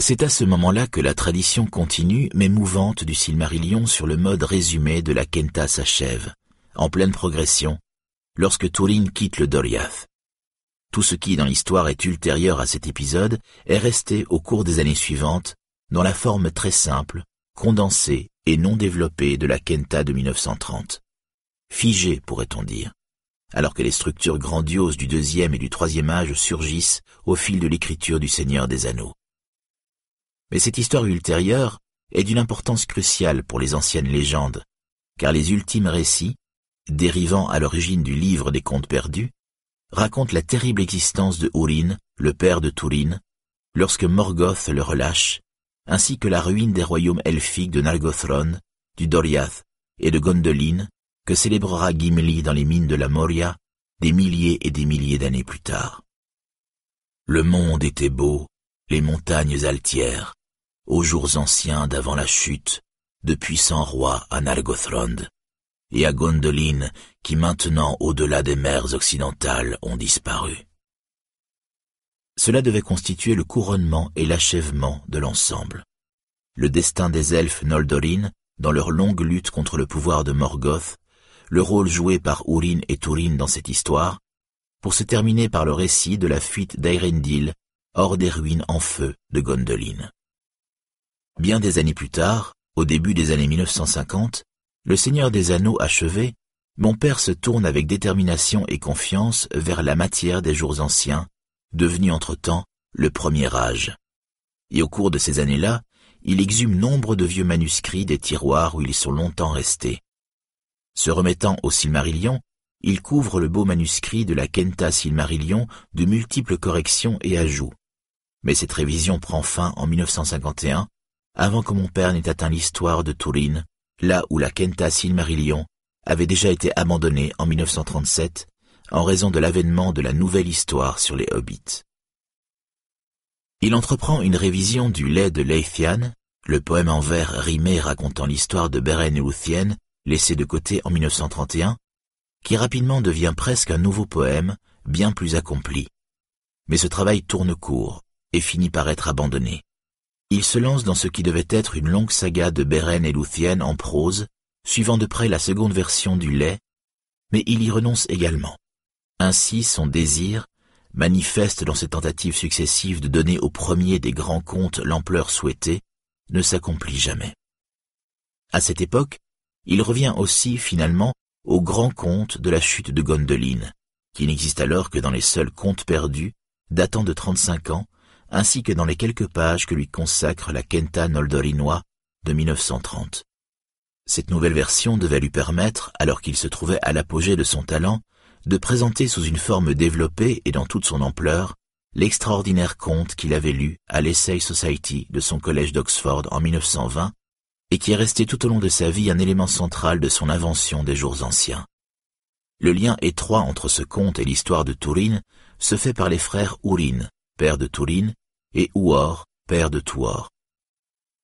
C'est à ce moment-là que la tradition continue mais mouvante du Silmarillion sur le mode résumé de la Kenta s'achève, en pleine progression, lorsque Turin quitte le Doriath. Tout ce qui, dans l'histoire, est ultérieur à cet épisode est resté au cours des années suivantes dans la forme très simple, condensée et non développée de la Kenta de 1930. Figée, pourrait-on dire, alors que les structures grandioses du deuxième et du troisième âge surgissent au fil de l'écriture du Seigneur des Anneaux. Mais cette histoire ultérieure, est d'une importance cruciale pour les anciennes légendes, car les ultimes récits, dérivant à l'origine du livre des contes perdus, racontent la terrible existence de Urin, le père de Turin, lorsque Morgoth le relâche, ainsi que la ruine des royaumes elfiques de Nargothrond, du Doriath et de Gondolin, que célébrera Gimli dans les mines de la Moria des milliers et des milliers d'années plus tard. Le monde était beau, les montagnes altières, aux jours anciens d'avant la chute, de puissants rois à Nargothrond, et à Gondolin qui maintenant au-delà des mers occidentales ont disparu. Cela devait constituer le couronnement et l'achèvement de l'ensemble. Le destin des elfes Noldorin, dans leur longue lutte contre le pouvoir de Morgoth, le rôle joué par Urin et Turin dans cette histoire, pour se terminer par le récit de la fuite d'Aerendil hors des ruines en feu de Gondolin. Bien des années plus tard, au début des années 1950, le Seigneur des Anneaux achevé, mon père se tourne avec détermination et confiance vers la matière des jours anciens, devenu entre-temps le premier âge. Et au cours de ces années-là, il exhume nombre de vieux manuscrits des tiroirs où ils sont longtemps restés. Se remettant au Silmarillion, il couvre le beau manuscrit de la Kenta Silmarillion de multiples corrections et ajouts. Mais cette révision prend fin en 1951, avant que mon père n'ait atteint l'histoire de Turin, là où la Kenta Silmarillion avait déjà été abandonnée en 1937 en raison de l'avènement de la nouvelle histoire sur les hobbits. Il entreprend une révision du lait de Leithian, le poème en vers rimé racontant l'histoire de Beren et Luthien, laissé de côté en 1931, qui rapidement devient presque un nouveau poème, bien plus accompli. Mais ce travail tourne court et finit par être abandonné. Il se lance dans ce qui devait être une longue saga de Beren et Luthien en prose, suivant de près la seconde version du lait, mais il y renonce également. Ainsi son désir, manifeste dans ses tentatives successives de donner au premier des grands contes l'ampleur souhaitée, ne s'accomplit jamais. À cette époque, il revient aussi finalement au grand conte de la chute de Gondolin, qui n'existe alors que dans les seuls contes perdus, datant de 35 ans, ainsi que dans les quelques pages que lui consacre la Kenta Noldorinois de 1930. Cette nouvelle version devait lui permettre, alors qu'il se trouvait à l'apogée de son talent, de présenter sous une forme développée et dans toute son ampleur l'extraordinaire conte qu'il avait lu à l'Essay Society de son collège d'Oxford en 1920 et qui est resté tout au long de sa vie un élément central de son invention des jours anciens. Le lien étroit entre ce conte et l'histoire de Turin se fait par les frères Urin, père de Turin, et Uor, père de Tuor.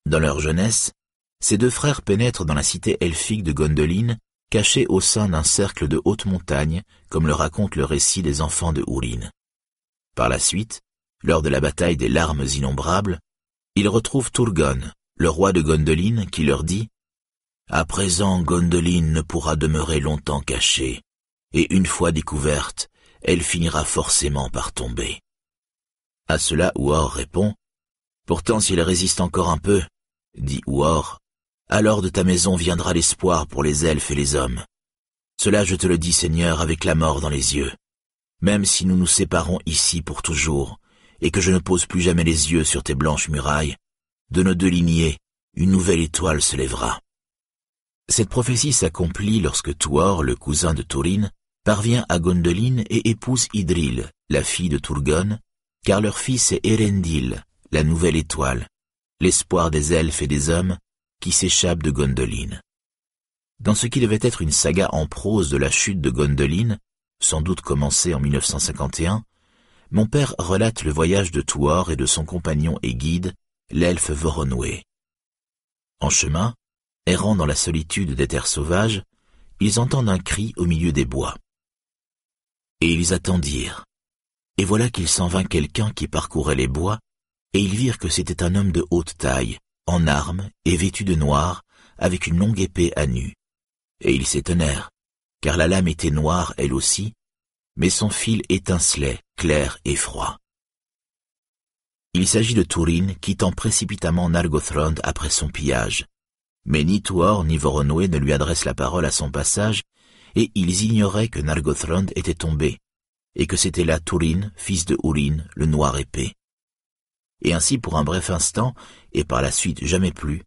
Dans leur jeunesse, ces deux frères pénètrent dans la cité elfique de Gondolin caché au sein d'un cercle de hautes montagnes, comme le raconte le récit des enfants de Ourin. Par la suite, lors de la bataille des larmes innombrables, ils retrouvent Turgon, le roi de Gondolin, qui leur dit « À présent, Gondolin ne pourra demeurer longtemps cachée, et une fois découverte, elle finira forcément par tomber. » À cela, Ouor répond « Pourtant, s'il résiste encore un peu, dit Ouor, alors de ta maison viendra l'espoir pour les elfes et les hommes. Cela je te le dis, Seigneur, avec la mort dans les yeux. Même si nous nous séparons ici pour toujours, et que je ne pose plus jamais les yeux sur tes blanches murailles, de nos deux lignées, une nouvelle étoile se lèvera. Cette prophétie s'accomplit lorsque Tuor, le cousin de Turin, parvient à Gondolin et épouse Idril, la fille de Turgon, car leur fils est Erendil, la nouvelle étoile, l'espoir des elfes et des hommes, qui s'échappe de Gondolin. Dans ce qui devait être une saga en prose de la chute de Gondolin, sans doute commencée en 1951, mon père relate le voyage de Tuor et de son compagnon et guide, l'elfe Voronwe. En chemin, errant dans la solitude des terres sauvages, ils entendent un cri au milieu des bois. Et ils attendirent. Et voilà qu'il s'en vint quelqu'un qui parcourait les bois, et ils virent que c'était un homme de haute taille, en armes et vêtu de noir, avec une longue épée à nu. Et ils s'étonnèrent, car la lame était noire elle aussi, mais son fil étincelait, clair et froid. Il s'agit de Turin quittant précipitamment Nargothrond après son pillage. Mais ni Tuor ni Voronoi ne lui adressent la parole à son passage, et ils ignoraient que Nargothrond était tombé, et que c'était là Turin, fils de Urin, le noir épée et ainsi pour un bref instant, et par la suite jamais plus,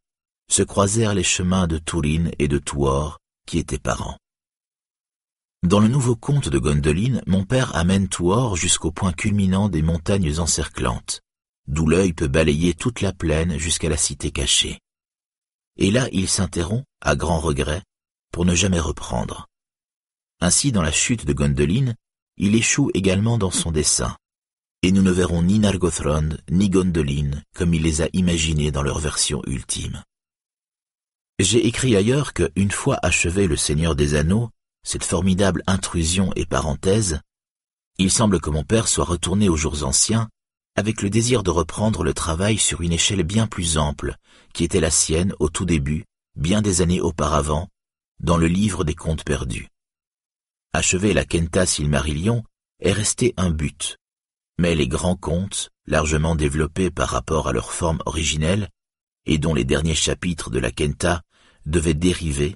se croisèrent les chemins de Tourine et de Touor, qui étaient parents. Dans le nouveau conte de Gondoline, mon père amène Touor jusqu'au point culminant des montagnes encerclantes, d'où l'œil peut balayer toute la plaine jusqu'à la cité cachée. Et là il s'interrompt, à grand regret, pour ne jamais reprendre. Ainsi, dans la chute de Gondoline, il échoue également dans son dessin, et nous ne verrons ni Nargothrond ni Gondoline comme il les a imaginés dans leur version ultime. J'ai écrit ailleurs que, une fois achevé le Seigneur des Anneaux, cette formidable intrusion et parenthèse, il semble que mon père soit retourné aux jours anciens avec le désir de reprendre le travail sur une échelle bien plus ample, qui était la sienne au tout début, bien des années auparavant, dans le livre des contes perdus. Achever la Kenta Silmarillion est resté un but, mais les grands contes, largement développés par rapport à leur forme originelle, et dont les derniers chapitres de la Kenta devaient dériver,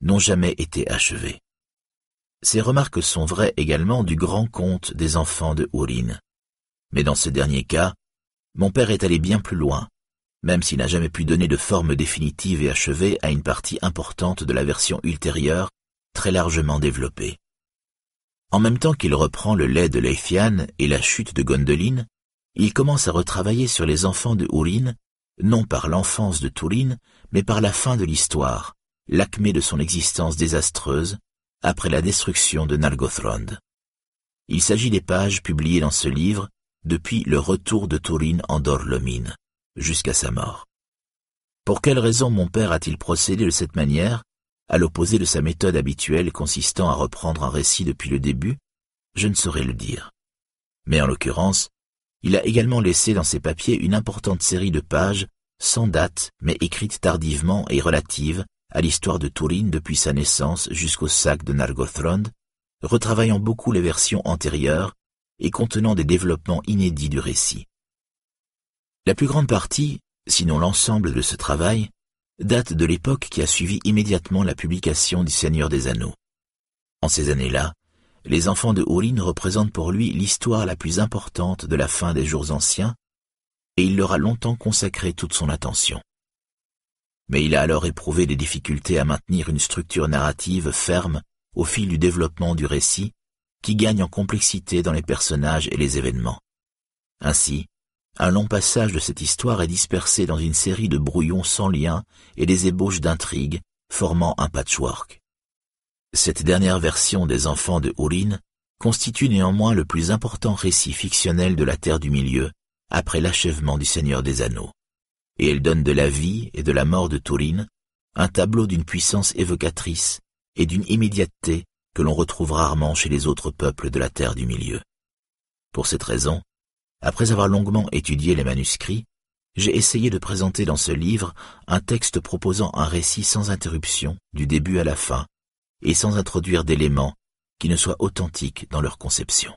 n'ont jamais été achevés. Ces remarques sont vraies également du grand conte des enfants de Urin. Mais dans ce dernier cas, mon père est allé bien plus loin, même s'il n'a jamais pu donner de forme définitive et achevée à une partie importante de la version ultérieure, très largement développée. En même temps qu'il reprend le lait de Leithian et la chute de Gondoline, il commence à retravailler sur les enfants de Urin, non par l'enfance de Tourine, mais par la fin de l'histoire, l'acmé de son existence désastreuse, après la destruction de Nargothrond. Il s'agit des pages publiées dans ce livre depuis le retour de Tourine en Dorlomine, jusqu'à sa mort. Pour quelle raison mon père a-t-il procédé de cette manière? À l'opposé de sa méthode habituelle consistant à reprendre un récit depuis le début, je ne saurais le dire. Mais en l'occurrence, il a également laissé dans ses papiers une importante série de pages, sans date, mais écrites tardivement et relatives à l'histoire de Tourine depuis sa naissance jusqu'au sac de Nargothrond, retravaillant beaucoup les versions antérieures et contenant des développements inédits du récit. La plus grande partie, sinon l'ensemble de ce travail, date de l'époque qui a suivi immédiatement la publication du Seigneur des Anneaux. En ces années-là, les enfants de Hourin représentent pour lui l'histoire la plus importante de la fin des jours anciens, et il leur a longtemps consacré toute son attention. Mais il a alors éprouvé des difficultés à maintenir une structure narrative ferme au fil du développement du récit, qui gagne en complexité dans les personnages et les événements. Ainsi, un long passage de cette histoire est dispersé dans une série de brouillons sans lien et des ébauches d'intrigues, formant un patchwork. Cette dernière version des Enfants de Hourin constitue néanmoins le plus important récit fictionnel de la Terre du Milieu après l'achèvement du Seigneur des Anneaux, et elle donne de la vie et de la mort de Tourine un tableau d'une puissance évocatrice et d'une immédiateté que l'on retrouve rarement chez les autres peuples de la Terre du Milieu. Pour cette raison, après avoir longuement étudié les manuscrits, j'ai essayé de présenter dans ce livre un texte proposant un récit sans interruption, du début à la fin, et sans introduire d'éléments qui ne soient authentiques dans leur conception.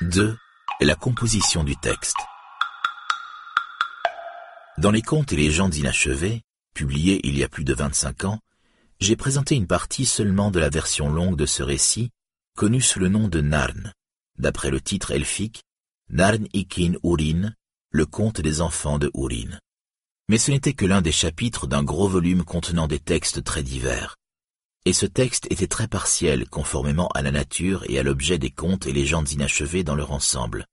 Deux, La composition du texte. Dans les contes et légendes inachevées, publiés il y a plus de 25 ans, j'ai présenté une partie seulement de la version longue de ce récit, connue sous le nom de Narn, d'après le titre elfique Narn Ikin Urin, le conte des enfants de Urin. Mais ce n'était que l'un des chapitres d'un gros volume contenant des textes très divers. Et ce texte était très partiel conformément à la nature et à l'objet des contes et légendes inachevées dans leur ensemble.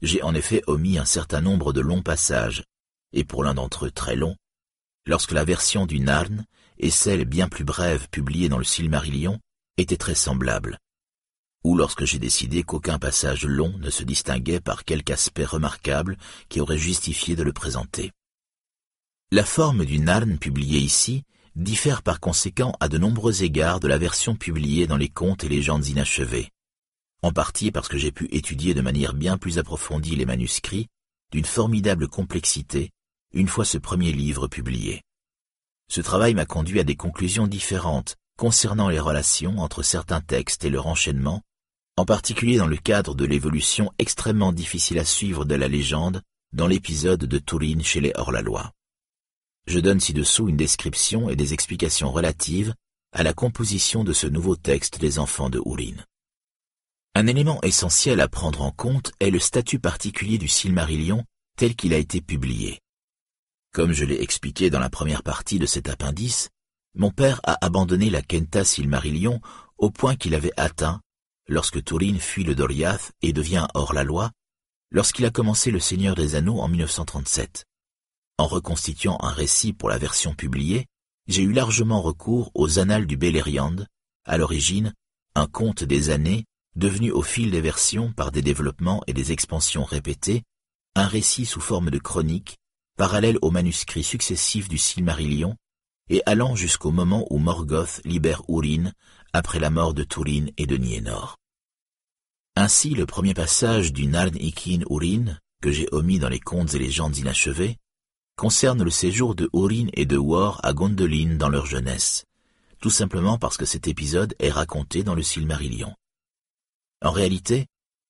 J'ai en effet omis un certain nombre de longs passages, et pour l'un d'entre eux très long, lorsque la version du Narn et celle bien plus brève publiée dans le Silmarillion était très semblable, ou lorsque j'ai décidé qu'aucun passage long ne se distinguait par quelque aspect remarquable qui aurait justifié de le présenter. La forme du Narn publié ici diffère par conséquent à de nombreux égards de la version publiée dans les contes et légendes inachevées, en partie parce que j'ai pu étudier de manière bien plus approfondie les manuscrits, d'une formidable complexité, une fois ce premier livre publié. Ce travail m'a conduit à des conclusions différentes concernant les relations entre certains textes et leur enchaînement, en particulier dans le cadre de l'évolution extrêmement difficile à suivre de la légende dans l'épisode de Tourine chez les hors-la-loi. Je donne ci-dessous une description et des explications relatives à la composition de ce nouveau texte des enfants de Hourine. Un élément essentiel à prendre en compte est le statut particulier du Silmarillion tel qu'il a été publié. Comme je l'ai expliqué dans la première partie de cet appendice, mon père a abandonné la Kenta Silmarillion au point qu'il avait atteint, lorsque Turin fuit le Doriath et devient hors-la-loi, lorsqu'il a commencé Le Seigneur des Anneaux en 1937. En reconstituant un récit pour la version publiée, j'ai eu largement recours aux Annales du Beleriand, à l'origine, un conte des années, devenu au fil des versions par des développements et des expansions répétées, un récit sous forme de chronique, parallèle aux manuscrits successifs du Silmarillion, et allant jusqu'au moment où Morgoth libère Úrin après la mort de Túrin et de Nienor. Ainsi, le premier passage du Narn Ikin Úrin, que j'ai omis dans les contes et légendes inachevées, concerne le séjour de Úrin et de War à Gondolin dans leur jeunesse, tout simplement parce que cet épisode est raconté dans le Silmarillion. En réalité,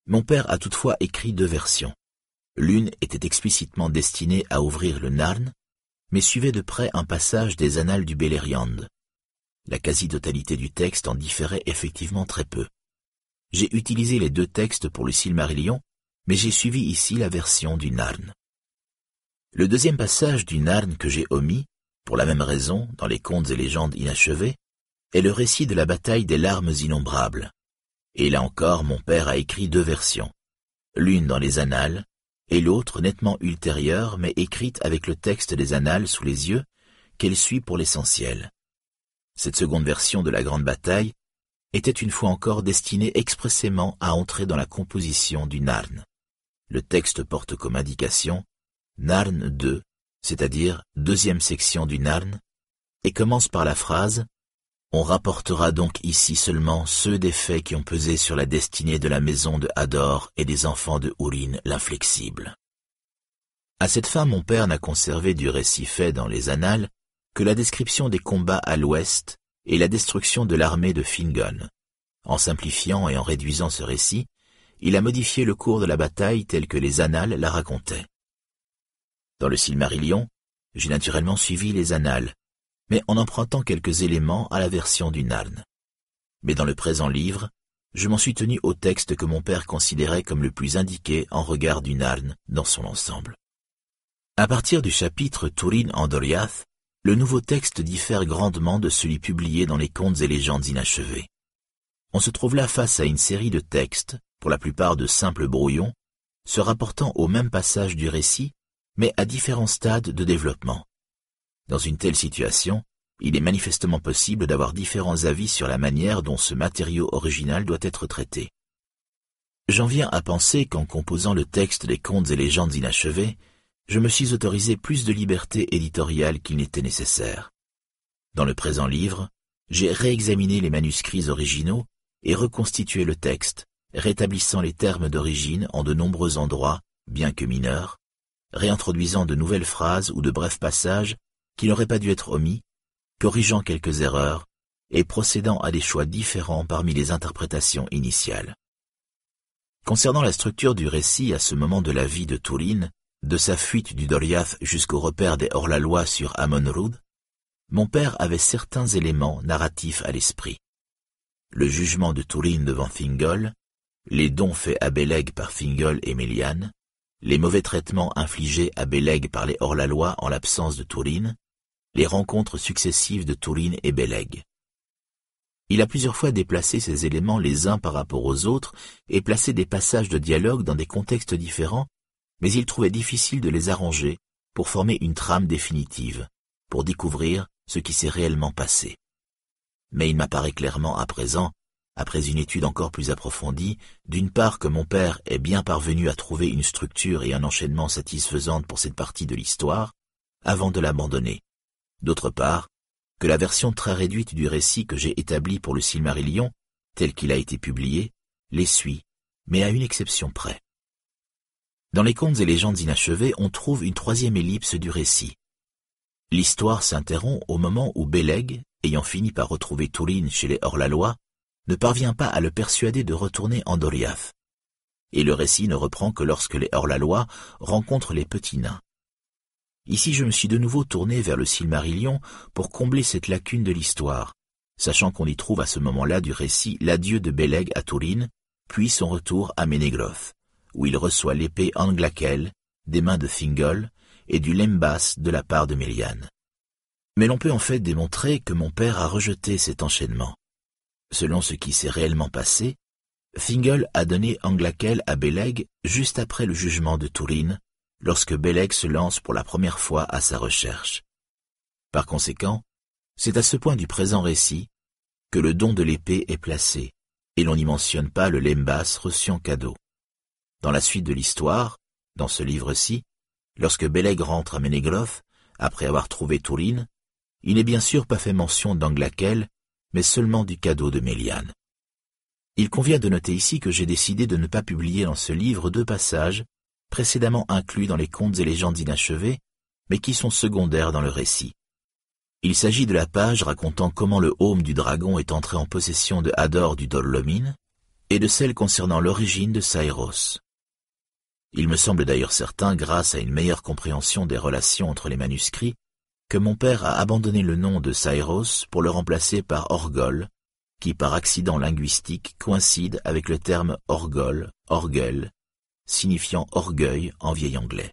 mon père a toutefois écrit deux versions. L'une était explicitement destinée à ouvrir le Narn, mais suivait de près un passage des Annales du Beleriand. La quasi-totalité du texte en différait effectivement très peu. J'ai utilisé les deux textes pour le Silmarillion, mais j'ai suivi ici la version du Narn. Le deuxième passage du Narn que j'ai omis, pour la même raison, dans les contes et légendes inachevés, est le récit de la bataille des larmes innombrables. Et là encore, mon père a écrit deux versions, l'une dans les Annales, et l'autre nettement ultérieure mais écrite avec le texte des annales sous les yeux, qu'elle suit pour l'essentiel. Cette seconde version de la grande bataille était une fois encore destinée expressément à entrer dans la composition du Narn. Le texte porte comme indication Narn 2, c'est-à-dire deuxième section du Narn, et commence par la phrase On rapportera donc ici seulement ceux des faits qui ont pesé sur la destinée de la maison de Hador et des enfants de Hourin l'inflexible. À cette fin, mon père n'a conservé du récit fait dans les annales que la description des combats à l'ouest et la destruction de l'armée de Fingon. En simplifiant et en réduisant ce récit, il a modifié le cours de la bataille tel que les annales la racontaient. Dans le Silmarillion, j'ai naturellement suivi les annales, mais en empruntant quelques éléments à la version du Narn. Mais dans le présent livre, je m'en suis tenu au texte que mon père considérait comme le plus indiqué en regard du Narn dans son ensemble. À partir du chapitre Turin en Doriath, le nouveau texte diffère grandement de celui publié dans les contes et légendes inachevés. On se trouve là face à une série de textes, pour la plupart de simples brouillons, se rapportant au même passage du récit, mais à différents stades de développement. Dans une telle situation, il est manifestement possible d'avoir différents avis sur la manière dont ce matériau original doit être traité. J'en viens à penser qu'en composant le texte des contes et légendes inachevés, je me suis autorisé plus de liberté éditoriale qu'il n'était nécessaire. Dans le présent livre, j'ai réexaminé les manuscrits originaux et reconstitué le texte, rétablissant les termes d'origine en de nombreux endroits, bien que mineurs, réintroduisant de nouvelles phrases ou de brefs passages qui n'auraient pas dû être omis, corrigeant quelques erreurs et procédant à des choix différents parmi les interprétations initiales. Concernant la structure du récit à ce moment de la vie de Tourine, de sa fuite du Doriath jusqu'au repère des hors-la-loi sur Amon-Rud, mon père avait certains éléments narratifs à l'esprit. Le jugement de Turin devant Thingol, les dons faits à Beleg par Thingol et Melian, les mauvais traitements infligés à Beleg par les hors-la-loi en l'absence de Turin, les rencontres successives de Turin et Beleg. Il a plusieurs fois déplacé ces éléments les uns par rapport aux autres et placé des passages de dialogue dans des contextes différents mais il trouvait difficile de les arranger pour former une trame définitive, pour découvrir ce qui s'est réellement passé. Mais il m'apparaît clairement à présent, après une étude encore plus approfondie, d'une part que mon père est bien parvenu à trouver une structure et un enchaînement satisfaisante pour cette partie de l'histoire, avant de l'abandonner. D'autre part, que la version très réduite du récit que j'ai établi pour le Silmarillion, tel qu'il a été publié, les suit, mais à une exception près. Dans les contes et légendes inachevées, on trouve une troisième ellipse du récit. L'histoire s'interrompt au moment où Beleg, ayant fini par retrouver Turin chez les hors-la-loi, ne parvient pas à le persuader de retourner en Doriath. Et le récit ne reprend que lorsque les hors-la-loi rencontrent les petits nains. Ici je me suis de nouveau tourné vers le Silmarillion pour combler cette lacune de l'histoire, sachant qu'on y trouve à ce moment-là du récit l'adieu de Beleg à Turin, puis son retour à Ménégroth, où il reçoit l'épée Anglakel des mains de Thingol et du lembas de la part de Méliane. Mais l'on peut en fait démontrer que mon père a rejeté cet enchaînement. Selon ce qui s'est réellement passé, Thingol a donné Anglakel à Beleg juste après le jugement de Tourine, lorsque Beleg se lance pour la première fois à sa recherche. Par conséquent, c'est à ce point du présent récit que le don de l'épée est placé, et l'on n'y mentionne pas le lembas reçu en cadeau. Dans la suite de l'histoire, dans ce livre-ci, lorsque Beleg rentre à Ménégroth, après avoir trouvé Tourine, il n'est bien sûr pas fait mention d'Anglakel, mais seulement du cadeau de Méliane. Il convient de noter ici que j'ai décidé de ne pas publier dans ce livre deux passages précédemment inclus dans les contes et légendes inachevées, mais qui sont secondaires dans le récit. Il s'agit de la page racontant comment le haume du dragon est entré en possession de Hador du Dolomine, et de celle concernant l'origine de Saïros. Il me semble d'ailleurs certain, grâce à une meilleure compréhension des relations entre les manuscrits, que mon père a abandonné le nom de Saïros pour le remplacer par Orgol, qui par accident linguistique coïncide avec le terme orgol, orgel, signifiant orgueil en vieil anglais.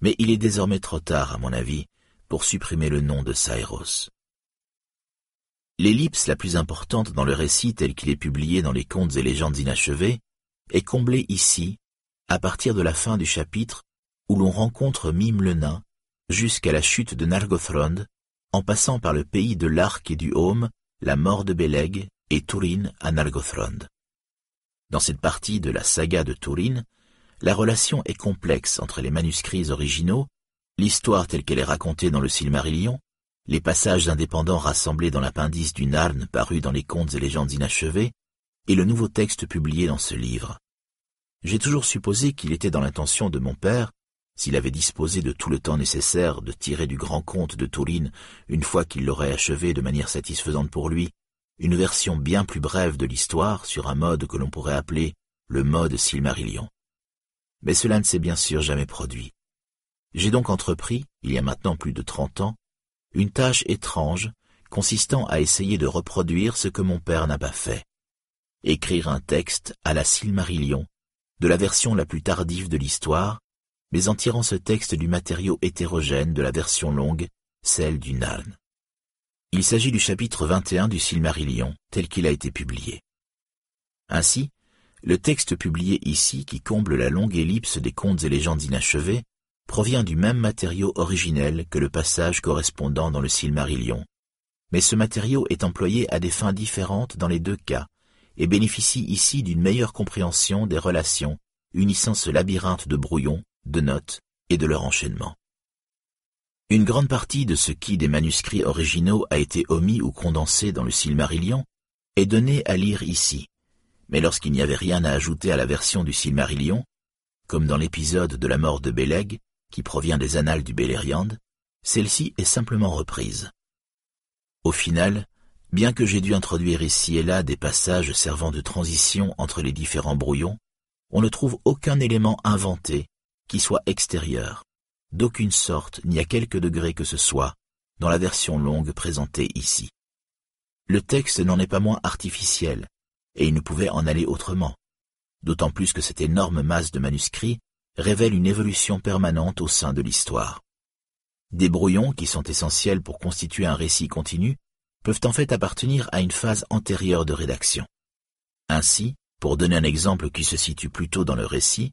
Mais il est désormais trop tard, à mon avis, pour supprimer le nom de Saïros. L'ellipse la plus importante dans le récit tel qu'il est publié dans les contes et légendes inachevées est comblée ici, à partir de la fin du chapitre où l'on rencontre Mime le nain, jusqu'à la chute de Nargothrond, en passant par le pays de l'Arc et du Haume, la mort de Beleg et Tourine à Nargothrond. Dans cette partie de la saga de Tourine, la relation est complexe entre les manuscrits originaux, l'histoire telle qu'elle est racontée dans le Silmarillion, les passages indépendants rassemblés dans l'appendice du Narn paru dans les contes et légendes inachevées, et le nouveau texte publié dans ce livre. J'ai toujours supposé qu'il était dans l'intention de mon père, s'il avait disposé de tout le temps nécessaire de tirer du grand conte de Tourine, une fois qu'il l'aurait achevé de manière satisfaisante pour lui, une version bien plus brève de l'histoire sur un mode que l'on pourrait appeler le mode Silmarillion. Mais cela ne s'est bien sûr jamais produit. J'ai donc entrepris, il y a maintenant plus de trente ans, une tâche étrange consistant à essayer de reproduire ce que mon père n'a pas fait. Écrire un texte à la Silmarillion, de la version la plus tardive de l'histoire, mais en tirant ce texte du matériau hétérogène de la version longue, celle du Narn. Il s'agit du chapitre 21 du Silmarillion, tel qu'il a été publié. Ainsi, le texte publié ici, qui comble la longue ellipse des contes et légendes inachevées, provient du même matériau originel que le passage correspondant dans le Silmarillion, mais ce matériau est employé à des fins différentes dans les deux cas, et bénéficie ici d'une meilleure compréhension des relations unissant ce labyrinthe de brouillons, de notes et de leur enchaînement. Une grande partie de ce qui des manuscrits originaux a été omis ou condensé dans le Silmarillion est donné à lire ici, mais lorsqu'il n'y avait rien à ajouter à la version du Silmarillion, comme dans l'épisode de la mort de Beleg, qui provient des annales du Beleriand, celle-ci est simplement reprise. Au final, bien que j'ai dû introduire ici et là des passages servant de transition entre les différents brouillons, on ne trouve aucun élément inventé qui soit extérieur, d'aucune sorte ni à quelque degré que ce soit, dans la version longue présentée ici. Le texte n'en est pas moins artificiel, et il ne pouvait en aller autrement, d'autant plus que cette énorme masse de manuscrits révèle une évolution permanente au sein de l'histoire. Des brouillons, qui sont essentiels pour constituer un récit continu, peuvent en fait appartenir à une phase antérieure de rédaction. Ainsi, pour donner un exemple qui se situe plutôt dans le récit,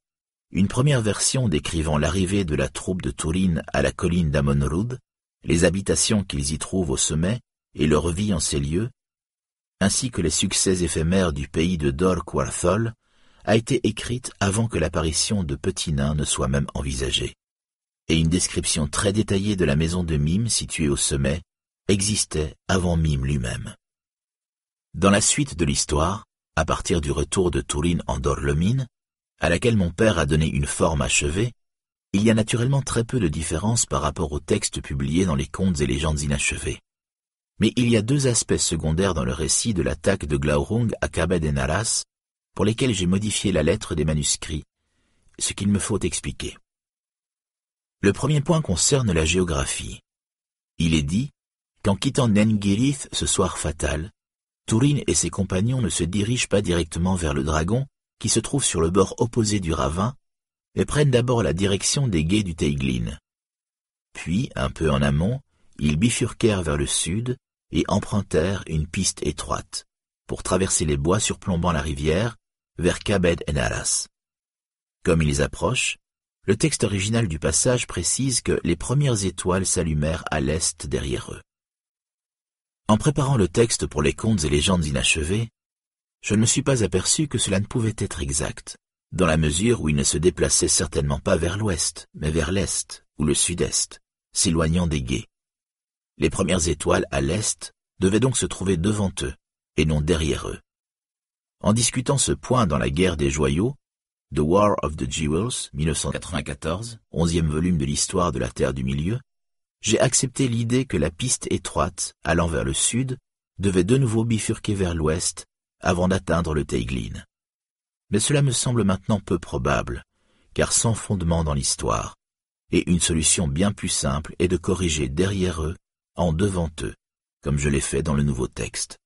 une première version décrivant l'arrivée de la troupe de Tourine à la colline d'Amonrud, les habitations qu'ils y trouvent au sommet et leur vie en ces lieux, ainsi que les succès éphémères du pays de Dor Quarthol, a été écrite avant que l'apparition de Petit Nain ne soit même envisagée. Et une description très détaillée de la maison de Mime située au sommet existait avant Mime lui-même. Dans la suite de l'histoire, à partir du retour de Tourine en Dorlemine, à laquelle mon père a donné une forme achevée, il y a naturellement très peu de différence par rapport aux textes publiés dans les contes et légendes inachevées. Mais il y a deux aspects secondaires dans le récit de l'attaque de Glaurung à Kabed et Naras pour lesquels j'ai modifié la lettre des manuscrits, ce qu'il me faut expliquer. Le premier point concerne la géographie. Il est dit qu'en quittant Nengirith ce soir fatal, Tourine et ses compagnons ne se dirigent pas directement vers le dragon, qui se trouve sur le bord opposé du ravin, mais prennent d'abord la direction des guets du Teiglin. Puis, un peu en amont, ils bifurquèrent vers le sud et empruntèrent une piste étroite pour traverser les bois surplombant la rivière vers Kabed en Aras. Comme ils approchent, le texte original du passage précise que les premières étoiles s'allumèrent à l'est derrière eux. En préparant le texte pour les contes et légendes inachevées, je ne me suis pas aperçu que cela ne pouvait être exact, dans la mesure où il ne se déplaçait certainement pas vers l'ouest, mais vers l'est ou le sud-est, s'éloignant des guets. Les premières étoiles à l'est devaient donc se trouver devant eux, et non derrière eux. En discutant ce point dans la guerre des joyaux, The War of the Jewels, 1994, onzième volume de l'histoire de la Terre du Milieu, j'ai accepté l'idée que la piste étroite, allant vers le sud, devait de nouveau bifurquer vers l'ouest avant d'atteindre le Teiglin. Mais cela me semble maintenant peu probable, car sans fondement dans l'histoire, et une solution bien plus simple est de corriger derrière eux, en devant eux, comme je l'ai fait dans le nouveau texte.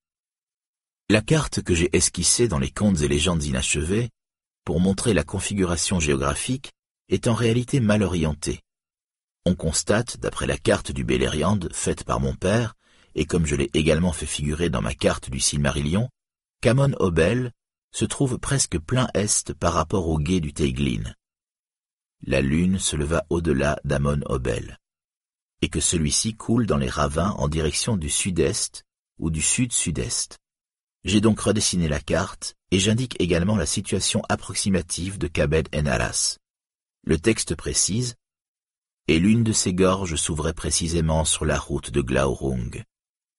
La carte que j'ai esquissée dans les contes et légendes inachevées, pour montrer la configuration géographique, est en réalité mal orientée. On constate, d'après la carte du Beleriand faite par mon père, et comme je l'ai également fait figurer dans ma carte du Silmarillion, qu'Amon Obel se trouve presque plein est par rapport au guet du Teiglin. La lune se leva au-delà d'Amon Obel, et que celui-ci coule dans les ravins en direction du sud-est ou du sud-sud-est. J'ai donc redessiné la carte et j'indique également la situation approximative de Kabed en Aras. Le texte précise Et l'une de ces gorges s'ouvrait précisément sur la route de Glaurung,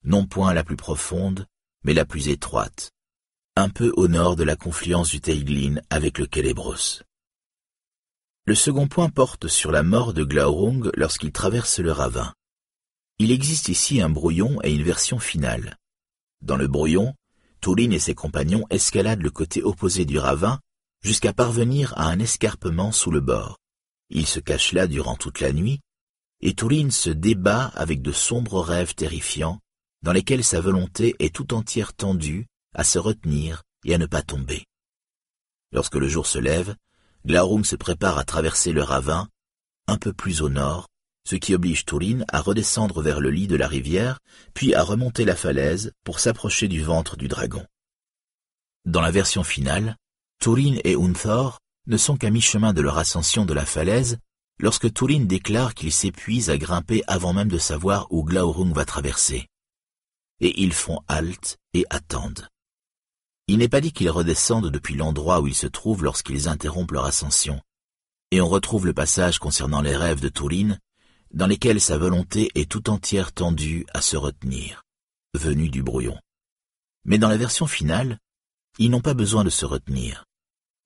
non point la plus profonde, mais la plus étroite, un peu au nord de la confluence du Teiglin avec le Kélébros. Le second point porte sur la mort de Glaurung lorsqu'il traverse le ravin. Il existe ici un brouillon et une version finale. Dans le brouillon, Touline et ses compagnons escaladent le côté opposé du ravin jusqu'à parvenir à un escarpement sous le bord. Ils se cachent là durant toute la nuit, et Touline se débat avec de sombres rêves terrifiants dans lesquels sa volonté est tout entière tendue à se retenir et à ne pas tomber. Lorsque le jour se lève, Glaurung se prépare à traverser le ravin, un peu plus au nord, ce qui oblige Tourin à redescendre vers le lit de la rivière, puis à remonter la falaise pour s'approcher du ventre du dragon. Dans la version finale, Tourin et Unthor ne sont qu'à mi-chemin de leur ascension de la falaise lorsque Tourin déclare qu'il s'épuise à grimper avant même de savoir où Glaurung va traverser. Et ils font halte et attendent. Il n'est pas dit qu'ils redescendent depuis l'endroit où ils se trouvent lorsqu'ils interrompent leur ascension. Et on retrouve le passage concernant les rêves de Tourin, dans lesquels sa volonté est tout entière tendue à se retenir, venue du brouillon. Mais dans la version finale, ils n'ont pas besoin de se retenir.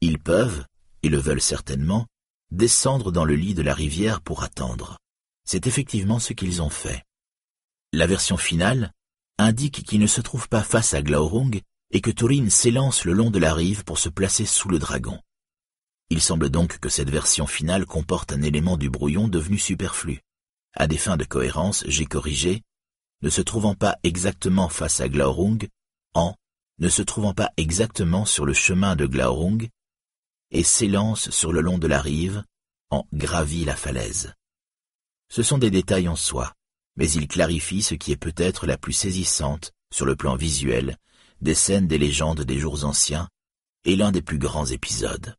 Ils peuvent, et le veulent certainement, descendre dans le lit de la rivière pour attendre. C'est effectivement ce qu'ils ont fait. La version finale indique qu'ils ne se trouvent pas face à Glaurung et que Turin s'élance le long de la rive pour se placer sous le dragon. Il semble donc que cette version finale comporte un élément du brouillon devenu superflu. À des fins de cohérence, j'ai corrigé, ne se trouvant pas exactement face à Glaurung, en ne se trouvant pas exactement sur le chemin de Glaurung, et s'élance sur le long de la rive, en gravit la falaise. Ce sont des détails en soi, mais ils clarifient ce qui est peut-être la plus saisissante, sur le plan visuel, des scènes des légendes des jours anciens et l'un des plus grands épisodes.